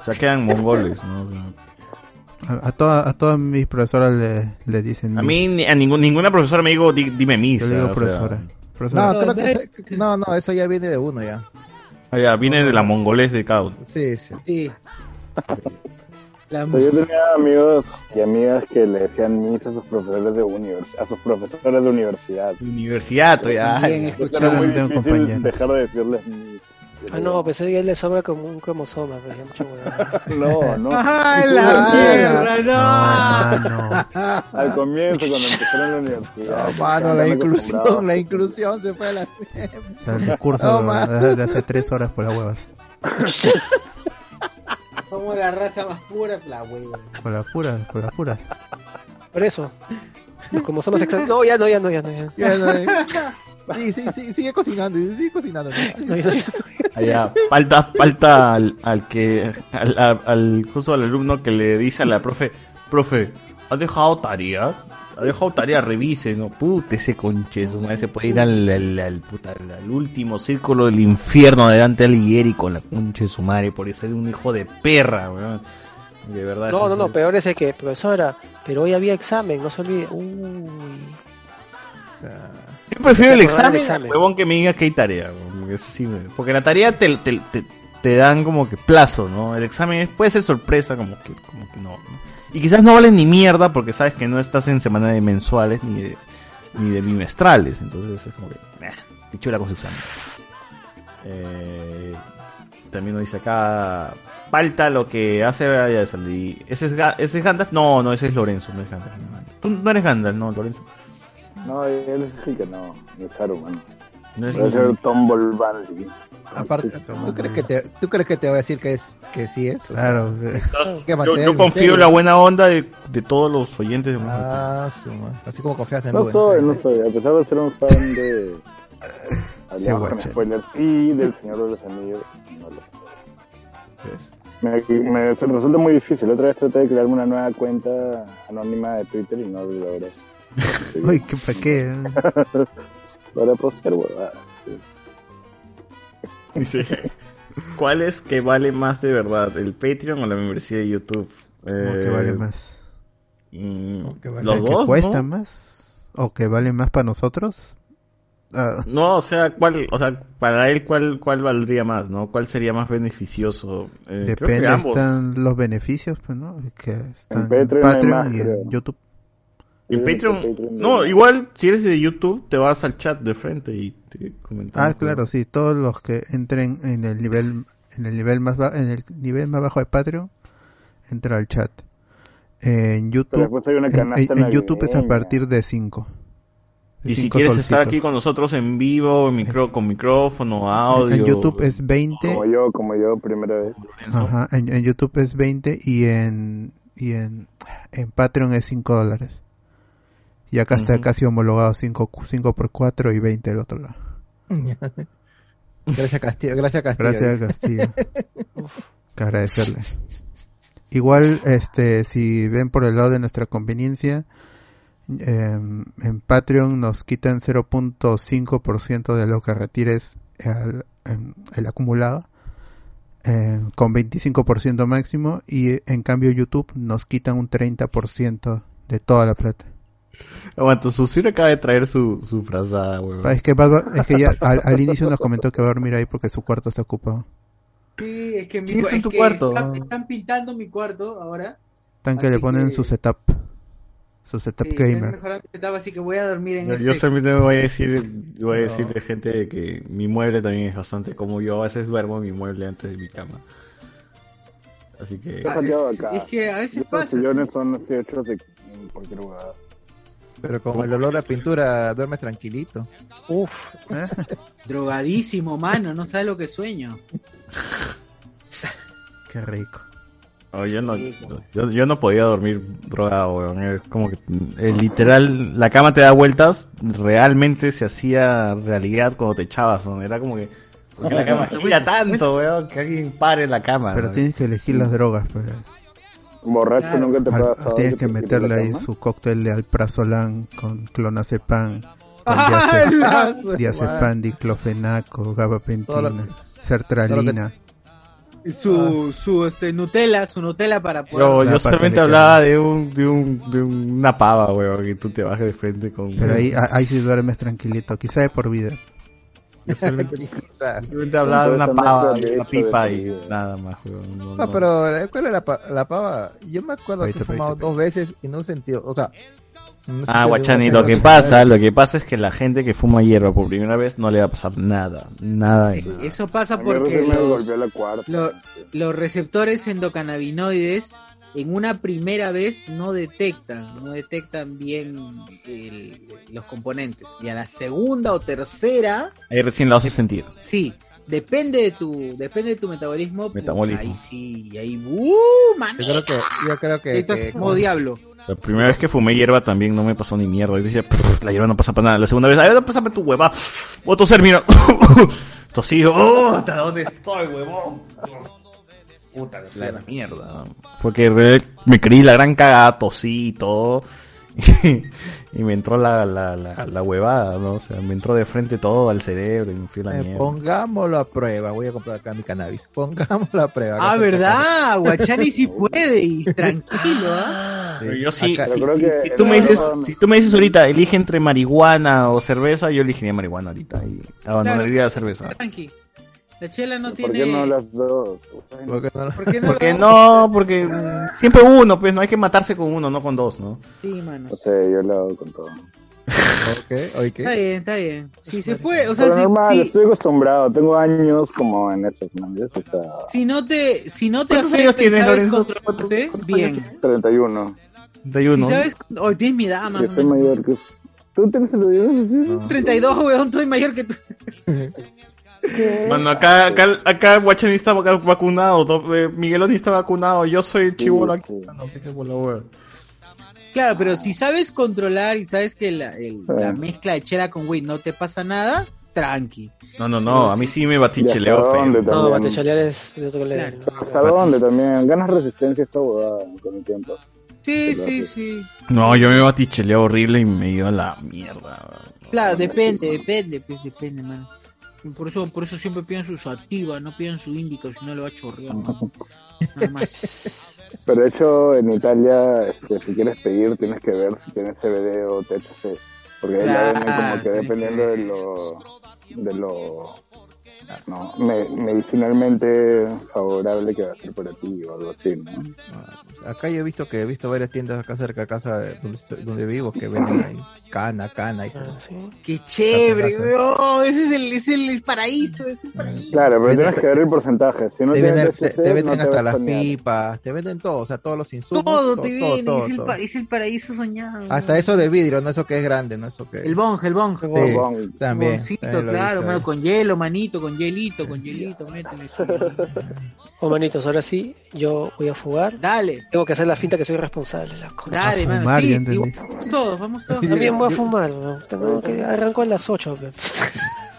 O sea, quedan mongoles. ¿no? O sea, A, a, toda- a todas mis profesoras le, le dicen A mí ni- a ningún, ninguna profesora me dijo di- dime miss. Yo le digo o sea, profesora. No, creo que ese- no, no, eso ya viene de uno ya. ah, ya, viene de la mongolés de cada uno. Sí, sí. Sí. La- sea, yo tenía amigos y amigas que le decían mis a sus profesores de univers a sus profesores de universidad. Universidad, ya. Dejar de decirles mis. ah, no, pensé que a él le sobra como un cromosoma, por. <laughs> No, no. <laughs> ¡Ay, la mierda! No. <laughs> Al comienzo, cuando empezaron la universidad. No, mano, la inclusión, la inclusión se fue a la O sea, el discurso de hace tres horas por las huevas. Somos la raza más pura, la hueva. Por las puras, por las puras. Por eso. Los cromosomas exactos. No, ya no, ya no, ya no. Ya. Ya, no, eh. Sí, sí, sí, sigue cocinando, sigue cocinando. No, ya ya Allá, falta, falta al, al que, al, al, al- justo al alumno que le dice a la profe, profe, ¿has dejado tarea? ¿Has dejado tarea? Revise, no, puta, ese conche, su madre se puede ir al, al, al, puta, al- al último círculo del infierno delante del Lieri con la conche de su madre por ser un hijo de perra, weón. De verdad. No, no, no, es- peor es el que, profesora, pero hoy había examen, no se olvide. Uy. Yo prefiero el examen, examen. huevón que me diga que hay tarea. weón, porque eso sí me- Porque la tarea te, te, te, te dan como que plazo, ¿no? El examen puede ser sorpresa, como que, como que no, ¿no? Y quizás no valen ni mierda porque sabes que no estás en semana de mensuales ni de, ni de bimestrales. Entonces es como que, eh, pichula. Eh, también nos dice acá, falta lo que hace ya salí. ¿Ese es, ¿Ese es Gandalf? No, no, ese es Lorenzo, no es Gandalf. Tú no eres Gandalf, no, Lorenzo. No, él es que no, no es Saruman. No es Debe ser Tom Bolvan. Aparte, ¿tú crees que te, tú crees que te voy a decir que es que sí es? Claro. <laughs> Que Yo, yo confío misterio. en la buena onda de, de todos los oyentes de Mundo Ah, su madre. así como confías en No Luen. soy, no soy. A pesar de ser un fan de. <laughs> Sí, spoilers y del Señor de los Anillos. No lo me, me resulta muy difícil. Otra vez traté de crearme una nueva cuenta anónima de Twitter y no lo logré. <laughs> Uy, ¿qué, ¿para qué? Para postear huevadas. Dice, ¿cuál es que vale más de verdad? ¿El Patreon o la membresía de YouTube? ¿O que Eh, vale más? mm, ¿Que vale- los que dos, cuesta ¿no? más? ¿O que vale más para nosotros? Ah, No, o sea, ¿cuál, o sea, para él, ¿cuál, cuál valdría más, no? ¿Cuál sería más beneficioso? Eh, creo que depende, ambos. están los beneficios, pues, ¿no? Que están en Patreon más, y creo. YouTube. En Patreon, no, igual, si eres de YouTube, te vas al chat de frente y te comentan. Ah, claro, sí, todos los que entren en el nivel en el nivel más ba- en el nivel más bajo de Patreon entra al chat. En YouTube una en, canasta en- en YouTube es a partir de 5. Y si quieres estar aquí con nosotros en vivo, micro, con micrófono, audio. En YouTube es 20. Como yo, como yo, primera vez. Ajá, en, en YouTube es 20 y en y en, en Patreon es 5 dólares. Y acá está casi homologado 5, 5 por 4 y 20 el otro lado. <laughs> Gracias Castillo, gracias Castillo. Gracias <laughs> Castillo. que agradecerle. Igual, este, si ven por el lado de nuestra conveniencia, em, en Patreon nos quitan 0.5% de lo que retires al- en el acumulado, em, con 25% máximo, y en cambio YouTube nos quitan un 30% de toda la plata. Aguanta, Susur acaba de traer su, su frazada, weón. Es que, va es que ya <laughs> al, al inicio nos comentó que va a dormir ahí porque su cuarto está ocupado. Sí, es que mi ¿Quién está es en tu que cuarto? Están, están pintando mi cuarto ahora. Están que le ponen que- su setup. Su setup Sí, gamer. setup, así que voy a dormir en Yo, este. yo solamente voy a decir, voy a decirle gente que mi mueble también es bastante como yo a veces duermo en mi mueble antes de mi cama. Así que Está acá. es que a veces Los pasa. sillones son así hechos de cualquier lugar. Pero con el olor a pintura duermes tranquilito. Uf. <laughs> Drogadísimo, mano, no sabes lo que sueño. Qué rico. Oh, yo, no, yo, yo no podía dormir drogado, weón. Es como que eh, literal, la cama te da vueltas, realmente se hacía realidad cuando te echabas, ¿no? Era como que, ¿por qué la cama <laughs> gira tanto, weón? Que alguien pare la cama. Pero ¿no? tienes que elegir las drogas. Pues. Borracho Claro. nunca te pasado. tienes que te meterle ahí su cóctel de alprazolam con clonazepam, <laughs> con ¡Ah, diazepam, diclofenaco, gabapentina, sertralina. Su, su este, Nutella, su Nutella para poder. Yo, La yo solamente hablaba de un, de un, de una pava, weón, que tú te bajes de frente con... Pero ahí, a- ahí sí duermes tranquilito, quizá de por vida. Yo solamente, <laughs> Quizás. solamente hablaba de una pava, de una de pipa y nada más, weón. No, No, no. pero eh, ¿cuál es la, pa- la pava? Yo me acuerdo que he fumado dos veces y no he sentido, o sea... no Ah, Guachani, lo que pasa, lo que pasa es que la gente que fuma hierba por primera vez no le va a pasar nada, nada de nada. Eso pasa porque los, lo- los receptores endocannabinoides en una primera vez no detectan, no detectan bien el- los componentes. Y a la segunda o tercera, Ahí recién lo haces sentir. sí, depende de tu, depende de tu metabolismo. Metabolismo. Ahí sí, ahí, uh, man, Yo creo que, yo creo que, estás que- como diablo. La primera vez que fumé hierba también no me pasó ni mierda. Yo "Pff, la hierba no pasa para nada. La segunda vez, a ver, pásame tu hueva. Voy a toser, mira. <laughs> Tosido. ¡Oh! ¿Hasta dónde estoy, huevón? Puta, la, la mierda. Porque me creí la gran cagada, tosí y todo. <laughs> y me entró la, la, la, la huevada, ¿no? O sea, me entró de frente todo al cerebro y me fui a la eh, mierda. pongámoslo a prueba. Voy a comprar acá mi cannabis. <laughs> Pongámoslo a prueba. Ah, ¿verdad? Guachani sí <laughs> puede y tranquilo, ¿ah? Pero yo sí, Acá- si, que tú me dices, no. si tú me dices ahorita, elige entre marihuana o cerveza, yo elegiría marihuana ahorita y abandonaría la cerveza. Tranqui. La chela no ¿Por tiene. qué no las dos? ¿Por qué no? ¿Por qué no? Porque no, porque siempre uno, pues no hay que matarse con uno, no con dos, ¿no? Sí, mano. No sé, yo lo hago con todo. Ok, ok. Está bien, está bien. Si se puede, o sea, Pero si, normal, si- estoy acostumbrado. Tengo años como en eso, ¿no? O sea, si no te, si no te ¿Cuántos años y tienes, sabes Lorenzo? controlarte, ¿Cuántos años bien. 31. De uno. Si sabes, hoy tienes mi edad, Yo más o soy menos. mayor que... ¿Tú tienes el video? 32, weón, estoy mayor que tú. <laughs> Mano, acá, acá, acá Guachani está vac- vacunado, do- eh, Migueloni está vacunado, yo soy chivolo aquí. No sé qué. Claro, pero si sabes controlar y sabes que la, el- Sí. la mezcla de chela con weed no te pasa nada, tranqui. No, no, no, a mí sí me ¿Y baticheleó feo. No, también? batechalear es de otro. Claro. ¿Hasta dónde también? Ganas resistencia esta huevada con el tiempo. Sí, sí, sí. No, yo me baticheleé horrible y me dio a la mierda. Claro, depende, depende, pues depende, man. Por eso, por eso siempre piden su sativa, no piden su índica, si no le va a chorrear. Nada más. <laughs> Pero de hecho, en Italia, este, si quieres pedir, tienes que ver si tienes CBD o THC. Porque ahí venden Claro, como que dependiendo de lo, de lo no, me- medicinalmente favorable que va a ser para ti o algo así, ¿no? Acá yo he visto que he visto varias tiendas acá cerca de casa de donde, estoy- donde vivo que venden ahí cana, cana y Qué chévere, Casa, weón. Ese es el, es el paraíso. Es el paraíso. Claro, pero Venden- tienes que ver el porcentaje. Si no te venden, te, te venden no hasta a las soñar. pipas, te venden todo, o sea, todos los insumos. Todo todo, te viene, todo, es, el, todo. pa- es el paraíso soñado. Hasta eso de vidrio, no eso que es grande, no eso que El bong, el bong. Sí, también. Boncito, también claro, visto mano, con hielo, manito, con hielito, con hielito, métele Oh, <laughs> manitos, ahora sí, yo voy a fugar. Dale. Tengo que hacer la finta que soy responsable, loco. Dale, mano, fumar, sí, entendí. vamos todos, vamos todos. También voy a fumar, ¿no? Tengo que- <laughs> arranco a las 8.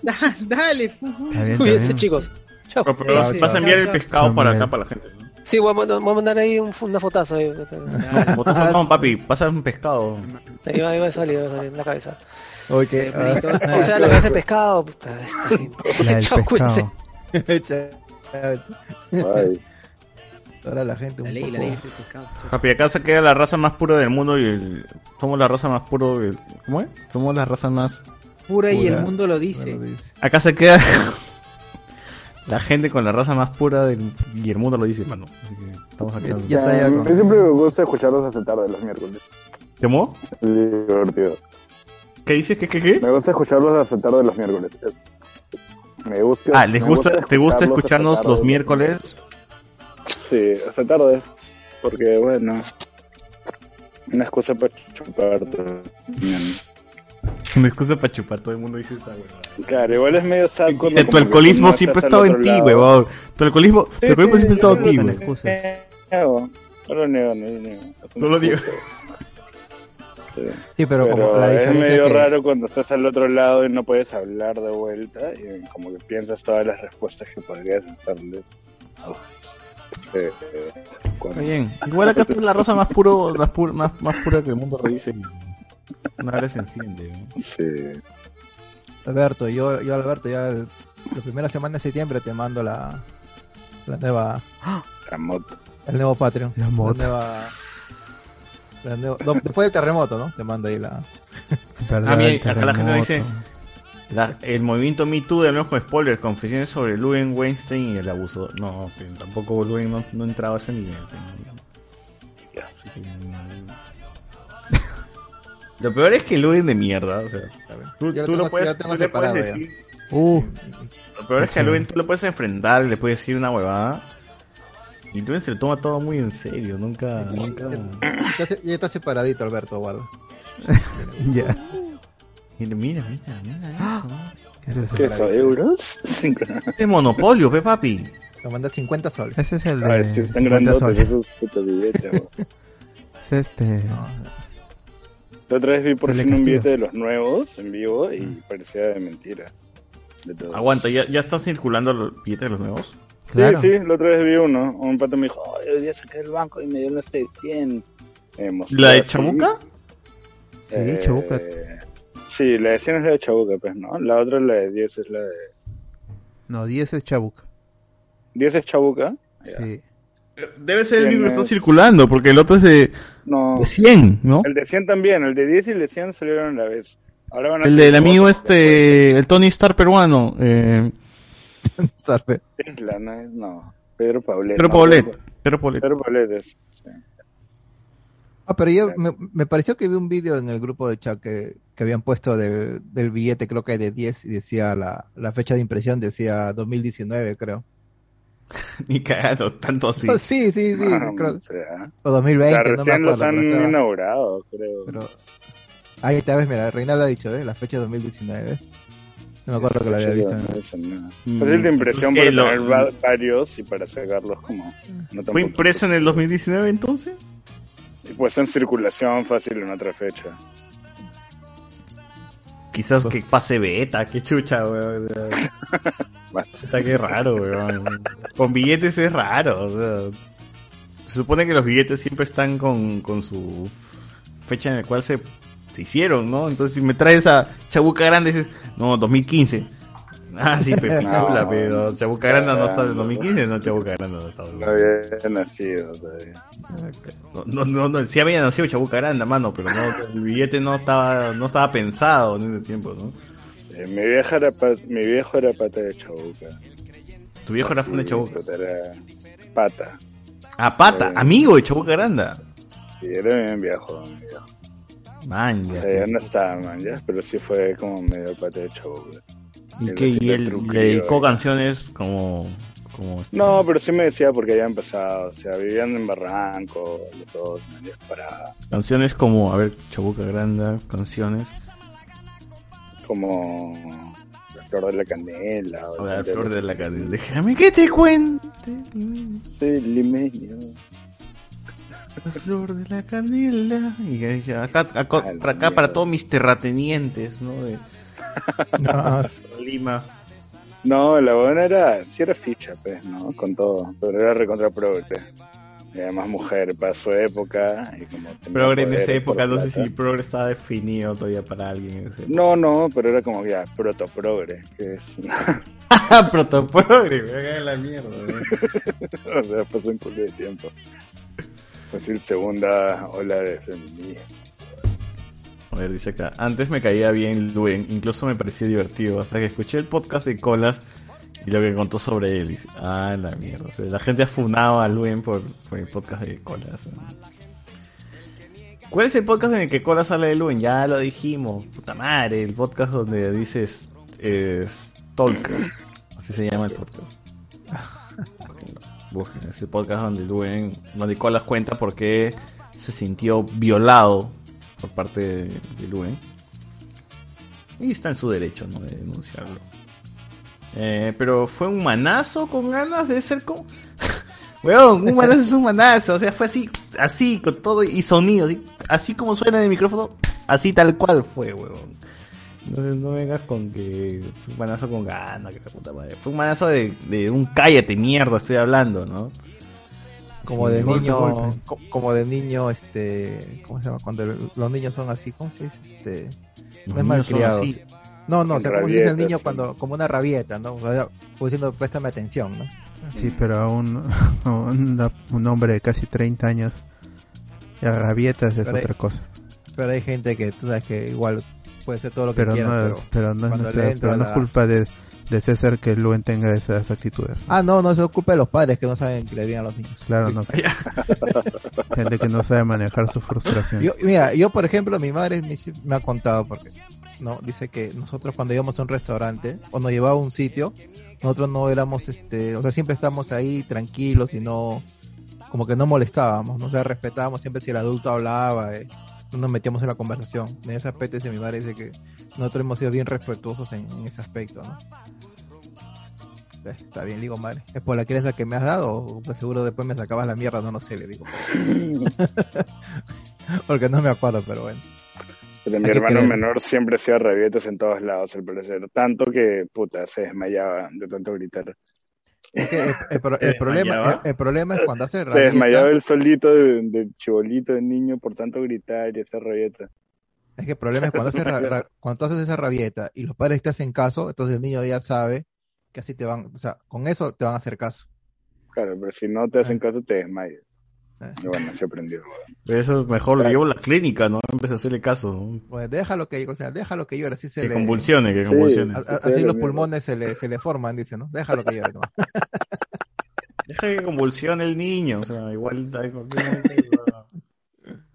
Da- <laughs> Dale, fu- fu- Está bien, está Cuídense, bien. chicos. Chao. Pero, pero Ese, vas a enviar el chao, pescado para acá, para la gente. ¿no? Sí, voy a, mandar, voy a mandar ahí un- una fotazo. Ahí, Fotos no, papi, pasa un pescado. ahí va, ahí va a salir, va a salir en la cabeza. Oye, que- Fritos. O sea, <laughs> la cabeza de pescado. Puta, esta <laughs> gente. Chao, cuídense. Ahora <laughs> la gente un La ley, la ley del pescado. Papi, acá se queda la raza más pura del mundo y el- somos la raza más puro del... ¿Cómo es? Somos la raza más... Pura y el Pura. mundo lo dice. Bueno, dice. Acá se queda la gente con la raza más pura del... y el mundo lo dice, mano. Así que estamos acá. Ya está, ya a con- mí siempre me gusta escucharlos hace tarde los miércoles. ¿Cómo? Es divertido. ¿Qué dices? ¿Qué, qué, qué? Me gusta escucharlos hace tarde los miércoles. Me gusta. Ah, ¿les gusta, ¿te gusta escucharnos los miércoles? Sí, hasta tarde. Porque, bueno, una excusa para chupar. Una excusa para chupar, todo el mundo dice esa, huevada. Claro, igual es medio sad cuando Tu alcoholismo uno siempre ha estado en ti, huevón. Tu alcoholismo, tu alcoholismo sí, siempre ha estado en ti, niego. No lo niego, no lo niego. No lo digo. Sí. Sí, pero, como la es diferencia medio que raro cuando estás al otro lado y no puedes hablar de vuelta y como que piensas todas las respuestas que podrías hacerles. Eh, eh, cuando- Está bien. Igual acá es la rosa más puro, más, pura, más, más pura que el mundo lo dice. Una vez se enciende. ¿no? Sí. Alberto, yo, yo Alberto, ya el- la primera semana de septiembre te mando la, la nueva, La moto. el nuevo Patreon. La moto. la nueva- no, después del terremoto, ¿no? Te mando ahí la... Ah, bien, acá la gente dice la- el movimiento Me Too de nuevo con spoilers, confesiones sobre Luen Weinstein y el abuso. No, tampoco Luen no, no entraba a ese nivel. <laughs> Lo peor es que Luen de mierda, o sea, tú, lo tú tengo- lo puedes, lo tú le puedes decir. Uh, Lo peor es que a Luen tú le puedes enfrentar, le puedes decir una huevada. Y Luen se lo toma todo muy en serio, nunca, nunca. Ya, se- ya está separadito Alberto, guarda. <laughs> ya. Mira, mira, mira, mira ¿Qué es eso? ¿Qué eso, euros? <laughs> Es monopolio, pe papi. Te manda 50 soles. Ese es el Ah, de es que están 50 grandotes soles. esos putos billetes. weón. <laughs> Es este. La otra vez vi por fin un billete de los nuevos en vivo y parecía de mentira. De todo. Aguanta, ¿ya, ya están circulando los billetes de los nuevos? Claro. Sí, sí, la otra vez vi uno. Un pato me dijo, "Ay, hoy día saqué del banco y me dio una de 100. Me mostró ¿La de. Chabuca? Sí, Eh, Chabuca. Sí, la de 100 es la de Chabuca, pues, ¿no? La otra, la de 10 es la de... No, 10 es Chabuca. 10 es Chabuca. Sí. Debe ser el ¿Quién libro que está es? circulando, porque el otro es de, No. de 100, ¿no? El de 100 también, el de 10 y el de 100 salieron a la vez. Ahora van a El del amigo otros este, el Tony Star peruano. Eh, <laughs> Isla, no, no. Pedro Paulet. Pedro no, Paulet. Pedro- Pedro Paulet. Pedro Paulet es. Ah, pero yo me, me pareció que vi un vídeo en el grupo de chat que, que habían puesto del- del billete, creo que de 10, y decía la, la fecha de impresión, decía 2019, creo. <laughs> Ni cagado, tanto así. Oh, <laughs> sí, sí, sí, Ah, creo. o sea, O 2020, o sea, no me recién los acuerdo. han pero inaugurado, creo. pero- Ahí está, ves, mira, Reinaldo ha dicho, ¿eh? La fecha 2019. No me acuerdo que lo había Sí, visto. no. Mm, Fácil de impresión lo- tener va- varios y para sacarlos como... No ¿Fue impreso en el 2019 entonces? Y pues en circulación fácil en otra fecha. Quizás que pase beta, qué chucha, weón. <laughs> Está que raro, weón. Con billetes es raro, Se supone que los billetes siempre están con, con su fecha en la cual se, se hicieron, ¿no? Entonces si me traes a Chabuca Grande, dices, no, 2015. Ah, sí, pe- <laughs> No. pero Chabuca Granda no está del 2015, no, Chabuca Granda no está. No había nacido todavía. No, no, no, sí había nacido Chabuca Granda, mano, pero no, el billete no estaba, no estaba pensado en ese tiempo, ¿no? Eh, mi vieja era pa- mi viejo era pata de chabuca. Tu viejo era fan de Chabuca. Era pata. Ah, pata, amigo de Chabuca Granda. Sí, era bien viejo, mi viejo. Man, O ya. sea, ya no estaba, man, ya, pero sí fue como medio pata de chabuca. ¿Y qué? ¿Y él le dedicó ahí. canciones como, como No, pero sí me decía porque había empezado. O sea, vivían en Barranco, los dos, man, ya para canciones como, a ver, Chabuca Granda, canciones. como la flor de la canela. O la flor de la canela. Déjame que te cuente. Sí, limeño. La flor de la canela. Y ya, acá, acá, para acá, para todos mis terratenientes, ¿no? De <laughs> No, Lima. No, la buena era, sí era ficha, pues, ¿no? Con todo, pero era recontra progre. Y además mujer para su época. Y como Progre en esa época, no sé si progre estaba definido todavía para alguien. No, no, pero era como ya, proto-progre, que es... <laughs> Protoprogre, me la mierda. <laughs> o sea, pasó un culo de tiempo. Decir, segunda ola de feminismo. A ver, dice acá, antes me caía bien Luen, incluso me parecía divertido, hasta que escuché el podcast de Colas y lo que contó sobre él. Dice, ah, la mierda. O sea, la gente ha funado a Luen por, por el podcast de Colas. ¿Cuál es el podcast en el que Colas habla de Luen? Ya lo dijimos, puta madre, el podcast donde dices es, Talker, así se llama el podcast. <laughs> Busquen ese podcast donde Luen, donde Colas cuenta por qué se sintió violado por parte de, Luen. Y está en su derecho, ¿no? De denunciarlo. Eh, pero fue un manazo con ganas de ser como... <laughs> Un manazo es un manazo, o sea, fue así, así, con todo y sonido, así, así como suena en el micrófono, así tal cual fue, weón. Entonces no vengas con que fue un manazo con ganas, que la puta madre. Fue un manazo de, de un cállate mierda, estoy hablando, ¿no? como de golpe, niño, golpe. como de niño, este, ¿cómo se llama? Cuando los niños son así, ¿cómo se dice? Este, Los no es malcriados. así. No, no, o Con sea, ¿cómo se dice el niño sí. cuando, como una rabieta, ¿no? O sea, como diciendo, préstame atención, ¿no? Sí, pero a un, a un, un hombre de casi 30 años, rabietas es Pero hay- otra cosa. Pero hay gente que tú sabes que igual puede ser todo lo que Pero quiera, no, pero, pero no es, nuestra- pero no es la- culpa de, de César que Luen tenga esas actitudes. Ah, no, no, eso es culpa de los padres que no saben que le digan a los niños. Claro, no. <laughs> <laughs> Gente que no sabe manejar su frustración. Yo, mira, yo por ejemplo, mi madre me, me ha contado porque no dice que nosotros cuando íbamos a un restaurante o nos llevaba a un sitio, nosotros no éramos, este, o sea, siempre estábamos ahí tranquilos y no, como que no molestábamos, no o sea, respetábamos siempre si el adulto hablaba, eh, no nos metíamos en la conversación. En ese aspecto dice mi madre dice que nosotros hemos sido bien respetuosos en, en ese aspecto, ¿no? Está bien, le digo, madre. ¿Es por la crianza que me has dado? O pues seguro después me sacabas la mierda, no, no sé, le digo. <laughs> Porque no me acuerdo, pero bueno. Pero mi hermano creer. menor siempre hacía rabietas en todos lados, al parecer. Tanto que, puta, se desmayaba de tanto gritar. Es que el, el pro- <laughs> el ¿Se problema, el, es cuando hace Se rabieta. desmayaba el solito de, de chibolito, de niño, por tanto gritar y hacer rabieta. Es que el problema es cuando, hace ra- ra- <laughs> cuando haces esa rabieta y los padres te hacen caso, entonces el niño ya sabe que así te van, o sea, con eso te van a hacer caso. Claro, pero si no te hacen caso, te desmayas. Eh. Y bueno, se aprendió. Eso es mejor lo llevo a la clínica, ¿no? Empecé a hacerle caso, ¿no? Pues déjalo que, o sea, déjalo que llore, así se Que le... convulsione, que convulsione. Así los pulmones se le, se le forman, dice, ¿no? Déjalo que llore. nomás. <laughs> Deja que convulsione el niño, o sea, igual en cualquier momento va-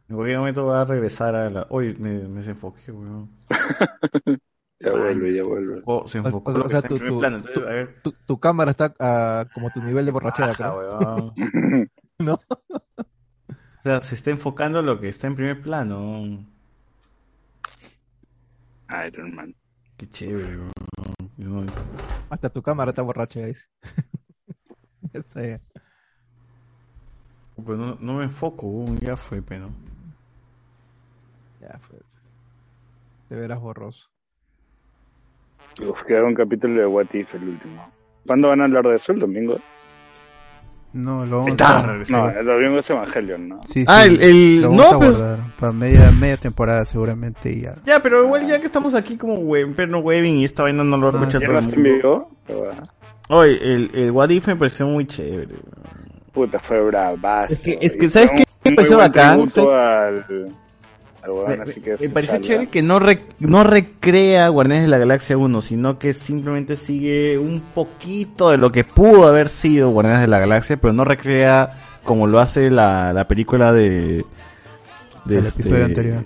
en cualquier momento va a regresar a la... Uy, me, me desenfoqué, weón. <laughs> Ya vuelve, ya vuelve. Se O- enfocó o- lo o sea, tu, tu- tu- a ver. tu- tu cámara está ah, como tu nivel de borrachera, Baja, creo. weón. <laughs> <laughs> ¿No? O sea, se está enfocando lo que está en primer plano. Iron Man. Qué chévere, no- Hasta tu cámara está borracha, ya dice. <laughs> Está ya. Pues no, no me enfoco, ya fue, pero... Ya fue. Te verás borroso. Uf, queda un capítulo de What If, el último. ¿Cuándo van a hablar de eso? ¿El domingo? No, lo vamos Está, a regresó. No, el domingo es Evangelion, ¿no? Sí, Ah, sí, el- el- lo vamos no, a pues- guardar para media, media temporada seguramente y ya. Ya, pero igual ya que estamos aquí como web, perno webbing y esta vaina no lo escucha ¿Ya todo el mundo. Oye, el, el What If me pareció muy chévere. Puta, fue bravazo. Es que, es que ¿sabes qué? Me pareció bacán. al, al Me, así que me pareció chévere que no, re- no recrea Guardianes de la Galaxia 1, sino que simplemente sigue un poquito de lo que pudo haber sido Guardianes de la Galaxia, pero no recrea como lo hace la, la película de... de El este- episodio anterior.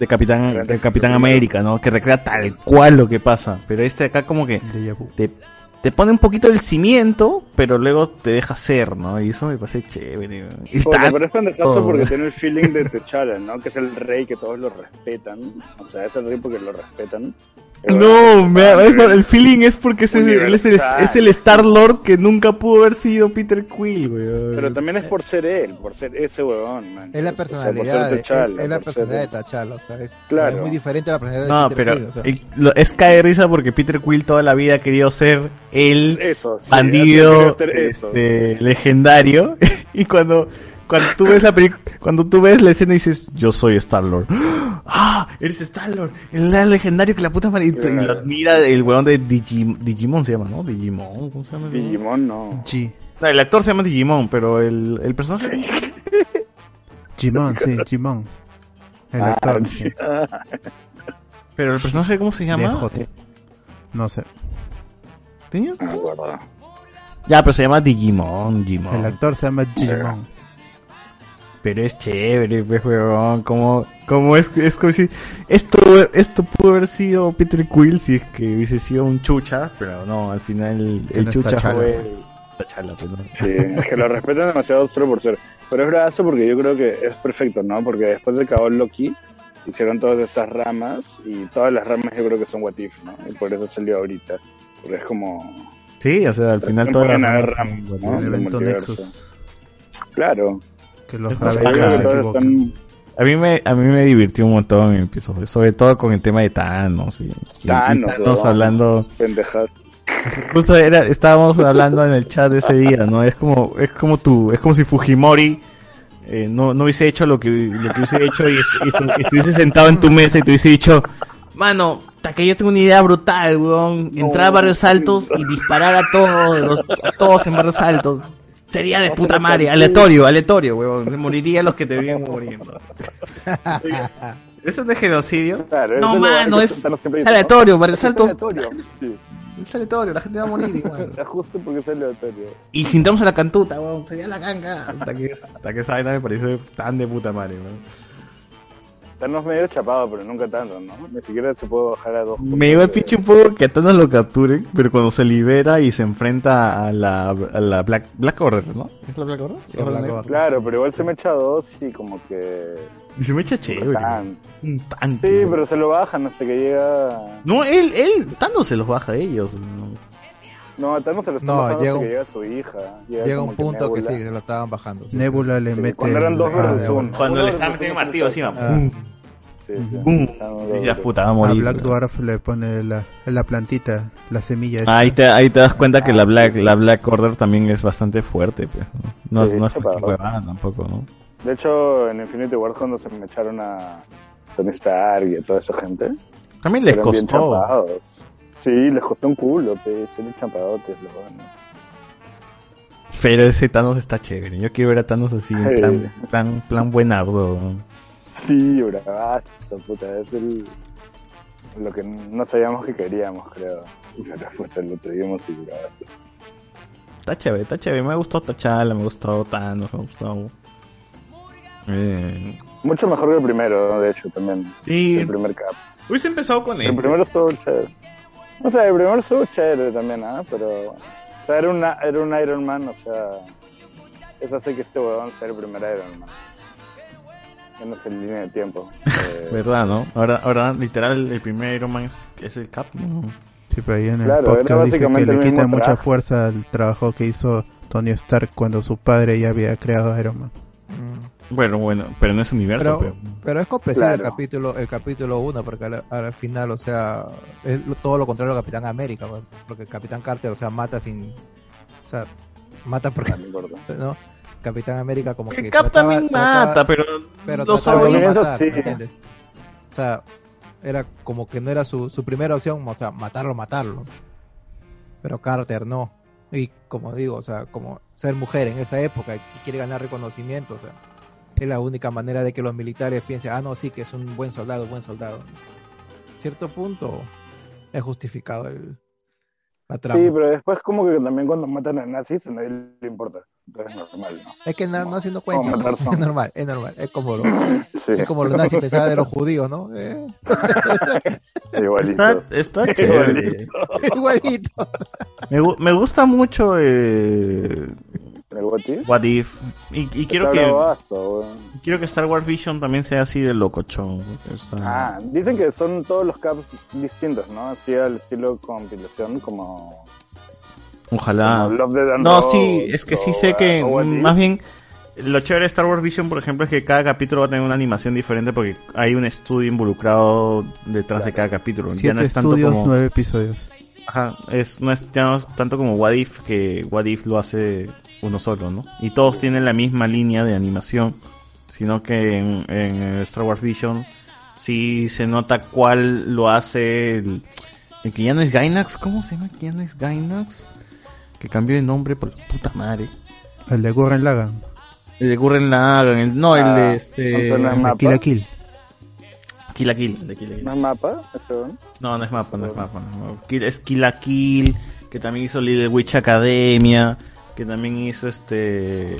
De Capitán, de Capitán América, ¿no? Que recrea tal cual lo que pasa. Pero este acá como que te, te pone un poquito el cimiento, pero luego te deja ser, ¿no? Y eso me parece chévere. Y Puta, tan- pero es porque tiene el feeling de T'Challa, ¿no? Que es el rey que todos lo respetan. O sea, es el rey porque lo respetan. No, me, es- el feeling es porque es, el- él es el, Universal. es el Star Lord que nunca pudo haber sido Peter Quill, güey. Pero también es por ser él, por ser ese huevón, man. Es la O sea, por personalidad, de, T'Challa, es la ser- personalidad de T'Challa, o sea, es, Claro. es muy diferente a la personalidad No, de Peter pero Quill, o sea. es cae de risa porque Peter Quill toda la vida ha querido ser el Eso, sí, bandido ser eso. este, legendario <laughs> y cuando cuando tú ves la cuando tú ves la escena y dices yo soy Star Lord <gasps> ah eres Star Lord el legendario que la puta madre y, y lo admira el weón de Digi- Digimon se llama ¿no? Digimon ¿cómo se llama? Digimon no. G. No, el actor se llama Digimon pero el, el personaje Jimon, sí, <laughs> Jimon. El Ah, actor. sí. pero el personaje cómo se llama DJ. No sé. ¿Tenías? Ya pero se llama Digimon Digimon El actor se llama Jimon. Pero es chévere, pues, weón. Como, como es, es como si. Esto, esto pudo haber sido Peter Quill si es que hubiese sido un chucha, pero no, al final el, no chucha fue. T'Challa, pues, ¿no? Sí, es que lo respetan demasiado solo por ser. Pero es bravazo porque yo creo que es perfecto, ¿no? Porque después de acabó Loki, hicieron todas estas ramas y todas las ramas yo creo que son What If, ¿no? Y por eso salió ahorita. Porque es como... Sí, o sea, al final todas las ramas ramas, ¿no? El evento. Nexus. Claro. Que los están... A mí me, a mí me divirtió un montón el episodio, sobre todo con el tema de Thanos y, y- y Thanos, hablando, justo era, estábamos hablando en el chat de ese día, ¿no? Es como, es como tú, es como si Fujimori eh, no, no hubiese hecho lo que, lo que hubiese hecho y, est- y estu- estuviese sentado en tu mesa y te hubiese dicho, mano, que yo tengo una idea brutal, weón, entrar a Barrios Altos y disparar a todos, los- a todos en Barrios Altos. Sería de puta madre, aleatorio, aleatorio, weón. Morirían los que te vienen muriendo. ¿Eso es de genocidio? Claro, no, mano, es, es ¿no? aleatorio, Barrios Es aleatorio. Sí. Es aleatorio, la gente va a morir igual. Es justo porque es aleatorio. Y si entramos a la cantuta, weón, sería la ganga. Hasta que, hasta que esa vaina me parece tan de puta madre, weón. Thanos medio chapado, pero nunca tanto, ¿no? Ni siquiera se puede bajar a dos. Me lleva el pinche un poco que a Thanos lo capturen, pero cuando se libera y se enfrenta a la, a la Black, Black Order, ¿no? ¿Es la Black Order? Sí, Black Order. Claro, pero igual se me echa dos y como que... Y se me echa chévere. Tan. Un tanque. Sí, pero se lo bajan hasta que llega... No, él, él, Thanos se los baja a ellos. ¿no? No, a Thanos se lo están No, bajando llega un- que llega su hija. Llega un punto que Nebula. sí, se lo estaban bajando. sí, Nebula sí, le mete. Cuando eran dos ah. Cuando le estaba versus metiendo martillo encima. Ah. Sí, sí. ¡Bum! Estaban Y dos ya versus- puta, va a A morir. Black. Dwarf le pone la, la plantita, la semilla. esta. Ahí te, ahí te das cuenta que la Black, la Black Order también es bastante fuerte, pues. No, no, no es huevada tampoco, ¿no? De hecho, en Infinity War cuando se me echaron a Tony Stark y a toda esa gente... También les costó. Sí, les costó un culo. Son chapadotes, los buenos. Pero ese Thanos está chévere. Yo quiero ver a Thanos así, en plan, plan, plan buenardo. Sí, bravazo, puta, es el... Lo que no sabíamos que queríamos, creo. Y la respuesta lo tuvimos y bravazo. Está chévere, está chévere. Me gustó T'Challa, me gustó Thanos, me gustó... Eh, Mucho mejor que el primero, de hecho, también. Sí. El primer cap. Hubiese empezado con El este. primero estuvo chévere. O sea, el primero estuvo chévere también, ¿ah? Pero... O sea, era, una, era un Iron Man, o sea... Eso hace que este huevón sea el primer Iron Man. Ya no sé en línea de tiempo. Eh, <laughs> ¿Verdad, no? Ahora, ahora literal, el primer Iron Man es, es el Cap, ¿no? Sí, pero ahí en el Claro, podcast dije que básicamente le el quita mucha traje. fuerza al trabajo que hizo Tony Stark cuando su padre ya había creado a Iron Man. Bueno, bueno, pero no es universo, Pero, pero... pero es comprensible el Claro. capítulo el capítulo 1 porque al, al final, o sea, es lo- todo lo contrario al Capitán América, pues, porque el Capitán Carter, o sea, mata sin o sea, Mata porque Ah, no importa. <laughs> ¿no? Capitán América como que Cap trataba- también trataba- mata, pero pero lo trataba de sabe. no Eso matar, sí. ¿me entiendes? O sea, era como que no era su, su primera opción, o sea, matarlo, matarlo. Pero Carter no. Y como digo, o sea, como ser mujer en esa época y quiere ganar reconocimiento, o sea, es la única manera de que los militares piensen, ah, no, sí, que es un buen soldado, buen soldado. cierto punto es justificado el, la trama. Sí, pero después como que también cuando matan a nazis a nadie le importa. Es normal, ¿no? Es que na- no haciendo cuenta, <laughs> es normal, es normal, es como lo, <laughs> Sí. es como los nazis pensaban de los judíos, ¿no? Eh. <laughs> Igualito. Está, está chévere. Igualito. Me, gu- me gusta mucho eh, ¿El What If? What If. Y, y quiero Está que quiero que Star Wars Vision también sea así de locochón. Sea, Ah, dicen que son todos los caps distintos, ¿no? Así al estilo compilación como... Ojalá. No, sí, es que sí sé que más bien lo chévere de Star Wars Vision, por ejemplo, es que cada capítulo va a tener una animación diferente porque hay un estudio involucrado detrás de cada capítulo. ya Siete no es tanto estudios, como nueve episodios. Ajá, es, no es, ya no es tanto como What If, que What If lo hace uno solo, ¿no? Y todos tienen la misma línea de animación, sino que en, en Star Wars Vision sí se nota cuál lo hace el, el que ya no es Gainax, ¿cómo se llama? ¿Que ya no es Gainax? Que cambió de nombre por puta madre. El de Gurren Lagann. El de Gurren Lagann, el, no, el de este... ¿no suena El de? Kill la Kill. Kill la Kill, el de Kill la Kill. ¿No es mapa? No, no es mapa, no es mapa. no. Kill- Es Kill la Kill, que también hizo Little Witch Academia, que también hizo este...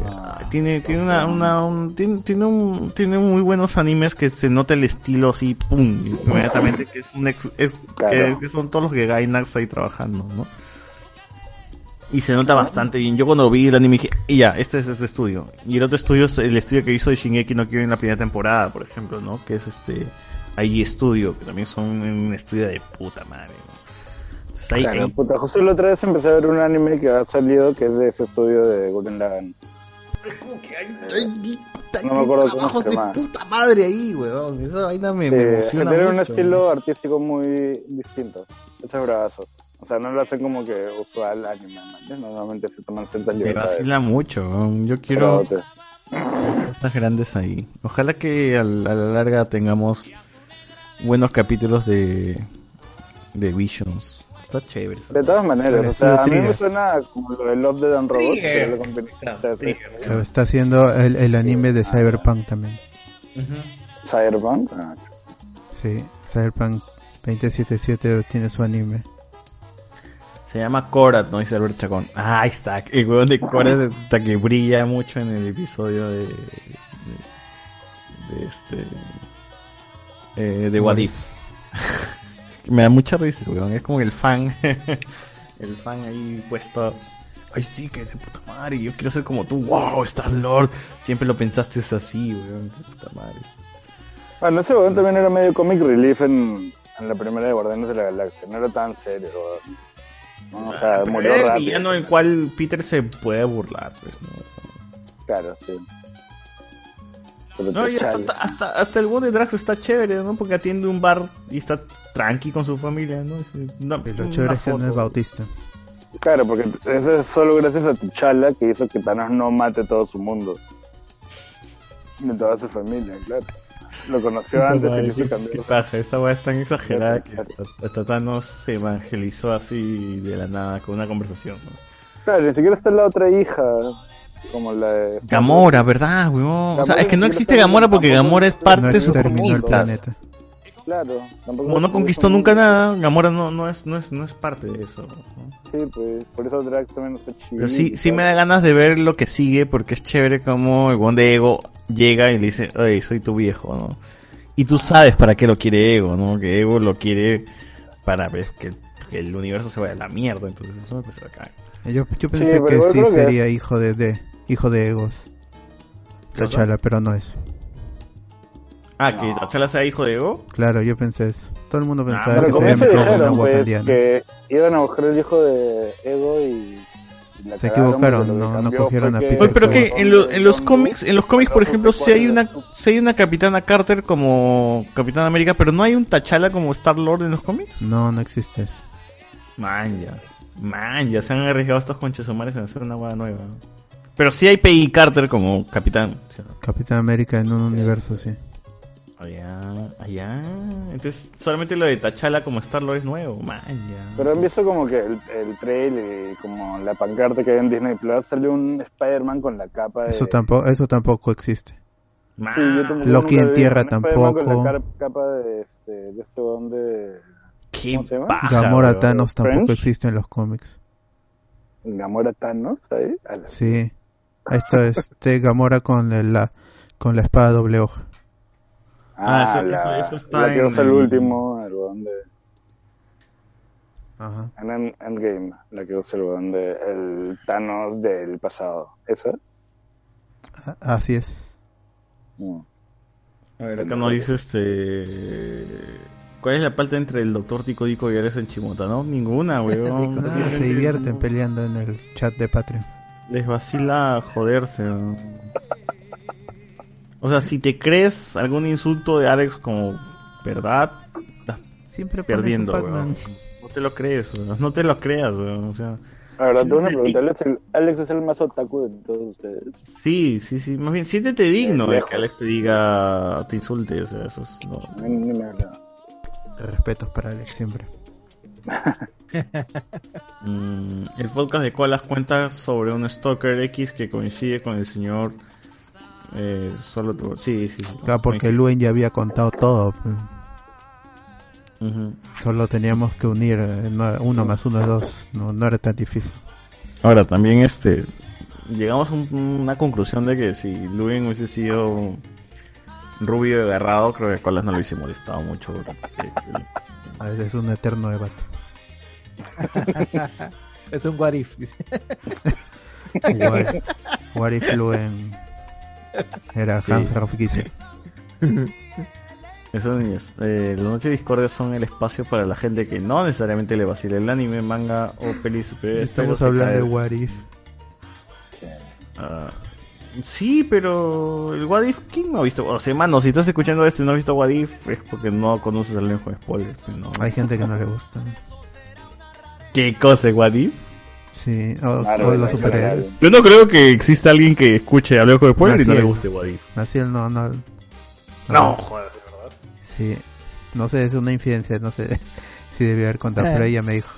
tiene tiene una, una un- tiene, tiene, un, tiene muy buenos animes que se nota el estilo así, pum, inmediatamente que es un ex, es, Claro. que, que son todos los que Gainax ahí trabajando, ¿no? Y se nota bastante bien. Yo cuando vi el anime dije, y ya, este es este estudio. Y el otro estudio es el estudio que hizo de Shingeki no Kyojin en la primera temporada, por ejemplo, ¿no? Que es este IG Studio, que también son un estudio de puta madre, ¿no? Entonces ahí, Claro, ahí- puta, justo la otra vez empecé a ver un anime que ha salido que es de ese estudio de Gurren Lagann. No me acuerdo cómo trabajos se de llama. puta madre ahí, weón. Esa vaina me, me Sí, emociona tiene un estilo artístico muy distinto. Ese es bravazo. O sea, no lo hacen como que usual anime, ¿no? Normalmente se toman ciertas Me libertades. vacila mucho. Yo quiero Pero cosas grandes ahí. Ojalá que al- a la larga tengamos buenos capítulos de, de Visions. Está chévere. De todas maneras, El o sea, a mí me suena como lo de Love, Death and Robots. que Claro, está haciendo el, el anime de Cyberpunk también. Cyberpunk. Ah, Sí, Cyberpunk 2077 tiene su anime. Se llama Korat, ¿no? Dice Albert Chacón. Ah, ahí está. El huevón de Korat está que brilla mucho en el episodio de. de, de este. eh, de What If. <laughs> Me da mucha risa, weón. Es como el fan. <laughs> el fan ahí puesto. Ay, sí, que de puta madre. Yo quiero ser como tú. Wow, Star Lord. Siempre lo pensaste así, weón. De puta madre. Bueno, ese weón también era medio comic relief en, en la primera de Guardianes de la Galaxia. No era tan serio, weón. No, o sea, murió el rápido. villano del cual Peter se puede burlar, pues, ¿no? Claro, sí. Pero No, y hasta, hasta, hasta el buen de Drax está chévere, ¿no? Porque atiende un bar y está tranqui con su familia, ¿no? Y lo chévere es que no es bautista. Claro, porque eso es solo gracias a T'Challa que hizo que Thanos no mate todo su mundo. De toda su familia, claro. Lo conoció antes y qué- cambiar. qué paja, esta weá es tan exagerada que hasta, Thanos se evangelizó así de la nada con una conversación, ¿no? Claro, ni siquiera está la otra hija, como la de... Gamora, ¿verdad, weón? O sea, es que no existe Gamora porque Gamora es parte No de su exterminó el comunidad. planeta. Claro, tampoco Como no conquistó nunca nada, Gamora no, no, es, no, es, no es parte de eso. ¿no? Sí, pues, por eso Drax también está chido. Pero sí, sí me da ganas de ver lo que sigue porque es chévere como el buen de Ego llega y le dice, oye, soy tu viejo, ¿no? Y tú sabes para qué lo quiere Ego, ¿no? Que Ego lo quiere para ver que, que el universo se vaya a la mierda, entonces eso me parece acá. Yo, yo pensé que sí que- sería hijo de, de hijo de Egos. T'Challa, pero no es. Ah, que T'Challa sea hijo de Ego. Claro, yo pensé eso. Todo el mundo pensaba Pero que se había metido con una pues, que iban a buscar el hijo de Ego y... Se equivocaron, no- no cogieron a Peter Oye, pero que en, lo- en los cómics, en los cómics, por ejemplo, si hay una, si hay una Capitana Carter como Capitana América, pero no hay un T'Challa como Star Lord en los cómics. No, no existe eso. Man, ya. Man, ya se han arriesgado estos conchesumares en hacer una hueá nueva. Pero sí hay Peggy Carter como capitán. ¿sí? Capitán América en un universo, sí. Allá, allá. Entonces, solamente lo de Tachala como Star-Lord es nuevo. Man, ya. Pero han visto como que el, el trailer y como la pancarta que hay en Disney Plus salió un Spider-Man con la capa de... Eso tampoco, eso tampoco existe. Sí, yo tampoco Loki en tierra tampoco. Con la capa de este, de este don de... ¿Cómo se llama? Gamora Thanos tampoco French. existe en los cómics. Gamora Thanos, ahí. La- Sí. Ahí está este Gamora con el- la con la espada doble hoja. Ah, eso- la, eso- eso está la que en usa el el- último, el don de... Ajá. En End- Endgame, la que usa el don de el Thanos del pasado. ¿Eso? A- Así es. A ver, acá nos dice este. ¿Cuál es la parte entre el doctor Tico Dico y Ares en Chimota? No, ninguna, <laughs> weón. Ah, se divierten peleando en el chat de Patreon. Les vacila joderse. weón. O sea, si te crees algún insulto de Alex como verdad, estás Siempre pones perdiendo, weón. No te lo crees, weón. No te lo creas, weón. O sea, verdad, tengo una pregunta. ¿Alex, el- Alex es el más otaku de todos ustedes. sí, sí, sí. Más bien, siéntete digno de que Alex te diga, te insulte. O sea, eso es. No. Ni- ni me. Respetos para Alex siempre. <laughs> Mm, el podcast de Colas cuenta sobre un Stalker X que coincide con el señor. Eh, solo tu- sí, sí. sí, Acá porque. Luen ya había contado todo. Solo teníamos que unir eh, no era- uno más uno es dos. No, no era tan difícil. Ahora también este llegamos a un- una conclusión de que si Luen hubiese sido rubio y agarrado, creo que a Colas no le hubiese molestado mucho. porque- A veces es un eterno debate. <laughs> es un what if. What, what if Luen era Sí. Hans Giesel? <laughs> Esos niños, eh, la noche de discordia son el espacio para la gente que no necesariamente le vacila el anime, manga o pelis superiores. Estamos hablando de What if. Ah, sí, pero el What If, ¿quién no ha visto? O sea, mano, si estás escuchando esto y no has visto What If, es porque no conoces el lenguaje de spoilers. ¿no? Hay gente que no le gusta. ¿Qué cosa What If? Sí, o, Claro, o los superhéroes. Yo no creo que exista alguien que escuche el lenguaje de spoilers y no le Maciel. guste If. Maciel no, no. No, joder, de verdad. Sí, no sé, es una infidencia, no sé <laughs> si debía haber contado, pero ella me dijo.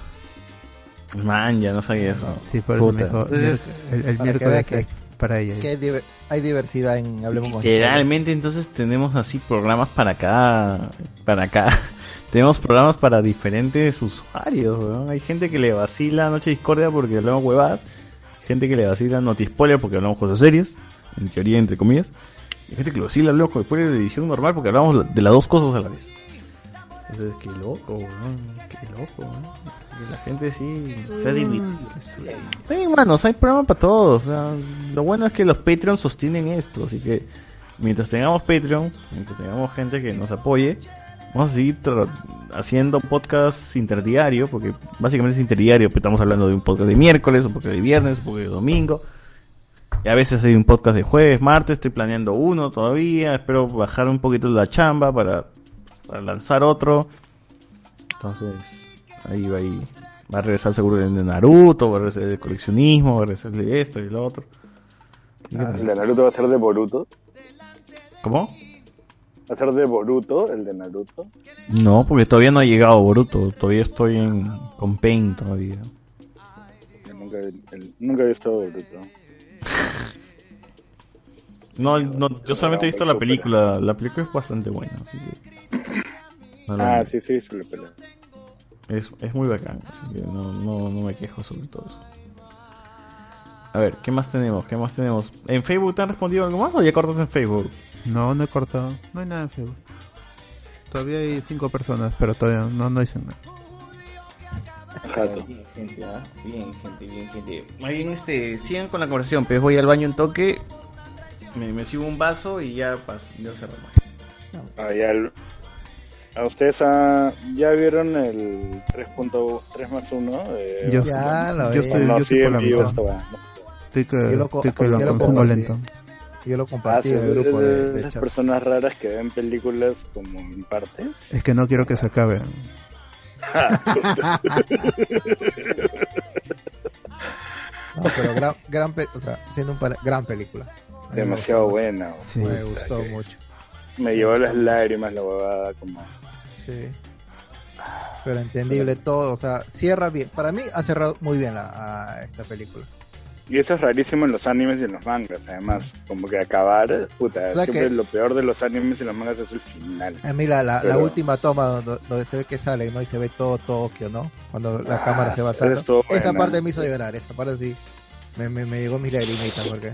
Man, ya no sabía eso. Sí, por eso me Puta. dijo, Entonces, el, miércoles que- hay para ella. que hay diver- hay diversidad en Hablemos con Literalmente entonces tenemos así programas para cada para cada tenemos programas para diferentes usuarios, weón. Hay gente que le vacila Noche Discordia porque hablamos huevadas, gente que le vacila Noti Spoiler porque hablamos cosas serias, en teoría entre comillas, y gente que le vacila con spoiler de edición normal porque hablamos de las dos cosas a la vez. Entonces, qué loco, weón, qué loco. Que La gente sí se ha dividido. Sí, manos, hay programa para todos. o sea, lo bueno es que los Patreons sostienen esto, así que mientras tengamos Patreon, mientras tengamos gente que nos apoye, vamos a seguir haciendo podcasts interdiario, porque básicamente es interdiario, pero estamos hablando de un podcast de miércoles, un podcast de viernes, un podcast de domingo. Y a veces hay un podcast de jueves, martes, estoy planeando uno todavía, espero bajar un poquito la chamba para, para lanzar otro. Entonces, ahí va, ahí va a regresar seguro de Naruto, va a regresar de coleccionismo, va a regresar de esto y lo otro. ¿El de Naruto va a ser de Boruto? ¿Cómo? ¿Va a ser de Boruto, el de Naruto? No, porque todavía no ha llegado Boruto, todavía estoy en, con Pain todavía. Yo nunca, el- nunca he visto Boruto. <laughs> No, no, yo solamente he visto la película, la película es bastante buena, así que... <laughs> no Ah, sí, sí, se pelea. Es, es muy bacán, así que no, no, no me quejo sobre todo eso. A ver, ¿qué más tenemos? ¿Qué más tenemos? ¿En Facebook te han respondido algo más o ya cortas en Facebook? No, no he cortado, no hay nada en Facebook. Todavía hay cinco personas, pero todavía no, no dicen nada. Bien, gente, ¿ah? bien, gente, bien, gente. Más bien, este, sigan con la conversación, pues voy al baño en toque, me, me sigo un vaso y ya, pas, ya cerramos. Ah, ya el- ¿A ustedes ah, ya vieron el 3.3 más 1? De... Yo, Ya lo yo estoy, No, yo estoy sí, por la mitad. Estoy que, Yo lo estoy que lo consumo lento. Yo lo Ah, compartí sí, en el grupo de, de chat. personas raras que ven películas como en partes. Es que no quiero que se acabe. <laughs> No, pero gran, gran, o sea, siendo un gran película. Me Demasiado buena. Sí. Me gustó mucho. Me llevó las lágrimas la huevada como... Sí. Pero entendible todo, o sea, cierra bien. Para mí ha cerrado muy bien la, a esta película. Y eso es rarísimo en los animes y en los mangas, además. Como que acabar, puta, O sea siempre que- lo peor de los animes y los mangas es el final. A mí la, la, la Pero- última toma donde, donde se ve que sale, ¿no? Y se ve todo Tokio, ¿no? Cuando la Ah, cámara se va esa alzando. estuvo Esa buena. parte me hizo llorar, esa parte sí. Me, me, me llegó mi lagrimita porque...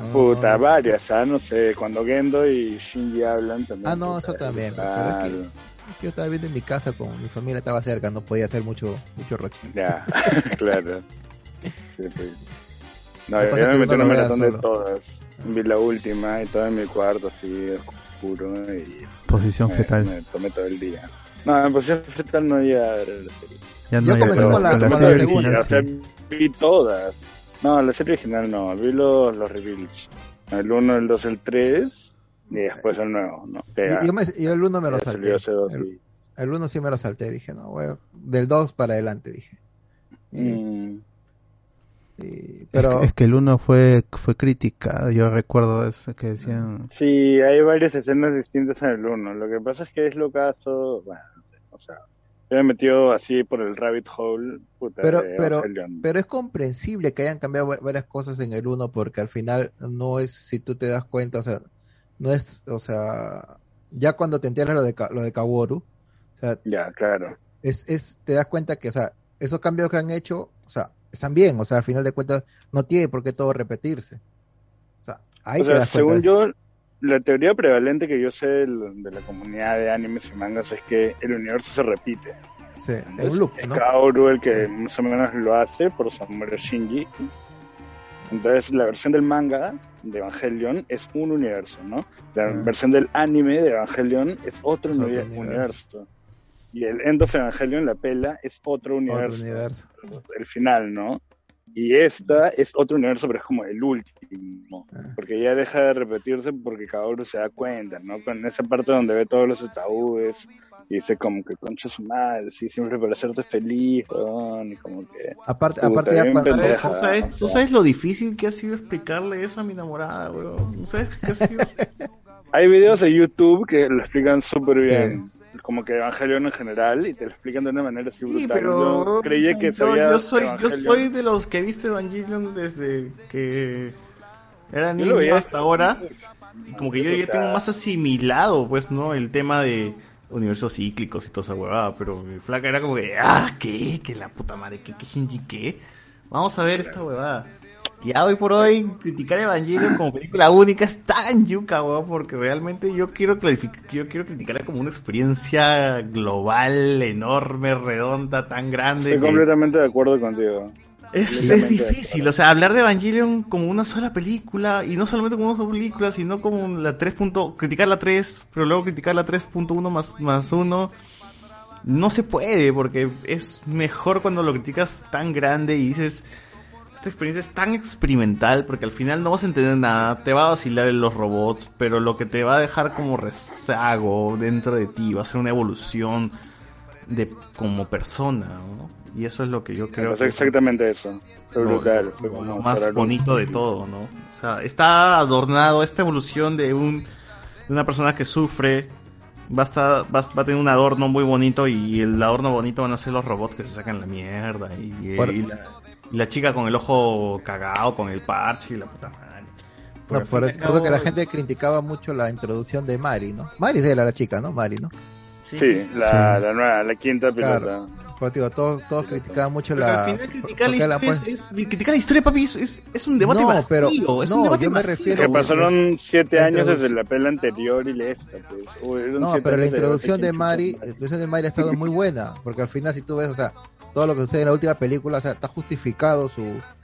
No, Puta, varias, ¿ah? No sé, cuando Gendo y Shinji hablan también. Ah, no, puta, eso también. Pero es que, es que yo estaba viendo en mi casa con mi familia, estaba cerca, no podía hacer mucho, mucho roche. Ya, <laughs> claro. Sí, pues. No, yo me metí uno una maratón de solo. todas. Vi la última y todo en mi cuarto así oscuro y Posición me, fetal. me tomé todo el día. No, en posición fetal no iba a ver la serie. Ya no, ya comencé con la, con la serie segunda, original o sea, vi todas. No, la serie original no, vi los, los reveals. El 1, el 2, el 3 y después el nuevo, ¿no? Que yo, me, yo el uno me lo salté. El, sí. el uno sí me lo salté, dije, no, güey, del 2 para adelante, dije. Mm. Es pero que- Es, que el uno fue, fue criticado, yo recuerdo eso que decían... Sí, hay varias escenas distintas en el 1. Lo que pasa es que es lo caso, bueno, o sea, yo me he metido así por el rabbit hole, puta, pero pero pero es comprensible que hayan cambiado va- varias cosas en el uno porque al final no es si tú te das cuenta o sea no es o sea ya cuando te enteras lo de lo de Kaworu o sea Ya, claro. es es te das cuenta que o sea esos cambios que han hecho o sea están bien o sea al final de cuentas no tiene por qué todo repetirse o sea ahí o sea, según yo, la teoría prevalente que yo sé de la de la comunidad de animes y mangas es que el universo se repite. sí, es un loop Es ¿no? Kaoru el que más o menos lo hace por a Shinji. Entonces, la versión del manga de Evangelion es un universo, ¿no? La Ah. versión del anime de Evangelion es otro, Es otro uni- universo. universo. Y el End of Evangelion, la pela, es otro universo. otro universo El final, ¿no? Y esta es otro universo, pero es como el último. Ah. Porque ya deja de repetirse porque Kaoru se da cuenta, ¿no? Con esa parte donde ve todos los ataúdes y dice como que concha su madre, sí, siempre para hacerte feliz, weón, y como que... aparte Puta, aparte ya cuando pendeja. ¿Tú sabes, o tú sabes lo difícil que ha sido explicarle eso a mi enamorada, weón? ¿Tú sabes qué ha sido? <laughs> Hay videos de YouTube que lo explican súper bien. Como que Evangelion en general, y te lo explican de una manera así brutal. Sí, pero Yo creía que yo, sabía yo soy yo Evangelion. soy de los que he visto Evangelion desde que era niño veía- hasta ahora. Y como que yo ya tengo más asimilado, pues, ¿no? El tema de universos cíclicos y toda esa huevada. Pero mi flaca era como que, ah, ¿qué? ¿Qué la puta madre? ¿Qué, qué Shinji qué? Vamos a ver esta huevada. Ya hoy por hoy criticar Evangelion como película única es tan yuca, weón, porque realmente yo quiero yo quiero criticarla como una experiencia global, enorme, redonda, tan grande. Estoy que- completamente de acuerdo contigo. es, es difícil, o sea, hablar de Evangelion como una sola película, y no solamente como una sola película, sino como la 3. punto- criticar la 3, pero luego criticar la 3.1 más, más 1. No se puede, porque es mejor cuando lo criticas tan grande y dices, esta experiencia es tan experimental, porque al final no vas a entender nada, te va a vacilar en los robots, pero lo que te va a dejar como rezago dentro de ti va a ser una evolución de como persona, ¿no? Y eso es lo que yo creo Creo que exactamente eso. Fue lo- brutal. Fue lo como más bonito de todo, ¿no? O sea, está adornado esta evolución de un de una persona que sufre va a, estar- va, va a tener un adorno muy bonito y el adorno bonito van a ser los robots que se sacan la mierda y, Por- y la, y la chica con el ojo cagado con el parche y la puta madre. No, por eso que la gente criticaba mucho la introducción de Mari, ¿no? Mari era la chica, ¿no? Mari, ¿no? Sí, la, la nueva, la quinta pilota. Claro. Por digo, todos, todos criticaban mucho Pero la... al final criticar la historia, es, es- criticar la historia, papi, es, es, es un debate No, vacío. pero- es un no, debate yo me vacío. refiero- Que pasaron siete la años desde la pela anterior y la esta. Pues. Hubieron No, pero la introducción de debate Mari, la introducción de Mari ha estado muy buena, porque al final si tú ves, o sea, todo lo que sucede en la última película, o sea, está justificado su,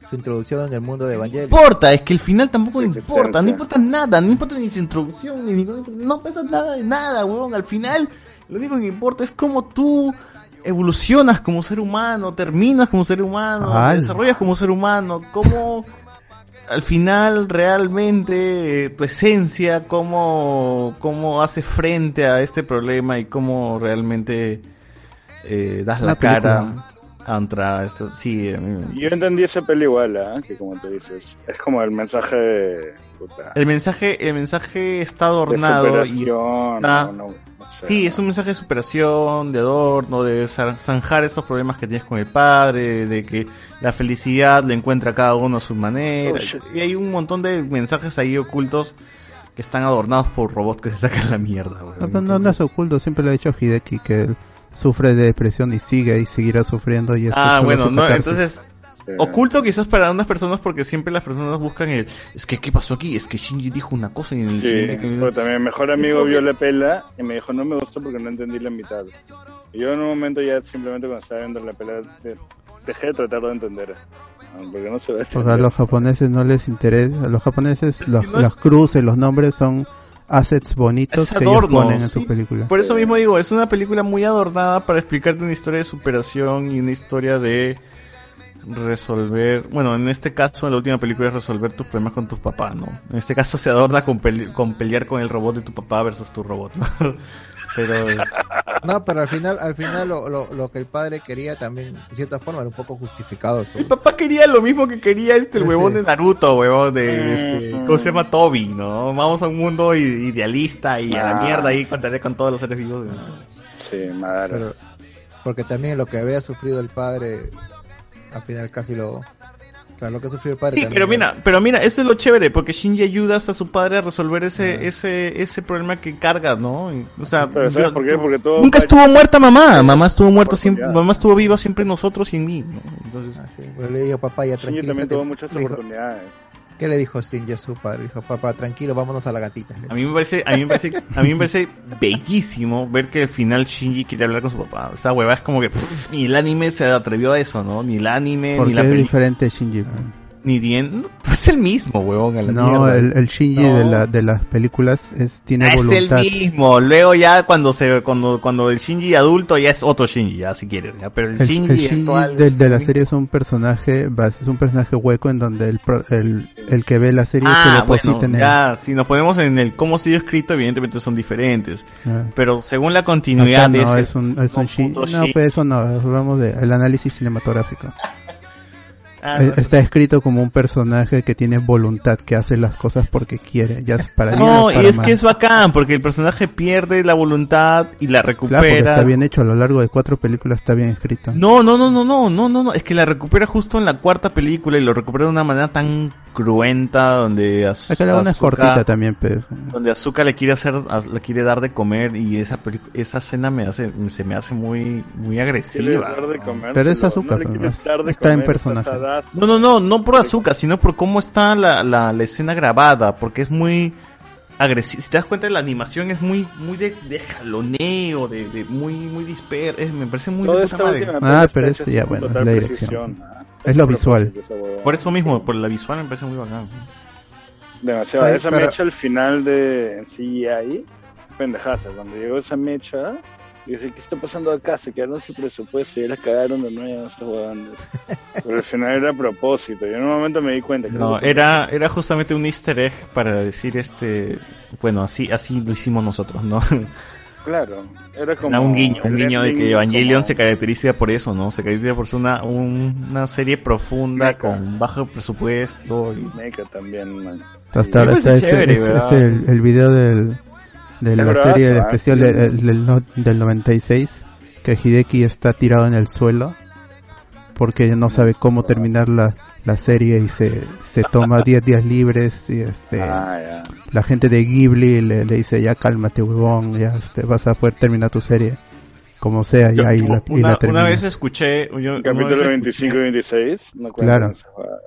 su introducción en el mundo de Evangelion. No importa, es que el final tampoco le importa, no importa nada, no importa ni su introducción, ni ningún, no importa nada de nada, huevón. Al final, lo único que importa es cómo tú evolucionas como ser humano, terminas como ser humano, Ay. desarrollas como ser humano, cómo al final realmente eh, tu esencia, cómo, cómo hace frente a este problema y cómo realmente eh, das la cara contra esto. Sí, a Yo entendí esa peli igual, ¿ah? que como te dices, es como el mensaje de... puta, el mensaje, el mensaje está de adornado y está- no, no, no sé. Sí, es un mensaje de superación, de adorno, de zanjar estos problemas que tienes con el padre, de que la felicidad lo encuentra cada uno a su manera. Oh, y hay un montón de mensajes ahí ocultos que están adornados por robots que se sacan la mierda. No, no, no es oculto, siempre lo ha dicho Hideki que él sufre de depresión y sigue y seguirá sufriendo y esto es Ah, bueno, no, entonces oculto quizás para unas personas porque siempre las personas buscan el es que qué pasó aquí, es que Shinji dijo una cosa y en el Sí, pero también mi mejor amigo vio la pela y me dijo no me gustó porque no entendí la mitad. Y yo en un momento ya simplemente cuando estaba viendo la pela de- dejé de tratar de entender. Porque no se ve. Porque a los japoneses no les interesa, a los japoneses los, no es- las cruces, los nombres son assets bonitos que ellos ponen en sus películas. Por eso mismo digo, es una película muy adornada para explicarte una historia de superación y una historia de resolver, bueno, en este caso, en la última película es resolver tus problemas con tus papás, ¿no? En este caso se adorna con, pele- con pelear con el robot de tu papá versus tu robot, ¿no? <laughs> Pero No, pero al final, al final lo, lo, lo que el padre quería también, de cierta forma, era un poco justificado. su- el papá quería lo mismo que quería este el huevón de Naruto, huevón de este, ¿cómo se llama? Toby, ¿no? Vamos a un mundo idealista y a la Ah. mierda ahí contaré con todos los seres vivos. ¿no? Sí, madre. Pero, porque también lo que había sufrido el padre, al final casi lo... O sea, lo que sufrió el padre Sí, también pero mira, pero mira, eso es lo chévere, porque Shinji ayuda hasta a su padre a resolver ese, ese, ese problema que carga, ¿no? Y, O sea, Pero ¿sabes yo- por qué? Porque todo nunca estuvo muerta mamá, mamá estuvo muerta siempre, mamá estuvo viva siempre en nosotros y en mí, ¿no? Entonces, Ah, sí, pues le digo, papá, ya Shinji tranquilo. también tuvo muchas oportunidades. ¿Qué le dijo Shinji a su padre? Dijo, papá, tranquilo, vámonos a la gatita. a mí me parece, a mí me parece, a mí me parece bellísimo ver que al final Shinji quiere hablar con su papá. Esa hueva es como que pff, ni el anime se atrevió a eso, ¿no? Ni el anime, Porque ni la es diferente Shinji. Ni bien, es el mismo, huevón, a la No, el, el Shinji de, la, de las películas es tiene Ah, es voluntad. el mismo. Luego ya cuando se cuando cuando el Shinji adulto ya es otro Shinji, ya si quieres, ya, pero el, El, Shinji, el Shinji actual del- es de la mismo. serie es un personaje, va- es un personaje hueco en donde el, pro- el, el que ve la serie se Ah, deposita bueno, en él. ya, si nos ponemos en el cómo ha sido escrito, evidentemente son diferentes. Ah. Pero según la continuidad Acá de no, ese es un, es un Shin- punto No, pues eso no, hablamos del análisis cinematográfico. Ah, Eh, no, Está escrito como un personaje que tiene voluntad, que hace las cosas porque quiere, ya es para No, y para es mal. que es bacán, porque el personaje pierde la voluntad y la recupera. Claro, porque está bien hecho, a lo largo de cuatro películas está bien escrito. No, no, no, no, no, no, no, no, es que la recupera justo en la cuarta película y lo recupera de una manera tan cruenta donde Az- Acá la una es cortita también, pero... donde Azuka le quiere hacer a- le quiere dar de comer y esa esa escena me hace se me hace muy muy agresiva. dar de comer, Pero es pero de está en personaje. No, no, no, no por Azuka, sino por cómo está la, la, la escena grabada, porque es muy agresiva. Si te das cuenta, la animación es muy muy de, de jaloneo, de, de muy muy disper, es- me parece muy Toda de esta puta madre. última Ah, pero es ya, bueno, la dirección. ah. Es lo visual. Por eso mismo, por la visual me parece muy bacán. Demasiado. Ay, esa pero- mecha al final de en CGI, pendejaza. Cuando llegó esa mecha, dije, ¿qué está pasando acá? Se quedaron sin presupuesto y ya la cagaron de nuevo esos huevones. <laughs> Pero al final era a propósito. Yo en un momento me di cuenta que No, era era justamente un easter egg para decir este, bueno, así así lo hicimos nosotros, ¿no? <laughs> Claro, era como. Era un guiño, un guiño de que Evangelion como- se caracteriza por eso, ¿no? Se caracteriza por ser una, un- una serie profunda Mecha. con bajo presupuesto y Mecha también, man. Hasta ahora Me está ese, chévere, ese- ese el, el video del, de la verdad, serie ah, especial sí. de- el- del, no- del 96 que Hideki está tirado en el suelo porque no sabe cómo terminar la, la serie y se, se toma <laughs> 10 días libres y este Ah, la gente de Ghibli le, le dice ya cálmate huevón ya este, vas a poder terminar tu serie como sea Yo- y la, y una, la una termina vez escuché, yo, una Capítulo vez 25 y 26. No Claro.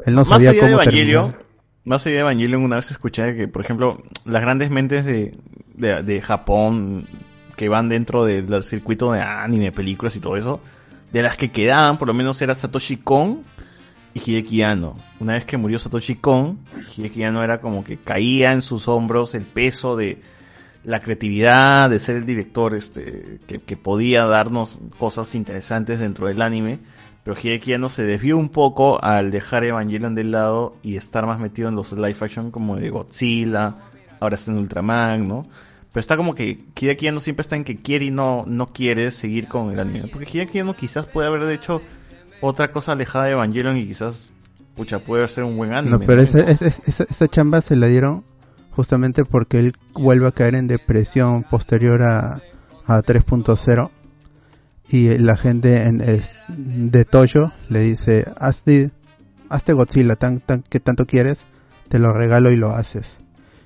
él no más sabía allá de cómo Evangelion, terminar más allá de Evangelion, una vez escuché que, por ejemplo, las grandes mentes de, de, de Japón que van dentro del, del circuito de anime, películas y todo eso, de las que quedaban, por lo menos era Satoshi Kon y Hideki Anno. Una vez que murió Satoshi Kon, Hideki Anno era como que caía en sus hombros el peso de la creatividad, de ser el director este que, que podía darnos cosas interesantes dentro del anime. Pero Hideki Anno se desvió un poco al dejar Evangelion de lado y estar más metido en los live action como de Godzilla, ahora está en Ultraman, ¿no? Pero está como que Hideaki Anno siempre está en que quiere y no, no quiere seguir con el anime. Porque Hideaki Anno quizás puede haber hecho otra cosa alejada de Evangelion y quizás, pucha, puede ser un buen anime. No, pero ¿no? esa, esa, esa- esa chamba se la dieron justamente porque él vuelve a caer en depresión posterior a, a 3.0 y la gente en, es- de Toyo le dice hazte, hazte Godzilla tan, tan, que tanto quieres te lo regalo y lo haces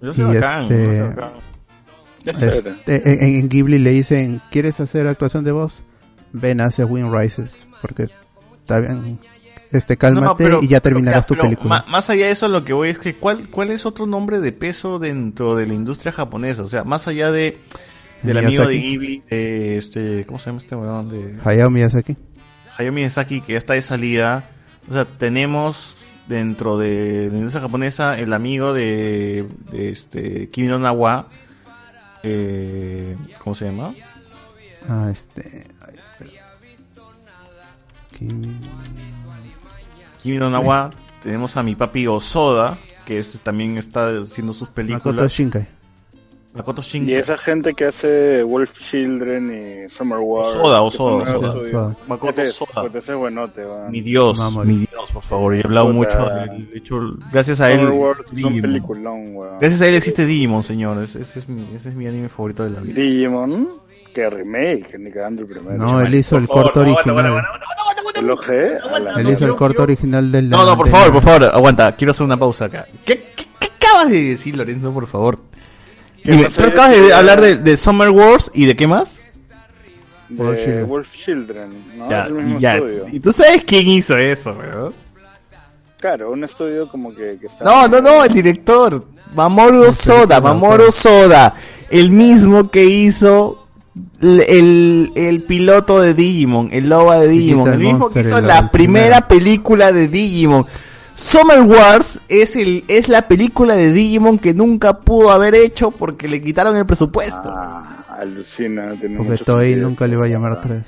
Yo y soy bacán, este, yo soy bacán. Este, <laughs> en, en Ghibli le dicen ¿quieres hacer actuación de voz? ven hace Wind Rises porque está bien este cálmate No, pero- y ya pero terminarás tu película más allá de eso, lo que voy es que ¿cuál, ¿cuál es otro nombre de peso dentro de la industria japonesa? O sea, más allá de del amigo de. Ghibli, eh, este, ¿cómo se llama este weón? De Hayao Miyazaki Hayao Miyazaki, que ya está de salida. O sea, tenemos dentro de la industria japonesa el amigo de, de este Kimi no Nawa, eh, ¿cómo se llama? Ah, este. ay, espera. Kim- Kimi no Nawa. Tenemos a mi papi Osoda, que es, también está haciendo sus películas. Makoto Shinkai. Makoto Y Shinkai. esa gente que hace Wolf Children y Summer War. Osoda, son Osoda. nuevos estudios. Osoda. Makoto Ese es- Osoda. ese es buenote, weón. Mi Dios, mi Dios, por favor. Y he hablado Puta. mucho. de- de hecho, gracias a él. Summer un Digimon. peliculón, weón. Gracias a él existe Digimon, señores. Ese es mi, ese es mi anime favorito de la vida. Digimon, que remake, ni cagando el primero. No, él hizo el corto original. Él hizo el corto original del. No, no, por favor, por favor, aguanta. Quiero hacer una pausa acá. ¿Qué, qué, qué acabas de decir, Lorenzo, por favor? Dime, tú acabas de hablar de, de Summer Wars y de qué más? Wolf de Children. Wolf Children, ¿no? ya, es el mismo y ya. estudio. ¿Y tú sabes quién hizo eso, weón? Claro, un estudio como que, que está... No, no, no, el director. Mamoru Soda, Mamoru. Soda. El mismo que hizo el, el, el piloto de Digimon, el loba de Digimon. Digital El mismo Monster, que hizo la el primera película de Digimon. Summer Wars es, el, es la película de Digimon que nunca pudo haber hecho porque le quitaron el presupuesto. Ah, alucina, tiene Porque mucho Toei nunca le va a llamar atrás.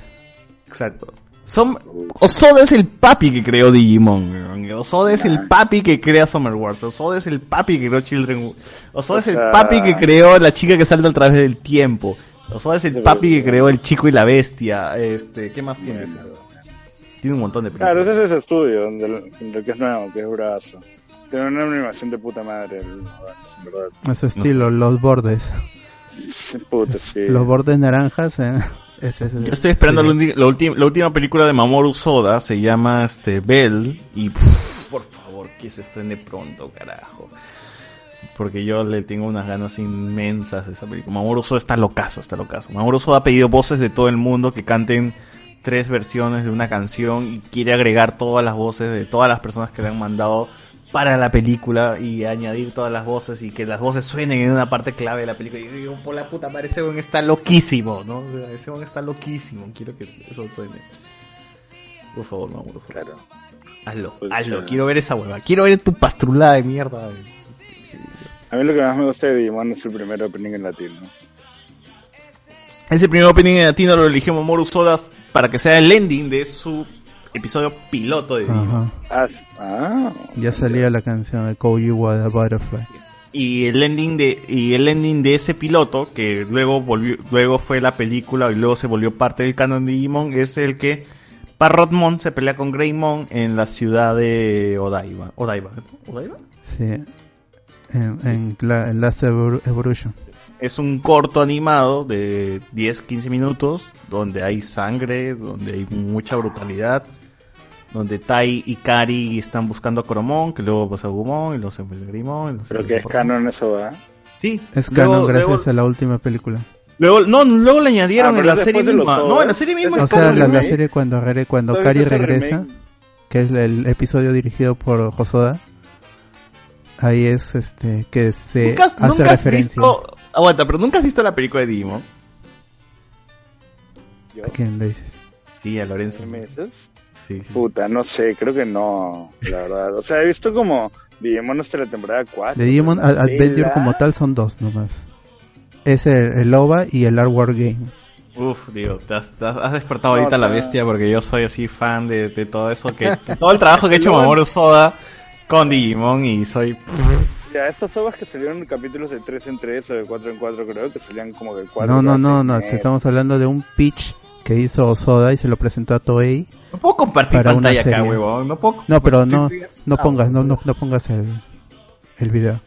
Exacto. Som- Osoda es el papi que creó Digimon. Osoda es el papi que crea Summer Wars. Osoda es el papi que creó Children. Osoda O es el papi que creó la chica que salta a través del tiempo. Osoda es el papi que creó el chico y la bestia. Este, ¿qué más tiene? Tiene un montón de películas. Claro, ese es ese estudio, donde, donde que es nuevo, que es brazo. Tiene una animación de puta madre, el, en verdad. A su estilo, los bordes. <laughs> Puta, sí. Los bordes naranjas. eh, ese- ese- Yo estoy esperando sí. la, la última película de Mamoru Soda, se llama este Bell y pff, por favor que se estrene pronto, carajo. Porque yo le tengo unas ganas inmensas de esa película. Mamoru Soda está locazo, está locazo. Mamoru Soda ha pedido voces de todo el mundo que canten tres versiones de una canción y quiere agregar todas las voces de todas las personas que le han mandado para la película y añadir todas las voces y que las voces suenen en una parte clave de la película. Y digo, por la puta madre, ese weón está loquísimo, ¿no? O sea, ese weón está loquísimo. Quiero que eso suene. Por favor, Mamoru Soda. Claro. Hazlo, Pues, hazlo. eh. Quiero ver esa hueva. Quiero ver tu pastrulada de mierda. A mí lo que más me gusta de Digimon es el primer opening en latino. Ese primer opening en latino lo eligió Mamoru Sodas para que sea el ending de su episodio piloto de Digimon. Ajá. Ah, Ya salía la canción de Kojiwa the Butterfly. y el ending de y el ending de ese piloto que luego volvió luego fue la película y luego se volvió parte del canon de Digimon es el que Parrotmon se pelea con Greymon en la ciudad de Odaiba Odaiba Odaiba Sí. En, en, la, en Last Evol- Evolution. Es un corto animado de 10-15 minutos donde hay sangre donde hay mucha brutalidad donde Tai y Kari están buscando a Coromon que luego pasa a Gumon y luego se se Pero que es canon eso, ¿va? sí Es Luego- canon gracias luego- a la última película. Luego, no, luego le añadieron Ah, en la serie misma. No, en la serie misma O es sea, la, la serie cuando, cuando ¿Tú has Kari regresa, remake? que es el episodio dirigido por Hosoda, ahí es este que se ¿Nunca, has- hace nunca has referencia. visto... Aguanta, pero nunca has visto la película de Digimon. Yo, ¿A quién le dices? Sí, a Lorenzo. ¿qué meses? Sí, sí. Puta, no sé, creo que no, la verdad. O sea, he visto como Digimon hasta la temporada 4. De Digimon pero Ad- Adventure como tal son dos nomás. Es el, el OVA y el Art War Game. Uf, digo, te has, te has- despertado No, ahorita o la bestia porque yo soy así fan de, de todo eso, que de <laughs> todo el trabajo que ha hecho Luego- Mamoru Soda con Digimon y soy... Ya, estas ovas que salieron en capítulos de 3 en 3 o de 4 en 4 creo que salían como de 4 No, no, no, no, te estamos hablando de un pitch que hizo Osoda y se lo presentó a Toei. No puedo compartir para una pantalla acá, serie. huevón. No puedo No, pero no, no pongas, no, no, no pongas el, el video.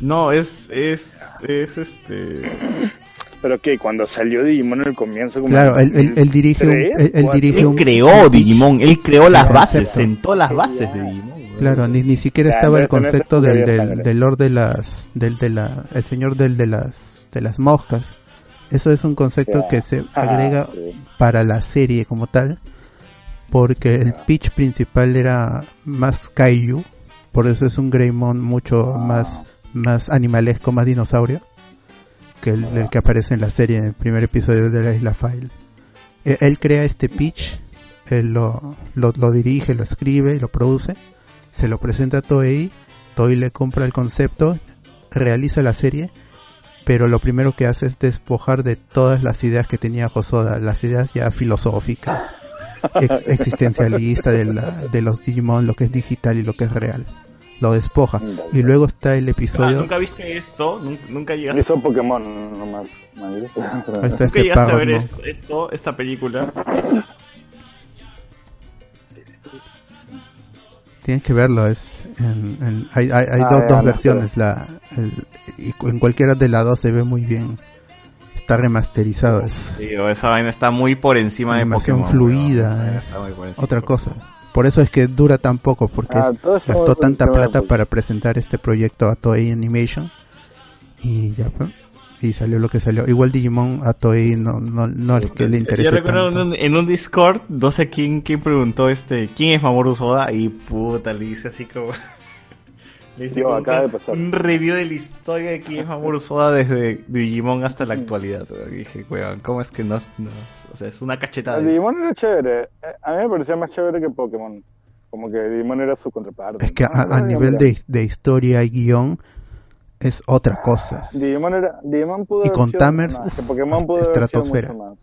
No, es, es, es este... Pero que cuando salió Digimon en el comienzo como Claro, él, él, él dirige un, 2003, él, él dirige Él un, creó. Digimon, él creó las bases, concepto. sentó las bases de Digimon. Claro, ni, ni siquiera estaba el concepto del, del, del Lord de las, del de la, el señor del de las, de las moscas. Eso es un concepto Ya. que se Ah, agrega sí. para la serie como tal, porque el pitch principal era más kaiju, por eso es un Greymon mucho más, más animalesco, más dinosaurio, que el, el que aparece en la serie, en el primer episodio de la Isla File. E- Él crea este pitch, él lo, lo, lo dirige, lo escribe, lo produce, se lo presenta a Toei, Toei le compra el concepto, realiza la serie, pero lo primero que hace es despojar de todas las ideas que tenía Hosoda, las ideas ya filosóficas, ex- <laughs> existencialistas de, de los Digimon, lo que es digital y lo que es real. Lo despoja. Y luego está el Ah, episodio... ¿Nunca viste esto? ¿Nunca, nunca llegaste, Hizo Pokémon nomás. man. Ahí está ¿nunca este llegaste a ver esto, esto, esta película? Tienes que verlo, es en- en- hay, hay, hay Ah, dos, ya, dos no versiones, la, el- y en cualquiera de las dos se ve muy bien, está remasterizado, es Sí, esa vaina está muy por encima de Pokémon. fluida, es Está muy por encima. otra cosa. Por eso es que dura tan poco, porque Ah, es- gastó tanta plata para presentar este proyecto a Toei Animation y ya fue. Y salió lo que salió. Igual Digimon a Toei no, no, no es que le Yo interese recuerdo tanto. en un, en un Discord, no sé quién, quién preguntó este, ¿quién es Mamoru Soda? Y puta, le dice así como... le acaba de un- pasar. un review de la historia de Mamoru Soda desde Digimon hasta la actualidad. weón. Y dije, weón, ¿cómo es que no, no- O sea, es una cachetada. El Digimon era chévere. Eh, A mí me parecía más chévere que Pokémon. Como que Digimon era su contraparte. Es que a, Ah, a nivel de, de historia y guion es otra cosa. Digimon, era, Digimon pudo Y con Tamers, Pokémon pudo haber sido estratosfera. mucho más.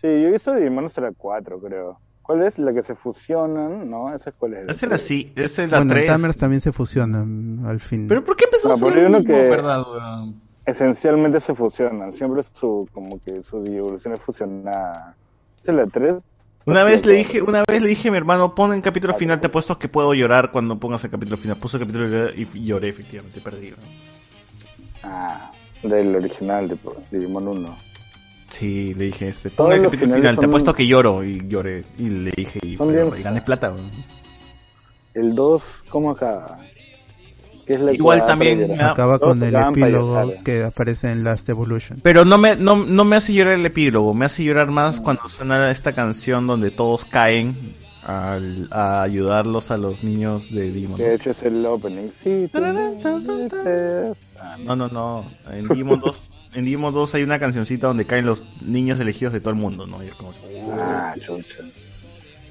Sí, yo hice Digimon hasta la 4, creo. ¿Cuál es? La que se fusionan, ¿no? Esa es cuál es. Esa es la, sí, esa es la Bueno, en 3. Tamers también se fusionan al fin. Pero ¿por qué empezó No, a mismo, que- verdad, weón? Esencialmente se fusionan. Siempre su, como que su evolución es fusionada. Esa es la 3. Una vez le dije, una vez le dije a mi hermano, pon el capítulo final, te apuesto que puedo llorar cuando pongas el capítulo final. Puso el capítulo final y lloré, efectivamente, perdí. weón. Ah, del original, de Digimon 1. Sí, le dije, este, Todos pon el capítulo final, te son- apuesto que lloro y lloré. Y le dije, y, fue, bien- y gané plata. El 2, ¿cómo acaba? ¿Qué es la Igual también? Acaba con el epílogo llorar. que aparece en Last Evolution. Pero no me, no, no me hace llorar el epílogo, me hace llorar más cuando suena esta canción donde todos caen al- a ayudarlos a los niños de. Que de hecho es el opening. Sí. Ah, No, no, no. En Digimon 2, en Digimon 2 hay una cancioncita donde caen los niños elegidos de todo el mundo, ¿no? Y es como, Ah, chucha.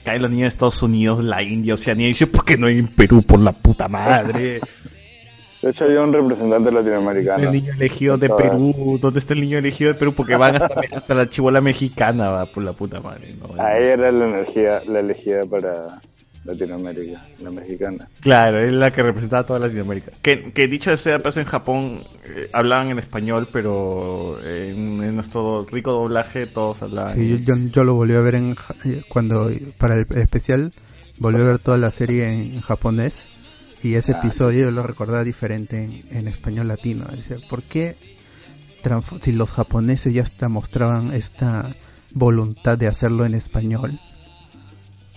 caen los niños de Estados Unidos, la India, Oceanía, y dice, ¿por qué no hay en Perú por la puta madre? <laughs> De hecho, había un representante latinoamericano. El niño elegido de Todas. Perú, ¿dónde está el niño elegido de Perú? Porque van hasta, hasta la chibola mexicana, va, por la puta madre, ¿no? Ahí era la energía, la elegida para Latinoamérica, la mexicana. Claro, es la que representaba a toda Latinoamérica. Que, que dicho sea paso en Japón, eh, hablaban en español, pero en, en nuestro rico doblaje todos hablaban. Sí, yo, yo lo volví a ver en eh, cuando para el especial volví a ver toda la serie en japonés y ese episodio yo lo recordaba diferente en, en español latino. Decía, ¿por qué si los japoneses ya hasta mostraban esta voluntad de hacerlo en español?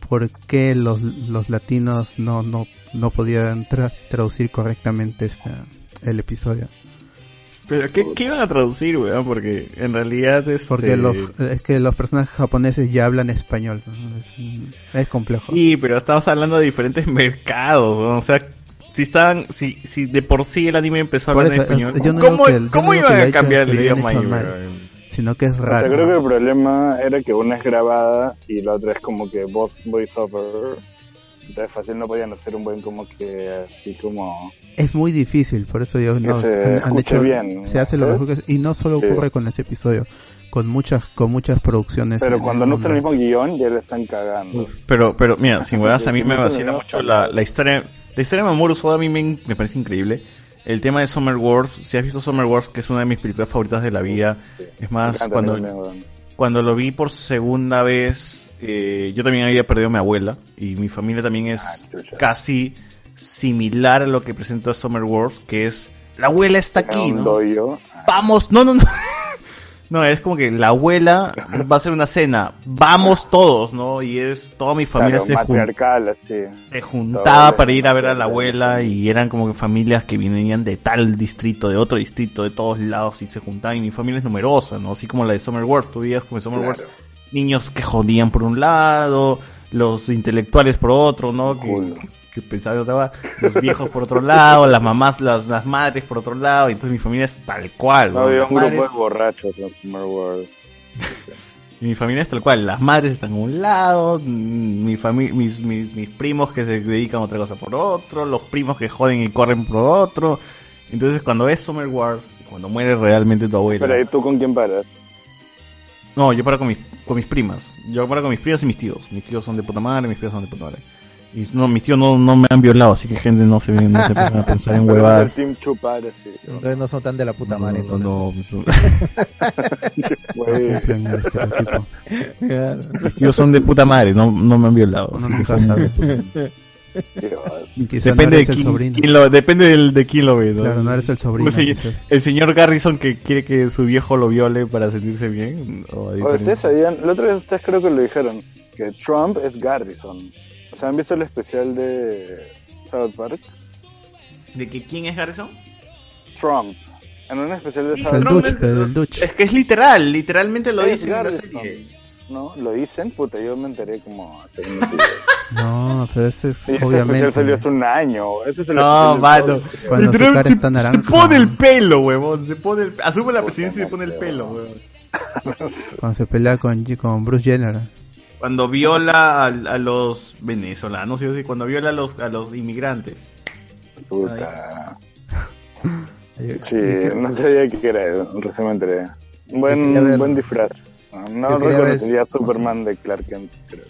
¿Por qué los, los latinos no, no, no podían tra- traducir correctamente esta, el episodio? Pero ¿qué, qué iban a traducir, weón? Porque en realidad es... Porque los, es que los personajes japoneses ya hablan español. ¿no? Es, es complejo. Sí, pero estamos hablando de diferentes mercados, weón. O sea, si estaban, si, si de por sí el anime empezó a hablar en eso, español, es- yo no ¿cómo, que, yo cómo no iban a cambiar que el idioma hecho ahí, sino que es O sea, raro. creo que el problema era que una es grabada y la otra es como que voice, voice over. Entonces fácil no podían hacer un buen como que así como... Es muy difícil, por eso digo, no, se han, han hecho, bien, se hace lo ¿sabes? mejor que y no solo Sí. ocurre con este episodio, con muchas con muchas producciones. Pero cuando no está el mismo guion ya le están cagando. Pero, pero mira, sin <laughs> huevas, a mí me Sí, vacila sí, mucho sí. la, la historia. La historia de Mamoru Soda a mí me, me parece increíble. El tema de Summer Wars, si has visto Summer Wars, que es una de mis películas favoritas de la vida, es Me más, cuando, cuando lo vi por segunda vez, eh, yo también había perdido a mi abuela y mi familia también Ah, es casi similar a lo que presenta Summer Wars, que es la abuela está aquí, ¿no? Vamos, no, no, no. <laughs> No, es como que la abuela va a hacer una cena, vamos todos, ¿no? Y es toda mi familia Claro, se así. se juntaba para ir a ver a la abuela y eran como que familias que venían de tal distrito, de otro distrito, de todos lados y se juntaban y mi familia es numerosa, ¿no? Así como la de Summer Wars, tú veías como Summer Claro. Wars niños que jodían por un lado, los intelectuales por otro, ¿no? Que, que pensaban otra va- los viejos por otro lado, las mamás, las, las madres por otro lado, y entonces mi familia es tal cual, No había un grupo de borrachos en Summer Wars. y mi familia es tal cual, las madres están a un lado, mi fami- mis, mis, mis primos que se dedican a otra cosa por otro, los primos que joden y corren por otro. Entonces cuando ves Summer Wars, cuando muere realmente tu abuela... Pero ¿y tú con quién paras? No, yo paro con mis, con mis primas. Yo paro con mis primas y mis tíos. Mis tíos son de puta madre, mis primas son de puta madre. Y no, mis tíos no, no me han violado, así que gente no se, no se a pensar en <laughs> huevadas. Entonces no son tan de la puta madre. No, no, <laughs> estereotipo. Mis tíos son de puta madre, no, no me han violado. así que son de puta no Depende, eres de quién, quién lo, depende del, de quién lo ve, ¿no? Claro, no eres el sobrino, Pues, el, señor Garrison que quiere que su viejo lo viole para sentirse bien. O O ustedes sabían, la otra vez ustedes creo que lo dijeron, que Trump es Garrison. O sea, ¿han visto el especial de South Park? ¿De que quién es Garrison? Trump. En un especial de South Dutch, es-. Es que es literal, literalmente lo Es dicen en la Garrison. serie. No, lo dicen, puta, yo me enteré como hace un <laughs> No, pero ese es Sí, ese obviamente. salió hace un año. Ese No, mano. Cuando Literal, se, se pone el pelo, huevón. Se pone el, asume la presidencia y se pone el pelo, huevón. <laughs> Cuando se pelea con, con Bruce Jenner. Cuando viola a, a los venezolanos, ¿sí? cuando viola a los, a los inmigrantes. Puta. Sí, no sabía qué era, recién me enteré. Un buen, buen disfraz. No, no reconocería Superman de Clark Kent, creo.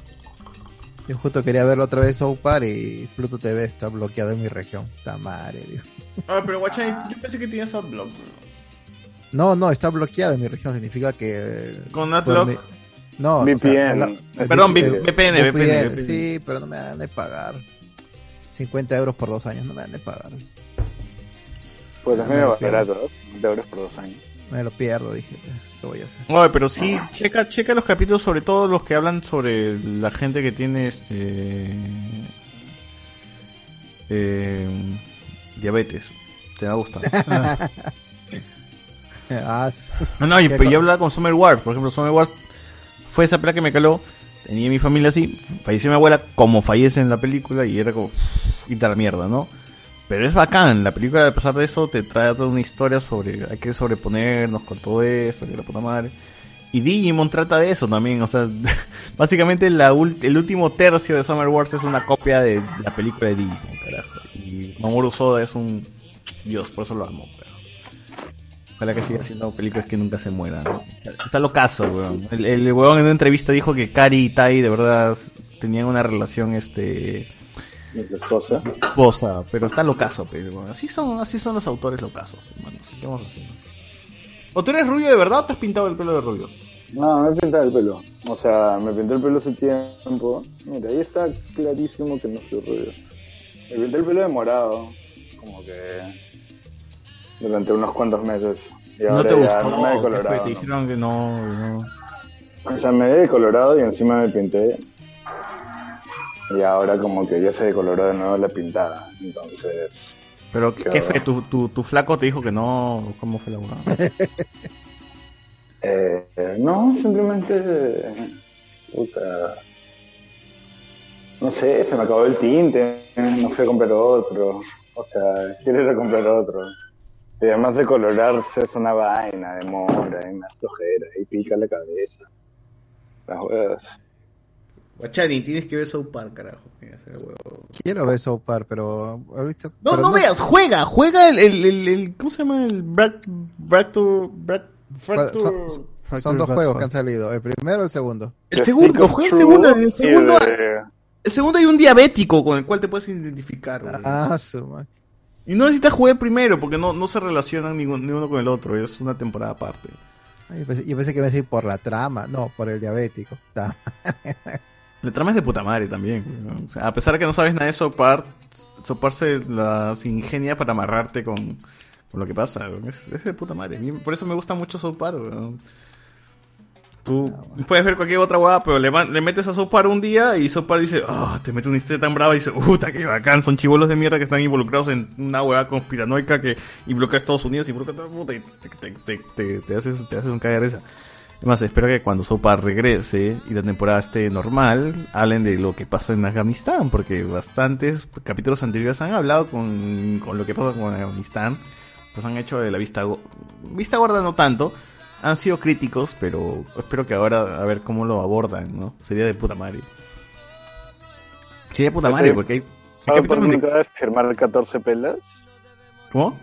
Yo justo quería verlo otra vez South Park y Pluto TV está bloqueado en mi región. Está madre, Dios. Ah, pero guacha, yo pensé que tenías Adblock. No, no, está bloqueado en mi región. Significa que. ¿Con por Adblock? mi- No, o VPN. sea, la- Eh, perdón, eh, VPN, VPN. Sí, pero no me dan de pagar. 50 euros por dos años, no me dan de pagar. Pues es Me medio barato, ¿no? 50 euros por dos años. Me lo pierdo, dije. ¿Qué voy a hacer? Oye, pero sí, checa, checa los capítulos, sobre todo los que hablan sobre la gente que tiene este eh, diabetes. Te va a gustar. <laughs> Ah, sí. No, no, y- <laughs> ¿Qué pero yo hablaba con Summer Wars. Por ejemplo, Summer Wars fue esa pelea que me caló. Tenía mi familia así. Falleció mi abuela como fallece en la película y era como. Y la mierda, ¿no? Pero es bacán. La película, a pesar de eso, te trae toda una historia sobre. Hay que sobreponernos con todo esto, que la puta madre. Y Digimon trata de eso también. O sea, <laughs> básicamente el último tercio de Summer Wars es una copia de la película de Digimon, carajo. Y Mamoru Soda es un. Dios, por eso lo amo, pero. Ojalá que siga haciendo películas que nunca se mueran. ¿no? Está locazo, weón. El, el weón en una entrevista dijo que Kari y Tai de verdad tenían una relación, este... esposa. Esposa, pero está locazo, pero. Así son, así son los autores locazos, hermano. Vamos haciendo. ¿O tú eres rubio de verdad o te has pintado el pelo de rubio? No, me he pintado el pelo. O sea, me pinté el pelo hace tiempo. Mira, ahí está clarísimo que no soy rubio. Me pinté el pelo de morado. Como que... Durante unos cuantos meses. Y no ahora te gustó, no me he decolorado. Te dijeron que no, no. O sea, me he decolorado y encima me pinté. Y ahora como que ya se decoloró de nuevo la pintada. Entonces... Pero, ¿qué, fue? ¿Tu, tu, tu flaco te dijo que no? ¿Cómo fue la? <laughs> Eh, eh, no, simplemente... Puta... No sé, se me acabó el tinte, no fui a comprar otro. O sea, quiero ir a comprar otro. Y además de colorarse es una vaina, demora, y me da flojera, y pica la cabeza. Las huevas. Guachani, tienes que ver South Park, carajo. Mira, ese huevo. Quiero ver South Park, pero he visto. No, pero no veas, juega, juega el, el, el, el- ¿cómo se llama? El Brack, Bractor, Brack, Fracture. Son, son dos juegos que han salido, el primero y el segundo. El segundo, juega el segundo, el segundo, el segundo hay un diabético con el cual te puedes identificar. güey. Ah, su madre. Y no necesitas jugar primero porque no, no se relacionan ningún- ni uno con el otro, es una temporada aparte. Ay, Yo pensé, yo pensé que iba a decir por la trama, no, por el diabético. <laughs> La trama es de puta madre también. ¿no? O sea, a pesar de que no sabes nada de South Park se las ingenia para amarrarte con, con lo que pasa. Es, es de puta madre. Por eso me gusta mucho Park. güey. Tú puedes ver cualquier otra hueá, pero le, le metes a South Park un día y South Park dice, ah, te mete una historia tan brava y dice, puta, qué bacán, son chivolos de mierda que están involucrados en una hueá conspiranoica que involucra a Estados Unidos, involucra a todo el mundo y te, te, te, te, te haces, te haces un caer esa. Además, espero que cuando Park regrese y la temporada esté normal, hablen de lo que pasa en Afganistán, porque bastantes capítulos anteriores han hablado con, con lo que pasa con Afganistán. Pues han hecho de la vista, vista gorda no tanto, han sido críticos, pero espero que ahora a ver cómo lo abordan, ¿no? Sería de puta madre. Sería de puta Pues madre, porque hay, hay capítulos de firmar 14 pelas. ¿Cómo?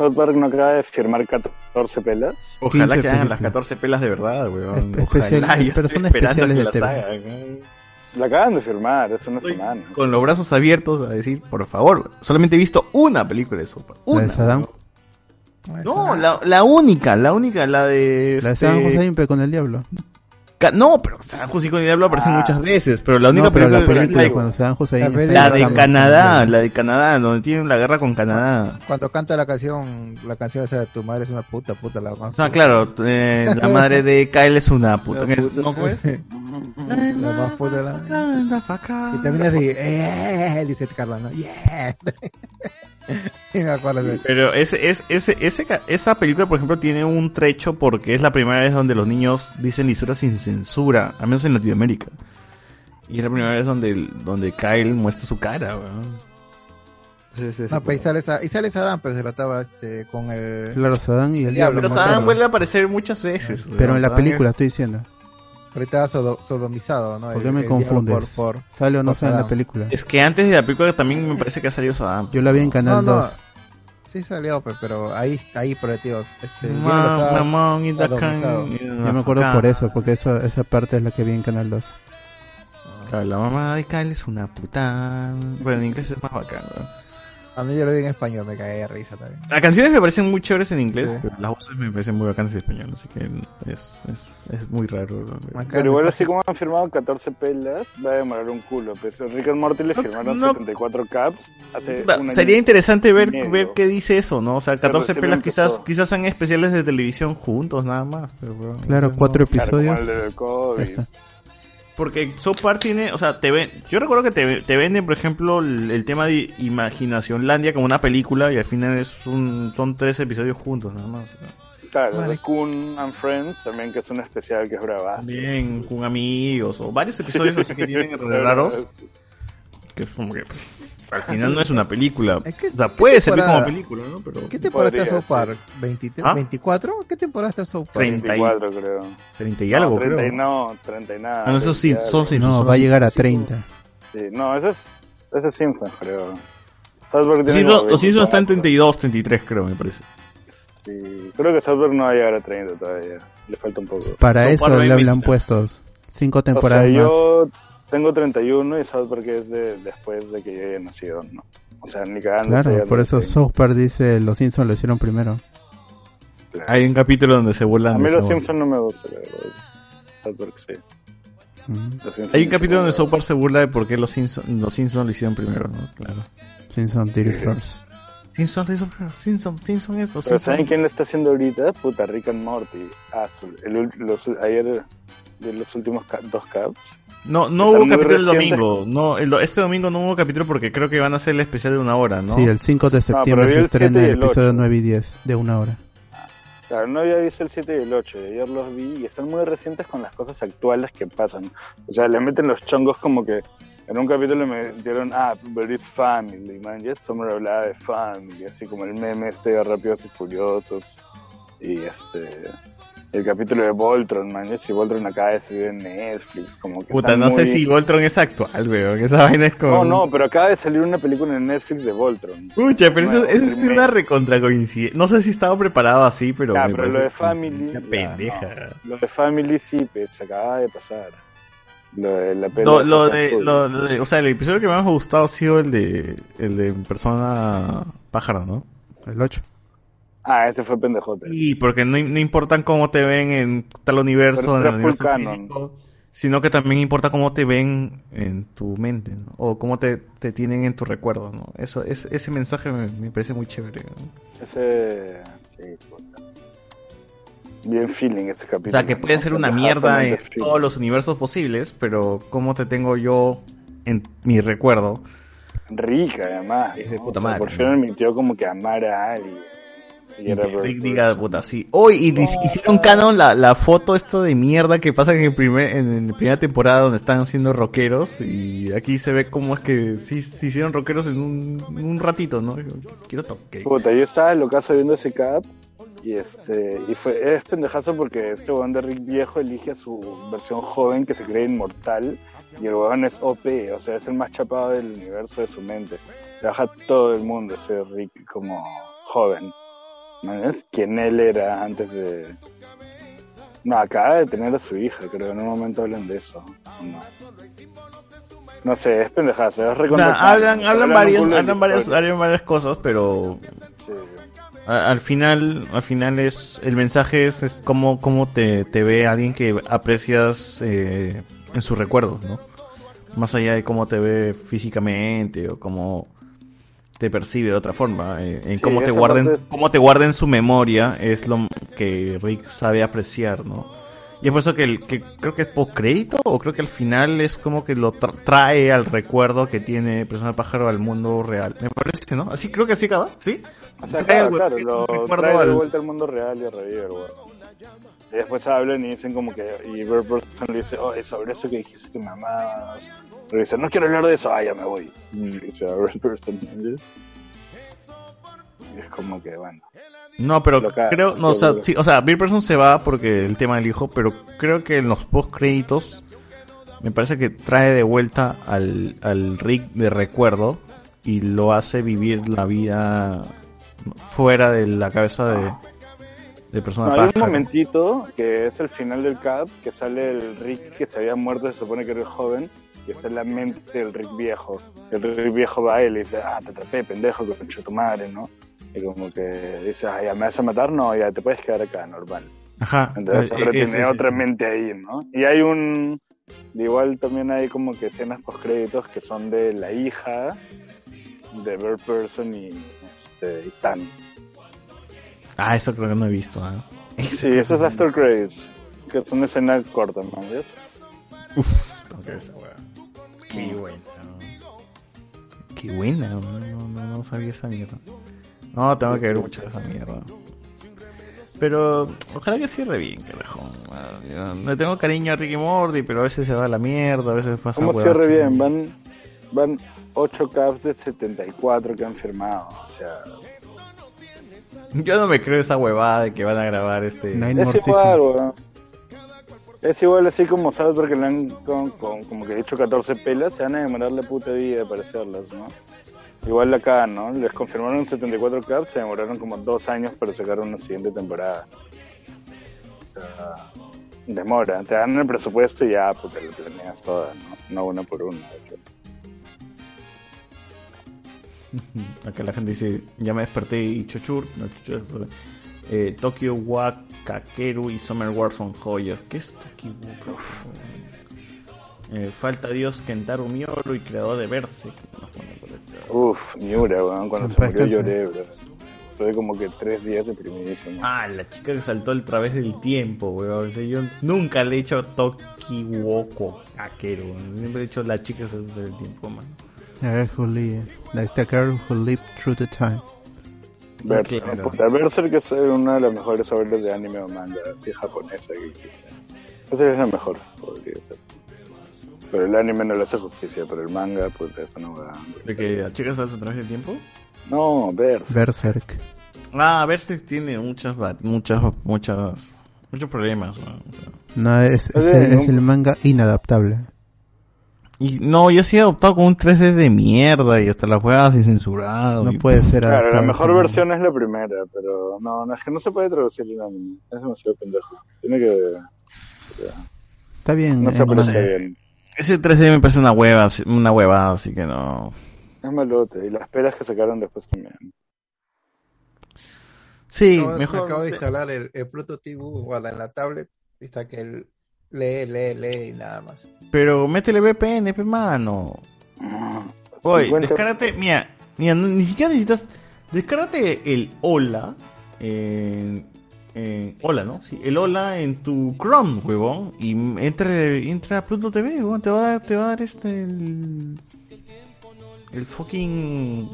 South Park no acaba de firmar 14 pelas. Ojalá 15 que hagan las películas. 14 pelas de verdad, weón. Espe- <laughs> especial- Ojalá, yo estoy esperando especiales que de las hagan. La acaban de firmar hace una semana. Con los brazos abiertos a decir, por favor, solamente he visto una película de South Park. ¿La Una. de Saddam? No, la, la única, la única, la de... La de este, Saddam Hussein pero con el diablo. Ca- No, pero Saddam Hussein con el diablo aparecen Ah. muchas veces, pero la única No, pero la película, la, cuando Saddam Hussein La está película- la de Canadá, la de Canadá, donde tienen la guerra con Canadá. Cuando canta la canción, la canción esa de tu madre es una puta, puta la más. Ah, claro, eh, la madre de Kyle es una puta. La. ¿No, cómo es? La más puta de la. Y también así, eh, dice Carla, ¿no? Yeah. <laughs> <laughs> y me acuerdo de Pero ese, es, ese, ese, ca- esa película, por ejemplo, tiene un trecho porque es la primera vez donde los niños dicen lisuras sin censura, al menos en Latinoamérica. Y es la primera vez donde, donde Kyle muestra su cara, weón. No, pues y sale, y sale Saddam, pero se lo estaba este, con el. Claro, Saddam y el diablo. Pero. Saddam vuelve a aparecer muchas veces. Pero weón. en la Saddam película es- estoy diciendo. Ahorita sodo- sodomizado, ¿no? ¿Por qué me el confundes? Por, por, ¿Sale o no sale en la película? Es que antes de la película también me parece que ha salido Saddam. Yo la vi en Canal No, no. 2. Sí salió, pe- pero ahí, ahí por el tío, este, el Ma- diablo estaba mamón, y da sodomizado. can- Yo me acuerdo por eso, porque eso, esa parte es la que vi en Canal 2. Claro, la mamá de Kyle es una puta. Bueno, en inglés es más bacán, weón. Cuando yo lo vi en español me cagué de risa también. Las canciones me parecen muy chéveres en inglés, Sí. pero las voces me parecen muy bacanas en español, así que es, es, es muy raro. ¿no? Pero igual así como han firmado 14 pelas, va a demorar un culo. Pues Rick and Morty le firmaron no. 74 caps hace Da- un año Sería interesante ver, ver qué dice eso, ¿no? O sea, 14 recién pelas quizás quizás sean especiales de televisión juntos, nada más. Pero, bueno, Claro, no- cuatro Claro, como episodios. el del COVID. Porque South Park tiene, o sea, te ven, yo recuerdo que te, te venden, por ejemplo, el, el tema de Imaginación Landia como una película y al final es un, son tres episodios juntos, nada más. Claro, Vale. Coon and Friends también, que es un especial que es bravazo. También con amigos o varios episodios así que tienen <laughs> raros. Que es como que al final no es una película. Es que- o sea, puede servir como película, ¿no? Pero ¿Qué temporada está South Park? ¿23? ¿Ah? ¿24? ¿Qué temporada está South Park? 30 y- 24 creo. 30 y algo, no, 30 y creo. no, 30 y nada. Ah, no, eso sí, 20 y son. Simpsons. No, va a llegar a 30. Sí, no, ese es, ese es Simpsons, creo. South Park Los tiene Simpsons- como los Simpsons están en 24. 32, 33, creo, me parece. Sí, creo que South Park no va a llegar a 30 todavía. Le falta un poco. Para South eso le hablan puestos. Cinco O sea, temporadas más. Tengo 31 y South Park es de, después de que yo haya nacido, ¿no? O sea, ni cagando. Claro, por eso South Park dice los Simpsons lo hicieron primero. Hay un capítulo donde se burlan A mí los Simpsons no me gustan, la verdad. South Park sí. Mm. Hay un capítulo donde South Park se burla de por qué los Simpsons, los Simpsons lo hicieron primero, ¿no? Claro. Simpsons did it first. Simpsons lo hizo primero. Simpsons, Simpsons esto, Pero ¿saben quién lo está haciendo ahorita? Puta, Rick and Morty. Azul. El, ul- los, ayer de los últimos dos caps. No, no hubo capítulo el domingo. No, el- este domingo no hubo capítulo porque creo que van a hacer el especial de una hora, ¿no? Sí, el 5 de septiembre vi se estrena 7 y el el episodio 8. 9 y 10 de una hora. Claro, no había visto el 7 y el 8. y Ayer los vi y están muy recientes con las cosas actuales que pasan. O sea, le meten los chongos como que en un capítulo me dieron, ah, but it's family, man. Ya Summer hablaba de family, así como el meme este de Rápidos y Furiosos. Y este. El capítulo de Voltron, man. Si Voltron acaba de salir en Netflix, como que Puta, no sé si Voltron es actual, weón. Esa vaina es como. No, no, pero acaba de salir una película en Netflix de Voltron. Pucha, pero eso, eso es una recontra coincidencia. No sé si estaba preparado así, pero. Ya, me pero lo de Family. Una ya, pendeja. no. Lo de Family sí, pues, se acaba de pasar. Lo de la peli Lo, lo de, Azul. lo de- o sea, el episodio que más me ha gustado ha sido el de, el de persona pájaro, ¿no? El 8. Ah, ese fue pendejote. Y porque no, no importan cómo te ven en tal universo, en el universo físico, sino que también importa cómo te ven en tu mente, ¿no? O cómo te, te tienen en tu recuerdo, ¿no? Eso, es, ese mensaje me, me parece muy chévere. ¿no? Ese. Sí, puta. Bien feeling ese O capítulo. sea, que puede ¿no? ser una mierda en feeling. todos los universos posibles, pero cómo te tengo yo en mi recuerdo. Rica, además. Es de puta O sea, madre, Por fin admitió como que amar a alguien. Diga, puta, sí. Hoy y dis- hicieron canon la, la foto esto de mierda que pasa en el primer, en la primera temporada donde están siendo rockeros y aquí se ve cómo es que sí se hicieron rockeros en un, en un ratito, ¿no? Quiero toque. Puta, yo estaba en lo caso viendo ese cap y este y fue es pendejazo porque este weón de Rick viejo elige a su versión joven que se cree inmortal y el weón es OP, o sea, es el más chapado del universo de su mente. Trabaja todo el mundo ese Rick como joven. ¿No es? Quien él era antes de... No, acaba de tener a su hija, creo, en un momento hablan de eso. ¿o No, no sé, es pendejazo, es O sea, hablan, hablan, la hablan varias, hablan varias cosas, pero a- al final, al final es el mensaje es, es cómo, cómo te, te ve alguien que aprecias eh, en sus recuerdos, ¿no? Más allá de cómo te ve físicamente o cómo te percibe de otra forma, eh, en Sí, cómo te guarden, es- cómo te guarda en su memoria es lo que Rick sabe apreciar, ¿no? Y es por eso que, el, que creo que es post crédito o creo que al final es como que lo tra- trae al recuerdo que tiene Persona Pájaro al mundo real. Me parece, ¿no? Así creo que así acaba, ¿sí? O sea, Trae claro, claro, lo trae de vuelta al mundo real y revive. Y después hablan y dicen como que, y Bert Burton le dice, oh, sobre eso que dijiste que me amabas. Pero dice, no quiero hablar de eso, ah, ya me voy. <laughs> Y ¿entiendes? Y es como que, bueno. No, pero creo, no, o sea, sí, o sea, Bill Person se va porque el tema del hijo, pero creo que en los post créditos me parece que trae de vuelta al, al Rick de recuerdo y lo hace vivir la vida fuera de la cabeza de, de persona No, hay un momentito que es el final del cap, que sale el Rick que se había muerto, se supone que era el joven, y está en la mente del Rick viejo. El Rick viejo va a él y dice, ah, te atrapé, pendejo, que concha tu madre, ¿no? Y como que dice, ah, ya me vas a matar, no, ya te puedes quedar acá, normal. Ajá. Entonces eh, ahora eh, tiene sí, sí, otra mente ahí, ¿no? Y hay un... Igual también hay como que escenas post créditos que son de la hija de Bird Person y, este, y Tan. Ah, eso creo que no he visto. ¿eh? Sí, eso es After Credits, que es una escena corta, ¿no? ¿Ves? Que ver esa. Qué buena. Qué buena, no, no, no, sabía esa mierda. No, tengo que ver mucho de esa mierda. Pero ojalá que cierre bien, carajo. Le tengo cariño a Ricky Morty, pero a veces se va a la mierda, a veces pasa ¿Cómo cierre que- bien? Van, van 8 caps de 74 que han firmado. O sea, Yo no me creo esa huevada de que van a grabar este. es igual, weón. Es igual así como South Park que le han con, como que dicho 14 pelas, se van a demorar la puta vida para hacerlas, ¿no? Igual acá, ¿no? Les confirmaron 74 caps, se demoraron como dos años para sacar una siguiente temporada. O demora, te dan el presupuesto y ya, te lo planeas toda, ¿no? No una por una. de hecho. <laughs> Acá la gente dice, ya me desperté y Chochur, no, Chochur, eh, Tokyo wa Kakeru y Summer Wars son joyas. ¿Qué es Tokyo eh, Falta Dios Kentaro Mioro y creador de Verse. Uf, Miura, weón, cuando se murió lloré, bro. Tuve como que tres días deprimidísimo. Ah, la chica que saltó a través del tiempo, weón. O sea, yo nunca le he hecho Tokiwoko Kakeru. weón. Siempre he dicho la chica que saltó del tiempo, man. A who lived, like the girl who lived through the time. Berserk, Claro. Berserk es una de las mejores obras de anime o manga así japonesa que existe. Esa es la mejor, podría ser. Pero el anime no le hace justicia, pero el manga, pues es una huevada. ¿De que la chica salta a través del tiempo? No, Berserk. Berserk. Ah, Verse tiene muchas, va- muchas, muchas Muchos problemas. ¿no? O sea, No, es, es, es no- el manga inadaptable. Y no, yo sí he adoptado con un 3D de mierda y hasta la juegas sin censurado. No y- puede ser Claro, la mejor versión es la primera, pero no, no, es que no se puede traducir el anime. Es demasiado pendejo. Tiene que. Está bien. No en se aprecia manga. bien. Ese 3D me parece una hueva, así- una hueva, así que no. Es malote. Y las peras que sacaron después también. Sí, Acabo- mejor. Me acabo de instalar el, el Pluto TV guarda en la tablet y está que él lee, lee, lee y nada más. Pero métele VPN, pe mano. Oye, descárgate, mira, mira, no- ni siquiera necesitas. Descárgate el Hola. En, en- Hola, ¿no? Sí, el Hola en tu Chrome, huevón. Y entre, entra a Pluto TV, huevón. Te va a dar, te va a dar este. El, el fucking.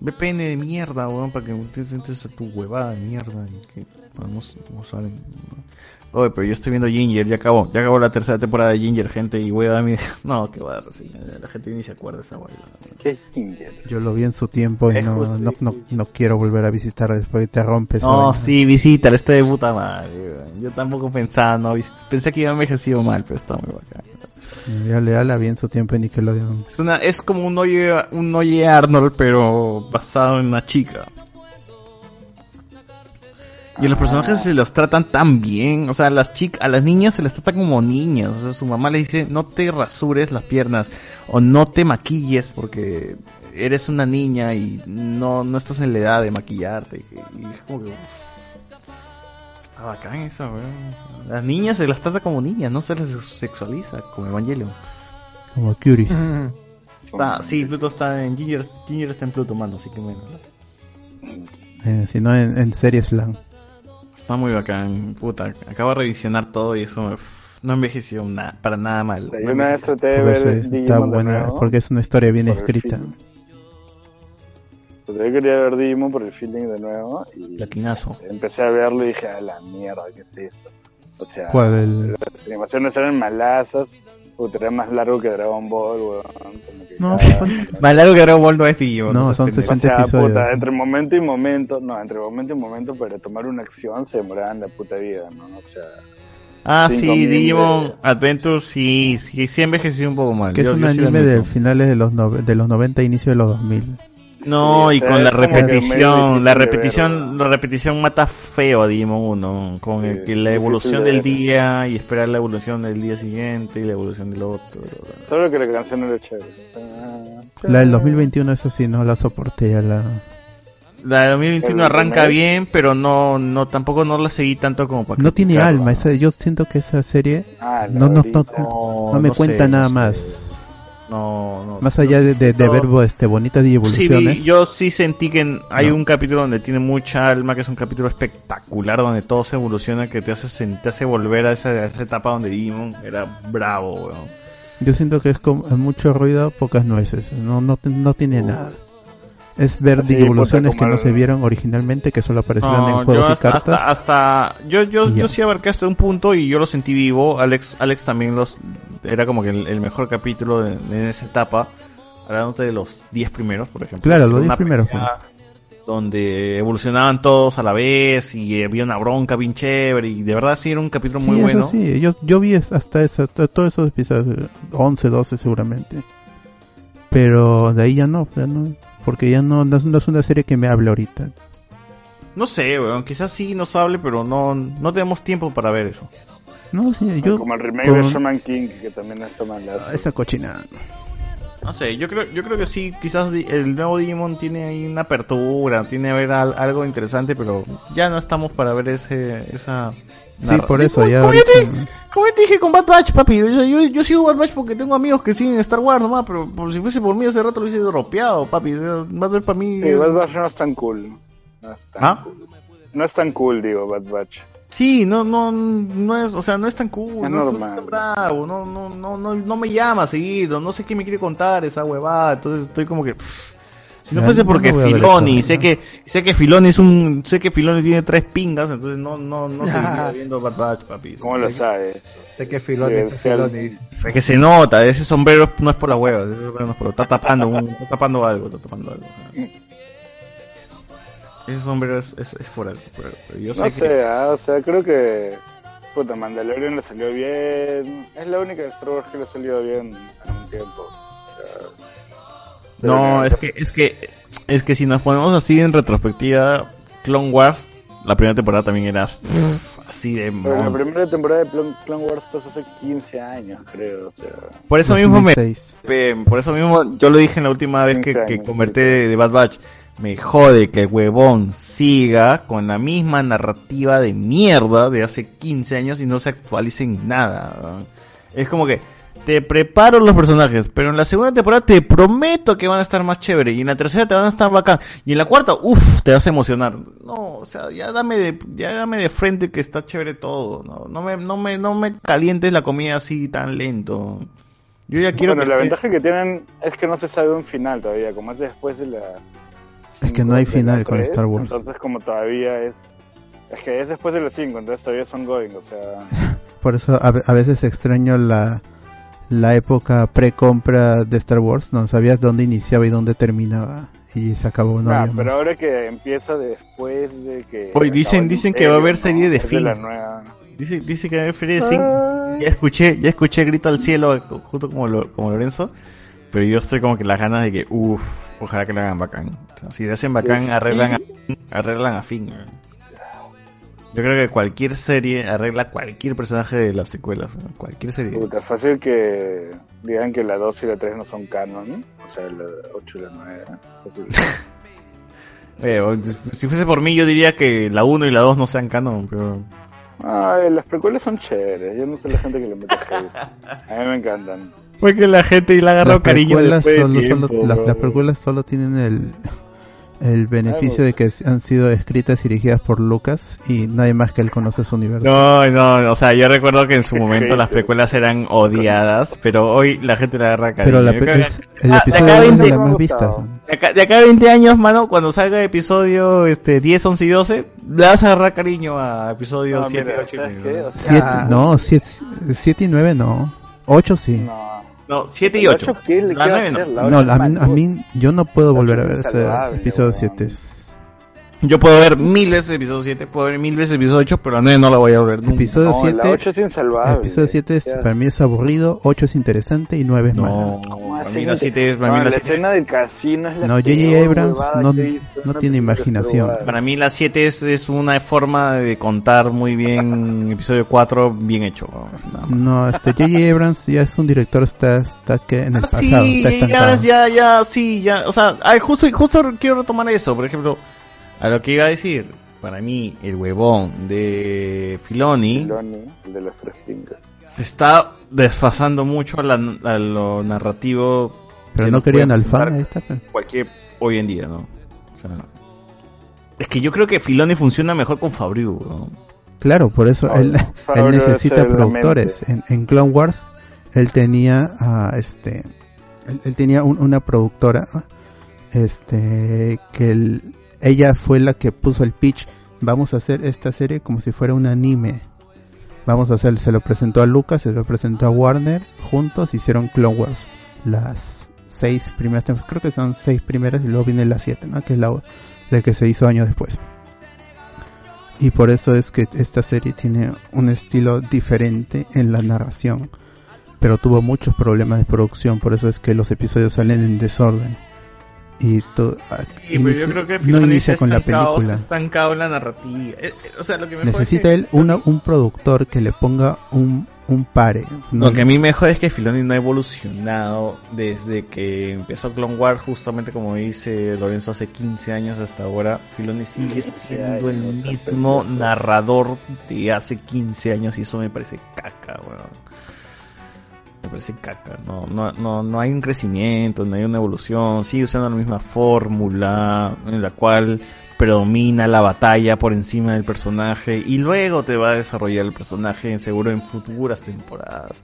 VPN de mierda, weón, para que ustedes entres a tu huevada de mierda. Y que, bueno, no, no saben. Oye, pero yo estoy viendo Ginger, ya acabó, ya acabó la tercera temporada de Ginger, gente, y voy a dar mi... <laughs> No, que va a reseña, la gente ni se acuerda de esa huevada. ¿Qué es Ginger? Yo lo vi en su tiempo y no, no, no, no quiero volver a visitar después te rompes. No, sí, visítala, está de puta madre. Yo tampoco pensaba, no, pensé que iba envejecido mal, pero está muy bacán. Ya le la vi en su tiempo en Nickelodeon. Es, una, es como un oye, un oye Arnold, pero basado en una chica. Y a los personajes se los tratan tan bien, o sea, a las chicas, a las niñas se les trata como niñas, o sea, su mamá le dice, no te rasures las piernas, o no te maquilles porque eres una niña y no, no estás en la edad de maquillarte, y, es como que... uf, está bacán eso, weón. Las niñas se las trata como niñas, no se les sexualiza, como Evangelion. Como Curie. <laughs> Está, sí, Pluto está en Ginger, Ginger está en Pluto, mano, así que bueno. Eh, si no, en, en series LAN. Está muy bacán, puta. Acabo de revisionar todo y eso uf, no envejeció nada, para nada mal. Yo una vez traté de ver es- está buena, nuevo. porque es una historia bien escrita. Pues yo quería ver Digimon por el feeling de nuevo y Latinazo. empecé a verlo y dije, a la mierda, ¿qué es esto? O sea, ¿Cuál? El- las animaciones eran malazas, puta, era más largo que Dragon Ball, weón. como que No, <laughs> Más largo que Dragon Ball no es Digimon. No, son pendejo. 60 o sea, episodios. puta, entre momento y momento, no, entre momento y momento para tomar una acción se demoraban la puta vida, ¿no? O sea, Ah, sí, Digimon de- Adventure sí, sí, sí envejeció un poco mal. Que es Yo- un yo sí anime de admito. finales de los, nove- de los 90, inicio de los 2000. No, Sí, y con la repetición, la ver, repetición, la repetición mata feo a Digimon 1, con el que la evolución de del día y esperar la evolución del día siguiente y la evolución del otro. solo que la canción era chévere. La del 2021, eso sí, no la soporté ya la... La de 2021 El arranca bien, pero no, no, tampoco no la seguí tanto como para No tiene alma, esa, yo siento que esa serie Ah, no, no, no, ahorita. no, No, me no cuenta sé, nada no más. No, no. Más allá de, de, de no. ver este, bonitas y Sí, evoluciones. vi- yo sí sentí que hay No. un capítulo donde tiene mucha alma, que es un capítulo espectacular, donde todo se evoluciona, que te hace, te hace volver a esa, a esa etapa donde Digimon era bravo, weón. Yo siento que es como mucho ruido, pocas nueces. No, no, no tiene nada. Es ver Sí, evoluciones que no se vieron originalmente, que solo aparecieron No, en juegos yo y cartas. hasta, hasta- yo, yo, yo sí abarqué hasta un punto y yo lo sentí vivo. Alex, Alex también los, era como que el, el mejor capítulo de- en esa etapa. Hablándote de los 10 primeros, por ejemplo. Claro, los Era 10 una primeros, pelea Donde evolucionaban todos a la vez y había una bronca bien chévere y de verdad sí era un capítulo muy sí, bueno. eso sí. Yo, yo vi hasta esa, to- todos esos episodios, 11, 12 seguramente. Pero de ahí ya no, ya no porque ya no, no, es- no es una serie que me hable ahorita. No sé, weón, quizás sí nos hable, pero no, no tenemos tiempo para ver eso. No, sí, yo... Como el remake con- de Shaman King, que también está malazo. Esa cochina. No sé, yo creo, yo creo que sí, quizás el nuevo Digimon tiene ahí una apertura, tiene a ver al- algo interesante, pero ya no estamos para ver ese, esa... Sí, por eso ya como yo ahorita- te- como yo te dije con Bad Batch, papi, yo, yo, yo sigo Bad Batch porque tengo amigos que siguen Star Wars nomás, pero por si fuese por mí hace rato lo hubiese dropeado, papi. Bad Batch para mí... Sí, es- Bad Batch no es tan cool. No es tan, ¿Ah? cool. No es tan cool, digo, Bad Batch. Sí, no, no, no es, o sea, no es tan cool, Es no, no normal. es tan bravo, no, no, no, no, no me llama seguido, no sé qué me quiere contar esa huevada, entonces estoy como que, pff, si no fuese porque no Filoni, sé que, sé que Filoni es un, sé que Filoni tiene tres pingas, entonces no, no, no seguiría <laughs> viendo Bad Batch, papi. ¿Cómo lo sabes? Sé que Filoni, sí, Filoni dice. Es que se nota, ese sombrero no es por la hueva, ese sombrero no es por, está tapando, un- está tapando algo, está tapando algo. o sea. Ese sombrero es, es, es por algo. por algo. Yo No sé sé, que. ah, o sea, creo que. Puta, Mandalorian le salió bien. Es la única de Star Wars que le ha salido bien en un tiempo. O sea, pero No, es que, es que, es que si nos ponemos así en retrospectiva, Clone Wars, la primera temporada también era pff, así de Pero la primera temporada de Clone, Wars pasó hace 15 años, creo. O sea, Por eso mismo me, 2006. pe- por eso mismo yo lo dije en la última vez que, 15 que convertí de, de Bad Batch. Me jode que el huevón siga con la misma narrativa de mierda de hace 15 años y no se actualice en nada. Es como que te preparo los personajes, pero en la segunda temporada te prometo que van a estar más chévere y en la tercera te van a estar bacán y en la cuarta, uff, te vas a emocionar. No, o sea, ya dame de, ya dame de frente que está chévere todo. No, no me, no me, no me calientes la comida así tan lento. Yo ya quiero bueno, que la esté- ventaja que tienen es que no se sabe un final todavía, como es después de la. Es que no hay final con Star Wars. Entonces, como todavía es. Es que es después de las 5, entonces todavía son going, o sea. <laughs> Por eso a veces extraño la, la época pre-compra de Star Wars, no sabías dónde iniciaba y dónde terminaba. Y se acabó, no Nah, había pero más. ahora que empieza después de que. Oye, dicen, dicen que va a haber serie de Finn. la nueva. Dice, dice que va a haber serie de Finn. Ya escuché, ya escuché grito al cielo, justo como, lo- como Lorenzo. Pero yo estoy como que las ganas de que, uff, ojalá que lo hagan bacán. O sea, si le hacen bacán, arreglan a, arreglan a Finn. Yo creo que cualquier serie arregla cualquier personaje de las secuelas. ¿no? Cualquier serie. Puta, fácil que digan que la 2 y la 3 no son canon, o sea, la 8 y la 9. Fácil. <laughs> Eh, o- si fuese por mí, yo diría que la 1 y la 2 no sean canon, pero. Ay, las precuelas son chéveres, yo no sé la gente que le mete. A mí me encantan. Porque la gente ha agarrado Las cariño precuelas después de solo, tiempo, solo- las- bro. las precuelas solo tienen el, el beneficio de que han sido escritas y dirigidas por Lucas y nadie más que él conoce su universo. No, no, o sea, yo recuerdo que en su <laughs> momento las precuelas eran odiadas, pero hoy la gente le agarra cariño. Pero la pe- es- el Ah, de episodio acá a es de 20 las más vistas. de acá, de acá a 20 años, mano, cuando salga episodio este 10, 11 y 12, le vas a agarrar cariño a episodio No, 7, mira, 8 y ¿sabes 9. qué? O sea, Siete, no, siete, siete y nueve no. Ocho sí. No, 7 y ¿El 8. ocho qué le La queda 9 no. No, a mí, a mí- yo no puedo volver a ver ese episodio weón. 7. Yo puedo ver mil veces episodio 7, puedo ver mil veces episodio 8, pero a 9 no la voy a ver nunca. Episodio No, la 7 ocho es insalvable. Episodio 7 es, para mí es aburrido, 8 es interesante y 9 es malo. No, para Así mí la que- 7 es, para mí No, la la 7 escena del casino es la No, J.J. Abrams no, no tiene imaginación. Para mí la 7 es, es una forma de contar muy bien <laughs> episodio 4 bien hecho. ¿no? Este J.J. <laughs> Abrams ya es un director, está, está que en el Ah, pasado, sí, está ya, estancado. ya, ya, sí, ya, o sea, ay, justo, justo quiero retomar eso, por ejemplo, a lo que iba a decir, para mí, el huevón de Filoni Filoni, el de las tres pingas. se está desfasando mucho a, la- a lo narrativo. Pero no querían al fan, pues. Cualquier, hoy en día, ¿no? O sea, es que yo creo que Filoni funciona mejor con Fabriu, ¿no? Claro, por eso él, necesita productores. En, en Clone Wars él tenía a este él, él tenía un- una productora este que él- ella fue la que puso el pitch, vamos a hacer esta serie como si fuera un anime. Vamos a hacer, se lo presentó a Lucas, se lo presentó a Warner, juntos hicieron Clone Wars. Las seis primeras, creo que son seis primeras y luego viene la siete, ¿no? Que es la, la que se hizo años después. Y por eso es que esta serie tiene un estilo diferente en la narración. Pero tuvo muchos problemas de producción, por eso es que los episodios salen en desorden. Y to- a- Y pues yo creo que no Filoni inicia está con la estancado, película. estancado en la narrativa. Eh, eh, o sea, lo que me jode es Necesita que- él una, un productor que le ponga un, un pare. ¿no? Lo que a mí me jode es que Filoni no ha evolucionado desde que empezó Clone Wars, justamente como dice Lorenzo, hace 15 años hasta ahora. Filoni sigue siendo el mismo narrador de hace 15 años y eso me parece caca, weón. Me parece caca, no, no, no, no hay un crecimiento, no hay una evolución, sigue usando la misma fórmula en la cual predomina la batalla por encima del personaje y luego te va a desarrollar el personaje seguro en futuras temporadas.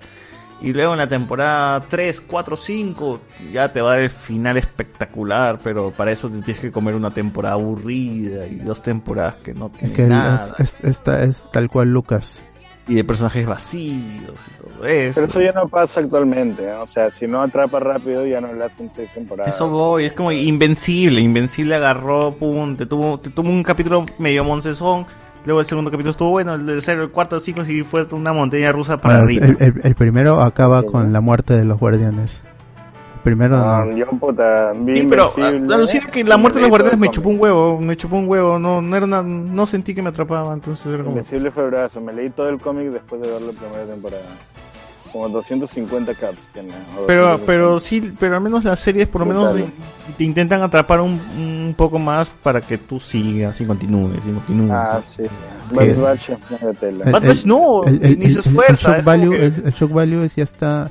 Y luego en la temporada 3, 4, 5 ya te va a dar el final espectacular, pero para eso te tienes que comer una temporada aburrida y dos temporadas que no Es tienen que nada. es, es tal cual Lucas. Y de personajes vacíos y todo eso. Pero eso ya no pasa actualmente, ¿no? o sea, si no atrapa rápido ya no le hacen seis temporadas. Eso voy, es como Invencible. Invencible agarró, pum, te tuvo, te tuvo un capítulo medio moncezón. Luego el segundo capítulo estuvo bueno, el tercero, el cuarto, el cinco, sí fue una montaña rusa para Bueno, arriba. el, el- el primero acaba con la muerte de los guardianes. Primero Ah, no. yo, puta, vi Sí, pero Invencible, ah, alucina que la muerte de los guardianes me chupó un huevo, me chupó un huevo, no, no era una- no sentí que me atrapaba, entonces era como... Invencible fue brazo, me leí todo el cómic después de ver la primera temporada. Como 250 caps tiene. Pero, 250. pero sí, pero al menos las series por lo menos te, te intentan atrapar un, un poco más para que tú sigas y continúes y continúes. Ah, sí. Bad Batch no, el, el- ni se el- el esfuerza. shock value, que- el, el shock value es ya está.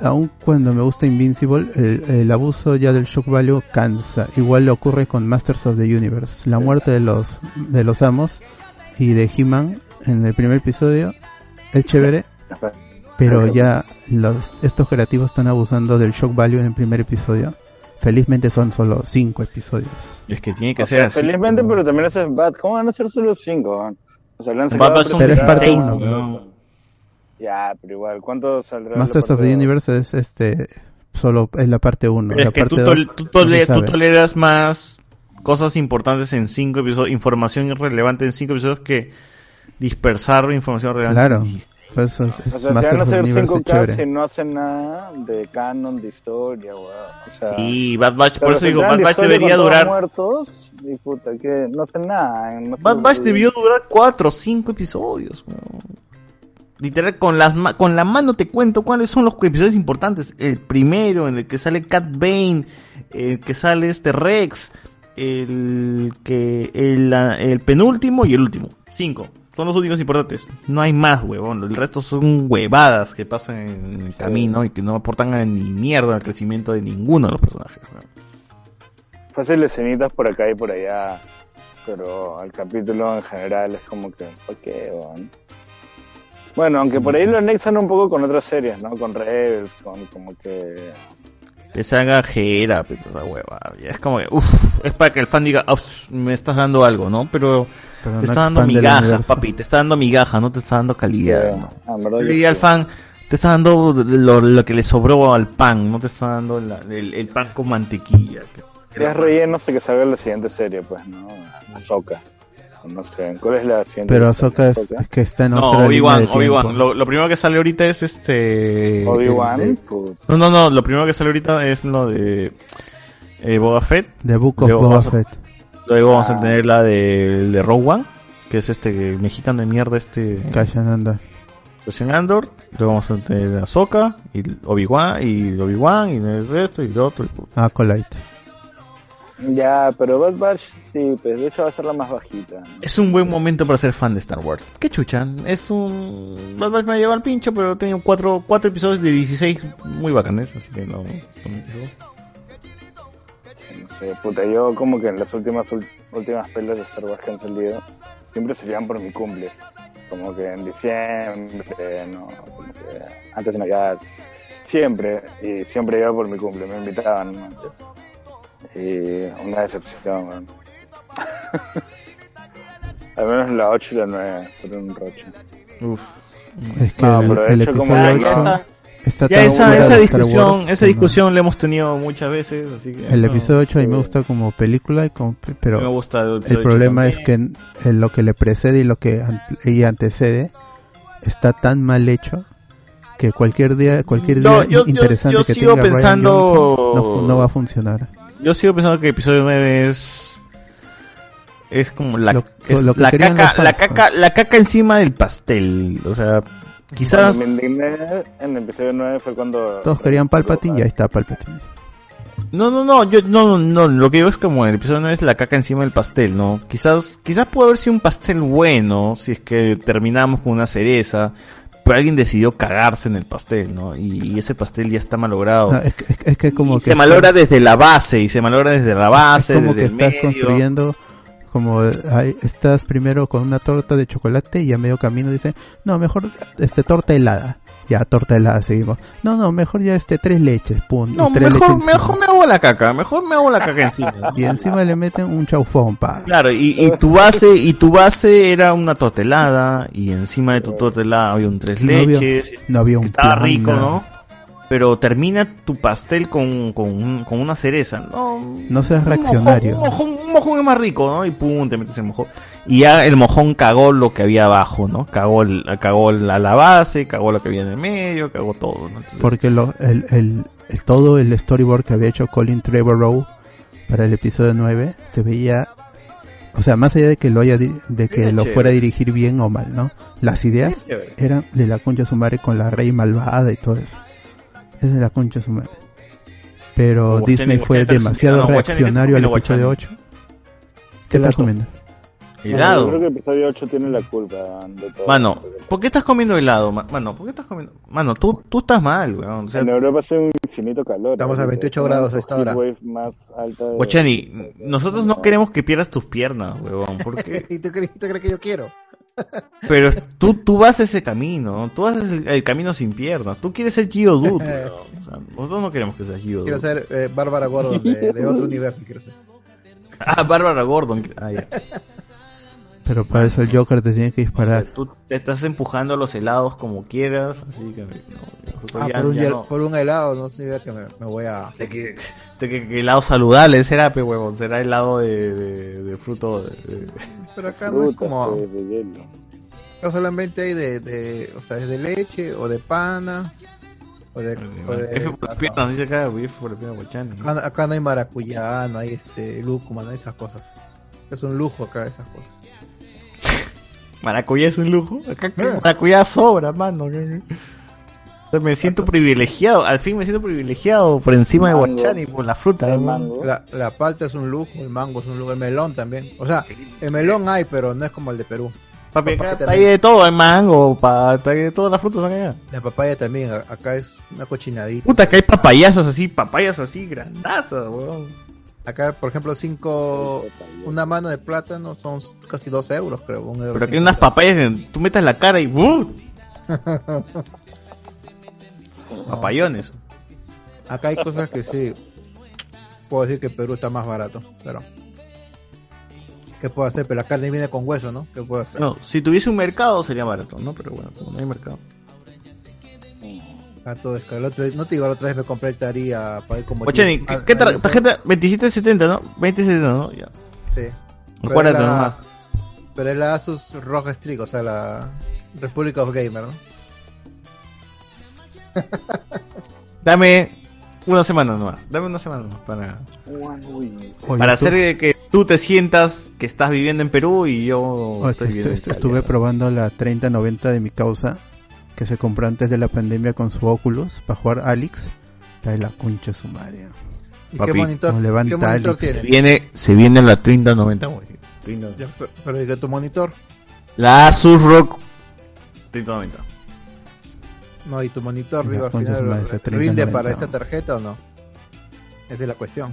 Aun cuando me gusta Invincible, el, el abuso ya del shock value cansa. Igual le ocurre con Masters of the Universe. La muerte de los de los amos y de He-Man en el primer episodio es chévere, pero ya los estos creativos están abusando del shock value en el primer episodio. Felizmente son solo cinco episodios. Es que tiene que O ser sea, así. felizmente, pero también es Bad. ¿Cómo van a ser solo 5? O sea, Bad son Pero es parte 16, uno. weón. Ya, pero igual, ¿cuánto saldrá? Masters of the dos? Universe es este solo es la parte 1. Pero La es que tú, tol- 2 tú tole- tú toleras más cosas importantes en cinco episodios, información relevante en cinco episodios que dispersar información relevante. Claro. en 16. Pues es, es O sea, se van a of the hacer Universe 5 es caps chévere. y no hacen nada de canon, de historia, weón. O sea, Sí, Bad Batch, por eso digo, Bad Batch debería durar. muertos y puta, que no hacen nada. No Bad Batch debió durar cuatro o cinco episodios. weón. Literal, con, las con la mano te cuento cuáles son los episodios importantes. El primero, en el que sale Cat Bane, el que sale este Rex, el que el, el penúltimo y el último. Cinco. Son los únicos importantes. No hay más, huevón. El resto son huevadas que pasan en el camino y que no aportan ni mierda al crecimiento de ninguno de los personajes. Fácil escenitas por acá y por allá. Pero el capítulo en general es como que, ¿por weón? Bueno, aunque por ahí lo anexan un poco con otras series, ¿no? Con Rebels, con como que... Que se haga jera, pues, esa hueva. Es como que, uff, es para que el fan diga, "Uf, me estás dando algo, ¿no? Pero, Pero te no está dando migajas, papi, te está dando migajas, no te está dando calidad. ¿no? Ah, que le diría al sí. fan, te está dando lo, lo que le sobró al pan, no te está dando la- el, el pan con mantequilla. Ya es relleno hasta que salga la siguiente serie, pues, ¿no? Ahsoka. No sé, ¿cuál es la siguiente? Pero Ahsoka es, es que está en No, otra de Obi-Wan, Obi-Wan. Lo, lo primero que sale ahorita es este... Obi-Wan, puta. No, no, no, lo primero que sale ahorita es lo de eh, Boba Fett. The Book of Luego Boba vamos a- Fett. Luego vamos a Ah. tener la de, de Rogue One, que es este mexicano de mierda, este Cassian Andor. Cassian Andor. Luego vamos a tener Ahsoka, y Obi-Wan, y Obi-Wan, y el resto, y el otro. y pu- Acolyte. Ya, pero Bad Batch, sí, pues de hecho va a ser la más bajita. ¿no? Es un buen momento para ser fan de Star Wars. Qué chucha, es un... Bad Batch me ha llevado al pincho, pero tenía cuatro, cuatro episodios de 16 muy bacanes, así que no... no sé, puta, yo como que en las últimas últimas pelas de Star Wars que han salido, siempre salían por mi cumple. Como que en diciembre, no, como que antes de Navidad. Siempre, y siempre iba por mi cumple, me invitaban ¿no? antes. Y una decepción. <laughs> Al menos la 8 y la 9 fueron un roche. Uf. Es que No, el, pero de el hecho, como episodio ya 8 esa- está Ya tan esa, esa discusión, Wars esa que no. discusión la hemos tenido muchas veces, así que... El no, episodio 8 a mí me gusta como película, y como- pero Me gusta el el problema 8 es que en- en lo que le precede y lo que ante- y antecede está tan mal hecho que cualquier día cualquier No, día yo- yo- interesante yo que sigo tenga Ryan pensando- Johnson no, no va a funcionar. Yo sigo pensando que el episodio 9 es es como la, Lo- es lo que la caca, la caca, la caca encima del pastel, o sea, quizás Cuando me indigné en el episodio 9 fue cuando... Todos querían Palpatine y ahí está Palpatine. no, no, no, yo no, no, lo que digo es como el episodio 9 es la caca encima del pastel, ¿no? Quizás quizás puede haber sido un pastel bueno si es que terminamos con una cereza, pero alguien decidió cagarse en el pastel, ¿no? Y, y ese pastel ya está malogrado. No, es, que- es que- es que como Y que se está- malogra desde la base y se malogra desde la base, es como desde que el estás medio. construyendo como estás primero con una torta de chocolate y a medio camino dice no mejor este torta helada Ya, torta helada, seguimos. No, no, mejor ya este, tres leches, pum. No, tres mejor, leches mejor me hago la caca, mejor me hago la caca encima. <laughs> Y encima le meten un chaufón, pa. Claro, y, y tu base, y tu base era una tortelada, y encima de tu tortelada había un tres No había- leches. no había un Estaba plan, rico. ¿no? Pero termina tu pastel con, con, un- con una cereza. No, No seas un reaccionario. mojón, un mojón, un mojón es más rico, ¿no? Y pum, te metes el mojón. Y ya el mojón cagó lo que había abajo, ¿no? Cagó, el, cagó la, la base, cagó lo que había en el medio, cagó todo, ¿no? Entonces, Porque lo, el, el, el- todo el storyboard que había hecho Colin Trevorrow para el episodio 9 se veía, o sea, más allá de que lo haya di- de que lo chévere. fuera a dirigir bien o mal, ¿no? Las ideas eran de la concha su madre con la rey malvada y todo eso. Es de la concha de su madre. Pero Disney fue demasiado ¿qué reaccionario al episodio Guachani? 8. ¿Qué estás comiendo? helado. Yo creo que el episodio 8 tiene la culpa de todo. Mano, ¿por qué estás comiendo helado? ma- Mano, ¿por qué estás comiendo? Mano, tú, tú estás mal, weón. O sea, en Europa hace un infinito calor. Estamos a ahorita. 28 Es grados a la esta hora. más alta de- nosotros no queremos que pierdas tus piernas, weón. Porque... <laughs> ¿Y tú crees, tú crees que yo quiero? Pero tú, tú vas ese camino, tú vas el, el camino sin piernas. Tú quieres ser Gio Dude, weón. <laughs> O sea, nosotros no queremos que seas Gio Quiero ser eh, Bárbara Gordon de, de otro universo. Quiero ser. Ah, Bárbara Gordon. Ah, ya. Pero para eso el Joker te tiene que disparar. Tú te estás empujando los helados como quieras, así que no, Ah, ya- por, un, ya no. por un helado, no sé, que me, me voy a... De que, de que- que helado saludable será, pe huevón, será helado de, de, de fruto. de- de- Pero acá no es como... de hielo. Acá solamente hay de, de... O sea, es de leche o de pana. O de... O de F por las piernas, dice acá, F por las piernas, Guachani. acá, acá no hay maracuyá, no hay este lúcuma, no hay esas cosas. Es un lujo acá esas cosas. Maracuyá es un lujo. Acá que maracuyá sobra, mano. Me siento privilegiado, al fin me siento privilegiado por encima de Mango. Guachani, por la fruta. ¿no? La, la palta es un lujo, el mango es un lujo, el melón también. O sea, el melón hay, pero no es como el de Perú. Papi, Papaya acá ahí de todo, hay mango, pa, está ahí de todas las frutas acá. La papaya también, acá es una cochinadita. Puta, que hay papayazas así, papayas así, grandazas, weón. Acá, por ejemplo, cinco, una mano de plátano son casi dos euros, creo. Un euro Pero aquí hay unas papayas que tú metas la cara y ¡uh! <laughs> Papayones. Acá hay cosas que sí. Puedo decir que Perú está más barato, pero. ¿Qué puedo hacer? Pero la carne viene con hueso, ¿no? ¿Qué puedo hacer? No, si tuviese un mercado sería barato, ¿no? Pero bueno, como no hay mercado. Acá todo es caro. El otro- no te digo, la otra vez me compré el taría para ir como. Tío. ¿qué, Ah, qué ah, tarjeta? 2770, ¿no? 2070, ¿no? Ya. Sí. Acuérdate es la- nomás. Pero es la Asus ROG Strix, o sea, la Republic of Gamer, ¿no? <laughs> Dame una semana nomás. Dame una semana nomás para, Oye, para tú- hacer de que tú te sientas que estás viviendo en Perú y yo Oh, estoy estu- Italia. estuve probando la 3090 de mi causa que se compró antes de la pandemia con su Oculus para jugar Alex. Está de la concha sumaria. ¿Y qué monitor, Como qué levanta monitor Alex. tiene? Se viene, se viene la 3090, güey. 30. Ya, pe- pero ¿y qué tu monitor? La Asus ROG 3090. No, y tu monitor, digo, al final rinde 3090. para esa tarjeta o no? Esa es la cuestión.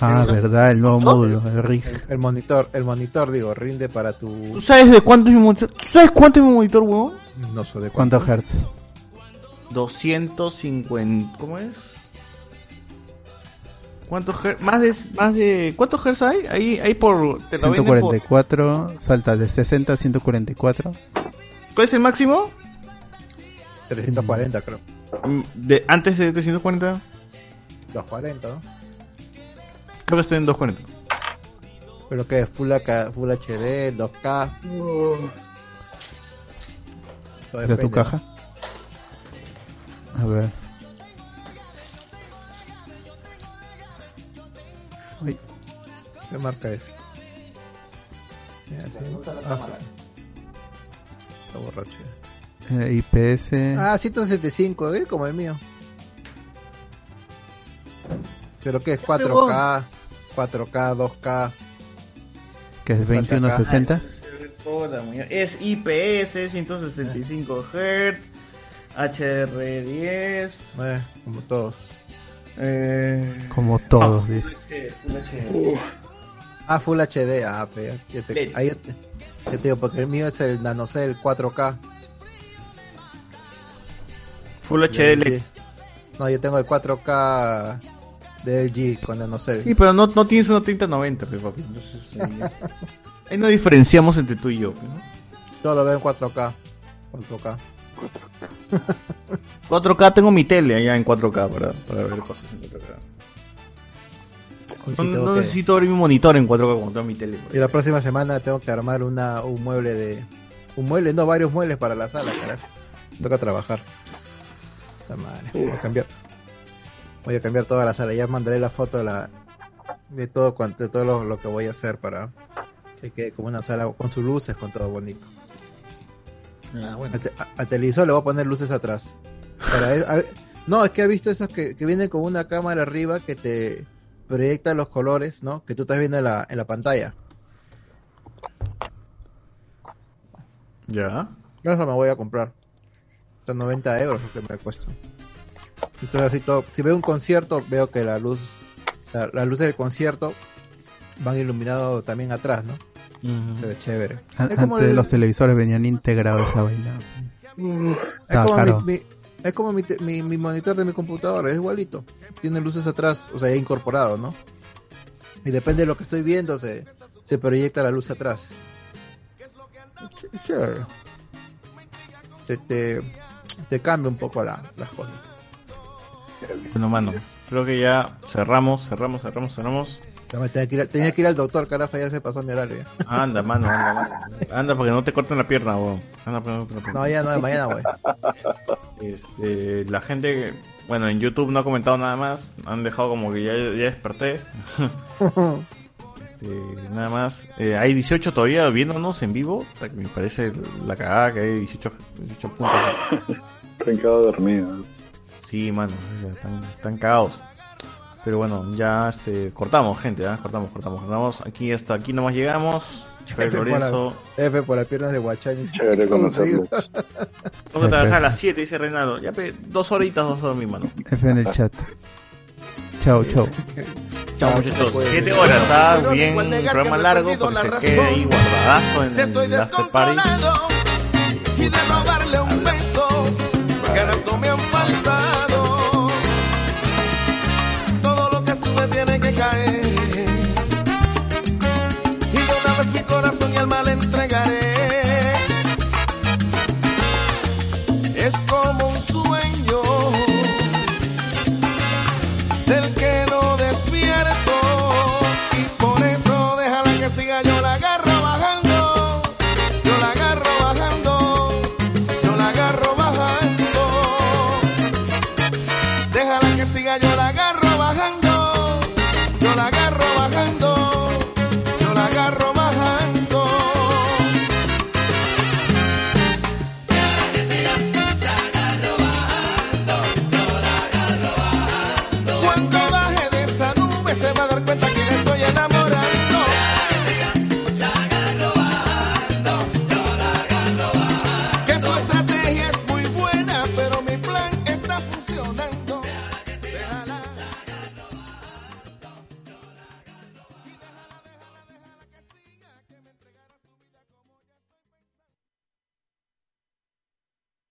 Ah, verdad, el nuevo módulo, el RIG. El monitor, el monitor, digo, rinde para tu. ¿Tú sabes de cuánto es mi monitor? ¿Tú sabes cuánto es mi monitor, huevón? No sé de ¿Cuántos hertz? 250. ¿Cómo es? ¿Cuántos hertz? Más de, más de. ¿Cuántos hertz hay? Ahí, ahí por. Te lo venden por- 144, salta de 60 a 144. ¿Cuál es el máximo? 340, creo. Mm, De, antes de 340. 240, ¿no? Creo que estoy en 240. Pero que Full, AK Full HD, 2K. Todo ¿De tu caja? A ver. Uy. ¿Qué marca es? Sí. Ah, sí. Está borracho. eh, IPS. Ah, 175, ¿eh? Como el mío. ¿Pero qué es? 4K, 4K, 2K. que es 2160. Es IPS 165 Hz, HR10. Eh, como todos. Eh... Como todos, dice. Ah, Full HD, ah, pe, yo te- ahí yo te, yo te digo, porque el mío es el NanoCell 4K. Full HD LED. No, yo tengo el 4K de LG con Nocel. Sí, pero no, no tienes una 3090, pues, papi. Entonces, ahí, ya. Ahí no diferenciamos entre tú y yo. pues, ¿no? Yo lo veo en 4K. 4K. 4K, tengo mi tele allá en 4K para, para ver cosas en 4K. Hoy No, que- necesito abrir mi monitor en 4K cuando tengo mi tele. Y la próxima semana tengo que armar una, un mueble de. Un mueble, no, varios muebles para la sala, carajo. Toca trabajar. Puta madre, Voy a cambiar. Voy a cambiar toda la sala. Ya mandaré la foto de la de todo de todo lo, lo que voy a hacer para que quede como una sala con sus luces, con todo bonito. Ah, bueno. A- al televisor le voy a poner luces atrás. Para e- a- no, es que he visto esos que, que vienen con una cámara arriba que te proyecta los colores, ¿no? Que tú estás viendo en la, en la pantalla. Ya. Eso me voy a comprar. Son 90 euros lo que me cuesta. Entonces, así todo, si veo un concierto, veo que la luz, la, la luz del concierto van iluminados también atrás, ¿no? Se ve chévere. Es Antes el- los televisores venían integrados esa vaina. es Estaba como, caro. mi, mi- es como mi, te- mi- mi monitor de mi computadora, es igualito. Tiene luces atrás, o sea, ya incorporado, ¿no? Y depende de lo que estoy viendo, se, se proyecta la luz atrás. Chévere. Te, te, te cambia un poco la- las cosas. Bueno, mano. Creo que ya cerramos, cerramos, cerramos, cerramos. Tenía que, ir, al- tenía que ir al doctor, carajo, ya se pasó mi horario. ya. Anda, mano, anda, mano. Anda, porque no te corten la pierna, weón. Anda, porque no te corten la pierna. No, ya no, mañana voy. Este, la gente, bueno, en YouTube no ha comentado nada más. Han dejado como que ya, ya desperté. <laughs> Este, nada más. Eh, hay 18 todavía viéndonos en vivo. Me parece la cagada que hay 18, 18 puntos. <laughs> Están quedado dormidos. Sí, mano, ya están, están cagados. Pero bueno, ya este, cortamos, gente, ¿ah? cortamos, cortamos, cortamos. Aquí hasta aquí nomás llegamos. Chévere, F por, Lorenzo. la, F por las piernas de Guachani. Chévere conocerlos. Vamos a trabajar a las 7, dice Reinaldo. Ya, pe, dos horitas, dos horas, mi mano. F en el chat. Chao, chao. Chao, muchachos. 7 horas, está bien, un programa largo, porque se quede ahí guardadazo en Si estoy el descontrolado y de robarle un Y de una vez mi corazón y alma le entregaré.